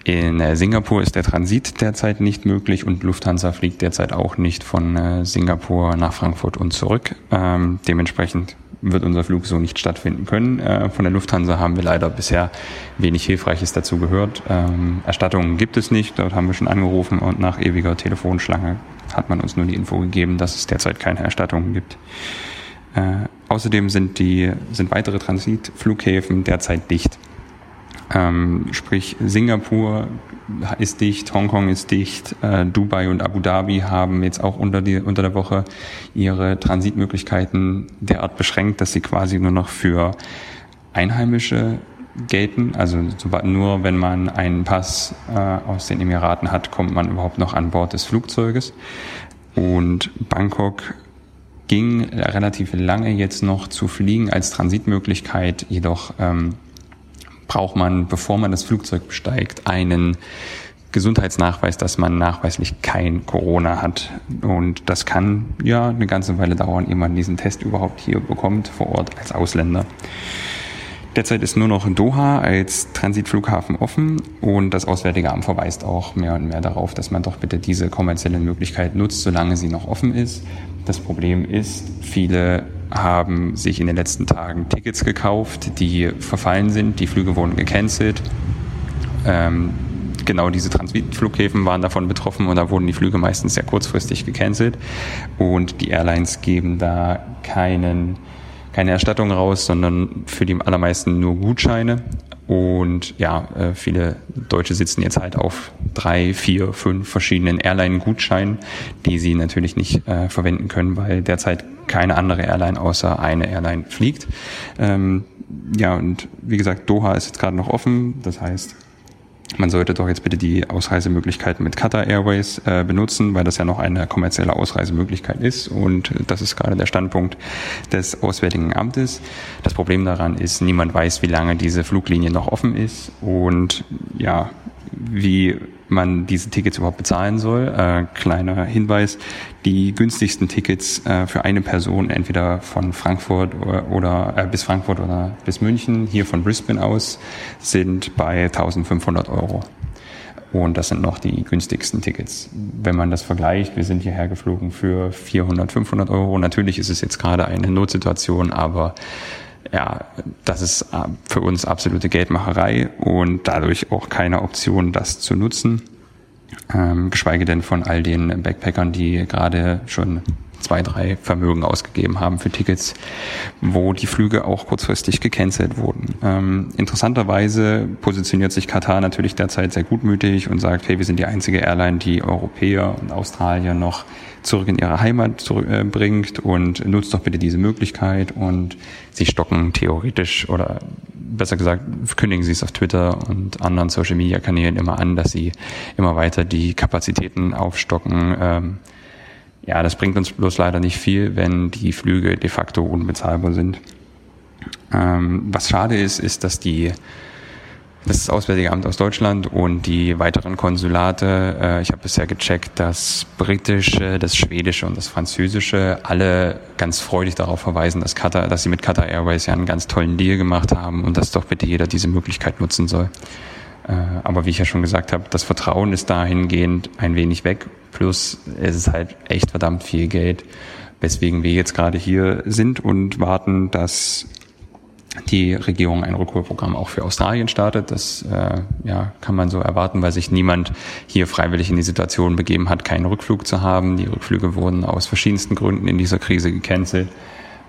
Speaker 145: In äh, Singapur ist der Transit derzeit nicht möglich und Lufthansa fliegt derzeit auch nicht von äh, Singapur nach Frankfurt und zurück. Ähm, dementsprechend wird unser Flug so nicht stattfinden können. Äh, von der Lufthansa haben wir leider bisher wenig Hilfreiches dazu gehört. Ähm, Erstattungen gibt es nicht. Dort haben wir schon angerufen und nach ewiger Telefonschlange hat man uns nur die Info gegeben, dass es derzeit keine Erstattungen gibt. Äh, außerdem sind die sind weitere Transitflughäfen derzeit dicht. Ähm, sprich, Singapur ist dicht, Hongkong ist dicht, äh, Dubai und Abu Dhabi haben jetzt auch unter, die, unter der Woche ihre Transitmöglichkeiten derart beschränkt, dass sie quasi nur noch für Einheimische gelten. Also nur wenn man einen Pass äh, aus den Emiraten hat, kommt man überhaupt noch an Bord des Flugzeuges. Und Bangkok ging relativ lange jetzt noch zu fliegen als Transitmöglichkeit, jedoch ähm, braucht man, bevor man das Flugzeug besteigt, einen Gesundheitsnachweis, dass man nachweislich kein Corona hat. Und das kann ja eine ganze Weile dauern, ehe man diesen Test überhaupt hier bekommt, vor Ort als Ausländer. Derzeit ist nur noch Doha als Transitflughafen offen und das Auswärtige Amt verweist auch mehr und mehr darauf, dass man doch bitte diese kommerzielle Möglichkeit nutzt, solange sie noch offen ist. Das Problem ist, viele haben sich in den letzten Tagen Tickets gekauft, die verfallen sind. Die Flüge wurden gecancelt. Ähm, genau diese Transitflughäfen waren davon betroffen und da wurden die Flüge meistens sehr kurzfristig gecancelt. Und die Airlines geben da keinen, keine Erstattung raus, sondern für die allermeisten nur Gutscheine. Und ja, äh, viele Deutsche sitzen jetzt halt auf drei, vier, fünf verschiedenen Airline-Gutscheinen, die sie natürlich nicht äh, verwenden können, weil derzeit keine andere Airline außer eine Airline fliegt. Ähm, ja, und wie gesagt, Doha ist jetzt gerade noch offen. Das heißt, man sollte doch jetzt bitte die Ausreisemöglichkeiten mit Qatar Airways äh, benutzen, weil das ja noch eine kommerzielle Ausreisemöglichkeit ist. Und das ist gerade der Standpunkt des Auswärtigen Amtes. Das Problem daran ist, niemand weiß, wie lange diese Fluglinie noch offen ist. Und ja, wie man diese Tickets überhaupt bezahlen soll. Äh, kleiner Hinweis, die günstigsten Tickets äh, für eine Person entweder von Frankfurt oder, oder äh, bis Frankfurt oder bis München, hier von Brisbane aus, sind bei 1500 Euro. Und das sind noch die günstigsten Tickets. Wenn man das vergleicht, wir sind hierher geflogen für 400, 500 Euro. Natürlich ist es jetzt gerade eine Notsituation, aber ja, das ist äh, für uns absolute Geldmacherei und dadurch auch keine Option, das zu nutzen. Ähm, geschweige denn von all den Backpackern, die gerade schon zwei, drei Vermögen ausgegeben haben für Tickets, wo die Flüge auch kurzfristig gecancelt wurden. Ähm, interessanterweise positioniert sich Katar natürlich derzeit sehr gutmütig und sagt, hey, wir sind die einzige Airline, die Europäer und Australier noch zurück in ihre Heimat zurück, äh, und nutzt doch bitte diese Möglichkeit und sie stocken theoretisch oder besser gesagt kündigen sie es auf Twitter und anderen Social Media Kanälen immer an, dass sie immer weiter die Kapazitäten aufstocken. Ähm, ja, das bringt uns bloß leider nicht viel, wenn die Flüge de facto unbezahlbar sind. Ähm, was schade ist, ist, dass die das Auswärtige Amt aus Deutschland und die weiteren Konsulate, äh, ich habe bisher gecheckt, das britische, das schwedische und das französische alle ganz freudig darauf verweisen, dass Qatar, dass sie mit Qatar Airways ja einen ganz tollen Deal gemacht haben und dass doch bitte jeder diese Möglichkeit nutzen soll. Äh, aber wie ich ja schon gesagt habe, das Vertrauen ist dahingehend ein wenig weg. Plus es ist halt echt verdammt viel Geld, weswegen wir jetzt gerade hier sind und warten, dass die Regierung ein Rückholprogramm auch für Australien startet. Das äh, ja, kann man so erwarten, weil sich niemand hier freiwillig in die Situation begeben hat, keinen Rückflug zu haben. Die Rückflüge wurden aus verschiedensten Gründen in dieser Krise gecancelt.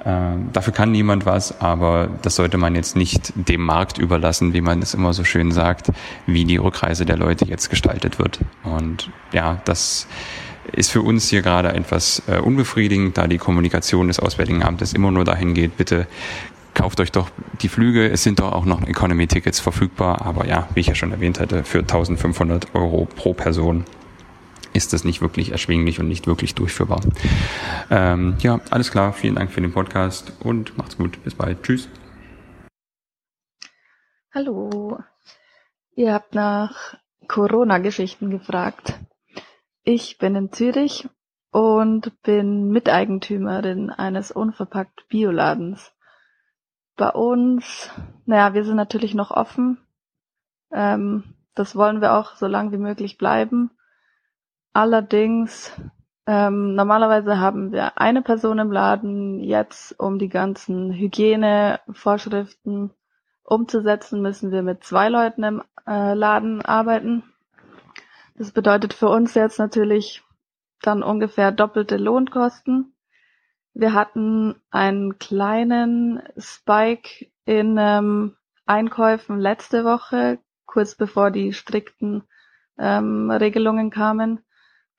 Speaker 145: Äh, dafür kann niemand was, aber das sollte man jetzt nicht dem Markt überlassen, wie man es immer so schön sagt, wie die Rückreise der Leute jetzt gestaltet wird. Und ja, das ist für uns hier gerade etwas äh, unbefriedigend, da die Kommunikation des Auswärtigen Amtes immer nur dahin geht, bitte kauft euch doch die Flüge. Es sind doch auch noch Economy-Tickets verfügbar, aber ja, wie ich ja schon erwähnt hatte, für 1500 Euro pro Person ist das nicht wirklich erschwinglich und nicht wirklich durchführbar. Ähm, ja, alles klar. Vielen Dank für den Podcast und macht's gut. Bis bald. Tschüss.
Speaker 211: Hallo. Ihr habt nach Corona-Geschichten gefragt. Ich bin in Zürich und bin Miteigentümerin eines unverpackt Bioladens. Bei uns, naja, wir sind natürlich noch offen. Ähm, das wollen wir auch so lange wie möglich bleiben. Allerdings, ähm, normalerweise haben wir eine Person im Laden. Jetzt, um die ganzen Hygienevorschriften umzusetzen, müssen wir mit zwei Leuten im äh, Laden arbeiten. Das bedeutet für uns jetzt natürlich dann ungefähr doppelte Lohnkosten. Wir hatten einen kleinen Spike in ähm, Einkäufen letzte Woche, kurz bevor die strikten ähm, Regelungen kamen.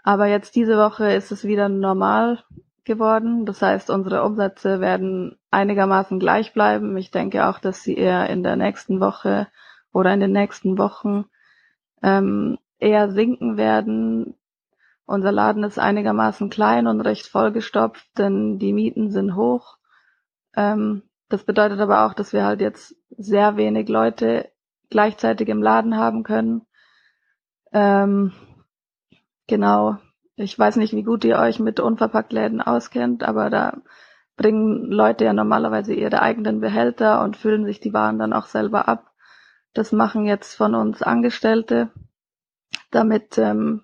Speaker 211: Aber jetzt diese Woche ist es wieder normal geworden. Das heißt, unsere Umsätze werden einigermaßen gleich bleiben. Ich denke auch, dass sie eher in der nächsten Woche oder in den nächsten Wochen ähm, eher sinken werden. Unser Laden ist einigermaßen klein und recht vollgestopft, denn die Mieten sind hoch. Ähm, das bedeutet aber auch, dass wir halt jetzt sehr wenig Leute gleichzeitig im Laden haben können. Ähm, Genau. Ich weiß nicht, wie gut ihr euch mit Unverpacktläden auskennt, aber da bringen Leute ja normalerweise ihre eigenen Behälter und füllen sich die Waren dann auch selber ab. Das machen jetzt von uns Angestellte, damit ähm,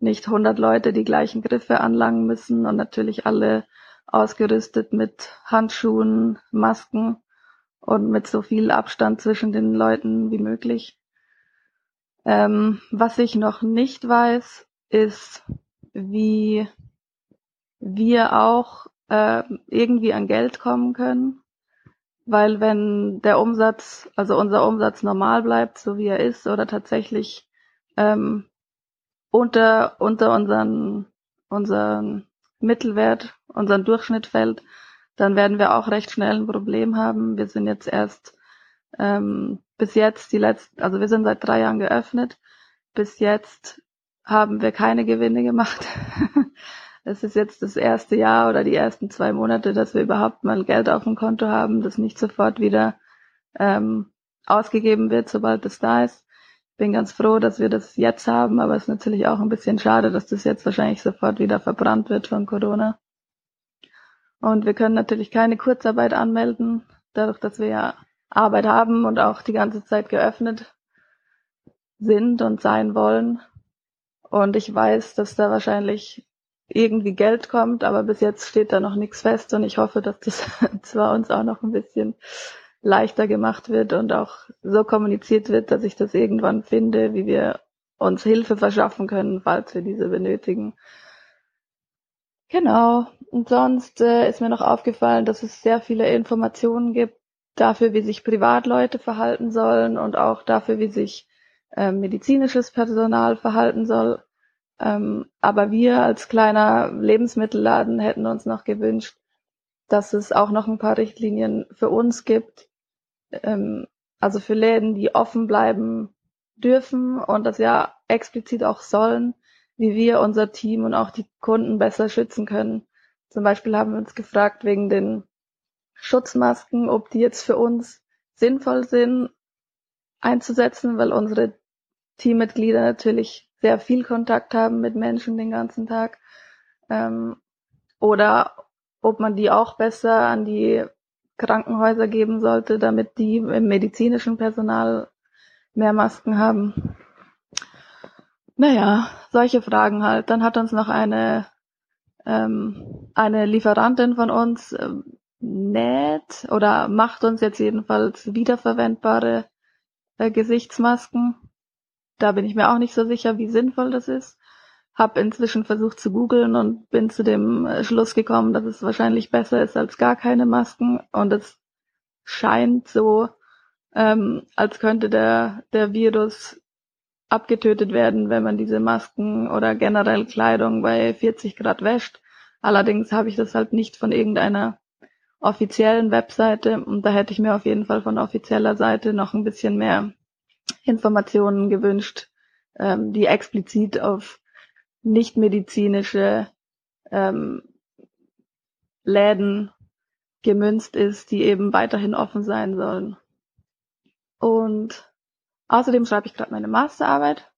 Speaker 211: nicht 100 Leute die gleichen Griffe anlangen müssen und natürlich alle ausgerüstet mit Handschuhen, Masken und mit so viel Abstand zwischen den Leuten wie möglich. Ähm, was ich noch nicht weiß, ist, wie wir auch äh, irgendwie an Geld kommen können. Weil wenn der Umsatz, also unser Umsatz normal bleibt, so wie er ist, oder tatsächlich ähm, unter, unter unseren, unseren Mittelwert, unseren Durchschnitt fällt, dann werden wir auch recht schnell ein Problem haben. Wir sind jetzt erst ähm, bis jetzt die letzten, also wir sind seit drei Jahren geöffnet. Bis jetzt haben wir keine Gewinne gemacht. Es ist jetzt das erste Jahr oder die ersten zwei Monate, dass wir überhaupt mal Geld auf dem Konto haben, das nicht sofort wieder ähm, ausgegeben wird, sobald es da ist. Bin ganz froh, dass wir das jetzt haben, aber es ist natürlich auch ein bisschen schade, dass das jetzt wahrscheinlich sofort wieder verbrannt wird von Corona. Und wir können natürlich keine Kurzarbeit anmelden, dadurch, dass wir ja Arbeit haben und auch die ganze Zeit geöffnet sind und sein wollen. Und ich weiß, dass da wahrscheinlich irgendwie Geld kommt, aber bis jetzt steht da noch nichts fest und ich hoffe, dass das zwar uns auch noch ein bisschen leichter gemacht wird und auch so kommuniziert wird, dass ich das irgendwann finde, wie wir uns Hilfe verschaffen können, falls wir diese benötigen. Genau. Und sonst äh, ist mir noch aufgefallen, dass es sehr viele Informationen gibt dafür, wie sich Privatleute verhalten sollen und auch dafür, wie sich äh, medizinisches Personal verhalten soll. Ähm, aber wir als kleiner Lebensmittelladen hätten uns noch gewünscht, dass es auch noch ein paar Richtlinien für uns gibt, ähm, also für Läden, die offen bleiben dürfen und das ja explizit auch sollen, wie wir unser Team und auch die Kunden besser schützen können. Zum Beispiel haben wir uns gefragt wegen den Schutzmasken, ob die jetzt für uns sinnvoll sind einzusetzen, weil unsere Teammitglieder natürlich sehr viel Kontakt haben mit Menschen den ganzen Tag. Ähm, oder ob man die auch besser an die Krankenhäuser geben sollte, damit die im medizinischen Personal mehr Masken haben. Naja, solche Fragen halt. Dann hat uns noch eine, ähm, eine Lieferantin von uns ähm, näht oder macht uns jetzt jedenfalls wiederverwendbare äh, Gesichtsmasken. Da bin ich mir auch nicht so sicher, wie sinnvoll das ist. Hab inzwischen versucht zu googeln und bin zu dem äh, Schluss gekommen, dass es wahrscheinlich besser ist als gar keine Masken. Und es scheint so, ähm, als könnte der, der Virus abgetötet werden, wenn man diese Masken oder generell Kleidung bei 40 Grad wäscht. Allerdings habe ich das halt nicht von irgendeiner offiziellen Webseite und da hätte ich mir auf jeden Fall von offizieller Seite noch ein bisschen mehr Informationen gewünscht, ähm, die explizit auf nicht medizinische ähm, Läden gemünzt ist, die eben weiterhin offen sein sollen. Und außerdem schreibe ich gerade meine Masterarbeit.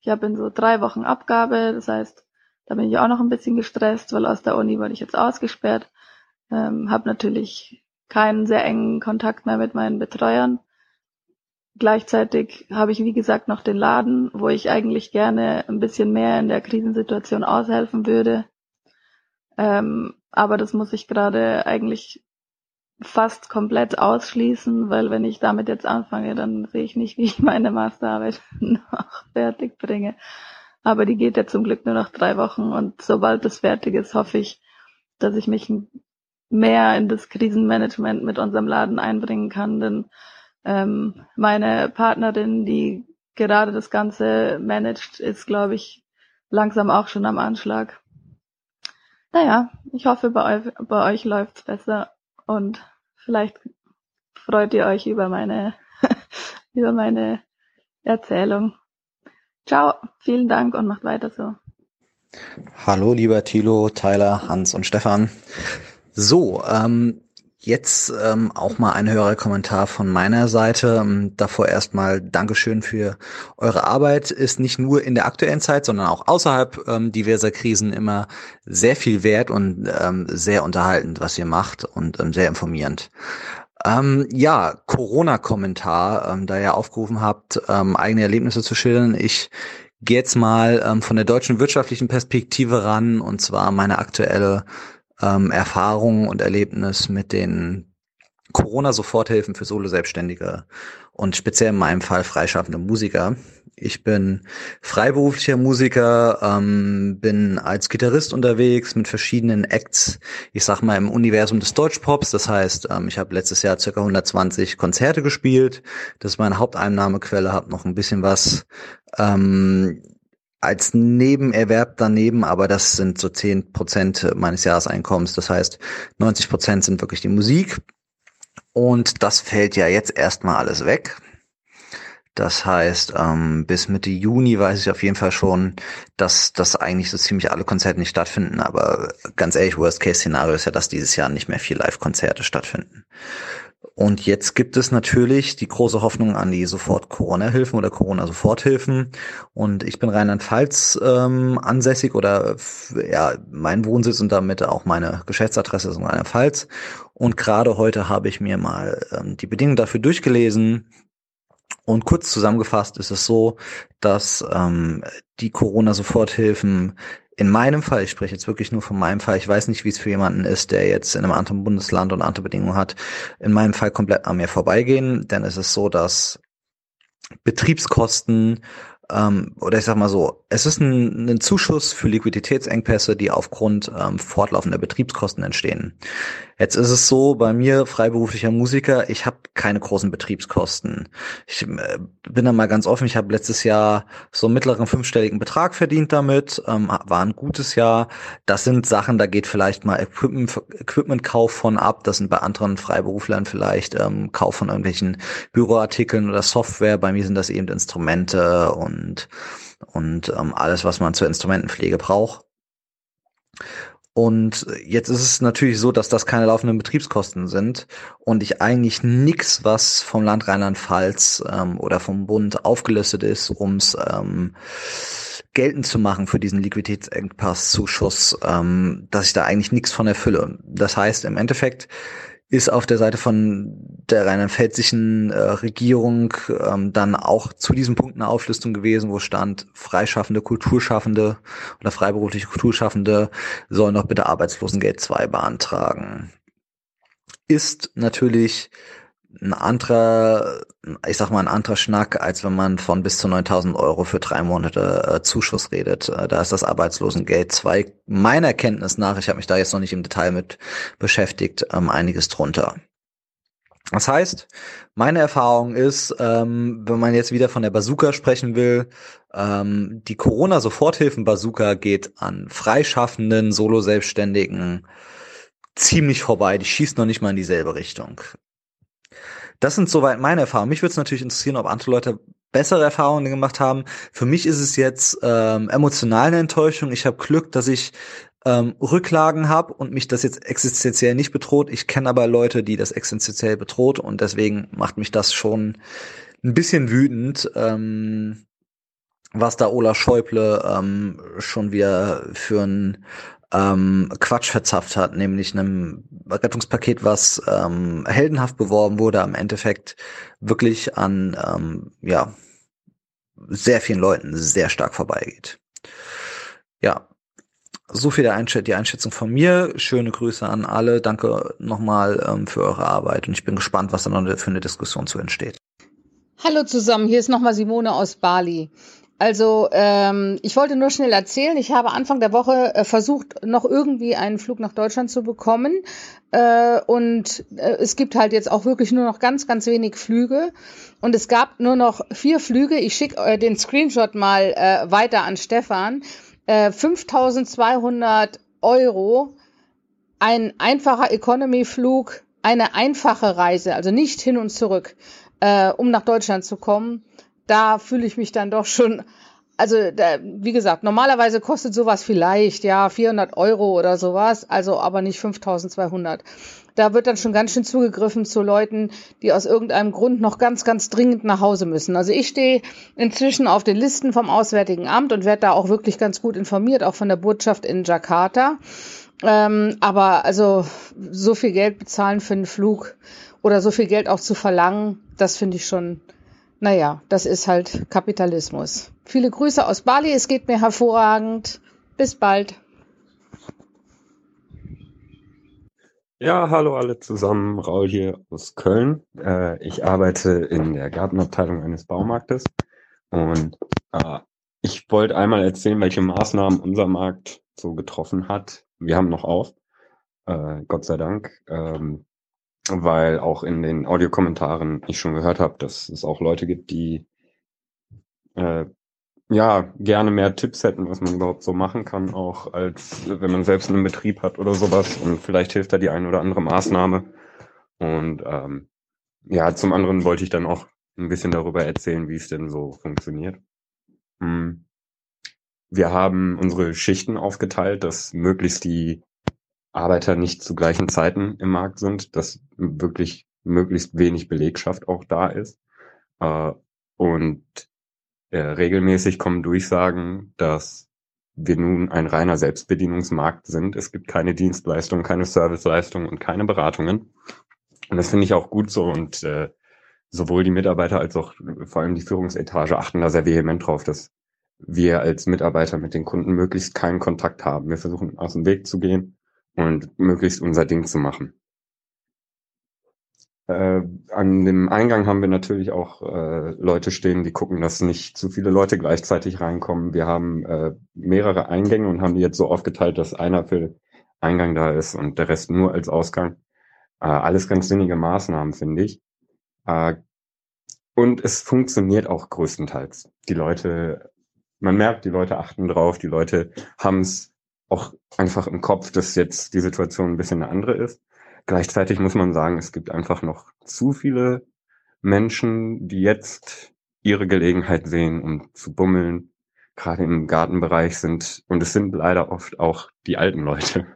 Speaker 211: Ich habe in so drei Wochen Abgabe, das heißt, da bin ich auch noch ein bisschen gestresst, weil aus der Uni wurde ich jetzt ausgesperrt. Ähm, habe natürlich keinen sehr engen Kontakt mehr mit meinen Betreuern. Gleichzeitig habe ich, wie gesagt, noch den Laden, wo ich eigentlich gerne ein bisschen mehr in der Krisensituation aushelfen würde. Ähm, aber das muss ich gerade eigentlich fast komplett ausschließen, weil wenn ich damit jetzt anfange, dann sehe ich nicht, wie ich meine Masterarbeit noch fertig bringe. Aber die geht ja zum Glück nur noch drei Wochen und sobald das fertig ist, hoffe ich, dass ich mich mehr in das Krisenmanagement mit unserem Laden einbringen kann, denn ähm, meine Partnerin, die gerade das Ganze managt, ist, glaube ich, langsam auch schon am Anschlag. Naja, ich hoffe, bei euch, bei euch läuft's besser und vielleicht freut ihr euch über meine, über meine Erzählung. Ciao, vielen Dank und macht weiter so.
Speaker 212: Hallo, lieber Thilo, Tyler, Hans und Stefan. So, ähm, Jetzt ähm, auch mal ein Hörerkommentar von meiner Seite. Ähm, davor erstmal Dankeschön für eure Arbeit. Ist nicht nur in der aktuellen Zeit, sondern auch außerhalb ähm, diverser Krisen immer sehr viel wert und ähm, sehr unterhaltend, was ihr macht und ähm, sehr informierend. Ähm, ja, Corona-Kommentar, ähm, da ihr aufgerufen habt, ähm, eigene Erlebnisse zu schildern. Ich gehe jetzt mal ähm, von der deutschen wirtschaftlichen Perspektive ran und zwar meine aktuelle ähm, Erfahrung und Erlebnis mit den Corona-Soforthilfen für Solo-Selbstständige und speziell in meinem Fall freischaffende Musiker. Ich bin freiberuflicher Musiker, ähm, bin als Gitarrist unterwegs mit verschiedenen Acts, ich sag mal im Universum des Deutschpops. Das heißt, ähm, ich habe letztes Jahr circa 120 Konzerte gespielt. Das ist meine Haupteinnahmequelle, habe noch ein bisschen was ähm, als Nebenerwerb daneben, aber das sind so zehn Prozent meines Jahreseinkommens. Das heißt, 90 Prozent sind wirklich die Musik. Und das fällt ja jetzt erstmal alles weg. Das heißt, ähm, bis Mitte Juni weiß ich auf jeden Fall schon, dass, dass eigentlich so ziemlich alle Konzerte nicht stattfinden. Aber ganz ehrlich, Worst-Case-Szenario ist ja, dass dieses Jahr nicht mehr viel Live-Konzerte stattfinden. Und jetzt gibt es natürlich die große Hoffnung an die Sofort-Corona-Hilfen oder Corona-Soforthilfen. Und ich bin Rheinland-Pfalz ähm, ansässig oder ja, mein Wohnsitz und damit auch meine Geschäftsadresse ist in Rheinland-Pfalz. Und gerade heute habe ich mir mal ähm, die Bedingungen dafür durchgelesen Und kurz zusammengefasst ist es so, dass ähm, die Corona-Soforthilfen in meinem Fall, ich spreche jetzt wirklich nur von meinem Fall, ich weiß nicht, wie es für jemanden ist, der jetzt in einem anderen Bundesland und andere Bedingungen hat, in meinem Fall komplett an mir vorbeigehen, denn es ist so, dass Betriebskosten ähm, oder ich sag mal so, es ist ein, ein Zuschuss für Liquiditätsengpässe, die aufgrund ähm, fortlaufender Betriebskosten entstehen. Jetzt ist es so, bei mir, freiberuflicher Musiker, ich habe keine großen Betriebskosten. Ich äh, bin da mal ganz offen, ich habe letztes Jahr so einen mittleren fünfstelligen Betrag verdient damit, ähm, war ein gutes Jahr. Das sind Sachen, da geht vielleicht mal Equipment, Equipmentkauf von ab, das sind bei anderen Freiberuflern vielleicht ähm, Kauf von irgendwelchen Büroartikeln oder Software. Bei mir sind das eben Instrumente und, und ähm, alles, was man zur Instrumentenpflege braucht. Und jetzt ist es natürlich so, dass das keine laufenden Betriebskosten sind und ich eigentlich nix, was vom Land Rheinland-Pfalz ähm, oder vom Bund aufgelistet ist, ums ähm, geltend zu machen für diesen Liquiditätsengpass-Zuschuss, ähm, dass ich da eigentlich nichts von erfülle. Das heißt, im Endeffekt ist auf der Seite von der rheinland-pfälzischen äh, Regierung ähm, dann auch zu diesem Punkt eine Auflistung gewesen, wo stand, freischaffende Kulturschaffende oder freiberufliche Kulturschaffende sollen doch bitte Arbeitslosengeld 2 beantragen. Ist natürlich ein anderer, ich sag mal, ein anderer Schnack, als wenn man von bis zu 9000 Euro für drei Monate äh, Zuschuss redet. Äh, da ist das Arbeitslosengeld 2 meiner Kenntnis nach, ich habe mich da jetzt noch nicht im Detail mit beschäftigt, ähm, einiges drunter. Das heißt, meine Erfahrung ist, ähm, wenn man jetzt wieder von der Bazooka sprechen will, ähm, die Corona-Soforthilfen-Bazooka geht an Freischaffenden, Solo-Selbstständigen ziemlich vorbei. Die schießt noch nicht mal in dieselbe Richtung. Das sind soweit meine Erfahrungen. Mich würde es natürlich interessieren, ob andere Leute bessere Erfahrungen gemacht haben. Für mich ist es jetzt ähm, emotional eine Enttäuschung. Ich habe Glück, dass ich ähm, Rücklagen habe und mich das jetzt existenziell nicht bedroht. Ich kenne aber Leute, die das existenziell bedroht und deswegen macht mich das schon ein bisschen wütend, ähm, was da Ola Schäuble ähm, schon wieder für ein ähm, Quatsch verzapft hat, nämlich einem Rettungspaket, was ähm, heldenhaft beworben wurde, am Endeffekt wirklich an ähm, ja sehr vielen Leuten sehr stark vorbeigeht. Ja, so viel der Einschätzung, die Einschätzung von mir. Schöne Grüße an alle. Danke nochmal ähm, für eure Arbeit und ich bin gespannt, was da noch für eine Diskussion zu entsteht.
Speaker 213: Hallo zusammen, hier ist nochmal Simone aus Bali. Also ähm, ich wollte nur schnell erzählen, ich habe Anfang der Woche äh, versucht, noch irgendwie einen Flug nach Deutschland zu bekommen. Äh, und äh, es gibt halt jetzt auch wirklich nur noch ganz, ganz wenig Flüge. Und es gab nur noch vier Flüge. Ich schicke äh, den Screenshot mal äh, weiter an Stefan. Äh, 5200 Euro, ein einfacher Economy-Flug, eine einfache Reise, also nicht hin und zurück, äh, um nach Deutschland zu kommen da fühle ich mich dann doch schon, also da, wie gesagt, normalerweise kostet sowas vielleicht ja 400 Euro oder sowas, also aber nicht 5200. Da wird dann schon ganz schön zugegriffen zu Leuten, die aus irgendeinem Grund noch ganz, ganz dringend nach Hause müssen. Also ich stehe inzwischen auf den Listen vom Auswärtigen Amt und werde da auch wirklich ganz gut informiert, auch von der Botschaft in Jakarta. Ähm, aber also so viel Geld bezahlen für einen Flug oder so viel Geld auch zu verlangen, das finde ich schon naja, das ist halt Kapitalismus. Viele Grüße aus Bali, es geht mir hervorragend. Bis bald.
Speaker 214: Ja, hallo alle zusammen, Raul hier aus Köln. Äh, ich arbeite in der Gartenabteilung eines Baumarktes und äh, ich wollte einmal erzählen, welche Maßnahmen unser Markt so getroffen hat. Wir haben noch auf, äh, Gott sei Dank. Ähm, weil auch in den Audiokommentaren ich schon gehört habe, dass es auch Leute gibt, die äh, ja gerne mehr Tipps hätten, was man überhaupt so machen kann, auch als wenn man selbst einen Betrieb hat oder sowas. Und vielleicht hilft da die eine oder andere Maßnahme. Und ähm, ja, zum anderen wollte ich dann auch ein bisschen darüber erzählen, wie es denn so funktioniert. Hm. Wir haben unsere Schichten aufgeteilt, dass möglichst die Arbeiter nicht zu gleichen Zeiten im Markt sind, dass wirklich möglichst wenig Belegschaft auch da ist. Äh, und äh, regelmäßig kommen Durchsagen, dass wir nun ein reiner Selbstbedienungsmarkt sind. Es gibt keine Dienstleistungen, keine Serviceleistungen und keine Beratungen. Und das finde ich auch gut so. Und äh, sowohl die Mitarbeiter als auch vor allem die Führungsetage achten da sehr vehement drauf, dass wir als Mitarbeiter mit den Kunden möglichst keinen Kontakt haben. Wir versuchen aus dem Weg zu gehen und möglichst unser Ding zu machen. Äh, an dem Eingang haben wir natürlich auch äh, Leute stehen, die gucken, dass nicht zu viele Leute gleichzeitig reinkommen. Wir haben äh, mehrere Eingänge und haben die jetzt so aufgeteilt, dass einer für Eingang da ist und der Rest nur als Ausgang. Äh, alles ganz sinnige Maßnahmen, finde ich. Äh, und es funktioniert auch größtenteils. Die Leute, man merkt, die Leute achten drauf, die Leute haben es auch einfach im Kopf, dass jetzt die Situation ein bisschen eine andere ist. Gleichzeitig muss man sagen, es gibt einfach noch zu viele Menschen, die jetzt ihre Gelegenheit sehen, um zu bummeln, gerade im Gartenbereich sind, und es sind leider oft auch die alten Leute,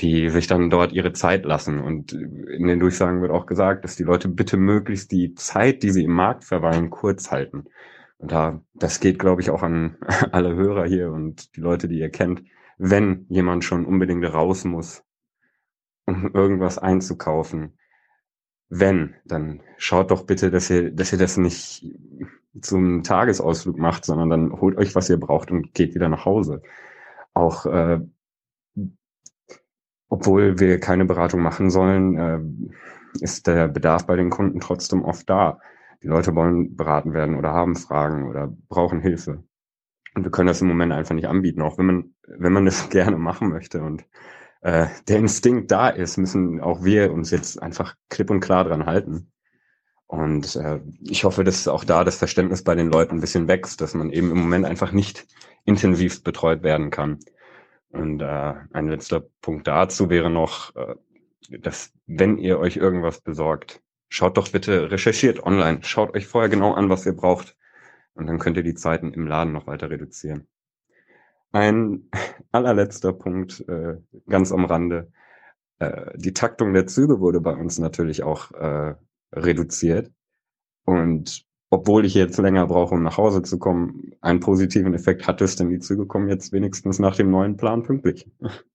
Speaker 214: die sich dann dort ihre Zeit lassen. Und in den Durchsagen wird auch gesagt, dass die Leute bitte möglichst die Zeit, die sie im Markt verweilen, kurz halten. Und da, das geht, glaube ich, auch an alle Hörer hier und die Leute, die ihr kennt. Wenn jemand schon unbedingt raus muss, um irgendwas einzukaufen. Wenn, dann schaut doch bitte, dass ihr, dass ihr das nicht zum Tagesausflug macht, sondern dann holt euch, was ihr braucht und geht wieder nach Hause. Auch äh, obwohl wir keine Beratung machen sollen, äh, ist der Bedarf bei den Kunden trotzdem oft da. Die Leute wollen beraten werden oder haben Fragen oder brauchen Hilfe. Und wir können das im Moment einfach nicht anbieten, auch wenn man, wenn man das gerne machen möchte. Und äh, der Instinkt da ist, müssen auch wir uns jetzt einfach klipp und klar dran halten. Und äh, ich hoffe, dass auch da das Verständnis bei den Leuten ein bisschen wächst, dass man eben im Moment einfach nicht intensiv betreut werden kann. Und äh, ein letzter Punkt dazu wäre noch, äh, dass wenn ihr euch irgendwas besorgt, schaut doch bitte, recherchiert online, schaut euch vorher genau an, was ihr braucht. Und dann könnt ihr die Zeiten im Laden noch weiter reduzieren. Ein allerletzter Punkt, äh, ganz am Rande. Äh, die Taktung der Züge wurde bei uns natürlich auch äh, reduziert. Und obwohl ich jetzt länger brauche, um nach Hause zu kommen, einen positiven Effekt hat es, denn die Züge kommen jetzt wenigstens nach dem neuen Plan pünktlich.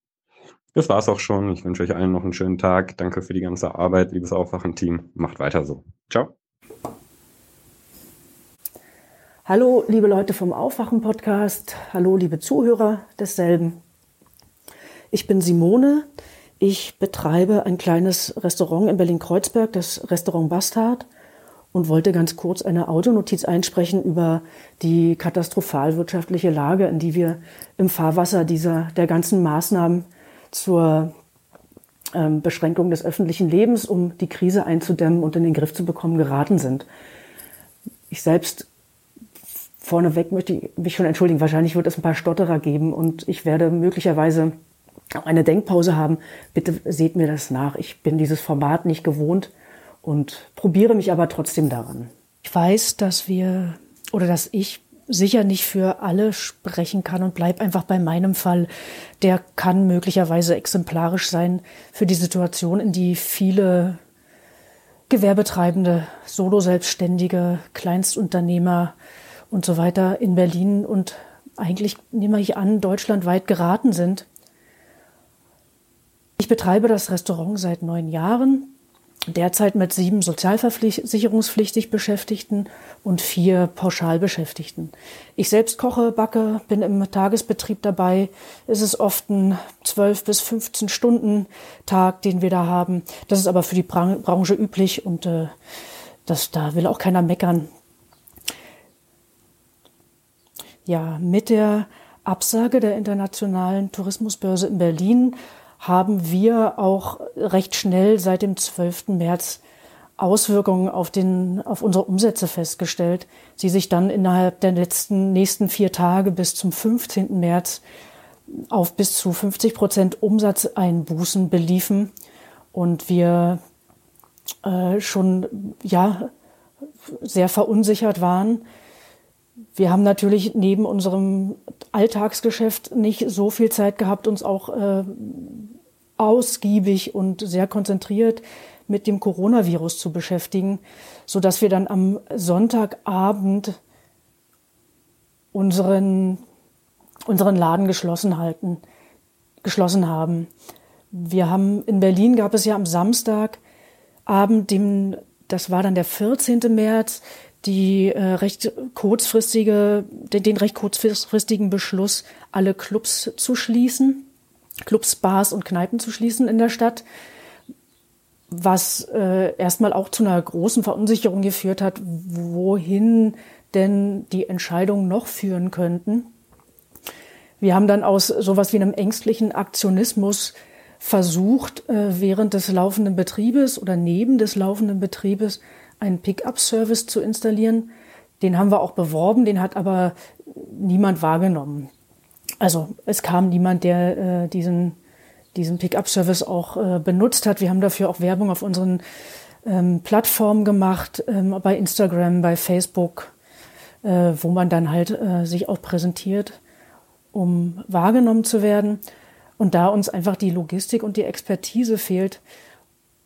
Speaker 214: Das war's auch schon. Ich wünsche euch allen noch einen schönen Tag. Danke für die ganze Arbeit, liebes Aufwachen-Team. Macht weiter so. Ciao.
Speaker 215: Hallo, liebe Leute vom Aufwachen-Podcast. Hallo, liebe Zuhörer desselben. Ich bin Simone. Ich betreibe ein kleines Restaurant in Berlin-Kreuzberg, das Restaurant Bastard, und wollte ganz kurz eine Audionotiz einsprechen über die katastrophal wirtschaftliche Lage, in die wir im Fahrwasser dieser, der ganzen Maßnahmen zur ähm, Beschränkung des öffentlichen Lebens, um die Krise einzudämmen und in den Griff zu bekommen, geraten sind. Ich selbst vorneweg möchte ich mich schon entschuldigen. Wahrscheinlich wird es ein paar Stotterer geben und ich werde möglicherweise eine Denkpause haben. Bitte seht mir das nach. Ich bin dieses Format nicht gewohnt und probiere mich aber trotzdem daran. Ich weiß, dass wir oder dass ich sicher nicht für alle sprechen kann und bleib einfach bei meinem Fall. Der kann möglicherweise exemplarisch sein für die Situation, in die viele Gewerbetreibende, Solo-Selbstständige, Kleinstunternehmer und so weiter in Berlin und eigentlich nehme ich an, deutschlandweit geraten sind. Ich betreibe das Restaurant seit neun Jahren, derzeit mit sieben sozialversicherungspflichtig Beschäftigten und vier Pauschalbeschäftigten. Ich selbst koche, backe, bin im Tagesbetrieb dabei. Es ist oft ein 12 bis 15 Stunden Tag, den wir da haben. Das ist aber für die Branche üblich und äh, das, da will auch keiner meckern. Ja, mit der Absage der internationalen Tourismusbörse in Berlin haben wir auch recht schnell seit dem 12. März Auswirkungen auf, den, auf unsere Umsätze festgestellt, die sich dann innerhalb der letzten nächsten vier Tage bis zum 15. März auf bis zu 50 Prozent Umsatzeinbußen beliefen und wir äh, schon ja sehr verunsichert waren, wir haben natürlich neben unserem Alltagsgeschäft nicht so viel Zeit gehabt, uns auch äh, ausgiebig und sehr konzentriert mit dem Coronavirus zu beschäftigen, so dass wir dann am Sonntagabend unseren, unseren Laden geschlossen halten, geschlossen haben. Wir haben in Berlin gab es ja am Samstagabend den das war dann der 14. März, die äh, recht kurzfristige, den, den recht kurzfristigen Beschluss, alle Clubs zu schließen, Clubs, Bars und Kneipen zu schließen in der Stadt, was äh, erstmal auch zu einer großen Verunsicherung geführt hat, wohin denn die Entscheidungen noch führen könnten. Wir haben dann aus sowas wie einem ängstlichen Aktionismus versucht, äh, während des laufenden Betriebes oder neben des laufenden Betriebes einen Pickup-Service zu installieren. Den haben wir auch beworben, den hat aber niemand wahrgenommen. Also es kam niemand, der äh, diesen, diesen Pickup-Service auch äh, benutzt hat. Wir haben dafür auch Werbung auf unseren ähm, Plattformen gemacht, ähm, bei Instagram, bei Facebook, äh, wo man dann halt äh, sich auch präsentiert, um wahrgenommen zu werden. Und da uns einfach die Logistik und die Expertise fehlt,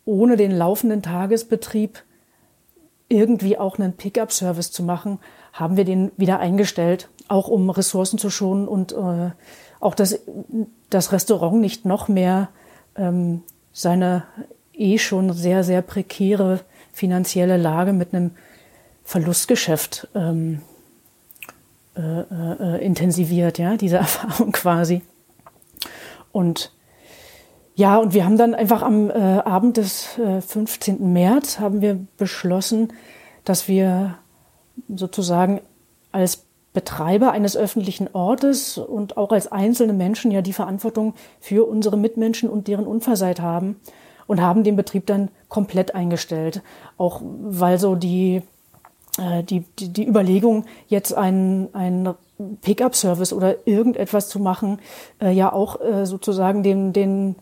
Speaker 215: ohne den laufenden Tagesbetrieb irgendwie auch einen Pickup-Service zu machen, haben wir den wieder eingestellt, auch um Ressourcen zu schonen und äh, auch das, das Restaurant nicht noch mehr ähm, seine eh schon sehr, sehr prekäre finanzielle Lage mit einem Verlustgeschäft ähm, äh, äh, intensiviert, ja, diese Erfahrung quasi. Und ja, und wir haben dann einfach am äh, Abend des äh, 15. März haben wir beschlossen, dass wir sozusagen als Betreiber eines öffentlichen Ortes und auch als einzelne Menschen ja die Verantwortung für unsere Mitmenschen und deren Unversehrtheit haben und haben den Betrieb dann komplett eingestellt. Auch weil so die, äh, die, die, die Überlegung, jetzt einen, einen Pickup-Service oder irgendetwas zu machen, äh, ja auch äh, sozusagen den, den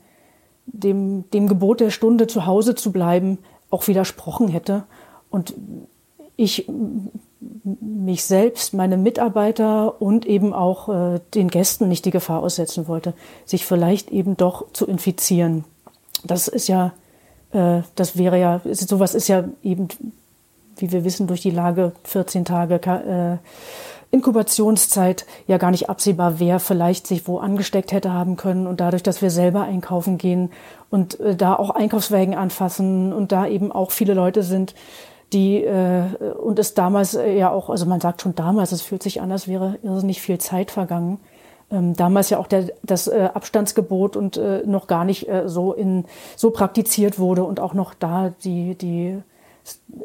Speaker 215: dem, dem Gebot der Stunde zu Hause zu bleiben auch widersprochen hätte. Und ich mich selbst, meine Mitarbeiter und eben auch äh, den Gästen nicht die Gefahr aussetzen wollte, sich vielleicht eben doch zu infizieren. Das ist ja, äh, das wäre ja, sowas ist ja eben, wie wir wissen, durch die Lage 14 Tage äh, Inkubationszeit ja gar nicht absehbar, wer vielleicht sich wo angesteckt hätte haben können. Und dadurch, dass wir selber einkaufen gehen und äh, da auch Einkaufswägen anfassen und da eben auch viele Leute sind, die äh, und es damals äh, ja auch, also man sagt schon damals, es fühlt sich an, als wäre irrsinnig viel Zeit vergangen. Ähm, damals ja auch der, das äh, Abstandsgebot und äh, noch gar nicht äh, so in so praktiziert wurde und auch noch da die die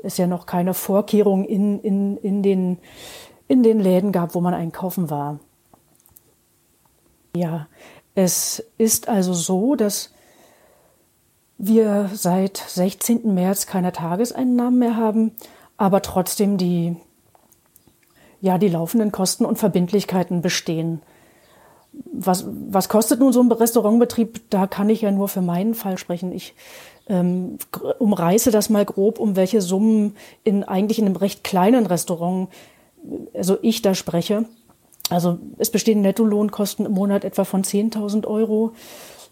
Speaker 215: ist ja noch keine Vorkehrung in in in den in den Läden gab, wo man einkaufen war. Ja, es ist also so, dass wir seit 16. März keine Tageseinnahmen mehr haben, aber trotzdem die, ja, die laufenden Kosten und Verbindlichkeiten bestehen. Was, was kostet nun so ein Restaurantbetrieb? Da kann ich ja nur für meinen Fall sprechen. Ich ähm, umreiße das mal grob, um welche Summen in eigentlich in einem recht kleinen Restaurant also ich da spreche. Also es bestehen Nettolohnkosten im Monat etwa von 10.000 Euro.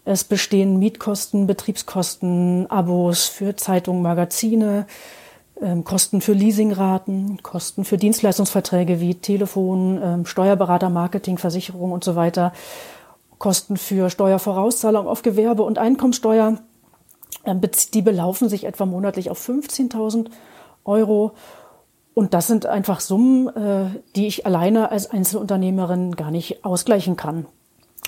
Speaker 215: Es bestehen Mietkosten, Betriebskosten, Abos für Zeitungen, Magazine, ähm, Kosten für Leasingraten, Kosten für Dienstleistungsverträge wie Telefon, ähm, Steuerberater, Marketing, Versicherung und so weiter, Kosten für Steuervorauszahlung auf Gewerbe und Einkommensteuer. Ähm, die belaufen sich etwa monatlich auf 15.000 Euro. Und das sind einfach Summen, äh, die ich alleine als Einzelunternehmerin gar nicht ausgleichen kann,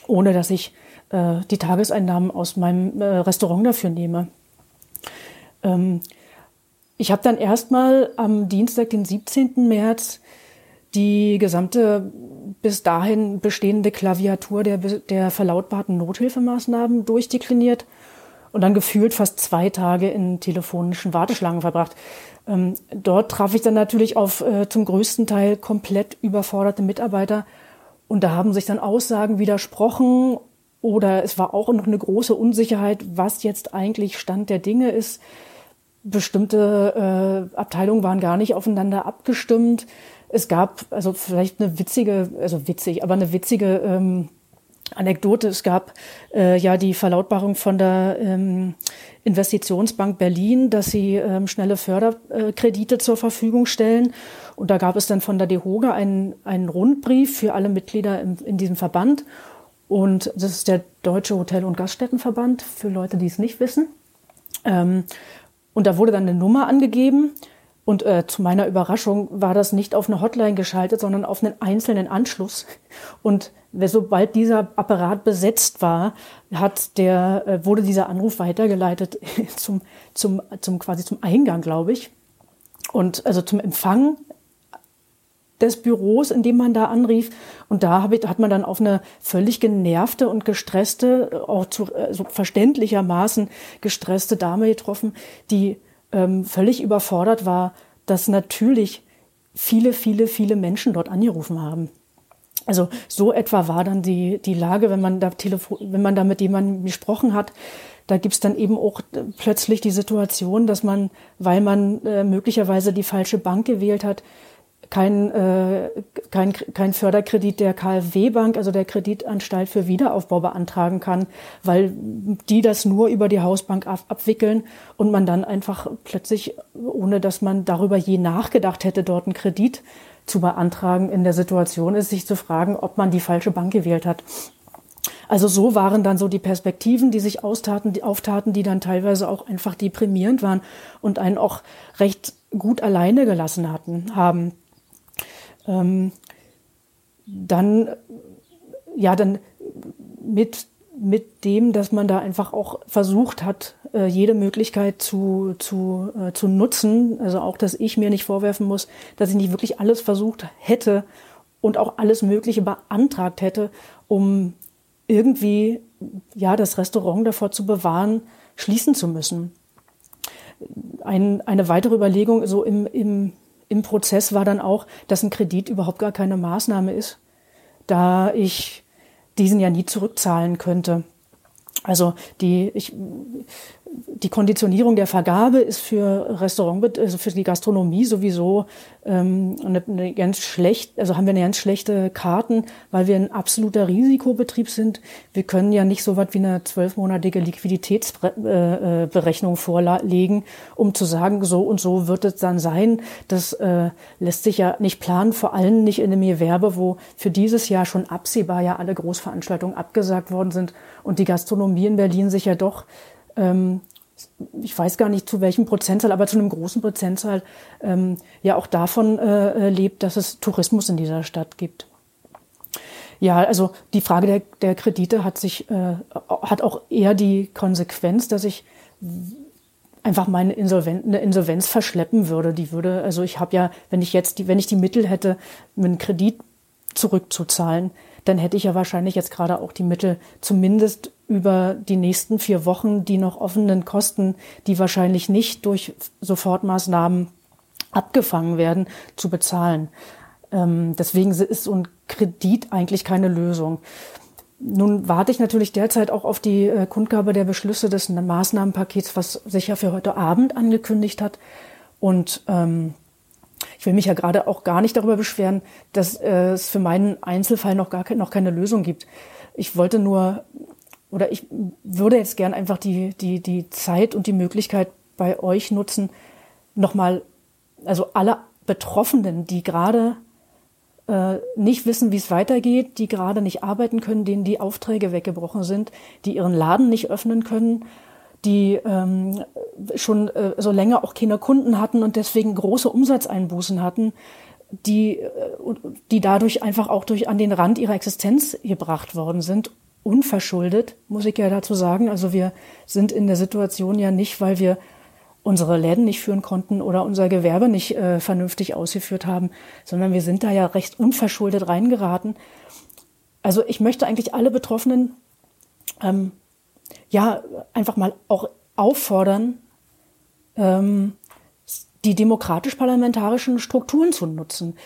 Speaker 215: ohne dass ich äh, die Tageseinnahmen aus meinem äh, Restaurant dafür nehme. Ähm, ich habe dann erstmal am Dienstag, den 17. März, die gesamte bis dahin bestehende Klaviatur der, der verlautbarten Nothilfemaßnahmen durchdekliniert und dann gefühlt fast zwei Tage in telefonischen Warteschlangen verbracht. Ähm, dort traf ich dann natürlich auf äh, zum größten Teil komplett überforderte Mitarbeiter und da haben sich dann Aussagen widersprochen oder es war auch noch eine große Unsicherheit, was jetzt eigentlich Stand der Dinge ist. Bestimmte äh, Abteilungen waren gar nicht aufeinander abgestimmt. Es gab also vielleicht eine witzige, also witzig, aber eine witzige ähm, Anekdote. Es gab äh, ja die Verlautbarung von der ähm, Investitionsbank Berlin, dass sie ähm, schnelle Förderkredite zur Verfügung stellen. Und da gab es dann von der DEHOGA einen, einen Rundbrief für alle Mitglieder im, in diesem Verband. Und das ist der Deutsche Hotel- und Gaststättenverband, für Leute, die es nicht wissen. Ähm, und da wurde dann eine Nummer angegeben und äh, zu meiner Überraschung war das nicht auf eine Hotline geschaltet, sondern auf einen einzelnen Anschluss. Und sobald dieser Apparat besetzt war, hat der, äh, wurde dieser Anruf weitergeleitet zum, zum, zum quasi zum Eingang, glaube ich. Und also zum Empfang des Büros, in dem man da anrief. Und da hat man dann auf eine völlig genervte und gestresste, auch zu, also verständlichermaßen gestresste Dame getroffen, die ähm, völlig überfordert war, dass natürlich viele, viele, viele Menschen dort angerufen haben. Also so etwa war dann die, die Lage, wenn man da Telefon, wenn man da mit jemandem gesprochen hat. Da gibt's dann eben auch plötzlich die Situation, dass man, weil man äh, möglicherweise die falsche Bank gewählt hat, kein, äh, kein, kein Förderkredit der KfW-Bank, also der Kreditanstalt für Wiederaufbau beantragen kann, weil die das nur über die Hausbank ab, abwickeln und man dann einfach plötzlich, ohne dass man darüber je nachgedacht hätte, dort einen Kredit zu beantragen, in der Situation ist, sich zu fragen, ob man die falsche Bank gewählt hat. Also so waren dann so die Perspektiven, die sich austaten, die auftaten, die dann teilweise auch einfach deprimierend waren und einen auch recht gut alleine gelassen hatten, haben ähm, dann, ja, dann mit, mit dem, dass man da einfach auch versucht hat, äh, jede Möglichkeit zu, zu, äh, zu nutzen. Also auch, dass ich mir nicht vorwerfen muss, dass ich nicht wirklich alles versucht hätte und auch alles Mögliche beantragt hätte, um irgendwie, ja, das Restaurant davor zu bewahren, schließen zu müssen. Ein, eine weitere Überlegung, so im, im, im Prozess war dann auch, dass ein Kredit überhaupt gar keine Maßnahme ist, da ich diesen ja nie zurückzahlen könnte. Also die, ich, die Konditionierung der Vergabe ist für Restaurant, also für die Gastronomie sowieso ähm, eine, eine ganz schlecht, also haben wir eine ganz schlechte Karten, weil wir ein absoluter Risikobetrieb sind. Wir können ja nicht so was wie eine zwölfmonatige Liquiditätsberechnung vorlegen, um zu sagen, so und so wird es dann sein. Das äh, lässt sich ja nicht planen, vor allem nicht in einem Gewerbe, wo für dieses Jahr schon absehbar ja alle Großveranstaltungen abgesagt worden sind und die Gastronomie in Berlin sich ja doch ähm, ich weiß gar nicht zu welchem Prozentzahl, aber zu einem großen Prozentzahl ähm, ja auch davon äh, lebt, dass es Tourismus in dieser Stadt gibt. Ja, also die Frage der, der Kredite hat sich äh, hat auch eher die Konsequenz, dass ich einfach meine Insolvenz, eine Insolvenz verschleppen würde. Die würde, also ich habe ja, wenn ich jetzt die, wenn ich die Mittel hätte, einen Kredit zurückzuzahlen, dann hätte ich ja wahrscheinlich jetzt gerade auch die Mittel zumindest über die nächsten vier Wochen die noch offenen Kosten, die wahrscheinlich nicht durch Sofortmaßnahmen abgefangen werden, zu bezahlen. Ähm, deswegen ist so ein Kredit eigentlich keine Lösung. Nun warte ich natürlich derzeit auch auf die äh, Kundgabe der Beschlüsse des Maßnahmenpakets, was sich ja für heute Abend angekündigt hat. Und ähm, ich will mich ja gerade auch gar nicht darüber beschweren, dass äh, es für meinen Einzelfall noch gar ke noch keine Lösung gibt. Ich wollte nur oder ich würde jetzt gern einfach die, die, die Zeit und die Möglichkeit bei euch nutzen, nochmal, also alle Betroffenen, die gerade äh, nicht wissen, wie es weitergeht, die gerade nicht arbeiten können, denen die Aufträge weggebrochen sind, die ihren Laden nicht öffnen können, die ähm, schon äh, so länger auch keine Kunden hatten und deswegen große Umsatzeinbußen hatten, die, äh, die dadurch einfach auch durch an den Rand ihrer Existenz gebracht worden sind unverschuldet, muss ich ja dazu sagen. Also wir sind in der Situation ja nicht, weil wir unsere Läden nicht führen konnten oder unser Gewerbe nicht äh, vernünftig ausgeführt haben, sondern wir sind da ja recht unverschuldet reingeraten. Also ich möchte eigentlich alle Betroffenen ähm, ja einfach mal auch auffordern, ähm, die demokratisch-parlamentarischen Strukturen zu nutzen.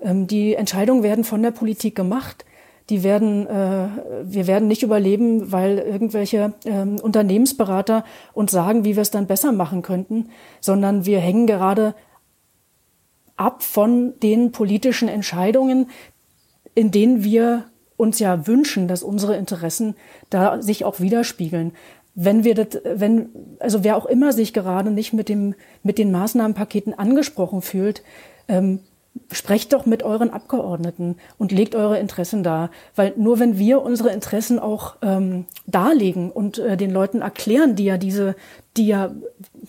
Speaker 215: Ähm, die Entscheidungen werden von der Politik gemacht die werden, äh, wir werden nicht überleben, weil irgendwelche ähm, Unternehmensberater uns sagen, wie wir es dann besser machen könnten, sondern wir hängen gerade ab von den politischen Entscheidungen, in denen wir uns ja wünschen, dass unsere Interessen da sich auch widerspiegeln. Wenn wir das, wenn, also wer auch immer sich gerade nicht mit dem, mit den Maßnahmenpaketen angesprochen fühlt, ähm, sprecht doch mit euren Abgeordneten und legt eure Interessen dar. Weil nur wenn wir unsere Interessen auch ähm, darlegen und äh, den Leuten erklären, die ja diese, die ja,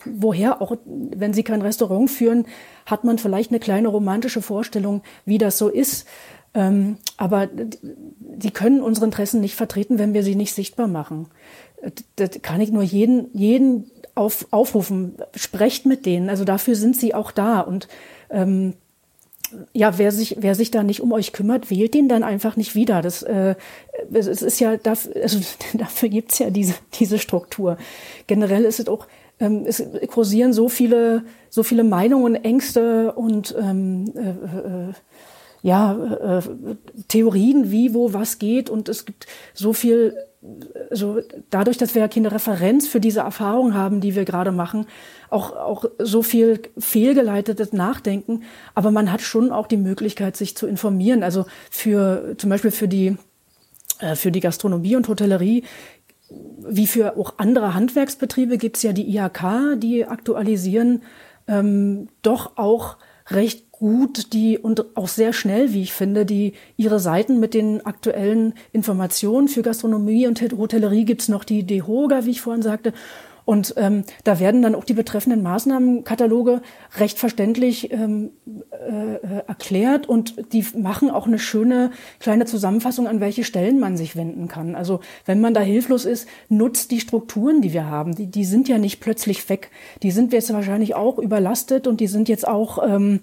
Speaker 215: woher auch, wenn sie kein Restaurant führen, hat man vielleicht eine kleine romantische Vorstellung, wie das so ist. Ähm, aber die können unsere Interessen nicht vertreten, wenn wir sie nicht sichtbar machen. Das kann ich nur jeden, jeden auf, aufrufen. Sprecht mit denen. Also dafür sind sie auch da. Und ähm, ja, wer sich, wer sich da nicht um euch kümmert, wählt den dann einfach nicht wieder. Das, äh, es ist ja, dafür, also dafür gibt's ja diese, diese Struktur. Generell ist es auch, ähm, es kursieren so viele, so viele Meinungen, Ängste und ähm, äh, äh, ja, äh, Theorien, wie, wo, was geht. Und es gibt so viel, so dadurch, dass wir ja keine Referenz für diese Erfahrung haben, die wir gerade machen, auch, auch so viel fehlgeleitetes Nachdenken. Aber man hat schon auch die Möglichkeit, sich zu informieren. Also für, zum Beispiel für die, äh, für die Gastronomie und Hotellerie wie für auch andere Handwerksbetriebe gibt's ja die IHK, die aktualisieren ähm, doch auch recht gut die und auch sehr schnell, wie ich finde, die ihre Seiten mit den aktuellen Informationen für Gastronomie und Hotellerie gibt's noch die DEHOGA, wie ich vorhin sagte. Und ähm, da werden dann auch die betreffenden Maßnahmenkataloge recht verständlich ähm, äh, erklärt und die machen auch eine schöne kleine Zusammenfassung, an welche Stellen man sich wenden kann. Also wenn man da hilflos ist, nutzt die Strukturen, die wir haben. Die, die sind ja nicht plötzlich weg. Die sind jetzt wahrscheinlich auch überlastet und die sind jetzt auch ähm,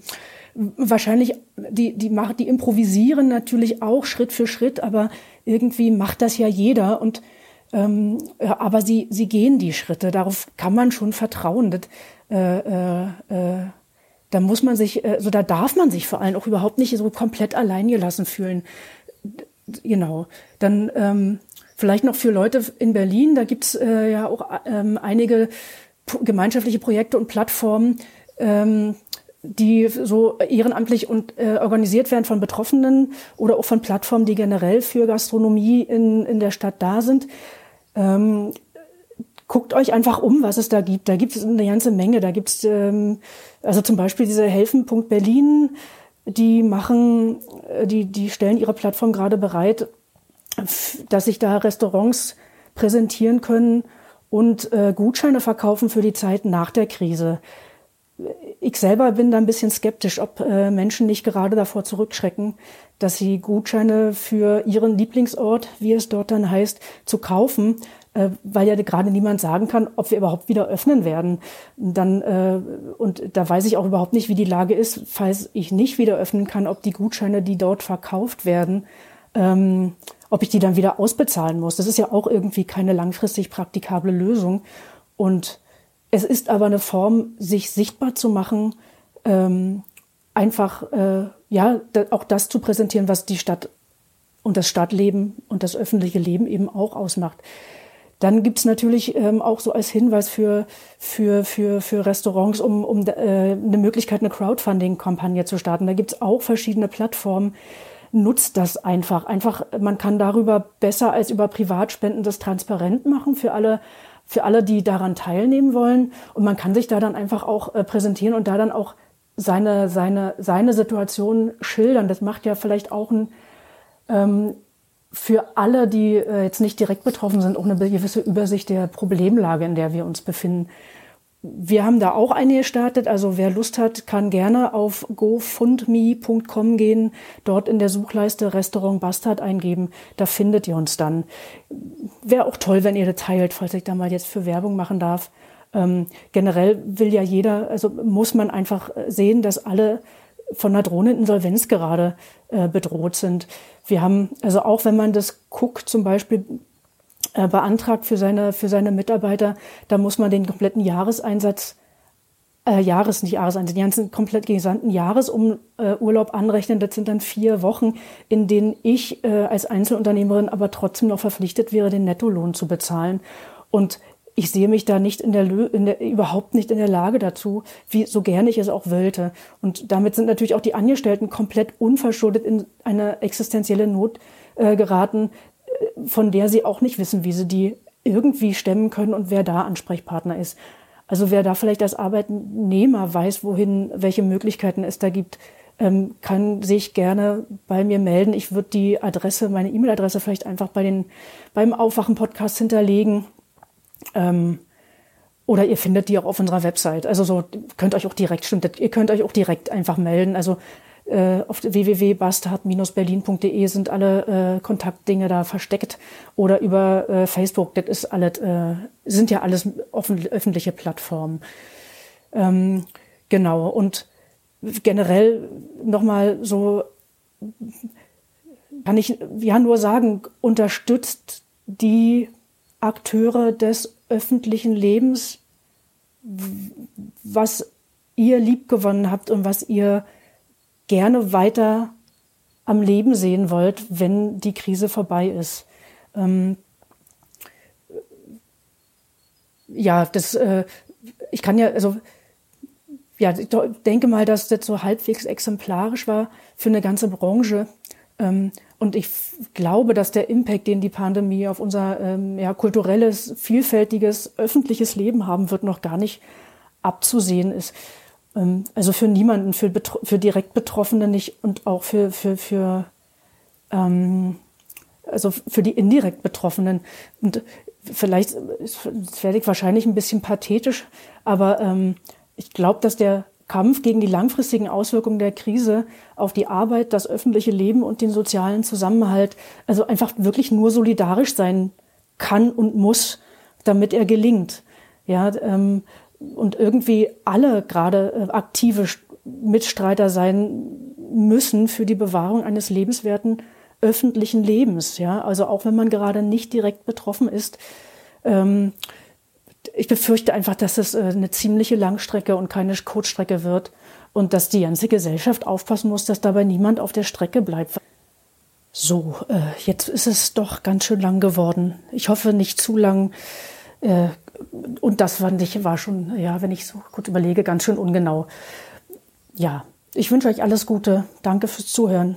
Speaker 215: wahrscheinlich, die, die, machen, die improvisieren natürlich auch Schritt für Schritt, aber irgendwie macht das ja jeder und ähm, aber sie, sie gehen die Schritte, darauf kann man schon vertrauen. Das, äh, äh, äh, da muss man sich, äh, so da darf man sich vor allem auch überhaupt nicht so komplett alleingelassen fühlen. Genau. Dann ähm, vielleicht noch für Leute in Berlin, da gibt's äh, ja auch ähm, einige gemeinschaftliche Projekte und Plattformen, ähm, die so ehrenamtlich und äh, organisiert werden von Betroffenen oder auch von Plattformen, die generell für Gastronomie in, in der Stadt da sind. Ähm, guckt euch einfach um, was es da gibt. Da gibt es eine ganze Menge. Da gibt es ähm, also zum Beispiel diese Helfen.Berlin, Berlin, die machen, äh, die, die stellen ihre Plattform gerade bereit, dass sich da Restaurants präsentieren können und äh, Gutscheine verkaufen für die Zeit nach der Krise ich selber bin da ein bisschen skeptisch, ob äh, Menschen nicht gerade davor zurückschrecken, dass sie Gutscheine für ihren Lieblingsort, wie es dort dann heißt, zu kaufen, äh, weil ja gerade niemand sagen kann, ob wir überhaupt wieder öffnen werden. Dann äh, und da weiß ich auch überhaupt nicht, wie die Lage ist, falls ich nicht wieder öffnen kann, ob die Gutscheine, die dort verkauft werden, ähm, ob ich die dann wieder ausbezahlen muss. Das ist ja auch irgendwie keine langfristig praktikable Lösung und es ist aber eine Form, sich sichtbar zu machen, ähm, einfach äh, ja auch das zu präsentieren, was die Stadt und das Stadtleben und das öffentliche Leben eben auch ausmacht. Dann gibt's natürlich ähm, auch so als Hinweis für, für, für, für Restaurants, um, um äh, eine Möglichkeit, eine Crowdfunding-Kampagne zu starten. Da gibt's auch verschiedene Plattformen. Nutzt das einfach. Einfach, man kann darüber besser als über Privatspenden das transparent machen für alle für alle, die daran teilnehmen wollen. Und man kann sich da dann einfach auch äh, präsentieren und da dann auch seine, seine, seine Situation schildern. Das macht ja vielleicht auch ein, ähm, für alle, die äh, jetzt nicht direkt betroffen sind, auch eine gewisse Übersicht der Problemlage, in der wir uns befinden. Wir haben da auch eine gestartet. Also wer Lust hat, kann gerne auf gofundme.com gehen, dort in der Suchleiste Restaurant Bastard eingeben. Da findet ihr uns dann. Wäre auch toll, wenn ihr das teilt, falls ich da mal jetzt für Werbung machen darf. Ähm, generell will ja jeder, also muss man einfach sehen, dass alle von einer Drohneninsolvenz gerade äh, bedroht sind. Wir haben, also auch wenn man das guckt, zum Beispiel äh, beantragt für seine, für seine Mitarbeiter, da muss man den kompletten Jahreseinsatz, äh, Jahres, nicht Jahreseinsatz, den ganzen komplett gesamten Jahresurlaub äh, anrechnen. Das sind dann vier Wochen, in denen ich äh, als Einzelunternehmerin aber trotzdem noch verpflichtet wäre, den Nettolohn zu bezahlen. Und ich sehe mich da nicht in der, in der, überhaupt nicht in der Lage dazu, wie so gerne ich es auch wollte. Und damit sind natürlich auch die Angestellten komplett unverschuldet in eine existenzielle Not äh, geraten, von der sie auch nicht wissen, wie sie die irgendwie stemmen können und wer da Ansprechpartner ist. Also wer da vielleicht als Arbeitnehmer weiß, wohin, welche Möglichkeiten es da gibt, ähm, kann sich gerne bei mir melden. Ich würde die Adresse, meine E-Mail-Adresse vielleicht einfach bei den, beim Aufwachen-Podcast hinterlegen. Ähm, oder ihr findet die auch auf unserer Website. Also so könnt euch auch direkt, stimmt, ihr könnt euch auch direkt einfach melden. Also auf www.bastard-berlin.de sind alle äh, Kontaktdinge da versteckt oder über äh, Facebook. Das ist alles, äh, sind ja alles offen, öffentliche Plattformen. Ähm, genau. Und generell nochmal so kann ich ja nur sagen, unterstützt die Akteure des öffentlichen Lebens, was ihr liebgewonnen habt und was ihr gerne weiter am Leben sehen wollt, wenn die Krise vorbei ist. Ähm, ja, das, äh, ich kann ja, also ja, ich denke mal, dass das so halbwegs exemplarisch war für eine ganze Branche. Ähm, und ich glaube, dass der Impact, den die Pandemie auf unser ähm, ja, kulturelles, vielfältiges, öffentliches Leben haben wird, noch gar nicht abzusehen ist. Ähm, also für niemanden, für, für direkt Betroffene nicht und auch für, für, für ähm, also für die indirekt Betroffenen. Und vielleicht werde ich wahrscheinlich ein bisschen pathetisch, aber ähm, ich glaube, dass der Kampf gegen die langfristigen Auswirkungen der Krise auf die Arbeit, das öffentliche Leben und den sozialen Zusammenhalt, also einfach wirklich nur solidarisch sein kann und muss, damit er gelingt. Ja, ähm, und irgendwie alle gerade äh, aktive Mitstreiter sein müssen für die Bewahrung eines lebenswerten öffentlichen Lebens. Ja, also auch wenn man gerade nicht direkt betroffen ist. Ähm, ich befürchte einfach, dass es äh, eine ziemliche Langstrecke und keine Kurzstrecke wird und dass die ganze Gesellschaft aufpassen muss, dass dabei niemand auf der Strecke bleibt. So, äh, jetzt ist es doch ganz schön lang geworden. Ich hoffe nicht zu lang. Äh, und das fand ich, war schon, ja, wenn ich so kurz überlege, ganz schön ungenau. Ja, ich wünsche euch alles Gute. Danke fürs Zuhören.